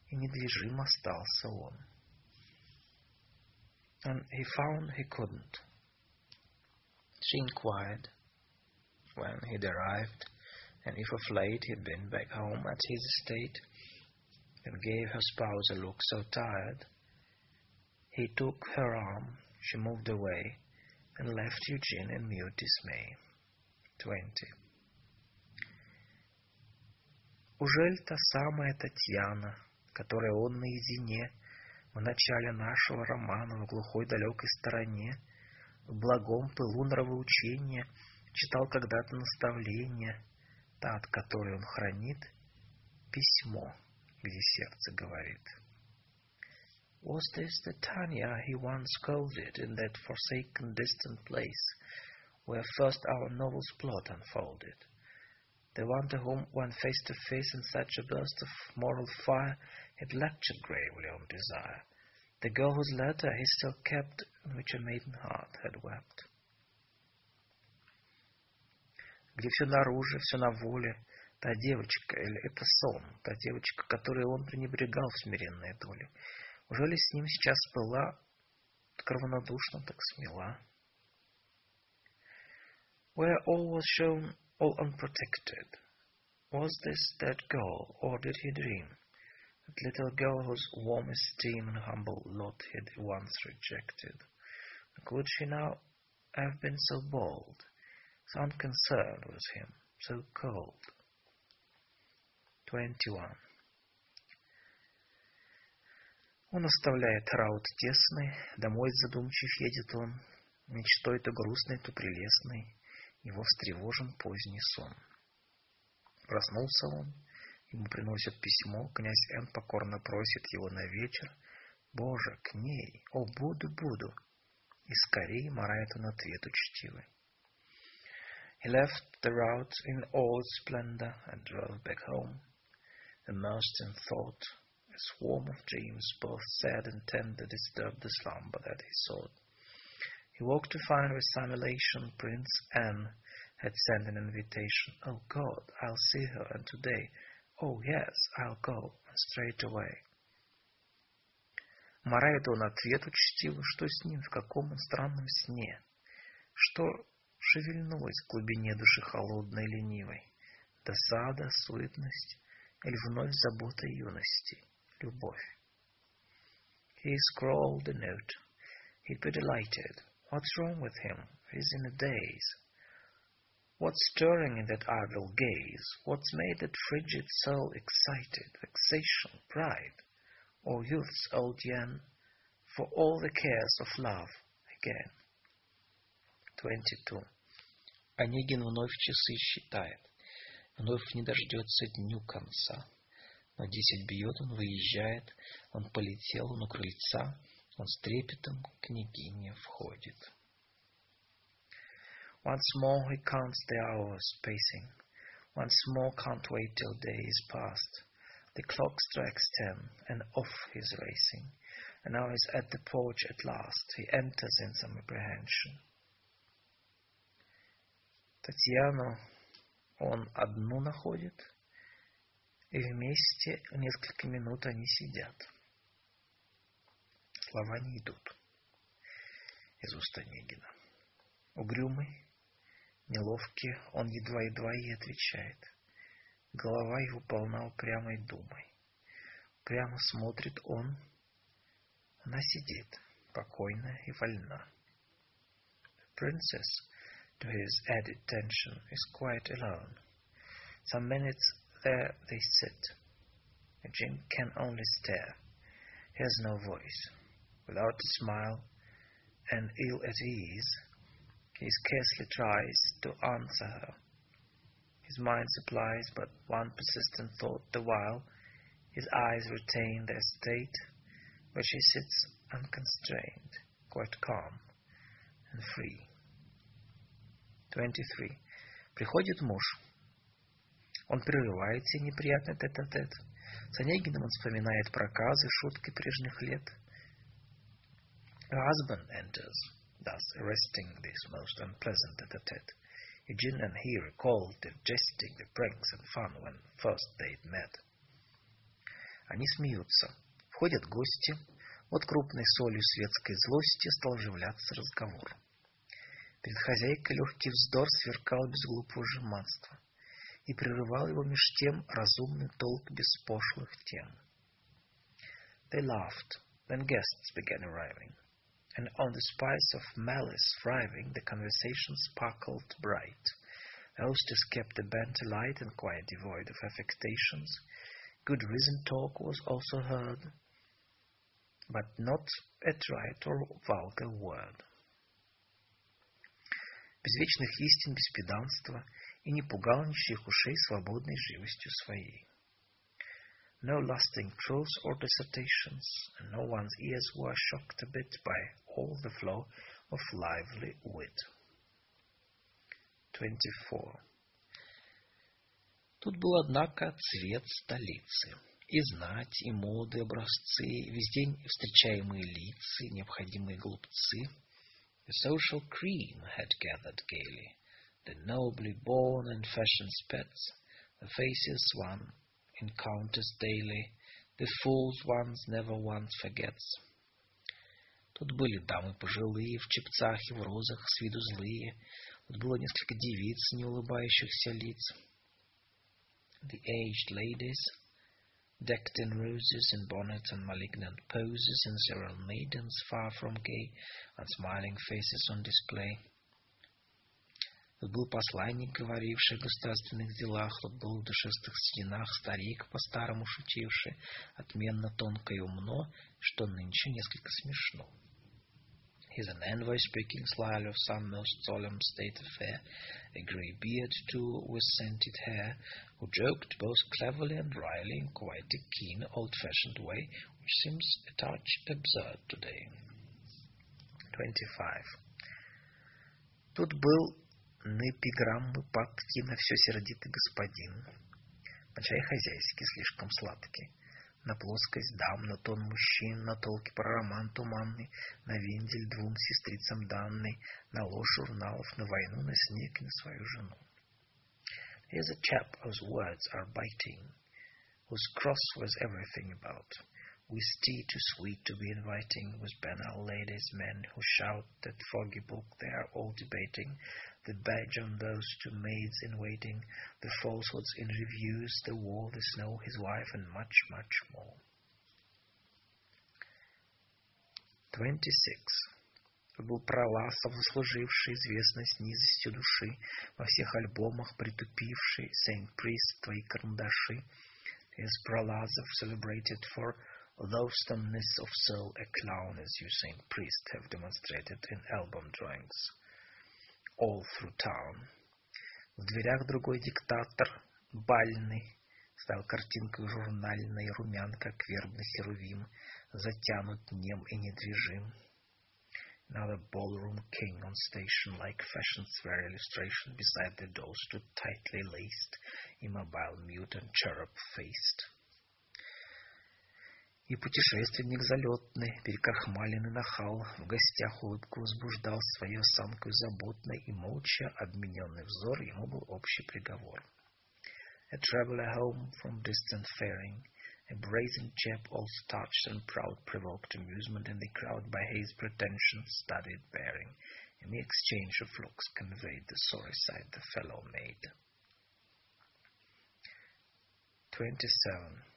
и недвижим остался он. And he found he couldn't. She inquired when he'd arrived, and if of late he'd been back home at his estate, and gave her spouse a look so tired. He took her arm, she moved away, and left Eugene in mute dismay. 20. Ужель та самая Татьяна, которой он наедине в начале нашего романа в глухой далекой стороне в благом пылу нравоучения читал когда-то наставление, та, от которой он хранит, письмо, где сердце говорит. Was this the Tanya he once scolded in that forsaken distant place where first our novel's plot unfolded? The one to whom, when face to face in such a burst of moral fire, had lectured gravely on desire, the girl whose letter he still kept, in which a maiden heart had wept. Где все наружу, все на воле, та девочка, или это сон, та девочка, которой он пренебрегал в смиренной доле. Уже ли с ним сейчас была так равнодушна, так смела? Where all was shown, all unprotected, was this that girl, or did he dream? Little girl whose warm esteem and humble lot he had once rejected. Could she now have been so bold, so unconcerned with him, so cold? Twenty-one. Он оставляет раут тесный, домой задумчив едет он, мечтой то грустной, то прелестной, его встревожен поздний сон. Проснулся он, ему приносят письмо, князь Н покорно просит его на вечер, «Боже, к ней! О, буду, буду!» И скорее морает он ответ учтивый. He left the route in all its splendor and drove back home, immersed in thought, A swarm of dreams, both sad and tender, disturbed the slumber that he sought. He woke to find with simulation Prince Anne had sent an invitation. Oh God, I'll see her, and today, oh yes, I'll go, straight away. Марает он ответ учтивый, что с ним, в каком он странном сне, что шевельнулось в глубине души холодной ленивой, досада, суетность или вновь забота юности — любовь. He scrawled a note. He'd be delighted. What's wrong with him? He's in a daze. What's stirring in that idle gaze? What's made that frigid soul excited? Vexation, pride, or youth's old yen? For all the cares of love again. 22. Онегин вновь часы считает, вновь не дождется дню конца. Но десять бьет, он выезжает, он полетел, он у крыльца, он с трепетом к княгине входит. Once more he counts the hours pacing. Once more can't wait till day is past. The clock strikes ten, and off he's racing. And now he's at the porch at last. He enters in some apprehension. Татьяну он одну находит, и вместе несколько минут они сидят. Слова не идут из уст Онегина. Угрюмый, неловкий, он едва-едва ей отвечает. Голова его полна упрямой думой. Прямо смотрит он. Она сидит, покойная и вольна. The princess, to his added tension, is quite alone. Some minutes There they sit. Jim can only stare. He has no voice. Without a smile and ill at ease, he scarcely tries to answer her. His mind supplies but one persistent thought the while his eyes retain their state, where she sits unconstrained, quite calm and free. 23. Приходит муж. Он прерывает сей неприятный тет-а-тет. С Онегиным он вспоминает проказы, шутки прежних лет. A husband enters, Thus arresting this most unpleasant tete-a-tete. Eugene and he recalled the jesting, the pranks and fun when first they'd met. Они смеются. Входят гости. Вот крупной солью светской злости стал оживляться разговор. Перед хозяйкой легкий вздор сверкал без глупого жеманства и прерывал его меж тем разумный толк без пошлых тем. They laughed, then guests began arriving, and on the spice of malice thriving, the conversation sparkled bright. The hostess kept the band alight and quite devoid of affectations. Good reasoned talk was also heard, but not a trite or vulgar word. без вечных истин, без педанства, и не пугал ничьих ушей свободной живостью своей. No lusting prose or dissertations, and no one's ears were shocked a bit by all the flow of lively wit. 24. Тут был, однако, цвет столицы. И знать, и моды, образцы, весь день встречаемые лица, необходимые глупцы. The social cream had gathered gaily, the nobly born and fashion's pets, the faces one encounters daily, the fools one's never once forgets. Тут были дамы пожилые, в чепцах и в розах, с виду злые. Тут было несколько девиц, не улыбающихся лиц. The aged ladies, decked in roses and bonnets and malignant poses, and several maidens far from gay, and smiling faces on display. Тут был посланник, говоривший о государственных делах, тут был в душистых стенах старик, по-старому шутивший, отменно тонко и умно, что нынче несколько смешно. He's an envoy speaking slyly of some most solemn state affair, a grey beard too with scented hair, who joked both cleverly and wryly in quite a keen, old-fashioned way, which seems a touch absurd today. 25. Тут был на эпиграммы папки на все сердитый господин, на чай хозяйский слишком сладкий, на плоскость дам, на тон мужчин, на толки про роман туманный, на вендель двум сестрицам данный, на ложь журналов, на войну, на снег и на свою жену. Here's a chap whose words are biting, whose cross was everything about, with tea too sweet to be inviting, with banal ladies, men who shout that foggy book they are all debating, the badge on those two maids in waiting, the falsehoods in reviews, the war, the snow, his wife, and much, much more. 26. был Проласов, заслуживший известность низостью души, во всех альбомах притупивший, Saint Priest, твои карандаши. Is Prolazov celebrated for loathsomeness of soul, a clown as you, Saint Priest, have demonstrated in album drawings All through town. В дверях другой диктатор, бальный, стал картинкой журнальной, румян, как вербный херувим, затянут нем и недвижим. Another ballroom king on station, like fashion's fair illustration, beside the door stood tightly laced, immobile, mute and cherub-faced. И путешественник залетный, перекрахмаленный нахал, в гостях улыбку возбуждал своей осанкой заботной, и молча обмененный взор ему был общий приговор. A traveler home from distant faring, a brazen chap all starched and proud provoked amusement in the crowd by his pretensions, studied bearing, and the exchange of looks conveyed the sorry sight the fellow made. 27.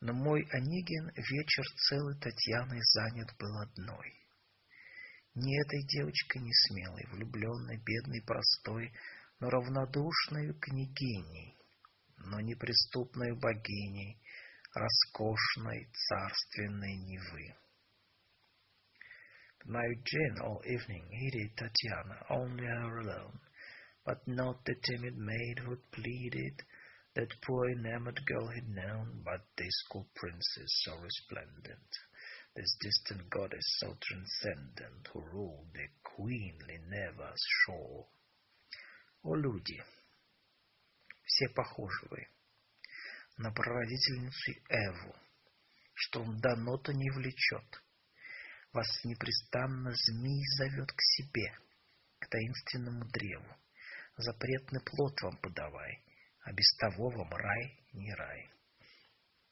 Но мой Онегин вечер целый Татьяной занят был одной. Не этой девочкой не смелой, влюбленной, бедной, простой, но равнодушной княгиней, но неприступной богиней, роскошной царственной Невы. My Eugene all evening heeded Tatiana, only her alone, but not the timid maid who pleaded that poor enamored girl had known, but this cool princess so resplendent, this distant goddess so transcendent, who ruled the queenly Neva's shore. О, люди! Все похожи вы на прародительницу Эву, что вам дано-то не влечет. Вас непрестанно змей зовет к себе, к таинственному древу. Запретный плод вам подавай, а без того вам рай не рай.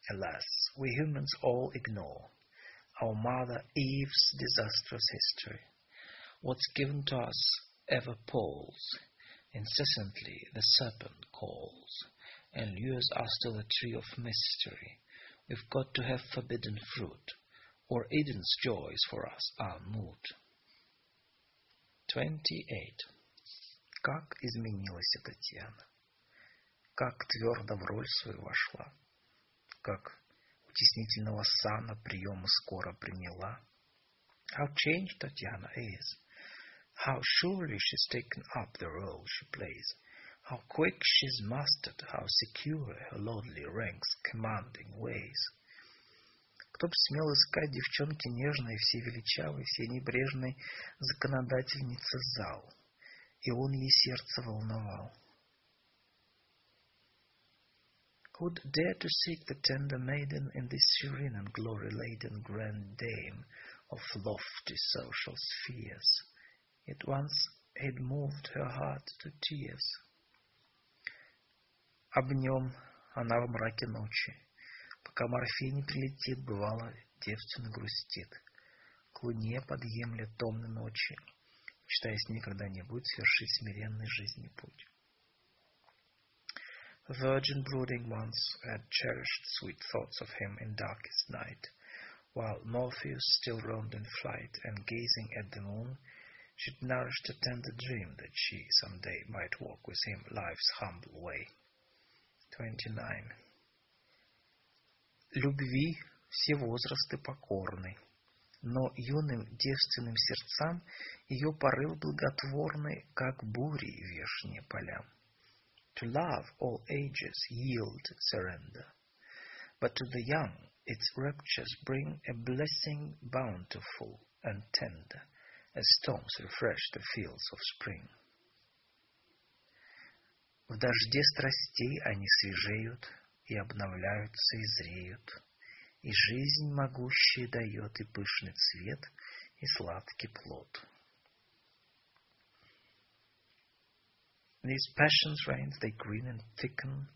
Alas, we humans all ignore our mother Eve's disastrous history. What's given to us ever palls, incessantly the serpent calls, and lures us to the tree of mystery. We've got to have forbidden fruit, or Eden's joys for us are moot. 28. Как изменилась Татьяна! как твердо в роль свою вошла, как утеснительного сана приемы скоро приняла. How changed Татьяна is, How surely she's taken up the role she plays. How quick she's mastered, how secure her lordly ranks, commanding ways. Кто б смел искать девчонки нежной, все величавой, все небрежной законодательницы зал, и он ей сердце волновал. Who'd dare to seek the tender maiden in this serene and glory-laden grand dame of lofty social spheres? Yet once had moved her heart to tears. Об нем она в мраке ночи, пока морфей не прилетит, бывало, девственно грустит. К луне подъемля томной ночи, мечтаясь никогда не будет свершить смиренный жизни путь. Virgin brooding ones had cherished sweet thoughts of him in darkest night, while Morpheus still roamed in flight, and gazing at the moon, she'd nourished a tender dream that she some day might walk with him life's humble way. 29. Любви все возрасты покорны, но юным девственным сердцам ее порыв благотворный, как бури вешние полям. To love all ages yield surrender, but to the young its raptures bring a blessing bountiful and tender, as storms refresh the fields of spring. В дожде страстей они свежеют и обновляются и зреют, и жизнь могущая дает и пышный цвет, и сладкий плод. These passions reign, they green and thicken,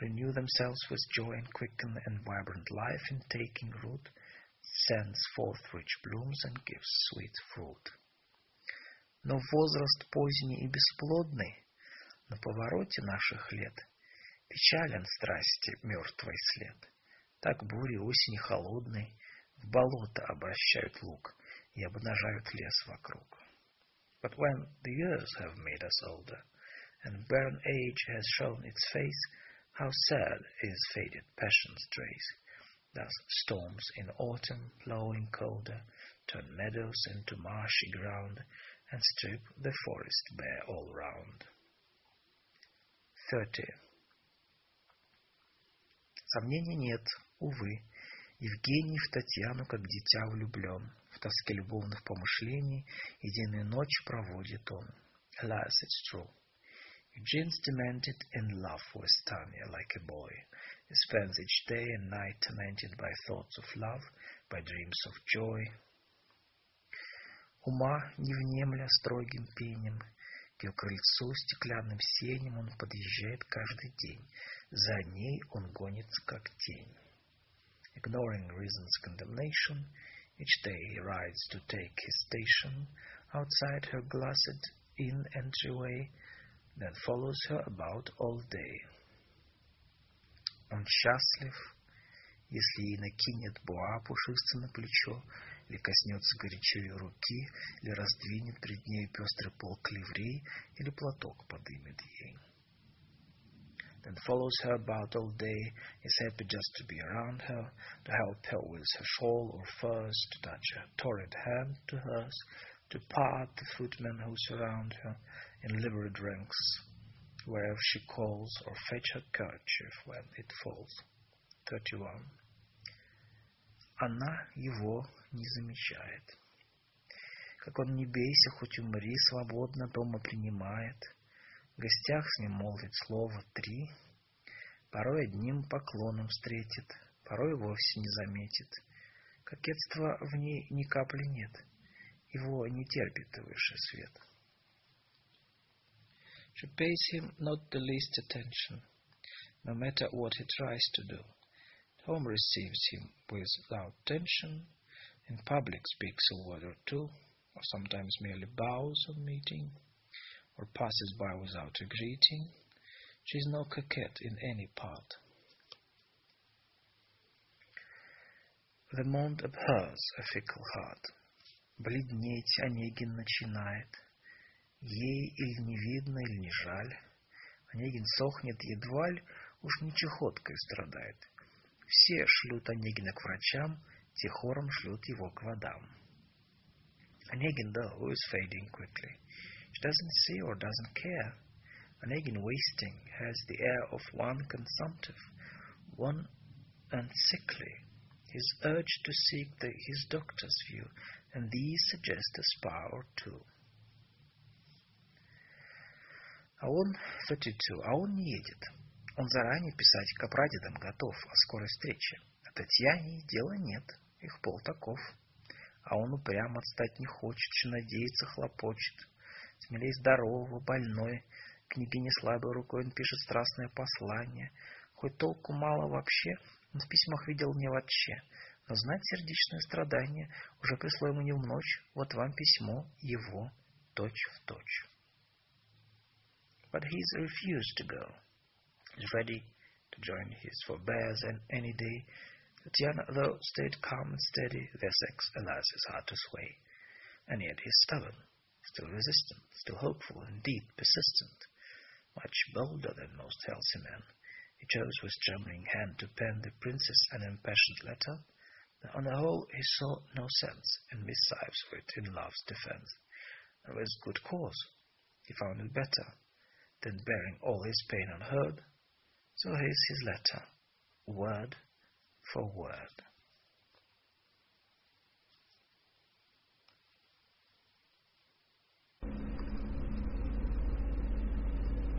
renew themselves with joy and quicken, and vibrant life in taking root sends forth rich blooms and gives sweet fruit. Но возраст поздний и бесплодный на повороте наших лет печален страсти мертвый след. Так бури осени холодной в болото обращают лук и обнажают лес вокруг. But when the years have made us older, and barren age has shown its face, how sad is faded passion's trace. Thus storms in autumn, blowing colder, turn meadows into marshy ground, and strip the forest bare all round. 30. Сомнений нет, увы, Евгений в Татьяну, как дитя влюблен, в тоске любовных помышлений, единую ночь проводит он. Alas, it's true. Eugene's demented in love with Tanya like a boy. He spends each day and night tormented by thoughts of love, by dreams of joy. Ума не внемля строгим пенем, к ее крыльцу стеклянным сенем он подъезжает каждый день. За ней он гонится, как тень. Ignoring reason's condemnation, each day he rides to take his station outside her glassed in entryway, then follows her about all day. Он счастлив, если ей накинет буа пушистый на плечо, или коснется горячо ее руки, или раздвинет пред нею пестрый полк ливрей, или платок подымет ей. Then follows her about all day, is happy just to be around her, to help her with her shawl or furs, to touch her torrid hand to hers, to part the footmen who surround her in liveried ranks, wherever she calls, or fetch her kerchief when it falls. 31. Она его не замечает. Как он не бейся, хоть умри, свободно дома принимает. В гостях с ним молвит слово три. Порой одним поклоном встретит, порой вовсе не заметит. Кокетства в ней ни капли нет — его не терпит высший свет. She pays him not the least attention, no matter what he tries to do. At home receives him without tension, in public speaks a word or two, or sometimes merely bows on meeting, or passes by without a greeting. She is no coquette in any part. The monde abhors a fickle heart. Бледнеть Онегин начинает. Ей или не видно, или не жаль. Онегин сохнет едва ли, уж не чехоткой страдает. Все шлют Онегина к врачам, те хором шлют его к водам. Onegin, though, is fading quickly. She doesn't see or doesn't care. Onegin, wasting, has the air of one consumptive, one and sickly. His urge to seek the, his doctor's view, and these suggest a spa or two. А он, 32, а он не едет. Он заранее писать к прадедам готов о скорой встрече. А Татьяне дела нет, их пол таков. А он упрямо отстать не хочет, что надеется, хлопочет. Смелей здорового, больной, княгине слабой рукой он пишет страстное послание. Хоть толку мало вообще, он в письмах видел не вообще, но знать сердечное страдание уже пришло ему не в ночь. Вот вам письмо его точь в точь. But he's refused to go. He's ready to join his forebears and any day. Tatiana, though, stayed calm and steady. Their sex, alas, is hard to sway. And yet he's stubborn, still resistant, still hopeful, indeed persistent, much bolder than most healthy men. He chose with trembling hand to pen the princess an impassioned letter. On the whole, he saw no sense in missives writ in love's defense. And with good cause, he found it better than bearing all his pain unheard. So here's his letter, word for word.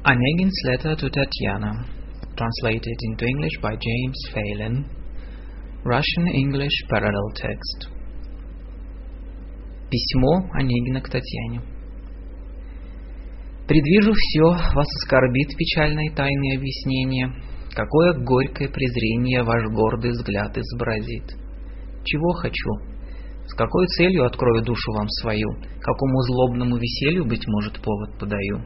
Onegin's letter to Tatiana, translated into English by James Phelan, Russian-English parallel text. Письмо Онегина к Татьяне. Предвижу все, вас оскорбит печальное тайное объяснение, какое горькое презрение ваш гордый взгляд изобразит. Чего хочу? С какой целью открою душу вам свою? Какому злобному веселью, быть может, повод подаю?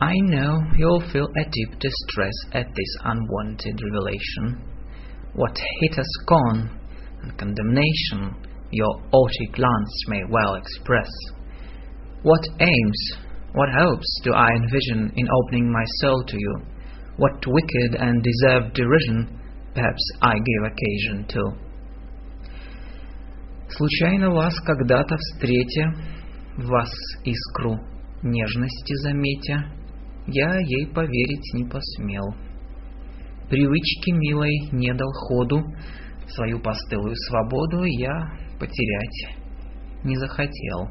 I know you'll feel a deep distress at this unwanted revelation. What hate has gone and condemnation your haughty glance may well express. What aims, what hopes do I envision in opening my soul to you? What wicked and deserved derision perhaps I give occasion to? Случайно вас когда-то встретя, вас искру нежности заметя, я ей поверить не посмел. Привычки милой не дал ходу, свою постылую свободу я потерять не захотел.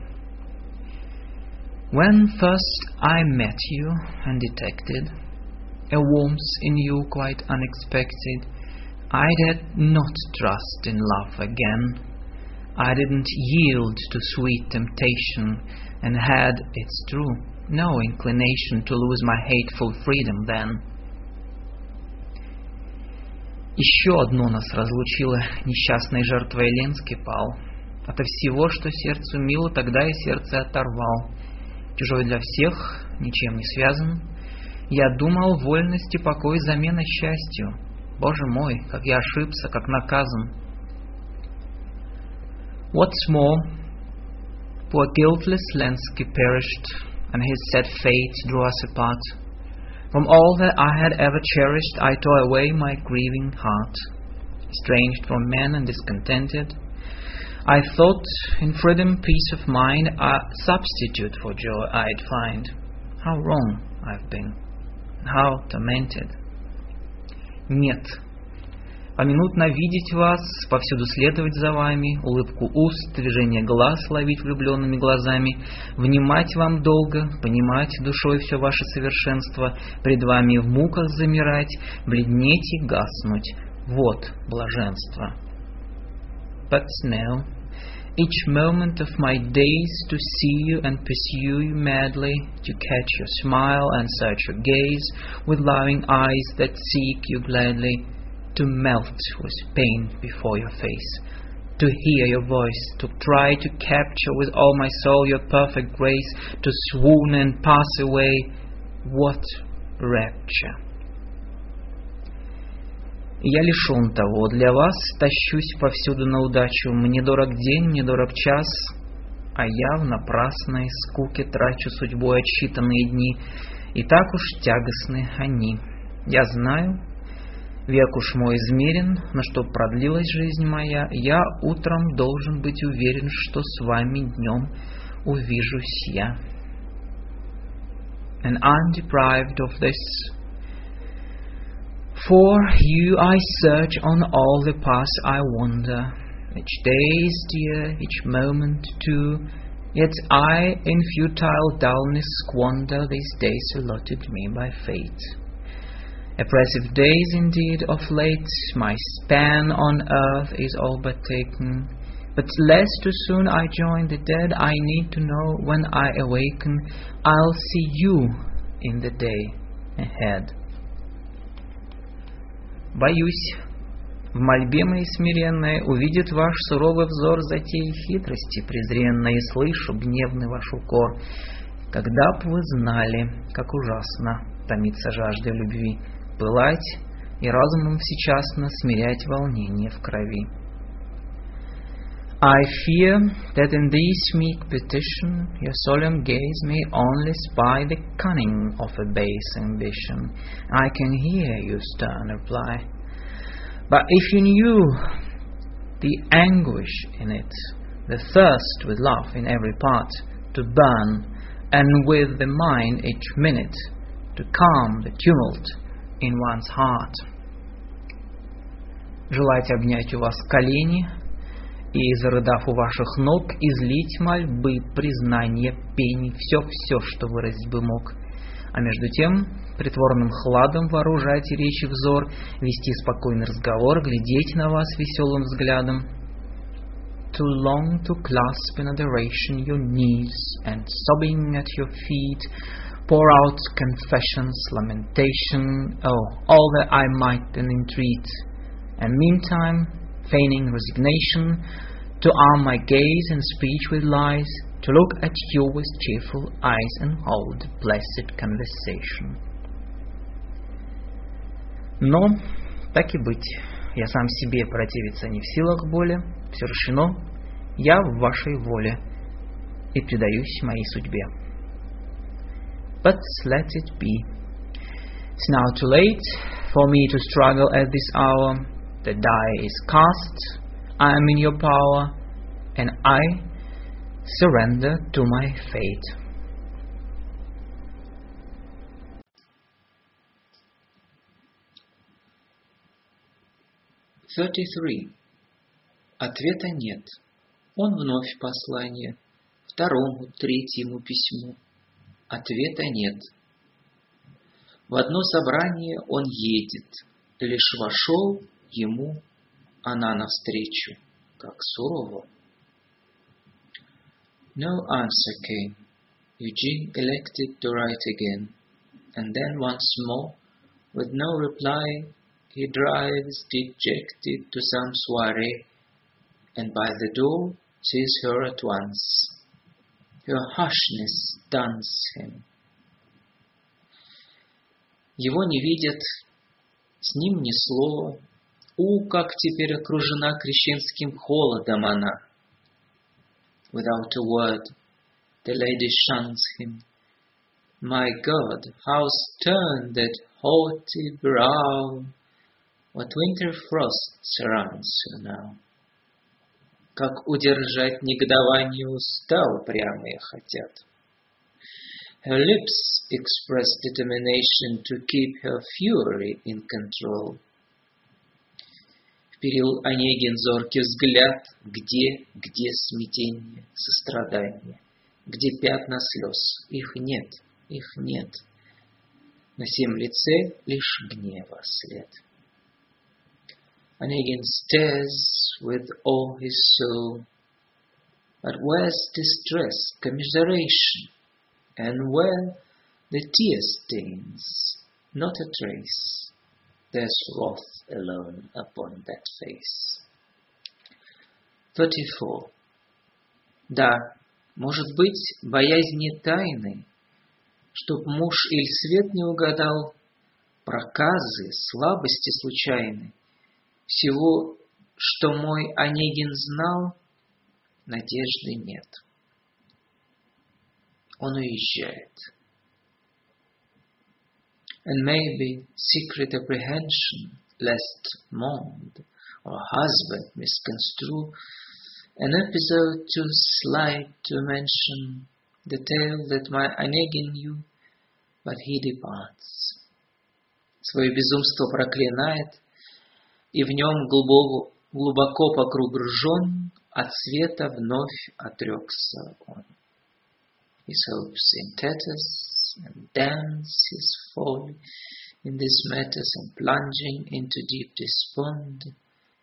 When first I met you and detected a warmth in you quite unexpected, I did not trust in love again. I didn't yield to sweet temptation and had, it's true, no inclination to lose my hateful freedom then. Еще одно нас разлучило, несчастной жертвой Ленский пал. Ото всего, что сердцу мило, тогда и сердце оторвал. Чужой для всех, ничем не связан. Я думал, вольность и покой замена счастью. Боже мой, как я ошибся, как наказан. What's more, poor guiltless Lensky perished, and his sad fate drew us apart. From all that I had ever cherished, I tore away my grieving heart. Estranged from men and discontented, I thought in freedom, peace of mind, a substitute for joy I'd find. How wrong I've been, how tormented. Нет, поминутно видеть вас, повсюду следовать за вами, улыбку уст, движение глаз ловить влюбленными глазами, внимать вам долго, понимать душой все ваше совершенство, пред вами в муках замирать, бледнеть и гаснуть. Вот блаженство. But now, each moment of my days to see you and pursue you madly, to catch your smile and search your gaze with loving eyes that seek you gladly, to melt with pain before your face, to hear your voice, to try to capture with all my soul your perfect grace, to swoon and pass away. What rapture! Я лишен того, для вас тащусь повсюду на удачу. Мне дорог день, мне дорог час, а я в напрасной скуке трачу судьбой отсчитанные дни, и так уж тягостны они. Я знаю, Век уж мой измерен, но чтоб продлилась жизнь моя, я утром должен быть уверен, что с вами днем увижусь я. And I'm deprived of this. For you I search on all the paths I wander. Each day is dear, each moment too. Yet I in futile dullness squander these days allotted me by fate. Oppressive days indeed of late, my span on earth is all but taken. But lest too soon I join the dead, I need to know when I awaken, I'll see you in the day ahead. Боюсь, в мольбе моей смиренной увидит ваш суровый взор затеи хитрости презренной, и слышу гневный ваш укор. Когда б вы знали, как ужасно томиться жаждой любви, пылать и разумом всечасно смирять волнение в крови. I fear that in this meek petition your solemn gaze may only spy the cunning of a base ambition. I can hear you stern reply. But if you knew the anguish in it, the thirst with love in every part to burn, and with the mind each minute to calm the tumult in one's heart. Желать обнять у вас колени и, зарыдав у ваших ног, излить мольбы, признания, пени, все-все, что выразить бы мог. А между тем, притворным хладом вооружать речи взор, вести спокойный разговор, глядеть на вас веселым взглядом. To long to clasp in adoration your knees and sobbing at your feet, pour out confessions, lamentation, oh, all that I might then entreat, and meantime, feigning resignation, to arm my gaze and speech with lies, to look at you with cheerful eyes and hold blessed conversation. Но, так и быть, я сам себе противиться не в силах более, все решено, я в вашей воле и предаюсь моей судьбе. But let it be. It's now too late for me to struggle at this hour. The die is cast, I am in your power, and I surrender to my fate. Thirty-three. Ответа нет. Он вновь послание. Второму, третьему письму. Ответа нет. В одно собрание он едет. Лишь вошел ему она навстречу, как сурово. No answer came. Eugene elected to write again, and then once more, with no reply, he drives dejected to some soiree, and by the door sees her at once. Her harshness stuns him. Его не видят, с ним ни слова. У, как теперь окружена крещенским холодом она. Without a word, the lady shuns him. My God, how stern that haughty brow! What winter frost surrounds her now. Как удержать негодование уста упрямые хотят. Her lips express determination to keep her fury in control. Вперил Онегин зоркий взгляд, где, где смятение, сострадание, где пятна слез, их нет, их нет. На всем лице лишь гнева след. Onegin stares with all his soul, but where's distress, commiseration, and where the tear stains, not a trace. There's wrath alone upon that face. 34. Да, может быть, боязни тайны, чтоб муж или свет не угадал, проказы, слабости случайны, всего, что мой Онегин знал, надежды нет. Он уезжает. And maybe secret apprehension lest Monde or husband misconstrue an episode too slight to mention the tale that my Onegin knew, but he departs. Свое безумство проклинает, и в нем глубоко, глубоко погружен, от света вновь отрекся он. His hopes in tatters and damns his folly in these matters and plunging into deep despond,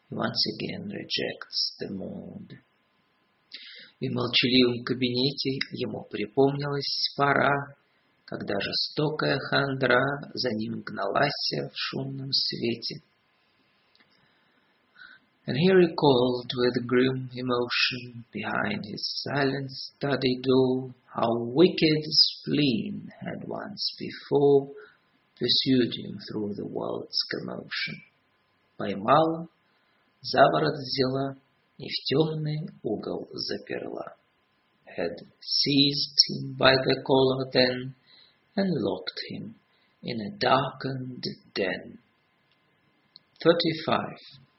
he once again rejects the mood. И в молчаливом кабинете ему припомнилась пора, когда жестокая хандра за ним гналась в шумном свете. And he recalled with grim emotion behind his silent study door how wicked spleen had once before pursued him through the world's commotion. Поймала, за ворот взяла и в темный угол заперла. Had seized him by the collar then and locked him in a darkened den. 35.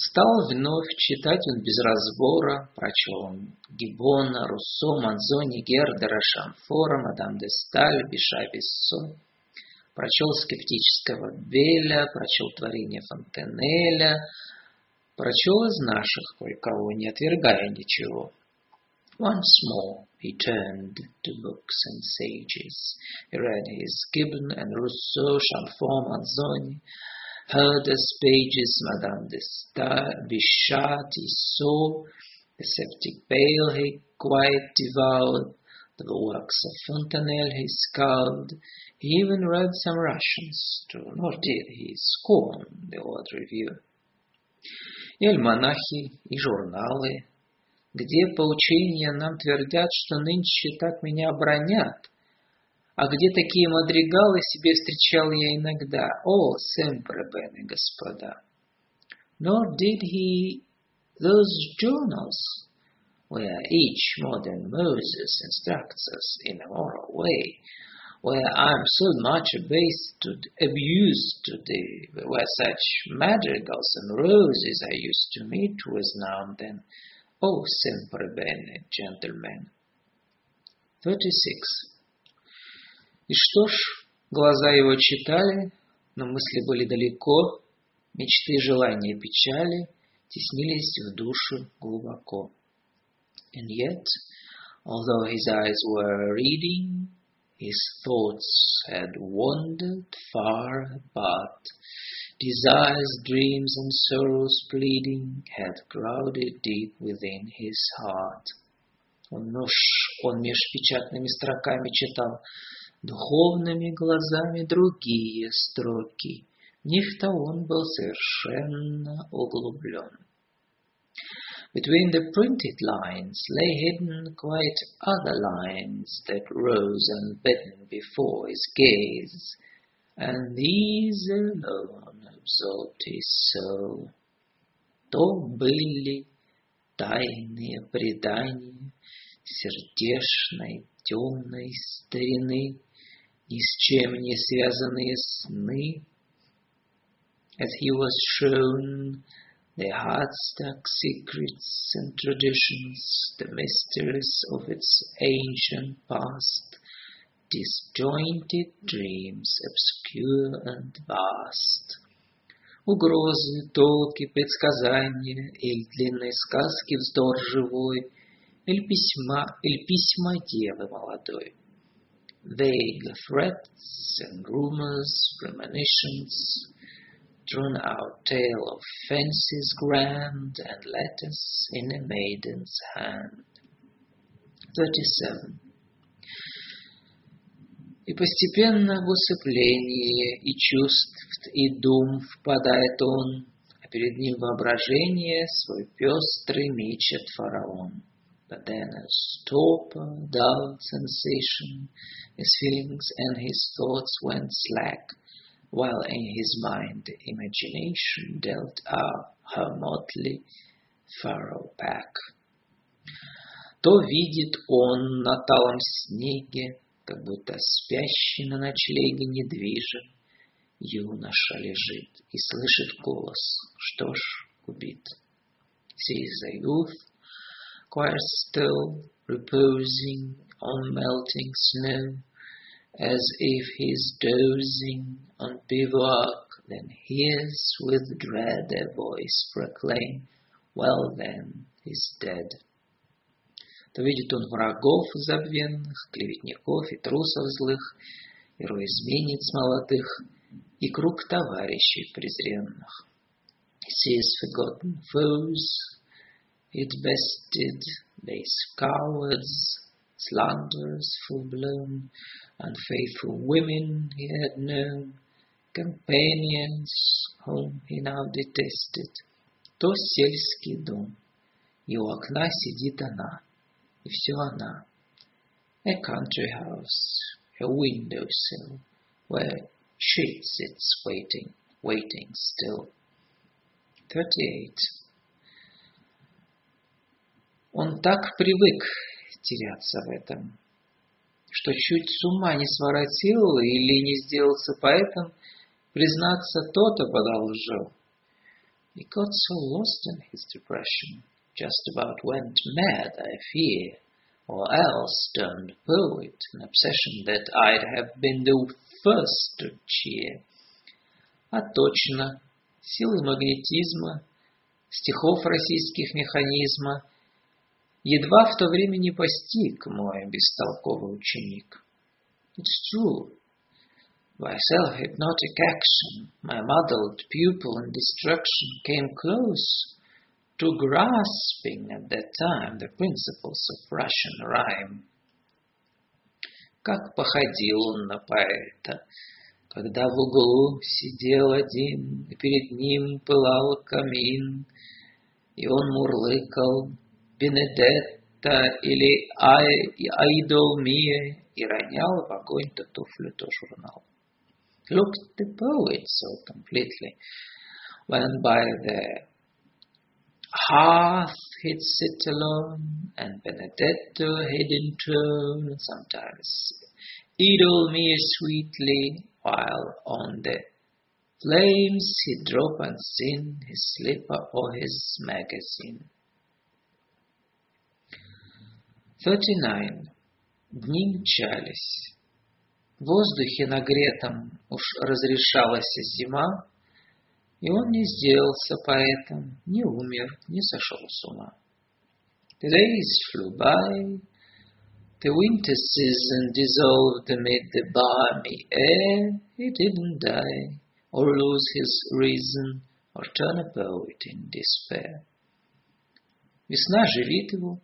Стал вновь читать он без разбора, прочел он Гиббона, Руссо, Манзони, Гердера, Шамфора, Мадам де Сталь, Биша Бессо, прочел скептического Беля, прочел творение Фонтенеля, прочел из наших, кое-кого, не отвергая ничего. Once more he turned to books and sages. He read his Gibbon and Rousseau, Chamfort, Manzoni, heard as pages Madame de Bichat he saw, the septic bale he quite devoured, the works of Fontenelle he scowled, he even read some Russians too, nor did he scorn the old review. И альманахи, и журналы, где поучения нам твердят, что нынче так меня бронят, а где такие мадригалы себе встречал я иногда. О, sempre bene, господа. Nor did he those journals where each modern Moses instructs us in a moral way, where I'm so much abased to abused to the where such madrigals and roses I used to meet with now and then. Oh, sempre bene, gentlemen. 36. И что ж, глаза его читали, но мысли были далеко, мечты и желания печали теснились в душу глубоко. And yet, although his eyes were reading, his thoughts had wandered far apart. Desires, dreams, and sorrows pleading had crowded deep within his heart. Он, нож, он меж печатными строками читал духовными глазами другие строки. В них-то он был совершенно углублен. Between the printed lines lay hidden quite other lines that rose unbidden before his gaze, and these alone absorbed his soul. То были тайные предания сердечной темной старины, ни с чем не связанные сны. As he was shown the heart-stuck secrets and traditions, the mysteries of its ancient past, disjointed dreams, obscure and vast. Угрозы, толки, предсказания, или длинные сказки, вздор живой, или письма, или письма девы молодой. Vague threats and rumors, premonitions, drawn out tale of fancies grand and letters in a maiden's hand. 37. И постепенно в усыпление и чувств, и дум впадает он, а перед ним воображение свой пестрый мечет фараон. But then a torpor, dull sensation, his feelings and his thoughts went slack, while in his mind imagination dealt out her motley furrow pack. То видит он на талом снеге, как будто спящий на ночлеге недвижим, юноша лежит и слышит голос, что ж, убит. Sees a youth, quite still, reposing on melting snow, as if he's dozing on bivouac, then hears with dread a voice proclaim, well then, he's dead. То видит он врагов забвенных, клеветников и трусов злых, и изменниц молодых, и круг товарищей презренных. He sees forgotten foes, it bested, base cowards, slanderers full-blown, unfaithful women he had known, companions whom he now detested. То сельский дом, и у окна сидит она, и все она. A country house, a windowsill, where she sits waiting, waiting still. 38. Он так привык теряться в этом, что чуть с ума не своротил или не сделался поэтом, признаться, то-то подолжил. He got so lost in his depression, just about went mad, I fear, or else turned poet, an obsession that I'd have been the first to cheer. А точно, силы магнетизма, стихов российских механизма едва в то время не постиг мой бестолковый ученик. It's true. By self-hypnotic action, my muddled pupil in destruction came close to grasping at that time the principles of Russian rhyme. Как походил он на поэта, когда в углу сидел один, и перед ним пылал камин, и он мурлыкал Бенедетта или Айдол Мия и ронял в огонь то туфлю, то журнал. Look, the poet so completely when by the hearth he'd sit alone, and Benedetto he'd intone, sometimes idle me sweetly, while on the flames he'd drop unseen his slipper or his magazine. 39. Дни мчались. В воздухе нагретом уж разрешалась зима, и он не сделался поэтом, не умер, не сошел с ума. Days flew by, the winter season dissolved amid the balmy air, he didn't die, or lose his reason, or turn a poet in despair. Весна живит его,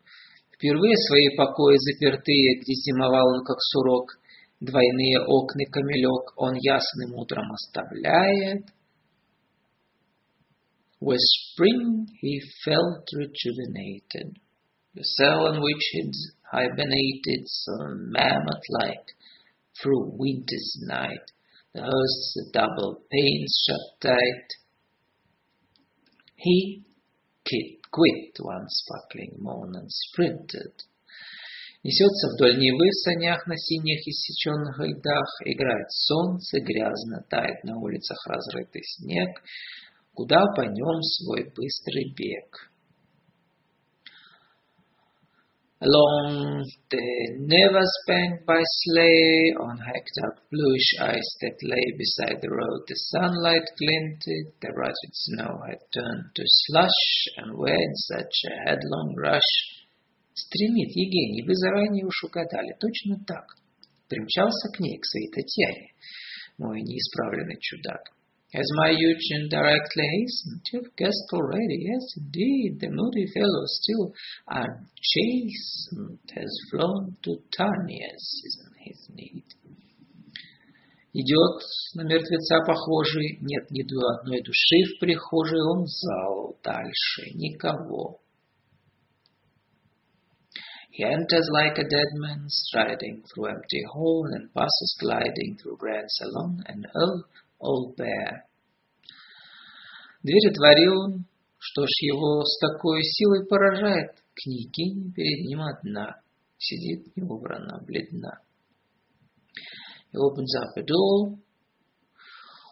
впервые свои покои запертые, где зимовал он как сурок, двойные окна камелек он ясным утром оставляет, With spring he felt rejuvenated. The cell in which he'd hibernated so mammoth-like through winter's night, the host's double panes shut tight. He quit, quit one sparkling morn and sprinted. Несется вдоль Невы в санях на синих иссеченных льдах, играет солнце, грязно тает на улицах разрытый снег, куда по нем свой быстрый бег. Along the Nevas bank by sleigh, on hacked up bluish ice that lay beside the road, the sunlight glinted, the rutted snow had turned to slush, and where in such a headlong rush стремит Евгений, вы заранее уж угадали, точно так. Примчался к ней, к своей Татьяне, мой неисправленный чудак. As my Eugen directly hastened, you've guessed already, yes, indeed, the moody fellow still unchastened has flown to Tania's in his need. Идет на мертвеца похожий, нет ни одной души в прихожей, он в зал, дальше никого. He enters like a dead man, striding through empty hall, and passes gliding through grand salon, and oh, Bear. Дверь отворил он, что ж его с такой силой поражает. Княгиня перед ним одна, сидит неубрана, бледна. He opens up a door.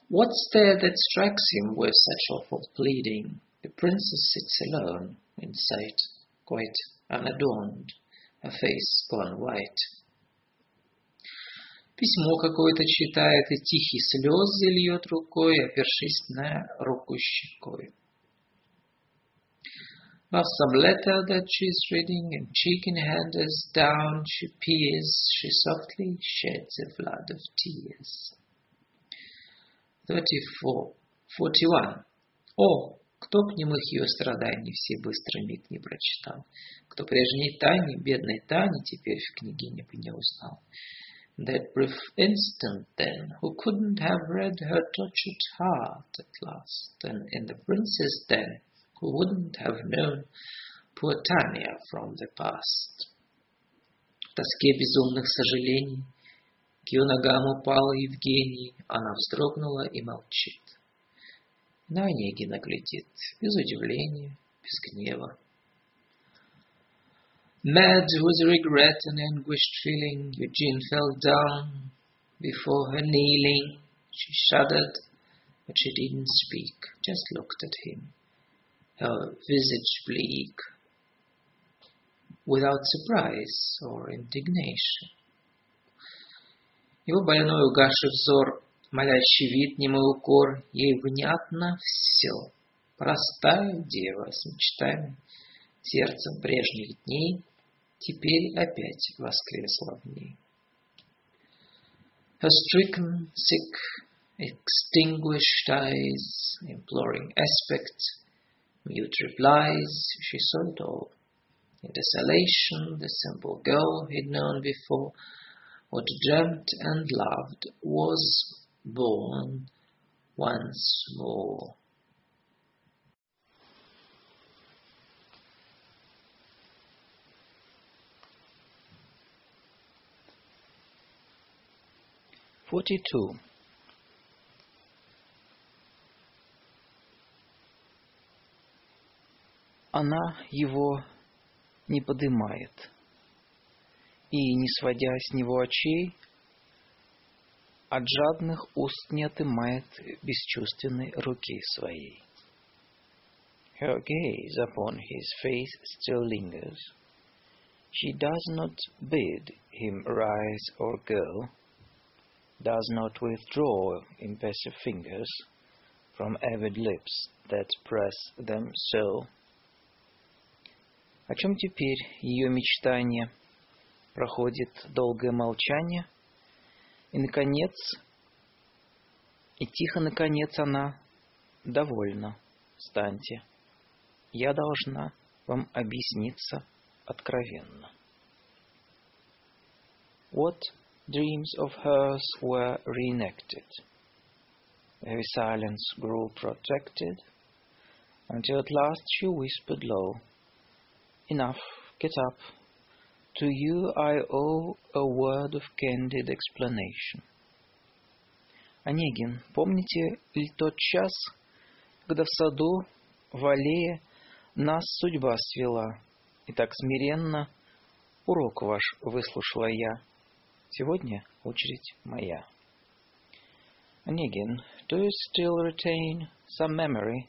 What's there that strikes him with such awful pleading? The princess sits alone, in sight, quite unadorned, her face gone white. Письмо какое-то читает и тихие слезы льет рукой, опершись на руку щекой. While some letter that she's reading, and cheek in hand as down she peers, she softly sheds a flood of tears. 34. 41. О, кто б немых ее страданий все быстро миг не прочитал, кто прежней Тани, бедной Тани, теперь в бы не узнал. That brief instant then, who couldn't have read her tortured heart at last, and in the prince's den, who wouldn't have known poor Tanya from the past. В тоске безумных сожалений к ее ногам упал Евгений, она вздрогнула и молчит. На Онегина глядит, без удивления, без гнева. Mad with regret and anguished feeling, Eugene fell down before her kneeling. She shuddered, but she didn't speak, just looked at him, her visage bleak, without surprise or indignation. Его больной угасший взор, молящий вид, немой укор, ей внятно все. Простая дева с мечтами, сердцем прежних дней, теперь опять воскресла в ней. Her stricken, sick, extinguished eyes, imploring aspect, mute replies, she saw it all. In desolation, the simple girl he'd known before, what dreamt and loved, was born once more. Forty-two. Она его не подымает и, не сводя с него очей, от жадных уст не отымает бесчувственной руки своей. Her gaze upon his face still lingers. She does not bid him rise or go, does not withdraw impassive fingers from avid lips that press them so. О чем теперь ее мечтание? Проходит долгое молчание, и, наконец, и тихо, наконец, она довольна. Станьте. Я должна вам объясниться откровенно. What dreams of hers were reenacted. Her silence grew protracted, until at last she whispered low, Enough, get up. To you I owe a word of candid explanation. Онегин, помните ли тот час, когда в саду, в аллее, нас судьба свела, и так смиренно урок ваш выслушала я. Сегодня очередь моя. Onegin, do you still retain some memory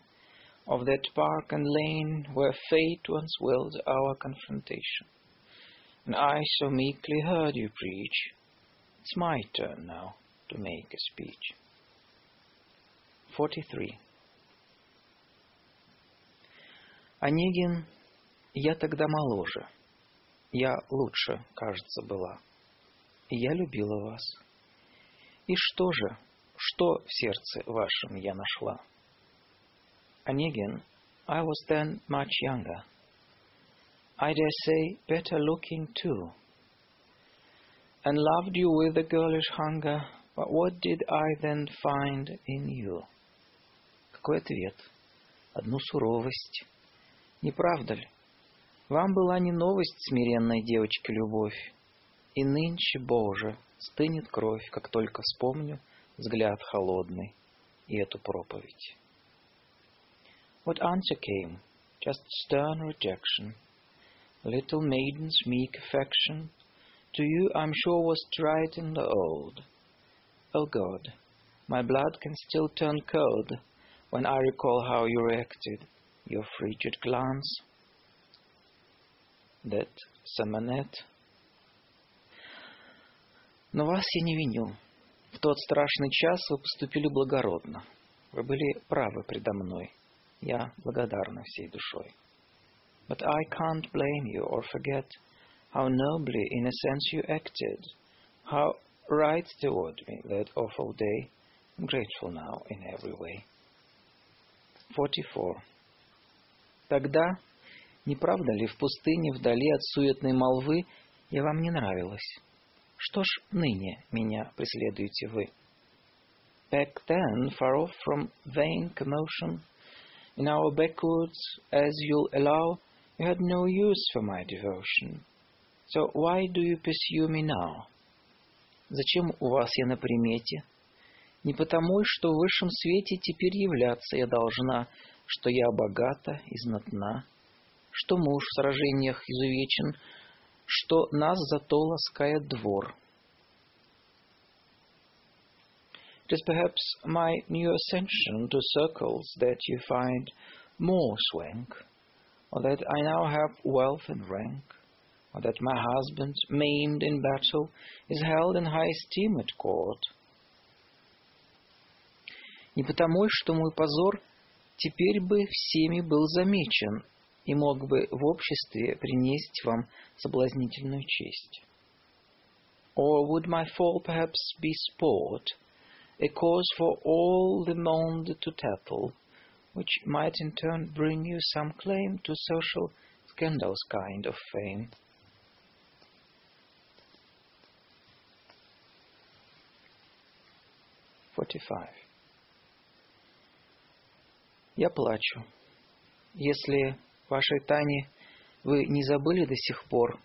of that park and lane where fate once willed our confrontation? And I so meekly heard you preach. It's my turn now to make a speech. 43. Онегин, я тогда моложе. Я лучше, кажется, была. Я любила вас. И что же, что в сердце вашем я нашла? Onegin, I was then much younger. I dare say better looking too. And loved you with a girlish hunger, but what did I then find in you? Какой ответ? Одну суровость. Не правда ли? Вам была не новость смиренной девочки любовь, и нынче, Боже, стынет кровь, как только вспомню взгляд холодный и эту проповедь. What answer came? Just stern rejection. Little maiden's meek affection to you I'm sure was tried and old. O God, My blood can still turn cold when I recall how you reacted, your frigid glance. That Самонет. Но вас я не виню. В тот страшный час вы поступили благородно. Вы были правы предо мной. Я благодарна всей душой. But I can't blame you or forget how nobly, in a sense, you acted, how right toward me that awful day. I'm grateful now in every way. 44. Тогда, не правда ли, в пустыне, вдали от суетной молвы, я вам не нравилась? Что ж ныне меня преследуете вы? Back then, far off from vain commotion, in our backwoods, as you'll allow, you had no use for my devotion. So why do you pursue me now? Зачем у вас я на примете? Не потому, что в высшем свете теперь являться я должна, что я богата и знатна, что муж в сражениях изувечен, что нас зато ласкает двор. It is perhaps my new ascension to circles that you find more swank, or that I now have wealth and rank, or that my husband, maimed in battle, is held in high esteem at court. Не потому, что мой позор теперь бы всеми был замечен и мог бы в обществе принести вам соблазнительную честь. Or would my fall perhaps be sport, a cause for all the monde to tattle, which might in turn bring you some claim to social scandals kind of fame? Forty-five. Я плачу. Если вашей Тане вы не забыли до сих пор,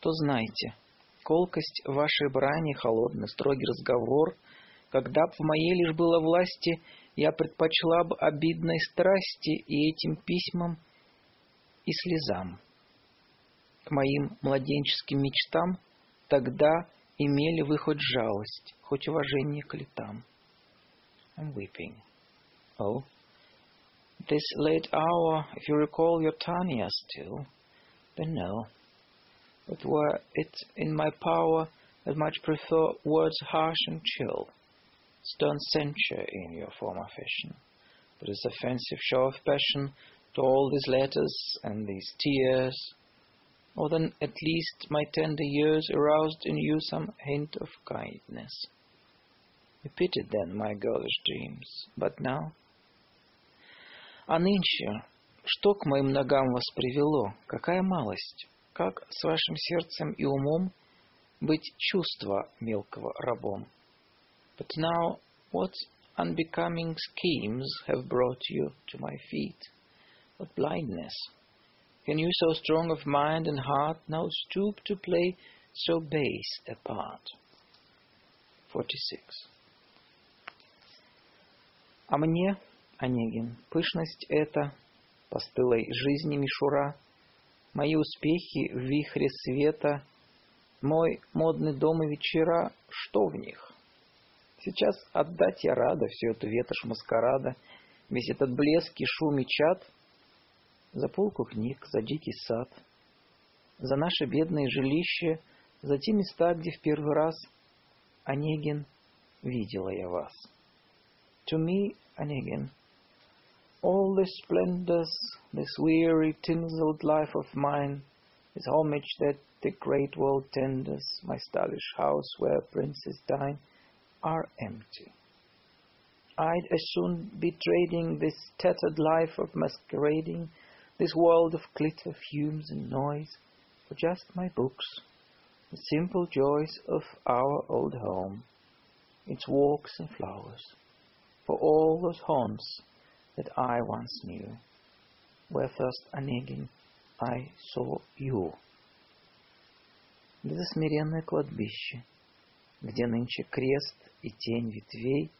то знайте, колкость вашей брани, холодный, строгий разговор, когда б в моей лишь было власти, я предпочла бы обидной страсти и этим письмам и слезам. К моим младенческим мечтам тогда имели вы хоть жалость, хоть уважение к летам. I'm weeping. Oh, this late hour, if you recall your Tanya still, then no. But were it in my power, I'd much prefer words harsh and chill, stern censure in your former fashion, but this offensive show of passion to all these letters and these tears, or then at least my tender years aroused in you some hint of kindness. You pitied then my girlish dreams, but now А нынче, что к моим ногам вас привело? Какая малость? Как с вашим сердцем и умом быть чувства мелкого рабом? But now, what unbecoming schemes have brought you to my feet? What blindness! Can you so strong of mind and heart now stoop to play so base a part? 46. А мне Онегин. Пышность эта, постылой жизни мишура, Мои успехи в вихре света, Мой модный дом и вечера, что в них? Сейчас отдать я рада всю эту ветошь маскарада, Весь этот блеск и шум и чад, За полку книг, за дикий сад, За наше бедное жилище, За те места, где в первый раз, Онегин, видела я вас. To me, Onegin, all the splendors, this weary, tinselled life of mine, this homage that the great world tenders, my stylish house where princes dine, are empty. I'd as soon be trading this tattered life of masquerading, this world of glitter, fumes, and noise, for just my books, the simple joys of our old home, its walks and flowers, for all those haunts that I once knew, where first Onegin I saw you. Это смиренное кладбище, где нынче крест и тень ветвей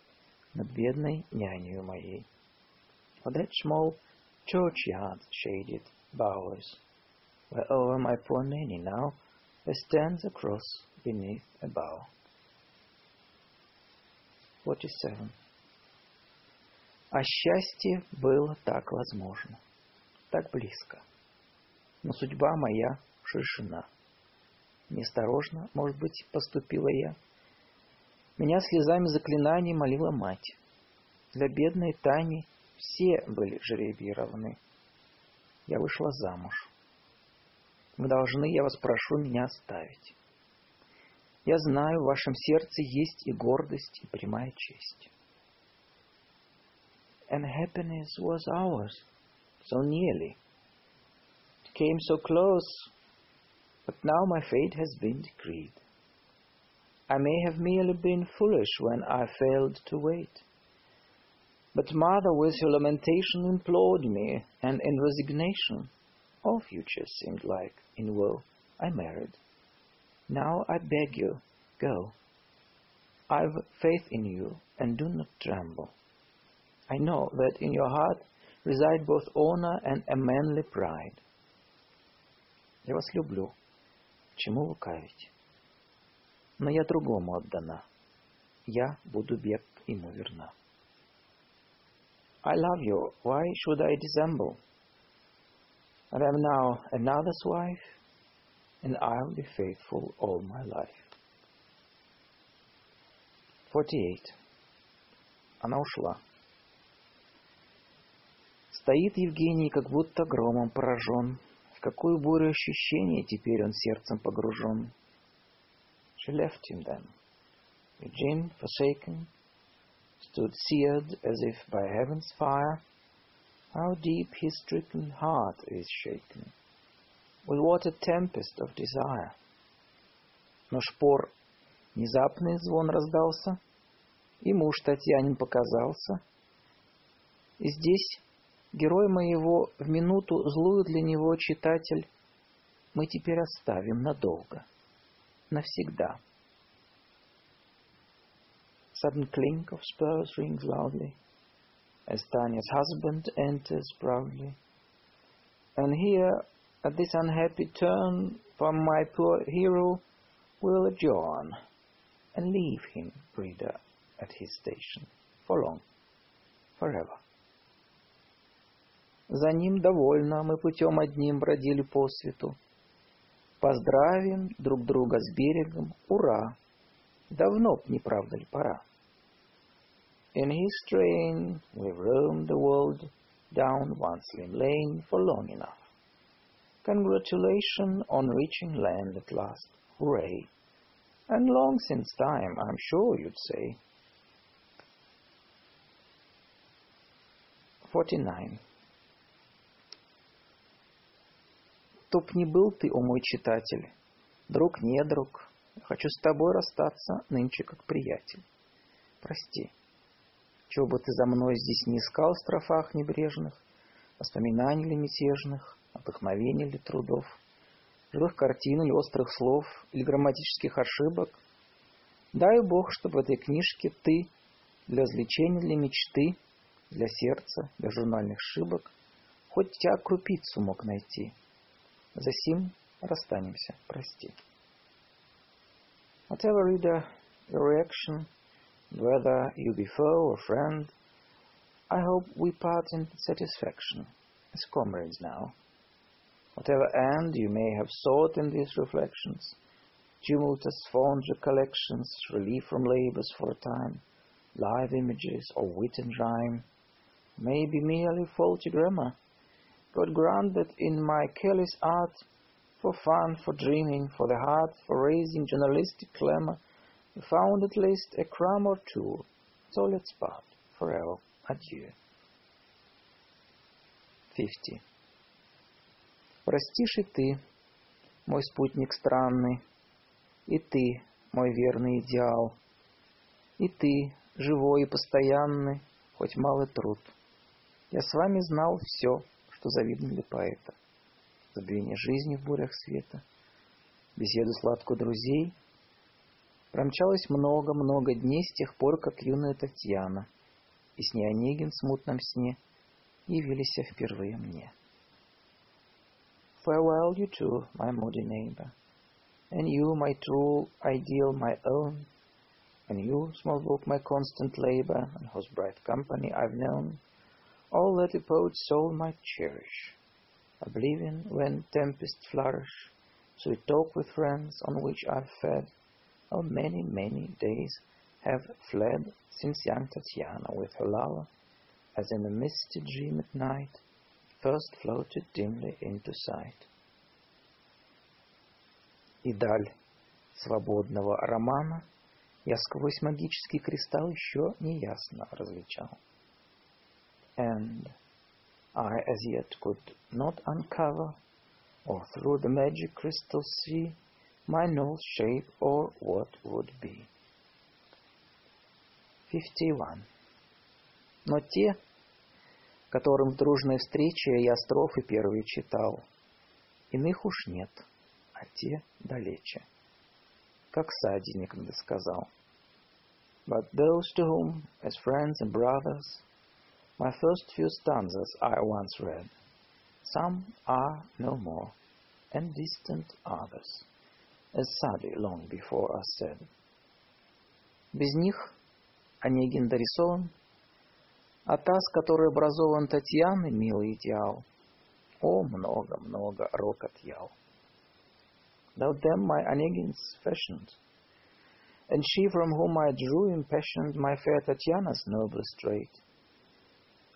над бедной нянею моей. For that small churchyard shaded bowers, where over my poor nanny now there stands a cross beneath a bough. 47. А счастье было так возможно, так близко. Но судьба моя шишина. Неосторожно, может быть, поступила я. Меня слезами заклинаний молила мать. Для бедной Тани все были жребии. Я вышла замуж. Вы должны, я вас прошу, меня оставить. Я знаю, в вашем сердце есть и гордость, и прямая честь. And happiness was ours, so nearly. It came so close, but now my fate has been decreed. I may have merely been foolish when I failed to wait. But mother with her lamentation implored me, and in resignation all future seemed like in woe I married. Now I beg you, go. I've faith in you, and do not tremble. I know that in your heart reside both honor and a manly pride. Я вас люблю. Чему лукавить? Но я другому отдана. Я буду бед ему верна. I love you. Why should I dissemble? And I'm now another's wife, and I'll be faithful all my life. 48. Она ушла. Стоит Евгений, как будто громом поражен. В какую бурю ощущения теперь он сердцем погружен. She left him then. Eugene, forsaken, stood seared as if by heaven's fire. How deep his stricken heart is shaken. With what a tempest of desire. Но шпор внезапный звон раздался, и муж Татьянин показался. И здесь герой моего в минуту злую для него читатель мы теперь оставим надолго, навсегда. Sudden clink of spurs rings loudly as Tanya's husband enters proudly. And here, at this unhappy turn, from my poor hero will adjourn and leave him, reader, at his station for long, forever. За ним довольно мы путем одним бродили по свету. Поздравим друг друга с берегом, ура! Давно б, не правда ли, пора? In his train we roamed the world down one slim lane for long enough. Congratulations on reaching land at last, hooray! And long since time, I'm sure you'd say. 49. Кто б ни был ты, о мой читатель, друг не друг, хочу с тобой расстаться нынче как приятель. Прости, чего бы ты за мной здесь не искал в строфах небрежных, воспоминаний ли мятежных, вдохновений ли трудов, живых картин или острых слов, или грамматических ошибок. Дай Бог, чтобы в этой книжке ты для развлечения, для мечты, для сердца, для журнальных шибок хоть тебя крупицу мог найти — Засим расстанемся, прости. Whatever reader your reaction, whether you be foe or friend, I hope we part in satisfaction as comrades now. Whatever end you may have sought in these reflections, tumultuous fond recollections, relief from labors for a time, live images or wit and rhyme, may be merely faulty grammar, God grant that in my careless art, for fun, for dreaming, for the heart, for raising journalistic clamor, we found at least a crumb or two. So let's part. Forever. Adieu. 50. Простишь и ты, мой спутник странный, и ты, мой верный идеал, и ты, живой и постоянный, хоть малый труд. Я с вами знал все, что завидно для поэта. Забвение жизни в бурях света, беседу сладкую друзей. Промчалось много-много дней с тех пор, как юная Татьяна и с ней Онегин в смутном сне явились впервые мне. Farewell, you too, my moody neighbor, and you, my true ideal, my own. and you, small book, my constant labor, and whose bright company I've known, all that a poet's soul might cherish. Oblivion when tempests flourish, sweet talk with friends on which I've fed, oh, many, many days have fled since young Tatiana with her lover, as in a misty dream at night, first floated dimly into sight. И даль свободного романа я сквозь магический кристалл еще неясно различал. And I as yet could not uncover, or through the magic crystal see, my null shape or what would be. 51. Но те, которым в дружной встрече я строфы первые читал, иных уж нет, а те далече. Как Сади некогда сказал. But those to whom, as friends and brothers, my first few stanzas I once read, some are no more, and distant others, as Sadi long before us said. Без них Онегин дорисован, а та, с которой образован Татьяны, милый идеал, о, много-много рок отъял. Without them my Onegin's fashioned, and she from whom I drew impassioned my fair Tatiana's noblest trait.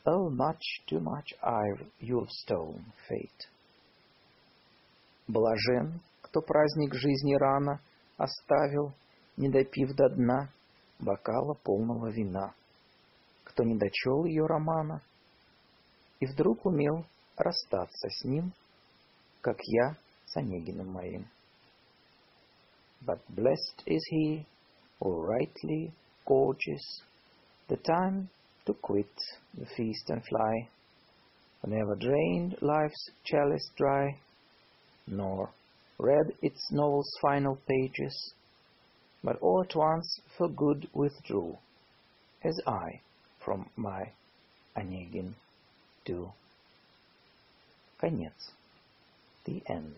Oh, much too much I've you've stolen, fate. Блажен, кто праздник жизни рано оставил, не допив до дна бокала полного вина, кто не дочел ее романа и вдруг умел расстаться с ним, как я с Онегиным моим. But blessed is he who rightly gorges the time to quit the feast and fly, who never drained life's chalice dry, nor read its novel's final pages, but all at once for good withdrew, as I from my Onegin do. Конец. The end.